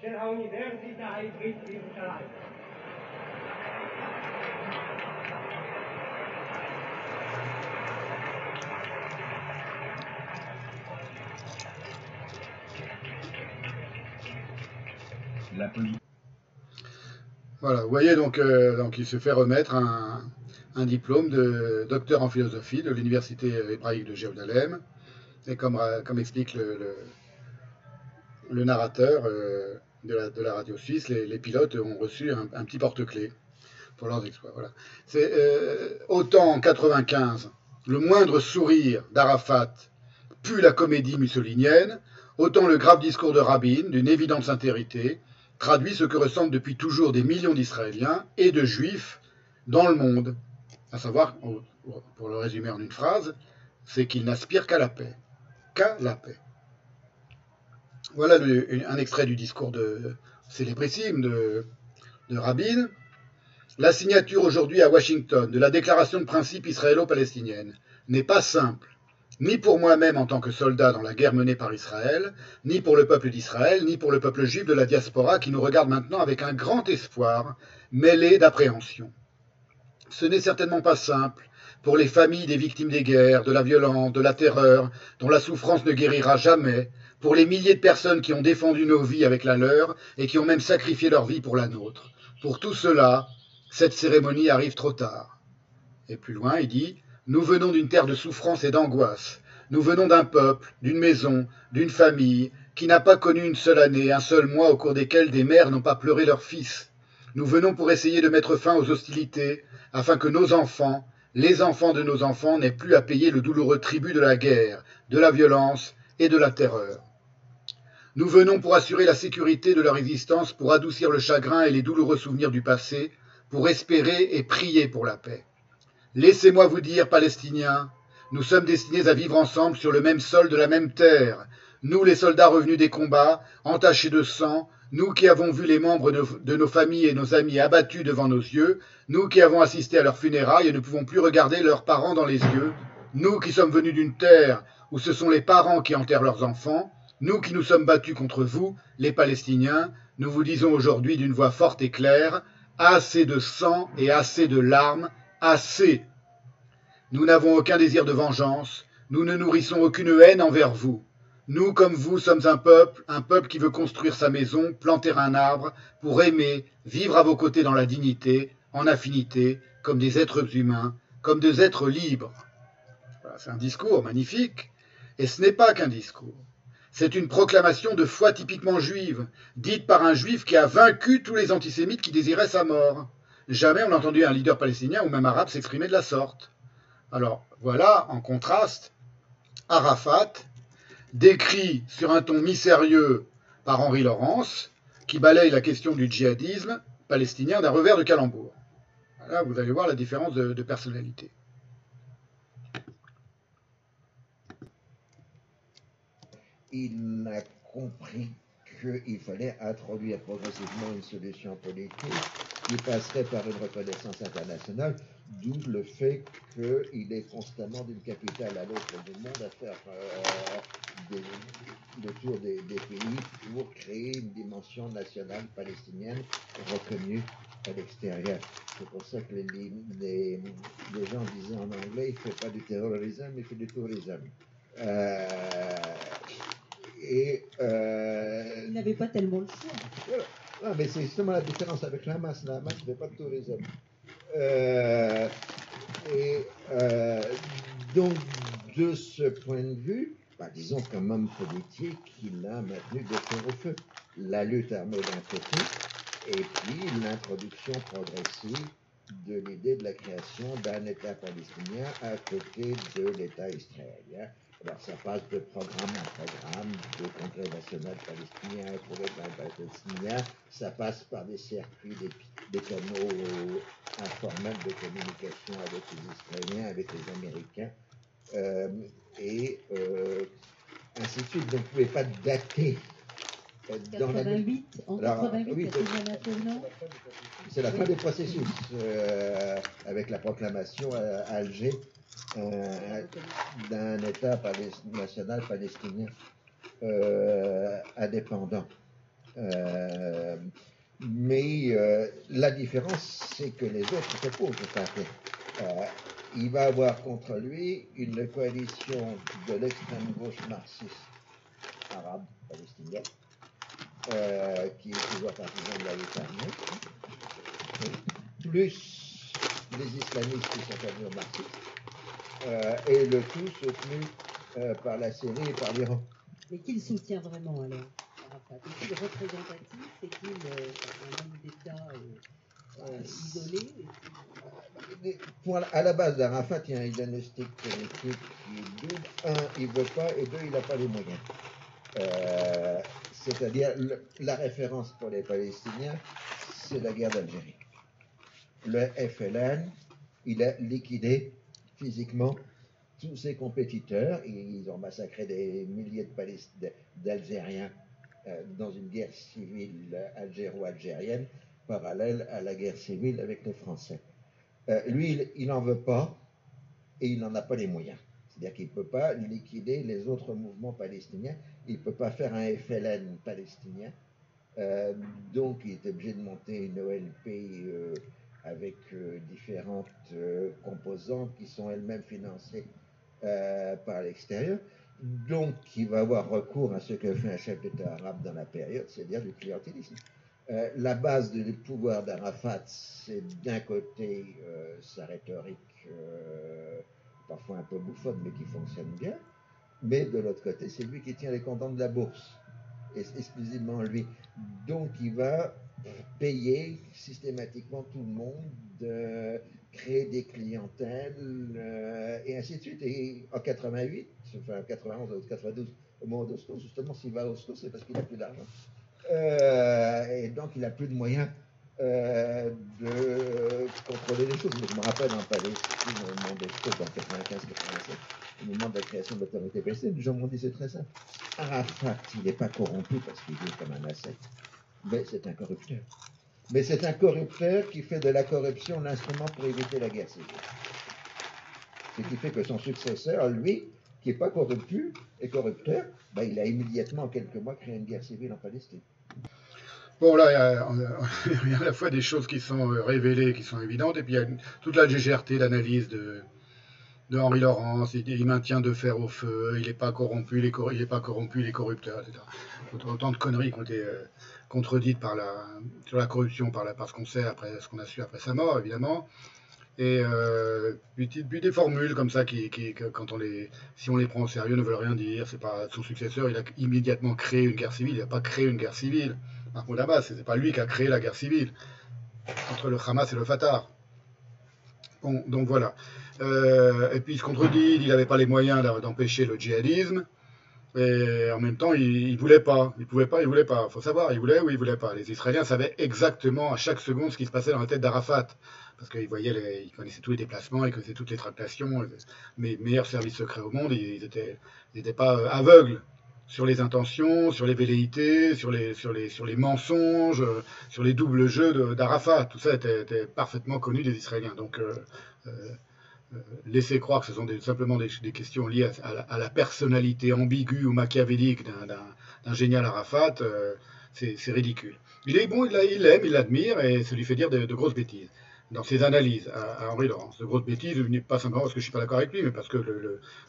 להכתירו לשם כבוד בתואר דוקטור לפילוסופיה של האוניברסיטה העברית בירושלים. La politique. Voilà, vous voyez donc, euh, donc il se fait remettre un, un diplôme de docteur en philosophie de l'université hébraïque de Jérusalem. Et comme, ra- comme explique le, le, le narrateur euh, de, la, radio suisse, les, pilotes ont reçu un, un petit porte-clés pour leurs exploits. Voilà. C'est euh, autant en 95, le moindre sourire d'Arafat pue la comédie mussolinienne, autant le grave discours de Rabin, d'une évidente sincérité, traduit ce que ressentent depuis toujours des millions d'Israéliens et de Juifs dans le monde. À savoir, pour le résumer en une phrase, c'est qu'ils n'aspirent qu'à la paix. Qu'à la paix. Voilà un extrait du discours de célébrissime de, de Rabin. La signature aujourd'hui à Washington de la déclaration de principe israélo-palestinienne n'est pas simple, ni pour moi-même en tant que soldat dans la guerre menée par Israël, ni pour le peuple d'Israël, ni pour le peuple juif de la diaspora qui nous regarde maintenant avec un grand espoir mêlé d'appréhension. Ce n'est certainement pas simple pour les familles des victimes des guerres, de la violence, de la terreur, dont la souffrance ne guérira jamais, pour les milliers de personnes qui ont défendu nos vies avec la leur et qui ont même sacrifié leur vie pour la nôtre. Pour tout cela, cette cérémonie arrive trop tard. Et plus loin, il dit Nous venons d'une terre de souffrance et d'angoisse. Nous venons d'un peuple, d'une maison, d'une famille, qui n'a pas connu une seule année, un seul mois au cours desquels des mères n'ont pas pleuré leurs fils. Nous venons pour essayer de mettre fin aux hostilités, afin que nos enfants, les enfants de nos enfants, n'aient plus à payer le douloureux tribut de la guerre, de la violence et de la terreur. Nous venons pour assurer la sécurité de leur existence, pour adoucir le chagrin et les douloureux souvenirs du passé, pour espérer et prier pour la paix. Laissez-moi vous dire, Palestiniens, nous sommes destinés à vivre ensemble sur le même sol de la même terre. Nous, les soldats revenus des combats, entachés de sang, nous qui avons vu les membres de, nos familles et nos amis abattus devant nos yeux, nous qui avons assisté à leurs funérailles et ne pouvons plus regarder leurs parents dans les yeux, nous qui sommes venus d'une terre où ce sont les parents qui enterrent leurs enfants, nous qui nous sommes battus contre vous, les Palestiniens, nous vous disons aujourd'hui d'une voix forte et claire, assez de sang et assez de larmes, assez. Nous n'avons aucun désir de vengeance, nous ne nourrissons aucune haine envers vous. Nous, comme vous, sommes un peuple, un peuple qui veut construire sa maison, planter un arbre, pour aimer, vivre à vos côtés dans la dignité, en affinité, comme des êtres humains, comme des êtres libres. C'est un discours magnifique, et ce n'est pas qu'un discours. C'est une proclamation de foi typiquement juive, dite par un juif qui a vaincu tous les antisémites qui désiraient sa mort. Jamais on n'a entendu un leader palestinien ou même arabe s'exprimer de la sorte. Alors voilà, en contraste, Arafat, décrit sur un ton mi-sérieux par Henri Laurence, qui balaye la question du djihadisme palestinien d'un revers de calembour. Là, vous allez voir la différence de personnalité. Il a compris qu'il fallait introduire progressivement une solution politique qui passerait par une reconnaissance internationale, d'où le fait qu'il est constamment d'une capitale à l'autre du monde à faire euh, le tour des, pays pour créer une dimension nationale palestinienne reconnue à l'extérieur. C'est pour ça que les, gens disaient en anglais, il ne fait pas du terrorisme, il fait du tourisme. Euh, et euh, il n'avait pas tellement le choix. Voilà. Ah, mais c'est justement la différence avec la masse. La masse ne fait pas de tourisme. Euh, et euh, donc, de ce point de vue, bah, disons comme homme politique, il a maintenu de feu au feu la lutte armée d'un côté, et puis l'introduction progressive de l'idée de la création d'un État palestinien à côté de l'État israélien. Alors ça passe de programme en programme, de congrès national palestinien pour l'État palestinien, ça passe par des circuits, des, des canaux informels de communication avec les Israéliens, avec les Américains, euh, et euh, ainsi de suite. Donc vous ne pouvez pas dater euh, dans la... 88, en Alors, 88, oui, c'est la fin des processus, euh, avec la proclamation à à Alger euh, d'un État national palestinien euh, indépendant. Euh, mais euh, la différence, c'est que les autres s'opposent au. Euh, il va avoir contre lui une coalition de l'extrême gauche marxiste arabe palestinienne, euh, qui est toujours partisan de la lutte plus les islamistes qui sont devenus marxistes, euh, et le tout soutenu euh, par la Syrie et par l'Iran. Mais qui le soutient vraiment alors Arafat Est-il représentatif Est-il euh, un homme d'État euh, isolé pour à la base d'Arafat, il y a un diagnostic politique qui est double. Un, il veut pas, et deux, il n'a pas les moyens. C'est-à-dire, la référence pour les Palestiniens, c'est la guerre d'Algérie. Le FLN, il a liquidé physiquement tous ses compétiteurs. Ils ont massacré des milliers d'Algériens euh, dans une guerre civile algéro-algérienne parallèle à la guerre civile avec les Français. Euh, lui, il- n'en veut pas et il n'en a pas les moyens. C'est-à-dire qu'il ne peut pas liquider les autres mouvements palestiniens. Il ne peut pas faire un FLN palestinien. Euh, donc, il est obligé de monter une OLP avec euh, différentes euh, composantes qui sont elles-mêmes financées euh, par l'extérieur. Donc, il va avoir recours à ce que fait un chef d'État arabe dans la période, c'est-à-dire du clientélisme. La base du pouvoir d'Arafat, c'est d'un côté sa rhétorique, parfois un peu bouffonne, mais qui fonctionne bien, mais de l'autre côté, c'est lui qui tient les comptants de la bourse, exclusivement lui. Donc il va payer systématiquement tout le monde, créer des clientèles, euh, et ainsi de suite. Et en 88, enfin en 91 ou 92, au moment d'Oslo, justement, s'il va à Oslo, c'est parce qu'il n'a plus d'argent. Euh, et donc il n'a plus de moyens euh, de contrôler les choses. Mais je me rappelle en Palestine, au moment d'Oslo, en 95-97, au moment de la création de l'autorité palestinienne, les gens m'ont dit c'est très simple. Arafat, il n'est pas corrompu parce qu'il est comme un ascète, mais c'est un corrupteur. Mais c'est un corrupteur qui fait de la corruption l'instrument pour éviter la guerre civile. Ce qui fait que son successeur, lui, qui n'est pas corrompu et corrupteur, ben, il a immédiatement, en quelques mois, créé une guerre civile en Palestine. Bon, là, il y a, (laughs) a à la fois des choses qui sont euh, révélées, qui sont évidentes, et puis il y a toute la légèreté d'analyse de, de Henri Laurence. Il, maintient de fer au feu, il n'est pas corrompu, il est, cor- il est pas corrompu, est corrupteur, etc. Autant, de conneries qui ont été contredites par la, sur la corruption, par, la, par ce qu'on sait après, ce qu'on a su après sa mort, évidemment. Et euh, puis, des formules comme ça qui, qui- quand on les, si on les prend au sérieux, ne veulent rien dire. C'est pas son successeur, il a immédiatement créé une guerre civile. Il n'a pas créé une guerre civile. Mahmoud Abbas, c'est pas lui qui a créé la guerre civile entre le Hamas et le Fatah. Bon, donc voilà. Euh, et puis il se contredit, il n'avait pas les moyens d'empêcher le djihadisme. Et en même temps, il, ne voulait pas. Il pouvait pas, il voulait pas. faut savoir, il voulait ou il voulait pas. Les Israéliens savaient exactement à chaque seconde ce qui se passait dans la tête d'Arafat. Parce qu'ils voyaient, les- ils connaissaient tous les déplacements, ils connaissaient toutes les tractations. Mais meilleurs services secrets au monde, ils n'étaient ils étaient pas euh, aveugles sur les intentions, sur les velléités, sur les, les, les mensonges, euh, sur les doubles jeux d'Arafat. Tout ça était, parfaitement connu des Israéliens. Donc, euh, euh, laisser croire que ce sont simplement des, questions liées à, la, personnalité ambiguë ou machiavélique d'un- génial Arafat, euh, c'est ridicule. Il est bon, il l'a- il l'aime, il l'admire, et ça lui fait dire de, grosses bêtises dans ses analyses à, à Henri Laurence. De grosses bêtises, pas simplement parce que je suis pas d'accord avec lui, mais parce que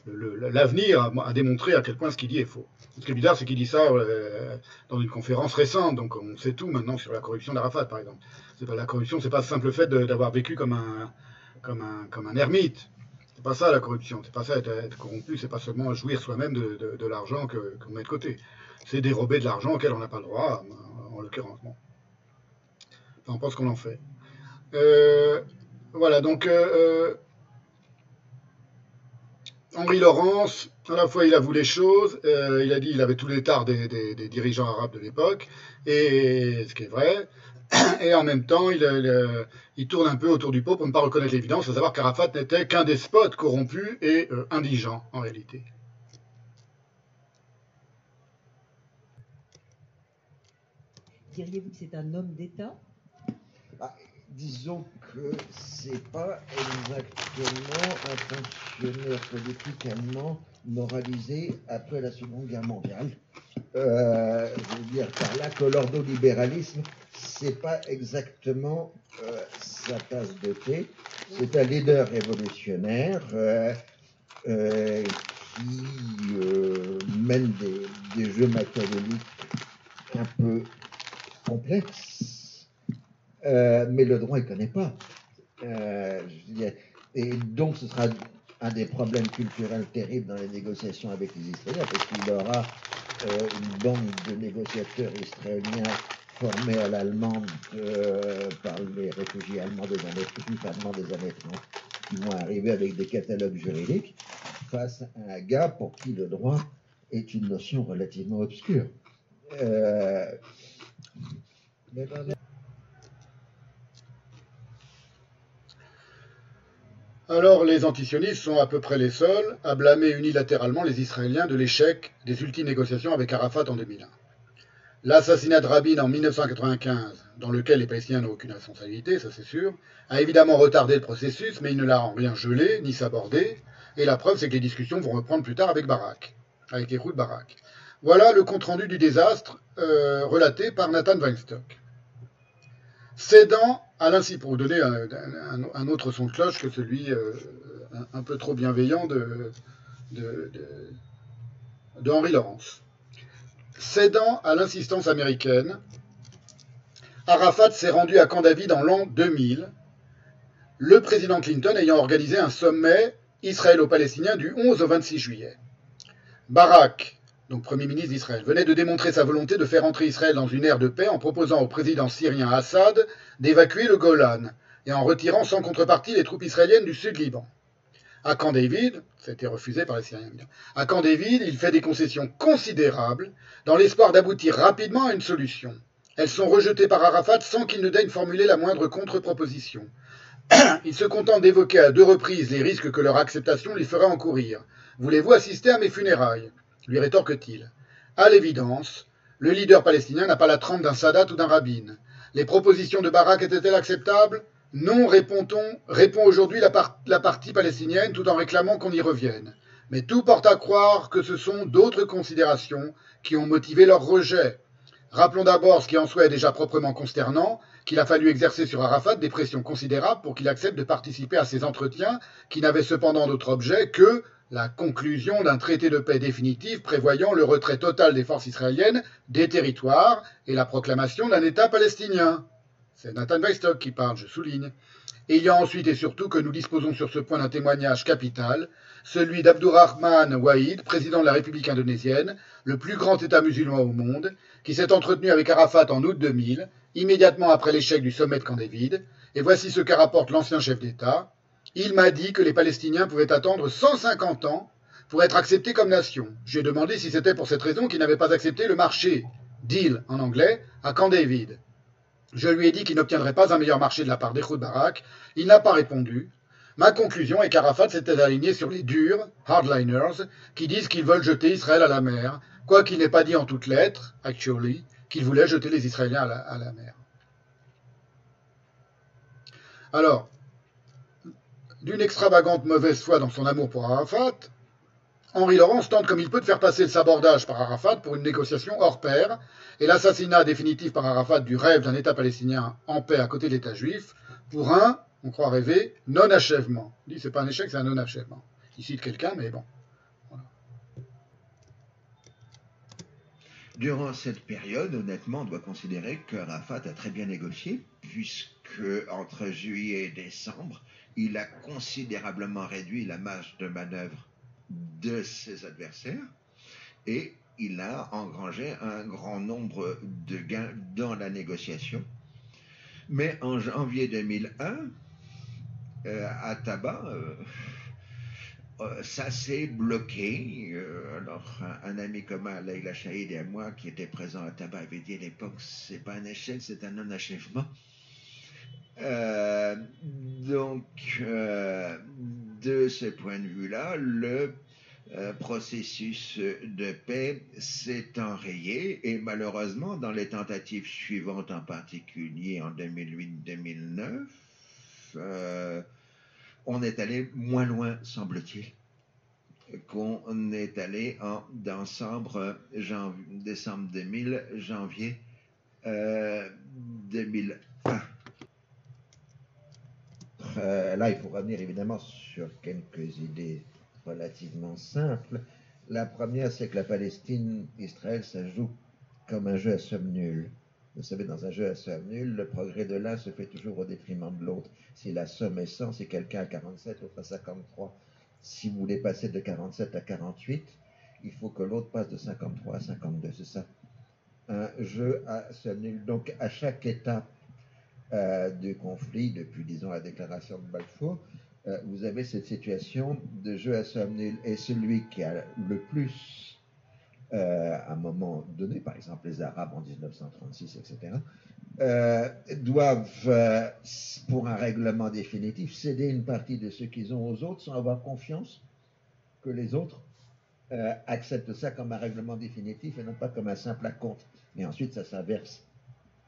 l'avenir a, a démontré à quel point ce qu'il dit est faux. Ce qui est bizarre, c'est qu'il dit ça euh, dans une conférence récente, donc on sait tout maintenant sur la corruption d'Arafat, par exemple. Pas la corruption, c'est pas le simple fait d'avoir vécu comme un, comme un, comme un ermite. C'est pas ça la corruption, c'est pas ça être, corrompu, c'est pas seulement jouir soi-même de, de- l'argent que- qu'on met de côté. C'est dérober de l'argent auquel on n'a pas le droit, en, en l'occurrence. Enfin, on pense qu'on en fait. Euh, Voilà, donc euh, Henri Laurence, à la fois il avoue les choses, euh, il a dit qu'il avait tous les tares des, des, des, dirigeants arabes de l'époque, et ce qui est vrai, et en même temps il, il, il, tourne un peu autour du pot pour ne pas reconnaître l'évidence, à savoir qu'Arafat n'était qu'un despote corrompu et euh, indigent en réalité. Diriez-vous que c'est un homme d'État? Ah, Disons que c'est pas exactement un fonctionnaire politique allemand moralisé après la Seconde Guerre mondiale. Euh, je veux dire par là que l'ordolibéralisme, c'est pas exactement euh, sa tasse de thé. C'est un leader révolutionnaire euh, euh qui euh, mène des, des jeux machiavéliques un peu complexes, mais le droit, il connaît pas. et donc, ce sera un des problèmes culturels terribles dans les négociations avec les Israéliens, parce qu'il aura euh, une bande de négociateurs israéliens formés à l'allemande euh, par les réfugiés allemands des années, allemands des années 30, qui vont arriver avec des catalogues juridiques face à un gars pour qui le droit est une notion relativement obscure. Euh, Alors les antisionistes sont à peu près les seuls à blâmer unilatéralement les Israéliens de l'échec des ultimes négociations avec Arafat en 2001. L'assassinat de Rabin en 1995, dans lequel les Palestiniens n'ont aucune responsabilité, ça c'est sûr, a évidemment retardé le processus, mais il ne l'a en rien gelé ni sabordé, et la preuve c'est que les discussions vont reprendre plus tard avec Barak, avec les Barak. Voilà le compte-rendu du désastre euh, relaté par Nathan Weinstock. Cédant à l'insi, pour donner un, autre son de cloche que celui euh, un, peu trop bienveillant de, de Henri Laurence. Cédant à l'insistance américaine, Arafat s'est rendu à Camp David en l'an 2000, le président Clinton ayant organisé un sommet israélo-palestinien du 11 au 26 juillet. Barak, donc Premier ministre d'Israël, venait de démontrer sa volonté de faire entrer Israël dans une ère de paix en proposant au président syrien Assad d'évacuer le Golan et en retirant sans contrepartie les troupes israéliennes du Sud-Liban. À Camp David, ça a été refusé par les Syriens, à Camp David, il fait des concessions considérables dans l'espoir d'aboutir rapidement à une solution. Elles sont rejetées par Arafat sans qu'il ne daigne formuler la moindre contre-proposition. (clears throat) il se contente d'évoquer à deux reprises les risques que leur acceptation lui ferait encourir. Voulez-vous assister à mes funérailles? lui rétorque-t-il. À l'évidence, le leader palestinien n'a pas la trempe d'un Sadat ou d'un Rabin. Les propositions de Barak étaient-elles acceptables? Non, répond-on, répond aujourd'hui la, la partie palestinienne tout en réclamant qu'on y revienne. Mais tout porte à croire que ce sont d'autres considérations qui ont motivé leur rejet. Rappelons d'abord ce qui en soi est déjà proprement consternant, qu'il a fallu exercer sur Arafat des pressions considérables pour qu'il accepte de participer à ces entretiens qui n'avaient cependant d'autre objet que la conclusion d'un traité de paix définitif prévoyant le retrait total des forces israéliennes des territoires et la proclamation d'un État palestinien. C'est Nathan Weistock qui parle, je souligne. Et il y a ensuite et surtout que nous disposons sur ce point d'un témoignage capital, celui d'Abdurrahman Wahid, président de la République indonésienne, le plus grand État musulman au monde, qui s'est entretenu avec Arafat en août 2000, immédiatement après l'échec du sommet de Camp David, et voici ce qu'a rapporte l'ancien chef d'État. Il m'a dit que les Palestiniens pouvaient attendre 150 ans pour être acceptés comme nation. J'ai demandé si c'était pour cette raison qu'ils n'avaient pas accepté le marché, deal en anglais, à Camp David. Je lui ai dit qu'il n'obtiendrait pas un meilleur marché de la part d'Echoud Barak. Il n'a pas répondu. Ma conclusion est qu'Arafat s'était aligné sur les durs, hardliners, qui disent qu'ils veulent jeter Israël à la mer, quoiqu'il n'ait pas dit en toutes lettres, actually, qu'il voulait jeter les Israéliens à la, à la mer. Alors, d'une extravagante mauvaise foi dans son amour pour Arafat, Henri Laurence tente comme il peut de faire passer le sabordage par Arafat pour une négociation hors pair et l'assassinat définitif par Arafat du rêve d'un État palestinien en paix à côté de l'État juif pour un, on croit rêver, non-achèvement. Il dit c'est pas un échec, c'est un non-achèvement. Il cite quelqu'un, mais bon. Durant cette période, honnêtement, on doit considérer que Arafat a très bien négocié, puisque entre juillet et décembre, il a considérablement réduit la marge de manœuvre de ses adversaires et il a engrangé un grand nombre de gains dans la négociation. Mais en janvier 2001, à Tabac, ça s'est bloqué. alors, un, ami commun, Leila Shahid et moi, qui était présent à Tabac, avait dit à l'époque c'est pas un échec, c'est un non-achèvement. donc, de ce point de vue-là, le euh, processus de paix s'est enrayé et malheureusement dans les tentatives suivantes en particulier en 2008-2009 euh, on est allé moins loin semble-t-il qu'on est allé en décembre, décembre 2000 janvier 2001 euh, là il faut revenir évidemment sur quelques idées relativement simple. La première, c'est que la Palestine, Israël, ça joue comme un jeu à somme nulle. Vous savez, dans un jeu à somme nulle, le progrès de l'un se fait toujours au détriment de l'autre. Si la somme est 100, si quelqu'un a 47, l'autre a 53. Si vous voulez passer de 47 à 48, il faut que l'autre passe de 53 à 52. C'est ça. Un jeu à somme nulle. Donc, à chaque étape euh, du conflit, depuis, disons, la déclaration de Balfour, euh, vous avez cette situation de jeu à somme nulle. Et celui qui a le plus, euh, à un moment donné, par exemple les Arabes en 1936, etc., euh, doivent, pour un règlement définitif, céder une partie de ce qu'ils ont aux autres sans avoir confiance que les autres acceptent ça comme un règlement définitif et non pas comme un simple acompte. Et ensuite, ça s'inverse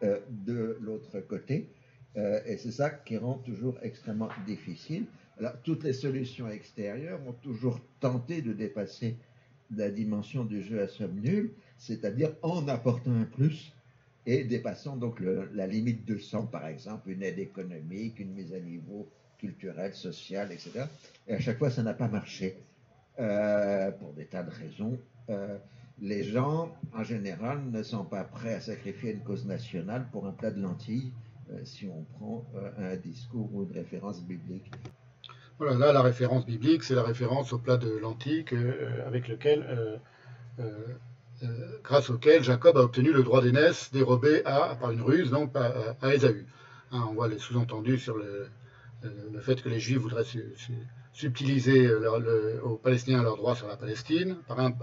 de l'autre côté. et c'est ça qui rend toujours extrêmement difficile. Alors, toutes les solutions extérieures ont toujours tenté de dépasser la dimension du jeu à somme nulle, c'est-à-dire en apportant un plus et dépassant donc la limite de 100, par exemple, une aide économique, une mise à niveau culturelle, sociale, etc. Et à chaque fois, ça n'a pas marché, euh, pour des tas de raisons. Euh, les gens, en général, ne sont pas prêts à sacrifier une cause nationale pour un plat de lentilles, euh, si on prend un discours ou une référence biblique. Voilà, là, la référence biblique, c'est la référence au plat de l'Antique euh, avec lequel, euh, euh, grâce auquel Jacob a obtenu le droit d'aînesse dérobé à, par une ruse, donc à, à. Hein, on voit les sous-entendus sur le, fait que les Juifs voudraient subtiliser aux Palestiniens leur droit sur la Palestine par un,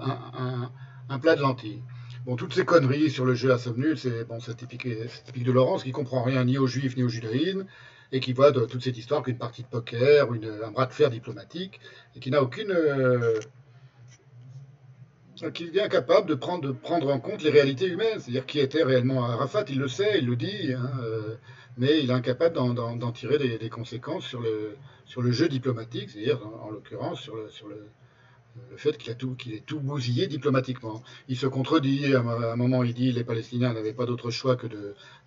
un, plat de lentilles. Bon, toutes ces conneries sur le jeu à somme nulle, c'est bon, typique, typique de Laurence qui comprend rien ni aux Juifs ni au judaïsme et qui voit dans toute cette histoire qu'une partie de poker, un bras de fer diplomatique, et qui n'a aucune. Euh, qui est incapable de prendre, de prendre en compte les réalités humaines, c'est-à-dire qui était réellement Arafat, il le sait, il le dit, hein, euh, mais il est incapable d'en tirer des, conséquences sur le, jeu diplomatique, c'est-à-dire en, l'occurrence sur le, le fait qu'il qu'il ait tout bousillé diplomatiquement. Il se contredit, à un moment il dit les Palestiniens n'avaient pas d'autre choix que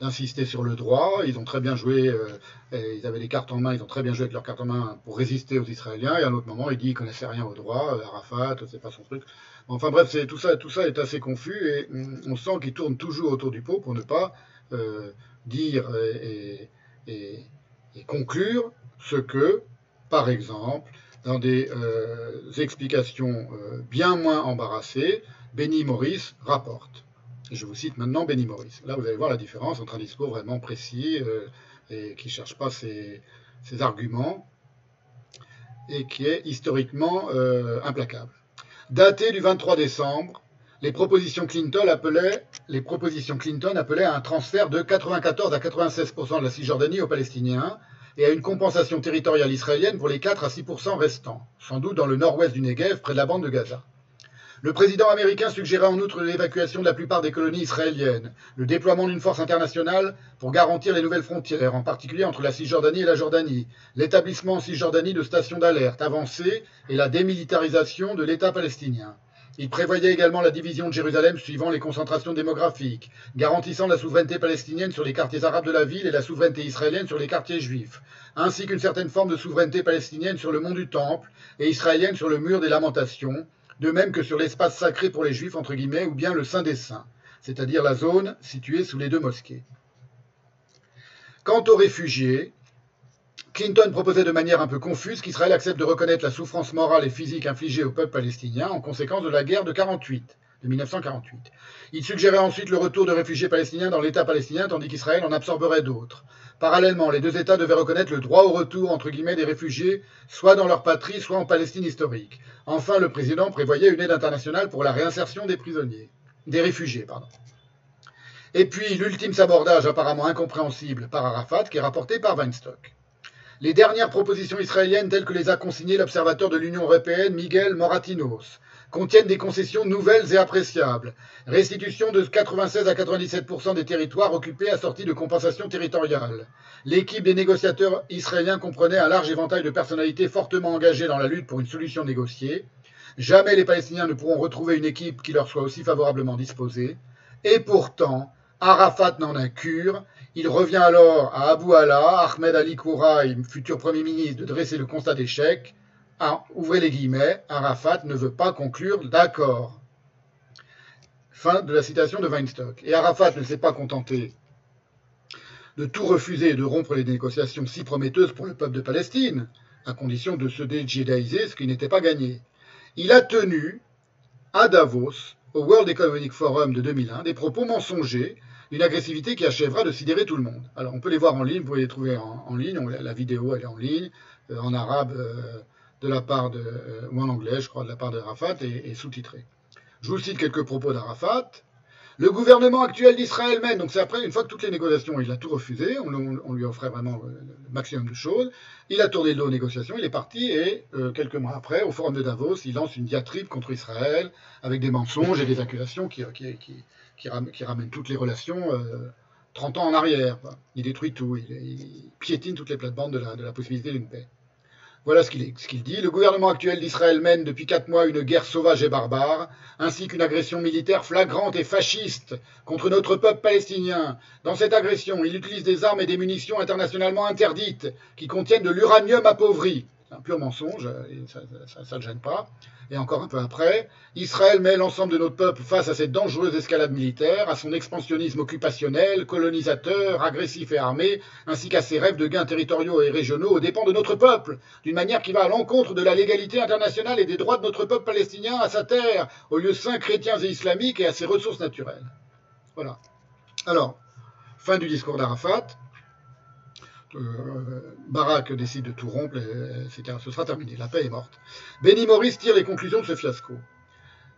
d'insister sur le droit, ils ont très bien joué, euh, ils avaient des cartes en main, ils ont très bien joué avec leurs cartes en main pour résister aux Israéliens, et à un autre moment il dit qu'ils connaissaient rien au droit, euh, Arafat, c'est pas son truc. Enfin bref, tout, ça, tout ça est assez confus, et on sent qu'il tourne toujours autour du pot pour ne pas euh, dire et conclure ce que, par exemple, dans des euh, explications euh, bien moins embarrassées, Benny Morris rapporte. Je vous cite maintenant Benny Morris. Là, vous allez voir la différence entre un discours vraiment précis euh, et qui ne cherche pas ses, arguments et qui est historiquement implacable. Daté du 23 décembre, les propositions Clinton appelaient, les propositions Clinton appelaient à un transfert de 94 à 96% de la Cisjordanie aux Palestiniens et à une compensation territoriale israélienne pour les 4 à 6 restants, sans doute dans le nord-ouest du Negev, près de la bande de Gaza. Le président américain suggérait en outre l'évacuation de la plupart des colonies israéliennes, le déploiement d'une force internationale pour garantir les nouvelles frontières, en particulier entre la Cisjordanie et la Jordanie, l'établissement en Cisjordanie de stations d'alerte avancées et la démilitarisation de l'État palestinien. Il prévoyait également la division de Jérusalem suivant les concentrations démographiques, garantissant la souveraineté palestinienne sur les quartiers arabes de la ville et la souveraineté israélienne sur les quartiers juifs, ainsi qu'une certaine forme de souveraineté palestinienne sur le mont du Temple et israélienne sur le mur des lamentations, de même que sur l'espace sacré pour les juifs, entre guillemets, ou bien le Saint des Saints, c'est-à-dire la zone située sous les deux mosquées. Quant aux réfugiés, Clinton proposait de manière un peu confuse qu'Israël accepte de reconnaître la souffrance morale et physique infligée au peuple palestinien en conséquence de la guerre de 48, de 1948. Il suggérait ensuite le retour de réfugiés palestiniens dans l'État palestinien, tandis qu'Israël en absorberait d'autres. Parallèlement, les deux États devaient reconnaître le droit au retour entre guillemets des réfugiés, soit dans leur patrie, soit en Palestine historique. Enfin, le président prévoyait une aide internationale pour la réinsertion des prisonniers, des réfugiés, pardon. Et puis l'ultime sabordage apparemment incompréhensible par Arafat, qui est rapporté par Weinstock. Les dernières propositions israéliennes, telles que les a consignées l'observateur de l'Union européenne Miguel Moratinos, contiennent des concessions nouvelles et appréciables. Restitution de 96 à 97% des territoires occupés assortis de compensations territoriales. L'équipe des négociateurs israéliens comprenait un large éventail de personnalités fortement engagées dans la lutte pour une solution négociée. Jamais les Palestiniens ne pourront retrouver une équipe qui leur soit aussi favorablement disposée. Et pourtant, Arafat n'en a cure. Il revient alors à Abu Allah, Ahmed Ali Kouraï, futur Premier ministre, de dresser le constat d'échec. Ouvrez les guillemets, Arafat ne veut pas conclure d'accord. Fin de la citation de Weinstock. Et Arafat ne s'est pas contenté de tout refuser et de rompre les négociations si prometteuses pour le peuple de Palestine, à condition de se déjihadiser, ce qui n'était pas gagné. Il a tenu à Davos, au World Economic Forum de 2001, des propos mensongers, une agressivité qui achèvera de sidérer tout le monde. Alors on peut les voir en ligne, vous pouvez les trouver en, ligne, la vidéo elle est en ligne, euh, en arabe. Euh, de la part de, euh, ou en anglais, je crois, de la part d'Arafat et, et sous-titré. Je vous cite quelques propos d'Arafat. Le gouvernement actuel d'Israël mène, donc c'est après, une fois que toutes les négociations, il a tout refusé, on, lui offrait vraiment le maximum de choses, il a tourné le dos aux négociations, il est parti, et quelques mois après, au forum de Davos, il lance une diatribe contre Israël, avec des mensonges et des accusations qui, qui, ramènent, toutes les relations 30 euh, ans en arrière. Il détruit tout, il, piétine toutes les plates-bandes de la possibilité d'une paix. Voilà ce qu'il dit. Le gouvernement actuel d'Israël mène depuis quatre mois une guerre sauvage et barbare, ainsi qu'une agression militaire flagrante et fasciste contre notre peuple palestinien. Dans cette agression, il utilise des armes et des munitions internationalement interdites qui contiennent de l'uranium appauvri. Un pur mensonge, ça ne gêne pas et encore un peu après, Israël met l'ensemble de notre peuple face à cette dangereuse escalade militaire, à son expansionnisme occupationnel, colonisateur, agressif et armé, ainsi qu'à ses rêves de gains territoriaux et régionaux aux dépens de notre peuple, d'une manière qui va à l'encontre de la légalité internationale et des droits de notre peuple palestinien à sa terre, aux lieux saints chrétiens et islamiques et à ses ressources naturelles. Voilà. Alors, fin du discours d'Arafat. Euh, Barak décide de tout rompre, ce sera terminé, la paix est morte. Benny Morris tire les conclusions de ce fiasco.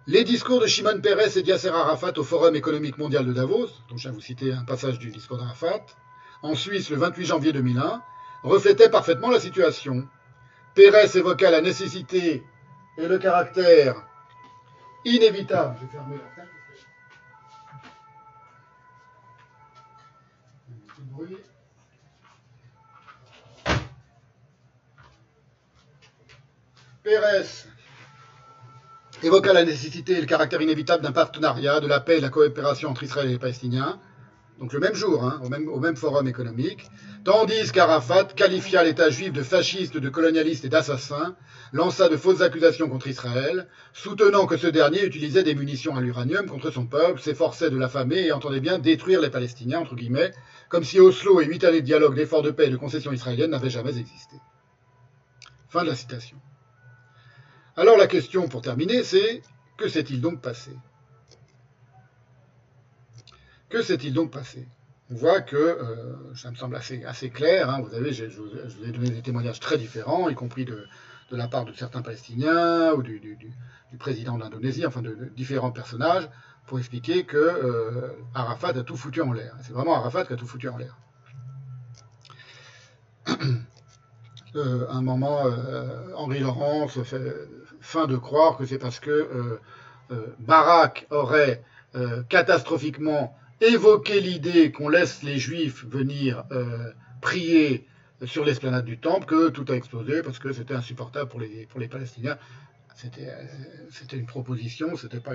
Les discours de Shimon Peres et Yasser Arafat au Forum économique mondial de Davos, dont je viens vous citer un passage du discours d'Arafat, en Suisse le 28 janvier 2001, reflétaient parfaitement la situation. Peres évoqua la nécessité et le caractère inévitable. Pérez évoqua la nécessité et le caractère inévitable d'un partenariat, de la paix et de la coopération entre Israël et les Palestiniens, donc le même jour, hein, au, même, au, même, forum économique, tandis qu'Arafat qualifia l'État juif de fasciste, de colonialiste et d'assassin, lança de fausses accusations contre Israël, soutenant que ce dernier utilisait des munitions à l'uranium contre son peuple, s'efforçait de l'affamer et entendait bien détruire les Palestiniens, entre guillemets, comme si Oslo et huit années de dialogue, d'efforts de paix et de concessions israéliennes n'avaient jamais existé. Fin de la citation. Alors la question pour terminer, c'est que s'est-il donc passé? Que s'est-il donc passé? On voit que, euh, ça me semble assez, clair, hein, vous avez, je, vous, ai donné des témoignages très différents, y compris de, la part de certains Palestiniens ou du, président d'Indonésie, enfin de, différents personnages, pour expliquer que euh, Arafat a tout foutu en l'air. C'est vraiment Arafat qui a tout foutu en l'air. (clears throat) Euh, un moment, Henri Laurent se fait, fin de croire que c'est parce que euh, euh, Barak aurait euh, catastrophiquement évoqué l'idée qu'on laisse les Juifs venir prier sur l'esplanade du Temple que tout a explosé parce que c'était insupportable pour les, Palestiniens. C'était, une proposition, c'était pas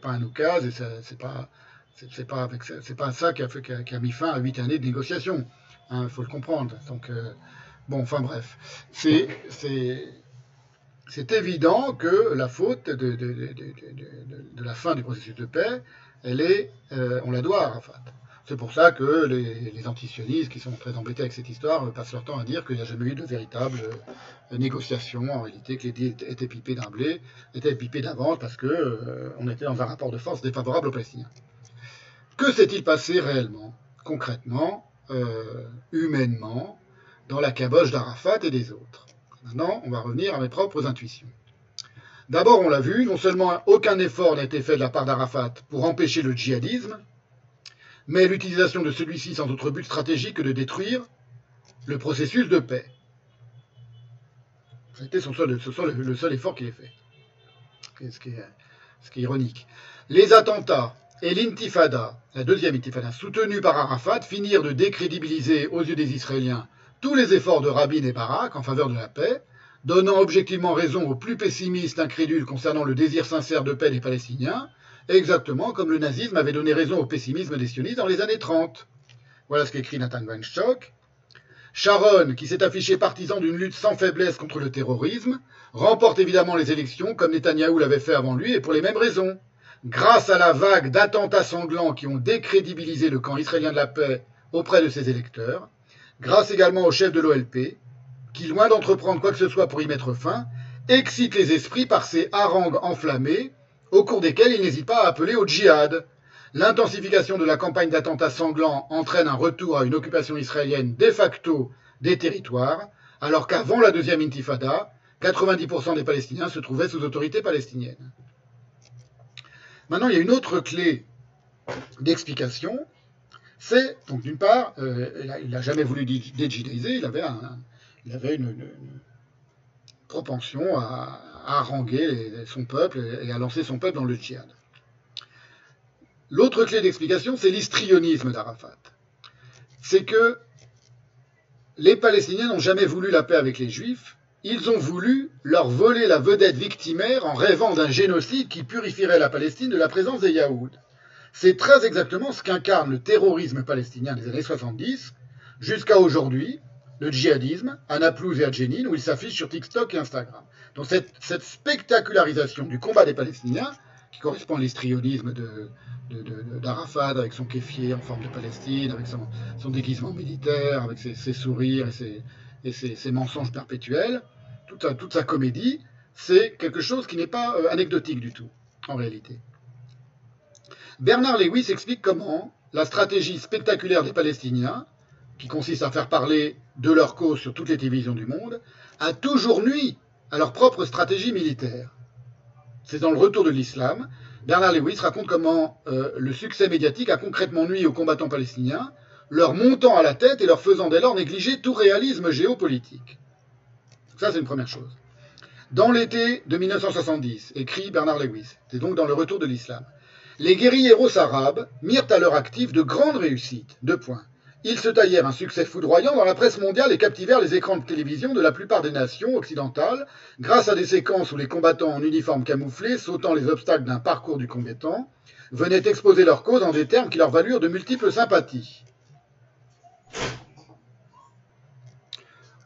pas un oukase et c'est pas, ça qui a, mis fin à huit années de négociations. Il hein, faut le comprendre. Donc, bon, enfin bref, c'est, c'est évident que la faute de, la fin du processus de paix, elle est, euh, on la doit à Arafat. C'est pour ça que les, les antisionistes qui sont très embêtés avec cette histoire passent leur temps à dire qu'il n'y a jamais eu de véritable euh, négociation, en réalité, que les dés étaient pipés d'un blé, étaient pipés d'avance parce qu'on euh, était dans un rapport de force défavorable aux Palestiniens. Que s'est-il passé réellement, concrètement, humainement, dans la caboche d'Arafat et des autres? Maintenant, on va revenir à mes propres intuitions. D'abord, on l'a vu, non seulement aucun effort n'a été fait de la part d'Arafat pour empêcher le djihadisme, mais l'utilisation de celui-ci sans autre but stratégique que de détruire le processus de paix. C'était son seul, le seul effort qu'il ait fait. Ce qui, est, ce qui est ironique. Les attentats et l'intifada, la deuxième intifada, soutenue par Arafat, finirent de décrédibiliser aux yeux des Israéliens tous les efforts de Rabin et Barak en faveur de la paix, donnant objectivement raison aux plus pessimistes incrédules concernant le désir sincère de paix des Palestiniens, exactement comme le nazisme avait donné raison au pessimisme des sionistes dans les années 30. Voilà ce qu'écrit Nathan Weinstock. Sharon, qui s'est affiché partisan d'une lutte sans faiblesse contre le terrorisme, remporte évidemment les élections comme Netanyahou l'avait fait avant lui et pour les mêmes raisons. Grâce à la vague d'attentats sanglants qui ont décrédibilisé le camp israélien de la paix auprès de ses électeurs, grâce également au chef de l'OLP, qui, loin d'entreprendre quoi que ce soit pour y mettre fin, excite les esprits par ses harangues enflammées au cours desquels il n'hésite pas à appeler au djihad. L'intensification de la campagne d'attentats sanglants entraîne un retour à une occupation israélienne de facto des territoires, alors qu'avant la deuxième intifada, 90% des Palestiniens se trouvaient sous autorité palestinienne. Maintenant, il y a une autre clé d'explication, c'est, donc d'une part, euh, il n'a jamais voulu avait, il avait une, propension à, haranguer son peuple et à lancer son peuple dans le djihad. L'autre clé d'explication, c'est l'histrionisme d'Arafat. C'est que les Palestiniens n'ont jamais voulu la paix avec les Juifs, ils ont voulu leur voler la vedette victimaire en rêvant d'un génocide qui purifierait la Palestine de la présence des Yaouds. C'est très exactement ce qu'incarne le terrorisme palestinien des années 70 jusqu'à aujourd'hui, le djihadisme, à Naplouse et à Jenin, où il s'affiche sur TikTok et Instagram. Donc cette, spectacularisation du combat des Palestiniens, qui correspond à l'histrionisme d'Arafat, avec son kéfier en forme de Palestine, avec son, déguisement militaire, avec ses, sourires et, ses, mensonges perpétuels, toute sa, comédie, c'est quelque chose qui n'est pas euh, anecdotique du tout, en réalité. Bernard Lewis explique comment la stratégie spectaculaire des Palestiniens, qui consiste à faire parler de leur cause sur toutes les télévisions du monde, a toujours nui à leur propre stratégie militaire. C'est dans le retour de l'islam. Bernard Lewis raconte comment euh, le succès médiatique a concrètement nui aux combattants palestiniens, leur montant à la tête et leur faisant dès lors négliger tout réalisme géopolitique. Ça, c'est une première chose. Dans l'été de 1970, écrit Bernard Lewis, c'est donc dans le retour de l'islam, les guérilleros arabes mirent à leur actif de grandes réussites. Deux points. Ils se taillèrent un succès foudroyant dans la presse mondiale et captivèrent les écrans de télévision de la plupart des nations occidentales grâce à des séquences où les combattants en uniforme camouflé, sautant les obstacles d'un parcours du combattant, venaient exposer leur cause en des termes qui leur valurent de multiples sympathies.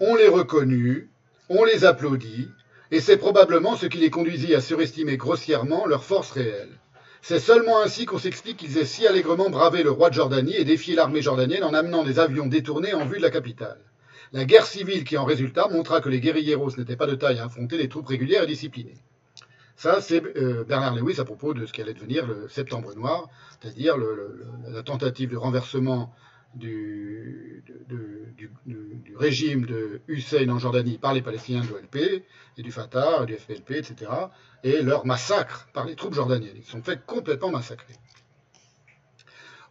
On les reconnut, on les applaudit, et c'est probablement ce qui les conduisit à surestimer grossièrement leur force réelle. C'est seulement ainsi qu'on s'explique qu'ils aient si allègrement bravé le roi de Jordanie et défié l'armée jordanienne en amenant des avions détournés en vue de la capitale. La guerre civile qui en résulta montra que les guérilleros n'étaient pas de taille à affronter des troupes régulières et disciplinées. Ça, c'est euh, Bernard Lewis à propos de ce qui allait devenir le Septembre Noir, c'est-à-dire la tentative de renversement du, régime de Hussein en Jordanie par les Palestiniens de l'OLP et du Fatah, du FPLP, etc., et leur massacre par les troupes jordaniennes. Ils sont faits complètement massacrer.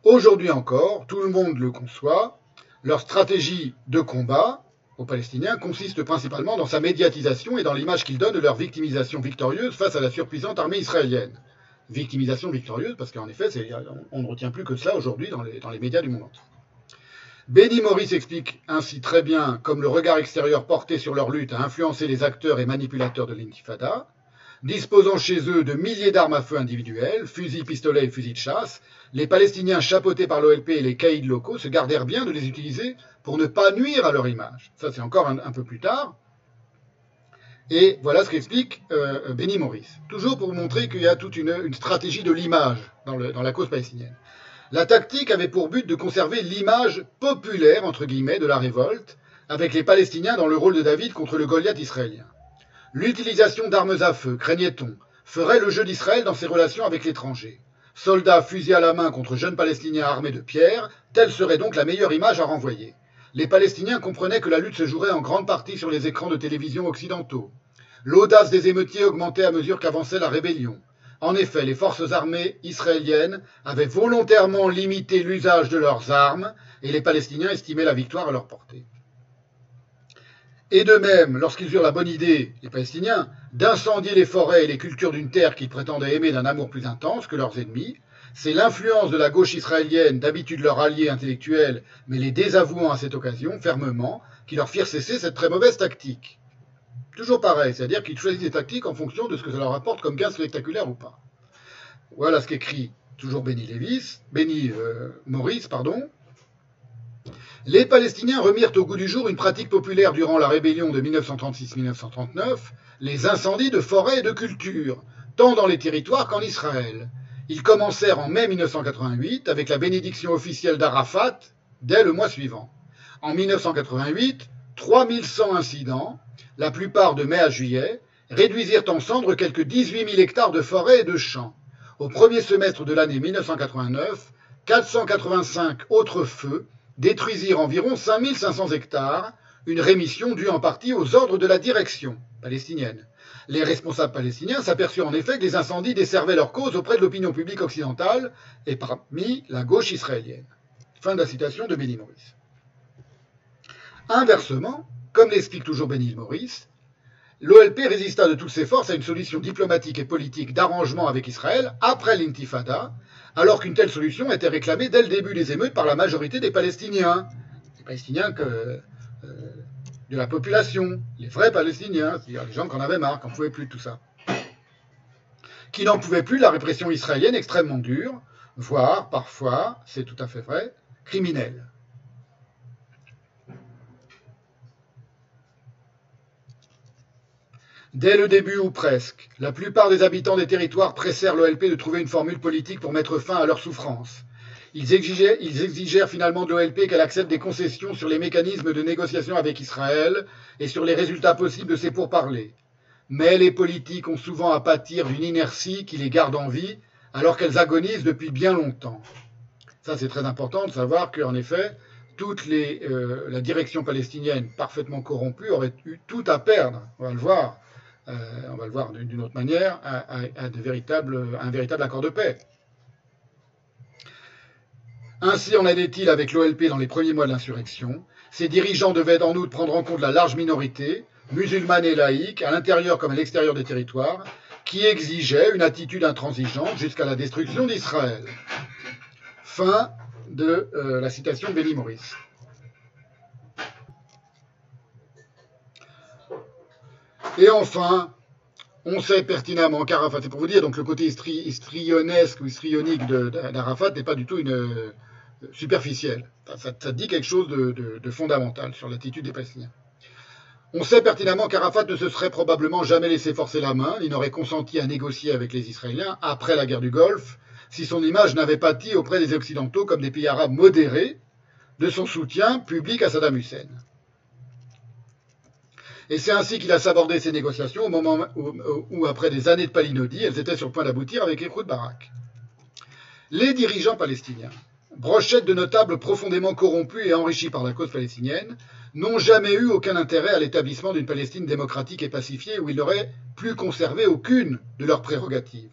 Aujourd'hui encore, tout le monde le conçoit, leur stratégie de combat aux Palestiniens consiste principalement dans sa médiatisation et dans l'image qu'ils donnent de leur victimisation victorieuse face à la surpuissante armée israélienne. Victimisation victorieuse parce qu'en effet, on ne retient plus que cela aujourd'hui dans les, dans les médias du monde entier. Benny Morris explique ainsi très bien comme le regard extérieur porté sur leur lutte a influencé les acteurs et manipulateurs de l'intifada, disposant chez eux de milliers d'armes à feu individuelles, fusils, pistolets et fusils de chasse, les Palestiniens chapeautés par l'OLP et les caïds locaux se gardèrent bien de les utiliser pour ne pas nuire à leur image. Ça, c'est encore un, peu plus tard. Et voilà ce qu'explique euh, Benny Morris. Toujours pour montrer qu'il y a toute une, stratégie de l'image dans, la cause palestinienne. La tactique avait pour but de conserver l'image populaire, de la révolte, avec les Palestiniens dans le rôle de David contre le Goliath israélien. L'utilisation d'armes à feu, craignait-on, ferait le jeu d'Israël dans ses relations avec l'étranger. Soldats fusils à la main contre jeunes Palestiniens armés de pierres, telle serait donc la meilleure image à renvoyer. Les Palestiniens comprenaient que la lutte se jouerait en grande partie sur les écrans de télévision occidentaux. L'audace des émeutiers augmentait à mesure qu'avançait la rébellion. En effet, les forces armées israéliennes avaient volontairement limité l'usage de leurs armes et les Palestiniens estimaient la victoire à leur portée. Et de même, lorsqu'ils eurent la bonne idée, les Palestiniens, d'incendier les forêts et les cultures d'une terre qu'ils prétendaient aimer d'un amour plus intense que leurs ennemis, c'est l'influence de la gauche israélienne, d'habitude leur allié intellectuel, mais les désavouant à cette occasion, fermement, qui leur firent cesser cette très mauvaise tactique. Toujours pareil, c'est-à-dire qu'ils choisissent des tactiques en fonction de ce que ça leur apporte comme gain spectaculaire ou pas. Voilà ce qu'écrit toujours Benny Lévis, Benny euh, Maurice, pardon. Les Palestiniens remirent au goût du jour une pratique populaire durant la rébellion de 1936-1939, les incendies de forêts et de cultures, tant dans les territoires qu'en Israël. Ils commencèrent en mai 1988 avec la bénédiction officielle d'Arafat dès le mois suivant. En 1988, 3100 incidents, la plupart de mai à juillet, réduisirent en cendres quelques 18 000 hectares de forêts et de champs. Au premier semestre de l'année 1989, 485 autres feux détruisirent environ 5500 hectares, une rémission due en partie aux ordres de la direction palestinienne. Les responsables palestiniens s'aperçurent en effet que les incendies desservaient leur cause auprès de l'opinion publique occidentale et parmi la gauche israélienne. Fin de la citation de Benny Maurice. Inversement, comme l'explique toujours Benny Maurice, l'OLP résista de toutes ses forces à une solution diplomatique et politique d'arrangement avec Israël après l'intifada, alors qu'une telle solution était réclamée dès le début des émeutes par la majorité des Palestiniens. Les Palestiniens que, euh, de la population, les vrais Palestiniens, c'est-à-dire les gens qui en avaient marre, qui n'en pouvaient plus de tout ça. Qui n'en pouvaient plus la répression israélienne extrêmement dure, voire parfois, c'est tout à fait vrai, criminelle. Dès le début ou presque, la plupart des habitants des territoires pressèrent l'OLP de trouver une formule politique pour mettre fin à leurs souffrances. Ils, ils exigèrent finalement de l'OLP qu'elle accepte des concessions sur les mécanismes de négociation avec Israël et sur les résultats possibles de ces pourparlers. Mais les politiques ont souvent à pâtir d'une inertie qui les garde en vie alors qu'elles agonisent depuis bien longtemps. Ça, c'est très important de savoir qu'en effet, toute euh, la direction palestinienne parfaitement corrompue aurait eu tout à perdre, on va le voir, on va le voir d'une autre manière, à, un véritable accord de paix. Ainsi en allait-il avec l'OLP dans les premiers mois de l'insurrection. Ses dirigeants devaient en outre prendre en compte la large minorité, musulmane et laïque, à l'intérieur comme à l'extérieur des territoires, qui exigeait une attitude intransigeante jusqu'à la destruction d'Israël. Fin de euh, la citation de Benny Maurice. Et enfin, on sait pertinemment qu'Arafat, c'est pour vous dire, donc le côté histrionesque ou histrionique d'Arafat n'est pas du tout une, euh, superficiel. Ça, dit quelque chose de, fondamental sur l'attitude des Palestiniens. On sait pertinemment qu'Arafat ne se serait probablement jamais laissé forcer la main, il n'aurait consenti à négocier avec les Israéliens après la guerre du Golfe, si son image n'avait pâti auprès des Occidentaux comme des pays arabes modérés de son soutien public à Saddam Hussein. Et c'est ainsi qu'il a sabordé ces négociations au moment où, après des années de palinodie, elles étaient sur le point d'aboutir avec Ehud Barak. Les dirigeants palestiniens, brochettes de notables profondément corrompus et enrichis par la cause palestinienne, n'ont jamais eu aucun intérêt à l'établissement d'une Palestine démocratique et pacifiée où ils n'auraient plus conservé aucune de leurs prérogatives.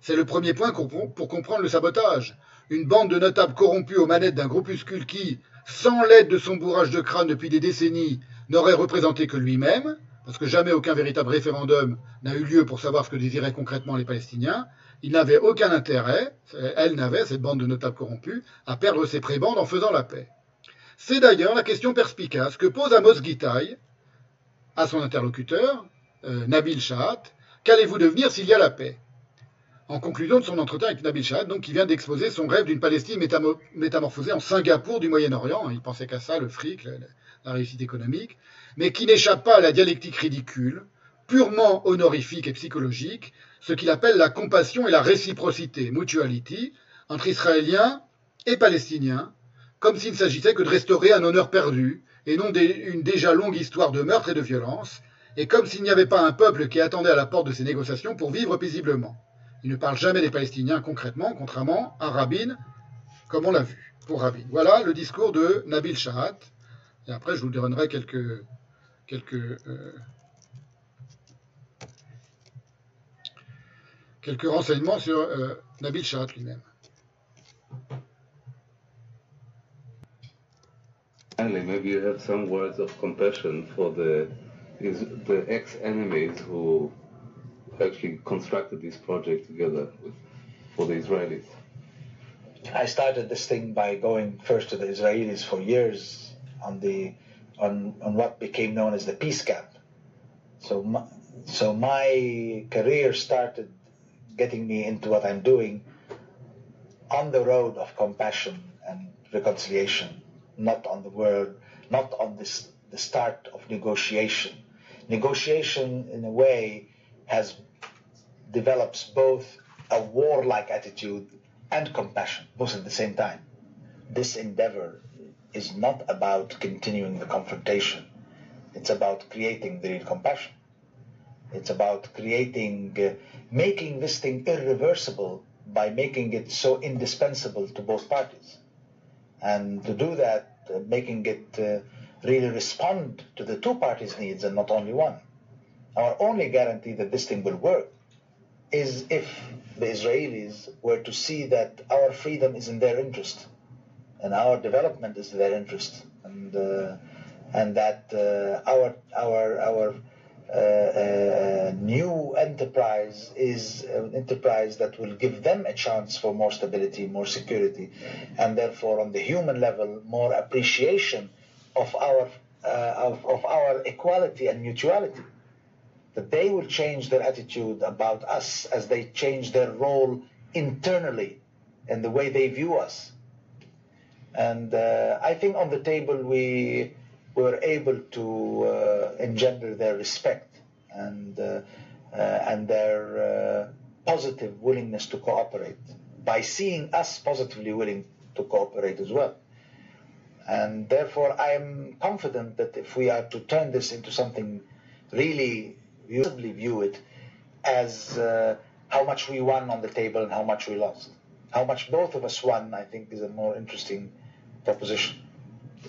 C'est le premier point pour comprendre le sabotage. Une bande de notables corrompus aux manettes d'un groupuscule qui, sans l'aide de son bourrage de crâne depuis des décennies, n'aurait représenté que lui-même, parce que jamais aucun véritable référendum n'a eu lieu pour savoir ce que désiraient concrètement les Palestiniens, il n'avait aucun intérêt, elle n'avait, cette bande de notables corrompus, à perdre ses prébendes en faisant la paix. C'est d'ailleurs la question perspicace que pose Amos Gitaï à son interlocuteur, euh, Nabil Shahat, qu'allez-vous devenir s'il y a la paix? En conclusion de son entretien avec Nabil Shahat, donc, qui vient d'exposer son rêve d'une Palestine métamorphosée en Singapour du Moyen-Orient, il pensait qu'à ça, le fric, la réussite économique, mais qui n'échappe pas à la dialectique ridicule, purement honorifique et psychologique, ce qu'il appelle la compassion et la réciprocité, mutuality, entre Israéliens et palestiniens, comme s'il ne s'agissait que de restaurer un honneur perdu, et non une déjà longue histoire de meurtre et de violence, et comme s'il n'y avait pas un peuple qui attendait à la porte de ces négociations pour vivre paisiblement. Il ne parle jamais des Palestiniens concrètement, contrairement à Rabin, comme on l'a vu pour Rabin. Voilà le discours de Nabil Shahat. Et après, je vous donnerai quelques, quelques, euh, quelques renseignements sur euh, Nabil Shahat lui-même. Finally, maybe you have some words of compassion for the the ex-enemies who actually constructed this project together with, for the Israelis. I started this thing by going first to the Israelis for years on the on on what became known as the peace camp. So my, so my career started getting me into what I'm doing on the road of compassion and reconciliation, not on the world, not on this the start of negotiation. Negotiation, in a way, has develops both a warlike attitude and compassion, both at the same time. This endeavor is not about continuing the confrontation. It's about creating the real compassion. It's about creating, uh, making this thing irreversible by making it so indispensable to both parties. And to do that, uh, making it uh, really respond to the two parties' needs and not only one. Our only guarantee that this thing will work is if the Israelis were to see that our freedom is in their interest and our development is their interest and uh, and that uh, our our our uh, uh, new enterprise is an enterprise that will give them a chance for more stability, more security, and therefore on the human level more appreciation of our uh, of, of our equality and mutuality that they will change their attitude about us as they change their role internally and the way they view us. And uh, I think on the table we were able to uh, engender their respect and uh, and their positive willingness to cooperate by seeing us positively willing to cooperate as well. And therefore, I am confident that if we are to turn this into something really visibly view it as uh, how much we won on the table and how much we lost. How much both of us won, I think, is a more interesting proposition.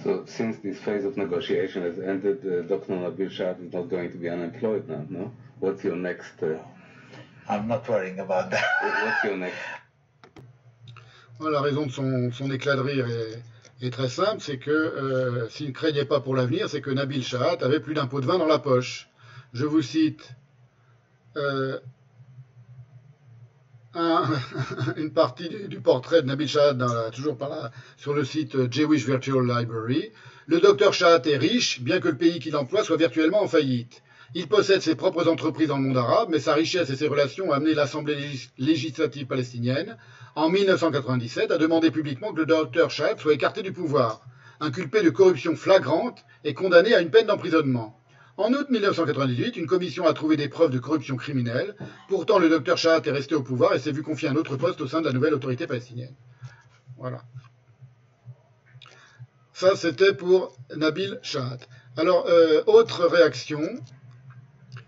So, since this phase of negotiation has ended, uh, Dr. Nabil Shah is not going to be unemployed now, no? What's your next? Uh... I'm not worrying about that. (laughs) What's your next? Well, la raison de son, son éclat de rire est, est très simple, c'est que euh, s'il ne craignait pas pour l'avenir, c'est que Nabil Shahat avait plus d'un pot de vin dans la poche. je vous cite euh, (laughs) une partie du, portrait de Nabil Shahat, toujours par là, sur le site Jewish Virtual Library. Le docteur Shahat est riche, bien que le pays qu'il emploie soit virtuellement en faillite. Il possède ses propres entreprises dans le monde arabe, mais sa richesse et ses relations ont amené l'Assemblée législative palestinienne, en 1997, à demander publiquement que le docteur Shahat soit écarté du pouvoir, inculpé de corruption flagrante et condamné à une peine d'emprisonnement. En août 1998, une commission a trouvé des preuves de corruption criminelle. Pourtant, le docteur Shahat est resté au pouvoir et s'est vu confier un autre poste au sein de la nouvelle autorité palestinienne. Voilà. Ça, c'était pour Nabil Shahat. Alors, euh, autre réaction,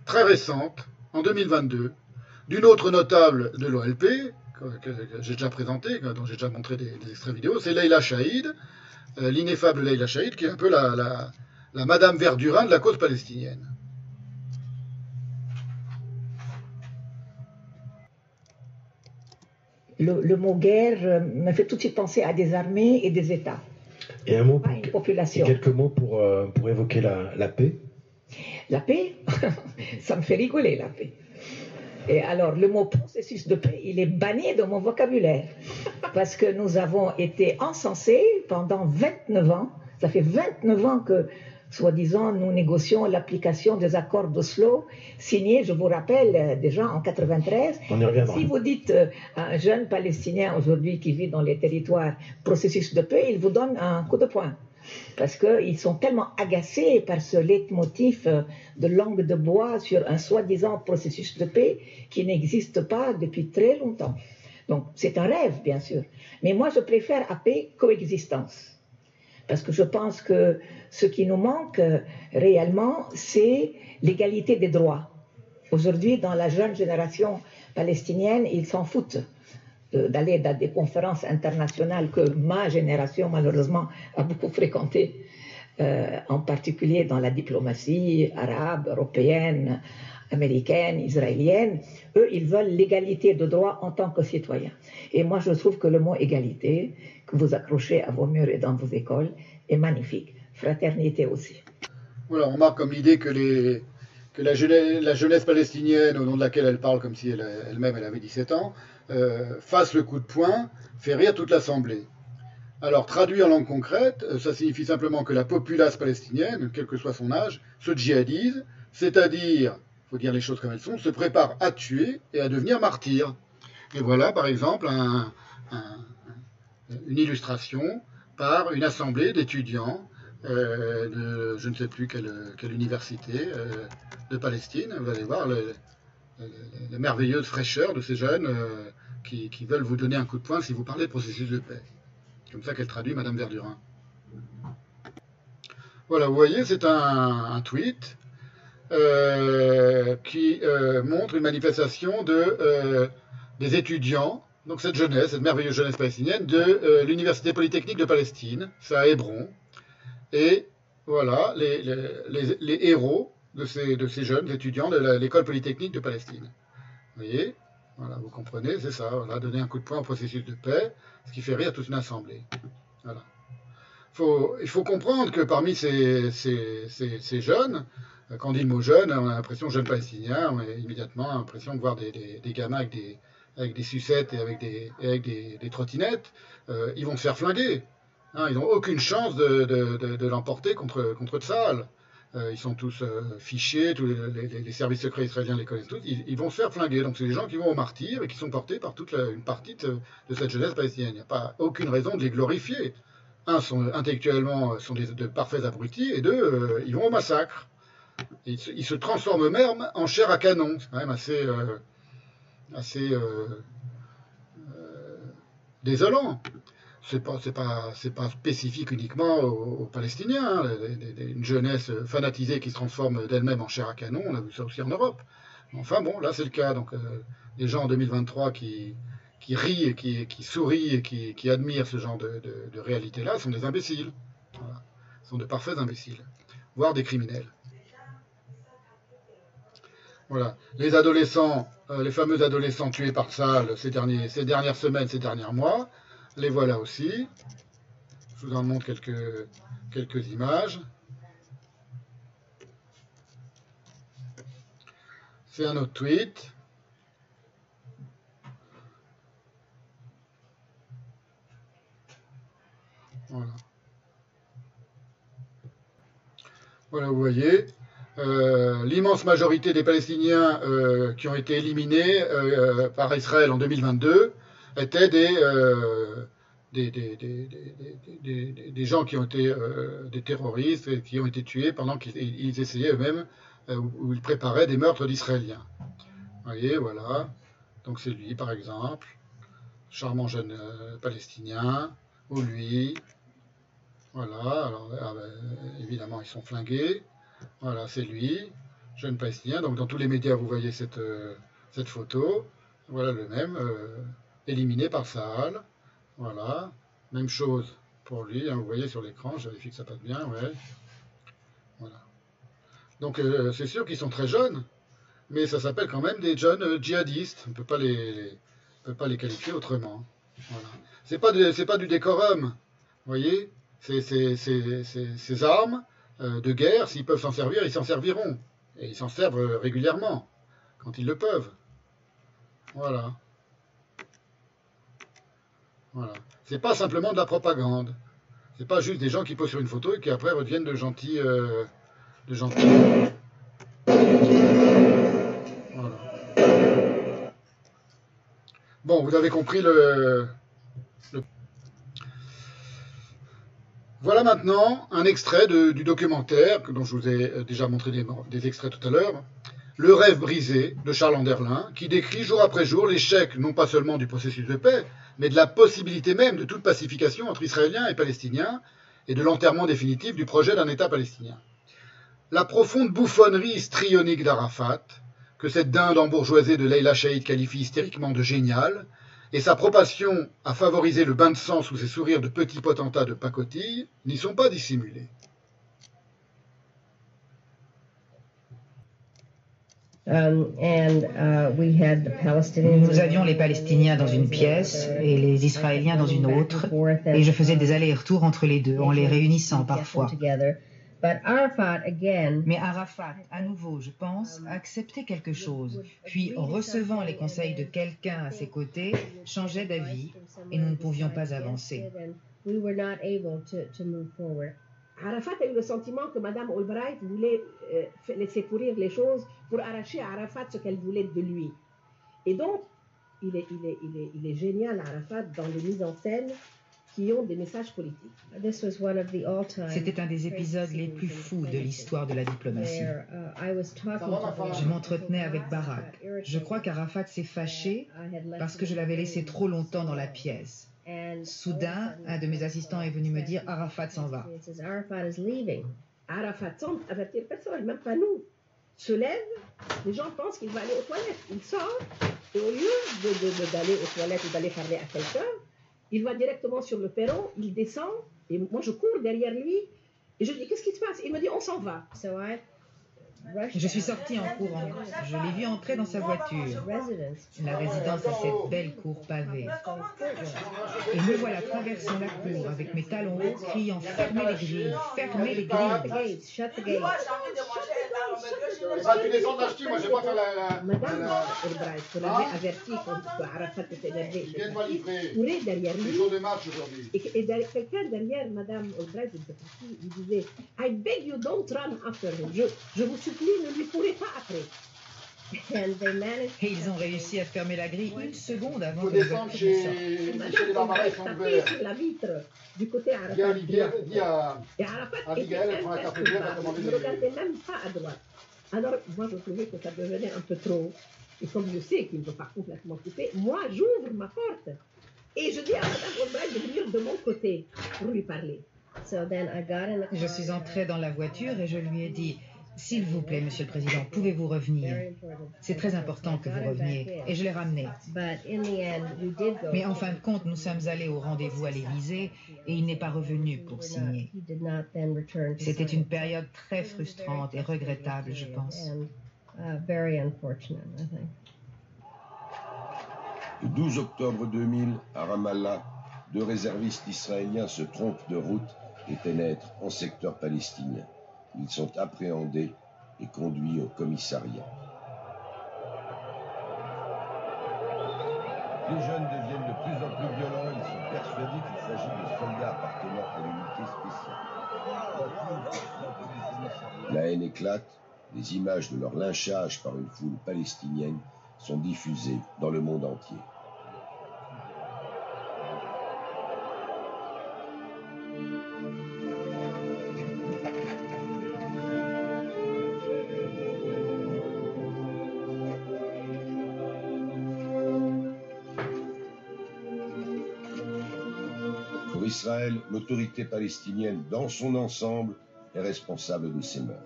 très récente, en 2022, d'une autre notable de l'OLP, que, j'ai déjà présenté, dont j'ai déjà montré des, extraits vidéo, c'est Leila Shahid, euh, l'ineffable Leila Shahid, qui est un peu la Madame Verdurin de la cause palestinienne. Le, mot guerre euh, me fait tout de suite penser à des armées et des États. Et un mot pour, quelques mots pour, euh, pour évoquer la, la paix La paix (laughs) Ça me fait rigoler, la paix. Et alors, le mot processus de paix, il est banni de mon vocabulaire. Parce que nous avons été encensés pendant 29 ans. Ça fait 29 ans que soi-disant, nous négocions l'application des accords d'Oslo, signés, je vous rappelle, euh, déjà en 93. Si vous dites euh, à un jeune Palestinien aujourd'hui qui vit dans les territoires processus de paix, il vous donne un coup de poing. Parce qu'ils sont tellement agacés par ce leitmotiv euh, de langue de bois sur un soi-disant processus de paix qui n'existe pas depuis très longtemps. Donc c'est un rêve, bien sûr. Mais moi, je préfère appeler coexistence. Parce que je pense que ce qui nous manque euh, réellement, c'est l'égalité des droits. Aujourd'hui, dans la jeune génération palestinienne, ils s'en foutent d'aller dans des conférences internationales que ma génération, malheureusement, a beaucoup fréquentées, euh, en particulier dans la diplomatie arabe, européenne, américaine, israélienne. Eux, ils veulent l'égalité de droits en tant que citoyens. Et moi, je trouve que le mot égalité, que vous accrochez à vos murs et dans vos écoles, est magnifique. Fraternité aussi. Voilà, on marque comme l'idée que, la, jeunesse, palestinienne, au nom de laquelle elle parle comme si elle-même elle, avait 17 ans, euh, fasse le coup de poing, fait rire toute l'Assemblée. Alors, traduit en langue concrète, euh, ça signifie simplement que la populace palestinienne, quel que soit son âge, se djihadise, c'est-à-dire, faut dire les choses comme elles sont, se prépare à tuer et à devenir martyr. Et voilà, par exemple, un, un, une illustration par une assemblée d'étudiants de je ne sais plus quelle, université euh, de Palestine. Vous allez voir la merveilleuse fraîcheur de ces jeunes euh, qui, veulent vous donner un coup de poing si vous parlez de processus de paix. Comme ça qu'elle traduit Madame Verdurin. Voilà, vous voyez, c'est un, tweet euh, qui euh, montre une manifestation de, des étudiants donc cette jeunesse, cette merveilleuse jeunesse palestinienne de euh, l'Université Polytechnique de Palestine, c'est à Hébron. Et voilà les, héros de ces, jeunes étudiants de l'école Polytechnique de Palestine. Vous voyez? Voilà, vous comprenez, c'est ça, voilà, donner un coup de poing au processus de paix, ce qui fait rire toute une assemblée. Voilà. Il faut comprendre que parmi ces, jeunes, quand on dit le mot jeune, on a l'impression jeune palestinien, on a immédiatement l'impression de voir des, des, des gamins avec des, sucettes et avec des, et des trottinettes, euh, ils vont se faire flinguer. Hein, ils n'ont aucune chance de, l'emporter contre, contre. Euh, ils sont tous euh, fichés, tous les, services secrets israéliens les connaissent tous, ils, vont se faire flinguer. Donc c'est des gens qui vont au martyr et qui sont portés par toute une partie de, cette jeunesse palestinienne. Il n'y a pas aucune raison de les glorifier. Un, sont intellectuellement sont des, de parfaits abrutis, et deux, euh, ils vont au massacre. Ils se, transforment eux-mêmes en chair à canon. C'est quand même assez euh, euh, euh, désolant. C'est pas, pas, spécifique uniquement aux, Palestiniens. Hein. Une jeunesse fanatisée qui se transforme d'elle-même en chair à canon, on a vu ça aussi en Europe. Enfin bon, là c'est le cas. Donc euh, les gens en 2023 qui, qui rient, qui, qui sourient et qui, qui admirent ce genre de, réalité-là sont des imbéciles. Voilà. sont de parfaits imbéciles, voire des criminels. Voilà. Les adolescents, euh, les fameux adolescents tués par derniers, ces dernières semaines, ces derniers mois, les voilà aussi. Je vous en montre quelques, images. C'est un autre tweet. Voilà. Voilà, vous voyez, euh, l'immense majorité des Palestiniens euh, qui ont été éliminés euh, par Israël en 2022 étaient des, euh, des, des, des, des, gens qui ont été des terroristes et qui ont été tués pendant qu'ils essayaient eux-mêmes ou ils préparaient des meurtres d'Israéliens. Vous voyez, voilà. Donc c'est lui, par exemple, charmant jeune palestinien, ou lui. Voilà, alors évidemment ils sont flingués. Voilà, c'est lui, jeune palestinien. Donc dans tous les médias, vous voyez cette, euh, cette photo. Voilà le même, euh, éliminé par Sahal. Voilà, même chose pour lui. Hein, vous voyez sur l'écran, je vérifie que ça passe bien. Ouais. Voilà. Donc euh, c'est sûr qu'ils sont très jeunes, mais ça s'appelle quand même des jeunes euh, djihadistes. On ne peut pas les, peut pas les qualifier autrement. Voilà. C'est pas, pas du décorum. Vous voyez Ces armes euh, de guerre, s'ils peuvent s'en servir, ils s'en serviront. Et ils s'en servent régulièrement, quand ils le peuvent. Voilà. Voilà. C'est pas simplement de la propagande. C'est pas juste des gens qui posent sur une photo et qui après reviennent de gentils. Euh. Bon, vous avez compris le, Voilà maintenant un extrait du documentaire dont je vous ai euh, déjà montré des, des extraits tout à l'heure, Le rêve brisé de Charles Anderlin, qui décrit jour après jour l'échec non pas seulement du processus de paix, mais de la possibilité même de toute pacification entre Israéliens et Palestiniens, et de l'enterrement définitif du projet d'un État palestinien. La profonde bouffonnerie histrionique d'Arafat, que cette dinde embourgeoisée de Leila Shahid qualifie hystériquement de géniale, et sa propension à favoriser le bain de sang sous ses sourires de petits potentats de pacotille n'y sont pas dissimulés. Um, uh, Nous avions les Palestiniens dans une pièce et les Israéliens dans une autre, et je faisais des allers-retours entre les deux, en les réunissant parfois. Mais Arafat, à nouveau, je pense, acceptait quelque chose, puis recevant les conseils de quelqu'un à ses côtés, changeait d'avis, et nous ne pouvions pas avancer. Arafat a eu le sentiment que Mme Albright voulait euh, laisser courir les choses pour arracher à Arafat ce qu'elle voulait de lui. Et donc, il est, il est, il est, il est génial, Arafat, dans les mises en scène qui ont des messages politiques. C'était un des épisodes les plus fous de l'histoire de la diplomatie. Uh, je m'entretenais avec Barak. Je crois qu'Arafat s'est fâché parce que je l'avais laissé trop longtemps dans la pièce. Soudain, un de mes assistants est venu me dire Arafat s'en va. Arafat sans avertir personne, même pas nous. Se lève, les gens pensent qu'il va aller aux toilettes. Il sort, et au lieu d'aller aux toilettes ou d'aller parler à quelqu'un, il va directement sur le perron, il descend, et moi je cours derrière lui, et je dis Qu'est-ce qui se passe? Il me dit On s'en va. Je suis sortie en courant. Je l'ai vu entrer dans sa voiture. La résidence a cette belle cour pavée. Et me voilà traversant la cour avec mes talons hauts, criant Fermez les grilles, fermez les grilles. Shut the gate. tu descends de moi je vais pas faire la. Madame Albright, l'avais averti quand Arafat était énervé. courait derrière lui. Et, quelqu'un derrière Madame Albright, il disait I beg you don't run after him. Je, je vous supplie ne lui courez pas après. (laughs) Et ils ont réussi à fermer la grille une seconde avant de descendre chez Barbaret sur la vitre du côté Arafat. À Et Arafat elle prend la carte Ne regardez même pas à droite. Alors, moi, je trouvais que ça devenait un peu trop. Et comme je sais qu'il ne peut pas complètement couper, moi, j'ouvre ma porte. Et je dis à Mme Albright de venir de mon côté pour lui parler. Je suis entrée dans la voiture et je lui ai dit s'il vous plaît, Monsieur le Président, pouvez-vous revenir? C'est très important que vous reveniez. Et je l'ai ramené. Mais en fin de compte, nous sommes allés au rendez-vous à l'Élysée et il n'est pas revenu pour signer. C'était une période très frustrante et regrettable, je pense. Le 12 octobre 2000, à Ramallah, deux réservistes israéliens se trompent de route et pénètrent en secteur palestinien. Ils sont appréhendés et conduits au commissariat. Les jeunes deviennent de plus en plus violents. Ils sont persuadés qu'il s'agit de soldats appartenant à l'unité spéciale. La haine éclate. Les images de leur lynchage par une foule palestinienne sont diffusées dans le monde entier. Israël, l'autorité palestinienne dans son ensemble est responsable de ces meurtres.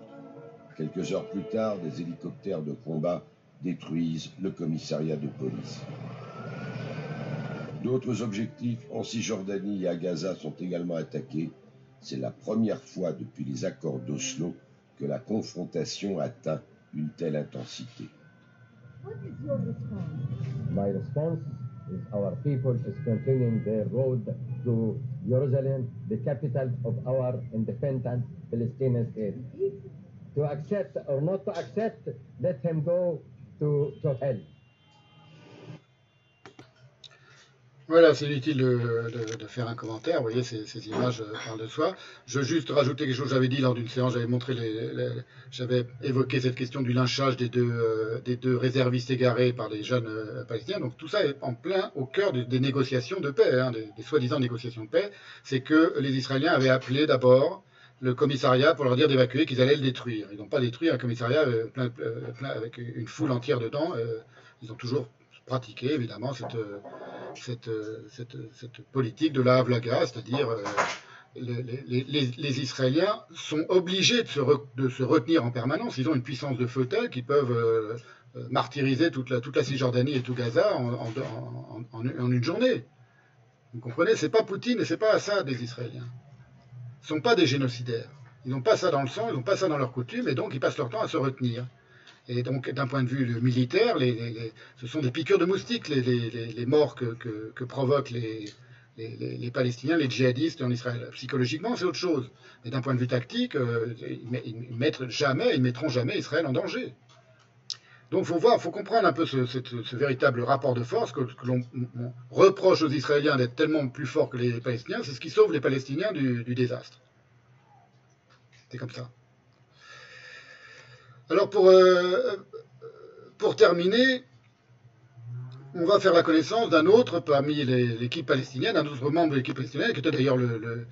Quelques heures plus tard, des hélicoptères de combat détruisent le commissariat de police. D'autres objectifs en Cisjordanie et à Gaza sont également attaqués. C'est la première fois depuis les accords d'Oslo que la confrontation atteint une telle intensité. is our people is continuing their road to Jerusalem, the capital of our independent Palestinian state. To accept or not to accept, let him go to, to hell. Voilà, c'est inutile de, faire un commentaire. Vous voyez, ces, images euh, parlent de soi. Je veux juste rajouter quelque chose que j'avais dit lors d'une séance. J'avais montré, les, j'avais évoqué cette question du lynchage des deux, euh, réservistes égarés par des jeunes euh, palestiniens. Donc tout ça est en plein au cœur des, négociations de paix, hein, des, soi-disant négociations de paix. C'est que les Israéliens avaient appelé d'abord le commissariat pour leur dire d'évacuer, qu'ils allaient le détruire. Ils n'ont pas détruit un commissariat plein, plein, avec une foule entière dedans. Ils ont toujours pratiqué, évidemment, cette, cette, cette, politique de la Havlaga, c'est-à-dire les, les, les, Israéliens sont obligés de se, retenir en permanence. Ils ont une puissance de fauteuil qui peuvent martyriser toute la, Cisjordanie et tout Gaza en, une journée. Vous comprenez? C'est pas Poutine et c'est pas Assad des Israéliens ne sont pas des génocidaires. Ils n'ont pas ça dans le sang, ils n'ont pas ça dans leur coutume, et donc ils passent leur temps à se retenir. Et donc, d'un point de vue militaire, ce sont des piqûres de moustiques, les, morts que, que, que provoquent les, Palestiniens, les djihadistes en Israël. Psychologiquement, c'est autre chose. Mais d'un point de vue tactique, euh, ils ne jamais, ils mettront jamais Israël en danger. Donc, faut voir, faut comprendre un peu ce, véritable rapport de force que, l'on reproche aux Israéliens d'être tellement plus forts que les Palestiniens. C'est ce qui sauve les Palestiniens du désastre. C'est comme ça. Alors, pour, euh, pour terminer, on va faire la connaissance d'un autre parmi l'équipe palestinienne, un autre membre de l'équipe palestinienne, qui était d'ailleurs le,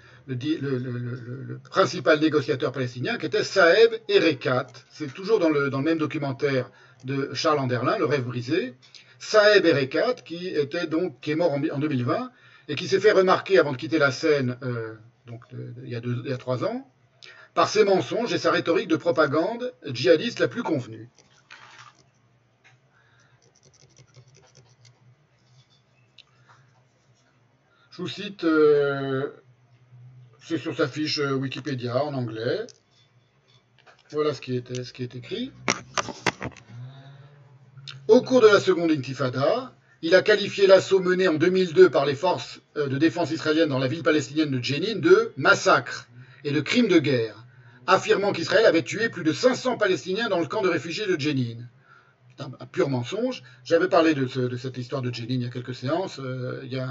principal négociateur palestinien, qui était Saeb Erekat. C'est toujours dans le, même documentaire de Charles Anderlin, Le rêve brisé, Saeb Erekat, qui, était donc, qui est mort en, 2020 et qui s'est fait remarquer avant de quitter la scène euh, donc, deux, il y a trois ans, par ses mensonges et sa rhétorique de propagande djihadiste la plus convenue. Je vous cite, euh, c'est sur sa fiche euh, Wikipédia en anglais. Voilà ce qui, est écrit. Au cours de la seconde intifada, il a qualifié l'assaut mené en 2002 par les forces euh, de défense israéliennes dans la ville palestinienne de Jenin de massacre et de crime de guerre, affirmant qu'Israël avait tué plus de 500 Palestiniens dans le camp de réfugiés de Jenin. C'est un, pur mensonge. J'avais parlé de, ce, de, cette histoire de Jenin il y a quelques séances. Euh, il y a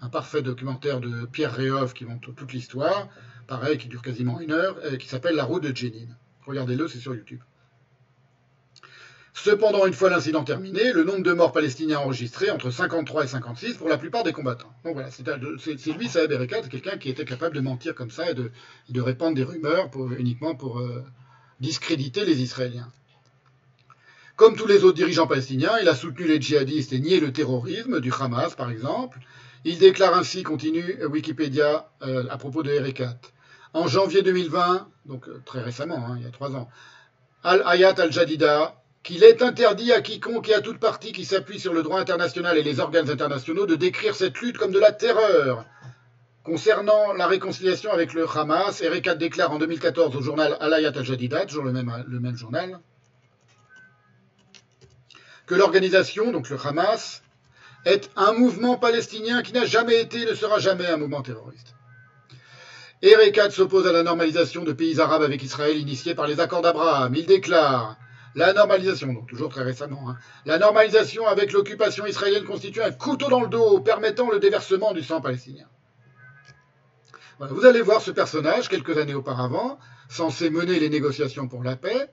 un, parfait documentaire de Pierre Réhoff qui montre toute l'histoire, pareil, qui dure quasiment une heure, et qui s'appelle La route de Jenin. Regardez-le, c'est sur YouTube. Cependant, une fois l'incident terminé, le nombre de morts palestiniens enregistrés entre 53 et 56 pour la plupart des combattants. Donc voilà, c'est lui, Saeb Erekat, quelqu'un qui était capable de mentir comme ça et de, répandre des rumeurs uniquement pour euh, discréditer les Israéliens. Comme tous les autres dirigeants palestiniens, il a soutenu les djihadistes et nié le terrorisme du Hamas, par exemple. Il déclare ainsi, continue Wikipédia euh, à propos de Erekat. En janvier 2020, donc euh, très récemment, hein, il y a trois ans, Al-Hayat al-Jadida, qu'il est interdit à quiconque et à toute partie qui s'appuie sur le droit international et les organes internationaux de décrire cette lutte comme de la terreur. Concernant la réconciliation avec le Hamas, Erekat déclare en 2014 au journal Alayat al-Jadida, toujours le même, le même journal, que l'organisation, donc le Hamas, est un mouvement palestinien qui n'a jamais été et ne sera jamais un mouvement terroriste. Erekat s'oppose à la normalisation de pays arabes avec Israël initiée par les accords d'Abraham. Il déclare la normalisation, donc toujours très récemment, hein, la normalisation avec l'occupation israélienne constitue un couteau dans le dos permettant le déversement du sang palestinien. Vous allez voir ce personnage quelques années auparavant, censé mener les négociations pour la paix.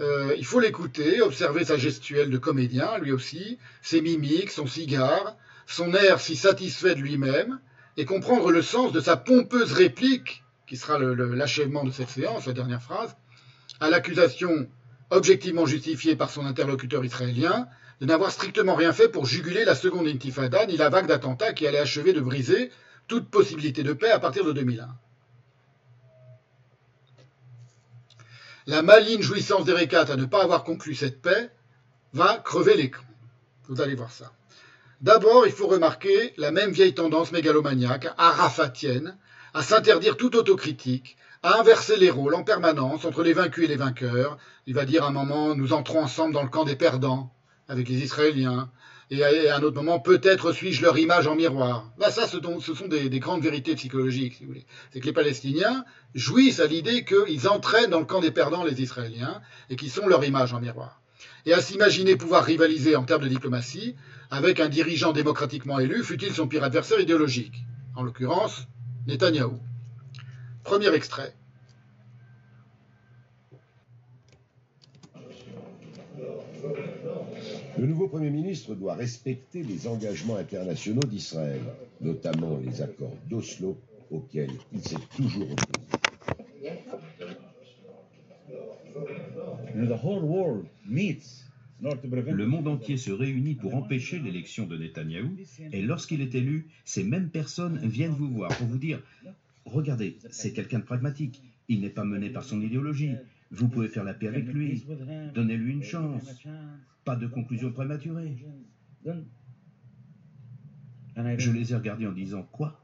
Euh, il faut l'écouter, observer sa gestuelle de comédien, lui aussi, ses mimiques, son cigare, son air si satisfait de lui-même, et comprendre le sens de sa pompeuse réplique, qui sera l'achèvement de cette séance, la dernière phrase, à l'accusation objectivement justifiée par son interlocuteur israélien, de n'avoir strictement rien fait pour juguler la seconde intifada ni la vague d'attentats qui allait achever de briser toute possibilité de paix à partir de 2001. La maligne jouissance d'Erekat à ne pas avoir conclu cette paix va crever l'écran. Vous allez voir ça. D'abord, il faut remarquer la même vieille tendance mégalomaniaque, arafatienne, à s'interdire toute autocritique, à inverser les rôles en permanence entre les vaincus et les vainqueurs. Il va dire à un moment, nous entrons ensemble dans le camp des perdants avec les Israéliens. Et à un autre moment, peut-être suis-je leur image en miroir. Là, ça, ce sont des, des grandes vérités psychologiques, si vous voulez. C'est que les Palestiniens jouissent à l'idée qu'ils entraînent dans le camp des perdants les Israéliens et qu'ils sont leur image en miroir. Et à s'imaginer pouvoir rivaliser en termes de diplomatie avec un dirigeant démocratiquement élu, fut-il son pire adversaire idéologique. En l'occurrence, Netanyahou. Premier extrait. Le nouveau Premier ministre doit respecter les engagements internationaux d'Israël, notamment les accords d'Oslo auxquels il s'est toujours opposé. Le monde entier se réunit pour empêcher l'élection de Netanyahou, et lorsqu'il est élu, ces mêmes personnes viennent vous voir pour vous dire Regardez, c'est quelqu'un de pragmatique, il n'est pas mené par son idéologie, vous pouvez faire la paix avec lui, donnez-lui une chance, pas de conclusion prématurée. Je les ai regardés en disant Quoi?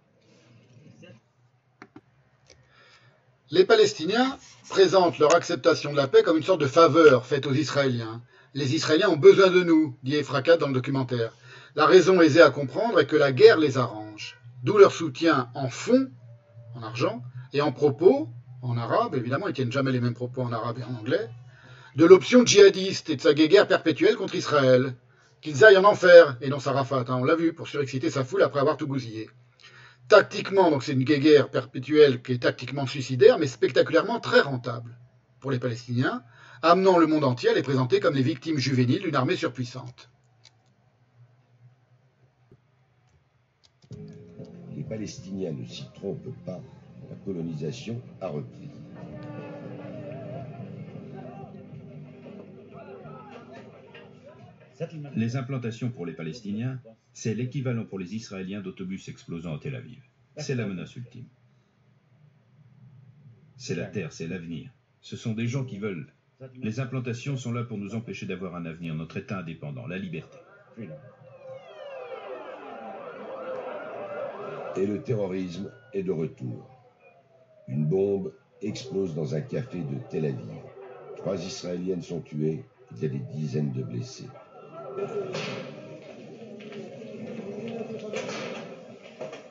Les Palestiniens présentent leur acceptation de la paix comme une sorte de faveur faite aux Israéliens. Les Israéliens ont besoin de nous, dit Efrakat dans le documentaire. La raison aisée à comprendre est que la guerre les arrange. D'où leur soutien en fond, en argent, et en propos, en arabe, évidemment, ils tiennent jamais les mêmes propos en arabe et en anglais, de l'option djihadiste et de sa guerre perpétuelle contre Israël. Qu'ils aillent en enfer, et non Sarafat, hein, on l'a vu, pour surexciter sa foule après avoir tout bousillé. Tactiquement, donc c'est une guerre perpétuelle qui est tactiquement suicidaire, mais spectaculairement très rentable pour les Palestiniens, amenant le monde entier à les présenter comme les victimes juvéniles d'une armée surpuissante. Palestiniens ne s'y trompent pas, la colonisation a repris. Les implantations pour les Palestiniens, c'est l'équivalent pour les Israéliens d'autobus explosant à Tel Aviv. C'est la menace ultime. C'est la terre, c'est l'avenir. Ce sont des gens qui veulent. Les implantations sont là pour nous empêcher d'avoir un avenir, notre État indépendant, la liberté. Et le terrorisme est de retour. Une bombe explose dans un café de Tel Aviv. Trois Israéliennes sont tuées, il y a des dizaines de blessés.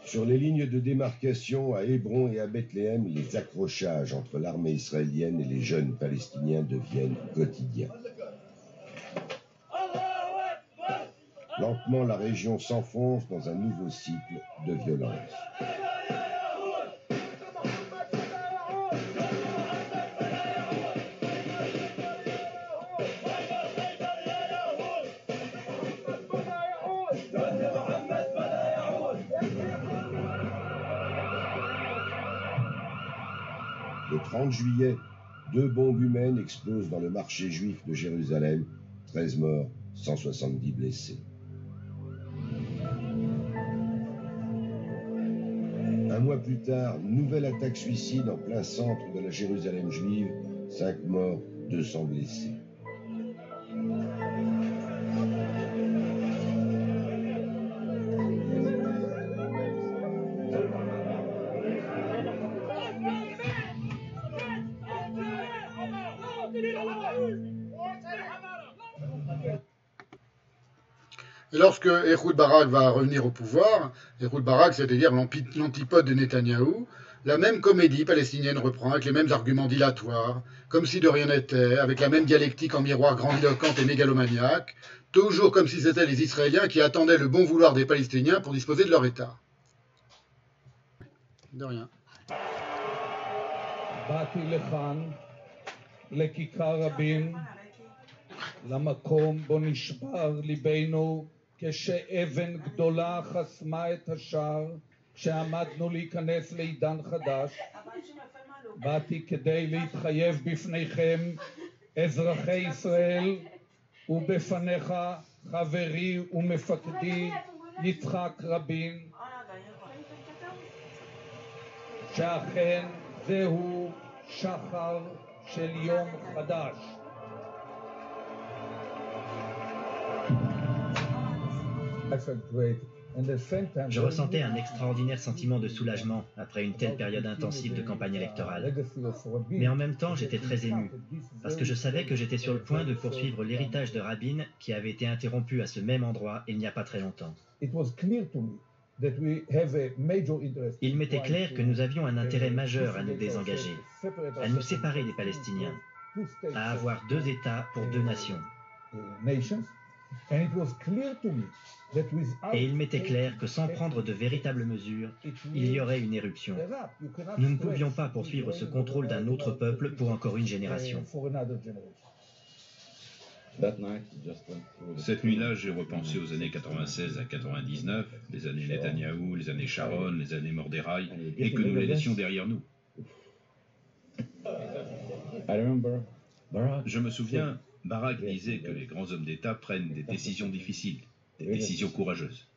Sur les lignes de démarcation à Hébron et à Bethléem, les accrochages entre l'armée israélienne et les jeunes palestiniens deviennent quotidiens. Lentement, la région s'enfonce dans un nouveau cycle de violence. Le 30 juillet, deux bombes humaines explosent dans le marché juif de Jérusalem, 13 morts, 170 blessés. Plus tard, nouvelle attaque suicide en plein centre de la Jérusalem juive, 5 morts, 200 blessés. Lorsque Ehud Barak va revenir au pouvoir, Ehud Barak, c'est-à-dire l'antipode de Netanyahou, la même comédie palestinienne reprend avec les mêmes arguments dilatoires, comme si de rien n'était, avec la même dialectique en miroir grandiloquente et mégalomaniaque, toujours comme si c'était les Israéliens qui attendaient le bon vouloir des Palestiniens pour disposer de leur État. De rien. כשאבן גדולה חסמה את השער שעמדנו להיכנס לעידן חדש. באתי כדי להתחייב בפניכם, אזרחי ישראל, ובפניך, חברי ומפקדי יצחק רבין, שאכן זהו שחר של יום חדש. Je ressentais un extraordinaire sentiment de soulagement après une telle période intensive de campagne électorale. Mais en même temps, j'étais très ému, parce que je savais que j'étais sur le point de poursuivre l'héritage de Rabin qui avait été interrompu à ce même endroit il n'y a pas très longtemps. Il m'était clair que nous avions un intérêt majeur à nous désengager, à nous séparer des Palestiniens, à avoir deux États pour deux nations. Et il m'était clair que sans prendre de véritables mesures, il y aurait une éruption. Nous ne pouvions pas poursuivre ce contrôle d'un autre peuple pour encore une génération. Cette nuit-là, j'ai repensé aux années 96 à 99, les années Netanyahou, les années Sharon, les années Morderaï, et que nous les laissions derrière nous. Je me souviens, Barak disait que les grands hommes d'État prennent des décisions difficiles, des décisions courageuses.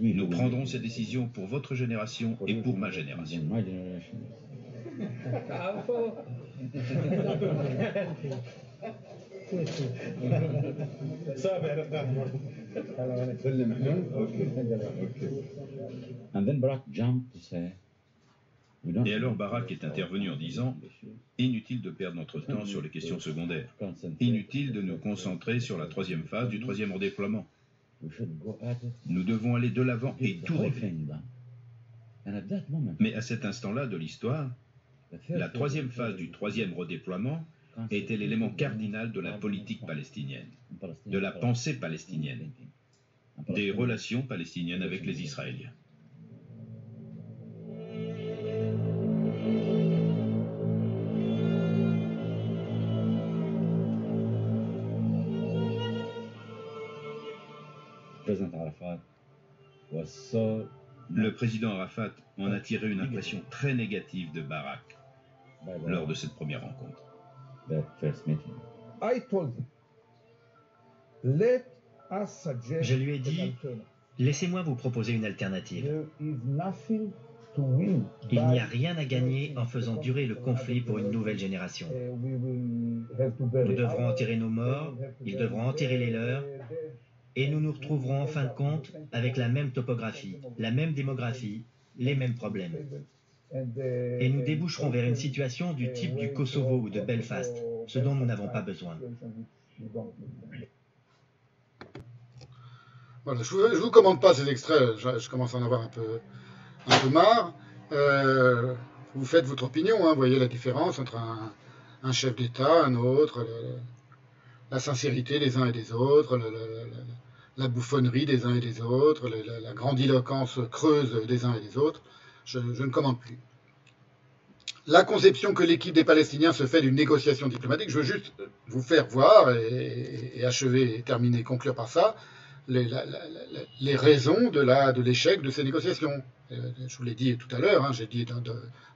Nous prendrons ces décisions pour votre génération et pour ma génération. Et alors Barak est intervenu en disant Inutile de perdre notre temps sur les questions secondaires. Inutile de nous concentrer sur la troisième phase du troisième redéploiement. Nous devons aller de l'avant et tout régler. Mais à cet instant-là de l'histoire, la troisième phase du troisième redéploiement était l'élément cardinal de la politique palestinienne, de la pensée palestinienne, des relations palestiniennes avec les Israéliens. Le président Arafat en a tiré une impression très négative de Barak lors de cette première rencontre. Je lui ai dit, laissez-moi vous proposer une alternative. Il n'y a rien à gagner en faisant durer le conflit pour une nouvelle génération. Nous devrons enterrer nos morts, ils devront enterrer les leurs, et nous nous retrouverons en fin de compte avec la même topographie, la même démographie, les mêmes problèmes. Et nous déboucherons vers une situation du type du Kosovo ou de Belfast, ce dont nous n'avons pas besoin. Voilà, je ne vous, commande pas ces extraits, je, commence à en avoir un peu, un peu marre. Euh, vous faites votre opinion, hein, vous voyez la différence entre un, chef d'État, un autre, la sincérité des uns et des autres, la bouffonnerie des uns et des autres, la, grandiloquence creuse des uns et des autres, je, ne commande plus. La conception que l'équipe des Palestiniens se fait d'une négociation diplomatique, je veux juste vous faire voir et, achever et terminer, conclure par ça, les, raisons de l'échec de, ces négociations. Euh, je vous l'ai dit tout à l'heure, hein, j'ai dit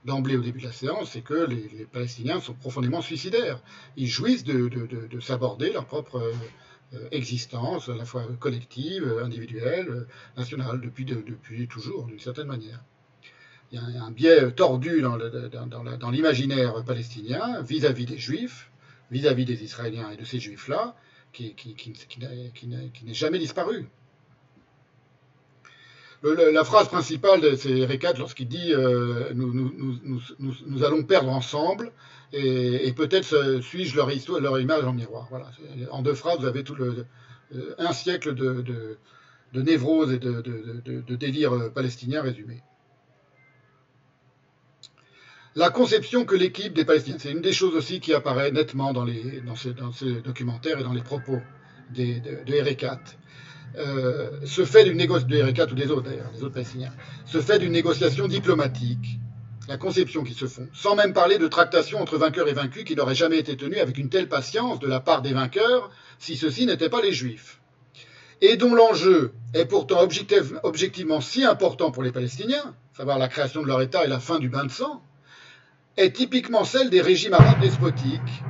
d'emblée au début de la séance, c'est que les, Palestiniens sont profondément suicidaires. Ils jouissent de, de s'aborder leur propre euh, existence, à la fois collective, individuelle, nationale, depuis, depuis toujours, d'une certaine manière. Il y a un biais tordu dans l'imaginaire palestinien vis-à-vis des juifs, vis-à-vis des Israéliens et de ces juifs-là, qui, n'est jamais disparu. La phrase principale, c'est Eric lorsqu'il dit euh, nous, allons perdre ensemble et, peut-être suis-je leur, histoire, leur image en miroir. Voilà. En deux phrases, vous avez tout euh, un siècle de, névrose et de, délire palestinien résumé. La conception que l'équipe des Palestiniens, c'est une des choses aussi qui apparaît nettement dans, les, dans, ces, documentaires et dans les propos de, de R4, euh, se fait d'une négociation, de R4 ou des autres Palestiniens, fait d'une négociation diplomatique la conception qui se font, sans même parler de tractation entre vainqueurs et vaincus qui n'aurait jamais été tenue avec une telle patience de la part des vainqueurs si ceux-ci n'étaient pas les juifs, et dont l'enjeu est pourtant objectivement si important pour les Palestiniens, savoir la création de leur État et la fin du bain de sang, est typiquement celle des régimes arabes despotiques,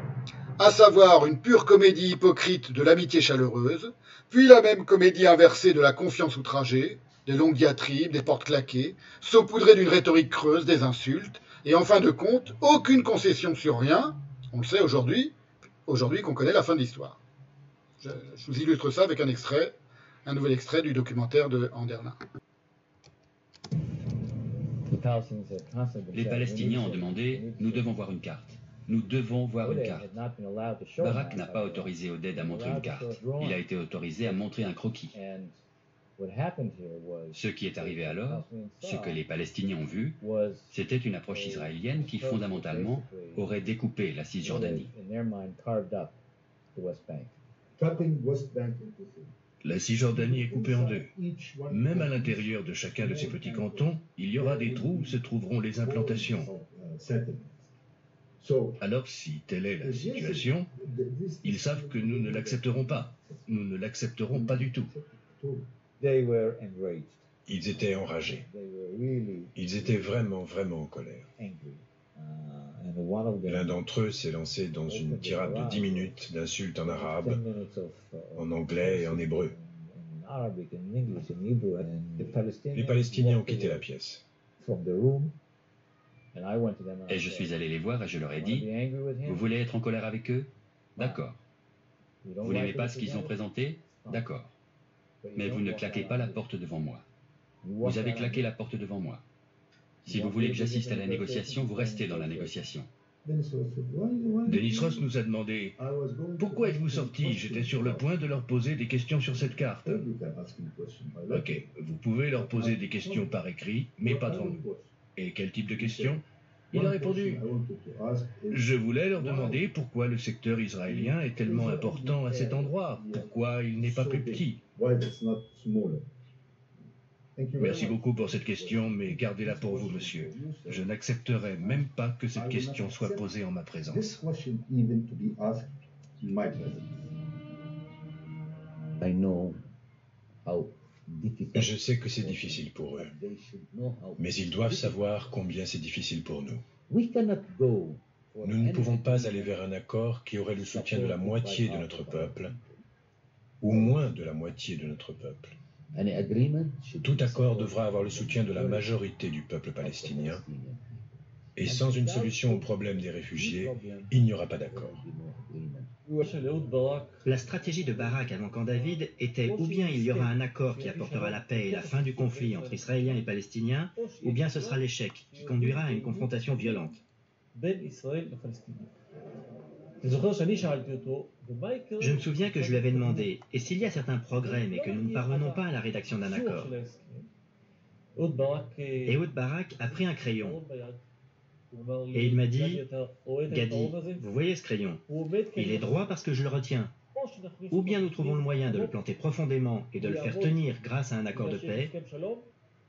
à savoir une pure comédie hypocrite de l'amitié chaleureuse, puis la même comédie inversée de la confiance outragée, des longues diatribes, des portes claquées, saupoudrées d'une rhétorique creuse, des insultes, et en fin de compte, aucune concession sur rien, on le sait aujourd'hui, aujourd'hui qu'on connaît la fin de l'histoire. Je, vous illustre ça avec un extrait, un nouvel extrait du documentaire de Anderlin. Les Palestiniens ont demandé Nous devons voir une carte. Nous devons voir une carte. Barak n'a pas autorisé Oded à montrer une carte. Il a été autorisé à montrer un croquis. Ce qui est arrivé alors, ce que les Palestiniens ont vu, c'était une approche israélienne qui fondamentalement aurait découpé la Cisjordanie. La Cisjordanie est coupée en deux. Même à l'intérieur de chacun de ces petits cantons, il y aura des trous où se trouveront les implantations. Alors, si telle est la situation, ils savent que nous ne l'accepterons pas. Nous ne l'accepterons pas du tout. Ils étaient enragés. Ils étaient vraiment, vraiment en colère. Uh, L'un d'entre eux s'est lancé dans une tirade de 10 minutes d'insultes en arabe, en anglais et en hébreu. Les Palestiniens ont quitté la pièce. Et je suis allé les voir et je leur ai dit, vous voulez être en colère avec eux D'accord. Vous n'aimez pas ce qu'ils ont présenté D'accord. Mais vous ne claquez pas la porte devant moi. Vous avez claqué la porte devant moi. Si vous voulez que j'assiste à la négociation, vous restez dans la négociation. Denis Ross nous a demandé Pourquoi êtes-vous sorti J'étais sur le point de leur poser des questions sur cette carte. Ok, vous pouvez leur poser des questions par écrit, mais pas devant nous. Et quel type de questions Il a répondu. Je voulais leur demander pourquoi le secteur israélien est tellement important à cet endroit, pourquoi il n'est pas plus petit. Merci beaucoup pour cette question, mais gardez-la pour vous, monsieur. Je n'accepterai même pas que cette question soit posée en ma présence. Je sais que c'est difficile pour eux, mais ils doivent savoir combien c'est difficile pour nous. Nous ne pouvons pas aller vers un accord qui aurait le soutien de la moitié de notre peuple, ou moins de la moitié de notre peuple. Tout accord devra avoir le soutien de la majorité du peuple palestinien. Et sans une solution au problème des réfugiés, il n'y aura pas d'accord. La stratégie de Barak avant Camp David était ou bien il y aura un accord qui apportera la paix et la fin du conflit entre Israéliens et Palestiniens, ou bien ce sera l'échec qui conduira à une confrontation violente. Je me souviens que je lui avais demandé, et s'il y a certains progrès mais que nous ne parvenons pas à la rédaction d'un accord? Ehud Barak a pris un crayon et il m'a dit, Gadi, vous voyez ce crayon Il est droit parce que je le retiens. Ou bien nous trouvons le moyen de le planter profondément et de le faire tenir grâce à un accord de paix.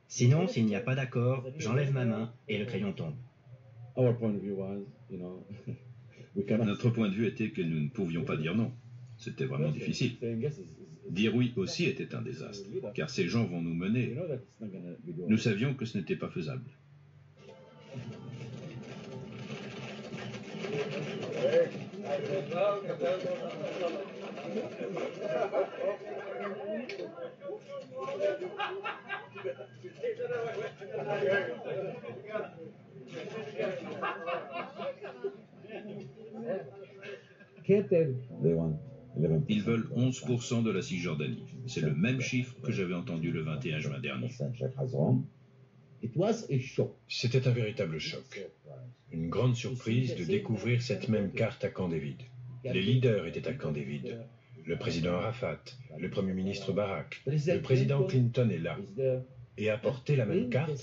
Sinon, s'il n'y a pas d'accord, j'enlève ma main et le crayon tombe. (laughs) Notre point de vue était que nous ne pouvions pas dire non. C'était vraiment difficile. Dire oui aussi était un désastre, car ces gens vont nous mener. Nous savions que ce n'était pas faisable. Ils veulent 11% de la Cisjordanie. C'est le même chiffre que j'avais entendu le 21 juin dernier. C'était un véritable choc. Une grande surprise de découvrir cette même carte à Camp David. Les leaders étaient à Camp David. Le président Arafat, le premier ministre Barak, le président Clinton est là. Et a porté la même carte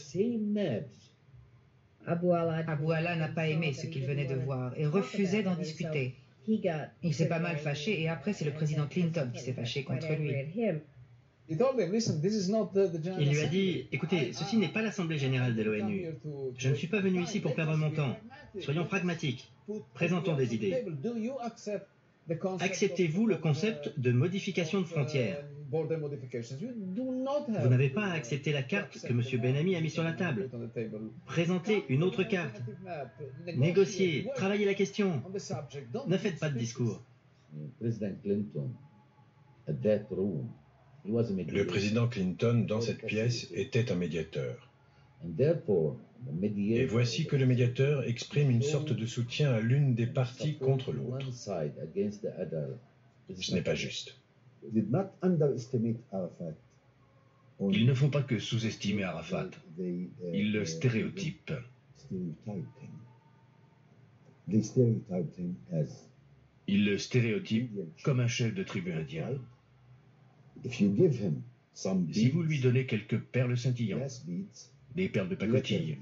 Abu Allah n'a pas aimé ce qu'il venait de voir et refusait d'en discuter. Il s'est pas mal fâché et après c'est le président Clinton qui s'est fâché contre lui. Il lui a dit, écoutez, ceci n'est pas l'Assemblée générale de l'ONU. Je ne suis pas venu ici pour perdre mon temps. Soyons pragmatiques. Présentons des idées. Acceptez-vous le concept de modification de frontières? Vous n'avez pas à accepter la carte que M. Benami a mise sur la table. Présentez une autre carte. Négociez, travaillez la question. Ne faites pas de discours. Le président Clinton, dans cette pièce, était un médiateur. Et voici que le médiateur exprime une sorte de soutien à l'une des parties contre l'autre. Ce n'est pas juste. Il ne faut pas que sous-estimer Arafat. Il le stéréotype. Il le stéréotype comme un chef de tribu indien. Si vous lui donnez quelques perles scintillantes, des perles de pacotille,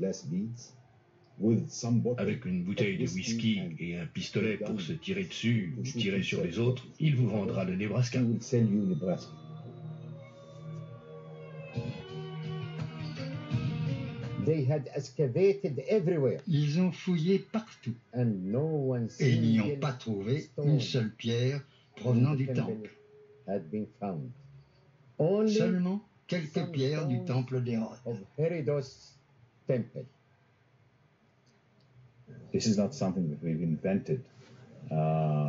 avec une bouteille de whisky et un pistolet pour se tirer dessus ou tirer sur les autres, il vous vendra le Nebraska. Ils ont fouillé partout. Et ils n'y ont pas trouvé une seule pierre provenant du temple. Seulement quelques pierres du temple d'Hérode.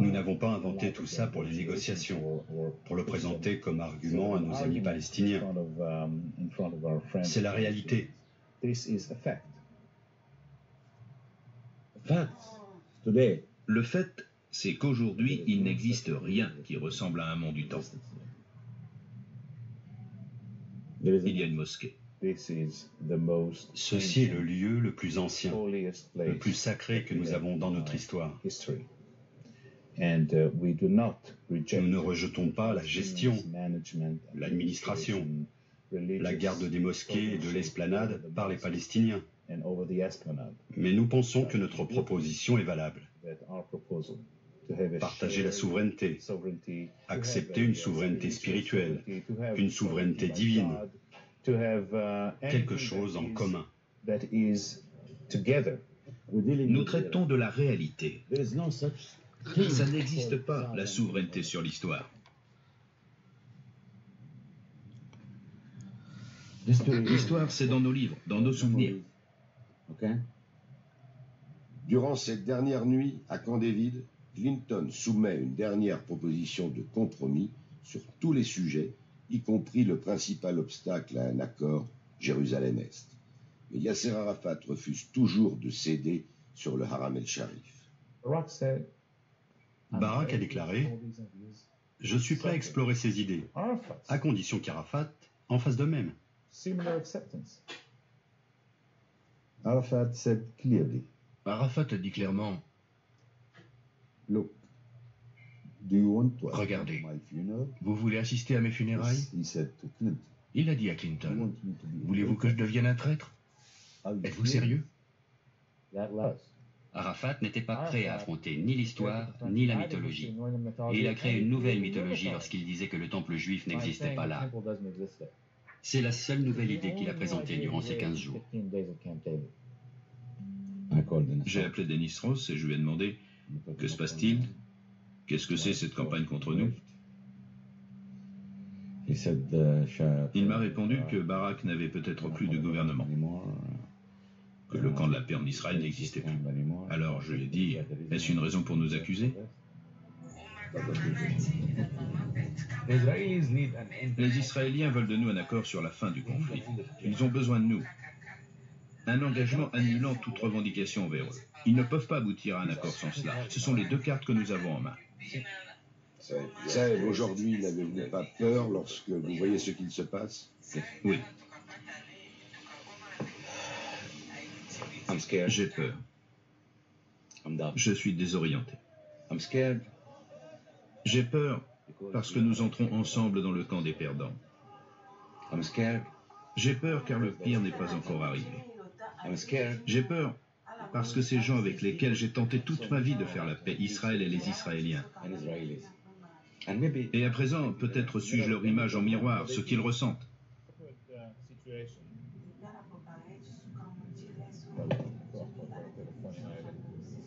Nous n'avons pas inventé tout ça pour les négociations, pour le présenter comme argument à nos amis palestiniens. C'est la réalité. Le fait, c'est qu'aujourd'hui, il n'existe rien qui ressemble à un mont du temps. Il y a une mosquée. Ceci est le lieu le plus ancien, le plus sacré que nous avons dans notre histoire. Nous ne rejetons pas la gestion, l'administration, la garde des mosquées et de l'esplanade par les Palestiniens. Mais nous pensons que notre proposition est valable. Partager la souveraineté, accepter une souveraineté spirituelle, une souveraineté divine, quelque chose en commun. Nous traitons de la réalité. Ça n'existe pas, la souveraineté sur l'histoire. L'histoire, c'est dans nos livres, dans nos souvenirs. Durant cette dernière nuit à Camp David, Clinton soumet une dernière proposition de compromis sur tous les sujets, y compris le principal obstacle à un accord, Jérusalem-Est. Mais Yasser Arafat refuse toujours de céder sur le Haram el-Sharif. Barak a déclaré Je suis prêt à explorer ces idées, à condition qu'Arafat en fasse de même. Arafat said clearly, Arafat a dit clairement Look, do you want to Regardez. attend my funeral? Vous voulez assister à mes funérailles? He said to Clinton, Il a dit à "You Clinton want me to be Voulez-vous que je devienne un traître? Are you Êtes-vous sure?" sérieux? Arafat n'était pas prêt à affronter ni l'histoire ni la mythologie. Et il a créé une nouvelle mythologie lorsqu'il disait que le temple juif n'existait pas là. C'est la seule nouvelle idée qu'il a présentée durant ces 15 jours. J'ai appelé Denis Ross et je lui ai demandé Que se passe-t-il? Qu'est-ce que c'est cette campagne contre nous? Il m'a répondu que Barak n'avait peut-être plus de gouvernement, que le camp de la paix en Israël n'existait plus. Alors je lui ai dit Est-ce une raison pour nous accuser? Les Israéliens veulent de nous un accord sur la fin du conflit. Ils ont besoin de nous. Un engagement annulant toute revendication envers eux. Ils ne peuvent pas aboutir à un accord sans cela. Ce sont les deux cartes que nous avons en main. Saïd, aujourd'hui, n'avez-vous pas peur lorsque vous voyez ce qu'il se passe Oui. J'ai peur. Je suis désorienté. J'ai peur parce que nous entrons ensemble dans le camp des perdants. J'ai peur car le pire n'est pas encore arrivé. J'ai peur parce que ces gens avec lesquels j'ai tenté toute ma vie de faire la paix, Israël et les Israéliens. Et à présent, peut-être suis-je leur image en miroir, ce qu'ils ressentent.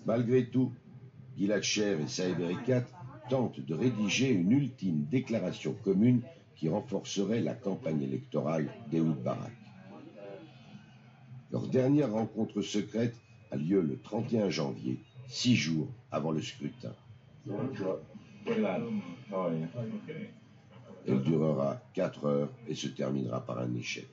Malgré tout, Gilad Cher et Saïd Erekat tentent de rédiger une ultime déclaration commune qui renforcerait la campagne électorale d'Ehud Barak. Leur dernière rencontre secrète a lieu le 31 janvier, six jours avant le scrutin. Elle durera quatre heures et se terminera par un échec.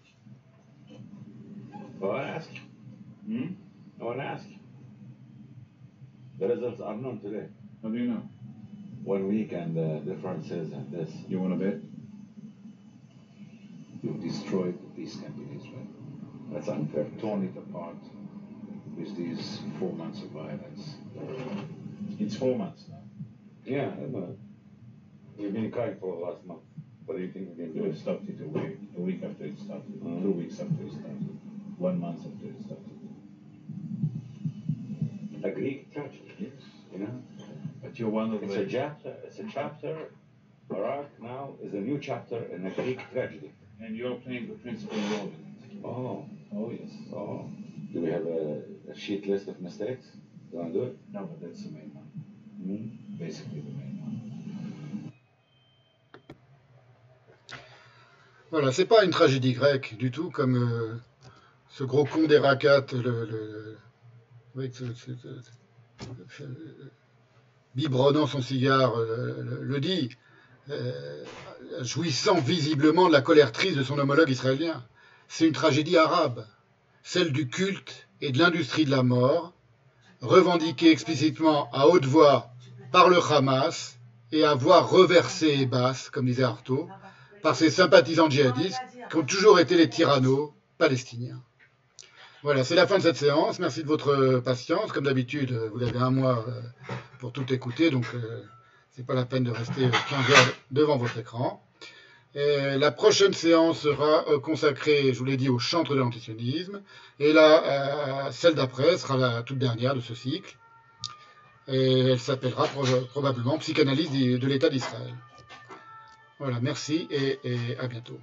The results are known today. How do you know? One week and the differences and this. You want to bet? You've destroyed the peace camp in Israel. That's unfair. Torn it apart with these four months of violence. It's four months now. Yeah, but we've been crying for the last month. What do you think we can do? It started a week, a week after it started, Mhm. two weeks after it started, one month after it started. A Greek tragedy, yes. You know? But you're one of It's the. a chapter. It's a chapter. Iraq now is a new chapter in a Greek tragedy. And you're playing the principal role in it. Oh, Oh, yes. oh. Do we have a, a sheet list of mistakes? You want to do it? No, but that's the main one. Hmm? Basically the main one. Voilà, c'est pas une tragédie grecque du tout, comme euh, ce gros con d'Héracat le, le- avec ce, biberonnant son cigare, le, dit, jouissant visiblement de la colère triste de son homologue israélien. C'est une tragédie arabe, celle du culte et de l'industrie de la mort, revendiquée explicitement à haute voix par le Hamas et à voix reversée et basse, comme disait Artaud, par ses sympathisants djihadistes qui ont toujours été les tyrannos palestiniens. Voilà, c'est la fin de cette séance. Merci de votre patience. Comme d'habitude, vous avez un mois euh, pour tout écouter, donc euh, c'est pas la peine de rester 15 heures devant votre écran. La prochaine séance sera euh, consacrée, je vous l'ai dit, au chantre de l'antisionisme. Et là, celle d'après sera la toute dernière de ce cycle. Et elle s'appellera probablement Psychanalyse de l'État d'Israël. Voilà, merci et à bientôt.